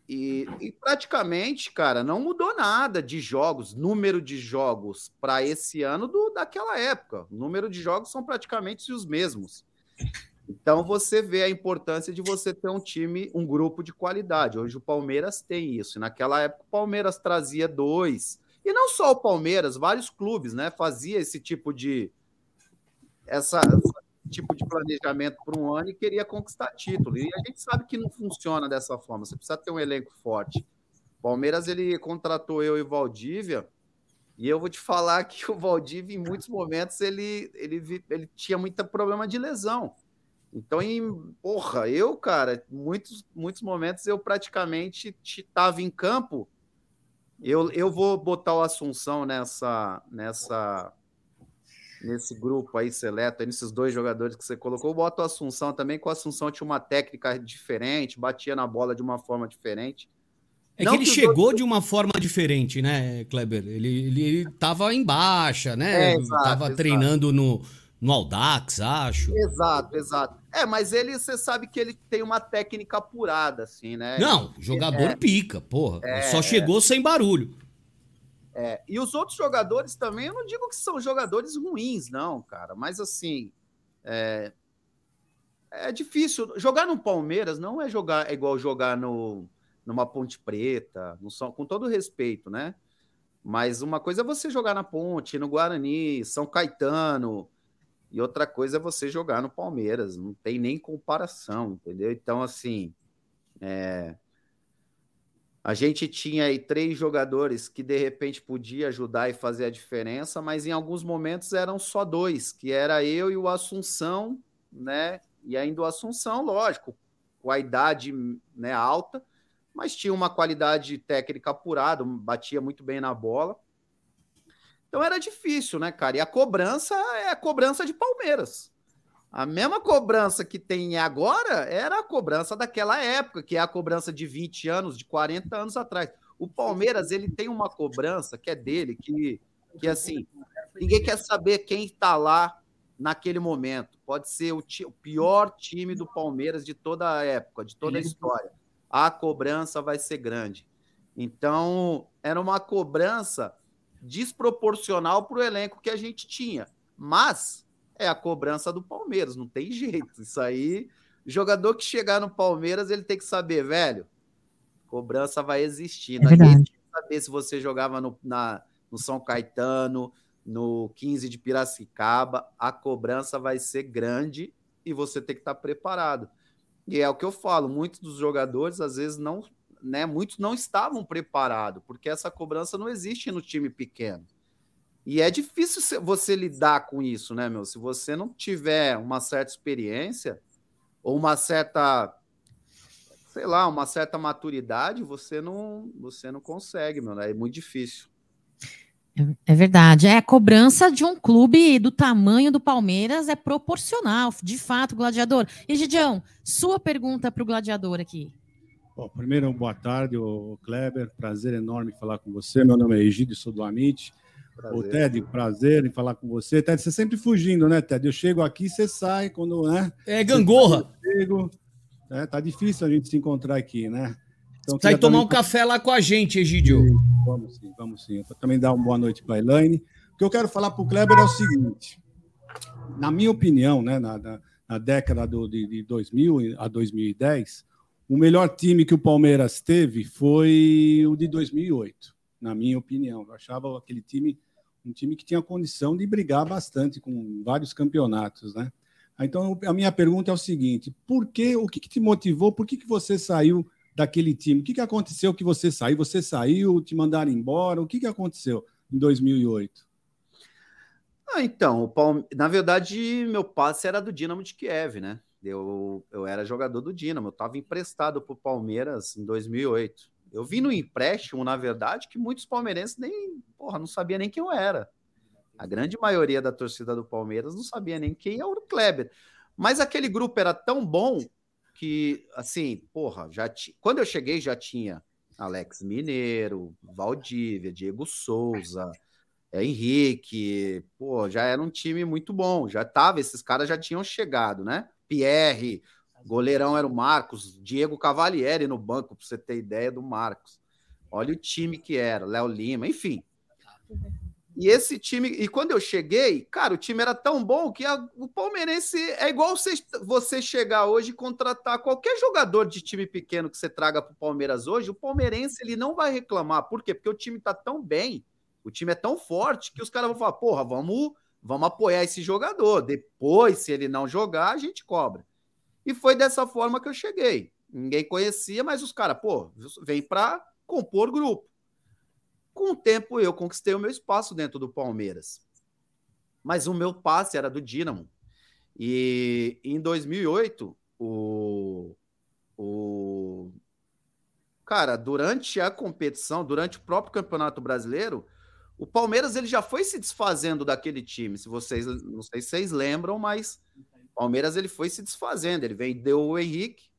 e, e, praticamente, cara, não mudou nada de jogos, número de jogos para esse ano do daquela época. O número de jogos são praticamente os mesmos. Então você vê a importância de você ter um time, um grupo de qualidade. Hoje o Palmeiras tem isso. Naquela época o Palmeiras trazia dois, e não só o Palmeiras, vários clubes, né, fazia esse tipo de essa, esse tipo de planejamento por um ano e queria conquistar título. E a gente sabe que não funciona dessa forma. Você precisa ter um elenco forte. O Palmeiras ele contratou eu e Valdívia, e eu vou te falar que o Valdívia, em muitos momentos, ele, ele, ele tinha muito problema de lesão. Então, em, porra, eu, cara, muitos, muitos momentos eu praticamente estava em campo eu, eu vou botar o Assunção nessa, nessa, nesse grupo aí seleto, nesses dois jogadores que você colocou. Eu boto o Assunção também, que o Assunção tinha uma técnica diferente, batia na bola de uma forma diferente. É Não que ele que chegou outros... de uma forma diferente, né, Kleber? Ele, ele, ele tava em baixa, né? É, exato, tava exato. treinando no, no Aldax, acho. Exato, exato. É, mas ele, você sabe que ele tem uma técnica apurada, assim, né? Não, jogador é, pica, porra. É, Só chegou sem barulho. É, e os outros jogadores também, eu não digo que são jogadores ruins, não, cara, mas assim. É, é difícil. Jogar no Palmeiras não é jogar é igual jogar no, numa Ponte Preta, no, com todo respeito, né? Mas uma coisa é você jogar na Ponte, no Guarani, São Caetano, e outra coisa é você jogar no Palmeiras, não tem nem comparação, entendeu? Então, assim, é... a gente tinha aí três jogadores que de repente podia ajudar e fazer a diferença, mas em alguns momentos eram só dois, que era eu e o Assunção, né? E ainda o Assunção, lógico, com a idade né, alta, mas tinha uma qualidade técnica apurada, batia muito bem na bola. Então era difícil, né, cara? E a cobrança é a cobrança de Palmeiras. A mesma cobrança que tem agora era a cobrança daquela época, que é a cobrança de 20 anos, de 40 anos atrás. O Palmeiras, ele tem uma cobrança que é dele, que, que assim, Ninguém quer saber quem está lá naquele momento. Pode ser o, o pior time do Palmeiras de toda a época, de toda a história. A cobrança vai ser grande. Então, era uma cobrança desproporcional para o elenco que a gente tinha. Mas é a cobrança do Palmeiras, não tem jeito. Isso aí, jogador que chegar no Palmeiras, ele tem que saber, velho, cobrança vai existir. É Ninguém que saber se você jogava no, na, no São Caetano, no 15 de Piracicaba, a cobrança vai ser grande e você tem que estar preparado. E é o que eu falo, muitos dos jogadores às vezes não, né, muitos não estavam preparados, porque essa cobrança não existe no time pequeno. E é difícil você lidar com isso, né, meu? Se você não tiver uma certa experiência ou uma certa sei lá, uma certa maturidade, você não, você não consegue, meu, né? é muito difícil. É verdade. É a cobrança de um clube do tamanho do Palmeiras é proporcional, de fato, gladiador. E Gidião, sua pergunta para o gladiador aqui. Bom, primeiro, boa tarde, o Kleber. Prazer enorme falar com você. Meu nome é Egídio, sou do Amit. Prazer. O Ted, prazer em falar com você. Ted, você sempre fugindo, né, Ted? Eu chego aqui, você sai quando, né? É gangorra. Eu chego. É, tá difícil a gente se encontrar aqui, né? Então, Sai tomar também- um café lá com a gente, Egidio. Vamos sim, vamos sim. Vou também dar uma boa noite para a Elaine. O que eu quero falar para o Kleber é o seguinte: na minha opinião, né, na, na- na década do, de, de 2000 a 2010, o melhor time que o Palmeiras teve foi o de 2008, na minha opinião. Eu achava aquele time um time que tinha condição de brigar bastante com vários campeonatos, né? Então, a minha pergunta é o seguinte: por que, o que, que te motivou? Por que, que você saiu daquele time? O que, que aconteceu que você saiu? Você saiu, te mandaram embora? O que, que aconteceu em 2008? Ah, então, Palme... na verdade, meu passe era do Dinamo de Kiev, né? Eu, eu era jogador do Dinamo, eu estava emprestado para o Palmeiras em 2008. Eu vim no empréstimo, na verdade, que muitos palmeirenses nem, porra, não sabia nem quem eu era. A grande maioria da torcida do Palmeiras não sabia nem quem era o Kleber. Mas aquele grupo era tão bom que, assim, porra, já ti... quando eu cheguei já tinha Alex Mineiro, Valdívia, Diego Souza, é, Henrique, pô, já era um time muito bom, já tava, esses caras já tinham chegado, né? Pierre, goleirão era o Marcos, Diego Cavalieri no banco, para você ter ideia do Marcos. Olha o time que era, Léo Lima, enfim. E esse time, e quando eu cheguei, cara, o time era tão bom que a- o palmeirense é igual você, você chegar hoje e contratar qualquer jogador de time pequeno que você traga para o Palmeiras hoje, o palmeirense ele não vai reclamar. Por quê? Porque o time tá tão bem, o time é tão forte que os caras vão falar: porra, vamos, vamos apoiar esse jogador. Depois, se ele não jogar, a gente cobra. E foi dessa forma que eu cheguei. Ninguém conhecia, mas os caras, pô, vem para compor grupo. Com o tempo, eu conquistei o meu espaço dentro do Palmeiras. Mas o meu passe era do Dinamo. E em 2008, o, o cara, durante a competição, durante o próprio Campeonato Brasileiro, o Palmeiras ele já foi se desfazendo daquele time. Se vocês, não sei se vocês lembram, mas o Palmeiras ele foi se desfazendo. Ele vendeu o Henrique,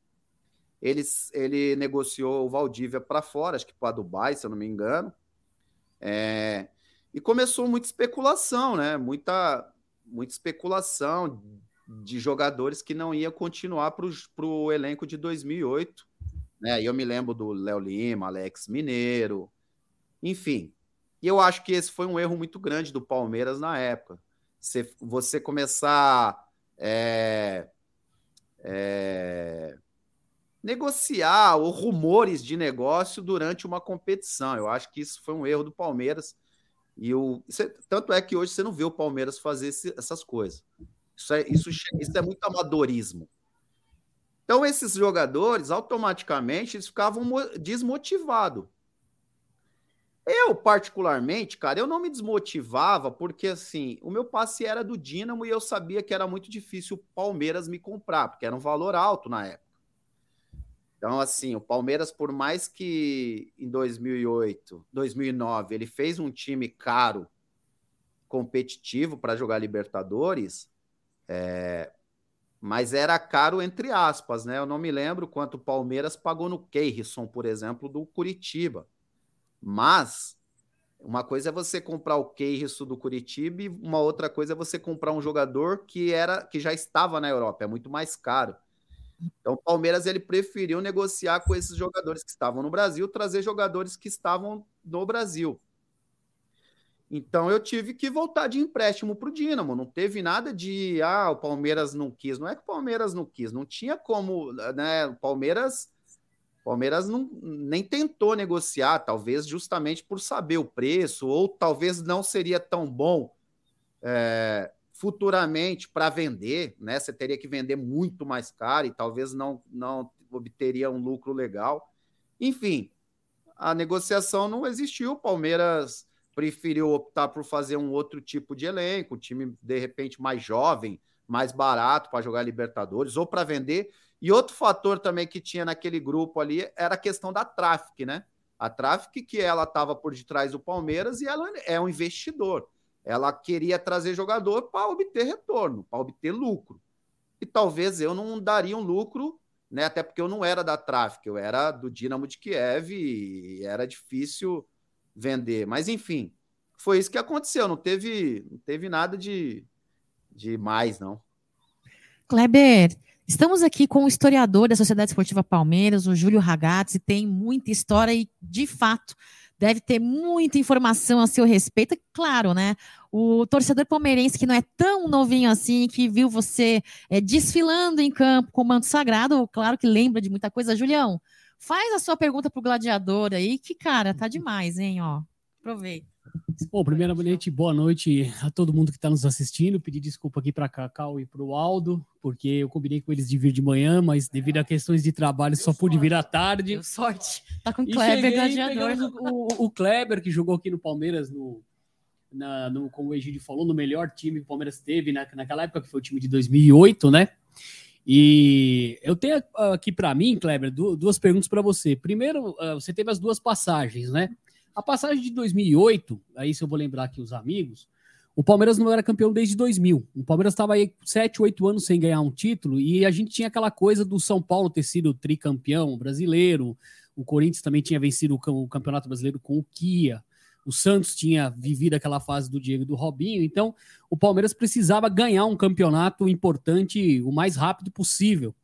ele, ele negociou o Valdívia para fora, acho que para Dubai, se eu não me engano. É, e começou muita especulação, né? Muita, muita especulação de jogadores que não ia continuar para o elenco de 2008. Né? E eu me lembro do Léo Lima, Alex Mineiro, enfim. E eu acho que esse foi um erro muito grande do Palmeiras na época. Você, você começar é, é, negociar ou rumores de negócio durante uma competição. Eu acho que isso foi um erro do Palmeiras. E o, isso, tanto é que hoje você não vê o Palmeiras fazer esse, essas coisas. Isso é, isso, isso é muito amadorismo. Então, esses jogadores, automaticamente, eles ficavam desmotivados. Eu, particularmente, cara, eu não me desmotivava porque, assim, o meu passe era do Dínamo e eu sabia que era muito difícil o Palmeiras me comprar, porque era um valor alto na época. Então, assim, o Palmeiras, por mais que em 2008, 2009, ele fez um time caro, competitivo para jogar Libertadores, é, mas era caro entre aspas, né? Eu não me lembro quanto o Palmeiras pagou no Keirson, por exemplo, do Curitiba. Mas Uma coisa é você comprar o Keirson do Curitiba e uma outra coisa é você comprar um jogador que era que já estava na Europa, é muito mais caro. Então, o Palmeiras ele preferiu negociar com esses jogadores que estavam no Brasil, trazer jogadores que estavam no Brasil. Então, eu tive que voltar de empréstimo para o Dinamo. Não teve nada de, ah, o Palmeiras não quis. Não é que o Palmeiras não quis, não tinha como, né? O Palmeiras, Palmeiras não, nem tentou negociar, talvez justamente por saber o preço, ou talvez não seria tão bom. É, futuramente para vender, né? Você teria que vender muito mais caro e talvez não, não obteria um lucro legal. Enfim, a negociação não existiu. O Palmeiras preferiu optar por fazer um outro tipo de elenco, um time de repente mais jovem, mais barato para jogar Libertadores ou para vender. E outro fator também que tinha naquele grupo ali era a questão da Traffic, né? A Traffic que ela estava por detrás do Palmeiras e ela é um investidor. Ela queria trazer jogador para obter retorno, para obter lucro. E talvez eu não daria um lucro, né? Até porque eu não era da Traffic, eu era do Dinamo de Kiev e era difícil vender. Mas enfim, foi isso que aconteceu. Não teve, não teve nada de, de mais, não. Kleber, estamos aqui com o historiador da Sociedade Esportiva Palmeiras, o Júlio Ragazzi, tem muita história e, de fato, deve ter muita informação a seu respeito. Claro, né? O torcedor palmeirense que não é tão novinho assim, que viu você é, desfilando em campo com o manto sagrado, claro que lembra de muita coisa. Julião, faz a sua pergunta pro gladiador aí, que, cara, tá demais, hein? Ó, aproveita. Bom, primeiramente, boa noite a todo mundo que está nos assistindo. Pedir desculpa aqui para Cacau e para o Aldo, porque eu combinei com eles de vir de manhã, mas devido a questões de trabalho só pude vir à tarde. Deu sorte. Tá com o Kleber, gladiador. O, o, Kleber, que jogou aqui no Palmeiras, no, na, no, como o Egídio falou, no melhor time que o Palmeiras teve na, naquela época, que foi o time de 2008, né? E eu tenho aqui para mim, Kleber, duas perguntas para você. Primeiro, ah, você teve as duas passagens, né? A passagem de 2008, aí se eu vou lembrar aqui os amigos, o Palmeiras não era campeão desde 2000. O Palmeiras estava aí 7, 8 anos sem ganhar um título e a gente tinha aquela coisa do São Paulo ter sido tricampeão brasileiro, o Corinthians também tinha vencido o Campeonato Brasileiro com o Kia, o Santos tinha vivido aquela fase do Diego e do Robinho, então o Palmeiras precisava ganhar um campeonato importante o mais rápido possível.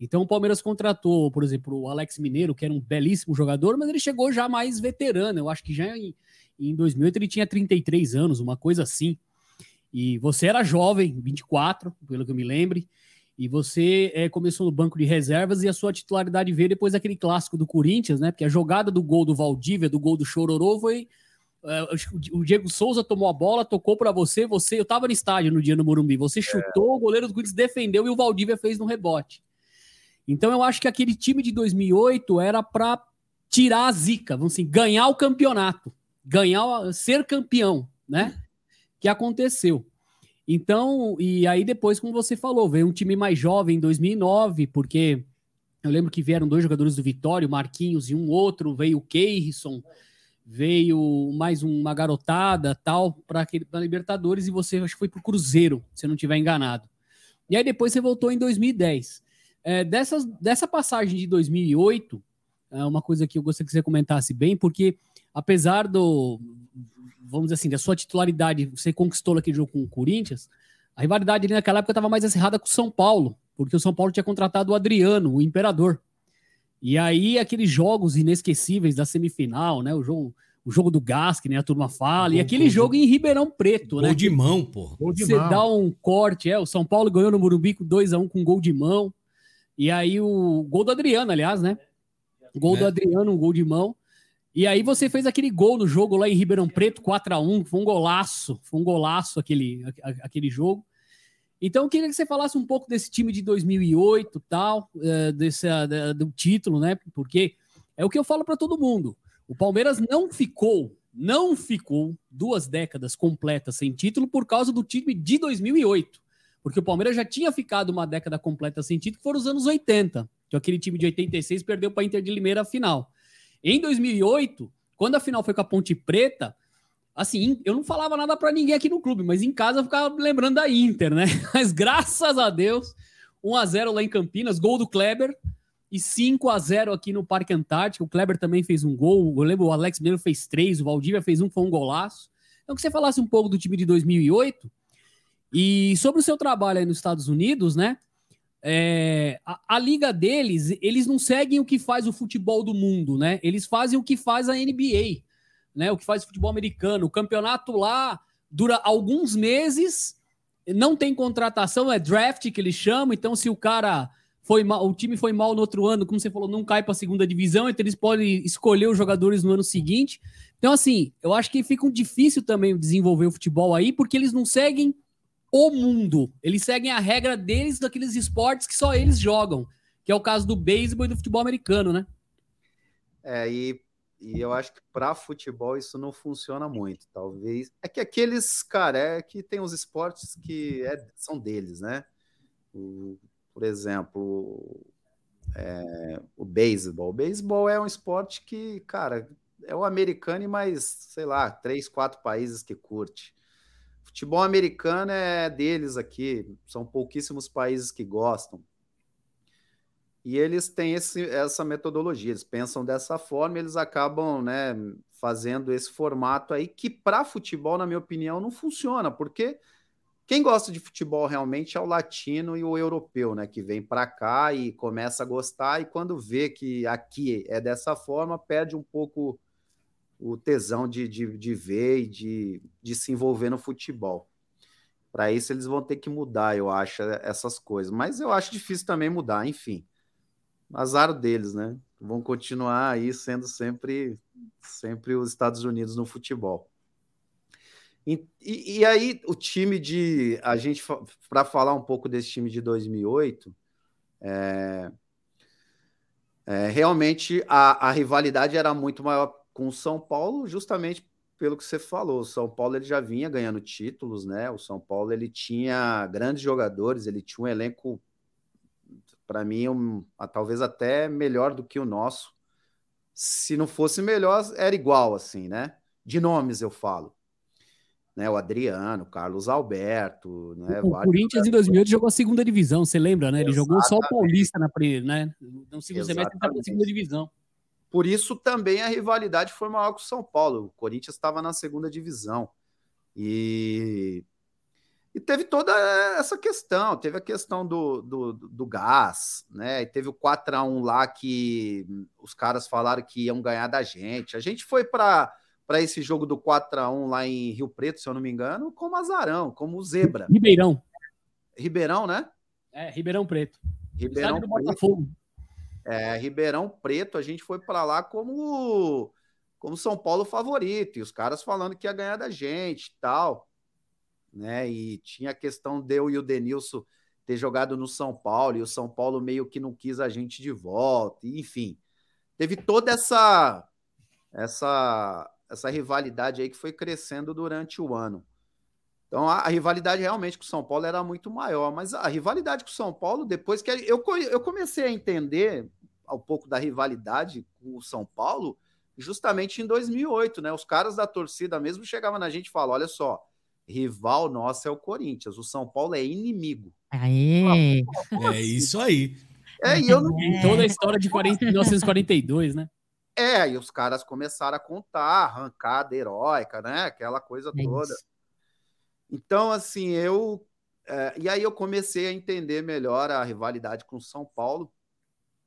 Então o Palmeiras contratou, por exemplo, o Alex Mineiro, que era um belíssimo jogador, mas ele chegou já mais veterano. Eu acho que já em, em 2008 ele tinha 33 anos, uma coisa assim. E você era jovem, 24, pelo que eu me lembre, e você é, começou no banco de reservas e a sua titularidade veio depois daquele clássico do Corinthians, né? Porque a jogada do gol do Valdívia, do gol do Chororô foi é, o Diego Souza tomou a bola, tocou para você, você, eu tava no estádio no dia no Morumbi, você chutou, é. o goleiro do Corinthians defendeu e o Valdívia fez no rebote. Então eu acho que aquele time de 2008 era para tirar a zica, vamos assim, ganhar o campeonato, ganhar, ser campeão, né? Que aconteceu. Então, e aí depois, como você falou, veio um time mais jovem em 2009, porque eu lembro que vieram dois jogadores do Vitória, Marquinhos e um outro, veio o Keirson, veio mais uma garotada tal para Libertadores e você acho que foi para o Cruzeiro, se eu não estiver enganado. E aí depois você voltou em 2010. É, dessas, dessa passagem de 2008, é uma coisa que eu gostaria que você comentasse bem, porque apesar do, vamos dizer assim, da sua titularidade, você conquistou aquele jogo com o Corinthians, a rivalidade ali naquela época estava mais acirrada com o São Paulo, porque o São Paulo tinha contratado o Adriano, o Imperador. E aí aqueles jogos inesquecíveis da semifinal, né, o jogo o jogo do gás, que nem a turma fala, e aquele jogo em Ribeirão Preto, gol né? Gol de mão, pô. Você dá um corte, é, o São Paulo ganhou no Morumbi com 2x1 com gol de mão. E aí o gol do Adriano, aliás, né? Gol é. do Adriano, um gol de mão. E aí você fez aquele gol no jogo lá em Ribeirão Preto, 4 a 1 foi um golaço, foi um golaço aquele, aquele jogo. Então eu queria que você falasse um pouco desse time de 2008 tal, é, desse, do título, né? Porque é o que eu falo para todo mundo. O Palmeiras não ficou, não ficou duas décadas completas sem título por causa do time de 2008 porque o Palmeiras já tinha ficado uma década completa sem título, que foram os anos 80, que aquele time de 86 perdeu para Inter de Limeira a final. Em 2008, quando a final foi com a Ponte Preta, assim, eu não falava nada para ninguém aqui no clube, mas em casa eu ficava lembrando da Inter, né? Mas graças a Deus, 1 a 0 lá em Campinas, gol do Kleber, e 5 a 0 aqui no Parque Antártico. O Kleber também fez um gol. Eu lembro o Alex Mineiro fez três, o Valdívia fez um, foi um golaço. Então, que você falasse um pouco do time de 2008 e sobre o seu trabalho aí nos Estados Unidos, né? É, a, a, liga deles, eles não seguem o que faz o futebol do mundo, né? Eles fazem o que faz a NBA, né? O que faz o futebol americano. O campeonato lá dura alguns meses, não tem contratação, é draft que eles chamam. Então, se o cara foi mal, o time foi mal no outro ano, como você falou, não cai para a segunda divisão, então eles podem escolher os jogadores no ano seguinte. Então, assim, eu acho que fica difícil também desenvolver o futebol aí, porque eles não seguem o mundo. Eles seguem a regra deles daqueles esportes que só eles jogam, que é o caso do beisebol e do futebol americano, né? É, e, e eu acho que para futebol isso não funciona muito, talvez. É que aqueles, cara, é que tem os esportes que é, são deles, né? O, por exemplo, é, o beisebol. O beisebol é um esporte que, cara, é o americano e mais, sei lá, três, quatro países que curte. Futebol americano é deles aqui, são pouquíssimos países que gostam. E eles têm esse, essa metodologia, eles pensam dessa forma, eles acabam né, fazendo esse formato aí, que para futebol, na minha opinião, não funciona, porque quem gosta de futebol realmente é o latino e o europeu, né? Que vem para cá e começa a gostar, e quando vê que aqui é dessa forma, perde um pouco o tesão de, de, de ver e de, de se envolver no futebol. Para isso, eles vão ter que mudar, eu acho, essas coisas. Mas eu acho difícil também mudar, enfim. Azar deles, né? Vão continuar aí sendo sempre, sempre os Estados Unidos no futebol. E, e, e aí, o time de. A gente, para falar um pouco desse time de 2008, é, é, realmente a, a rivalidade era muito maior com o São Paulo, justamente pelo que você falou. O São Paulo ele já vinha ganhando títulos, né? O São Paulo ele tinha grandes jogadores, ele tinha um elenco, para mim, um, talvez até melhor do que o nosso. Se não fosse melhor, era igual, assim, né? De nomes eu falo. Né, o Adriano, Carlos Alberto, né, o Corinthians em 2008 jogou a segunda divisão, você lembra, né? Ele Exatamente. jogou só o Paulista na né? No segundo Exatamente. semestre ele na segunda divisão. Por isso também a rivalidade foi maior que o São Paulo. O Corinthians estava na segunda divisão. E, e teve toda essa questão. Teve a questão do, do, do gás, né? E teve o 4 a 1 lá que os caras falaram que iam ganhar da gente. A gente foi para para esse jogo do 4 a 1 lá em Rio Preto, se eu não me engano, como azarão, como zebra. Ribeirão. Ribeirão, né? É, Ribeirão Preto. Ribeirão Preto. Botafogo. É, Ribeirão Preto, a gente foi para lá como como São Paulo favorito, e os caras falando que ia ganhar da gente tal, né? E tinha a questão de eu e o Denilson ter jogado no São Paulo, e o São Paulo meio que não quis a gente de volta, enfim. Teve toda essa essa essa rivalidade aí que foi crescendo durante o ano. Então a, a, rivalidade realmente com o São Paulo era muito maior, mas a rivalidade com o São Paulo, depois que eu, eu comecei a entender um pouco da rivalidade com o São Paulo, justamente em 2008, né? Os caras da torcida mesmo chegavam na gente e falavam: olha só, rival nosso é o Corinthians, o São Paulo é inimigo. Aê. É isso aí. É, e eu não... É. Toda a história de 40, 1942, né? É, e os caras começaram a contar, arrancada heróica, né? Aquela coisa é toda. Isso. Então, assim, eu. É, e aí eu comecei a entender melhor a rivalidade com o São Paulo.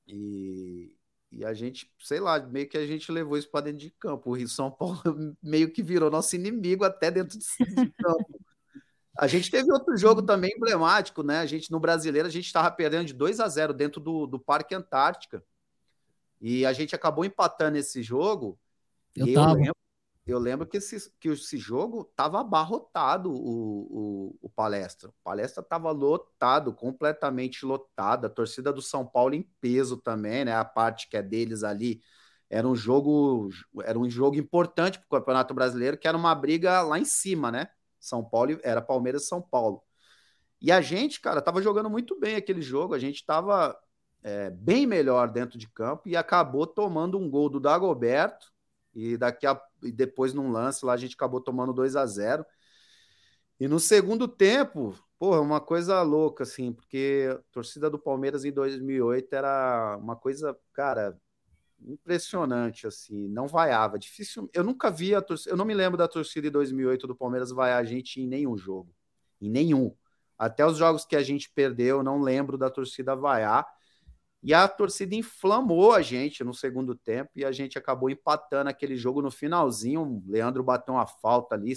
E, e a gente, sei lá, meio que a gente levou isso para dentro de campo. O Rio São Paulo meio que virou nosso inimigo até dentro de, de campo. A gente teve outro jogo também emblemático, né? A gente, no brasileiro, a gente estava perdendo de 2 a 0 dentro do, do Parque Antártica. E a gente acabou empatando esse jogo. Eu, eu lembro, eu lembro que esse, que esse jogo estava abarrotado o, o, o, palestra. O palestra estava lotado, completamente lotado. A torcida do São Paulo em peso também, né? A parte que é deles ali. Era um jogo, era um jogo importante para o Campeonato Brasileiro, que era uma briga lá em cima, né? São Paulo era Palmeiras São Paulo. E a gente, cara, tava jogando muito bem aquele jogo. A gente tava é, bem melhor dentro de campo e acabou tomando um gol do Dagoberto e daqui a e depois num lance lá a gente acabou tomando 2 a 0 e no segundo tempo, porra, uma coisa louca, assim, porque a torcida do Palmeiras em 2008 era uma coisa, cara, impressionante, assim, não vaiava. Difícil. Eu nunca vi a torcida. Eu não me lembro da torcida em 2008 do Palmeiras vaiar a gente em nenhum jogo. Em nenhum. Até os jogos que a gente perdeu, eu não lembro da torcida vaiar. E a torcida inflamou a gente no segundo tempo e a gente acabou empatando aquele jogo no finalzinho. O Leandro bateu uma falta ali,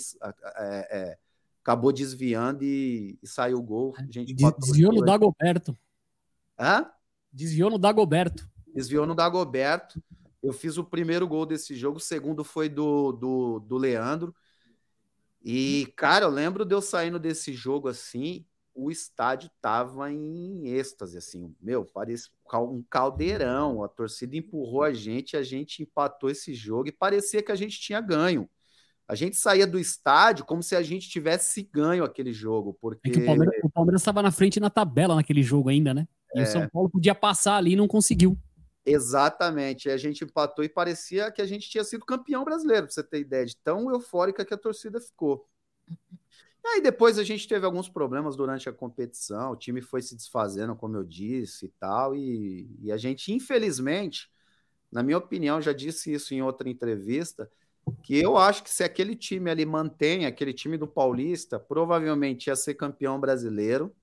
é, é, acabou desviando e, e, saiu o gol. A gente Desviou no Dagoberto. Hã? Desviou no Dagoberto. Desviou no Dagoberto. Eu fiz o primeiro gol desse jogo, o segundo foi do, do, do Leandro. E, cara, eu lembro de eu saindo desse jogo assim, o estádio tava em êxtase, assim, meu, parecia um caldeirão, a torcida empurrou a gente, a gente empatou esse jogo e parecia que a gente tinha ganho. A gente saía do estádio como se a gente tivesse ganho aquele jogo, porque... É o Palmeiras estava na frente na tabela naquele jogo ainda, né? E é. o São Paulo podia passar ali e não conseguiu. Exatamente, a gente empatou e parecia que a gente tinha sido campeão brasileiro, pra você ter ideia de tão eufórica que a torcida ficou. Aí depois a gente teve alguns problemas durante a competição, o time foi se desfazendo, como eu disse e tal, e, e a gente, infelizmente, na minha opinião, já disse isso em outra entrevista, que eu acho que se aquele time ali mantém, aquele time do Paulista, provavelmente ia ser campeão brasileiro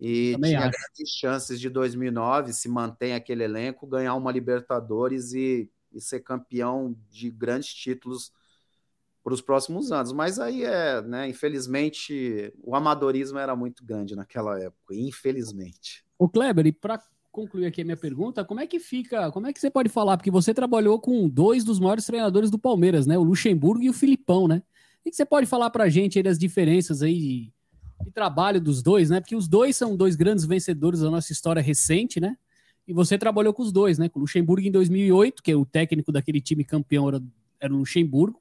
e Também tinha acho. grandes chances de 2009, se mantém aquele elenco, ganhar uma Libertadores e, e ser campeão de grandes títulos para os próximos anos. Mas aí é, né? Infelizmente, o amadorismo era muito grande naquela época, infelizmente. O Kleber, e para concluir aqui a minha pergunta, como é que fica, como é que você pode falar? Porque você trabalhou com dois dos maiores treinadores do Palmeiras, né? O Luxemburgo e o Filipão, né? O que você pode falar para a gente aí das diferenças aí de, de trabalho dos dois, né? Porque os dois são dois grandes vencedores da nossa história recente, né? E você trabalhou com os dois, né? Com o Luxemburgo em 2008, que é o técnico daquele time campeão era, era o Luxemburgo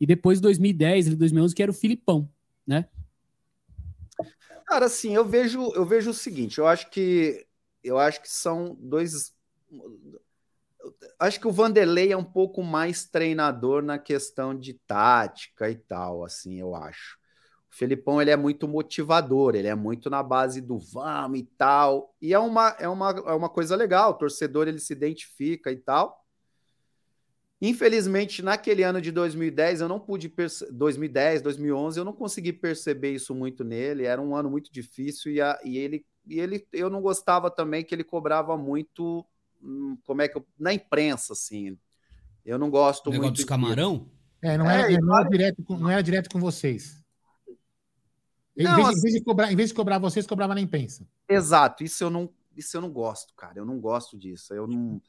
e depois 2010, 2011, que era o Filipão, né? Cara, assim, eu vejo, eu vejo o seguinte, eu acho que eu acho que são dois acho que o Vanderlei é um pouco mais treinador na questão de tática e tal, assim, eu acho. O Felipão ele é muito motivador, ele é muito na base do vamos e tal. E é uma, é uma, é uma coisa legal, o torcedor ele se identifica e tal. Infelizmente, naquele ano de 2010, eu não pude 2010, 2011, eu não consegui perceber isso muito nele. Era um ano muito difícil e, a, e ele e ele eu não gostava também que ele cobrava muito hum, como é que eu, na imprensa assim. Eu não gosto o muito dos camarão? É, não era, é, não, era direto com, não era direto com vocês. Não, em, vez, assim, em, vez de cobrar, em vez de cobrar vocês, cobrava na imprensa. Exato, isso eu não, isso eu não gosto, cara. Eu não gosto disso. Eu não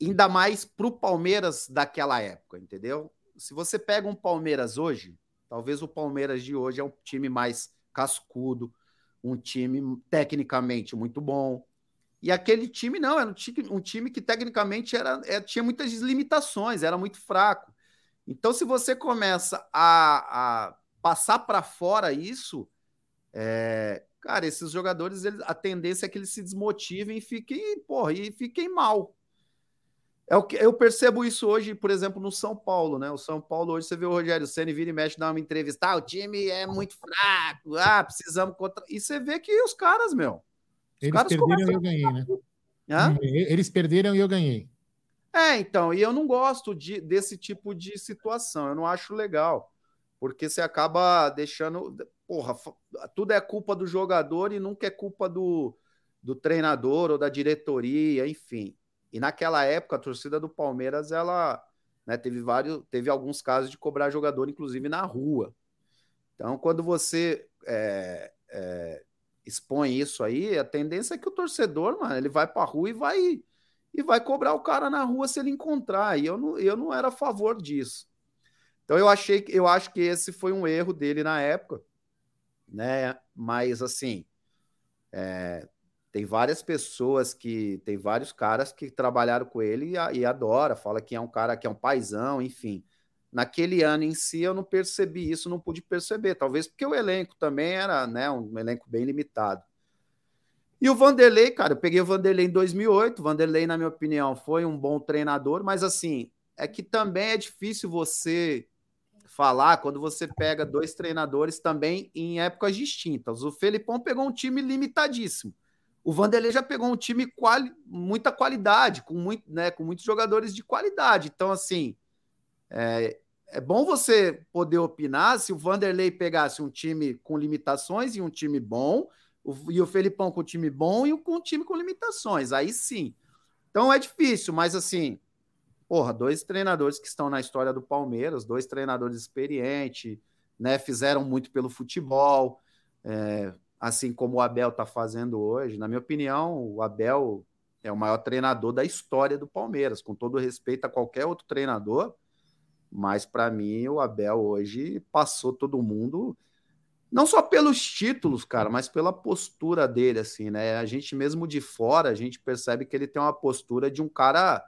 ainda mais para o Palmeiras daquela época, entendeu? Se você pega um Palmeiras hoje, talvez o Palmeiras de hoje é um time mais cascudo, um time tecnicamente muito bom. E aquele time não, era um time, um time que tecnicamente era, é, tinha muitas limitações, era muito fraco. Então, se você começa a, a passar para fora isso, é, cara, esses jogadores, eles, a tendência é que eles se desmotivem e fiquem, porra, e fiquem mal. É o que eu percebo isso hoje, por exemplo, no São Paulo, né? O São Paulo hoje você vê o Rogério Ceni vira e mexe dar uma entrevista, ah, o time é muito fraco, ah, precisamos contra. E você vê que os caras, meu. Os Eles caras perderam e eu ganhei, né? Hã? Eles perderam e eu ganhei. É, então, e eu não gosto de, desse tipo de situação, eu não acho legal, porque você acaba deixando. Porra, tudo é culpa do jogador e nunca é culpa do, do treinador ou da diretoria, enfim. E naquela época, a torcida do Palmeiras, ela né, teve vários, teve alguns casos de cobrar jogador, inclusive na rua. Então, quando você é, é, expõe isso aí, a tendência é que o torcedor, mano, ele vai para a rua e vai e vai cobrar o cara na rua se ele encontrar. E eu não, eu não era a favor disso. Então eu achei eu acho que esse foi um erro dele na época, né? Mas assim, é, tem várias pessoas que. Tem vários caras que trabalharam com ele e, e adora, fala que é um cara que é um paizão, enfim. Naquele ano em si eu não percebi isso, não pude perceber. Talvez porque o elenco também era né, um elenco bem limitado. E o Vanderlei, cara, eu peguei o Vanderlei em 2008. O Vanderlei, na minha opinião, foi um bom treinador, mas assim, é que também é difícil você falar quando você pega dois treinadores também em épocas distintas. O Felipão pegou um time limitadíssimo. O Vanderlei já pegou um time quali, muita qualidade, com, muito, né, com muitos jogadores de qualidade. Então, assim, é, é bom você poder opinar se o Vanderlei pegasse um time com limitações e um time bom, o, e o Felipão com um time bom e com um time com limitações. Aí sim. Então é difícil, mas assim, porra, dois treinadores que estão na história do Palmeiras, dois treinadores experientes, né? Fizeram muito pelo futebol, é, assim como o Abel está fazendo hoje. Na minha opinião, o Abel é o maior treinador da história do Palmeiras, com todo respeito a qualquer outro treinador. Mas para mim, o Abel hoje passou todo mundo, não só pelos títulos, cara, mas pela postura dele, assim, né? A gente mesmo de fora, a gente percebe que ele tem uma postura de um cara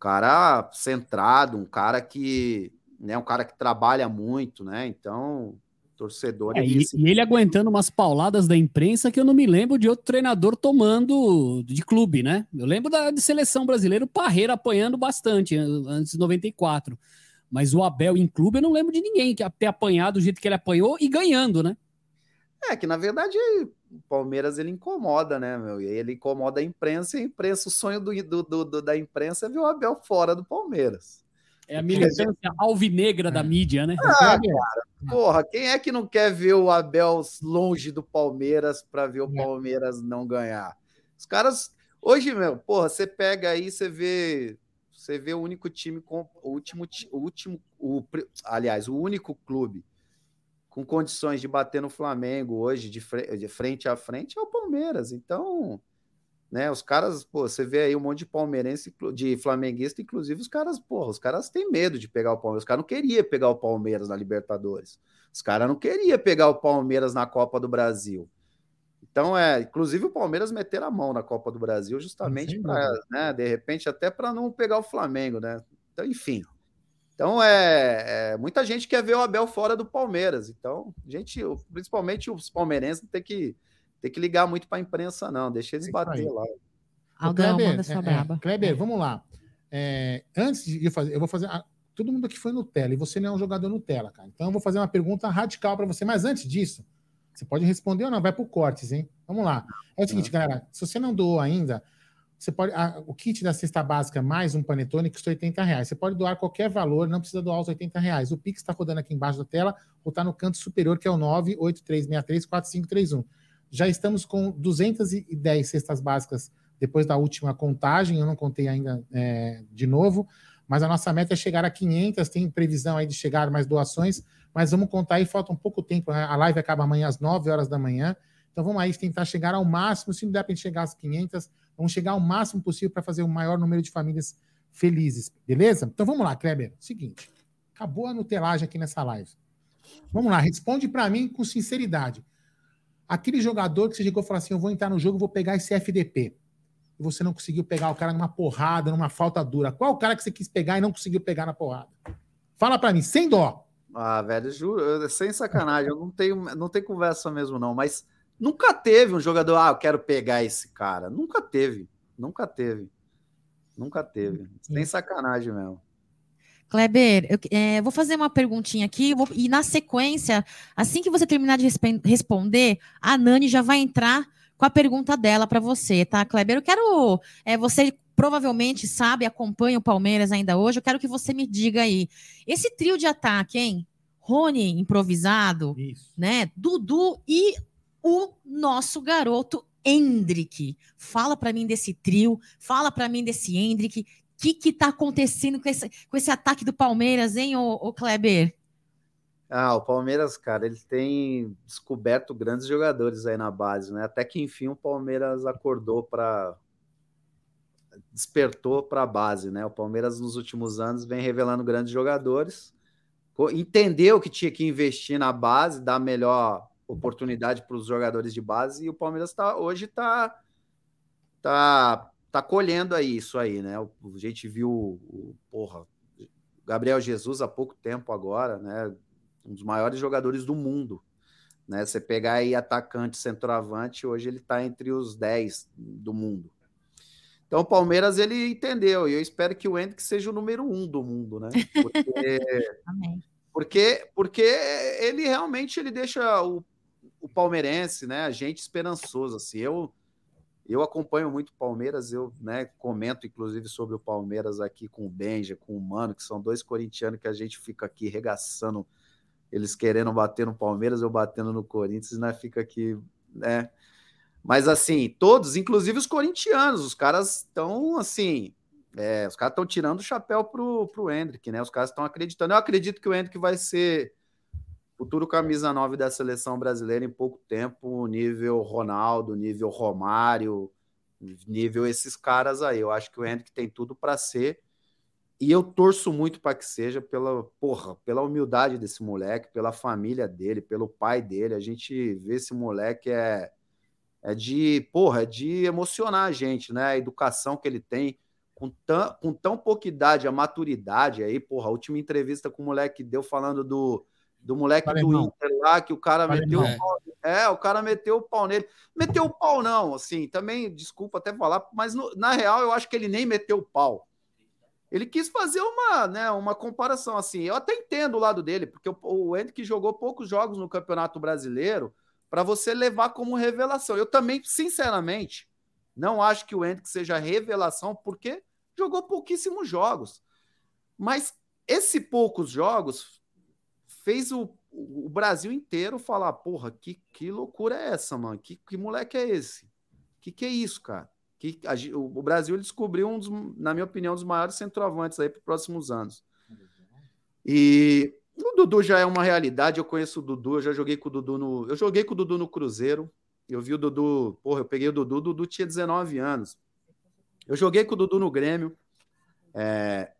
cara centrado, um cara que, né, um cara que trabalha muito, né? Então, torcedor é, e, e, ele aguentando umas pauladas da imprensa que eu não me lembro de outro treinador tomando de clube, né? Eu lembro da de seleção brasileira, o Parreira apanhando bastante antes de 94. Mas o Abel em clube eu não lembro de ninguém que ter apanhado do jeito que ele apanhou e ganhando, né? É que na verdade o Palmeiras ele incomoda, né, meu? E ele incomoda a imprensa e a imprensa, o sonho do, do, do, da imprensa é ver o Abel fora do Palmeiras. É a militância alvinegra da mídia, né? Ah, cara, porra, quem é que não quer ver o Abel longe do Palmeiras para ver o Palmeiras não ganhar? Os caras, hoje, meu, porra, você pega aí, você vê, você vê o único time com o último, o último, o, aliás, o único clube com condições de bater no Flamengo hoje de, de frente a frente é o Palmeiras. Então, né, os caras, pô, você vê aí um monte de palmeirense, de flamenguista, inclusive os caras, pô, os caras têm medo de pegar o Palmeiras. Os caras não queriam pegar o Palmeiras na Libertadores. Os caras não queriam pegar o Palmeiras na Copa do Brasil. Então, é, inclusive o Palmeiras meter a mão na Copa do Brasil justamente para, né, de repente até para não pegar o Flamengo, né? Então, enfim, então, é, é, muita gente quer ver o Abel fora do Palmeiras. Então, gente, principalmente os palmeirenses, tem que, tem que ligar muito para a imprensa, não. Deixa eles é bater lá. Aldão, Kleber, manda sua é, é, braba. Kleber, vamos lá. É, antes de fazer, eu vou fazer. todo mundo aqui foi Nutella e você não é um jogador Nutella, cara. Então, eu vou fazer uma pergunta radical para você. Mas antes disso, você pode responder ou não, vai para o cortes, hein? Vamos lá. É o seguinte, galera, se você não doou ainda, você pode, a, o kit da cesta básica mais um panetone custa 80 reais. Você pode doar qualquer valor, não precisa doar os 80 reais. O Pix está rodando aqui embaixo da tela ou está no canto superior, que é o 983634531. Já estamos com 210 cestas básicas depois da última contagem, eu não contei ainda é, de novo, mas a nossa meta é chegar a 500, tem previsão aí de chegar mais doações, mas vamos contar aí, falta um pouco tempo, né? a live acaba amanhã às 9 horas da manhã, então vamos aí tentar chegar ao máximo, se não der para chegar às 500, Vamos chegar ao máximo possível para fazer o maior número de famílias felizes, beleza? Então vamos lá, Kleber. Seguinte, acabou a nutelagem aqui nessa live. Vamos lá, responde para mim com sinceridade. Aquele jogador que você chegou e falou assim: eu vou entrar no jogo, vou pegar esse FDP. E você não conseguiu pegar o cara numa porrada, numa falta dura. Qual o cara que você quis pegar e não conseguiu pegar na porrada? Fala para mim, sem dó. Ah, velho, juro, sem sacanagem, eu não tenho, não tenho conversa mesmo, não, mas Nunca teve um jogador, ah, eu quero pegar esse cara. Nunca teve. Nunca teve. Nunca teve. Sem sacanagem mesmo. Kleber, eu é, vou fazer uma perguntinha aqui, vou, e na sequência, assim que você terminar de resp responder, a Nani já vai entrar com a pergunta dela para você, tá, Kleber? Eu quero. É, você provavelmente sabe, acompanha o Palmeiras ainda hoje, eu quero que você me diga aí. Esse trio de ataque, hein? Rony improvisado, Isso. né? Dudu e o nosso garoto Hendrick. Fala para mim desse trio, fala para mim desse Hendrick. Que que tá acontecendo com esse, com esse ataque do Palmeiras, hein, ô, ô Kleber? Ah, o Palmeiras, cara, ele tem descoberto grandes jogadores aí na base, né? Até que enfim o Palmeiras acordou para despertou para a base, né? O Palmeiras nos últimos anos vem revelando grandes jogadores, entendeu que tinha que investir na base, dar melhor oportunidade para os jogadores de base e o Palmeiras tá, hoje está tá, tá colhendo aí isso aí, né? A gente viu o, porra, Gabriel Jesus há pouco tempo agora, né? Um dos maiores jogadores do mundo. Né? Você pegar aí atacante, centroavante, hoje ele está entre os 10 do mundo. Então o Palmeiras ele entendeu, e eu espero que o Hendrick seja o número um do mundo, né? Porque, Porque, porque ele realmente ele deixa o, o palmeirense, né, a gente esperançoso. Assim, eu, eu acompanho muito o Palmeiras, eu né, comento inclusive sobre o Palmeiras aqui com o Benja, com o Mano, que são dois corintianos que a gente fica aqui regaçando, eles querendo bater no Palmeiras, eu batendo no Corinthians, né, fica aqui, né. Mas assim, todos, inclusive os corintianos, os caras estão assim, é, os caras estão tirando o chapéu pro, pro Hendrick, né? Os caras estão acreditando. Eu acredito que o Hendrick vai ser futuro camisa 9 da seleção brasileira em pouco tempo, nível Ronaldo, nível Romário, nível esses caras aí. Eu acho que o Hendrick tem tudo para ser. E eu torço muito para que seja pela, porra, pela humildade desse moleque, pela família dele, pelo pai dele. A gente vê esse moleque é é de, porra, é de emocionar a gente, né? A educação que ele tem com tão, com tão pouca idade, a maturidade aí, porra, a última entrevista com o moleque deu falando do, do moleque Vale, do Inter lá, que o cara vale, meteu o pau, é, o cara meteu o pau nele. Meteu o pau não, assim, também, desculpa até falar, mas no, na real eu acho que ele nem meteu o pau. Ele quis fazer uma, né, uma comparação assim. Eu até entendo o lado dele, porque o, o Henrique jogou poucos jogos no Campeonato Brasileiro para você levar como revelação. Eu também, sinceramente, não acho que o Hendrick seja revelação, porque jogou pouquíssimos jogos. Mas esse poucos jogos fez o, o Brasil inteiro falar: porra, que, que loucura é essa, mano? Que, que moleque é esse? Que que é isso, cara? Que, a, o, Brasil descobriu um dos, na minha opinião, um dos maiores centroavantes aí para os próximos anos. E o Dudu já é uma realidade, eu conheço o Dudu, eu já joguei com o Dudu no. Eu joguei com o Dudu no Cruzeiro. Eu vi o Dudu, porra, eu peguei o Dudu, o Dudu tinha 19 anos. Eu joguei com o Dudu no Grêmio. É,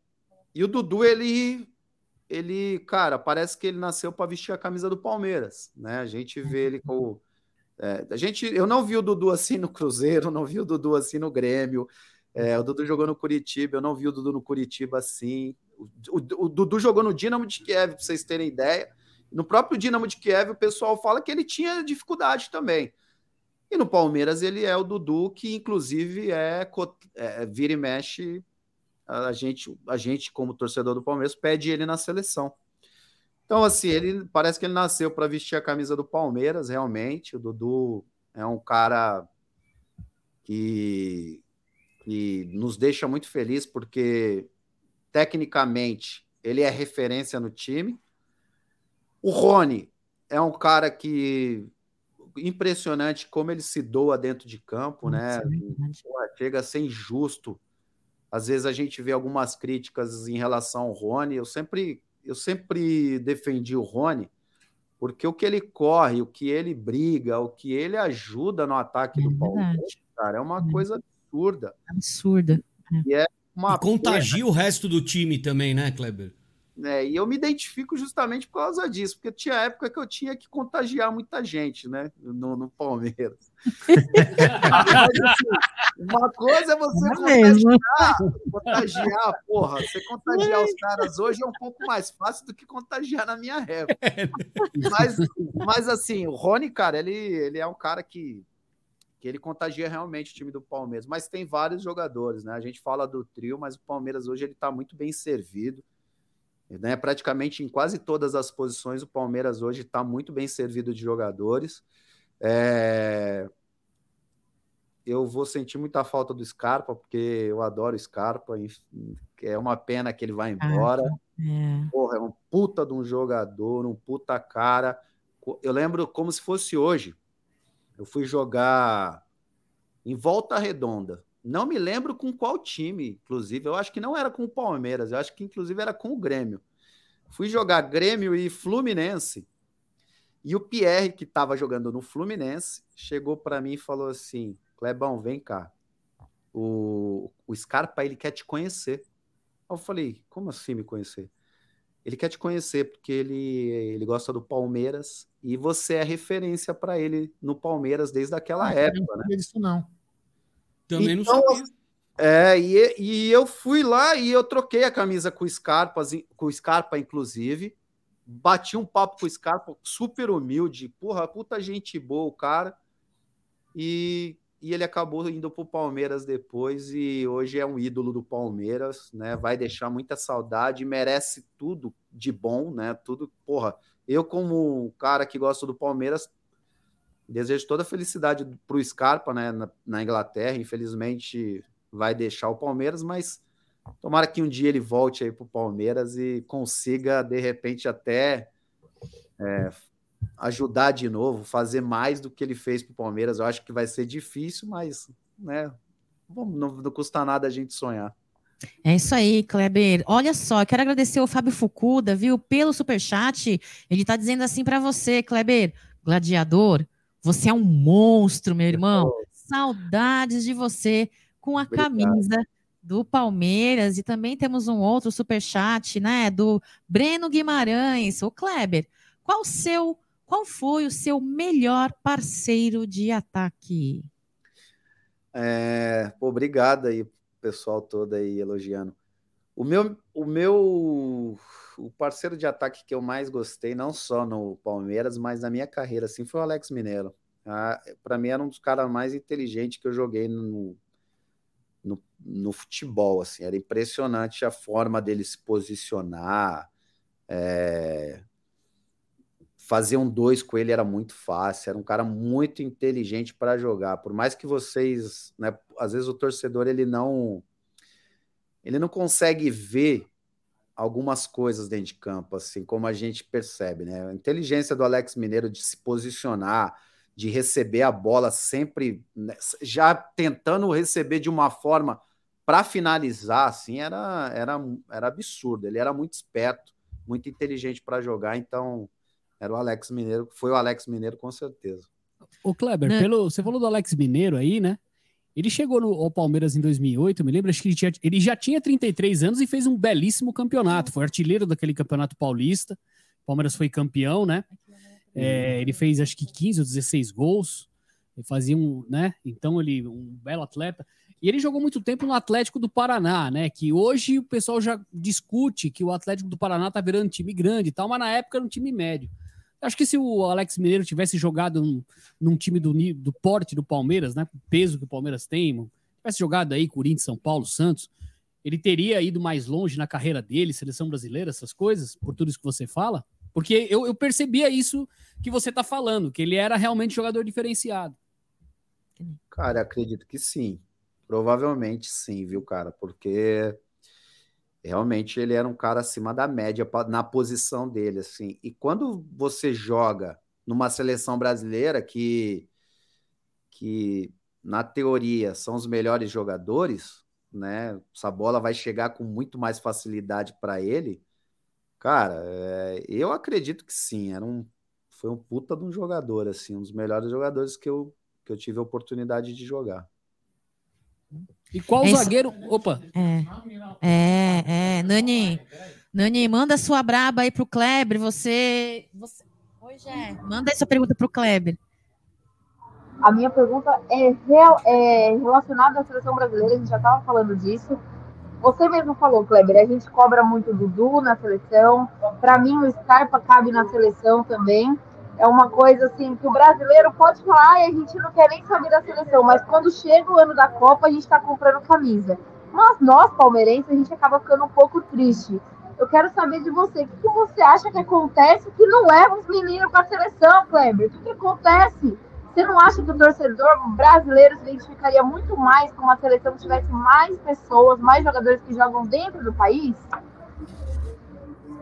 e o Dudu, ele, ele, cara, parece que ele nasceu para vestir a camisa do Palmeiras, né? A gente vê ele com. É, a gente, eu não vi o Dudu assim no Cruzeiro, não vi o Dudu assim no Grêmio. É, o Dudu jogou no Curitiba, eu não vi o Dudu no Curitiba assim. O, o, o Dudu jogou no Dinamo de Kiev, para vocês terem ideia. No próprio Dinamo de Kiev, o pessoal fala que ele tinha dificuldade também. E no Palmeiras ele é o Dudu, que inclusive é, é vira e mexe. A gente, a gente, como torcedor do Palmeiras, pede ele na seleção. Então, assim, ele parece que ele nasceu para vestir a camisa do Palmeiras, realmente. O Dudu é um cara que, que nos deixa muito feliz, porque tecnicamente ele é referência no time. O Rony é um cara que impressionante como ele se doa dentro de campo, né? Chega a ser injusto. Às vezes a gente vê algumas críticas em relação ao Rony. Eu sempre, eu sempre defendi o Rony, porque o que ele corre, o que ele briga, o que ele ajuda no ataque é do Palmeiras, cara, é uma é. coisa absurda. Absurda. E é uma e contagia pena. o resto do time também, né, Kleber? É, e eu me identifico justamente por causa disso, porque tinha época que eu tinha que contagiar muita gente, né, no, no Palmeiras. Mas, assim, uma coisa é você é contagiar, contagiar, porra, você contagiar os caras hoje é um pouco mais fácil do que contagiar na minha época. Mas, mas assim, o Rony, cara, ele, ele é um cara que que ele contagia realmente o time do Palmeiras. Mas tem vários jogadores, né? A gente fala do trio, mas o Palmeiras hoje ele está muito bem servido. Né? Praticamente em quase todas as posições, o Palmeiras hoje está muito bem servido de jogadores. É... Eu vou sentir muita falta do Scarpa, porque eu adoro Scarpa. É uma pena que ele vai embora. é. Porra, é um puta de um jogador, um puta cara. Eu lembro como se fosse hoje. Eu fui jogar em Volta Redonda. Não me lembro com qual time, inclusive. Eu acho que não era com o Palmeiras, eu acho que inclusive era com o Grêmio. Fui jogar Grêmio e Fluminense. E o Pierre, que estava jogando no Fluminense, chegou para mim e falou assim: Clebão, vem cá. O, o Scarpa, ele quer te conhecer. Eu falei: como assim me conhecer? Ele quer te conhecer porque ele, ele gosta do Palmeiras e você é referência para ele no Palmeiras desde aquela ah, época. Não né? Isso não. Também então, não sabia. É, e, e eu fui lá e eu troquei a camisa com o Scarpa, com o Scarpa, inclusive. Bati um papo com o Scarpa, super humilde, porra, puta gente boa o cara. E e ele acabou indo para o Palmeiras depois e hoje é um ídolo do Palmeiras, né? Vai deixar muita saudade, merece tudo de bom, né? Tudo, porra. Eu como cara que gosta do Palmeiras, desejo toda a felicidade para o Scarpa, né? Na, na Inglaterra, infelizmente vai deixar o Palmeiras, mas tomara que um dia ele volte aí para o Palmeiras e consiga de repente até é, ajudar de novo, fazer mais do que ele fez para o Palmeiras. Eu acho que vai ser difícil, mas né, não, não custa nada a gente sonhar. É isso aí, Kleber. Olha só, quero agradecer o Fábio Fucuda, viu, pelo superchat. Ele tá dizendo assim para você, Kleber, gladiador, você é um monstro, meu irmão. Saudades de você com a Obrigado. camisa do Palmeiras. E também temos um outro superchat, né, do Breno Guimarães. O Kleber, qual seu qual foi o seu melhor parceiro de ataque? É, pô, obrigado aí, pessoal todo aí elogiando. O meu, o meu o parceiro de ataque que eu mais gostei, não só no Palmeiras, mas na minha carreira, assim, foi o Alex Mineiro. Ah, Para mim era um dos caras mais inteligentes que eu joguei no, no, no, futebol, assim, era impressionante a forma dele se posicionar, é, fazer um dois com ele era muito fácil, era um cara muito inteligente para jogar. Por mais que vocês, né, às vezes o torcedor ele não ele não consegue ver algumas coisas dentro de campo, assim como a gente percebe, né? A inteligência do Alex Mineiro de se posicionar, de receber a bola sempre né, já tentando receber de uma forma para finalizar, assim, era, era, era absurdo. Ele era muito esperto, muito inteligente para jogar, então era o Alex Mineiro, foi o Alex Mineiro com certeza. O Kleber, né? pelo, você falou do Alex Mineiro aí, né? Ele chegou no, Palmeiras em 2008, me lembro, acho que ele, tinha, ele já tinha 33 anos e fez um belíssimo campeonato. Foi artilheiro daquele campeonato paulista. O Palmeiras foi campeão, né? É, ele fez acho que 15 ou 16 gols. Ele fazia um, né? Então ele um belo atleta. E ele jogou muito tempo no Atlético do Paraná, né? Que hoje o pessoal já discute que o Atlético do Paraná tá virando time grande e tal, mas na época era um time médio. Acho que se o Alex Mineiro tivesse jogado num, num time do, do porte do Palmeiras, né? O peso que o Palmeiras tem, tivesse jogado aí Corinthians, São Paulo, Santos, ele teria ido mais longe na carreira dele, seleção brasileira, essas coisas, por tudo isso que você fala? Porque eu, eu percebia isso que você está falando, que ele era realmente jogador diferenciado. Cara, acredito que sim. Provavelmente sim, viu, cara? Porque realmente ele era um cara acima da média na posição dele, assim. E quando você joga numa seleção brasileira que, que na teoria são os melhores jogadores, né? Essa bola vai chegar com muito mais facilidade para ele. Cara, é, eu acredito que sim. Era um, foi um puta de um jogador, assim, um dos melhores jogadores que eu, que eu tive a oportunidade de jogar. E qual é zagueiro. Opa! É, é, é. Nani, Nani, manda sua braba aí pro Kleber. Você. você... Oi, Jé. Manda aí sua pergunta pro Kleber. A minha pergunta é, real, é relacionada à seleção brasileira, a gente já estava falando disso. Você mesmo falou, Kleber, a gente cobra muito Dudu na seleção. Para mim, o Scarpa cabe na seleção também é uma coisa assim que o brasileiro pode falar e a gente não quer nem saber da seleção, mas quando chega o ano da Copa, a gente está comprando camisa. Mas nós, palmeirenses, a gente acaba ficando um pouco triste. Eu quero saber de você, o que, você acha que acontece que não leva os meninos para a seleção, Kleber? O que, que acontece? Você não acha que o torcedor brasileiro se identificaria muito mais com uma seleção que tivesse mais pessoas, mais jogadores que jogam dentro do país?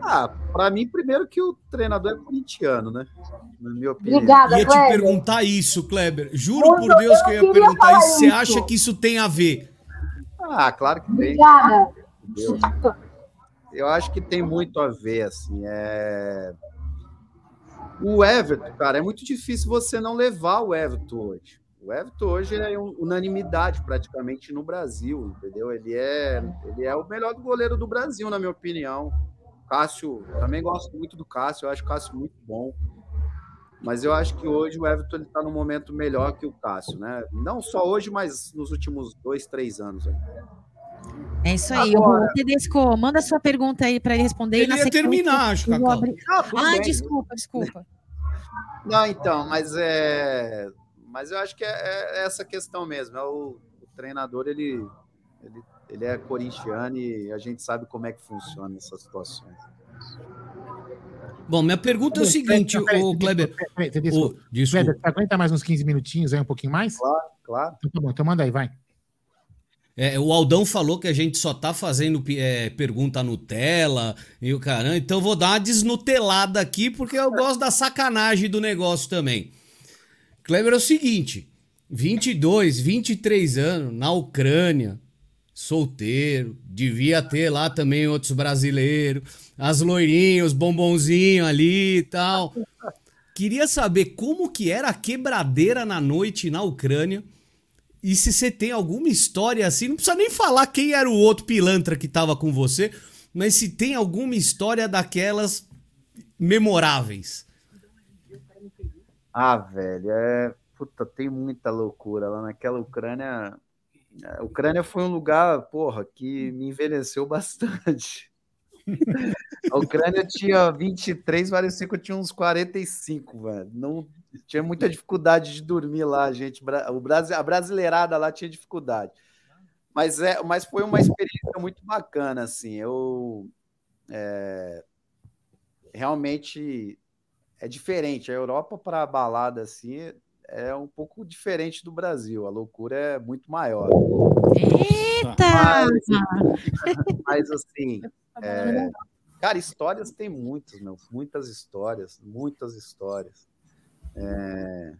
Ah, para mim, primeiro que o treinador é corintiano, né? Na minha opinião. Obrigada, ia te Kleber. perguntar isso, Kleber. Juro Muito por Deus que eu ia perguntar isso. Você acha que isso tem a ver? Ah, claro que tem. Obrigada. Eu acho que tem muito a ver, assim. É... O Everton, cara, é muito difícil você não levar o Everton hoje. O Everton hoje é unanimidade praticamente no Brasil, entendeu? Ele é, ele é o melhor goleiro do Brasil, na minha opinião. Cássio, também gosto muito do Cássio, eu acho o Cássio muito bom. Mas eu acho que hoje o Everton está num momento melhor que o Cássio, né? Não só hoje, mas nos últimos dois, três anos. É isso aí. Agora... O Tedesco, manda sua pergunta aí para ele responder. Ele ia terminar, acho, Cacau. Abrir... Ah, ah desculpa, desculpa. Não, então, mas é Mas eu acho que é, é essa questão mesmo. É o, o treinador, ele, ele, ele é corintiano e a gente sabe como é que funciona essas situações. Bom, minha pergunta é o seguinte, o Kleber. Kleber, você aguenta mais uns 15 minutinhos aí, um pouquinho mais? Claro, claro. Então tá bom, então manda aí, vai. É, o Aldão falou que a gente só tá fazendo é, pergunta Nutella e o caramba, então eu vou dar uma desnutelada aqui porque eu gosto da sacanagem do negócio também. Kleber é o seguinte: 22, 23 anos, na Ucrânia, solteiro, devia ter lá também outros brasileiros, as loirinhas, os bombonzinhos ali e tal. Queria saber como que era a quebradeira na noite na Ucrânia. E se você tem alguma história assim, não precisa nem falar quem era o outro pilantra que tava com você, mas se tem alguma história daquelas memoráveis. Ah, velho, é. Puta, tem muita loucura lá naquela Ucrânia. A Ucrânia foi um lugar, porra, que me envelheceu bastante. A Ucrânia tinha 23, parecia que eu tinha uns 45, velho. Não tinha muita dificuldade de dormir lá, gente. O Brasil, a brasileirada lá tinha dificuldade. Mas é, mas foi uma experiência muito bacana, assim. Eu é, realmente é diferente. A Europa para balada assim é um pouco diferente do Brasil. A loucura é muito maior. Eita! Mas, mas assim, é, cara, histórias tem muitas, meu, muitas histórias, muitas histórias. É,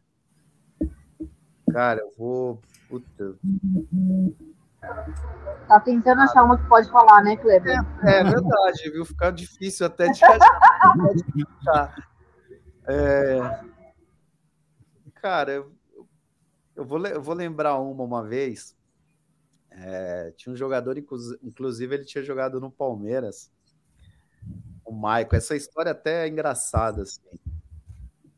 cara, eu vou. Puta. Tá tentando achar uma que pode falar, né, Kleber? É, é verdade, viu? Ficar difícil até de achar. É, cara, eu, eu, vou, eu vou lembrar uma uma vez. É, tinha um jogador, inclusive, ele tinha jogado no Palmeiras, o Maico. Essa história até é engraçada, assim.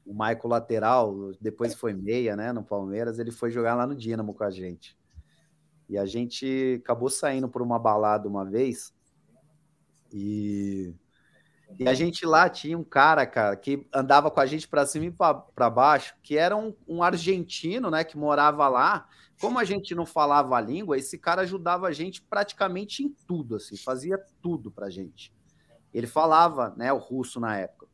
O Maico lateral, depois foi meia, né, no Palmeiras, ele foi jogar lá no Dínamo com a gente. E a gente acabou saindo por uma balada uma vez. E, e a gente lá tinha um cara, cara, que andava com a gente para cima e para baixo, que era um, um argentino, né, que morava lá como a gente não falava a língua, esse cara ajudava a gente praticamente em tudo, assim, fazia tudo pra gente. Ele falava, né, o russo na época.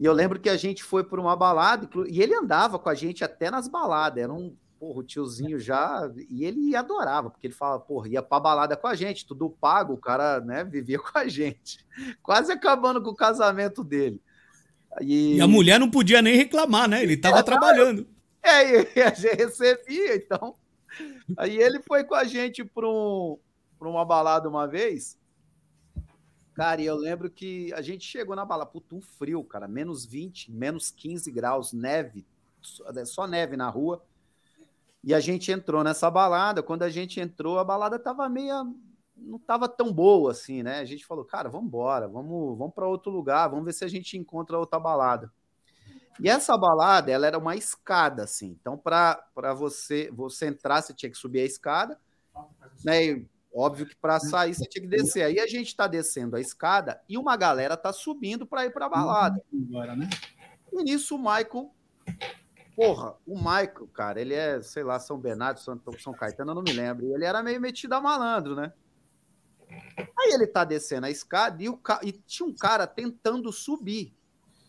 E eu lembro que a gente foi por uma balada, e ele andava com a gente até nas baladas, era um porra, o tiozinho já, e ele adorava, porque ele falava, porra, ia pra balada com a gente, tudo pago, o cara, né, vivia com a gente, quase acabando com o casamento dele. E, e a mulher não podia nem reclamar, né, ele tava é, trabalhando. É, e a gente recebia, então. Aí ele foi com a gente para um, uma balada uma vez. Cara, e eu lembro que a gente chegou na balada, puto, um frio, cara, menos 20, menos 15 graus, neve, só neve na rua. E a gente entrou nessa balada. Quando a gente entrou, a balada tava meia. não tava tão boa assim, né? A gente falou, cara, vamos embora, vamos, vamos para outro lugar, vamos ver se a gente encontra outra balada. E essa balada, ela era uma escada, assim. Então, para você você entrar, você tinha que subir a escada, né? E, óbvio que para sair você tinha que descer. Aí a gente está descendo a escada e uma galera tá subindo para ir para a balada. Agora, né? E nisso o Michael, porra, o Michael, cara, ele é, sei lá, São Bernardo, São, São Caetano, eu não me lembro. Ele era meio metido a malandro, né? Aí ele tá descendo a escada e, o, e tinha um cara tentando subir.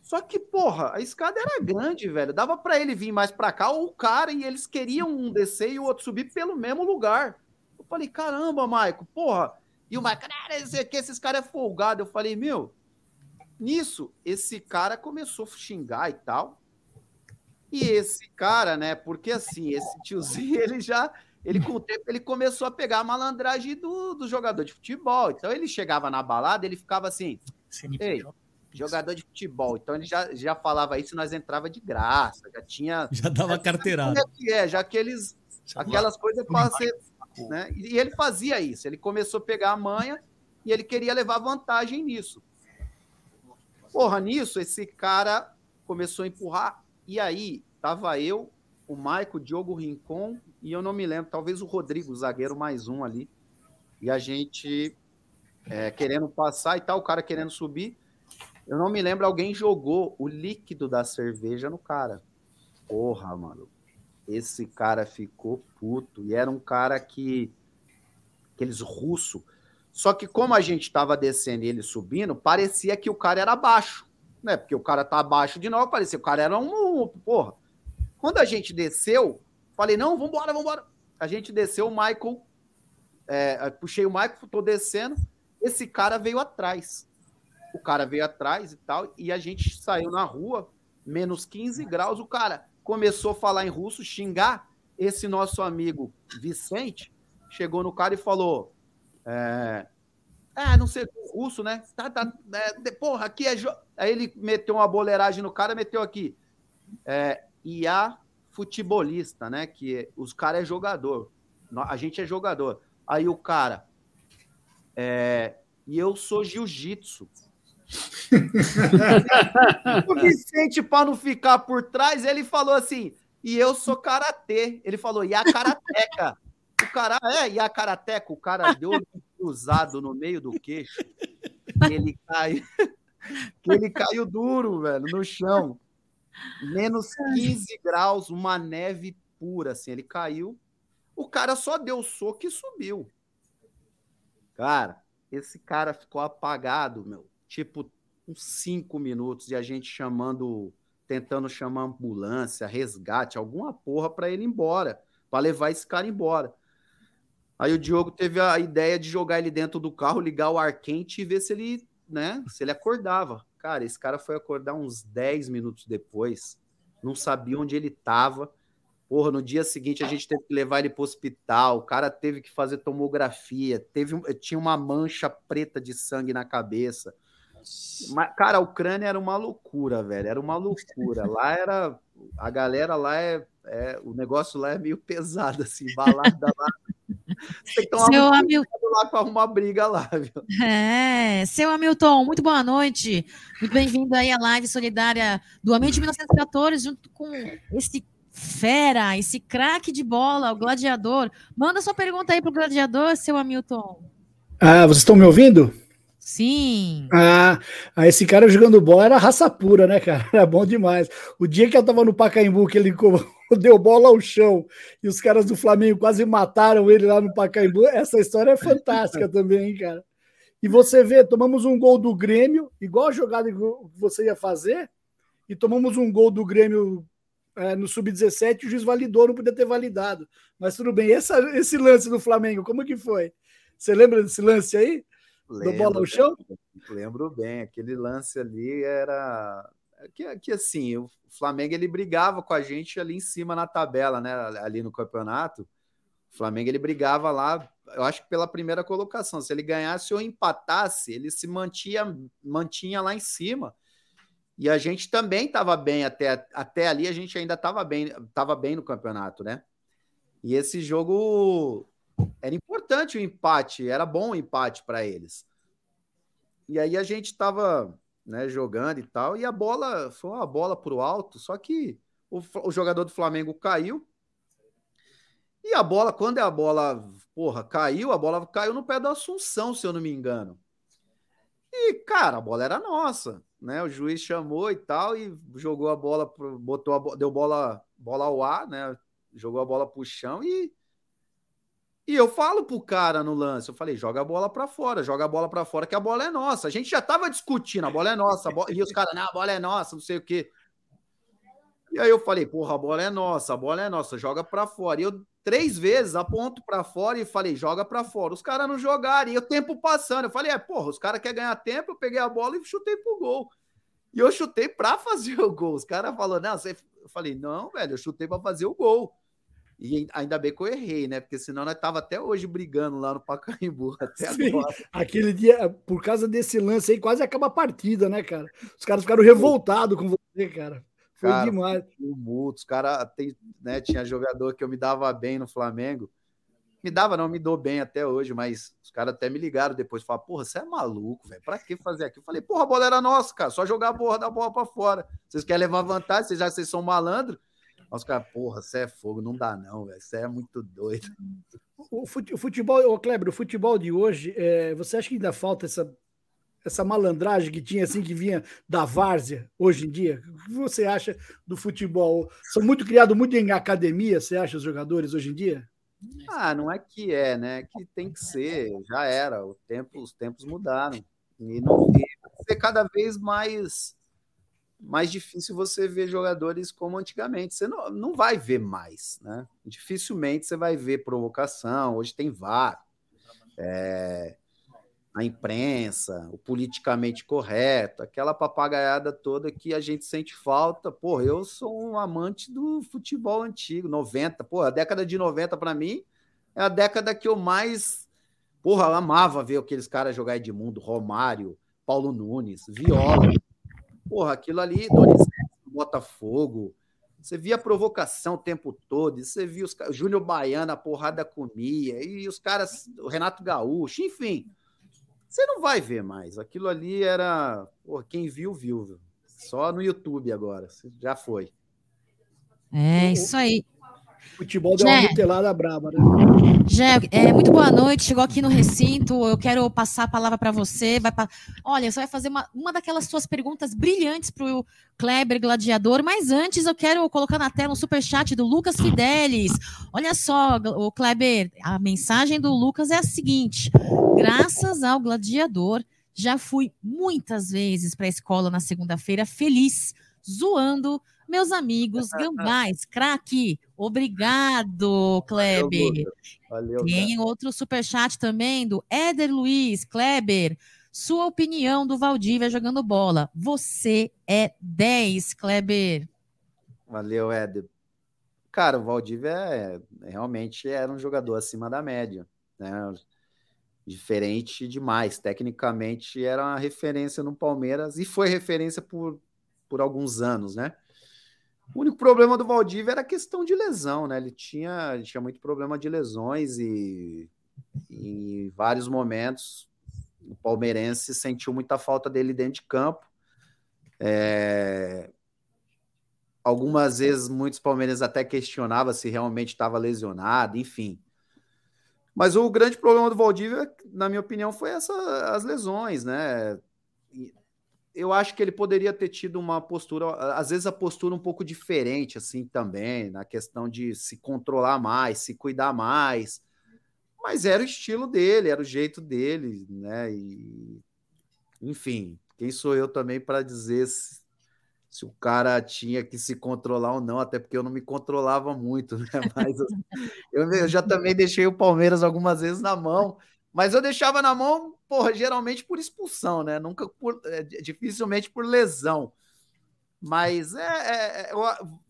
Só que, porra, a escada era grande, velho. Dava para ele vir mais para cá, ou o cara, e eles queriam um descer e o outro subir pelo mesmo lugar. Eu falei, caramba, Maico, porra. E o Maico, que esses caras é folgado. Eu falei, meu, nisso, esse cara começou a xingar e tal. E esse cara, né, porque assim, esse tiozinho, ele já, ele com o tempo, ele começou a pegar a malandragem do, do jogador de futebol. Então ele chegava na balada, ele ficava assim, ei, jogador de futebol. Então ele já, já falava isso, nós entrava de graça, já tinha. Já dava carteirada. É, já que eles. Aquelas coisas para ser. Né? E ele fazia isso, ele começou a pegar a manha e ele queria levar vantagem nisso. Porra, nisso, esse cara começou a empurrar, e aí tava eu, o Maico, o Diogo Rincon, e eu não me lembro, talvez o Rodrigo, zagueiro mais um ali. E a gente é, querendo passar e tal, o cara querendo subir. Eu não me lembro, alguém jogou o líquido da cerveja no cara. Porra, mano. esse cara ficou puto. E era um cara que. Aqueles russos. Só que como a gente estava descendo e ele subindo, parecia que o cara era baixo. Né? Porque o cara tá abaixo de nós, parecia que o cara era um. Porra. Quando a gente desceu, falei, não, vambora, vambora. A gente desceu, o Michael. é, puxei o Michael, tô descendo. Esse cara veio atrás. O cara veio atrás e tal, e a gente saiu na rua, menos 15 graus. O cara começou a falar em russo, xingar. Esse nosso amigo Vicente chegou no cara e falou: é, é não sei, russo, né? Tá, tá, é, porra, aqui é. jo-" Aí ele meteu uma boleiragem no cara, meteu aqui. É, IA futebolista, né? Que os caras é jogador. A gente é jogador. Aí o cara. É, e eu sou jiu-jitsu. o Vicente, para não ficar por trás, ele falou assim: e eu sou karatê. Ele falou, e a karateca. O cara, é, e a karateca, o cara deu cruzado no meio do queixo. que Ele caiu, que ele caiu duro, velho, no chão. Menos 15 graus, uma neve pura, assim. Ele caiu. O cara só deu soco e subiu. Cara, esse cara ficou apagado, meu. Tipo, uns cinco minutos e a gente chamando, tentando chamar ambulância, resgate, alguma porra pra ele ir embora, pra levar esse cara embora. Aí o Diogo teve a ideia de jogar ele dentro do carro, ligar o ar quente e ver se ele, né, se ele acordava. Cara, esse cara foi acordar uns 10 minutos depois, não sabia onde ele tava. Porra, no dia seguinte a gente teve que levar ele pro hospital, o cara teve que fazer tomografia, teve, tinha uma mancha preta de sangue na cabeça. Mas, cara, a Ucrânia era uma loucura, velho, era uma loucura. Lá era, a galera lá é, é- o negócio lá é meio pesado, assim, balada lá. Você tem que tomar Seu cuidado lá pra arrumar briga lá, viu? É, seu Hamilton, muito boa noite. Muito bem-vindo aí à live solidária do Ambiente 1914, junto com esse fera, esse craque de bola, o gladiador. Manda sua pergunta aí pro gladiador, seu Hamilton. Ah, vocês estão me ouvindo? Sim. Ah, ah, esse cara jogando bola era raça pura, né, cara? Era bom demais. O dia que eu tava no Pacaembu, que ele deu bola ao chão e os caras do Flamengo quase mataram ele lá no Pacaembu, essa história é fantástica também, hein, cara. E você vê, tomamos um gol do Grêmio, igual a jogada que você ia fazer, e tomamos um gol do Grêmio é, no Sub-17 e o juiz validou, não podia ter validado. Mas tudo bem. Essa, esse lance do Flamengo, como que foi? Você lembra desse lance aí? Do bola ao chão? Lembro bem, aquele lance ali era que, que assim, o Flamengo ele brigava com a gente ali em cima na tabela, né, ali no campeonato. O Flamengo ele brigava lá, eu acho que pela primeira colocação. Se ele ganhasse ou empatasse, ele se mantinha, mantinha lá em cima. E a gente também estava bem até, até ali, a gente ainda estava bem, tava bem no campeonato, né? E esse jogo era importante o empate, era bom o empate para eles. E aí a gente estava né, jogando e tal, e a bola foi uma bola para o alto, só que o, o jogador do Flamengo caiu. E a bola, quando a bola, porra, caiu, a bola caiu no pé da Assunção, se eu não me engano. E, cara, a bola era nossa, né? O juiz chamou e tal, e jogou a bola, botou a, deu bola, bola ao ar, né? Jogou a bola pro chão e e eu falo pro cara no lance, eu falei, joga a bola pra fora, joga a bola pra fora, que a bola é nossa. A gente já tava discutindo, a bola é nossa, bola... e os caras, não, a bola é nossa, não sei o quê. E aí eu falei, porra, a bola é nossa, a bola é nossa, joga pra fora. E eu três vezes aponto pra fora e falei, joga pra fora. Os caras não jogaram, e o tempo passando. Eu falei, é, porra, os caras querem ganhar tempo, eu peguei a bola e chutei pro gol. E eu chutei pra fazer o gol. Os caras falaram, não, você... Eu falei, não, velho, eu chutei pra fazer o gol. E ainda bem que eu errei, né? Porque senão nós tava até hoje brigando lá no Pacaembu, até Sim, agora. aquele dia, por causa desse lance aí, quase acaba a partida, né, cara? Os caras ficaram revoltados com você, cara. Foi Cara, demais. tumulto. Os caras, né, tinha jogador que eu me dava bem no Flamengo. Me dava, não, me dou bem até hoje, mas os caras até me ligaram depois. Falaram, porra, você é maluco, velho. Pra que fazer aquilo? Eu falei, porra, a bola era nossa, cara. Só jogar a porra da bola pra fora. Vocês querem levar vantagem? Vocês já vocês são malandro? Os caras, porra, você é fogo, não dá não, velho. Você é muito doido. O fute- o futebol, ô Kleber, o futebol de hoje, é, você acha que ainda falta essa, essa malandragem que tinha assim que vinha da várzea hoje em dia? O que você acha do futebol? São muito criados muito em academia, você acha os jogadores hoje em dia? Ah, não é que é, né? Que tem que ser, já era. O tempo, os tempos mudaram. E não e ser cada vez mais mais difícil você ver jogadores como antigamente. Você não, não vai ver mais, né? Dificilmente você vai ver provocação. Hoje tem VAR, é, a imprensa, o politicamente correto, aquela papagaiada toda que a gente sente falta. Porra, eu sou um amante do futebol antigo, 90. Porra, a década de 90 para mim é a década que eu mais. Porra, eu amava ver aqueles caras jogar Edmundo, Romário, Paulo Nunes, Viola. Porra, aquilo ali, Donizete, Botafogo. Você via provocação o tempo todo, você via os Júnior Baiano, a porrada comia, e os caras, o Renato Gaúcho, enfim. Você não vai ver mais. Aquilo ali era. Porra, quem viu, viu. Só no YouTube agora. Já foi. É isso aí. Futebol deu Jé. uma mutelada braba, né? Jé, é, muito boa noite. Chegou aqui no recinto. Eu quero passar a palavra para você. Vai pa- Olha, você vai fazer uma, uma daquelas suas perguntas brilhantes para o Kleber Gladiador. Mas antes, eu quero colocar na tela um superchat do Lucas Fidelis. Olha só, o Kleber, a mensagem do Lucas é a seguinte: graças ao Gladiador, já fui muitas vezes para a escola na segunda-feira feliz, zoando meus amigos gambás. Craque, obrigado, Kleber. Valeu, Tem outro superchat também do Éder Luiz, Kleber. Sua opinião do Valdívia jogando bola. Você é 10, Kleber. Valeu, Éder. Cara, o Valdívia é, realmente era um jogador acima da média, né? Diferente demais. Tecnicamente era uma referência no Palmeiras e foi referência por, por alguns anos, né? O único problema do Valdívia era a questão de lesão, né? Ele tinha, ele tinha muito problema de lesões e em vários momentos o palmeirense sentiu muita falta dele dentro de campo. É, Algumas vezes muitos palmeirenses até questionavam se realmente estava lesionado, enfim. Mas o grande problema do Valdívia, na minha opinião, foi essa, as lesões, né? Eu acho que ele poderia ter tido uma postura, às vezes a postura um pouco diferente, assim, também, na questão de se controlar mais, se cuidar mais. Mas era o estilo dele, era o jeito dele, né? E, enfim, quem sou eu também para dizer se, se o cara tinha que se controlar ou não, até porque eu não me controlava muito, né? Mas eu, eu já também deixei o Palmeiras algumas vezes na mão, mas eu deixava na mão, porra, geralmente por expulsão, né? Nunca por, é, dificilmente por lesão. Mas é, é, é,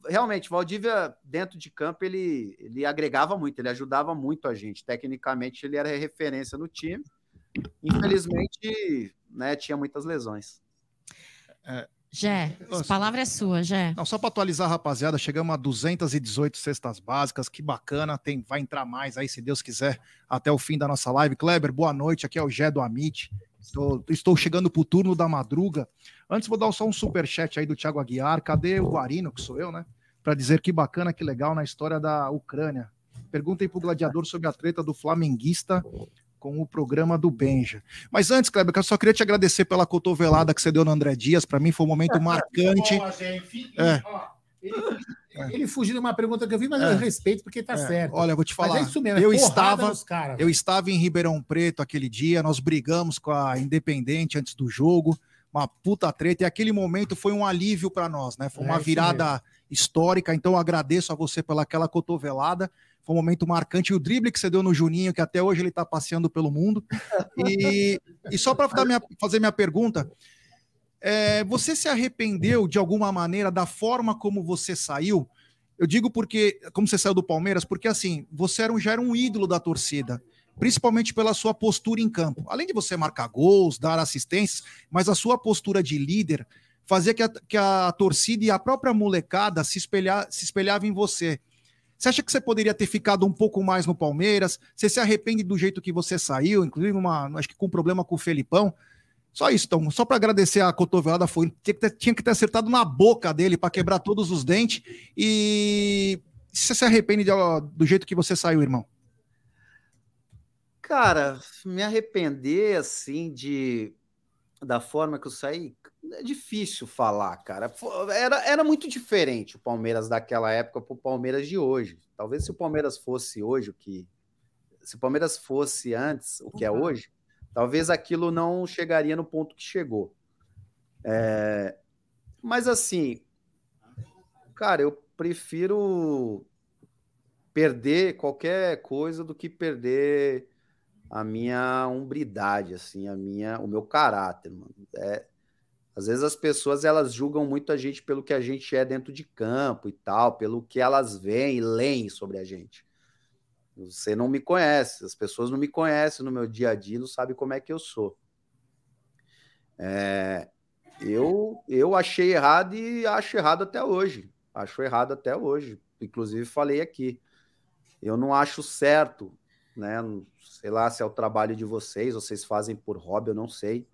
realmente, Valdívia, dentro de campo, ele, ele agregava muito, ele ajudava muito a gente. Tecnicamente, ele era referência no time. Infelizmente, né, tinha muitas lesões. Jé, a palavra é sua, Jé. Não, só para atualizar, rapaziada, chegamos a 218 cestas básicas, que bacana, tem, vai entrar mais aí, se Deus quiser, até o fim da nossa live. Kleber, boa noite, aqui é o Gé do Amit, estou, estou chegando pro turno da madruga. Antes vou dar só um superchat aí do Thiago Aguiar, cadê o Guarino, que sou eu, né? Para dizer que bacana, que legal na história da Ucrânia. Perguntem pro gladiador sobre a treta do flamenguista com o programa do Benja. Mas antes, Kleber, eu só queria te agradecer pela cotovelada que você deu no André Dias. Para mim foi um momento marcante. É. ele, ele fugiu de uma pergunta que eu vi, mas É. eu respeito porque tá É, certo. Olha, eu vou te Mas falar. é mesmo, é eu estava, caras. eu estava em Ribeirão Preto aquele dia. Nós brigamos com a Independente antes do jogo, uma puta treta. E aquele momento foi um alívio para nós, né? Foi É uma virada histórica. Então eu agradeço a você pela aquela cotovelada. Foi um momento marcante. E o drible que você deu no Juninho, que até hoje ele está passeando pelo mundo. E, e só para fazer minha pergunta, é, você se arrependeu de alguma maneira da forma como você saiu? Eu digo porque, como você saiu do Palmeiras, porque assim, você era um, já era um ídolo da torcida, principalmente pela sua postura em campo. Além de você marcar gols, dar assistências, mas a sua postura de líder fazia que a, que a torcida e a própria molecada se, espelhar, se espelhava em você. Você acha que você poderia ter ficado um pouco mais no Palmeiras? Você se arrepende do jeito que você saiu, inclusive uma, acho que com problema com o Felipão? Só isso, então. Só para agradecer a cotovelada, foi tinha que, ter, tinha que ter acertado na boca dele para quebrar todos os dentes. E você se arrepende de, do jeito que você saiu, irmão? Cara, me arrepender assim de da forma que eu saí, é difícil falar, cara. Era, era muito diferente o Palmeiras daquela época para o Palmeiras de hoje. Talvez se o Palmeiras fosse hoje o que. Se o Palmeiras fosse antes o que é hoje, talvez aquilo não chegaria no ponto que chegou. É, mas assim, cara, eu prefiro perder qualquer coisa do que perder a minha hombridade, assim, a minha, o meu caráter, mano. É, às vezes as pessoas elas julgam muito a gente pelo que a gente é dentro de campo e tal, pelo que elas veem e leem sobre a gente. Você não me conhece, as pessoas não me conhecem no meu dia a dia, não sabem como é que eu sou. É, eu, eu achei errado e acho errado até hoje. Acho errado até hoje. Inclusive, falei aqui. Eu não acho certo, né? Sei lá se é o trabalho de vocês, vocês fazem por hobby, eu não sei.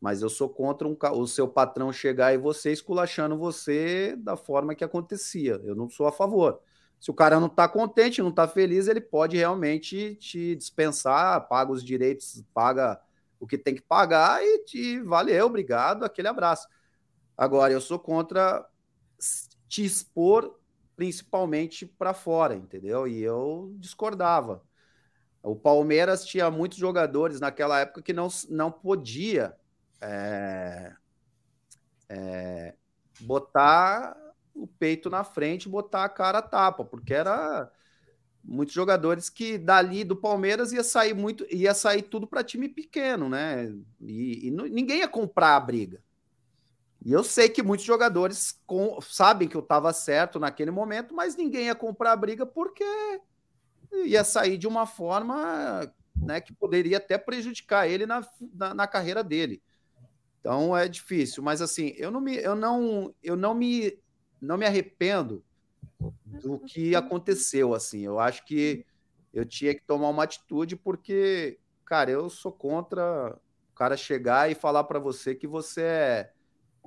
Mas eu sou contra um o seu patrão chegar e você esculachando você da forma que acontecia. Eu não sou a favor. Se o cara não está contente, não está feliz, ele pode realmente te dispensar, paga os direitos, paga o que tem que pagar e te valeu, obrigado, aquele abraço. Agora, eu sou contra te expor principalmente para fora, entendeu? E eu discordava. O Palmeiras tinha muitos jogadores naquela época que não, não podia é, é, botar o peito na frente, botar a cara a tapa, porque era muitos jogadores que dali do Palmeiras ia sair muito, ia sair tudo para time pequeno, né? E, e nu- ninguém ia comprar a briga. E eu sei que muitos jogadores com- sabem que eu estava certo naquele momento, mas ninguém ia comprar a briga porque ia sair de uma forma né, que poderia até prejudicar ele na, na, na carreira dele. Então é difícil, mas assim, eu não me, eu não, eu não me, não me arrependo do que aconteceu. Assim, eu acho que eu tinha que tomar uma atitude porque, cara, eu sou contra o cara chegar e falar para você que você é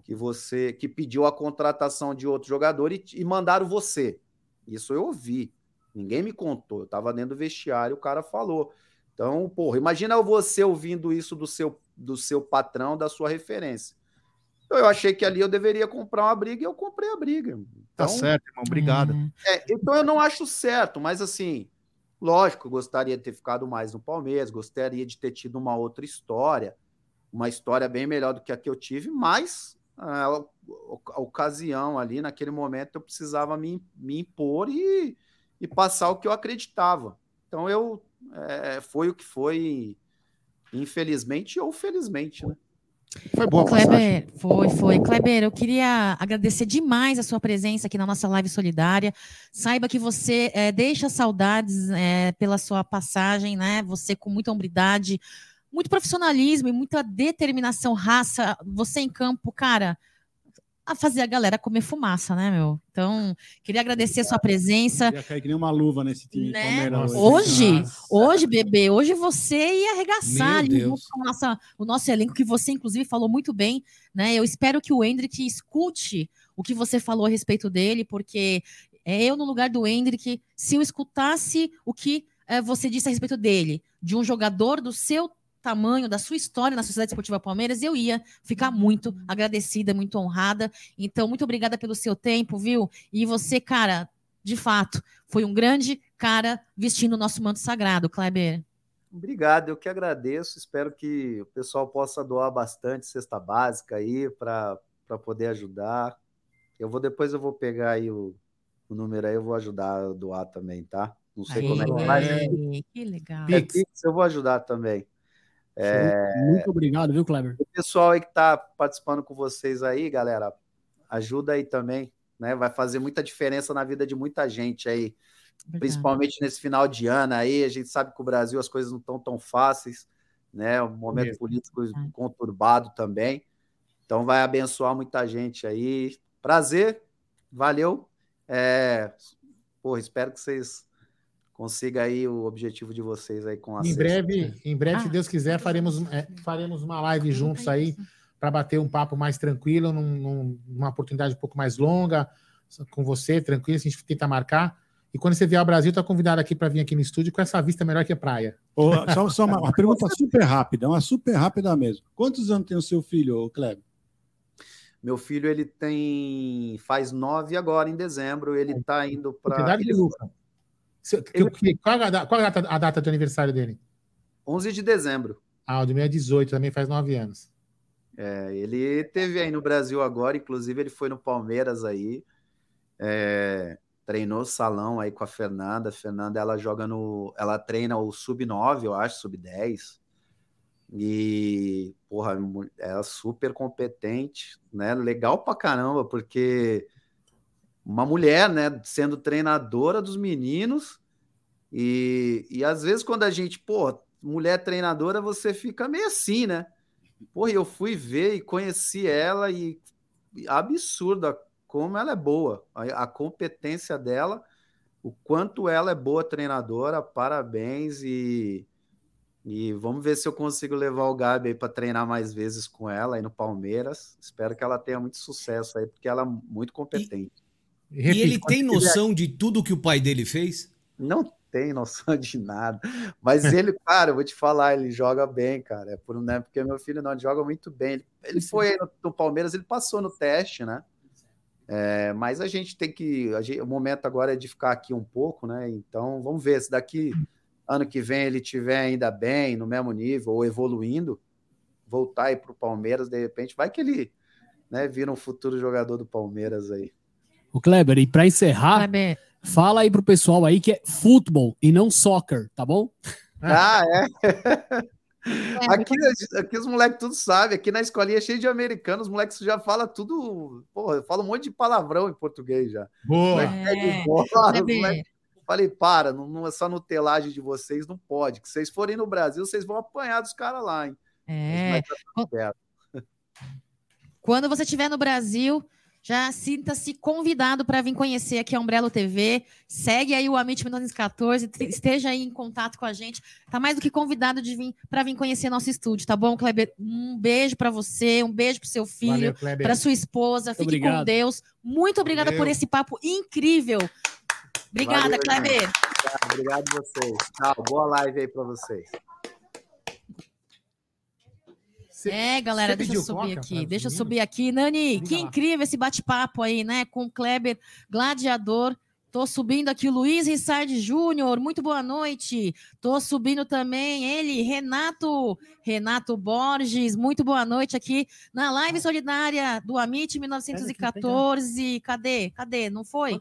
que você que pediu a contratação de outro jogador e, e mandaram você. Isso eu ouvi. Ninguém me contou. Eu estava dentro do vestiário, o cara falou. Então, porra, imagina você ouvindo isso do seu, do seu patrão, da sua referência. Então, eu achei que ali eu deveria comprar uma briga e eu comprei a briga. Tá Então, certo, irmão. Obrigado. é, então eu não acho certo, mas assim, lógico, gostaria de ter ficado mais no Palmeiras, gostaria de ter tido uma outra história, uma história bem melhor do que a que eu tive, mas a, a- a ocasião ali, naquele momento, eu precisava me, me impor e, e passar o que eu acreditava. Então eu é, foi o que foi, infelizmente ou felizmente, né? Foi Ô, Kleber, foi, foi. Kleber, eu queria agradecer demais a sua presença aqui na nossa live solidária. Saiba que você eh, deixa saudades eh, pela sua passagem, né? Você com muita hombridade, muito profissionalismo e muita determinação, raça. Você em campo, cara, a fazer a galera comer fumaça, né, meu? Então, queria agradecer a sua presença. Ia cair que nem uma luva nesse time Né? Hoje, hoje, bebê, hoje você ia arregaçar ali nossa, o nosso elenco, que você, inclusive, falou muito bem, né? Eu espero que o Hendrick escute o que você falou a respeito dele, porque é eu, no lugar do Hendrick, se eu escutasse o que eh, você disse a respeito dele, de um jogador do seu tamanho, da sua história na Sociedade Esportiva Palmeiras, eu ia ficar muito agradecida, muito honrada. Então, muito obrigada pelo seu tempo, viu? E você, cara, de fato, foi um grande cara vestindo o nosso manto sagrado, Kleber. Obrigado, eu que agradeço. Espero que o pessoal possa doar bastante cesta básica aí para poder ajudar. Eu vou depois eu vou pegar aí o, o número aí, eu vou ajudar a doar também, tá? Não sei como é que faz. Aê, que legal. É Pix, eu vou ajudar também. É, Muito obrigado, viu, Kleber? o pessoal aí que está participando com vocês aí, galera, ajuda aí também, né? Vai fazer muita diferença na vida de muita gente aí, principalmente nesse final de ano aí. A gente sabe que o Brasil as coisas não estão tão fáceis, né? Um momento Mesmo. político conturbado também. Então vai abençoar muita gente aí. Prazer, valeu. É, porra, espero que vocês consigam aí o objetivo de vocês aí com a Em cesta. breve, em breve, Ah. se Deus quiser, faremos, é, faremos uma live juntos aí para bater um papo mais tranquilo, num- num- numa oportunidade um pouco mais longa, com você, tranquilo, a gente tenta marcar. E quando você vier ao Brasil, tá convidado aqui para vir aqui no estúdio com essa vista melhor que praia. Ô, só, só uma, uma pergunta super rápida, uma super rápida mesmo. Quantos anos tem o seu filho, Kleber? Meu filho, ele tem. faz nove agora em dezembro. Ele tá indo para. Idade de Luca. Que- Qual, a, da- qual a data, a data de aniversário dele? 11 de dezembro. Ah, o de meu é 18, também faz nove anos. É, ele teve aí no Brasil agora, inclusive ele foi no Palmeiras aí, é, treinou salão aí com a Fernanda. A Fernanda ela joga no, ela treina o sub 9, eu acho, sub 10. E porra, ela é super competente, né? Legal pra caramba, porque uma mulher, né, sendo treinadora dos meninos e, e às vezes quando a gente, pô, mulher treinadora, você fica meio assim, né? Porra, eu fui ver e conheci ela e e absurda como ela é boa, a, a competência dela, o quanto ela é boa treinadora, parabéns e, e vamos ver se eu consigo levar o Gabi aí para treinar mais vezes com ela aí no Palmeiras. Espero que ela tenha muito sucesso aí, porque ela é muito competente. E ele tem noção de tudo que o pai dele fez? Não tem noção de nada. Mas ele, cara, eu vou te falar, ele joga bem, cara. É por, né, porque meu filho não ele joga muito bem. Ele, ele foi aí no, no Palmeiras, ele passou no teste, né? É, mas a gente tem que. a gente- o momento agora é de ficar aqui um pouco, né? Então vamos ver se daqui ano que vem ele tiver ainda bem, no mesmo nível, ou evoluindo, voltar aí para o Palmeiras, de repente, vai que ele né, vira um futuro jogador do Palmeiras aí. O Kleber, e para encerrar, fala aí pro pessoal aí que é futebol e não soccer, tá bom? Ah, é? Aqui, aqui os moleques tudo sabem. Aqui na escolinha é cheio de americanos, os moleques já falam tudo. Porra, fala um monte de palavrão em português já. Boa. É, bola, moleque- Falei, para, não, não é só no telagem de vocês, não pode. Que vocês forem no Brasil, vocês vão apanhar dos caras lá, hein? É. Quando você estiver no Brasil, já sinta-se convidado para vir conhecer aqui a Umbrello TV. Segue aí o Amit 1914, te- esteja aí em contato com a gente. Tá mais do que convidado de vir para vir conhecer nosso estúdio, tá bom, Kleber? Um beijo para você, um beijo para seu filho, para sua esposa. Muito Fique com obrigado. Deus. Muito obrigada Valeu. por esse papo incrível. Obrigada, Valeu, Kleber. Obrigado, obrigado a vocês. Tchau, boa live aí pra vocês. É, galera, deixa eu subir aqui. Deixa eu subir aqui. Nani, que incrível esse bate-papo aí, né? Com o Kleber Gladiador. Tô subindo aqui o Luiz Rissardi Júnior. Muito boa noite. Tô subindo também ele, Renato, Renato Borges. Muito boa noite aqui na live solidária do Amit 1914. Cadê? Cadê? Não foi?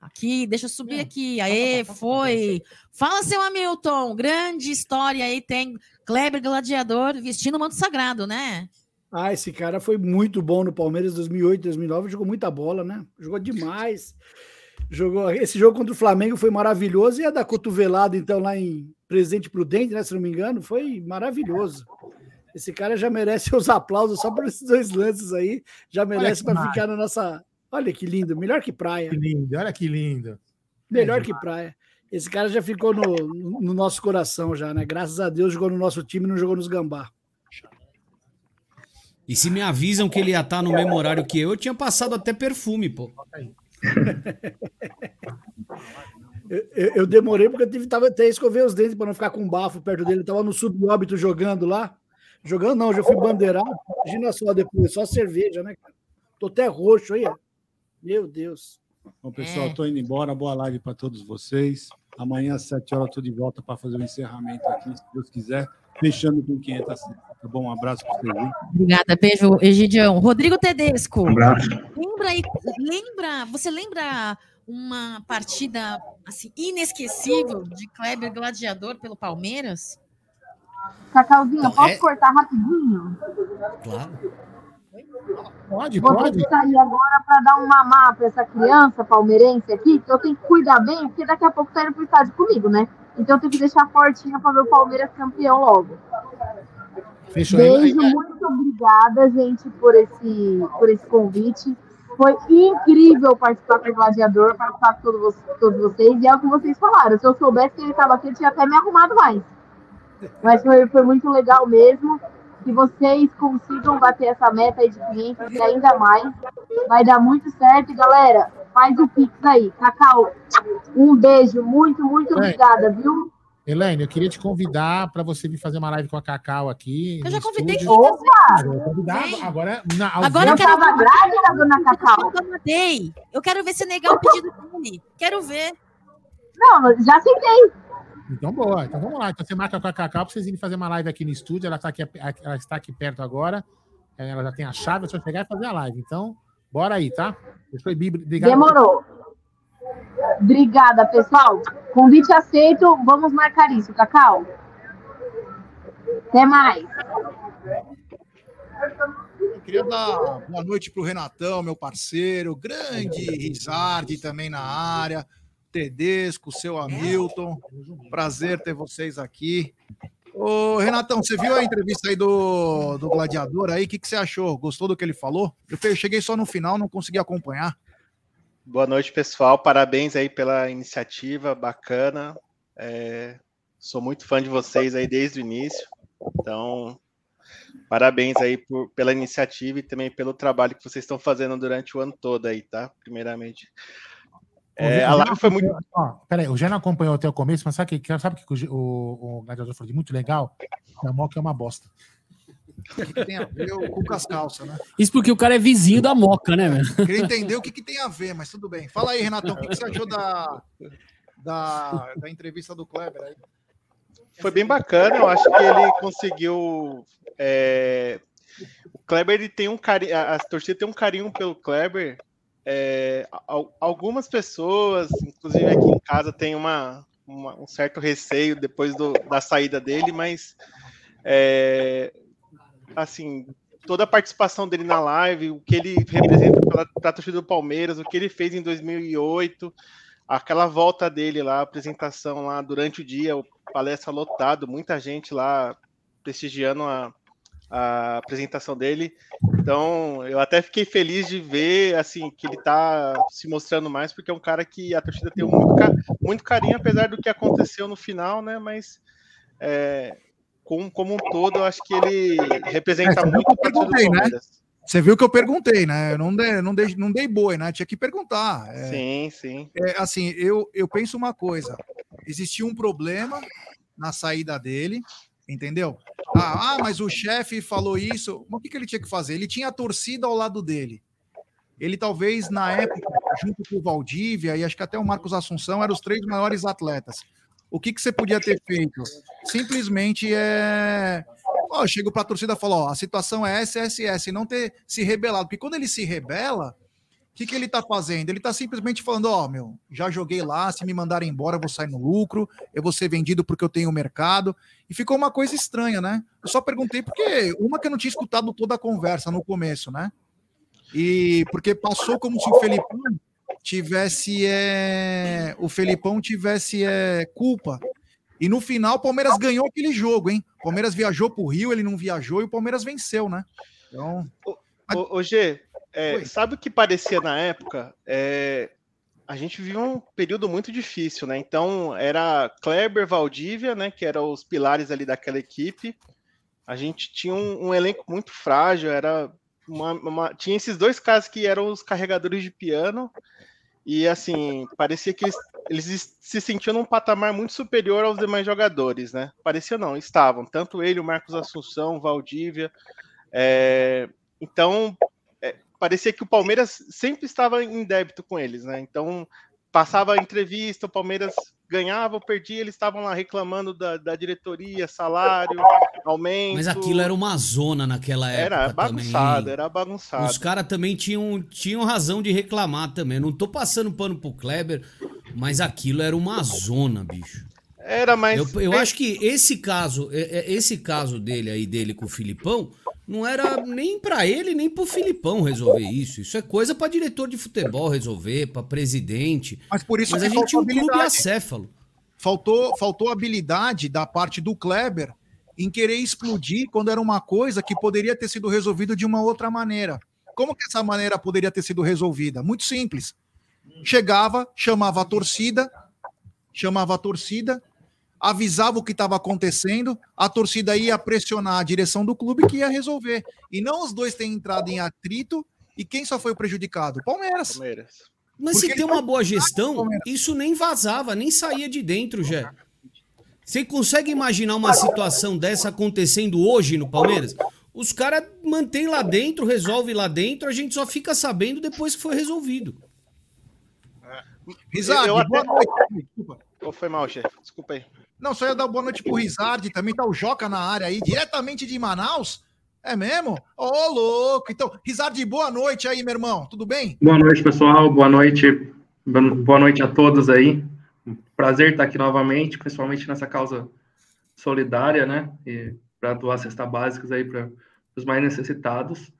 Aqui, deixa eu subir aqui. Aê, foi. Fala, seu Hamilton. Grande história aí tem Kleber Gladiador vestindo o manto sagrado, né? Ah, esse cara foi muito bom no Palmeiras 2008, 2009, jogou muita bola, né? Jogou demais. Jogou esse jogo contra o Flamengo foi maravilhoso e a da cotovelada então lá em Presidente Prudente, né, se não me engano, foi maravilhoso. Esse cara já merece os aplausos só por esses dois lances aí, já merece para ficar na nossa. Olha que lindo, melhor que praia. Que lindo, olha que lindo. Melhor que praia. Esse cara já ficou no, no- no nosso coração já, né? Graças a Deus jogou no nosso time, não jogou nos gambá. E se me avisam que ele ia estar no mesmo horário que eu, eu tinha passado até perfume, pô. Eu, eu- eu demorei porque eu tive tava, até escover os dentes para não ficar com bafo perto dele. Tava no subóbito jogando lá. Jogando não, já fui bandeirado. Imagina só depois, só cerveja, né, cara? Tô até roxo aí, ó. Meu Deus. Bom, pessoal, É. estou indo embora. Boa live para todos vocês. Amanhã, às 7 horas, estou de volta para fazer o encerramento aqui, se Deus quiser. Fechando com 500 tá bom? Um abraço para vocês. hein? Obrigada, beijo, Egidião. Rodrigo Tedesco. Um abraço. Lembra aí, lembra, você lembra uma partida assim inesquecível de Kleber Gladiador pelo Palmeiras? Cacauzinho, Então, posso é- cortar rapidinho? Claro. Pode, Vou pode. que sair agora para dar um mamar para essa criança palmeirense aqui, que eu tenho que cuidar bem, porque daqui a pouco tá indo pro estádio comigo, né? Então eu tenho que deixar fortinha para ver o Palmeiras campeão logo. Fechou. Beijo, muito obrigada, gente, por esse, por esse convite. Foi incrível participar com o Gladiador, participar com todos, todos vocês. E é o que vocês falaram. Se eu soubesse que ele estava aqui, eu tinha até me arrumado mais. Mas foi, foi muito legal mesmo. Que vocês consigam bater essa meta aí de 500 e ainda mais. Vai dar muito certo. Galera, faz o Pix aí. Cacau, um beijo, muito, muito Bem. obrigada, viu? Elaine, eu queria te convidar para você vir fazer uma live com a Cacau aqui. Eu já convidei estúdio. Opa! Eu vou convidar agora. Na, Agora eu quero tava grávida, dona Cacau? Eu mandei. Eu quero ver se negar o pedido dele. Quero ver. Não, já aceitei. Então, boa. Então, vamos lá. Então, você marca com a Cacau para vocês irem fazer uma live aqui no estúdio. Ela, tá aqui, ela está aqui perto agora. Ela já tem a chave, é só chegar e fazer a live. Então, bora aí, tá? Fechou? Bibi? Obrigado. Demorou. Obrigada, pessoal. Convite aceito. Vamos marcar isso, Cacau. Até mais. Eu queria dar boa noite para o Renatão, meu parceiro, grande Rizardi também na área, Tedesco, seu Hamilton. Prazer ter vocês aqui. Ô, Renatão, você viu a entrevista aí do, do Gladiador aí? O que, que você achou? Gostou do que ele falou? Eu cheguei só no final, não consegui acompanhar. Boa noite, pessoal. Parabéns aí pela iniciativa, bacana. É, sou muito fã de vocês aí desde o início. Então, parabéns aí por- pela iniciativa e também pelo trabalho que vocês estão fazendo durante o ano todo aí, tá? Primeiramente. É, a live foi muito. Ó, peraí, o Jé não acompanhou até o começo, mas sabe o que, sabe o, que o, o, o Gladiador falou de muito legal? A Moca é uma bosta. O que, que tem a ver com com as calças, né? Isso porque o cara é vizinho da Moca, né, velho? Queria entender o que, que tem a ver, mas tudo bem. Fala aí, Renatão, o que, que você achou da, da, da entrevista do Kleber aí? Foi bem bacana, eu acho que ele conseguiu. é, O Kleber ele tem um carinho, a a torcida tem um carinho pelo Kleber. É, al- Algumas pessoas, inclusive aqui em casa, tem uma, uma- um certo receio depois do- da saída dele, mas é, assim, toda a participação dele na live, o que ele representa para a torcida do Palmeiras, o que ele fez em 2008, aquela volta dele lá, a apresentação lá durante o dia, palestra lotado, muita gente lá prestigiando a, a apresentação dele. Então, eu até fiquei feliz de ver assim que ele está se mostrando mais, porque é um cara que a torcida tem muito, muito carinho, apesar do que aconteceu no final, né? Mas é, como, como um todo, eu acho que ele representa É, muito do perguntei, né? Você viu que eu perguntei, né? Eu não dei, não dei, não dei boi, né? Tinha que perguntar. É, Sim, sim. é, assim, eu, eu penso uma coisa: existia um problema na saída dele, entendeu? Ah, ah, mas o chefe falou isso. Mas o que, que ele tinha que fazer? Ele tinha a torcida ao lado dele. Ele talvez, na época, junto com o Valdívia e acho que até o Marcos Assunção, eram os três maiores atletas. O que, que você podia ter feito? Simplesmente é. Eu chego para a torcida e falo: ó, a situação é essa, essa essa, não ter se rebelado. Porque quando ele se rebela, que, que ele tá fazendo? Ele tá simplesmente falando: ó, meu, já joguei lá, se me mandarem embora, eu vou sair no lucro, eu vou ser vendido porque eu tenho mercado. E ficou uma coisa estranha, né? Eu só perguntei porque uma que eu não tinha escutado toda a conversa no começo, né? E porque passou como se o Felipão tivesse é, o Felipão tivesse é, culpa. E no final o Palmeiras ganhou aquele jogo, hein? O Palmeiras viajou pro Rio, ele não viajou e o Palmeiras venceu, né? Então, Ô, ô G, é, sabe o que parecia na época? É, a gente vivia um período muito difícil, né? Então era Kleber, Valdívia, né? Que eram os pilares ali daquela equipe. A gente tinha um, um elenco muito frágil, era uma- uma- tinha esses dois caras que eram os carregadores de piano. E assim, parecia que eles, eles se sentiam num patamar muito superior aos demais jogadores, né? Parecia não, estavam. Tanto ele, o Marcos Assunção, o Valdívia. é, então, parecia que o Palmeiras sempre estava em débito com eles, né? Então, passava a entrevista, o Palmeiras ganhava ou perdia, eles estavam lá reclamando da, da diretoria, salário, aumento. Mas aquilo era uma zona naquela época. Era bagunçado, também. era bagunçado. Os caras também tinham, tinham razão de reclamar também. Não tô passando pano pro Kleber, mas aquilo era uma zona, bicho. Era, mas. Eu, eu acho que esse caso, é- é- esse caso dele aí, dele com o Filipão, não era nem pra ele, nem pro Filipão resolver isso. Isso é coisa pra diretor de futebol resolver, pra presidente. Mas por isso Mas a gente tinha um clube acéfalo. faltou, faltou habilidade da parte do Kleber em querer explodir quando era uma coisa que poderia ter sido resolvido de uma outra maneira. Como que essa maneira poderia ter sido resolvida? Muito simples. Chegava, chamava a torcida, chamava a torcida, avisava o que estava acontecendo, a torcida ia pressionar a direção do clube que ia resolver. E não os dois terem entrado em atrito e quem só foi o prejudicado? Palmeiras. Palmeiras. Mas Porque se tem ele uma tá- boa gestão, isso nem vazava, nem saía de dentro, já. Você consegue imaginar uma situação dessa acontecendo hoje no Palmeiras? Os caras mantêm lá dentro, resolve lá dentro, a gente só fica sabendo depois que foi resolvido. Rizardi, Eu até- boa noite. Desculpa. Ô, foi mal, chefe. Desculpa aí. Não, só ia dar boa noite pro Rizardi, também tá o Joca na área aí, diretamente de Manaus. É mesmo? Ô, louco. Então, Rizardi, boa noite aí, meu irmão. Tudo bem? Boa noite, pessoal. Boa noite. Boa noite a todos aí. Prazer estar aqui novamente, principalmente nessa causa solidária, né? Para doar cesta básicas aí para os mais necessitados.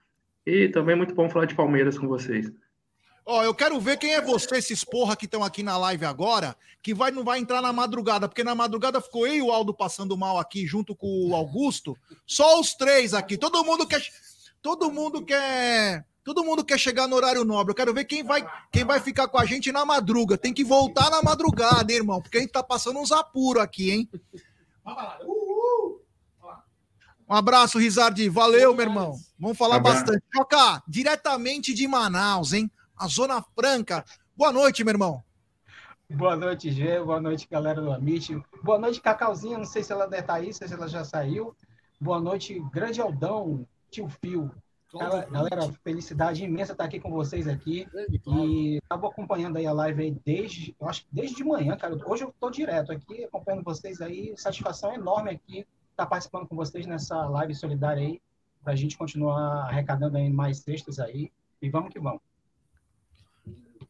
E também muito bom falar de Palmeiras com vocês. Ó, eu quero ver quem é você, esses porra que estão aqui na live agora, que vai, não vai entrar na madrugada, porque na madrugada ficou eu e o Aldo passando mal aqui junto com o Augusto. Só os três aqui. Todo mundo quer. Todo mundo quer. Todo mundo quer chegar no horário nobre. Eu quero ver quem vai, quem vai ficar com a gente na madruga. Tem que voltar na madrugada, hein, irmão? Porque a gente tá passando uns apuros aqui, hein? Um abraço, Rizardi. Valeu, meu irmão. Vamos falar bastante. Joca, diretamente de Manaus, hein? A Zona Franca. Boa noite, meu irmão. Boa noite, Gê. Boa noite, galera do Amit. Boa noite, Cacauzinha. Não sei se ela deve estar aí, se ela já saiu. Boa noite, Grande Aldão, Tio Fio. Galera, galera, felicidade imensa estar aqui com vocês aqui. E estava acompanhando aí a live aí desde, eu acho que desde de manhã, cara. Hoje eu estou direto aqui acompanhando vocês aí. Satisfação enorme aqui estar participando com vocês nessa live solidária aí, para a gente continuar arrecadando aí mais cestas aí. E vamos que vamos.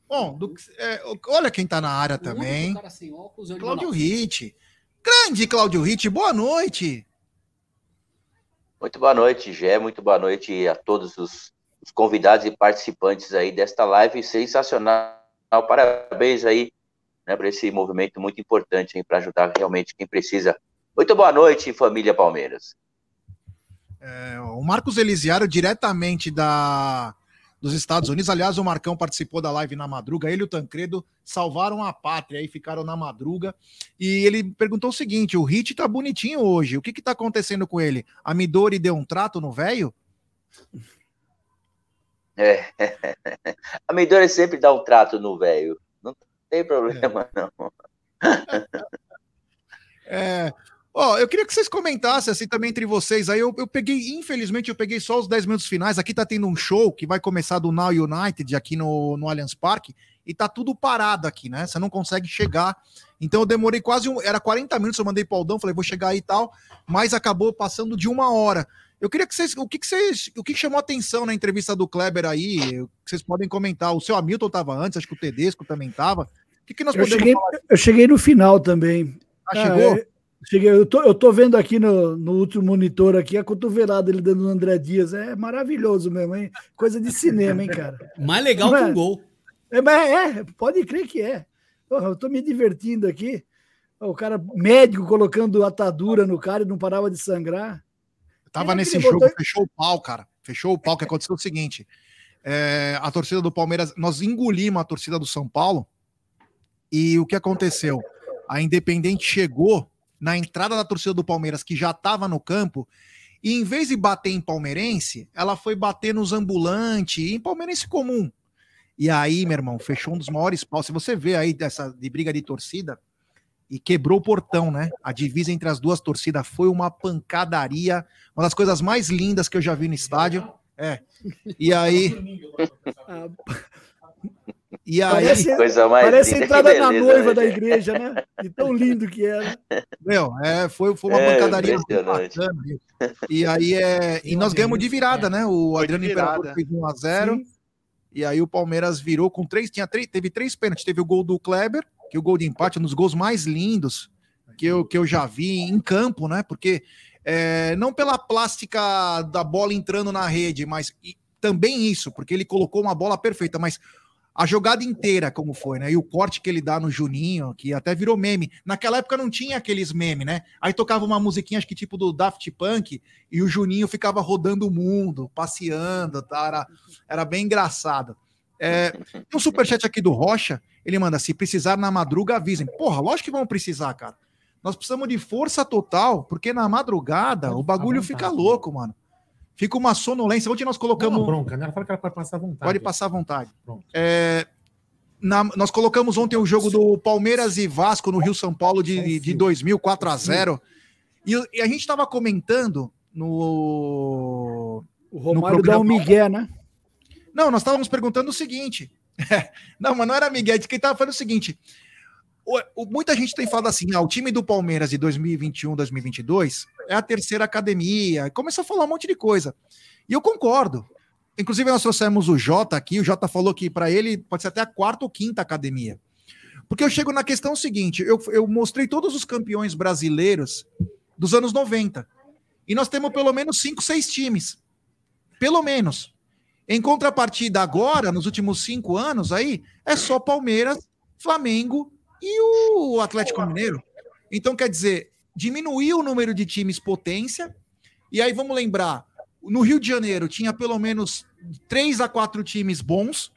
Bom, do- é, olha quem tá na área também. cara sem óculos o Cláudio. Ritt. Grande Cláudio Ritt, boa noite. Muito boa noite, Gé. Muito boa noite a todos os, os convidados e participantes aí desta live sensacional. Parabéns aí né, para esse movimento muito importante para ajudar realmente quem precisa. Muito boa noite, família Palmeiras. É, o Marcos Elisiário, diretamente da, dos Estados Unidos. Aliás, o Marcão participou da live na madruga. Ele e o Tancredo salvaram a pátria e ficaram na madruga. E ele perguntou o seguinte: o Hit tá bonitinho hoje. O que que tá acontecendo com ele? A Midori deu um trato no velho? É. A Midori sempre dá um trato no velho. Não tem problema, não. É, ó, eu queria que vocês comentassem assim também entre vocês. Aí eu, eu peguei, infelizmente, eu peguei só os 10 minutos finais. Aqui tá tendo um show que vai começar do Now United aqui no, no Allianz Parque e tá tudo parado aqui, né? Você não consegue chegar. Então eu demorei quase um. Era 40 minutos, eu mandei pro Aldão, falei, vou chegar aí e tal, mas acabou passando de uma hora. Eu queria que vocês. O que, que vocês. O que que chamou atenção na entrevista do Kleber aí? Vocês podem comentar. O seu Hamilton tava antes, acho que o Tedesco também tava. O que, que nós Eu podemos cheguei, falar? eu cheguei no final também. Ah, chegou? é, cheguei, eu, tô, eu tô vendo aqui no, no último monitor aqui a cotovelada ele dando no André Dias. É maravilhoso mesmo, hein? Coisa de cinema, hein, cara? Mais legal que é? um gol. É, mas é, pode crer que é. Porra, eu tô me divertindo aqui. O cara médico colocando atadura no cara e não parava de sangrar. Tava Ele- nesse ele jogo, botou- fechou o pau, cara. Fechou o pau, que aconteceu o seguinte. é, a torcida do Palmeiras, nós engolimos a torcida do São Paulo. E o que aconteceu? A Independente chegou na entrada da torcida do Palmeiras, que já estava no campo, e em vez de bater em palmeirense, ela foi bater nos ambulantes, e em palmeirense comum. E aí, meu irmão, fechou um dos maiores paus. Se você vê aí dessa de briga de torcida, e quebrou o portão, né? A divisa entre as duas torcidas foi uma pancadaria, uma das coisas mais lindas que eu já vi no estádio. É. E aí. E aí. Parece, Coisa mais parece a entrada que na beleza, noiva né, da igreja, né? De tão lindo que era. Meu, é, foi, foi uma É, pancadaria bacana. E aí é. E nós ganhamos de virada, né? O Adriano Imperador fez 1x0. Sim. E aí o Palmeiras virou com três. Tinha três, teve três pênaltis. Teve o gol do Kleber, que é o gol de empate, um dos gols mais lindos que eu, que eu já vi em campo, né? Porque é, não pela plástica da bola entrando na rede, mas e também isso, porque ele colocou uma bola perfeita, mas a jogada inteira, como foi, né? E o corte que ele dá no Juninho, que até virou meme. Naquela época não tinha aqueles memes, né? Aí tocava uma musiquinha, acho que tipo do Daft Punk, e o Juninho ficava rodando o mundo, passeando, tá? era, era bem engraçado. É, tem um superchat aqui do Rocha, ele manda, se precisar na madruga, avisem. Porra, lógico que vão precisar, cara. Nós precisamos de força total, porque na madrugada o bagulho fica louco, mano. Fica uma sonolência. Ontem nós colocamos... Não, bronca, né? Ela fala que ela pode passar à vontade. Pode passar à vontade. É, na- nós colocamos ontem o jogo do Palmeiras e Vasco no Rio São Paulo de, de 2000, 4 a 0 e, e a gente estava comentando no. O Romário dá um migué, né? Não, nós estávamos perguntando o seguinte. não, mas não era Miguel, quem estava falando o seguinte. o- o- muita gente tem falado assim: ah, o time do Palmeiras de 2021, 2022 é a terceira academia. Começou a falar um monte de coisa. E eu concordo. Inclusive, nós trouxemos o Jota aqui. O Jota falou que para ele pode ser até a quarta ou quinta academia. Porque eu chego na questão seguinte: eu, eu mostrei todos os campeões brasileiros dos anos 90. E nós temos pelo menos cinco, seis times. Pelo menos. Em contrapartida, agora, nos últimos cinco anos, aí, é só Palmeiras, Flamengo e o Atlético Mineiro. Então, quer dizer, diminuiu o número de times potência. E aí, vamos lembrar: no Rio de Janeiro tinha pelo menos três a quatro times bons.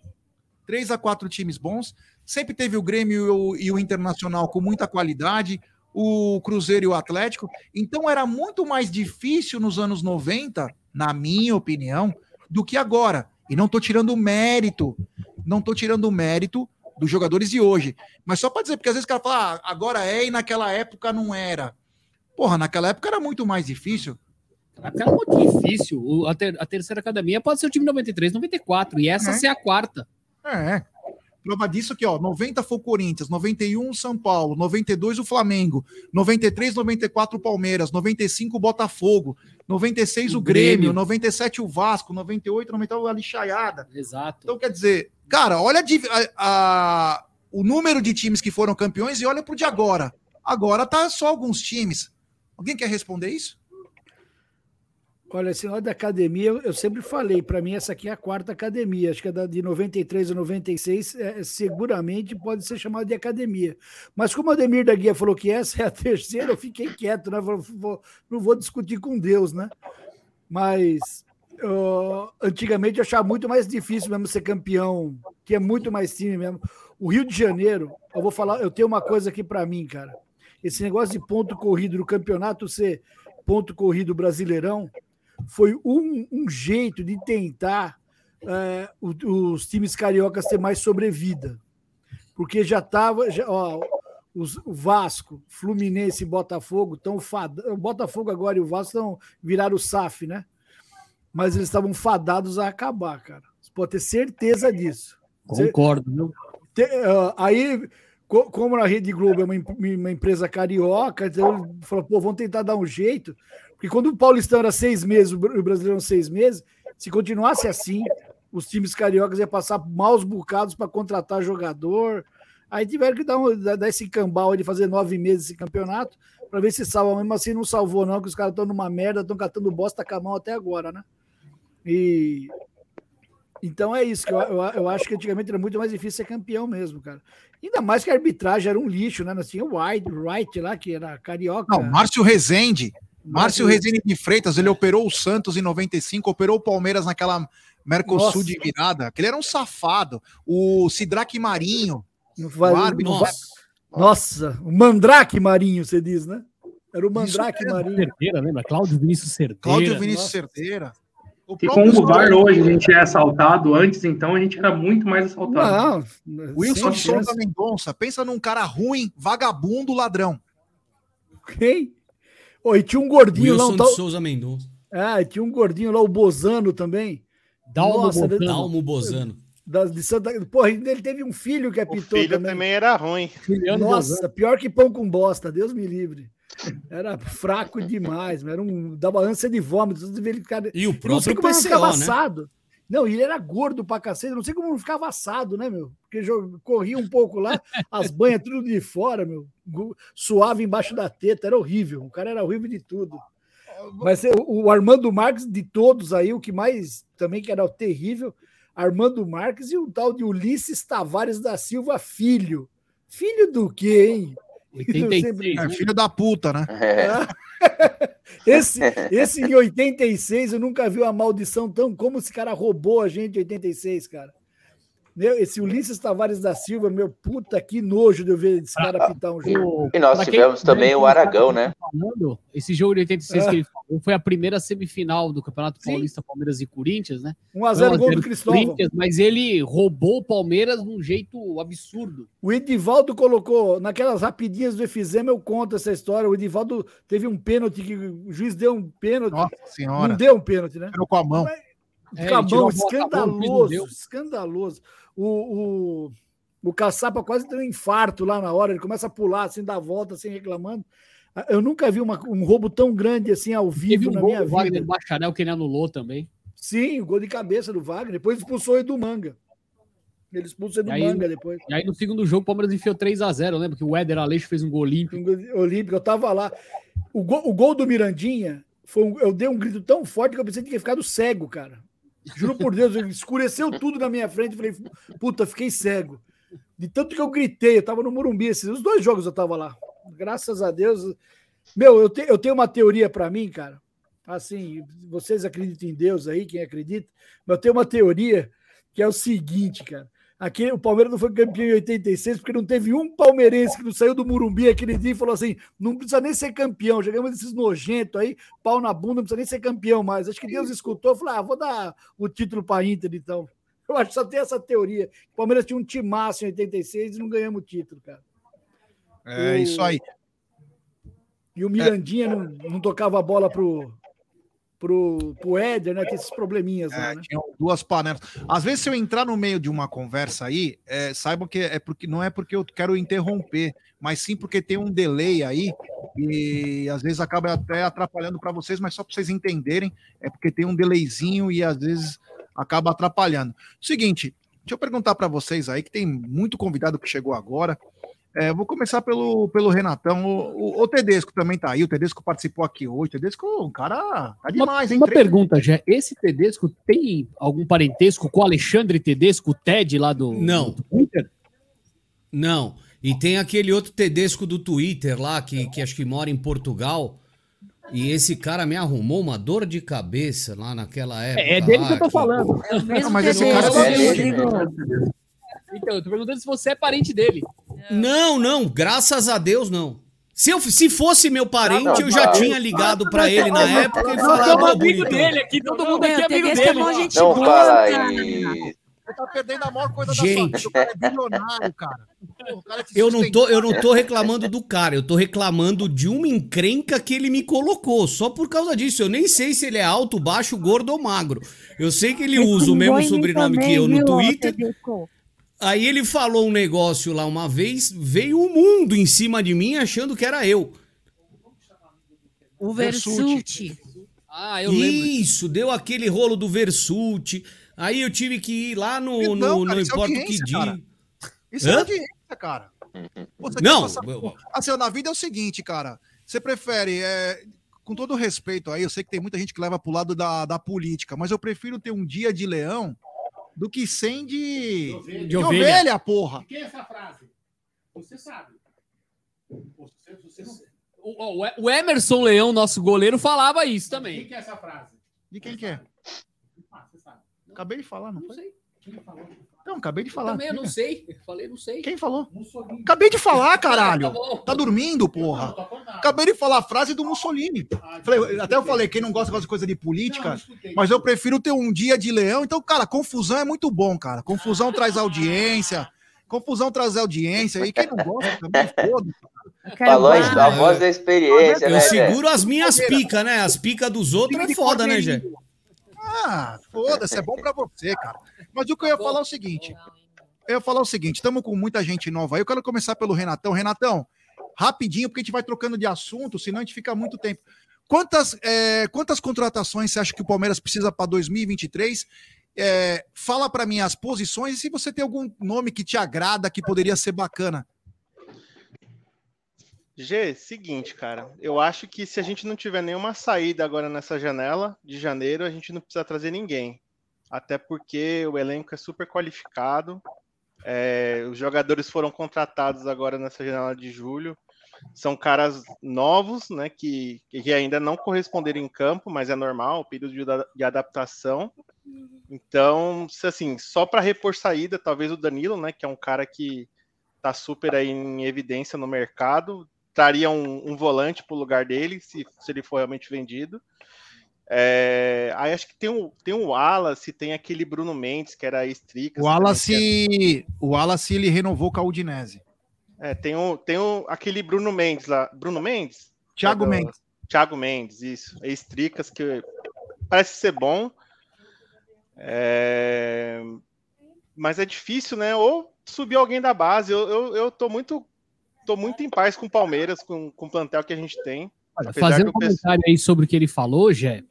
Três a quatro times bons. Sempre teve o Grêmio e o, e o Internacional com muita qualidade, o Cruzeiro e o Atlético. Então era muito mais difícil nos anos 90, na minha opinião, do que agora. E não estou tirando mérito, não estou tirando mérito dos jogadores de hoje. Mas só para dizer, porque às vezes o cara fala, ah, agora é e naquela época não era. Porra, naquela época era muito mais difícil. Até muito difícil. O- a, ter- a terceira academia pode ser o time 93, 94, e essa É. ser a quarta. É. Prova disso aqui, ó. 90 foi o Corinthians, 91 o São Paulo, 92 o Flamengo, 93, 94 o Palmeiras, 95 o Botafogo, 96 o, O Grêmio, Grêmio. 97 o Vasco, 98, 99 a lixaiada. Exato. Então quer dizer, cara, olha a- a- o número de times que foram campeões e olha pro de agora. Agora tá só alguns times. Alguém quer responder isso? Olha, esse negócio da academia, eu, sempre falei, para mim essa aqui é a quarta academia, acho que a da de 93 a 96 é, seguramente pode ser chamada de academia. Mas como o Ademir da Guia falou que essa é a terceira, eu fiquei quieto, né? Vou- não vou discutir com Deus, né? Mas ó, antigamente eu achava muito mais difícil mesmo ser campeão, que é muito mais time mesmo. O Rio de Janeiro, eu vou falar, eu tenho uma coisa aqui para mim, cara. Esse negócio de ponto corrido no campeonato ser ponto corrido brasileirão foi um, um jeito de tentar é, o- os times cariocas ter mais sobrevida. Porque já estava. os, o Vasco, Fluminense e Botafogo estão fadados. O Botafogo agora e o Vasco estão viraram o SAF, né? Mas eles estavam fadados a acabar, cara. Você pode ter certeza disso. Você- Concordo, viu? te- ah, aí, como a Rede Globo é uma, uma empresa carioca, então ele falou, pô, vamos tentar dar um jeito. Porque quando o Paulistão era seis meses, o Bra- o Brasileirão seis meses, se continuasse assim, os times cariocas iam passar maus bocados para contratar jogador. Aí tiveram que dar, um, dar esse cambal de fazer nove meses esse campeonato, para ver se salva. Mesmo assim, não salvou, não, que os caras estão numa merda, estão catando bosta com a mão até agora, né? E então é isso, que eu, eu, eu acho que antigamente era muito mais difícil ser campeão mesmo, cara. Ainda mais que a arbitragem era um lixo, né? Nós tínhamos o White, Wright lá, que era carioca. Não, Márcio Rezende. Márcio Márcio- Rezende de Freitas, ele operou o Santos em 95, operou o Palmeiras naquela Mercosul Nossa. de virada. Aquele era um safado. O Sidraque Marinho. Não vai- o árbitro. não vai- Nossa, o Mandrake Marinho, você diz, né? Era o Mandrake. Marinho. Certeira, lembra? Cláudio Vinícius Certeira. Cláudio Vinícius Nossa. Certeira. O E com o VAR hoje a gente é assaltado, antes então a gente era muito mais assaltado. Não, Wilson sem Souza. Mendonça. Pensa num cara ruim, vagabundo, ladrão. Quem? Oh, e tinha um gordinho lá, Wilson de tal... Souza Mendonça. Ah, e tinha um gordinho lá, o Bozano também. Dalmo Nossa, Bozano. Dalmo Bozano. Da, de Santa... Porra, ele teve um filho que O apitou filho também. também era ruim. Nossa, pior que pão com bosta, Deus me livre. Era fraco demais, era um, dava ânsia de vômito. ele, cara, E o não próprio ele não PCO, né? assado. Não, e ele era gordo pra cacete, não sei como não ficava assado, né, meu? Porque corria um pouco lá, as banhas tudo de fora, meu. Suave embaixo da teta, era horrível. O cara era horrível de tudo. Mas o Armando Marques, de todos aí, o que mais também que era o terrível, Armando Marques e o tal de Ulisses Tavares da Silva Filho. Filho do quê, hein? 86, É, filho da puta, né? Esse, esse em 86, eu nunca vi uma maldição tão como esse cara roubou a gente em 86, cara. Meu, esse Ulisses Tavares da Silva, meu puta, que nojo de eu ver esse cara pintar um jogo. E nós tivemos também o Aragão, né? Falando, esse jogo de 86 É. que ele falou foi a primeira semifinal do Campeonato Paulista Palmeiras e Corinthians, né? 1 a 0 Foi gol do 1 Cristóvão. Corinthians, Mas ele roubou o Palmeiras de um jeito absurdo. O Edivaldo colocou, naquelas rapidinhas do Efizema, eu conto essa história. O Edivaldo teve um pênalti que o juiz deu um pênalti. Nossa senhora. Não deu um pênalti, né? Tirou com a mão. É, o não escandaloso, deu. escandaloso. O, o, o Caçapa quase tem um infarto lá na hora, ele começa a pular, assim, a volta, assim, reclamando. Eu nunca vi uma- um roubo tão grande assim ao vivo um na gol minha do Wagner vida. Bacharel que ele anulou também. Sim, o gol de cabeça do Wagner. Depois expulsou ele do Manga. Ele expulsou ele do E aí, Manga depois. e aí no segundo jogo o Palmeiras enfiou 3x0, lembra que o Éder Aleixo fez um gol limpo. Um gol olímpico, eu tava lá. O gol, o gol do Mirandinha, foi um- eu dei um grito tão forte que eu pensei que tinha ficado cego, cara. Juro por Deus, escureceu tudo na minha frente. Falei, puta, fiquei cego. De tanto que eu gritei, eu tava no Morumbi, esses, os dois jogos eu tava lá. Graças a Deus. Meu, eu, te- eu tenho uma teoria pra mim, cara. Assim, vocês acreditam em Deus aí, quem acredita, mas eu tenho uma teoria que é o seguinte, cara. Aqui, o Palmeiras não foi campeão em 86 porque não teve um palmeirense que não saiu do Murumbi aquele dia e falou assim: não precisa nem ser campeão. Chegamos esses nojentos aí, pau na bunda, não precisa nem ser campeão mais. Acho que Deus escutou e falou: ah, vou dar o título para Inter então. Eu acho que só tem essa teoria. O Palmeiras tinha um timaço em 86 e não ganhamos o título, cara. É O- isso aí. E o Mirandinha não, não tocava a bola pro, pro, pro Éder, né? Tem esses probleminhas lá, né? Duas panelas. Às vezes, se eu entrar no meio de uma conversa aí, é, saibam que é porque não é porque eu quero interromper, mas sim porque tem um delay aí e às vezes acaba até atrapalhando para vocês, mas só para vocês entenderem, é porque tem um delayzinho e às vezes acaba atrapalhando. Seguinte, deixa eu perguntar para vocês aí que tem muito convidado que chegou agora. É, vou começar pelo, pelo Renatão. O, o, o Tedesco também tá aí. O Tedesco participou aqui hoje. O Tedesco, um cara, tá demais, uma, hein? uma Três- pergunta, Jé. Esse Tedesco tem algum parentesco com o Alexandre Tedesco, o Ted lá do, Não. do Twitter? Não. E tem aquele outro Tedesco do Twitter lá, que, que acho que mora em Portugal. E esse cara me arrumou uma dor de cabeça lá naquela época. É, é dele que eu tô lá, falando. É o mesmo mas esse cara é é dele, Rodrigo. Então, eu tô perguntando se você é parente dele. Não, não, graças a Deus não. Se, eu, se fosse meu parente, Não, não, eu já não. tinha ligado pra ele na época e somos "Ô, amigo bonitão." dele aqui, todo mundo aqui é amigo é dele. Não boa, fala aí. Você tá perdendo a maior coisa Gente. da sua vida. O cara é bilionário, cara. Pô, o cara se Eu não, tô, eu não tô reclamando do cara, eu tô reclamando de uma encrenca que ele me colocou, só por causa disso. Eu nem sei se ele é alto, baixo, gordo ou magro. Eu sei que ele usa o mesmo sobrenome que eu no Twitter. Aí ele falou um negócio lá uma vez, veio o mundo em cima de mim achando que era eu. O Versuti. Ah, eu lembro. Isso, deu aquele rolo do Versuti. Aí eu tive que ir lá no, Não, no, cara, é Importa o que cara. Isso é Hã? audiência, cara. Você Não, passar- Assim, na vida é o seguinte, cara. Você prefere, é, com todo respeito aí, eu sei que tem muita gente que leva pro lado da, da política, mas eu prefiro ter um dia de leão do que 100 de, de, De ovelha. ovelha. porra. Quem é essa frase? Você sabe. Você, você não... O, o- o Emerson Leão, nosso goleiro, falava isso Quem também. que é essa frase? De quem que é? Ah, você sabe. Acabei de falar, não Não foi? sei. Quem falou? Não, acabei de falar. Também eu não sei. Eu falei, não sei. Quem falou? Mussolini. Acabei de falar, caralho. Tá. Tá dormindo, porra? Acabei de falar a frase do Mussolini. Falei- até eu falei, quem não gosta de coisa de política, mas eu prefiro ter um dia de leão. Então, cara, confusão é muito bom, cara. Confusão traz audiência. Confusão traz audiência. E quem não gosta também, foda Falou isso, a voz da experiência, Eu né, seguro as minhas picas, né? As picas dos outros é foda, né, Jé? Ah, foda-se, é bom pra você, cara. Mas o que eu ia falar é o seguinte. Eu ia falar o seguinte, estamos com muita gente nova aí. Eu quero começar pelo Renatão. Renatão, rapidinho, porque a gente vai trocando de assunto, senão a gente fica muito tempo. Quantas, é, quantas contratações você acha que o Palmeiras precisa para 2023? É, fala para mim as posições e se você tem algum nome que te agrada, que poderia ser bacana. G, seguinte, cara. Eu acho que se a gente não tiver nenhuma saída agora nessa janela de janeiro, a gente não precisa trazer ninguém. Até porque o elenco é super qualificado. é, os jogadores foram contratados agora nessa janela de julho. São caras novos, né? Que, que ainda não corresponderam em campo, mas é normal, período de, de adaptação. Então, assim, só para repor saída, talvez o Danilo, né, que é um cara que tá super aí em evidência no mercado, traria um, um volante para o lugar dele, se, se ele for realmente vendido. É, aí acho que tem o, tem o Wallace, tem aquele Bruno Mendes, que era estricas. O Wallace, o Wallace ele renovou com a Udinese. É, tem, o, tem o, aquele Bruno Mendes lá. Bruno Mendes? Thiago É do- Mendes. Thiago Mendes, isso. Estricas, que parece ser bom. É, Mas é difícil, né? Ou subir alguém da base. Eu, eu, eu tô muito. Tô muito em paz com o Palmeiras, com, com o plantel que a gente tem. Olha, fazendo um comentário aí sobre o que ele falou, Jé,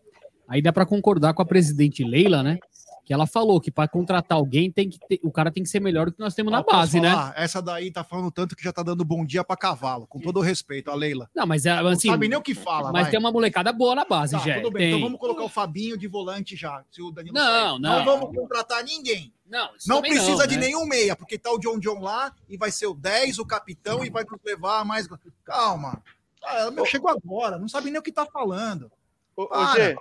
aí dá para concordar com a presidente Leila, né? Que ela falou que para contratar alguém tem que ter, o cara tem que ser melhor do que nós temos na Ó, posso base, né? falar? Essa daí tá falando tanto que já tá dando bom dia pra cavalo, com todo o respeito, a Leila. Não, mas é assim. Não sabe nem o que fala. Mas vai. tem uma molecada boa na base, Tá, Jé. tudo bem. Tem. Então vamos colocar o Fabinho de volante já. Se o Danilo Não, sair. não. Não vamos contratar ninguém. Não, isso Não precisa não, de né? nenhum meia, porque tá o John John lá e vai ser o 10, o capitão, e vai nos levar a mais. Calma. Ah, meu, chegou agora, não sabe nem o que tá falando. Para.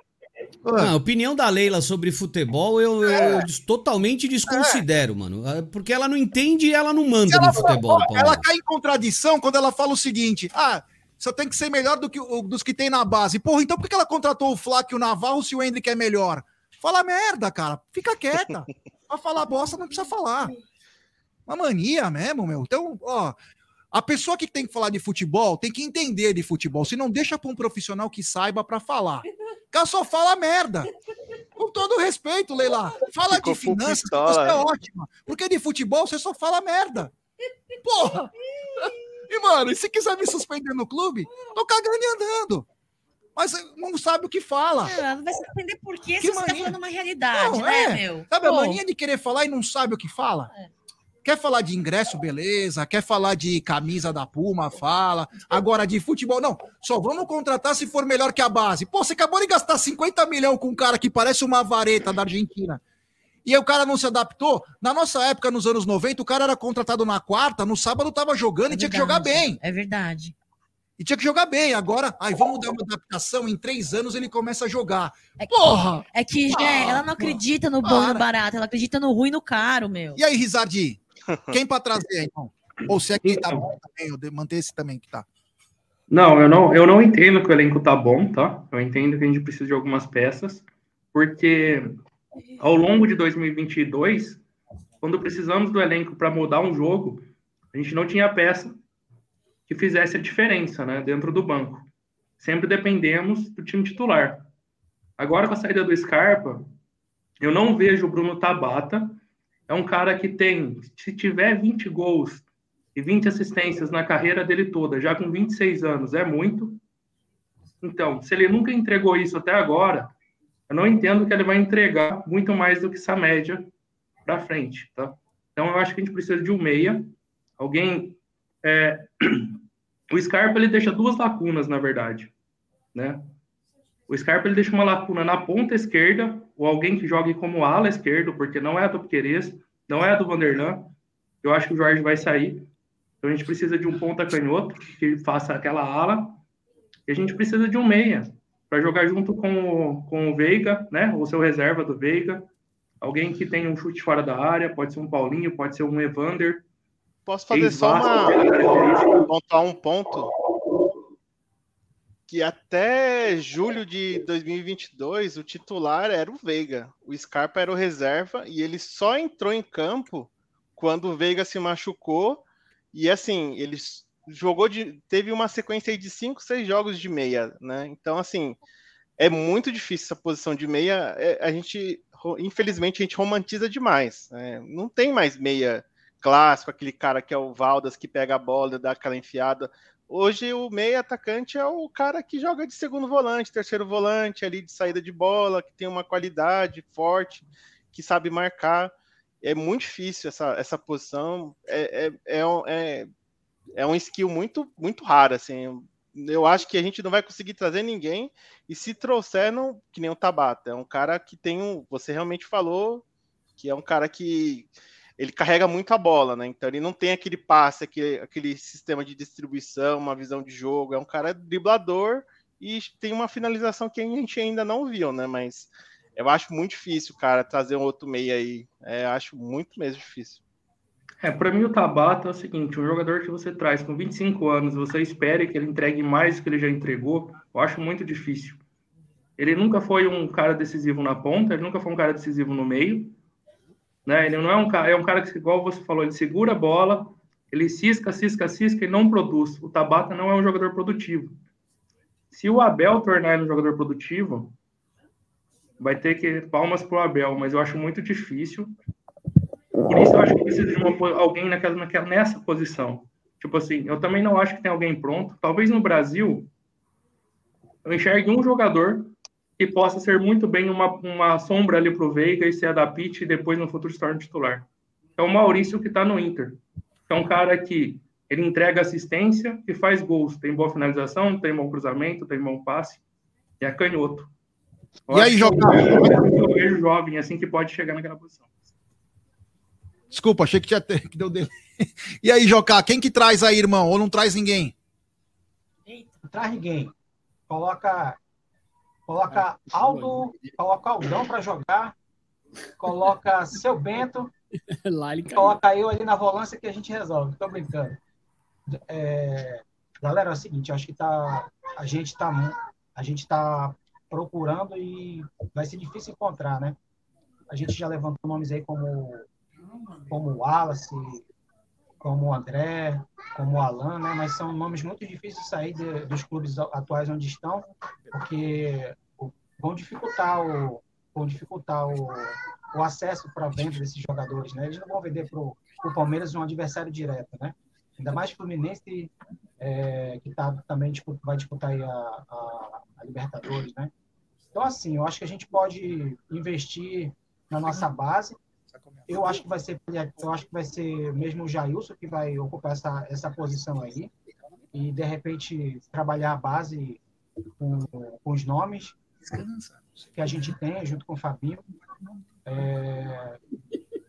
Ah, a opinião da Leila sobre futebol eu, eu É. totalmente desconsidero, mano. Ah, Porque ela não entende e ela não manda ela, no futebol. fala- ela cai em contradição quando ela fala o seguinte: ah, só tem que ser melhor do que o- dos que tem na base. Porra, então por que que ela contratou o Flávio e o Navarro se o Hendrick é melhor? Fala merda, cara. Fica quieta. pra falar bosta não precisa falar. Uma mania mesmo, meu. Então, ó. A pessoa que tem que falar de futebol tem que entender de futebol. Se não deixa para um profissional que saiba para falar. O cara só fala merda. Com todo respeito, Leila. Fala Ficou de finanças, pistola, você é né? ótima. Porque de futebol você só fala merda. Porra! E, mano, e se quiser me suspender no clube, tô cagando e andando. Mas não sabe o que fala. É, Não vai se entender por quê Que se você tá mania. falando uma realidade, Não, né, é. meu? Sabe a Pô, mania de querer falar e não sabe o que fala? Quer falar de ingresso, beleza. Quer falar de camisa da Puma, fala. Agora de futebol, não. Só vamos contratar se for melhor que a base. Pô, você acabou de gastar 50 milhões com um cara que parece uma vareta da Argentina. E aí o cara não se adaptou. Na nossa época, nos anos 90, o cara era contratado na quarta, no sábado tava jogando e tinha que jogar bem. É verdade. E tinha que jogar bem. Agora, ai, vamos dar uma adaptação. Em três anos ele começa a jogar. É que, Porra! É que, Jé, ela não acredita no bom e no barato, ela acredita no ruim e no caro, meu. E aí, Rizardi? Quem pra trazer, então? Ou se é que tá bom também, eu manter esse também que tá. Não, eu não, eu não entendo que o elenco tá bom, tá? Eu entendo que a gente precisa de algumas peças, porque ao longo de 2022, quando precisamos do elenco para mudar um jogo, a gente não tinha peça que fizesse a diferença, né, dentro do banco. Sempre dependemos do time titular. Agora com a saída do Scarpa, eu não vejo o Bruno Tabata. É um cara que tem, se tiver 20 gols e 20 assistências na carreira dele toda, já com 26 anos, é muito. Então, se ele nunca entregou isso até agora, eu não entendo que ele vai entregar muito mais do que essa média para frente, tá? Então, eu acho que a gente precisa de um meia, alguém. é, O Scarpa ele deixa duas lacunas, na verdade, né? O Scarpa ele deixa uma lacuna na ponta esquerda, ou alguém que jogue como ala esquerdo, porque não é a do Piqueires, não é a do Vanderlan. Eu acho que o Jorge vai sair. Então a gente precisa de um ponta canhoto que faça aquela ala. E a gente precisa de um meia para jogar junto com o, com o Veiga, né? O seu reserva do Veiga. Alguém que tenha um chute fora da área, pode ser um Paulinho, pode ser um Evander. Posso fazer só uma. Pontuar um ponto? Que até julho de 2022, o titular era o Veiga. O Scarpa era o reserva e ele só entrou em campo quando o Veiga se machucou. E assim, ele jogou de. Teve uma sequência de cinco, seis jogos de meia, né? Então, assim, é muito difícil essa posição de meia. É, a gente, infelizmente, a gente romantiza demais. né? Não tem mais meia clássico, aquele cara que é o Valdas que pega a bola, dá aquela enfiada. Hoje o meia atacante é o cara que joga de segundo volante, terceiro volante, ali de saída de bola, que tem uma qualidade forte, que sabe marcar. É muito difícil essa, essa posição. É, é, é, é, é um skill muito, muito raro. Assim. Eu acho que a gente não vai conseguir trazer ninguém. E se trouxer, não, que nem o Tabata. É um cara que tem um. Você realmente falou que é um cara que ele carrega muito a bola, né? Então ele não tem aquele passe, aquele, aquele sistema de distribuição, uma visão de jogo. É um cara driblador e tem uma finalização que a gente ainda não viu, né? Mas eu acho muito difícil, cara, trazer um outro meio aí. É, acho muito mesmo difícil. É, para mim o Tabata é o seguinte, um jogador que você traz com 25 anos, você espere que ele entregue mais do que ele já entregou, eu acho muito difícil. Ele nunca foi um cara decisivo na ponta, ele nunca foi um cara decisivo no meio, né? Ele não é um cara, é um cara que, igual você falou, ele segura a bola, ele cisca, cisca, cisca e não produz. O Tabata não é um jogador produtivo. Se o Abel tornar ele um jogador produtivo, vai ter que palmas pro Abel, mas eu acho muito difícil. Por isso eu acho que precisa de uma, alguém naquela, naquela, nessa posição. Tipo assim, eu também não acho que tem alguém pronto. Talvez no Brasil eu enxergue um jogador que possa ser muito bem uma, uma sombra ali pro Veiga e se adapte e depois no futuro se torne titular. É o Maurício que está no Inter. É um cara que ele entrega assistência e faz gols. Tem boa finalização, tem bom cruzamento, tem bom passe. E é canhoto. Eu e aí, Jocá? Eu vejo jovem assim que pode chegar naquela posição. Desculpa, achei que, tinha, que deu dele. E aí, Jocá, quem que traz aí, irmão? Ou não traz ninguém? Não traz ninguém. Coloca, coloca Aldo, coloca Aldão para jogar, coloca seu Bento, coloca eu ali na volância que a gente resolve. Tô brincando. É, galera, é o seguinte, acho que tá, a gente tá, a gente tá procurando e vai ser difícil encontrar, né? A gente já levantou nomes aí como como Wallace, como o André, como o Alan, né? Mas são nomes muito difíceis de sair de, dos clubes atuais onde estão, porque vão dificultar o vão dificultar o, o acesso para a venda desses jogadores, né? Eles não vão vender para o Palmeiras um adversário direto, né? Ainda mais Fluminense, é, que tá, também disputa, vai disputar a, a, a, Libertadores, né? Então, assim, eu acho que a gente pode investir na nossa base. Eu acho que vai ser, eu acho que vai ser mesmo o Jailson que vai ocupar essa, essa posição aí e de repente trabalhar a base com, com os nomes que a gente tem junto com o Fabinho. É,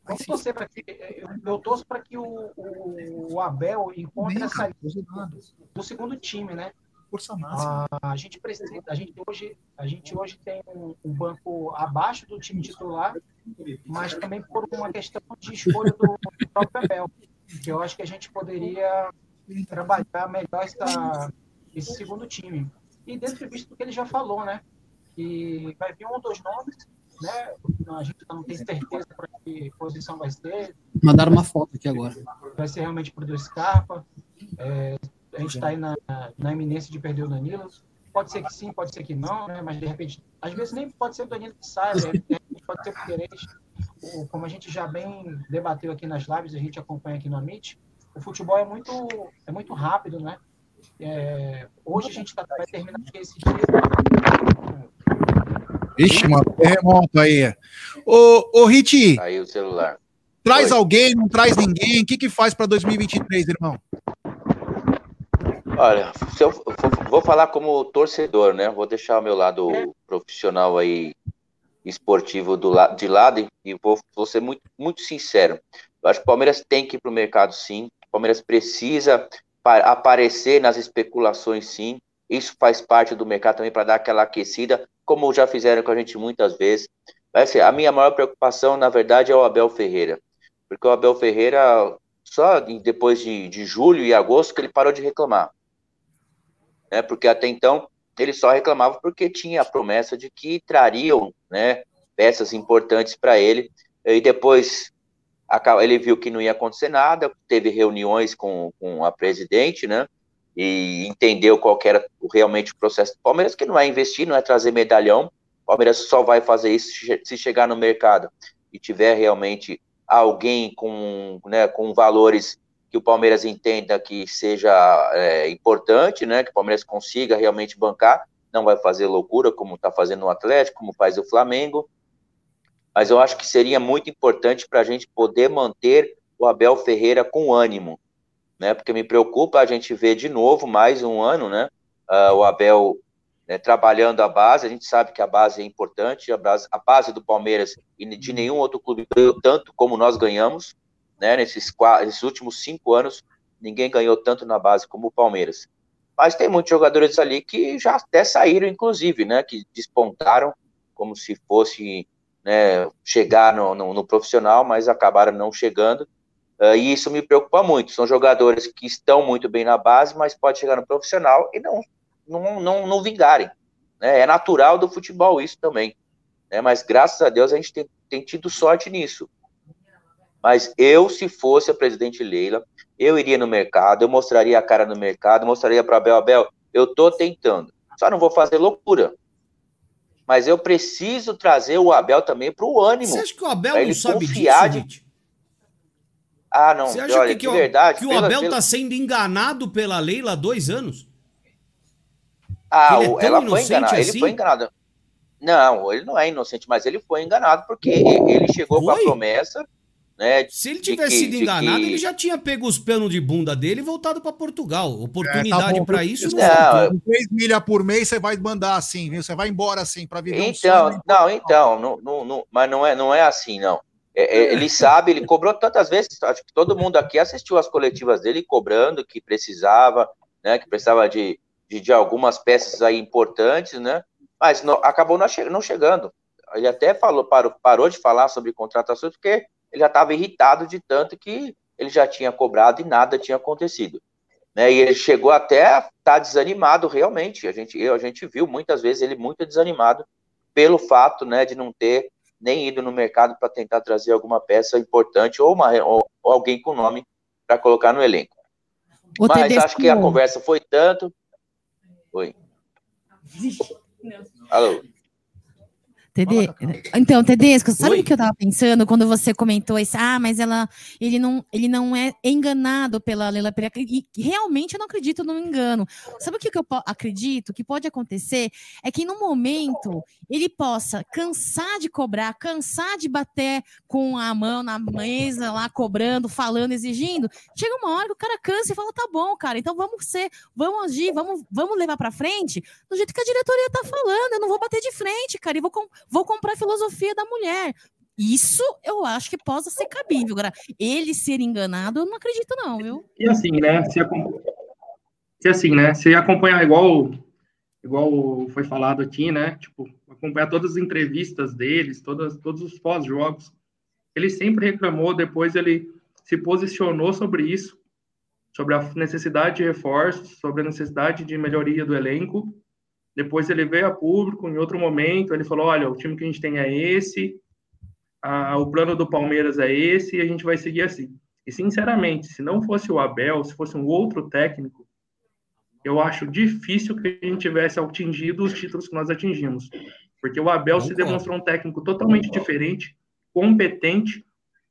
vamos torcer para que eu, eu torço para que o, o, o, Abel encontre essa do segundo time, né? A, a, gente precisa, a gente hoje, a gente hoje tem um, um, banco abaixo do time titular, mas também por uma questão de escolha do, próprio Abel, que eu acho que a gente poderia trabalhar melhor essa, esse segundo time. E dentro visto do que ele já falou, né? Que vai vir um ou dois nomes né? A gente não tem certeza para que posição vai ser. Mandaram uma foto aqui agora. Vai ser realmente para o Scarpa. É, a gente está aí na, na iminência de perder o Danilo. Pode ser que sim, pode ser que não, né? Mas de repente, às vezes nem pode ser o Danilo que sai, né? pode ser o Figueiredo. Como a gente já bem debateu aqui nas lives, a gente acompanha aqui no Amit, o futebol é muito, é muito rápido, né? É, hoje a gente tá, vai terminar esse dia Ixi, mano, terremoto aí. Ô, ô Rit. Aí o celular. Traz Oi. alguém, não traz ninguém. O que, que faz para 2023, irmão? Olha, eu vou falar como torcedor, né? Vou deixar o meu lado profissional aí, esportivo do la de lado e vou, vou ser muito, muito sincero. Eu acho que o Palmeiras tem que ir para o mercado, sim. O Palmeiras precisa aparecer nas especulações, sim. Isso faz parte do mercado também para dar aquela aquecida, como já fizeram com a gente muitas vezes. Mas, assim, a minha maior preocupação, na verdade, é o Abel Ferreira. Porque o Abel Ferreira, só depois de, de julho e agosto, que ele parou de reclamar. Né? Porque até então, ele só reclamava porque tinha a promessa de que trariam né, peças importantes para ele. E depois ele viu que não ia acontecer nada, teve reuniões com, com a presidente, né? e entendeu qual era realmente o processo do Palmeiras, que não é investir, não é trazer medalhão. O Palmeiras só vai fazer isso se chegar no mercado e tiver realmente alguém com, né, com valores que o Palmeiras entenda que seja é, importante, né, que o Palmeiras consiga realmente bancar, não vai fazer loucura como está fazendo o Atlético, como faz o Flamengo, mas eu acho que seria muito importante para a gente poder manter o Abel Ferreira com ânimo, né? Porque me preocupa a gente ver de novo mais um ano, né? Uh, o Abel né, trabalhando a base, a gente sabe que a base é importante, a base, a base do Palmeiras e de nenhum outro clube tanto como nós ganhamos, né? Nesses, quatro, últimos cinco anos, ninguém ganhou tanto na base como o Palmeiras. Mas tem muitos jogadores ali que já até saíram, inclusive, né? Que despontaram como se fosse né, chegar no, no, no, profissional, mas acabaram não chegando. Uh, e isso me preocupa muito. São jogadores que estão muito bem na base, mas pode chegar no profissional e não, não, não, não vingarem. Né? É natural do futebol isso também. Né? Mas graças a Deus a gente tem, tem tido sorte nisso. Mas eu, se fosse a presidente Leila, eu iria no mercado, eu mostraria a cara no mercado, mostraria para Abel, Abel, eu tô tentando. Só não vou fazer loucura. Mas eu preciso trazer o Abel também para o ânimo. Você acha que o Abel não sabe disso, de... Ah, não. Você acha olha, que, que, verdade, que o pela, Abel está pela... sendo enganado pela Leila há dois anos? Ah, é ela foi enganada. Assim? Ele foi enganado. Não, ele não é inocente, mas ele foi enganado porque ele chegou foi? com a promessa né, Se ele tivesse que, sido enganado, que... ele já tinha pego os panos de bunda dele e voltado para Portugal. Oportunidade é, tá para isso não, não 3 milhas por mês você vai mandar assim, viu? Você vai embora assim para viver então, um sonho. Não, então, não, não, não, mas não é, não é assim, não. É, é, ele sabe, ele cobrou tantas vezes, acho que todo mundo aqui assistiu as coletivas dele cobrando que precisava, né, que precisava de, de, de algumas peças aí importantes, né, mas não, acabou não, não chegando. Ele até falou, parou, parou de falar sobre contratações porque ele já estava irritado de tanto que ele já tinha cobrado e nada tinha acontecido. Né? E ele chegou até a estar tá desanimado realmente. A gente, eu, a gente viu muitas vezes ele muito desanimado pelo fato né, de não ter nem ido no mercado para tentar trazer alguma peça importante ou, uma, ou, ou alguém com nome para colocar no elenco. O Mas Tedesco... acho que a conversa foi tanto. Oi. Alô. Tede... Então, Tedesco, sabe Oi? o que eu tava pensando quando você comentou isso? Ah, mas ela, ele não, ele não é enganado pela Leila Pereira. E realmente eu não acredito no engano. Sabe o que, que eu acredito que pode acontecer? É que no momento ele possa cansar de cobrar, cansar de bater com a mão na mesa lá, cobrando, falando, exigindo. Chega uma hora que o cara cansa e fala: tá bom, cara, então vamos ser, vamos agir, vamos, vamos levar para frente do jeito que a diretoria tá falando. Eu não vou bater de frente, cara, e vou vou comprar filosofia da mulher. Isso eu acho que possa ser cabível. Agora, ele ser enganado, eu não acredito, não, viu? E assim, né? Se, se assim, né? Se acompanhar igual, igual foi falado aqui, né? Tipo, acompanhar todas as entrevistas deles, todas, todos os pós-jogos, ele sempre reclamou, depois ele se posicionou sobre isso, sobre a necessidade de reforços, sobre a necessidade de melhoria do elenco, depois ele veio a público em outro momento, ele falou: olha, o time que a gente tem é esse, a, o plano do Palmeiras é esse, e a gente vai seguir assim. E sinceramente, se não fosse o Abel, se fosse um outro técnico, eu acho difícil que a gente tivesse atingido os títulos que nós atingimos. Porque o Abel se demonstrou um técnico totalmente diferente, competente,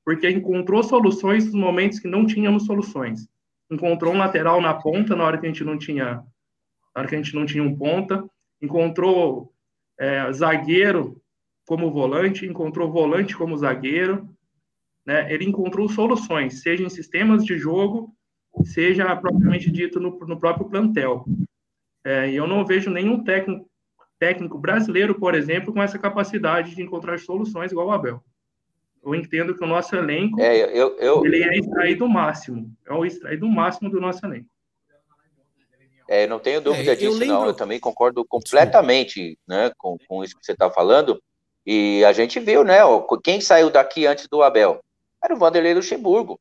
porque encontrou soluções nos momentos que não tínhamos soluções. Encontrou um lateral na ponta na hora que a gente não tinha na hora que a gente não tinha um ponta, encontrou é, zagueiro como volante, encontrou volante como zagueiro, né? Ele encontrou soluções, seja em sistemas de jogo, seja propriamente dito no, no próprio plantel. É, e eu não vejo nenhum técnico, técnico brasileiro, por exemplo, com essa capacidade de encontrar soluções igual o Abel. Eu entendo que o nosso elenco é, eu, eu... ele é extrair do máximo, é o extrair do máximo do nosso elenco. É, não tenho dúvida é, disso, lembro... não. Eu também concordo completamente né, com, com isso que você está falando. E a gente viu, né? Quem saiu daqui antes do Abel? Era o Vanderlei Luxemburgo,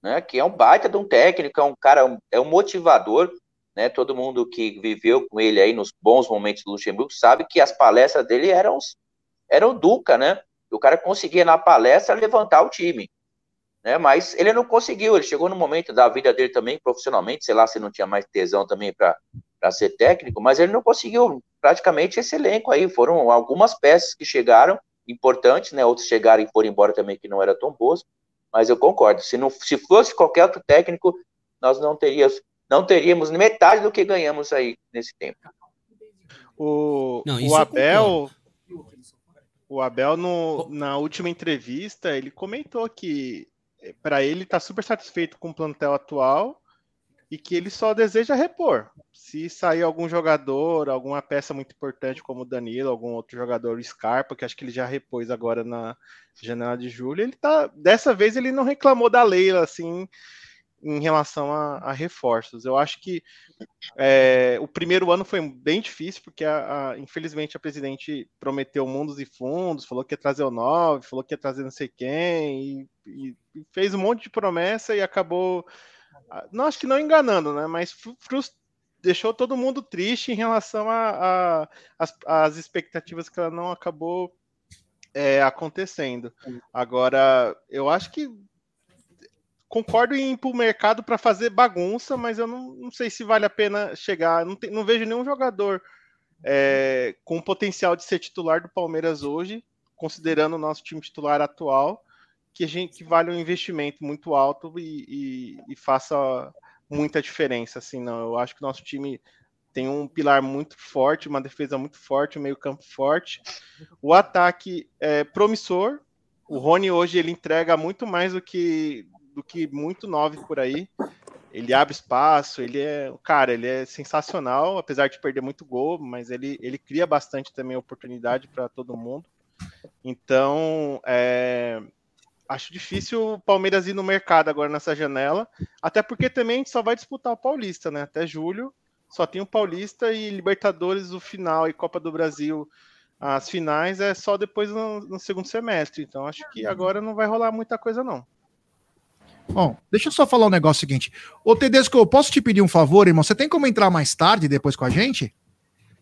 né? Que é um baita de um técnico, é um cara, é um motivador, né? Todo mundo que viveu com ele aí nos bons momentos do Luxemburgo sabe que as palestras dele eram, eram Duca, né? O cara conseguia na palestra levantar o time né? Mas ele não conseguiu, ele chegou no momento da vida dele também, profissionalmente, sei lá se não tinha mais tesão também para ser técnico, mas ele não conseguiu praticamente esse elenco aí. Foram algumas peças que chegaram, importantes, né? Outros chegaram e foram embora também que não eram tão boas, mas eu concordo. Se, não, se fosse qualquer outro técnico, nós não teríamos, não teríamos metade do que ganhamos aí nesse tempo. O, não, o Abel. O Abel, no, na última entrevista, ele comentou que para ele tá super satisfeito com o plantel atual e que ele só deseja repor. Se sair algum jogador, alguma peça muito importante como o Danilo, algum outro jogador, Scarpa, que acho que ele já repôs agora na janela de julho, ele tá, dessa vez ele não reclamou da Leila assim, em relação a, a reforços. Eu acho que é, o primeiro ano foi bem difícil, porque a, a, infelizmente a presidente prometeu mundos e fundos, falou que ia trazer o 9, falou que ia trazer não sei quem, e, e, fez um monte de promessa e acabou, não acho que não enganando, né? Mas frust, deixou todo mundo triste em relação a, as expectativas que ela não acabou é, acontecendo. Agora, eu acho que concordo em ir para o mercado para fazer bagunça, mas eu não, não, sei se vale a pena chegar. Não, tem, não vejo nenhum jogador é, com potencial de ser titular do Palmeiras hoje, considerando o nosso time titular atual, que a gente que vale um investimento muito alto e, e, e faça muita diferença. Assim, não. Eu acho que o nosso time tem um pilar muito forte, uma defesa muito forte, um meio campo forte. O ataque é promissor. O Rony hoje ele entrega muito mais do que do que muito nove por aí. Ele abre espaço, ele é, cara, ele é sensacional, apesar de perder muito gol, mas ele, ele cria bastante também oportunidade para todo mundo. Então, é, acho difícil o Palmeiras ir no mercado agora nessa janela, até porque também a gente só vai disputar o Paulista, né? Até julho só tem o Paulista e Libertadores o final e Copa do Brasil as finais é só depois no, no segundo semestre. Então acho que agora não vai rolar muita coisa não. Bom, deixa eu só falar um negócio seguinte. Ô, Tedesco, eu posso te pedir um favor, irmão? Você tem como entrar mais tarde depois com a gente?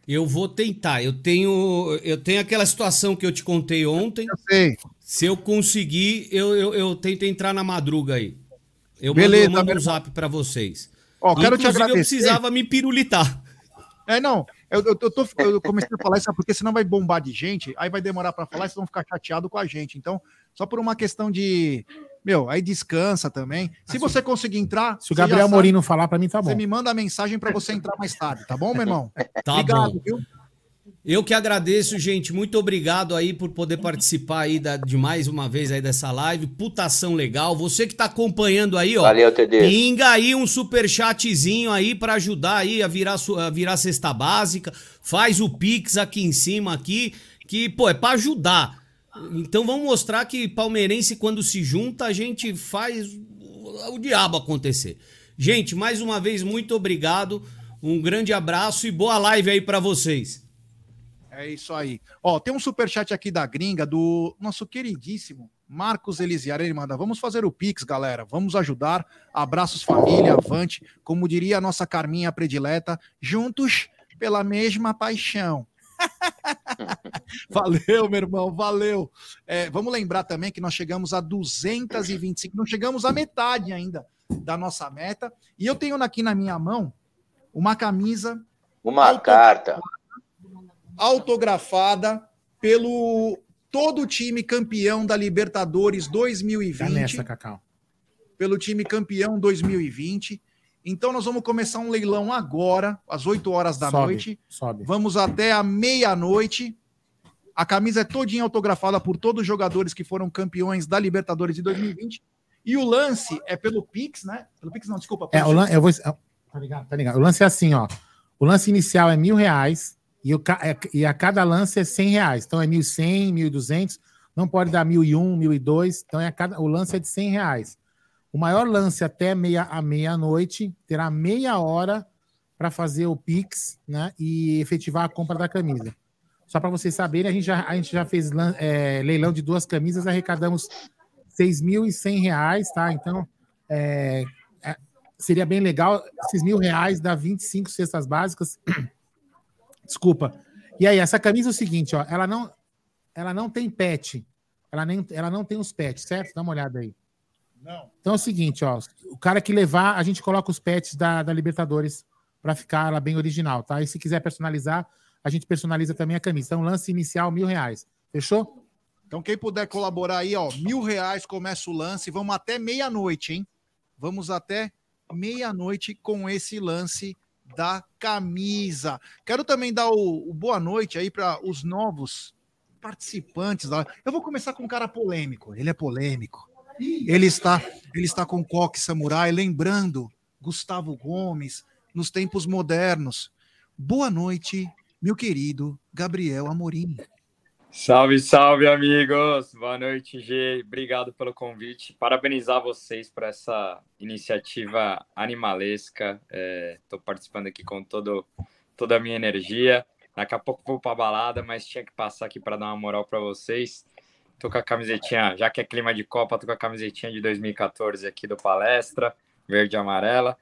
Eu vou tentar. Eu tenho, eu tenho aquela situação que eu te contei ontem. Eu sei. Se eu conseguir, eu, eu, eu tento entrar na madruga aí. Eu Beleza, mando, eu mando um zap para vocês. Ó, quero te agradecer. eu precisava me pirulitar. É, não. Eu, eu, eu, tô, eu comecei a falar isso porque senão vai bombar de gente, aí vai demorar para falar e vocês vão ficar chateados com a gente. Então, só por uma questão de. Meu, aí descansa também. Se você conseguir entrar. Se o Gabriel Morim não falar, para mim tá bom. Você me manda a mensagem para você entrar mais tarde, tá bom, meu irmão? Tá Obrigado, bom. viu? Eu que agradeço, gente. Muito obrigado aí por poder participar aí da- de mais uma vez aí dessa live. Putação legal. Você que tá acompanhando aí, ó. Valeu, Tedesco. Pinga aí um super chatzinho aí pra ajudar aí a virar a virar cesta básica. Faz o Pix aqui em cima aqui, que pô, é pra ajudar. Então vamos mostrar que palmeirense quando se junta, a gente faz o, diabo acontecer. Gente, mais uma vez muito obrigado. Um grande abraço e boa live aí pra vocês. É isso aí. Ó, tem um superchat aqui da gringa do nosso queridíssimo Marcos Elisiara. Ele manda: Vamos fazer o Pix, galera. Vamos ajudar. Abraços, família, avante. Como diria a nossa Carminha predileta, juntos pela mesma paixão. valeu, meu irmão, valeu. É, vamos lembrar também que nós chegamos a 225, não chegamos à metade ainda da nossa meta. E eu tenho aqui na minha mão uma camisa Uma carta. autografada pelo todo o time campeão da Libertadores 2020. Tá nessa, Cacau. Pelo time campeão 2020. Então nós vamos começar um leilão agora, às 8 horas da Sobe, noite. sobe. Vamos até a meia-noite. A camisa é todinha autografada por todos os jogadores que foram campeões da Libertadores de 2020. E o lance é pelo Pix, né? Pelo Pix, não, desculpa. É, o lance, eu vou, tá ligado, tá ligado. O lance é assim, ó. O lance inicial é mil reais e, o, é- e a cada lance é cem reais. Então é mil cem, mil duzentos. Não pode dar mil e um, mil e dois. Então é a cada, o lance é de cem reais. O maior lance até meia a meia-noite terá meia hora para fazer o Pix, né? E efetivar a compra da camisa. Só para vocês saberem, a gente já, a gente já fez é, leilão de duas camisas, arrecadamos 6.100 reais, tá? Então, é, é, seria bem legal. Esses mil reais dá 25 cestas básicas. Desculpa. E aí, essa camisa é o seguinte, ó, ela não, ela não tem pet. Ela, nem, ela não tem os pets, certo? Dá uma olhada aí. Não. Então é o seguinte, ó, o cara que levar, a gente coloca os pets da, da Libertadores para ficar ela bem original, tá? E se quiser personalizar, a gente personaliza também a camisa. Então, lance inicial, mil reais. Fechou? Então, quem puder colaborar aí, ó, mil reais começa o lance. Vamos até meia-noite, hein? Vamos até meia-noite com esse lance da camisa. Quero também dar o, o boa noite aí para os novos participantes. Da... Eu vou começar com um cara polêmico. Ele é polêmico. Ele está, ele está com coque samurai, lembrando Gustavo Gomes nos tempos modernos. Boa noite, meu querido Gabriel Amorim. Salve, salve, amigos! Boa noite, G. Obrigado pelo convite. Parabenizar vocês por essa iniciativa animalesca. Estou participando aqui com todo, toda a minha energia. Daqui a pouco vou para balada, mas tinha que passar aqui para dar uma moral para vocês. Tô com a camisetinha, já que é clima de Copa, tô com a camisetinha de 2014 aqui do Palestra, verde e amarela.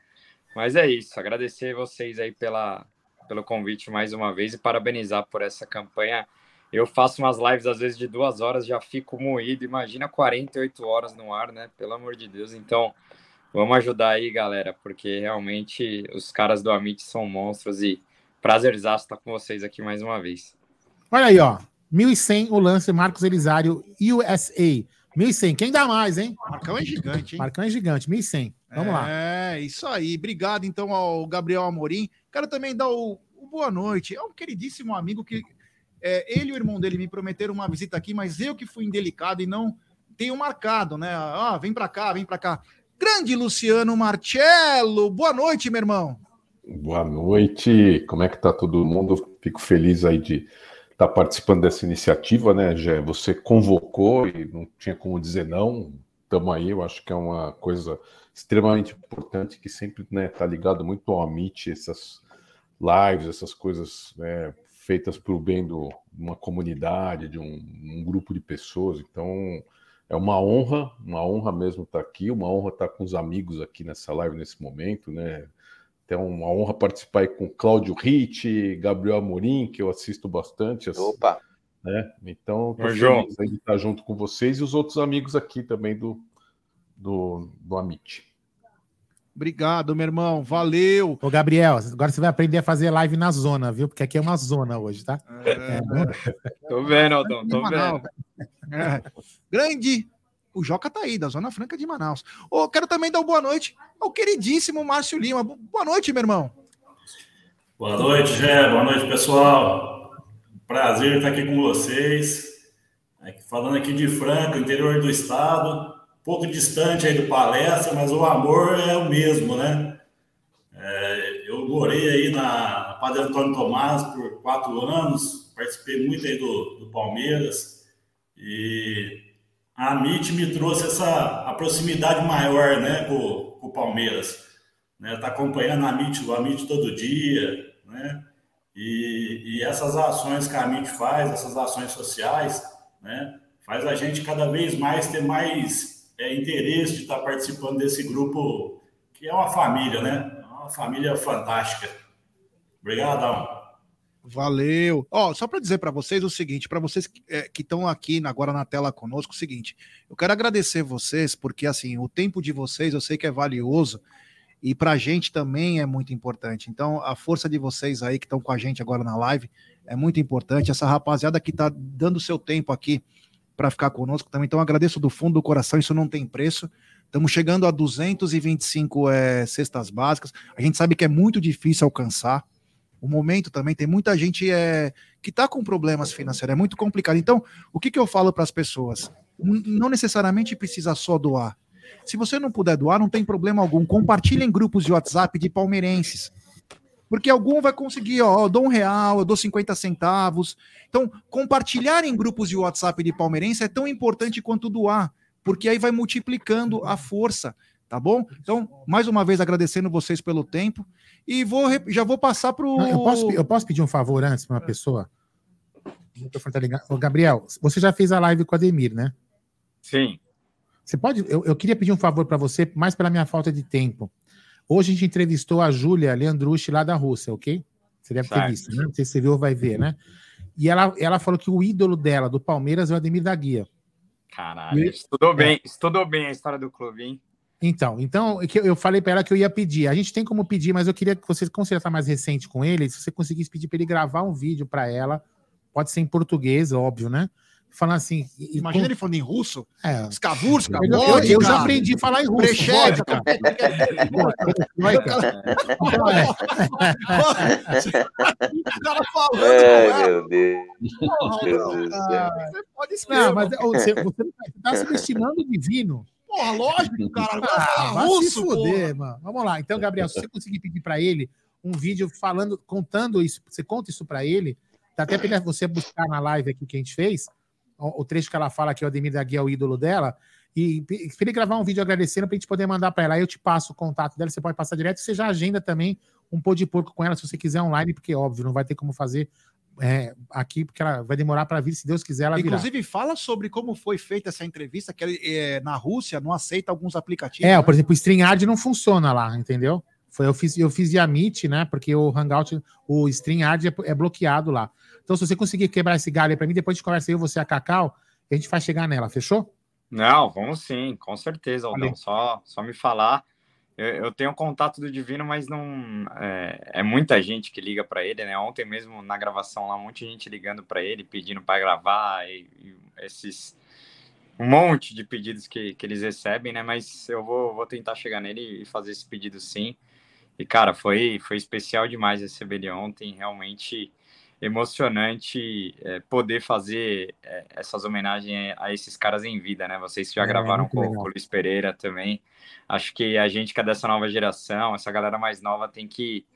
Mas é isso, agradecer vocês aí pela, pelo convite mais uma vez e parabenizar por essa campanha eu faço umas lives às vezes de duas horas, já fico moído. Imagina 48 horas no ar, né? Pelo amor de Deus. Então, vamos ajudar aí, galera, porque realmente os caras do Amit são monstros e prazerzaço estar com vocês aqui mais uma vez. Olha aí, ó. 1.100 o lance Marcos Elisário, USA. 1.100. Quem dá mais, hein? Marcão é gigante, hein? Marcão é gigante. 1.100. Vamos é, lá. É, isso aí. Obrigado, então, ao Gabriel Amorim. Quero também dar o, o boa noite. É um queridíssimo amigo que é, ele e o irmão dele me prometeram uma visita aqui, mas eu que fui indelicado e não tenho marcado, né? Ah, vem para cá, vem para cá. Grande Luciano Marcello, boa noite, meu irmão. Boa noite, como é que tá todo mundo? Fico feliz aí de estar tá participando dessa iniciativa, né, Gé? Você convocou e não tinha como dizer não. Estamos aí, eu acho que é uma coisa extremamente importante que sempre está né, tá ligado muito ao Amit, essas lives, essas coisas né, feitas para o bem de uma comunidade, de um, um, grupo de pessoas. Então, é uma honra, uma honra mesmo estar aqui, uma honra estar com os amigos aqui nessa live nesse momento, né? Então, uma honra participar aí com Cláudio Ritt, Gabriel Amorim, que eu assisto bastante. Opa! Né? Então, estou feliz aí de estar junto com vocês e os outros amigos aqui também do, do, do Amit. Obrigado, meu irmão. Valeu. Ô, Gabriel, agora você vai aprender a fazer live na zona, viu? Porque aqui é uma zona hoje, tá? É... É. Tô vendo, Aldão, tô vendo. É. Grande. O Joca tá aí, da Zona Franca de Manaus. Ô, quero também dar boa noite ao queridíssimo Márcio Lima. Boa noite, meu irmão. Boa noite, Gé. Boa noite, pessoal. Prazer estar aqui com vocês. Falando aqui de Franca, interior do estado pouco distante aí do palestra, mas o amor é o mesmo, né? É, eu morei aí na Padre Antônio Tomás por quatro anos, participei muito aí do, do Palmeiras e a MIT me trouxe essa a proximidade maior, né, com, o Palmeiras. Né, tá acompanhando a MIT, o Amit todo dia, né? E, e essas ações que a MIT faz, essas ações sociais, né, faz a gente cada vez mais ter mais é, interesse de estar participando desse grupo, que é uma família, né? É uma família fantástica. Obrigadão. Valeu. Ó, só para dizer para vocês o seguinte, para vocês é, que estão aqui agora na tela conosco, o seguinte, eu quero agradecer vocês porque assim o tempo de vocês eu sei que é valioso e para a gente também é muito importante. Então a força de vocês aí que estão com a gente agora na live é muito importante. Essa rapaziada que está dando seu tempo aqui para ficar conosco também. Então, agradeço do fundo do coração, isso não tem preço. Estamos chegando a 225 é, cestas básicas. A gente sabe que é muito difícil alcançar. O momento também tem muita gente é, que está com problemas financeiros, é muito complicado. Então, o que, que eu falo para as pessoas? Não necessariamente precisa só doar. Se você não puder doar, não tem problema algum. Compartilhe em grupos de WhatsApp de palmeirenses. Porque algum vai conseguir, ó, eu dou um real, eu dou 50 centavos. Então, compartilhar em grupos de WhatsApp de palmeirense é tão importante quanto doar, porque aí vai multiplicando a força, tá bom? Então, mais uma vez agradecendo vocês pelo tempo e vou já vou passar para o. Eu posso, eu posso pedir um favor antes para uma pessoa? Tá Gabriel, você já fez a live com o Ademir, né? Sim. Você pode. Eu, eu queria pedir um favor para você, mais pela minha falta de tempo. Hoje a gente entrevistou a Júlia Leandrucci lá da Rússia, ok? Você deve ter visto, né? Não sei se você viu ou vai ver, né? E ela, ela falou que o ídolo dela, do Palmeiras, é o Ademir da Guia. Caralho, e, estudou bem, é. estudou bem a história do clube, hein? Então, então eu falei para ela que eu ia pedir. A gente tem como pedir, mas eu queria que você, como você já está mais recente com ele, se você conseguisse pedir para ele gravar um vídeo para ela, pode ser em português, óbvio, né? falando assim. Imagina ele falando em russo. É. Skavurska, eu, eu, eu, já aprendi a falar em russo. Vodka. o cara falando. É, meu Deus. Você pode escrever. Não, mas você, você está subestimando o divino. Porra, lógico, cara. Ah, vai russo, se fuder, porra. mano. Vamos lá. Então, Gabriel, se você conseguir pedir para ele um vídeo falando, contando isso, você conta isso para ele, Dá até para você buscar na live aqui que a gente fez, o, o trecho que ela fala que o Ademir da Guia é o ídolo dela, e pra ele gravar um vídeo agradecendo pra gente poder mandar para ela. Aí eu te passo o contato dela, você pode passar direto, você já agenda também um pô de porco com ela, se você quiser online, porque óbvio, não vai ter como fazer é, aqui, porque ela vai demorar para vir, se Deus quiser, ela virá. Inclusive, fala sobre como foi feita essa entrevista, que é, na Rússia não aceita alguns aplicativos. É, né? por exemplo, o StreamYard não funciona lá, entendeu? Foi, eu fiz, eu fiz via Meet, né? Porque o Hangout, o StreamYard é, é bloqueado lá. Então, se você conseguir quebrar esse galho aí pra mim, depois a gente conversa eu, você a Cacau, e a gente faz chegar nela, fechou? Não, vamos sim, com certeza, Aldão. Valeu. Só, só me falar. Eu, tenho contato do Divino, mas não. É, é muita gente que liga para ele, né? Ontem mesmo na gravação lá, um monte de gente ligando para ele, pedindo para gravar, e, e esses. Um monte de pedidos que, que eles recebem, né? Mas eu vou, vou tentar chegar nele e fazer esse pedido sim. E, cara, foi, foi especial demais receber ele ontem, realmente emocionante é, poder fazer é, essas homenagens a esses caras em vida, né? Vocês já É, gravaram muito com, com o Luiz Pereira também. Acho que a gente que é dessa nova geração, essa galera mais nova tem que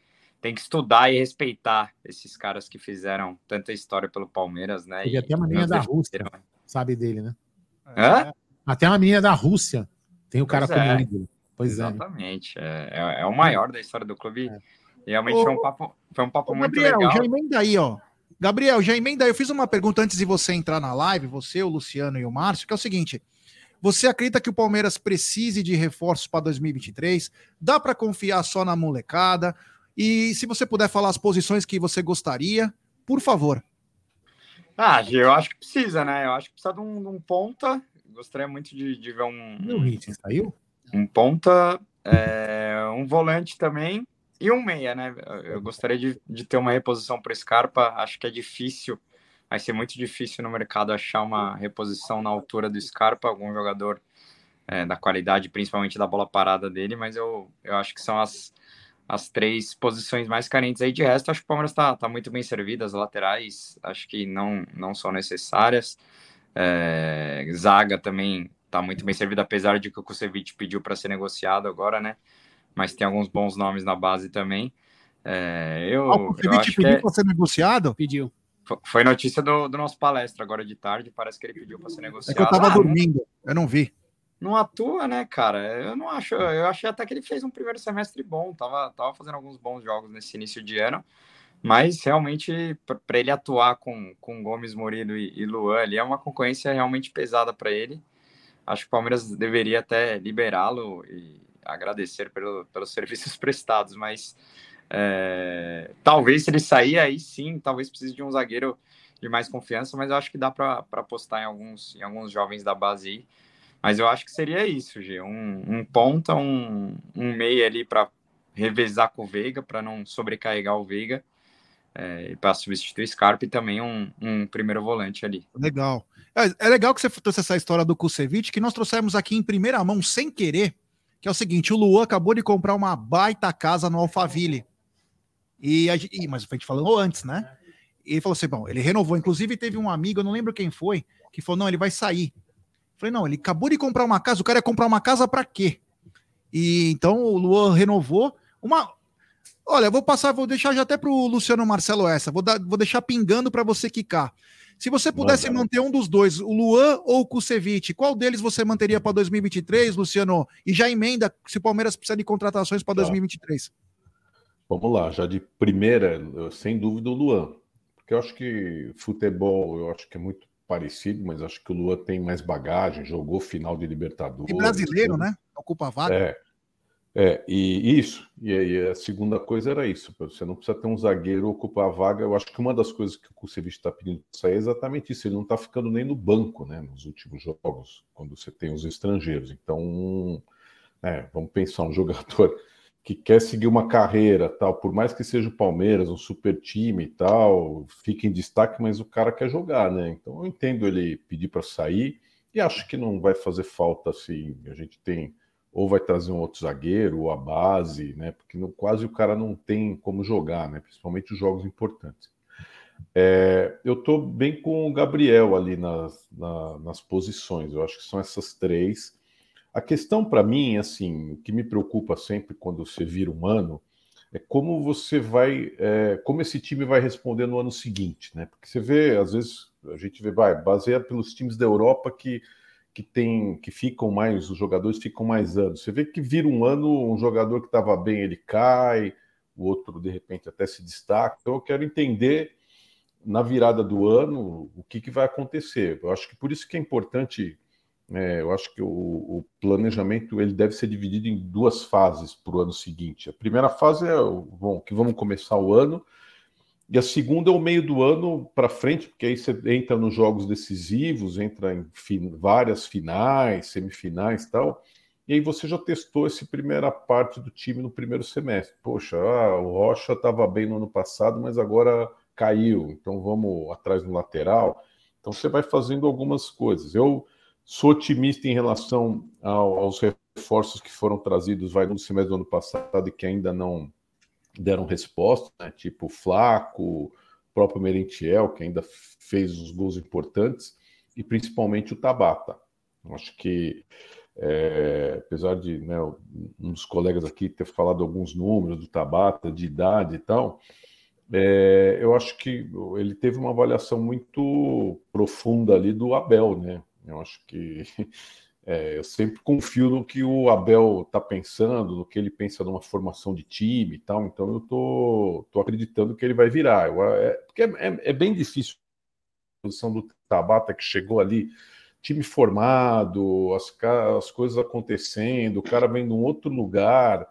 tem que estudar e respeitar esses caras que fizeram tanta história pelo Palmeiras, né? Teve E até uma menina da Rússia, defenderam. sabe dele, né? Hã? Até uma menina da Rússia tem o cara Pois como é. ídolo. Pois é. Exatamente. É, é, é o maior da história do clube. Realmente Ô, foi um papo, foi um papo Ô, muito Gabriel, legal. já emenda aí, ó. Gabriel, já emenda aí. Eu fiz uma pergunta antes de você entrar na live, você, o Luciano e o Márcio, que é o seguinte: você acredita que o Palmeiras precise de reforços para 2023? Dá para confiar só na molecada? E se você puder falar as posições que você gostaria, por favor. Ah, eu acho que precisa, né? Eu acho que precisa de um, de um ponta. Gostaria muito de, de ver um, Meu Hit saiu? um ponta, é, um volante também e um meia, né? Eu- gostaria de, de ter uma reposição para Scarpa. Acho que é difícil, vai ser muito difícil no mercado achar uma reposição na altura do Scarpa, algum jogador é, da qualidade, principalmente da bola parada dele, mas eu, eu acho que são as, as três posições mais carentes aí. De resto, acho que o Palmeiras está tá muito bem servido, as laterais acho que não, não são necessárias. É, zaga também está muito bem servida, apesar de que o Kusevich pediu para ser negociado agora, né? Mas tem alguns bons nomes na base também. É, eu, Ah, o eu acho que pediu é- para ser negociado? Pediu. fo- foi notícia do, do nosso palestra agora de tarde. Parece que ele pediu para ser É negociado. que eu tava Ah, não- dormindo, eu não vi. não atua, né, cara? Eu não acho. Eu achei até que ele fez um primeiro semestre bom. Tava, tava fazendo alguns bons jogos nesse início de ano. Mas realmente, para ele atuar com, com Gomes, Murilo e, e Luan ali, é uma concorrência realmente pesada para ele. Acho que o Palmeiras deveria até liberá-lo e agradecer pelo, pelos serviços prestados, mas é, talvez se ele sair aí sim, talvez precise de um zagueiro de mais confiança, mas eu acho que dá para apostar em alguns, em alguns jovens da base aí. Mas eu acho que seria isso, G. Um, um ponta, um, um meia ali para revezar com o Veiga, para não sobrecarregar o Veiga, é, para substituir Scarpa e também um, um primeiro volante ali. Legal. É, é legal que você trouxe essa história do Kusevich, que nós trouxemos aqui em primeira mão, sem querer, que é o seguinte, o Luan acabou de comprar uma baita casa no Alphaville. E, a, gente- mas a gente falou antes, né? E ele falou assim, bom, ele renovou. Inclusive teve um amigo, eu não lembro quem foi, que falou, não, ele vai sair. Eu Falei, não, ele acabou de comprar uma casa, o cara ia comprar uma casa para quê? E então o Luan renovou uma... Olha, vou passar, vou deixar já até pro Luciano Marcelo essa, vou, dar, vou deixar pingando para você quicar. Se você pudesse Manda. manter um dos dois, o Luan ou o Kusevich, qual deles você manteria para 2023, Luciano? E já emenda se o Palmeiras precisa de contratações para Tá. 2023. Vamos lá, já de primeira, sem dúvida, o Luan. Porque eu acho que futebol, eu acho que é muito parecido, mas acho que o Luan tem mais bagagem, jogou final de Libertadores. E brasileiro, né? Ocupa a vaga. É, é, e isso. E aí a segunda coisa era isso. Você não precisa ter um zagueiro ocupar a vaga. Eu acho que uma das coisas que o Kusevich está pedindo para sair é exatamente isso. Ele não está ficando nem no banco, né? Nos últimos jogos, quando você tem os estrangeiros. Então, é, vamos pensar um jogador que quer seguir uma carreira, tal, por mais que seja o Palmeiras, um super time e tal, fique em destaque, mas o cara quer jogar, né? Então eu entendo ele pedir para sair e acho que não vai fazer falta assim. A gente tem ou vai trazer um outro zagueiro ou a base, né? Porque no, quase o cara não tem como jogar, né? Principalmente os jogos importantes. É, eu estou bem com o Gabriel ali nas, na- nas posições. Eu acho que são essas três. A questão para mim, assim, o que me preocupa sempre quando você vira humano é como você vai, é, como esse time vai responder no ano seguinte, né? Porque você vê, às vezes, a gente vê, vai, baseado pelos times da Europa que, que tem, que ficam mais, os jogadores ficam mais anos. Você vê que vira um ano, um jogador que estava bem, ele cai, o outro, de repente, até se destaca. Então, eu quero entender na virada do ano o que, que vai acontecer. Eu acho que por isso que é importante é, eu acho que o, o, planejamento ele deve ser dividido em duas fases para o ano seguinte. A primeira fase é bom, que vamos começar o ano, e a segunda é o meio do ano para frente, porque aí você entra nos jogos decisivos, entra em fin várias finais, semifinais e tal. E aí você já testou essa primeira parte do time no primeiro semestre. Poxa, ah, o Rocha estava bem no ano passado, mas agora caiu, então vamos atrás no lateral. Então você vai fazendo algumas coisas. Eu Sou otimista em relação ao, aos reforços que foram trazidos vai no semestre do ano passado e que ainda não deram resposta, né? tipo Flaco, próprio Merentiel, que ainda fez os gols importantes, e principalmente o Tabata. Acho que, é, apesar de né, um dos colegas aqui ter falado alguns números do Tabata, de idade e tal, é, eu acho que ele teve uma avaliação muito profunda ali do Abel, né? Eu acho que é, eu sempre confio no que o Abel está pensando, no que ele pensa numa formação de time e tal. Então eu tô, tô acreditando que ele vai virar. Eu, é, porque é, é, é bem difícil a posição do Tabata que chegou ali, time formado, as, as coisas acontecendo, o cara vem de um outro lugar.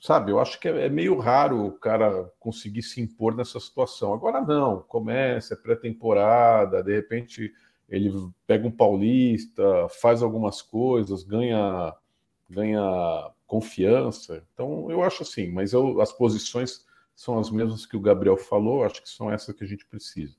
Sabe, eu acho que é, é meio raro o cara conseguir se impor nessa situação. Agora não, começa, é pré-temporada, de repente ele pega um paulista, faz algumas coisas, ganha, ganha confiança. Então, eu acho assim, mas eu, as posições são as mesmas que o Gabriel falou, acho que são essas que a gente precisa.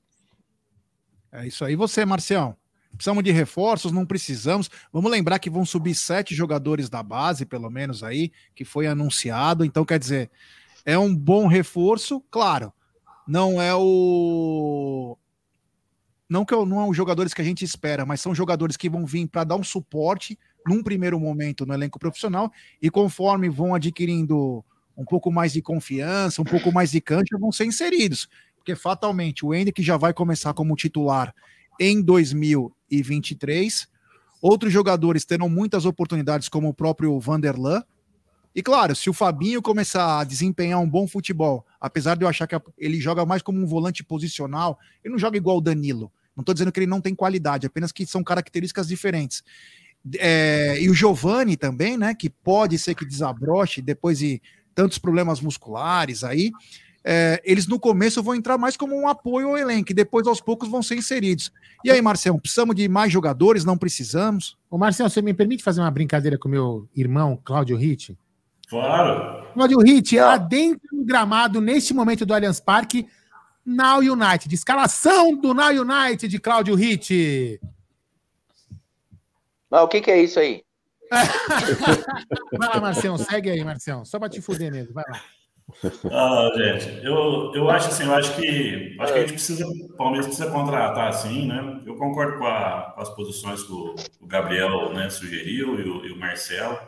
É isso aí. você, Marcião? Precisamos de reforços? Não precisamos. Vamos lembrar que vão subir sete jogadores da base, pelo menos aí, que foi anunciado. Então, quer dizer, é um bom reforço, claro. Não é o não que eu, não são os jogadores que a gente espera, mas são jogadores que vão vir para dar um suporte num primeiro momento no elenco profissional e conforme vão adquirindo um pouco mais de confiança, um pouco mais de cancha, vão ser inseridos. Porque fatalmente o Ender que já vai começar como titular em 2023, outros jogadores terão muitas oportunidades, como o próprio Vanderlan. E claro, se o Fabinho começar a desempenhar um bom futebol, apesar de eu achar que ele joga mais como um volante posicional, ele não joga igual o Danilo. Não estou dizendo que ele não tem qualidade, apenas que são características diferentes. É, e o Giovani também, né? Que pode ser que desabroche depois de tantos problemas musculares aí. É, eles no começo vão entrar mais como um apoio ao elenco, e depois aos poucos vão ser inseridos. E aí, Marcelo, precisamos de mais jogadores? Não precisamos? Ô, Marcelo, você me permite fazer uma brincadeira com meu irmão, Cláudio Ritt? Claro. Cláudio Ritt, lá dentro do gramado, neste momento do Allianz Parque, Now United. Escalação do Now United de Cláudio Ritt. Mas o que, que é isso aí? vai lá, Marcião, segue aí, Marcião. Só para te fuder mesmo, vai lá. Ah, gente, eu, eu acho assim, eu acho que acho que a gente precisa, o Palmeiras precisa contratar assim, né? Eu concordo com, a, com as posições que o, o Gabriel né, sugeriu e o, e o Marcelo.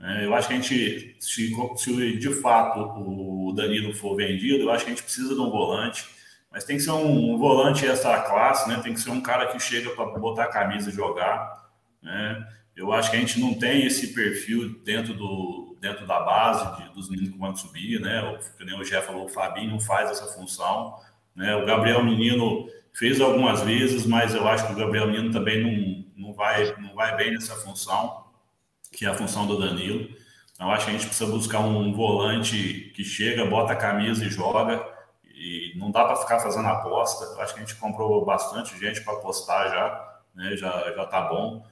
É, eu acho que a gente, se, se, de fato o Danilo for vendido, eu acho que a gente precisa de um volante, mas tem que ser um, um volante essa classe, né? Tem que ser um cara que chega para botar a camisa e jogar, né? Eu acho que a gente não tem esse perfil dentro do dentro da base de, dos meninos que vão subir, né? O, que nem o Jeff falou, o Fabinho faz essa função, né? O Gabriel Menino fez algumas vezes, mas eu acho que o Gabriel Menino também não, não vai não vai bem nessa função que é a função do Danilo. Eu acho que a gente precisa buscar um volante que chega, bota a camisa e joga. E não dá para ficar fazendo aposta. Eu acho que a gente comprou bastante gente para apostar já, né? Já já tá bom.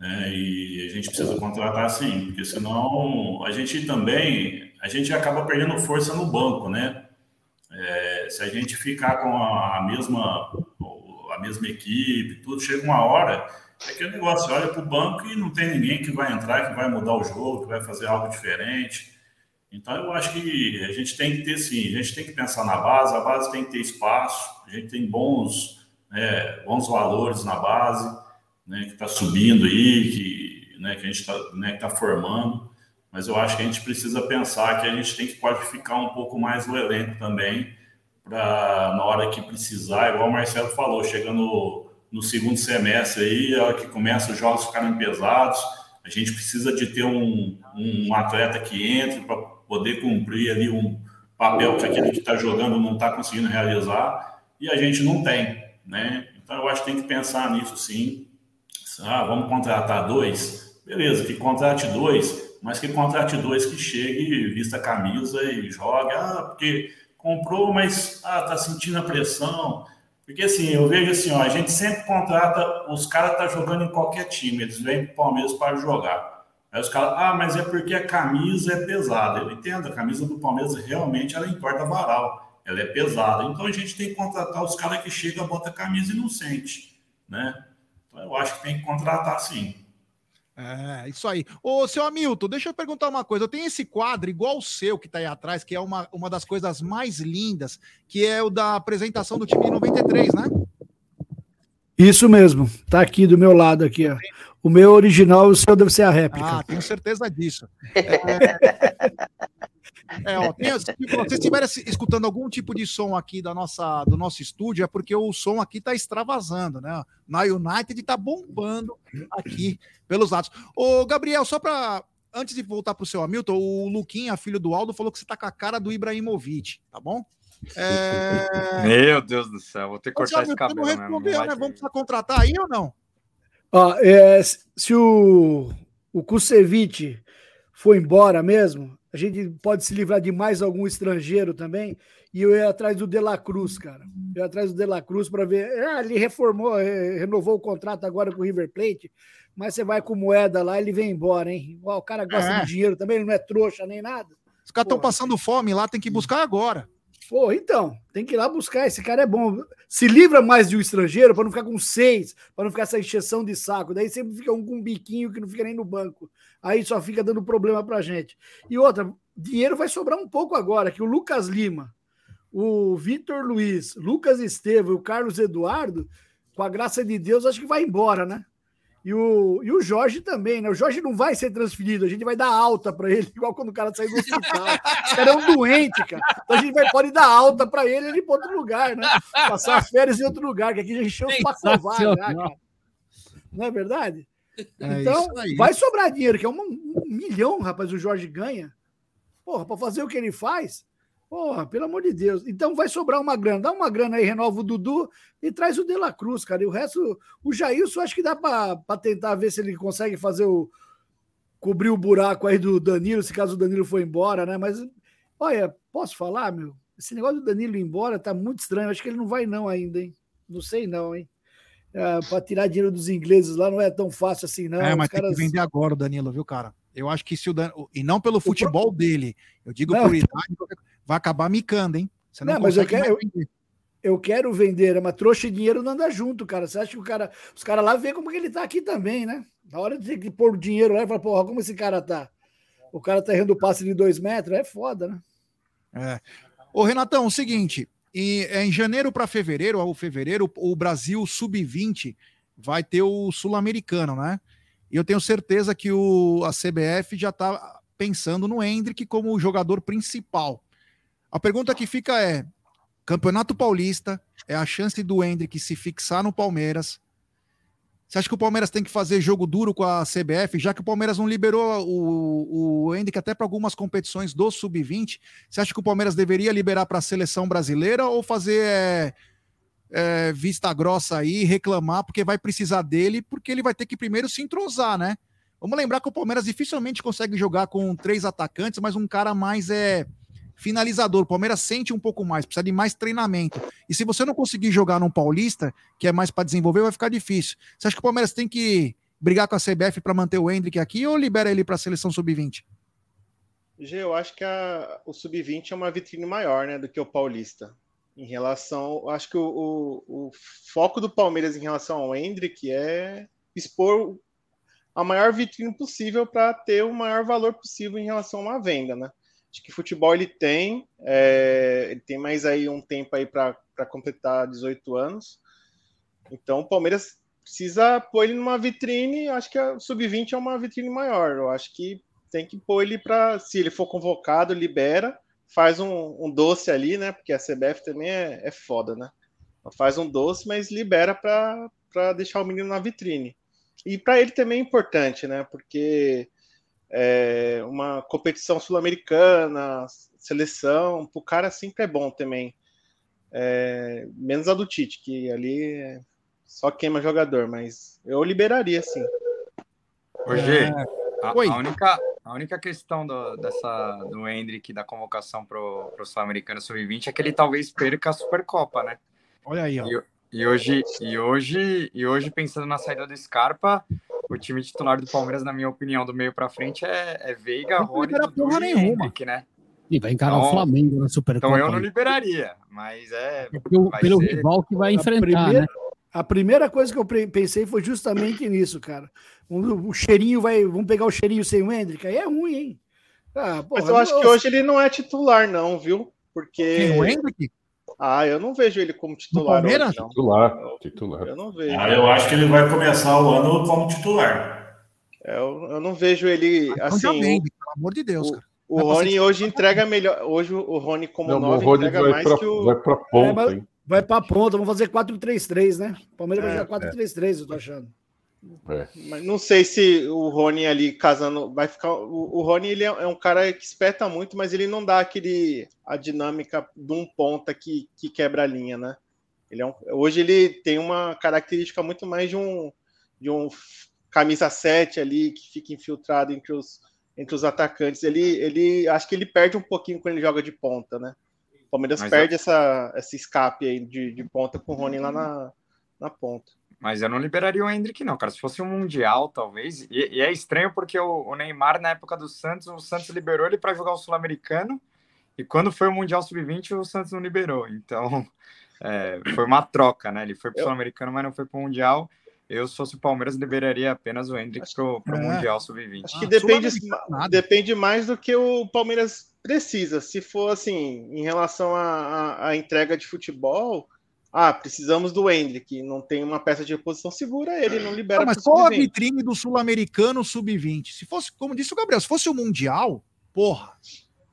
Né? E a gente precisa contratar sim, porque senão a gente também a gente acaba perdendo força no banco, né? É, se a gente ficar com a, a mesma a mesma equipe, tudo chega uma hora é aquele negócio, olha para o banco e não tem ninguém que vai entrar, que vai mudar o jogo, que vai fazer algo diferente. Então, eu acho que a gente tem que ter, sim, a gente tem que pensar na base, a base tem que ter espaço, a gente tem bons, né, bons valores na base, né, que está subindo aí, que, né, que a gente está né, tá formando. mas eu acho que a gente precisa pensar que a gente tem que qualificar um pouco mais o elenco também, para na hora que precisar, igual o Marcelo falou, chegando no segundo semestre aí, a hora que começa os jogos ficarem pesados, a gente precisa de ter um, um atleta que entre para poder cumprir ali um papel que aquele que está jogando não está conseguindo realizar, e a gente não tem, né? Então eu acho que tem que pensar nisso sim. Ah, vamos contratar dois? Beleza, que contrate dois, mas que contrate dois que chegue, vista a camisa e jogue. Ah, porque comprou, mas ah, tá sentindo a pressão. Porque assim, eu vejo assim, ó, a gente sempre contrata, os caras tá jogando em qualquer time, eles vêm pro Palmeiras para jogar. Aí os caras, ah, mas é porque a camisa é pesada. Eu entendo, a camisa do Palmeiras realmente ela entorta varal, ela é pesada. Então a gente tem que contratar os caras que chegam, bota a camisa e não sente, né? Então eu acho que tem que contratar sim. É, isso aí. Ô, seu Hamilton, deixa eu perguntar uma coisa. Eu tenho esse quadro igual o seu que está aí atrás, que é uma, uma das coisas mais lindas, que é o da apresentação do time de 93, né? Isso mesmo. Tá aqui do meu lado aqui, ó. O meu original, o seu deve ser a réplica. Ah, tenho certeza disso. É, é, ó, tem, se vocês estiverem escutando algum tipo de som aqui da nossa, do nosso estúdio, é porque o som aqui está extravasando, né? Na United está bombando aqui pelos lados. Ô, Gabriel, só para antes de voltar para o seu Hamilton, o Luquinha, filho do Aldo, falou que você tá com a cara do Ibrahimovic, tá bom? É... Meu Deus do céu, vou ter que cortar esse cabelo. Não respondeu, né? Vamos precisar contratar aí ou não? Ó, é, se o, o Kusevich for embora mesmo, a gente pode se livrar de mais algum estrangeiro também. E eu ia atrás do De La Cruz, cara. Eu ia atrás do De La Cruz para ver. Ah, ele reformou, renovou o contrato agora com o River Plate, mas você vai com moeda lá, ele vem embora, hein? O cara gosta é. de dinheiro também, ele não é trouxa nem nada. Os caras estão passando fome lá, tem que buscar agora. Pô, então, tem que ir lá buscar. Esse cara é bom. Se livra mais de um estrangeiro para não ficar com seis, para não ficar essa encheção de saco. Daí sempre fica um com biquinho que não fica nem no banco. Aí só fica dando problema pra gente. E outra, dinheiro vai sobrar um pouco agora, que o Lucas Lima, o Vitor Luiz, Lucas Estevam e o Carlos Eduardo, com a graça de Deus, acho que vai embora, né? E o, e o Jorge também, né? O Jorge não vai ser transferido, a gente vai dar alta para ele, igual quando o cara sai do hospital. O cara é um doente, cara. Então a gente vai, pode dar alta para ele ele ir para outro lugar, né? Passar férias em outro lugar, que aqui já encheu os pacovar já, cara. Não é verdade? É então, vai sobrar dinheiro, que é um, um, milhão, rapaz, o Jorge ganha. Porra, para fazer o que ele faz, Porra, pelo amor de Deus. Então vai sobrar uma grana. Dá uma grana aí, renova o Dudu e traz o De La Cruz, cara. E o resto, o Jailson, acho que dá para tentar ver se ele consegue fazer o. cobrir o buraco aí do Danilo, se caso o Danilo for embora, né? Mas, olha, posso falar, meu? Esse negócio do Danilo ir embora tá muito estranho. Acho que ele não vai, não, ainda, hein? Não sei, não, hein? É, para tirar dinheiro dos ingleses lá não é tão fácil assim, não. É, mas caras... tem que vender agora o Danilo, viu, cara? Eu acho que se o Dan... E não pelo futebol dele, eu digo não, por idade, vai acabar micando, hein? Você não, não mas eu quero, eu, eu, quero vender, mas trouxa e dinheiro não anda junto, cara. Você acha que o cara, os caras lá vê como que ele tá aqui também, né? Na hora de ter que pôr o dinheiro lá e falar, porra, como esse cara tá? O cara tá errando o passe de dois metros, é foda, né? É. Ô, Renatão, o seguinte, em, é em janeiro para fevereiro, ou fevereiro, o Brasil sub-20 vai ter o sul-americano, né? E eu tenho certeza que o, a CBF já está pensando no Hendrick como jogador principal. A pergunta que fica é: Campeonato Paulista é a chance do Hendrick se fixar no Palmeiras. Você acha que o Palmeiras tem que fazer jogo duro com a CBF, já que o Palmeiras não liberou o, o Hendrick até para algumas competições do Sub-20? Você acha que o Palmeiras deveria liberar para a seleção brasileira ou fazer é, é, vista grossa aí, reclamar, porque vai precisar dele, porque ele vai ter que primeiro se entrosar, né? Vamos lembrar que o Palmeiras dificilmente consegue jogar com três atacantes, mas um cara mais é finalizador. O Palmeiras sente um pouco mais, precisa de mais treinamento. E se você não conseguir jogar num Paulista, que é mais para desenvolver, vai ficar difícil. Você acha que o Palmeiras tem que brigar com a CBF para manter o Hendrick aqui ou libera ele para a seleção sub-20? G, eu acho que a, o sub-20 é uma vitrine maior né, do que o Paulista. Em relação. Acho que o, o, o foco do Palmeiras em relação ao Hendrick é expor a maior vitrine possível para ter o maior valor possível em relação a uma venda, né? Acho que futebol ele tem, é, ele tem mais aí um tempo aí para completar 18 anos. Então o Palmeiras precisa pôr ele numa vitrine. Acho que a sub-20 é uma vitrine maior. Eu acho que tem que pôr ele para, se ele for convocado, libera, faz um, um, doce ali, né? Porque a CBF também é, é foda, né? Faz um doce, mas libera para deixar o menino na vitrine. E para ele também é importante, né? Porque é uma competição sul-americana, seleção, para o cara sempre é bom também. É, menos a do Tite, que ali é só queima jogador, mas eu liberaria sim. Hoje, é... a, a, única, a única questão do, dessa, do Hendrick da convocação para o Sul-Americano Sub-20 é que ele talvez perca a Supercopa, né? Olha aí, ó. E, e, hoje, e, hoje, e hoje, pensando na saída do Scarpa, o time titular do Palmeiras, na minha opinião, do meio para frente é, é Veiga, Rony, Dudu e Hendrick, né? E vai encarar então, o Flamengo na Supercopa. Então eu não liberaria, mas é. é pelo, pelo ser... rival que vai enfrentar, primeira, né? A primeira coisa que eu pensei foi justamente nisso, cara. O, o cheirinho vai. Vamos pegar o cheirinho sem o Hendrick? Aí é ruim, hein? Ah, porra, mas eu acho que hoje ele não é titular, não, viu? Porque. Quem, o Hendrick? Ah, eu não vejo ele como titular. Hoje, não. Titular, titular. Eu não vejo. Ah, eu acho que ele vai começar o ano como titular. Eu, eu não vejo ele assim. Bem, pelo amor de Deus, cara. O Rony hoje entrega melhor. Hoje o Rony, como não, 9, entrega mais pra, que o. Vai pra ponta, é, hein? Vai pra ponta, vamos fazer 4-3-3, né? O Palmeiras é, vai jogar 4-3-3, é. eu tô achando. É. Mas não sei se o Rony ali casando vai ficar. O, o Rony ele é, é, um cara que espeta muito, mas ele não dá aquele a dinâmica de um ponta que, que quebra a linha, né? Ele é um, hoje ele tem uma característica muito mais de um de um camisa 7 ali que fica infiltrado entre os entre os atacantes. Ele, ele acho que ele perde um pouquinho quando ele joga de ponta, né? O Palmeiras Mas perde eu... essa, esse escape aí de, de ponta com o Rony lá na, na ponta. Mas eu não liberaria o Hendrick, não, cara. Se fosse um Mundial, talvez. E, e é estranho porque o, o, Neymar, na época do Santos, o Santos liberou ele para jogar o Sul-Americano. E quando foi o Mundial Sub-20, o Santos não liberou. Então, é, foi uma troca, né? Ele foi para o Sul-Americano, mas não foi para o Mundial. Eu, se fosse o Palmeiras, liberaria apenas o Hendrick para o é. Mundial Sub-20. Acho que depende, depende mais do que o Palmeiras precisa. Se for assim, em relação à entrega de futebol, ah, precisamos do Hendrick, não tem uma peça de reposição, segura ele, não libera. Não, mas qual a vitrine do Sul-Americano Sub-20? Se fosse, como disse o Gabriel, se fosse o Mundial, porra,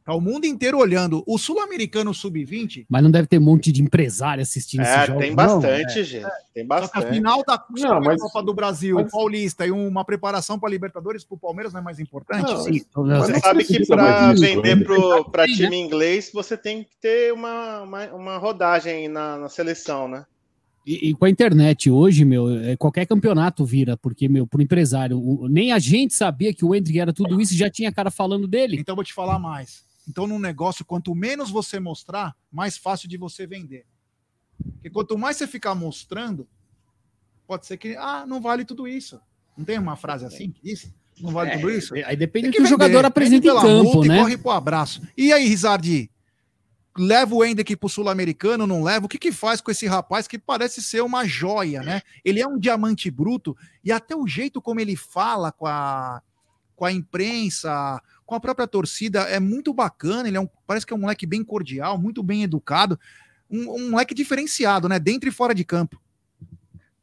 Tá o mundo inteiro olhando. O Sul-Americano Sub-20. Mas não deve ter um monte de empresário assistindo é, esse jogo. Tem bastante, não, gente. É. Tem bastante. a final da não, mas... Copa do Brasil, mas... Paulista, e uma preparação para Libertadores para o Palmeiras não é mais importante? Não, Sim. Você sabe que para vender para time inglês, você tem que ter uma, uma, uma rodagem na, na seleção, né? E, e, com a internet hoje, meu, é, qualquer campeonato vira, porque, meu, pro empresário, o, nem a gente sabia que o Hendrick era tudo isso e já tinha cara falando dele. Então vou te falar mais. Então, num negócio, quanto menos você mostrar, mais fácil de você vender. Porque quanto mais você ficar mostrando, pode ser que, ah, não vale tudo isso. Não tem uma frase assim que diz? Não vale é, tudo isso? Aí depende do que, o jogador apresenta em campo, né? corre pro abraço. E aí, Rizardi? Leva o Hendrick pro Sul-Americano, não leva? O que que faz com esse rapaz que parece ser uma joia, né? Ele é um diamante bruto e até o jeito como ele fala com a, com a imprensa, com a própria torcida é muito bacana. Ele é um, parece que é um moleque bem cordial, muito bem educado, um, um moleque diferenciado, né? Dentro e fora de campo.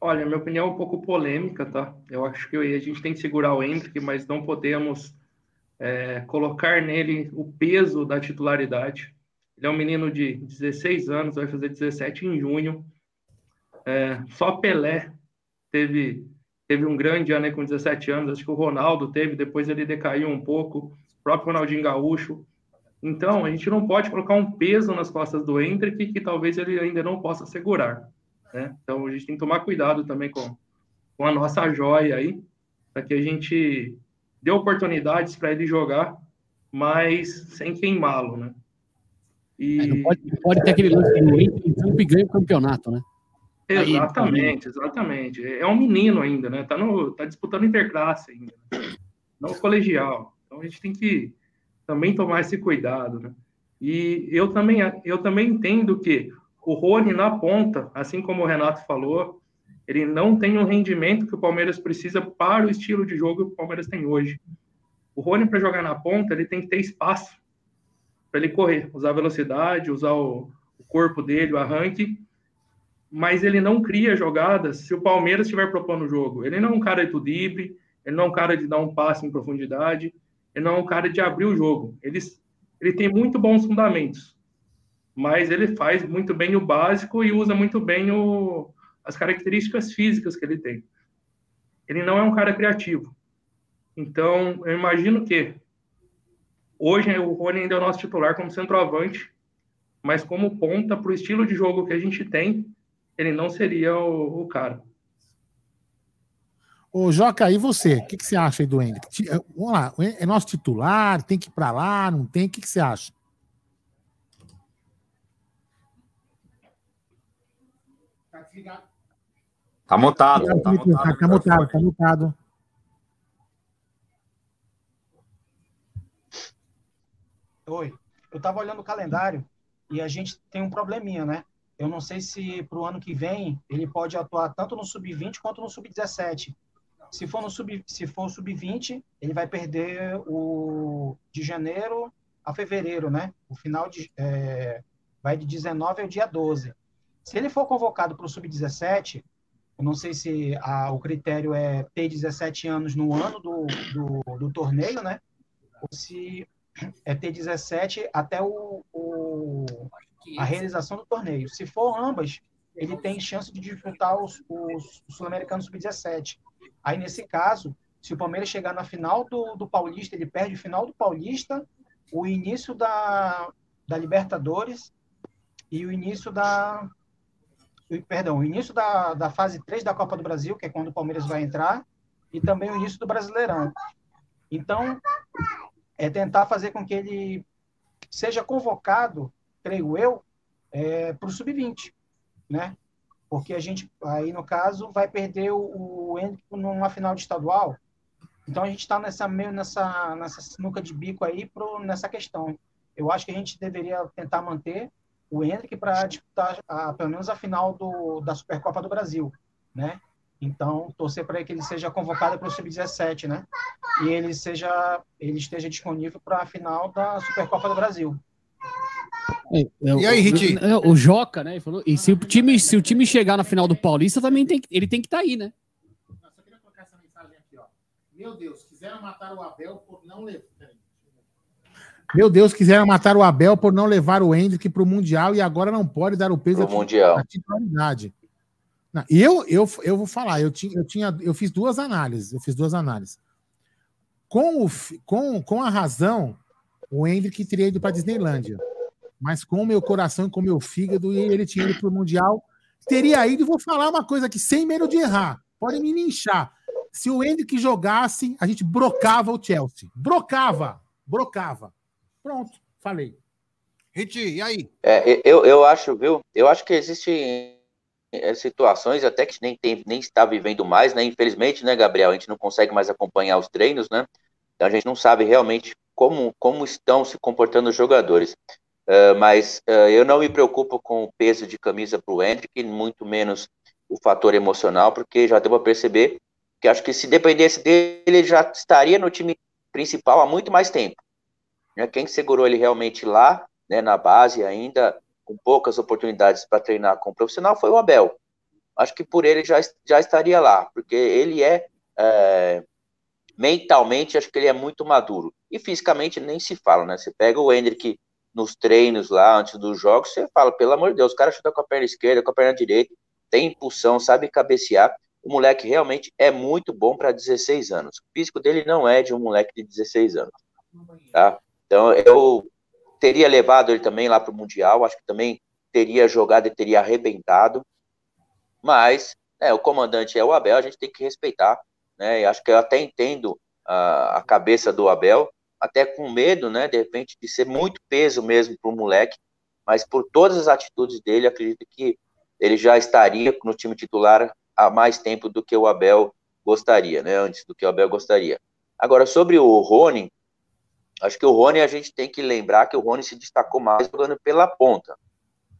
Olha, minha opinião é um pouco polêmica, tá? Eu acho que a gente tem que segurar o Hendrick, mas não podemos é, colocar nele o peso da titularidade. Ele é um menino de 16 anos, vai fazer 17 em junho. É, só Pelé teve teve um grande ano com 17 anos, acho que o Ronaldo teve, depois ele decaiu um pouco próprio Ronaldinho Gaúcho. Então, a gente não pode colocar um peso nas costas do Hendrick que talvez ele ainda não possa segurar. Né? Então, a gente tem que tomar cuidado também com, com a nossa joia aí, para que a gente dê oportunidades para ele jogar, mas sem queimá-lo, né? E... É, não, pode, não pode ter aquele lance que em campo e ganha o campeonato, né? Exatamente, exatamente. É um menino ainda, né? Tá, no, tá disputando interclasse ainda. Né? Não colegial. Então a gente tem que também tomar esse cuidado, né? E eu também, eu também entendo que o Rony na ponta, assim como o Renato falou, ele não tem o rendimento que o Palmeiras precisa para o estilo de jogo que o Palmeiras tem hoje. O Rony, para jogar na ponta, ele tem que ter espaço para ele correr, usar velocidade, usar o, o, corpo dele, o arranque, mas ele não cria jogadas se o Palmeiras estiver propondo o jogo. Ele não é um cara do drible, ele não é um cara de dar um passe em profundidade. Ele não é um cara de abrir o jogo. Ele, ele tem muito bons fundamentos, mas ele faz muito bem o básico e usa muito bem o, as características físicas que ele tem. Ele não é um cara criativo. Então, eu imagino que hoje o Rony ainda é o nosso titular como centroavante, mas como ponta para o estilo de jogo que a gente tem, ele não seria o, o cara. Ô, Joca, e você? O que, que você acha aí do Hendrick? Eh, vamos lá, é nosso titular, tem que ir para lá, não tem? O que, que você acha? Tá mutado. Tá, tá mutado, tá mutado, tá mutado. Oi, eu estava olhando o calendário e a gente tem um probleminha, né? Eu não sei se para o ano que vem ele pode atuar tanto no sub-20 quanto no sub-17. Se for no sub, se for sub-20, ele vai perder o de janeiro a fevereiro, né? O final de é, vai de 19 ao dia 12. Se ele for convocado para o sub-17, eu não sei se a, o critério é ter 17 anos no ano do, do, do torneio, né? Ou se é ter 17 até o, o, a realização do torneio. Se for ambas, ele tem chance de disputar os, os Sul-Americanos Sub-17. Aí, nesse caso, se o Palmeiras chegar na final do, do Paulista, ele perde o final do Paulista, o início da, da Libertadores e o início da. Perdão, o início da, da fase 3 da Copa do Brasil, que é quando o Palmeiras vai entrar, e também o início do Brasileirão. Então, é tentar fazer com que ele seja convocado, creio eu, é, para o sub-20, né? Porque a gente, aí no caso, vai perder o, o numa final de estadual. Então a gente está nessa meio nessa nessa sinuca de bico aí pro, nessa questão. Eu acho que a gente deveria tentar manter o Hendrick para disputar a, pelo menos a final do, da Supercopa do Brasil, né? Então, torcer para que ele seja convocado para o Sub-17, né? E ele seja, ele esteja disponível para a final da Supercopa do Brasil. É, e aí, Riti? O, o, Joca, né? Falou, e se o, time, se o time chegar na final do Paulista, também tem, ele tem que estar tá aí, né? Eu só queria colocar essa mensagem aqui, ó. Meu Deus, quiseram matar o Abel por não levar. Meu Deus, quiseram matar o Abel por não levar o Hendrick para o Mundial e agora não pode dar o peso da titularidade. Não, eu, eu, eu vou falar, eu, tinha, eu, tinha, eu fiz duas análises. Eu fiz duas análises. Com, o, com, com a razão, o Hendrick teria ido para Disneylândia. Mas com o meu coração e com o meu fígado, ele tinha ido para o Mundial. Teria ido, e vou falar uma coisa aqui, sem medo de errar. Pode me linchar. Se o Hendrick jogasse, a gente brocava o Chelsea. Brocava. Brocava. Pronto, falei. Riti, e aí? É, eu, eu acho, viu? Eu acho que existe é, situações até que nem tem, nem está vivendo mais, né? Infelizmente, né, Gabriel? A gente não consegue mais acompanhar os treinos, né? Então a gente não sabe realmente como, como estão se comportando os jogadores. Uh, mas uh, eu não me preocupo com o peso de camisa para o Hendrick, muito menos o fator emocional, porque já deu para perceber que acho que se dependesse dele, ele já estaria no time principal há muito mais tempo. Né? Quem segurou ele realmente lá, né, na base ainda, com poucas oportunidades para treinar com o profissional foi o Abel. Acho que por ele já, já estaria lá, porque ele é, é, mentalmente, acho que ele é muito maduro. E fisicamente nem se fala, né? Você pega o Hendrick nos treinos lá, antes dos jogos, você fala, pelo amor de Deus, o cara chuta com a perna esquerda, com a perna direita, tem impulsão, sabe cabecear. O moleque realmente é muito bom para 16 anos. O físico dele não é de um moleque de 16 anos. Tá? Então, eu teria levado ele também lá para o Mundial, acho que também teria jogado e teria arrebentado, mas né, o comandante é o Abel, a gente tem que respeitar, né, e acho que eu até entendo a, a cabeça do Abel, até com medo, né, de repente, de ser muito peso mesmo para o moleque, mas por todas as atitudes dele, acredito que ele já estaria no time titular há mais tempo do que o Abel gostaria, né, antes do que o Abel gostaria. Agora, sobre o Rony, Acho que o Rony, a gente tem que lembrar que o Rony se destacou mais jogando pela ponta.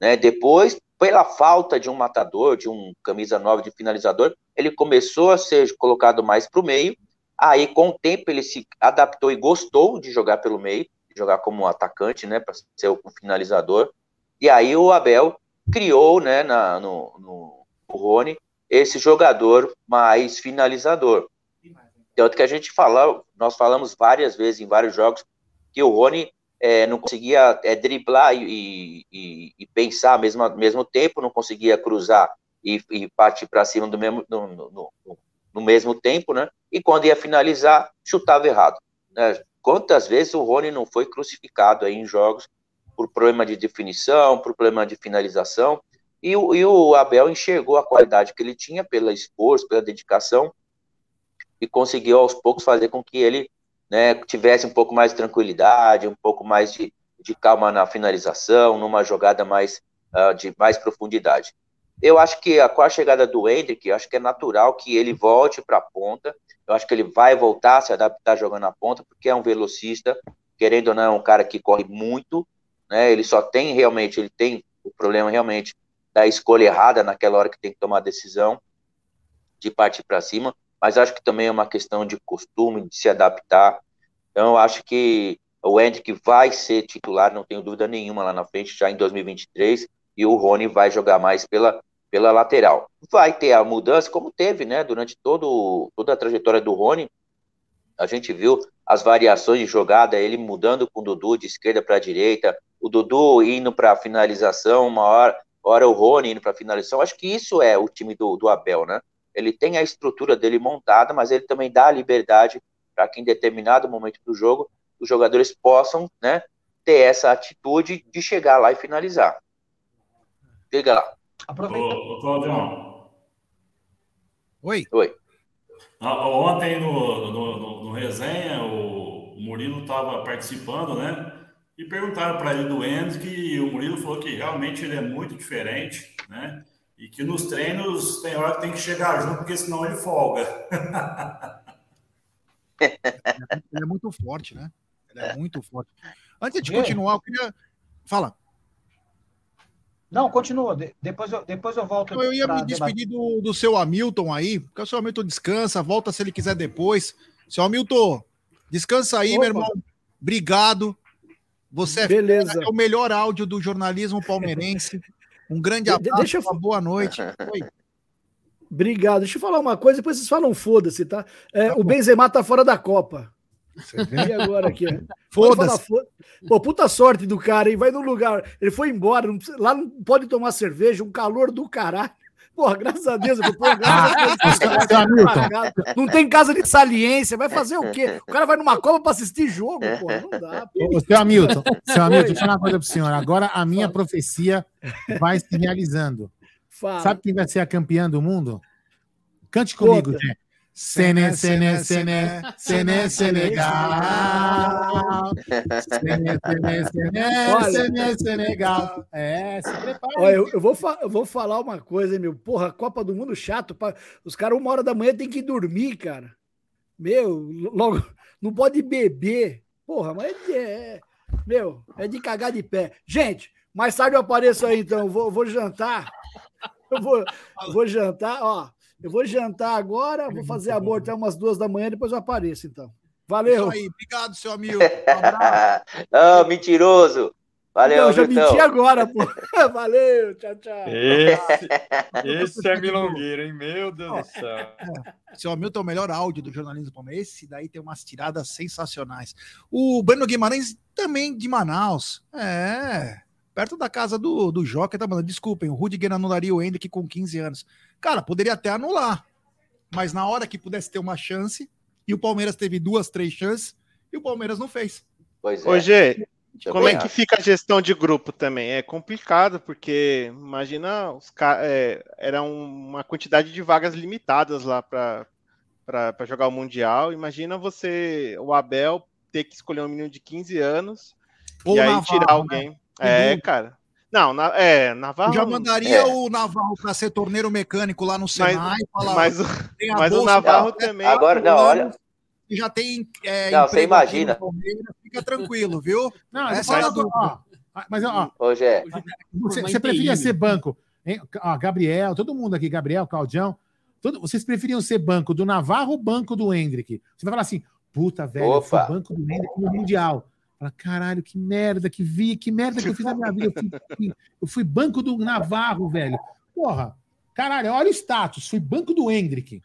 Né? Depois, pela falta de um matador, de um camisa 9 de finalizador, ele começou a ser colocado mais para o meio. Aí, com o tempo, ele se adaptou e gostou de jogar pelo meio, jogar como atacante, né, para ser o finalizador. E aí o Abel criou, né, na, no, no, no Rony, esse jogador mais finalizador. Tanto que a gente fala, nós falamos várias vezes em vários jogos que o Rony é, não conseguia é, driblar e, e, e, pensar ao mesmo, ao mesmo tempo, não conseguia cruzar e, e partir para cima do mesmo, no, no, no, no, mesmo tempo, né? E quando ia finalizar, chutava errado. Né? Quantas vezes o Rony não foi crucificado aí em jogos por problema de definição, por problema de finalização, e o, e o Abel enxergou a qualidade que ele tinha pela esforço, pela dedicação, e conseguiu aos poucos fazer com que ele né, tivesse um pouco mais de tranquilidade, um pouco mais de, de calma na finalização, numa jogada mais uh, de mais profundidade. Eu acho que com a chegada do Hendrick, acho que é natural que ele volte para a ponta. Eu acho que ele vai voltar a se adaptar jogando na ponta, porque é um velocista, querendo ou não, é um cara que corre muito, né? Ele só tem realmente, ele tem o problema realmente da escolha errada naquela hora que tem que tomar a decisão de partir para cima mas acho que também é uma questão de costume, de se adaptar. Então, eu acho que o Hendrick vai ser titular, não tenho dúvida nenhuma lá na frente, já em 2023, e o Rony vai jogar mais pela, pela lateral. Vai ter a mudança, como teve, né, durante todo, toda a trajetória do Rony, a gente viu as variações de jogada, ele mudando com o Dudu de esquerda para direita, o Dudu indo para finalização, uma hora, hora o Rony indo para finalização. Acho que isso é o time do, do Abel, né? ele tem a estrutura dele montada, mas ele também dá a liberdade para que em determinado momento do jogo os jogadores possam né, ter essa atitude de chegar lá e finalizar. Chega lá. Aproveita. Ô, ô, Claudião. Oi. Oi. Ontem no, no, no, no resenha, o Murilo estava participando, né? E perguntaram para ele do Enzo que o Murilo falou que realmente ele é muito diferente, né? E que nos treinos tem hora que tem que chegar junto, porque senão ele folga. ele é muito forte, né? Ele é muito forte. Antes de continuar, eu queria. Fala. Não, continua. De depois, eu, depois eu volto. Eu ia me despedir do, do seu Hamilton aí, porque o seu Hamilton descansa, volta se ele quiser depois. Seu Hamilton, descansa aí, Opa. meu irmão. Obrigado. Você é, Beleza. é o melhor áudio do jornalismo palmeirense. Um grande abraço, deixa eu... uma boa noite. Oi. Obrigado. Deixa eu falar uma coisa, depois vocês falam foda-se, tá? É, tá o Benzema tá fora da Copa. E agora aqui? Foda-se. Pô, puta sorte do cara, hein? Vai no lugar. Ele foi embora, não, lá não pode tomar cerveja, um calor do caralho. Porra, graças a Deus, eu tô, graças a Deus, não tem casa de saliência, vai fazer o quê? O cara vai numa Copa para assistir jogo, porra, não dá. Ô, seu Hamilton, seu Hamilton, deixa eu falar uma coisa pro senhor. Agora a minha profecia vai se realizando. Fala. Sabe quem vai ser a campeã do mundo? Cante comigo, Jé. Sene, Sene, Sene, Sene, Senegal. Sene, Sene, Sene, Sene, Senegal. É, se prepara. Olha, eu, eu, vou eu vou falar uma coisa, meu. Porra, Copa do Mundo chato. Pra... Os caras, uma hora da manhã, tem que dormir, cara. Meu, logo, não pode beber. Porra, mas é. Meu, é de cagar de pé. Gente, mais tarde eu apareço aí, então. Vou, vou jantar. Eu vou, vou jantar, ó. Eu vou jantar agora, vou fazer amor até umas duas da manhã, depois eu apareço, então. Valeu. Isso aí, obrigado, seu amigo. Um mentiroso. Valeu, Eu já menti agora, pô. Valeu, tchau, tchau. Esse, esse é milongueiro, hein? Meu Deus do céu. Seu Hamilton é o melhor áudio do jornalismo palmeirense. Esse daí tem umas tiradas sensacionais. O Breno Guimarães também de Manaus. É. Perto da casa do, do Joca, tá falando. Desculpem, o Rudiger anularia o Hendrick com 15 anos. Cara, poderia até anular. Mas na hora que pudesse ter uma chance, e o Palmeiras teve duas, três chances, e o Palmeiras não fez. Pois é. Hoje, como é que fica a gestão de grupo também? É complicado, porque imagina, os é, era uma quantidade de vagas limitadas lá para jogar o Mundial. Imagina você, o Abel, ter que escolher um menino de 15 anos Ou e aí tirar né? alguém. Né? É, cara. Não, na, é, Navarro. Já mandaria é. o Navarro para ser torneiro mecânico lá no Senai. Mas, falar, mas, mas o Navarro não, também. Agora, não, olha. Já tem. É, não, você imagina. Fica tranquilo, viu? Não, Essa é a dúvida. Mas, ó, Hoje é. Você, você preferia ser banco? Hein? Ó, Gabriel, todo mundo aqui, Gabriel, Claudião. Todo, vocês preferiam ser banco do Navarro ou banco do Hendrick? Você vai falar assim, puta, velho, Opa. banco do Hendrick no Mundial. Fala, caralho, que merda que vi, que merda que eu fiz na minha vida. Eu fui, eu fui banco do Navarro, velho. Porra, caralho, olha o status. Fui banco do Hendrick.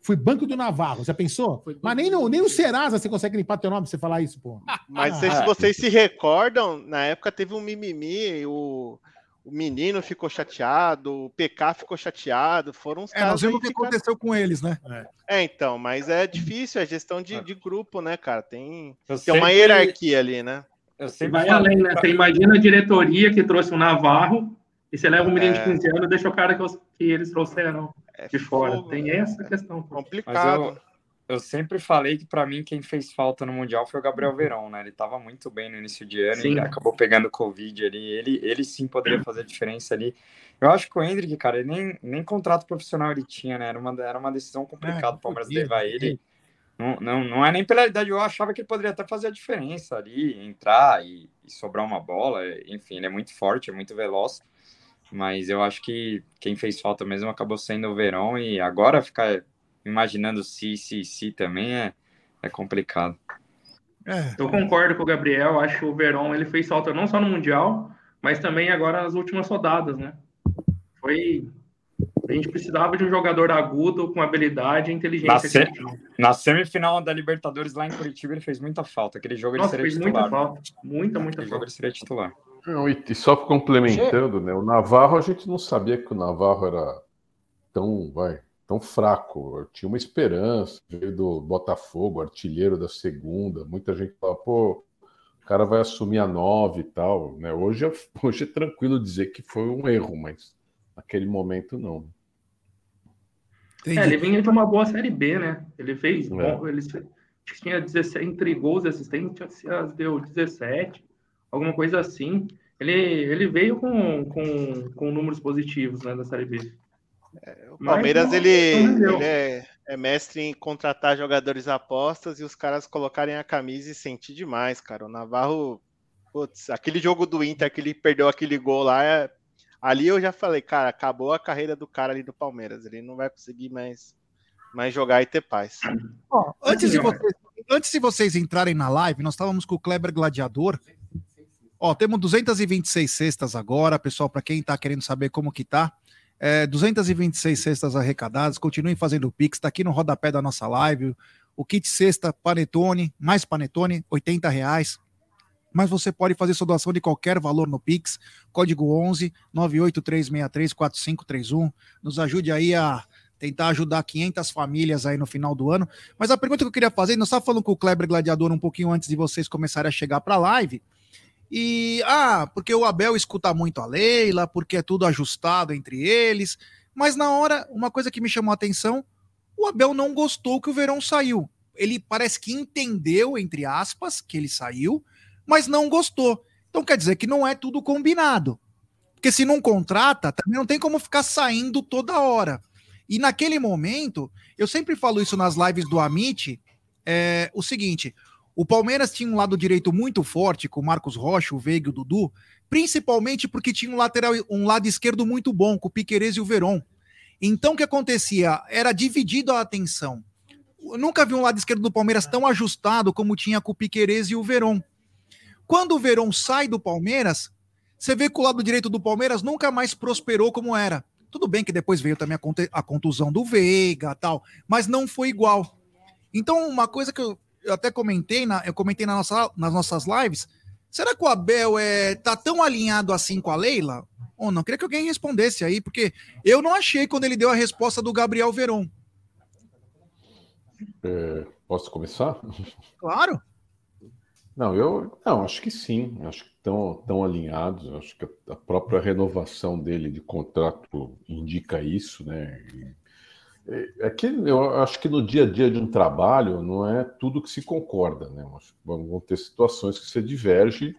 Fui banco do Navarro, já pensou? Mas nem no, nem no Serasa você consegue limpar teu nome pra você falar isso, pô. Mas Ah. se vocês se recordam, na época teve um mimimi, o, o menino ficou chateado, o PK ficou chateado, foram uns É, nós casos aí vimos o que ficaram- aconteceu com eles, né? É, então, mas é difícil, é gestão de, de grupo, né, cara? Tem, Eu tem uma sempre- hierarquia ali, né? Eu Você vai além, né? Você imagina a diretoria que trouxe o Navarro e você leva um menino de É. 15 anos e deixa o cara que, os- que eles trouxeram de fora. fogo, Tem essa questão. pô. Eu, sempre falei que pra mim quem fez falta no Mundial foi o Gabriel Verón, né? Ele tava muito bem no início de ano Sim. e acabou pegando Covid ali. Ele, ele sim poderia fazer diferença ali. Eu acho que o Hendrick, cara, ele nem, nem contrato profissional ele tinha, né? Era uma, era uma decisão complicada o Palmeiras levar ele. Não, não, não é nem pela idade, eu achava que ele poderia até fazer a diferença ali, entrar e, e sobrar uma bola. Enfim, ele é muito forte, é muito veloz. Mas eu acho que quem fez falta mesmo acabou sendo o Verón e agora ficar imaginando se, se, se também é, é complicado. Eu concordo com o Gabriel, acho que o Verón ele fez falta não só no Mundial, mas também agora nas últimas rodadas, né? Foi. A gente precisava de um jogador agudo, com habilidade e Na, inteligência. se- na semifinal da Libertadores lá em Curitiba ele fez muita falta. Aquele jogo ele Nossa, seria fez titular. muita falta. Muita, muita Aquele jogo ele seria titular. Não, e, e só complementando, né? O Navarro, a gente não sabia que o Navarro era tão, vai, tão fraco. Eu tinha uma esperança, veio do Botafogo, artilheiro da segunda. Muita gente fala, pô, o cara vai assumir a nove e tal, né? Hoje é, hoje é tranquilo dizer que foi um erro, mas naquele momento não. É, ele vinha de uma boa Série B, né? Ele fez É. bom, ele tinha 17, entre gols e assistências, deu 17, alguma coisa assim. Ele, ele veio com, com, com números positivos né, da Série B. O Palmeiras, Mas ele, ele é, é mestre em contratar jogadores apostas e os caras colocarem a camisa e sentir demais, cara. O Navarro, putz, aquele jogo do Inter que ele perdeu aquele gol lá, é- ali eu já falei, cara, acabou a carreira do cara ali do Palmeiras. Ele não vai conseguir mais, mais jogar e ter paz. Ó, antes, de vocês, antes de vocês entrarem na live, nós estávamos com o Kleber Gladiador. Ó, temos 226 cestas agora, pessoal, para quem está querendo saber como que tá. É, 226 cestas arrecadadas, continuem fazendo o Pix, tá aqui no rodapé da nossa live. O kit cesta Panetone, mais Panetone, 80 reais. Mas você pode fazer sua doação de qualquer valor no Pix, código 11 98363 4531. Nos ajude aí a tentar ajudar 500 famílias aí no final do ano. Mas a pergunta que eu queria fazer, nós estávamos falando com o Kleber Gladiador um pouquinho antes de vocês começarem a chegar para a live. E, ah, porque o Abel escuta muito a Leila, porque é tudo ajustado entre eles. Mas na hora, uma coisa que me chamou a atenção, o Abel não gostou que o Verão saiu. Ele parece que entendeu, entre aspas, que ele saiu, mas não gostou. Então quer dizer que não é tudo combinado. Porque se não contrata, também não tem como ficar saindo toda hora. E naquele momento, eu sempre falo isso nas lives do Amit, é o seguinte: o Palmeiras tinha um lado direito muito forte, com o Marcos Rocha, o Veiga e o Dudu, principalmente porque tinha um lateral, um lado esquerdo muito bom, com o Piquerez e o Veron. Então o que acontecia? Era dividido a atenção. Eu nunca vi um lado esquerdo do Palmeiras tão ajustado como tinha com o Piquerez e o Veron. Quando o Veron sai do Palmeiras, você vê que o lado direito do Palmeiras nunca mais prosperou como era. Tudo bem que depois veio também a contusão do Veiga tal, mas não foi igual. Então, uma coisa que eu, eu até comentei, na, eu comentei na nossa, nas nossas lives, será que o Abel é, tá tão alinhado assim com a Leila? Ou não? Queria que alguém respondesse aí, porque eu não achei quando ele deu a resposta do Gabriel Veron. É, posso começar? Claro. Não, eu não, acho que sim. Acho que estão tão alinhados. Acho que a própria renovação dele de contrato indica isso, né? E, é, é que eu acho que no dia a dia de um trabalho não é tudo que se concorda, né? Vão ter situações que você diverge,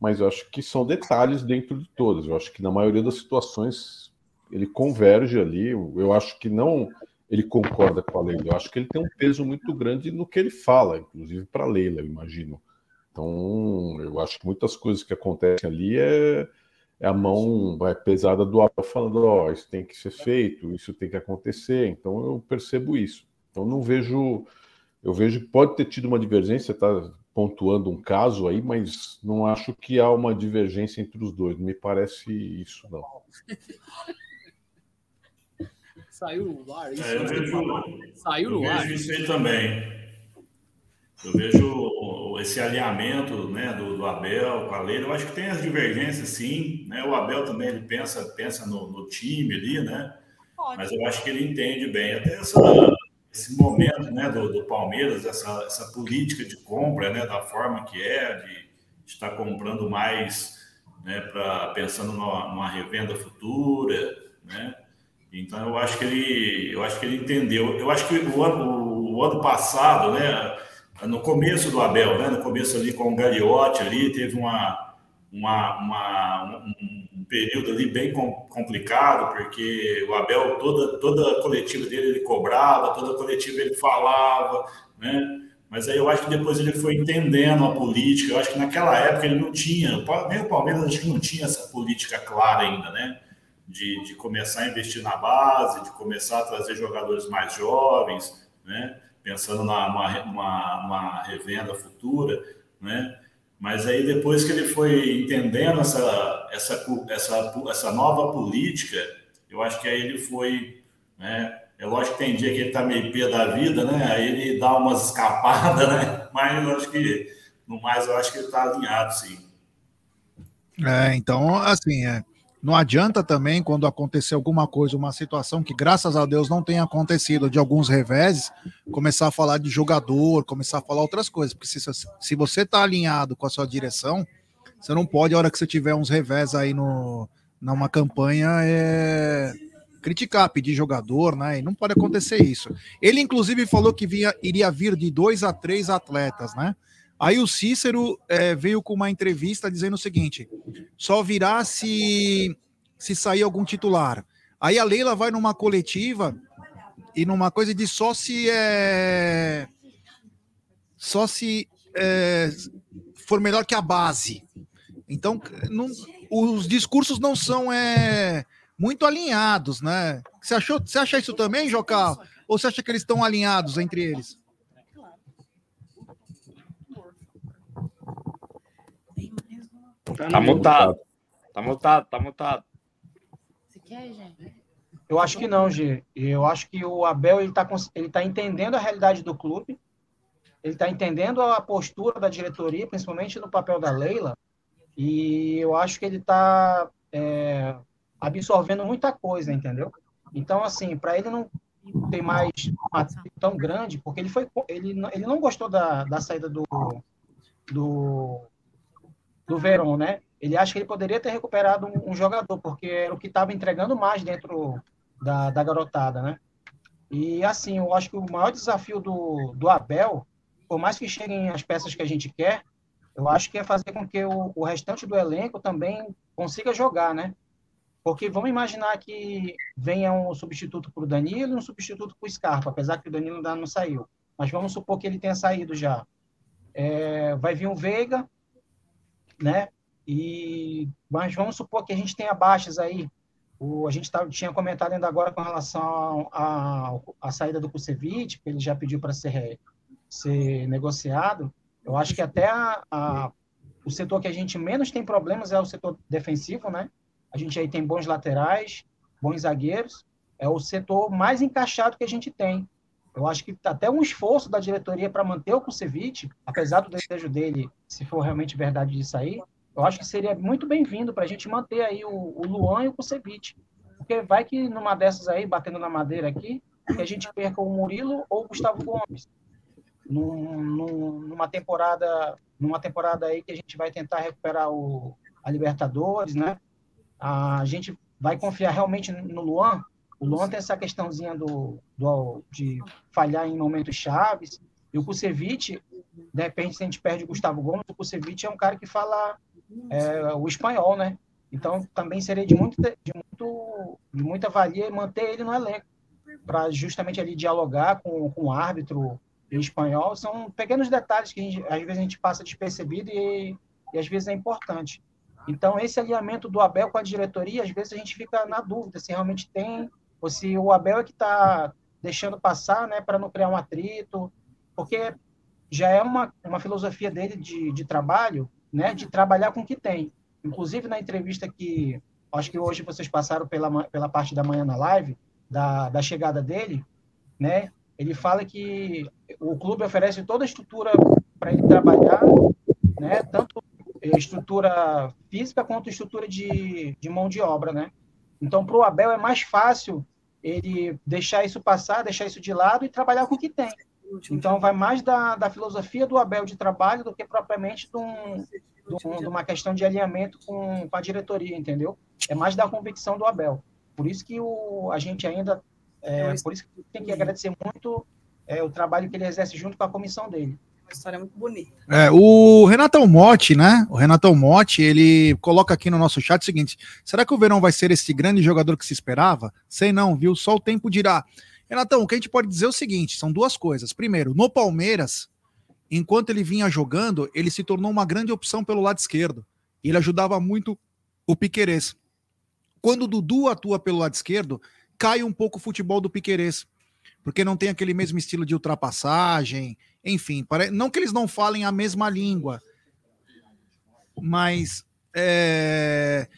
mas eu acho que são detalhes dentro de todas. Eu acho que na maioria das situações ele converge ali. Eu acho que não ele concorda com a Leila. Eu acho que ele tem um peso muito grande no que ele fala, inclusive para a Leila, eu imagino. Então, eu acho que muitas coisas que acontecem ali é a mão vai, pesada do Abel falando, ó, isso tem que ser feito, isso tem que acontecer. Então, eu percebo isso. Então, não vejo, eu vejo que pode ter tido uma divergência, está pontuando um caso aí, mas não acho que há uma divergência entre os dois. Não me parece isso, não. Saiu no ar. Isso É, eu vejo. Saiu eu no ar. vejo isso aí também. Eu vejo esse alinhamento né, do, do Abel com a Leila. Eu acho que tem as divergências, sim. Né? O Abel também ele pensa, pensa no, no time ali, né? Mas eu acho que ele entende bem. Até essa, esse momento né, do, do Palmeiras, essa, essa política de compra, né, da forma que é, de estar comprando mais, né, pra, pensando numa, numa revenda futura, né? Então eu acho que ele, eu acho que ele entendeu. Eu acho que o ano, o ano passado, né, no começo do Abel, né, no começo ali com o Gagliotti ali, teve uma, uma, uma- um, período ali bem com- complicado, porque o Abel, toda, toda a coletiva dele, ele cobrava, toda a coletiva ele falava, né? Mas aí eu acho que depois ele foi entendendo a política. Eu acho que naquela época ele não tinha, nem o Palmeiras acho que não tinha essa política clara ainda, né? De, de começar a investir na base, de começar a trazer jogadores mais jovens, né? Pensando numa, numa- numa revenda futura, né? Mas aí depois que ele foi entendendo essa, essa, essa, essa nova política, eu acho que aí ele foi, né? É lógico que tem dia que ele tá meio pé da vida, né? Aí ele dá umas escapadas, né? Mas eu acho que, no mais, eu acho que ele tá alinhado, sim. É, então, assim, é, não adianta também quando acontecer alguma coisa, uma situação que, graças a Deus, não tenha acontecido de alguns reveses, começar a falar de jogador, começar a falar outras coisas. Porque se, se você está alinhado com a sua direção, você não pode, a hora que você tiver uns revés aí no, numa campanha, é, criticar, pedir jogador, né? E não pode acontecer isso. Ele, inclusive, falou que via, iria vir de dois a três atletas, né? Aí o Cícero é, veio com uma entrevista dizendo o seguinte: só virá se, se sair algum titular. Aí a Leila vai numa coletiva e numa coisa de só se é, só se é, for melhor que a base. Então, não- os discursos não são é, muito alinhados, né? Você achou? Você acha isso também, Jocal? Ou você acha que eles estão alinhados entre eles? Tá mutado. Tá mutado, tá mutado. Você quer, gente? Eu acho que não, G. Eu acho que o Abel ele está ele tá entendendo a realidade do clube, ele está entendendo a postura da diretoria, principalmente no papel da Leila, e eu acho que ele está absorvendo muita coisa, entendeu? Então, assim, para ele não ter mais tão grande, porque ele foi ele, não- ele não gostou da, da saída do, do do Verón, né? Ele acha que ele poderia ter recuperado um, um jogador, porque era o que estava entregando mais dentro da, da garotada, né? E assim, eu acho que o maior desafio do, do Abel, por mais que cheguem as peças que a gente quer, eu acho que é fazer com que o, o restante do elenco também consiga jogar, né? Porque vamos imaginar que venha um substituto para o Danilo e um substituto para o Scarpa, apesar que o Danilo ainda não saiu. Mas vamos supor que ele tenha saído já. É, vai vir o Veiga, né? E mas vamos supor que a gente tenha baixas aí. O, a gente tava, tinha comentado ainda agora com relação à saída do Kusevich, que ele já pediu para ser, ser negociado. Eu acho que até a, a- o setor que a gente menos tem problemas é o setor defensivo, né? A gente aí tem bons laterais, bons zagueiros. É o setor mais encaixado que a gente tem. Eu acho que tá até um esforço da diretoria para manter o Kusevich, apesar do desejo dele, se for realmente verdade de sair, eu acho que seria muito bem-vindo para a gente manter aí o, o Luan e o Kusevich. Porque vai que numa dessas aí, batendo na madeira aqui, que a gente perca o Murilo ou o Gustavo Gomes. Num- num- numa temporada numa temporada aí que a gente vai tentar recuperar o, a Libertadores, né? A gente vai confiar realmente no Luan. O Luan tem essa questãozinha do, do, de falhar em momentos chaves. E o Kusevich, de repente, se a gente perde o Gustavo Gomes, o Kusevich é um cara que fala é, o espanhol, né? Então, também seria de, muito, de, muito, de muita valia manter ele no elenco, para justamente ali dialogar com, com o árbitro em espanhol. São pequenos detalhes que gente- às vezes a gente passa despercebido e, e às vezes é importante. Então, esse alinhamento do Abel com a diretoria, às vezes a gente fica na dúvida se realmente tem, ou se o Abel é que está deixando passar, né, para não criar um atrito, porque já é uma, uma filosofia dele de, de trabalho, né, de trabalhar com o que tem. Inclusive, na entrevista que acho que hoje vocês passaram pela, pela parte da manhã na live, da, da chegada dele, né? Ele fala que o clube oferece toda a estrutura para ele trabalhar, né? Tanto estrutura física quanto estrutura de, de mão de obra, né? Então, para o Abel é mais fácil ele deixar isso passar, deixar isso de lado e trabalhar com o que tem. Então, vai mais da, da filosofia do Abel de trabalho do que propriamente de, um, de, de uma questão de alinhamento com, com, a diretoria, entendeu? É mais da convicção do Abel. Por isso que o, a gente ainda. É, por isso que tem que agradecer muito é, o trabalho que ele exerce junto com a comissão dele uma história muito bonita. É, o Renato Motti, né? O Renato Motti, ele coloca aqui no nosso chat o seguinte: será que o Verão vai ser esse grande jogador que se esperava? Sei não, viu? Só o tempo dirá. Renatão, o que a gente pode dizer é o seguinte: são duas coisas. Primeiro, no Palmeiras, enquanto ele vinha jogando, ele se tornou uma grande opção pelo lado esquerdo. Ele ajudava muito o Piquerez. Quando o Dudu atua pelo lado esquerdo, cai um pouco o futebol do Piquerez porque não tem aquele mesmo estilo de ultrapassagem, enfim, não que eles não falem a mesma língua, mas é,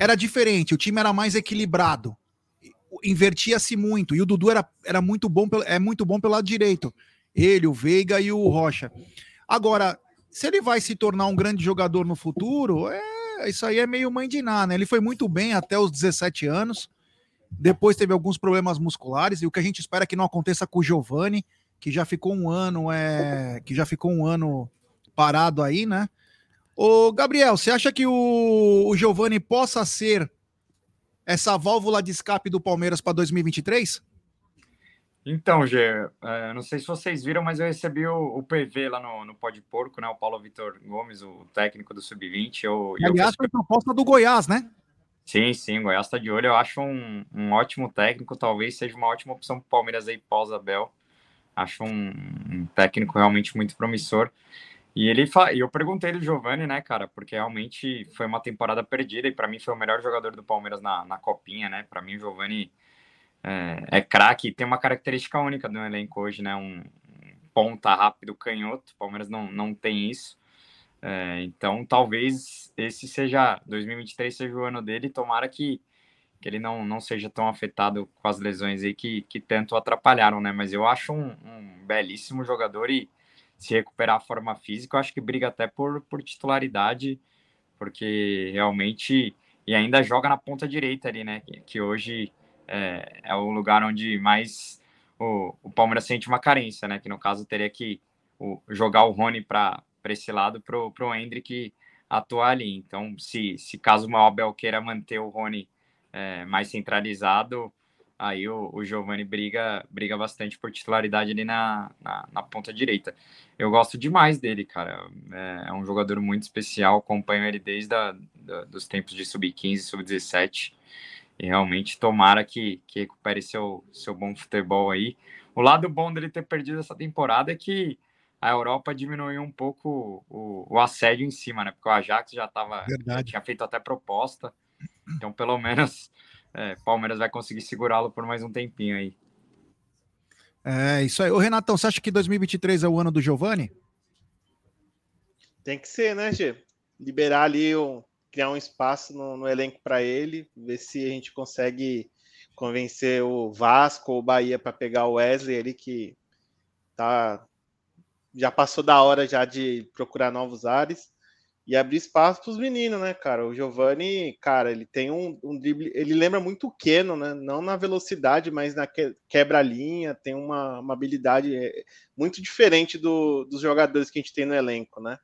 era diferente, o time era mais equilibrado, invertia-se muito, e o Dudu era, era muito bom, é muito bom pelo lado direito, ele, o Veiga e o Rocha. Agora, se ele vai se tornar um grande jogador no futuro, é, isso aí é meio mãe de nada, né? Ele foi muito bem até os 17 anos, depois teve alguns problemas musculares, e o que a gente espera que não aconteça com o Giovani, que já ficou um ano, é, que já ficou um ano parado aí, né? Ô, Gabriel, você acha que o, o Giovani possa ser essa válvula de escape do Palmeiras para 2023? Então, Gê, é, não sei se vocês viram, mas eu recebi o, o PV lá no, no Pó de Porco, né? O Paulo Vitor Gomes, o técnico do Sub-20. Aliás, foi proposta do Goiás, né? Sim, sim, o Goiás está de olho. Eu acho um, um ótimo técnico, talvez seja uma ótima opção para o Palmeiras aí pós-Abel. Acho um, um, técnico realmente muito promissor. E ele fa... eu perguntei do Giovani, né, cara, porque realmente foi uma temporada perdida e para mim foi o melhor jogador do Palmeiras na, na Copinha, né? Para mim, o Giovani é, é craque e tem uma característica única do elenco hoje, né? Um, ponta rápido canhoto. O Palmeiras não, não tem isso. É, então, talvez esse seja 2023 seja o ano dele. Tomara que, que ele não, não seja tão afetado com as lesões aí que, que tanto atrapalharam, né? Mas eu acho um, um belíssimo jogador e se recuperar a forma física, eu acho que briga até por, por titularidade, porque realmente e ainda joga na ponta direita ali, né? Que, que hoje é, é, o lugar onde mais o, o Palmeiras sente uma carência, né? Que no caso teria que o, jogar o Rony para esse lado para o Hendrick atuar ali. Então, se, se caso o Abel queira manter o Rony é, mais centralizado, aí o, o Giovani briga, briga bastante por titularidade ali na, na, na ponta direita. Eu gosto demais dele, cara. É, é um jogador muito especial, acompanho ele desde a, da, dos tempos de sub-15, sub-17. E realmente tomara que, que recupere seu, seu bom futebol aí. O lado bom dele ter perdido essa temporada é que a Europa diminuiu um pouco o, o assédio em cima, né? Porque o Ajax já estava tinha feito até proposta. Então, pelo menos, é, Palmeiras vai conseguir segurá-lo por mais um tempinho aí. É, isso aí. Ô, Renatão, você acha que 2023 é o ano do Giovani? Tem que ser, né, Gê? Liberar ali, um, criar um espaço no, no elenco para ele, ver se a gente consegue convencer o Vasco ou o Bahia para pegar o Wesley ali, que tá já passou da hora já de procurar novos ares e abrir espaço para os meninos, né, cara? O Giovani, cara, ele tem um, um drible, ele lembra muito o Keno, né? Não na velocidade, mas na que, quebra-linha, tem uma, uma habilidade é, muito diferente do, dos jogadores que a gente tem no elenco, né?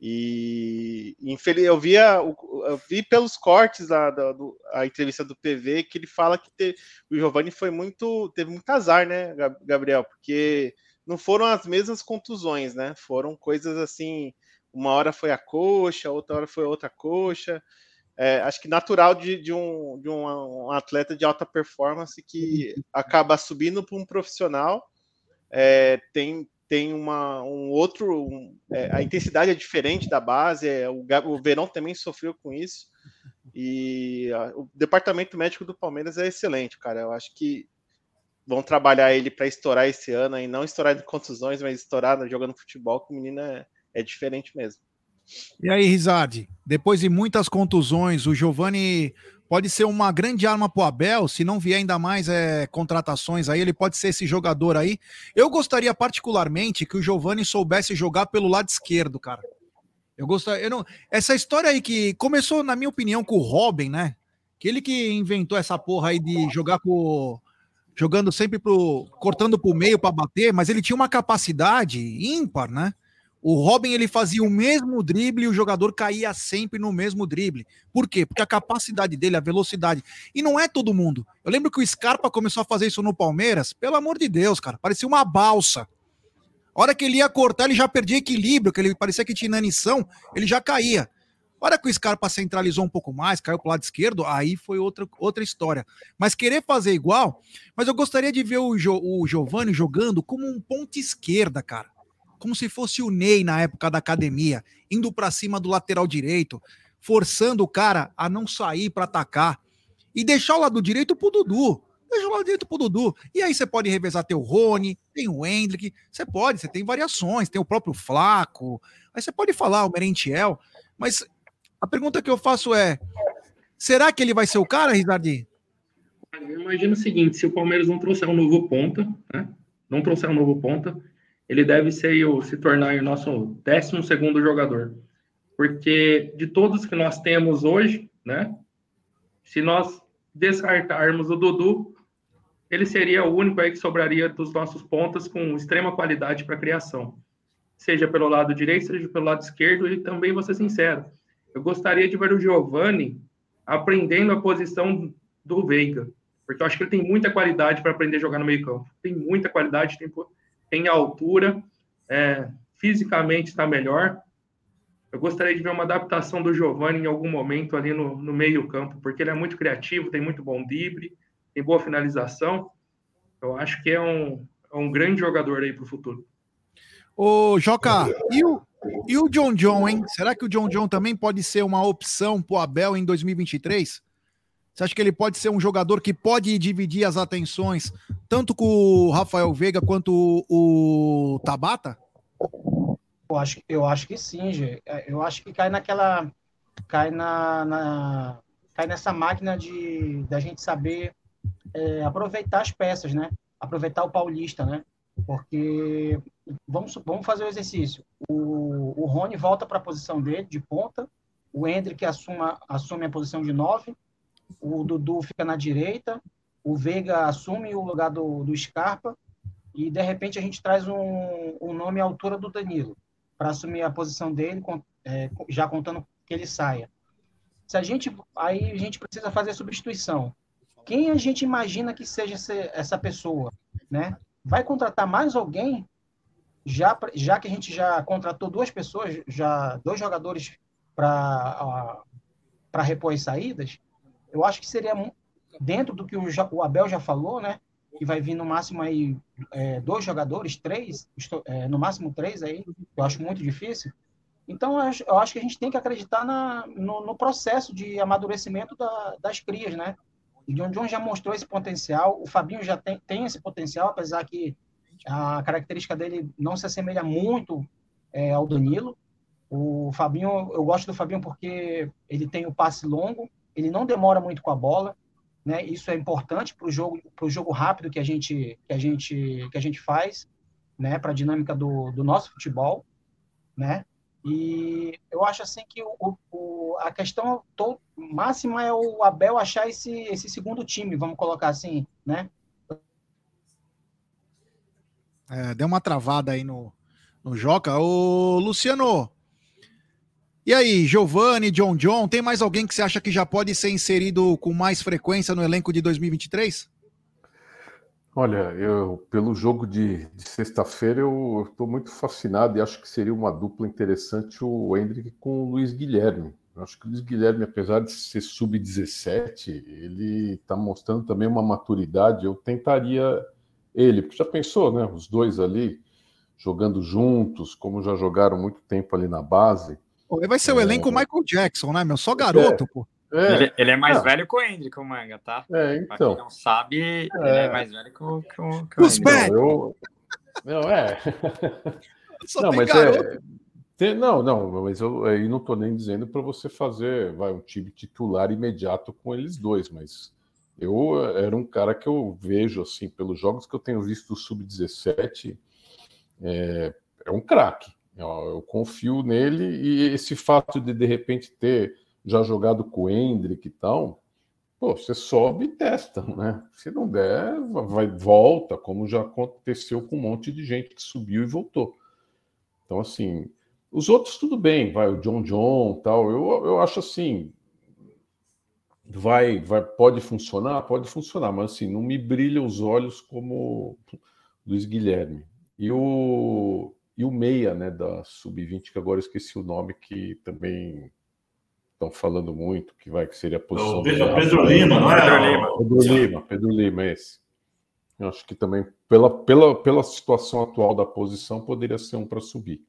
E infeliz, eu via, eu vi pelos cortes da, da do, a entrevista do PV que ele fala que te, o Giovani foi muito, teve muito azar, né, Gabriel? Porque não foram as mesmas contusões, né? Foram coisas assim, uma hora foi a coxa, outra hora foi outra coxa. É, acho que natural de, de, um, de um, um, atleta de alta performance que acaba subindo para um profissional, é, tem, tem uma, um outro. Um, é, a intensidade é diferente da base, é, o, o Verão também sofreu com isso. E a, o departamento médico do Palmeiras é excelente, cara. Eu acho que vão trabalhar ele para estourar esse ano e não estourar de contusões, mas estourar jogando futebol, que o menino é, é diferente mesmo. E aí, Rizardi, depois de muitas contusões, o Giovani pode ser uma grande arma pro Abel, se não vier ainda mais é, contratações aí, ele pode ser esse jogador aí. Eu gostaria particularmente que o Giovani soubesse jogar pelo lado esquerdo, cara. Eu gostaria, eu não, essa história aí que começou, na minha opinião, com o Robin, né? Que ele que inventou essa porra aí de jogar com jogando sempre pro cortando pro meio para bater, mas ele tinha uma capacidade ímpar, né? O Robin ele fazia o mesmo drible e o jogador caía sempre no mesmo drible. Por quê? Porque a capacidade dele, a velocidade. E não é todo mundo. Eu lembro que o Scarpa começou a fazer isso no Palmeiras, pelo amor de Deus, cara, parecia uma balsa. A hora que ele ia cortar, ele já perdia equilíbrio, que ele parecia que tinha inanição, ele já caía. A hora que o Scarpa centralizou um pouco mais, caiu pro lado esquerdo, aí foi outra, outra história. Mas querer fazer igual, mas eu gostaria de ver o, jo, o Giovanni jogando como um ponto esquerda, cara como se fosse o Ney na época da academia, indo para cima do lateral direito, forçando o cara a não sair para atacar e deixar o lado direito pro Dudu. Deixa o lado direito pro Dudu. E aí você pode revezar teu Rony, tem o Hendrick, você pode, você tem variações, tem o próprio Flaco, aí você pode falar o Merentiel, mas a pergunta que eu faço é: será que ele vai ser o cara, Rizardi? Eu imagino o seguinte: se o Palmeiras não trouxer um novo ponta, né? Não trouxer um novo ponta, ele deve ser o, se tornar o nosso 12 segundo jogador. Porque de todos que nós temos hoje, né? Se nós descartarmos o Dudu, ele seria o único aí que sobraria dos nossos pontas com extrema qualidade para criação. Seja pelo lado direito, seja pelo lado esquerdo, e também vou ser sincero, eu gostaria de ver o Giovani aprendendo a posição do Veiga, porque eu acho que ele tem muita qualidade para aprender a jogar no meio campo. Tem muita qualidade, tem tem altura, é, fisicamente está melhor. Eu gostaria de ver uma adaptação do Giovanni em algum momento ali no, no meio-campo, porque ele é muito criativo, tem muito bom drible, tem boa finalização. Eu acho que é um, é um grande jogador aí para o futuro. Ô, Joca, e o, e o John John, hein? Será que o John John também pode ser uma opção para o Abel em 2023? Você acha que ele pode ser um jogador que pode dividir as atenções tanto com o Rafael Veiga quanto o, Tabata? Eu acho, eu acho que sim, Gê. É, eu acho que cai naquela. cai na, na cai nessa máquina de da gente saber é, aproveitar as peças, né? Aproveitar o paulista, né? Porque vamos, vamos fazer o exercício. O, o Rony volta para a posição dele de ponta, o Hendrick assuma, assume a posição de nove o Dudu fica na direita, o Veiga assume o lugar do, do Scarpa e de repente a gente traz um, um nome à altura do Danilo para assumir a posição dele, é, já contando que ele saia. Se a gente aí a gente precisa fazer a substituição. Quem a gente imagina que seja essa pessoa, né? Vai contratar mais alguém? Já já que a gente já contratou duas pessoas, já dois jogadores para para repor as saídas, eu acho que seria dentro do que o, o Abel já falou, né? Que vai vir no máximo aí é, dois jogadores, três, é, no máximo três aí, eu acho muito difícil. Então, eu acho, que a gente tem que acreditar na, no, no processo de amadurecimento da, das crias, né? O John John já mostrou esse potencial, o Fabinho já tem, tem esse potencial, apesar que a característica dele não se assemelha muito é, ao Danilo. O Fabinho, eu gosto do Fabinho porque ele tem o passe longo, ele não demora muito com a bola, né? Isso é importante para o jogo, pro jogo rápido que a gente, que a gente, que a gente faz, né? Para a dinâmica do, do nosso futebol, né? E eu acho assim que o, o, a questão to, máxima é o Abel achar esse, esse segundo time, vamos colocar assim, né? É, deu uma travada aí no, no Joca. Ô, Luciano, e aí, Giovanni, John John, tem mais alguém que você acha que já pode ser inserido com mais frequência no elenco de 2023? Olha, eu, pelo jogo de, de sexta-feira, eu estou muito fascinado e acho que seria uma dupla interessante o Hendrick com o Luiz Guilherme. Eu acho que o Luiz Guilherme, apesar de ser sub-17, ele está mostrando também uma maturidade. Eu tentaria ele, porque já pensou, né? Os dois ali jogando juntos, como já jogaram muito tempo ali na base. Pô, vai ser o elenco é. Michael Jackson, né, meu? Só garoto, é. pô. É. Ele, ele, é mais velho que o Hendrick, o Manga, tá? É, então. Pra quem não sabe, ele é mais velho que o, que o, que o Hendrick. Eu... Não, é. Só não, mas garoto. é. Tem- não, não, mas eu aí não estou nem dizendo para você fazer vai, um time titular imediato com eles dois, mas eu era um cara que eu vejo assim, pelos jogos que eu tenho visto do Sub-17, é, é um craque. Eu confio nele e esse fato de de repente ter já jogado com o Hendrick e tal, pô, você sobe e testa, né? Se não der, vai volta, como já aconteceu com um monte de gente que subiu e voltou. Então, assim, os outros tudo bem, vai, o John John tal. Eu, eu acho assim, vai, vai, pode funcionar, pode funcionar, mas assim, não me brilha os olhos como Luiz Guilherme. E o, e o Meia, né, da Sub-20, que agora eu esqueci o nome, que também estão falando muito, que vai, que seria a posição. É O Pedro- do. Pedro Lima, não é? Pedro Lima, Pedro Lima, Pedro Lima, esse. Eu acho que também, pela, pela, pela situação atual da posição, poderia ser um para subir.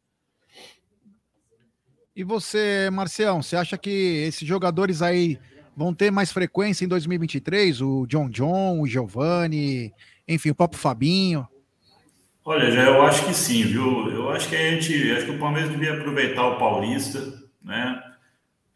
E você, Marcião, você acha que esses jogadores aí vão ter mais frequência em 2023? O John John, o Giovanni, enfim, o próprio Fabinho. Olha, já eu acho que sim, viu? Eu acho que a gente, acho que o Palmeiras devia aproveitar o Paulista, né?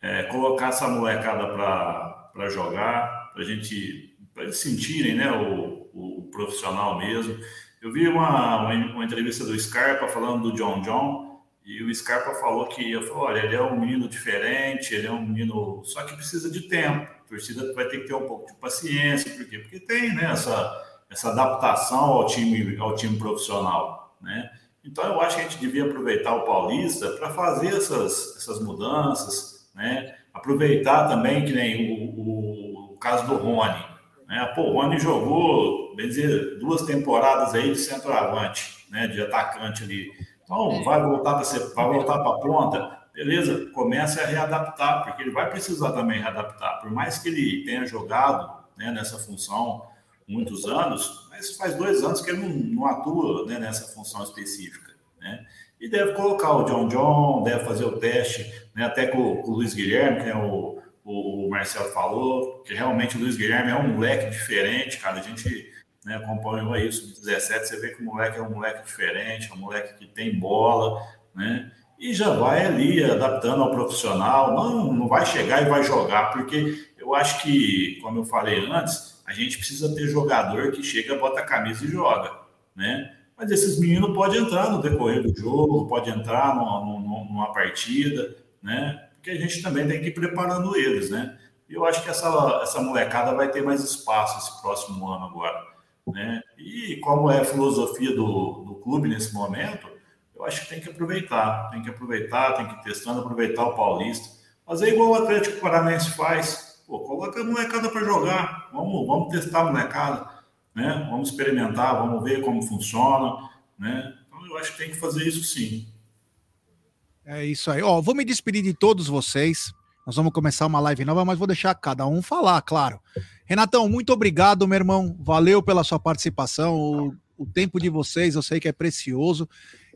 É, colocar essa molecada para jogar, para gente, para eles sentirem, né? O, o profissional mesmo. Eu vi uma, uma, entrevista do Scarpa falando do John John e o Scarpa falou que eu falei, olha, ele é um menino diferente, ele é um menino, só que precisa de tempo. A torcida vai ter que ter um pouco de paciência, por quê? Porque tem, né? Essa essa adaptação ao time, ao time profissional, né? Então eu acho que a gente devia aproveitar o Paulista para fazer essas, essas mudanças, né? Aproveitar também que nem o, o, o caso do Rony, né? Pô, o Rony jogou, bem dizer, duas temporadas aí de centroavante, né? De atacante ali. Então vai voltar para ser, vai voltar para ponta, beleza? Comece a readaptar, porque ele vai precisar também readaptar. Por mais que ele tenha jogado né, nessa função muitos anos, mas faz dois anos que ele não, não atua né, nessa função específica. Né? E deve colocar o John John, deve fazer o teste, né, até com, com o Luiz Guilherme, que é o, o, o Marcelo falou, que realmente o Luiz Guilherme é um moleque diferente, cara. A gente né, acompanhou isso no 17, você vê que o moleque é um moleque diferente, é um moleque que tem bola, né? E já vai ali adaptando ao profissional, não, não vai chegar e vai jogar, porque eu acho que, como eu falei antes, a gente precisa ter jogador que chega, bota a camisa e joga, né? Mas esses meninos podem entrar no decorrer do jogo, pode entrar numa, numa, numa partida, né? Porque a gente também tem que ir preparando eles, né? E eu acho que essa, essa molecada vai ter mais espaço esse próximo ano agora, né? E como é a filosofia do, do clube nesse momento, eu acho que tem que aproveitar, tem que aproveitar, tem que ir testando, aproveitar o Paulista. Fazer igual o Atlético Paranaense faz, Pô, coloca a molecada para jogar. Vamos, vamos testar a molecada, né? Vamos experimentar, vamos ver como funciona, né? Então eu acho que tem que fazer isso sim. É isso aí. Ó, vou me despedir de todos vocês. Nós vamos começar uma live nova, mas vou deixar cada um falar, claro. Renatão, muito obrigado, meu irmão. Valeu pela sua participação. O, o tempo de vocês eu sei que é precioso.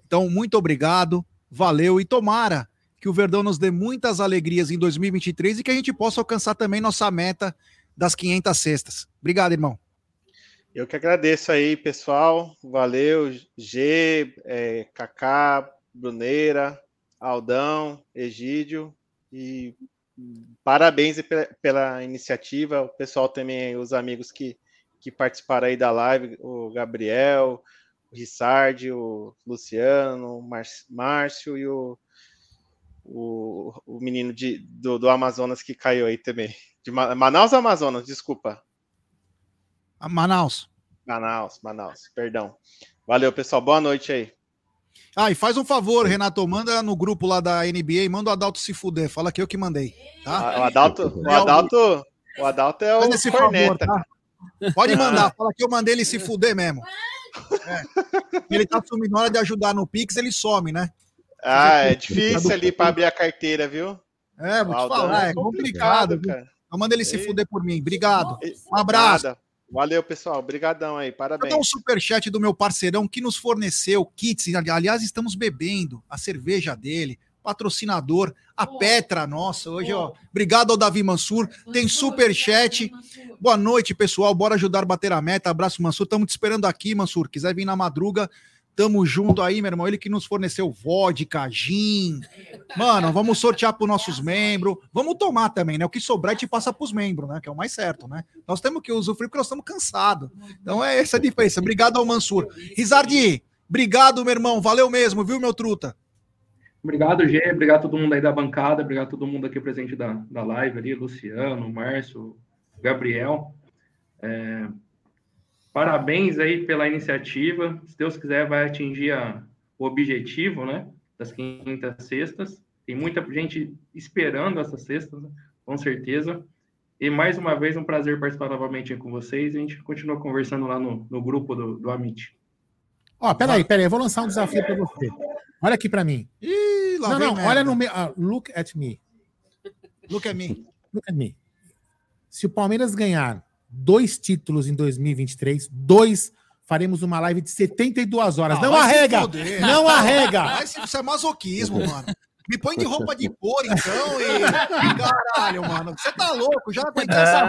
Então, muito obrigado. Valeu e tomara que o Verdão nos dê muitas alegrias em 2023 e que a gente possa alcançar também nossa meta das 500 cestas. Obrigado, irmão. Eu que agradeço aí, pessoal. Valeu, G, é, Kaká, Bruneira, Aldão, Egídio. E parabéns pela, pela iniciativa. O pessoal também, os amigos que, que participaram aí da live, o Gabriel, o Rissardi, o Luciano, o Márcio e o o, o menino de, do, do, Amazonas que caiu aí também. De Manaus ou Amazonas? Desculpa. Manaus. Manaus, Manaus, perdão. Valeu, pessoal. Boa noite aí. Ah, e faz um favor, Renato, manda no grupo lá da NBA, manda o Adalto se fuder. Fala que eu que mandei. Tá? O Adalto, o Adalto, o Adalto é o esse corneta. Favor, tá? Pode mandar, fala que eu mandei ele se fuder mesmo. É. Ele tá sumindo na hora de ajudar no Pix, ele some, né? Ah, é difícil ali para abrir a carteira, viu? É, vou te falar, é complicado. cara. Eu mando ele se fuder por mim. Obrigado. Um abraço. Nada. Valeu, pessoal. Obrigadão aí. Parabéns. Vou dar um superchat do meu parceirão que nos forneceu kits. Aliás, estamos bebendo a cerveja dele, patrocinador, a Petra nossa. Hoje, ó. Obrigado ao Davi Mansur. Tem superchat. Boa noite, pessoal. Bora ajudar a bater a meta. Abraço, Mansur. Estamos te esperando aqui, Mansur. Quiser vir na madruga, Tamo junto aí, meu irmão. Ele que nos forneceu vodka, gin. Mano, vamos sortear para nossos membros. Vamos tomar também, né? O que sobrar gente passa pros membros, né? Que é o mais certo, né? Nós temos que usufruir porque nós estamos cansados. Então é essa a diferença. Obrigado ao Mansur. Rizardi, obrigado, meu irmão. Valeu mesmo, viu, meu truta? Obrigado, Gê. Obrigado a todo mundo aí da bancada. Obrigado a todo mundo aqui presente da, da live ali. Luciano, Márcio, Gabriel. É, parabéns aí pela iniciativa. Se Deus quiser, vai atingir a, o objetivo, né? Das quintas sextas. Tem muita gente esperando essas sextas, né, com certeza. E mais uma vez, um prazer participar novamente com vocês. A gente continua conversando lá no, no grupo do, do Amit. Ó, peraí, peraí, eu vou lançar um desafio para você. Olha aqui para mim. Ih, lá não, não, merda. olha no meu. ah, look at me. Look at me. Look at me. Se o Palmeiras ganhar dois títulos em 2023, dois, faremos uma live de 72 horas. Ah, não arrega! Não arrega! Se- Isso é masoquismo, mano. Me põe de roupa de cor, então, e. Caralho, mano. Você tá louco? Já aguentei essa.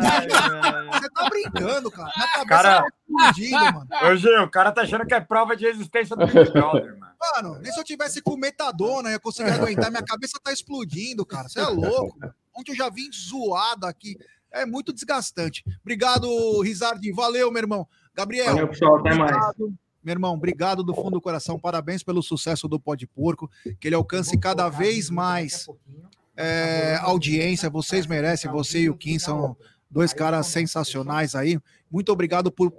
Você tá brincando, cara. Minha cabeça Cara- tá explodindo, mano. Ô, Gil, o cara tá achando que é prova de existência do Big Brother, mano. Mano, nem se eu tivesse com metadona eu ia conseguir aguentar. Minha cabeça tá explodindo, cara. Você é louco. Ontem eu já vim zoado aqui. É muito desgastante. Obrigado, Rizardi. Valeu, meu irmão. Gabriel. Valeu, pessoal. Até mais. obrigado. Meu irmão, obrigado do fundo do coração. Parabéns pelo sucesso do Pó de Porco. Que ele alcance cada vez mais é, audiência. Vocês merecem. Você e o Kim são dois caras sensacionais aí. Muito obrigado por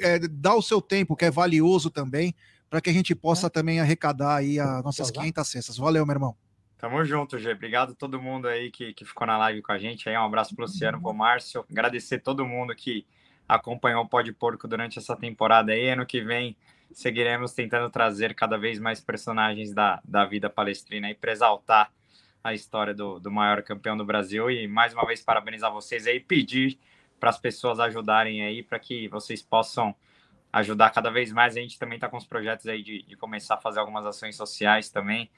é, dar o seu tempo, que é valioso também, para que a gente possa também arrecadar aí as nossas 500 cestas. Valeu, meu irmão. Tamo junto, Gê. Obrigado a todo mundo aí que, que ficou na live com a gente. Aí, um abraço pro Luciano, pro Márcio. Agradecer todo mundo que acompanhou o Pó de Porco durante essa temporada aí. Ano que vem seguiremos tentando trazer cada vez mais personagens da, da vida palestrina aí para exaltar a história do, do maior campeão do Brasil. E mais uma vez parabenizar vocês aí e pedir para as pessoas ajudarem aí para que vocês possam ajudar cada vez mais. A gente também está com os projetos aí de, de começar a fazer algumas ações sociais também.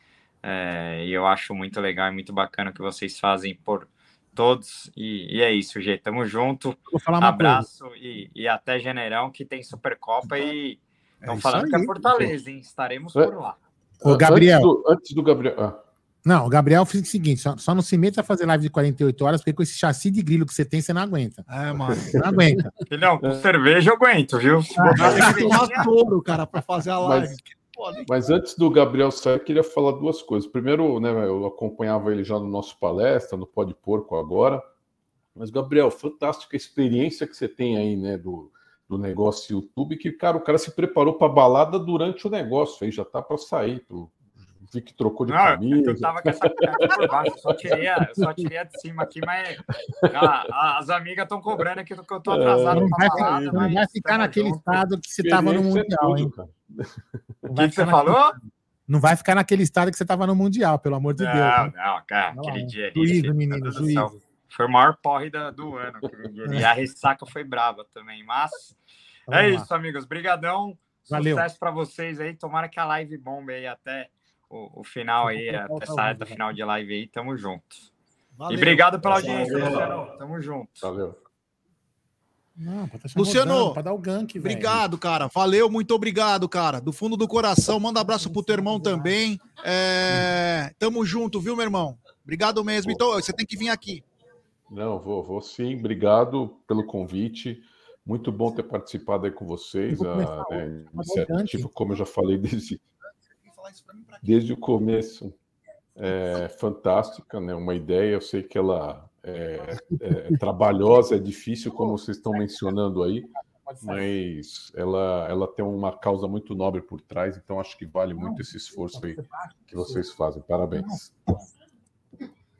É, e eu acho muito legal e muito bacana o que vocês fazem por todos. E, e é isso, G. Tamo junto. Vou falar uma Abraço e, e até Janeirão, que tem Supercopa e estão isso falando que é aí. Fortaleza, hein? Estaremos É. por lá. Ô, Gabriel. Antes do, antes do Gabriel. ah, Não, o Gabriel fez o seguinte: só, só não se meta a fazer live de 48 horas, porque com esse chassi de grilo que você tem, você não aguenta. É, mano. Você não aguenta. Filhão, com cerveja eu aguento, viu? Botar Tem que tomar touro, cara, para fazer a live. Mas, mas antes do Gabriel sair, eu queria falar duas coisas. Primeiro, né, eu acompanhava ele já no nosso palestra, no Pó de Porco agora. Mas, Gabriel, fantástica experiência que você tem aí, né, do, do negócio YouTube, que, cara, o cara se preparou para balada durante o negócio, aí já tá para sair. Pro... Vi que trocou de Não, é camisa. eu tava com essa cueca por baixo, eu só tirei a, só tirei a de cima aqui, mas a- a- as amigas estão cobrando aqui que eu tô atrasado não vai, balada, ficar- não vai ficar naquele junto. estado que você estava no é Mundial, tudo, hein? cara. O que, que você naquele- falou? Não vai ficar naquele estado que você estava no Mundial, pelo amor de Não, Deus. não, cara, Não, aquele dia ali. Juízo, meu menino, juízo. Foi o maior porre da- do ano. E a ressaca foi brava também, mas Vamos é lá. isso, amigos. Brigadão. Valeu. Sucesso para vocês aí. Tomara que a live bombe aí até o, o final aí, essa reta final de live aí. Tamo junto. Valeu. E obrigado pela Valeu. audiência, Luciano. Tamo junto. Valeu. Não, Luciano, rodando, pra dar o gank. Obrigado, cara. Valeu, muito obrigado, cara. Do fundo do coração. Manda abraço pro teu irmão também. É, Tamo junto, viu, meu irmão? Obrigado mesmo. Então, você tem que vir aqui. Não, vou, vou sim. Obrigado pelo convite. Muito bom ter participado aí com vocês. A, né, iniciativa, como eu já falei desde, desde o começo, é fantástica, né? Uma ideia. Eu sei que ela é, é trabalhosa, é difícil, como vocês estão mencionando aí, mas ela, ela tem uma causa muito nobre por trás, então acho que vale muito esse esforço aí que vocês fazem. Parabéns.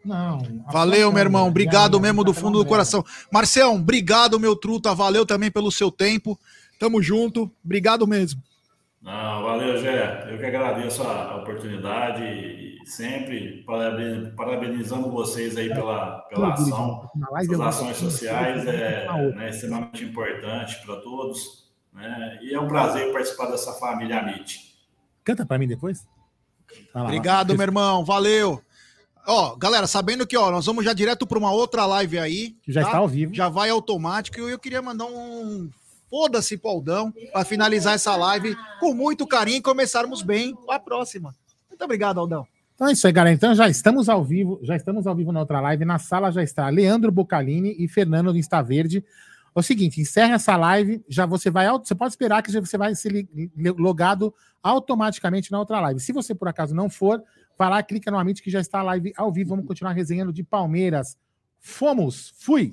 Não. Valeu, meu irmão. Obrigado mesmo do tá fundo do coração. Marcião, obrigado, meu truta. Valeu também pelo seu tempo. Tamo junto. Obrigado mesmo. Não, valeu, Gé. Eu que agradeço a oportunidade e sempre paraben- parabenizando vocês aí pela, pela ação. As ações sociais é né, extremamente importante para todos. Né? E é um prazer participar dessa família Amit. Canta pra mim depois? Vai lá, Obrigado, vai. meu irmão. Valeu. Ó, galera, sabendo que ó, nós vamos já direto para uma outra live aí. Que já está ao vivo. Já vai automático. E eu queria mandar um foda-se pro Aldão, para finalizar essa live com muito carinho e começarmos bem a próxima. Muito obrigado, Aldão. Então é isso aí, galera. Então já estamos ao vivo, já estamos ao vivo na outra live. Na sala já está Leandro Bocalini e Fernando do Insta Verde. É o seguinte, encerra essa live, já você vai, você pode esperar que você vai ser logado automaticamente na outra live. Se você por acaso não for, vai lá, clica no Amit que já está a live ao vivo. Vamos continuar resenhando de Palmeiras. Fomos, fui.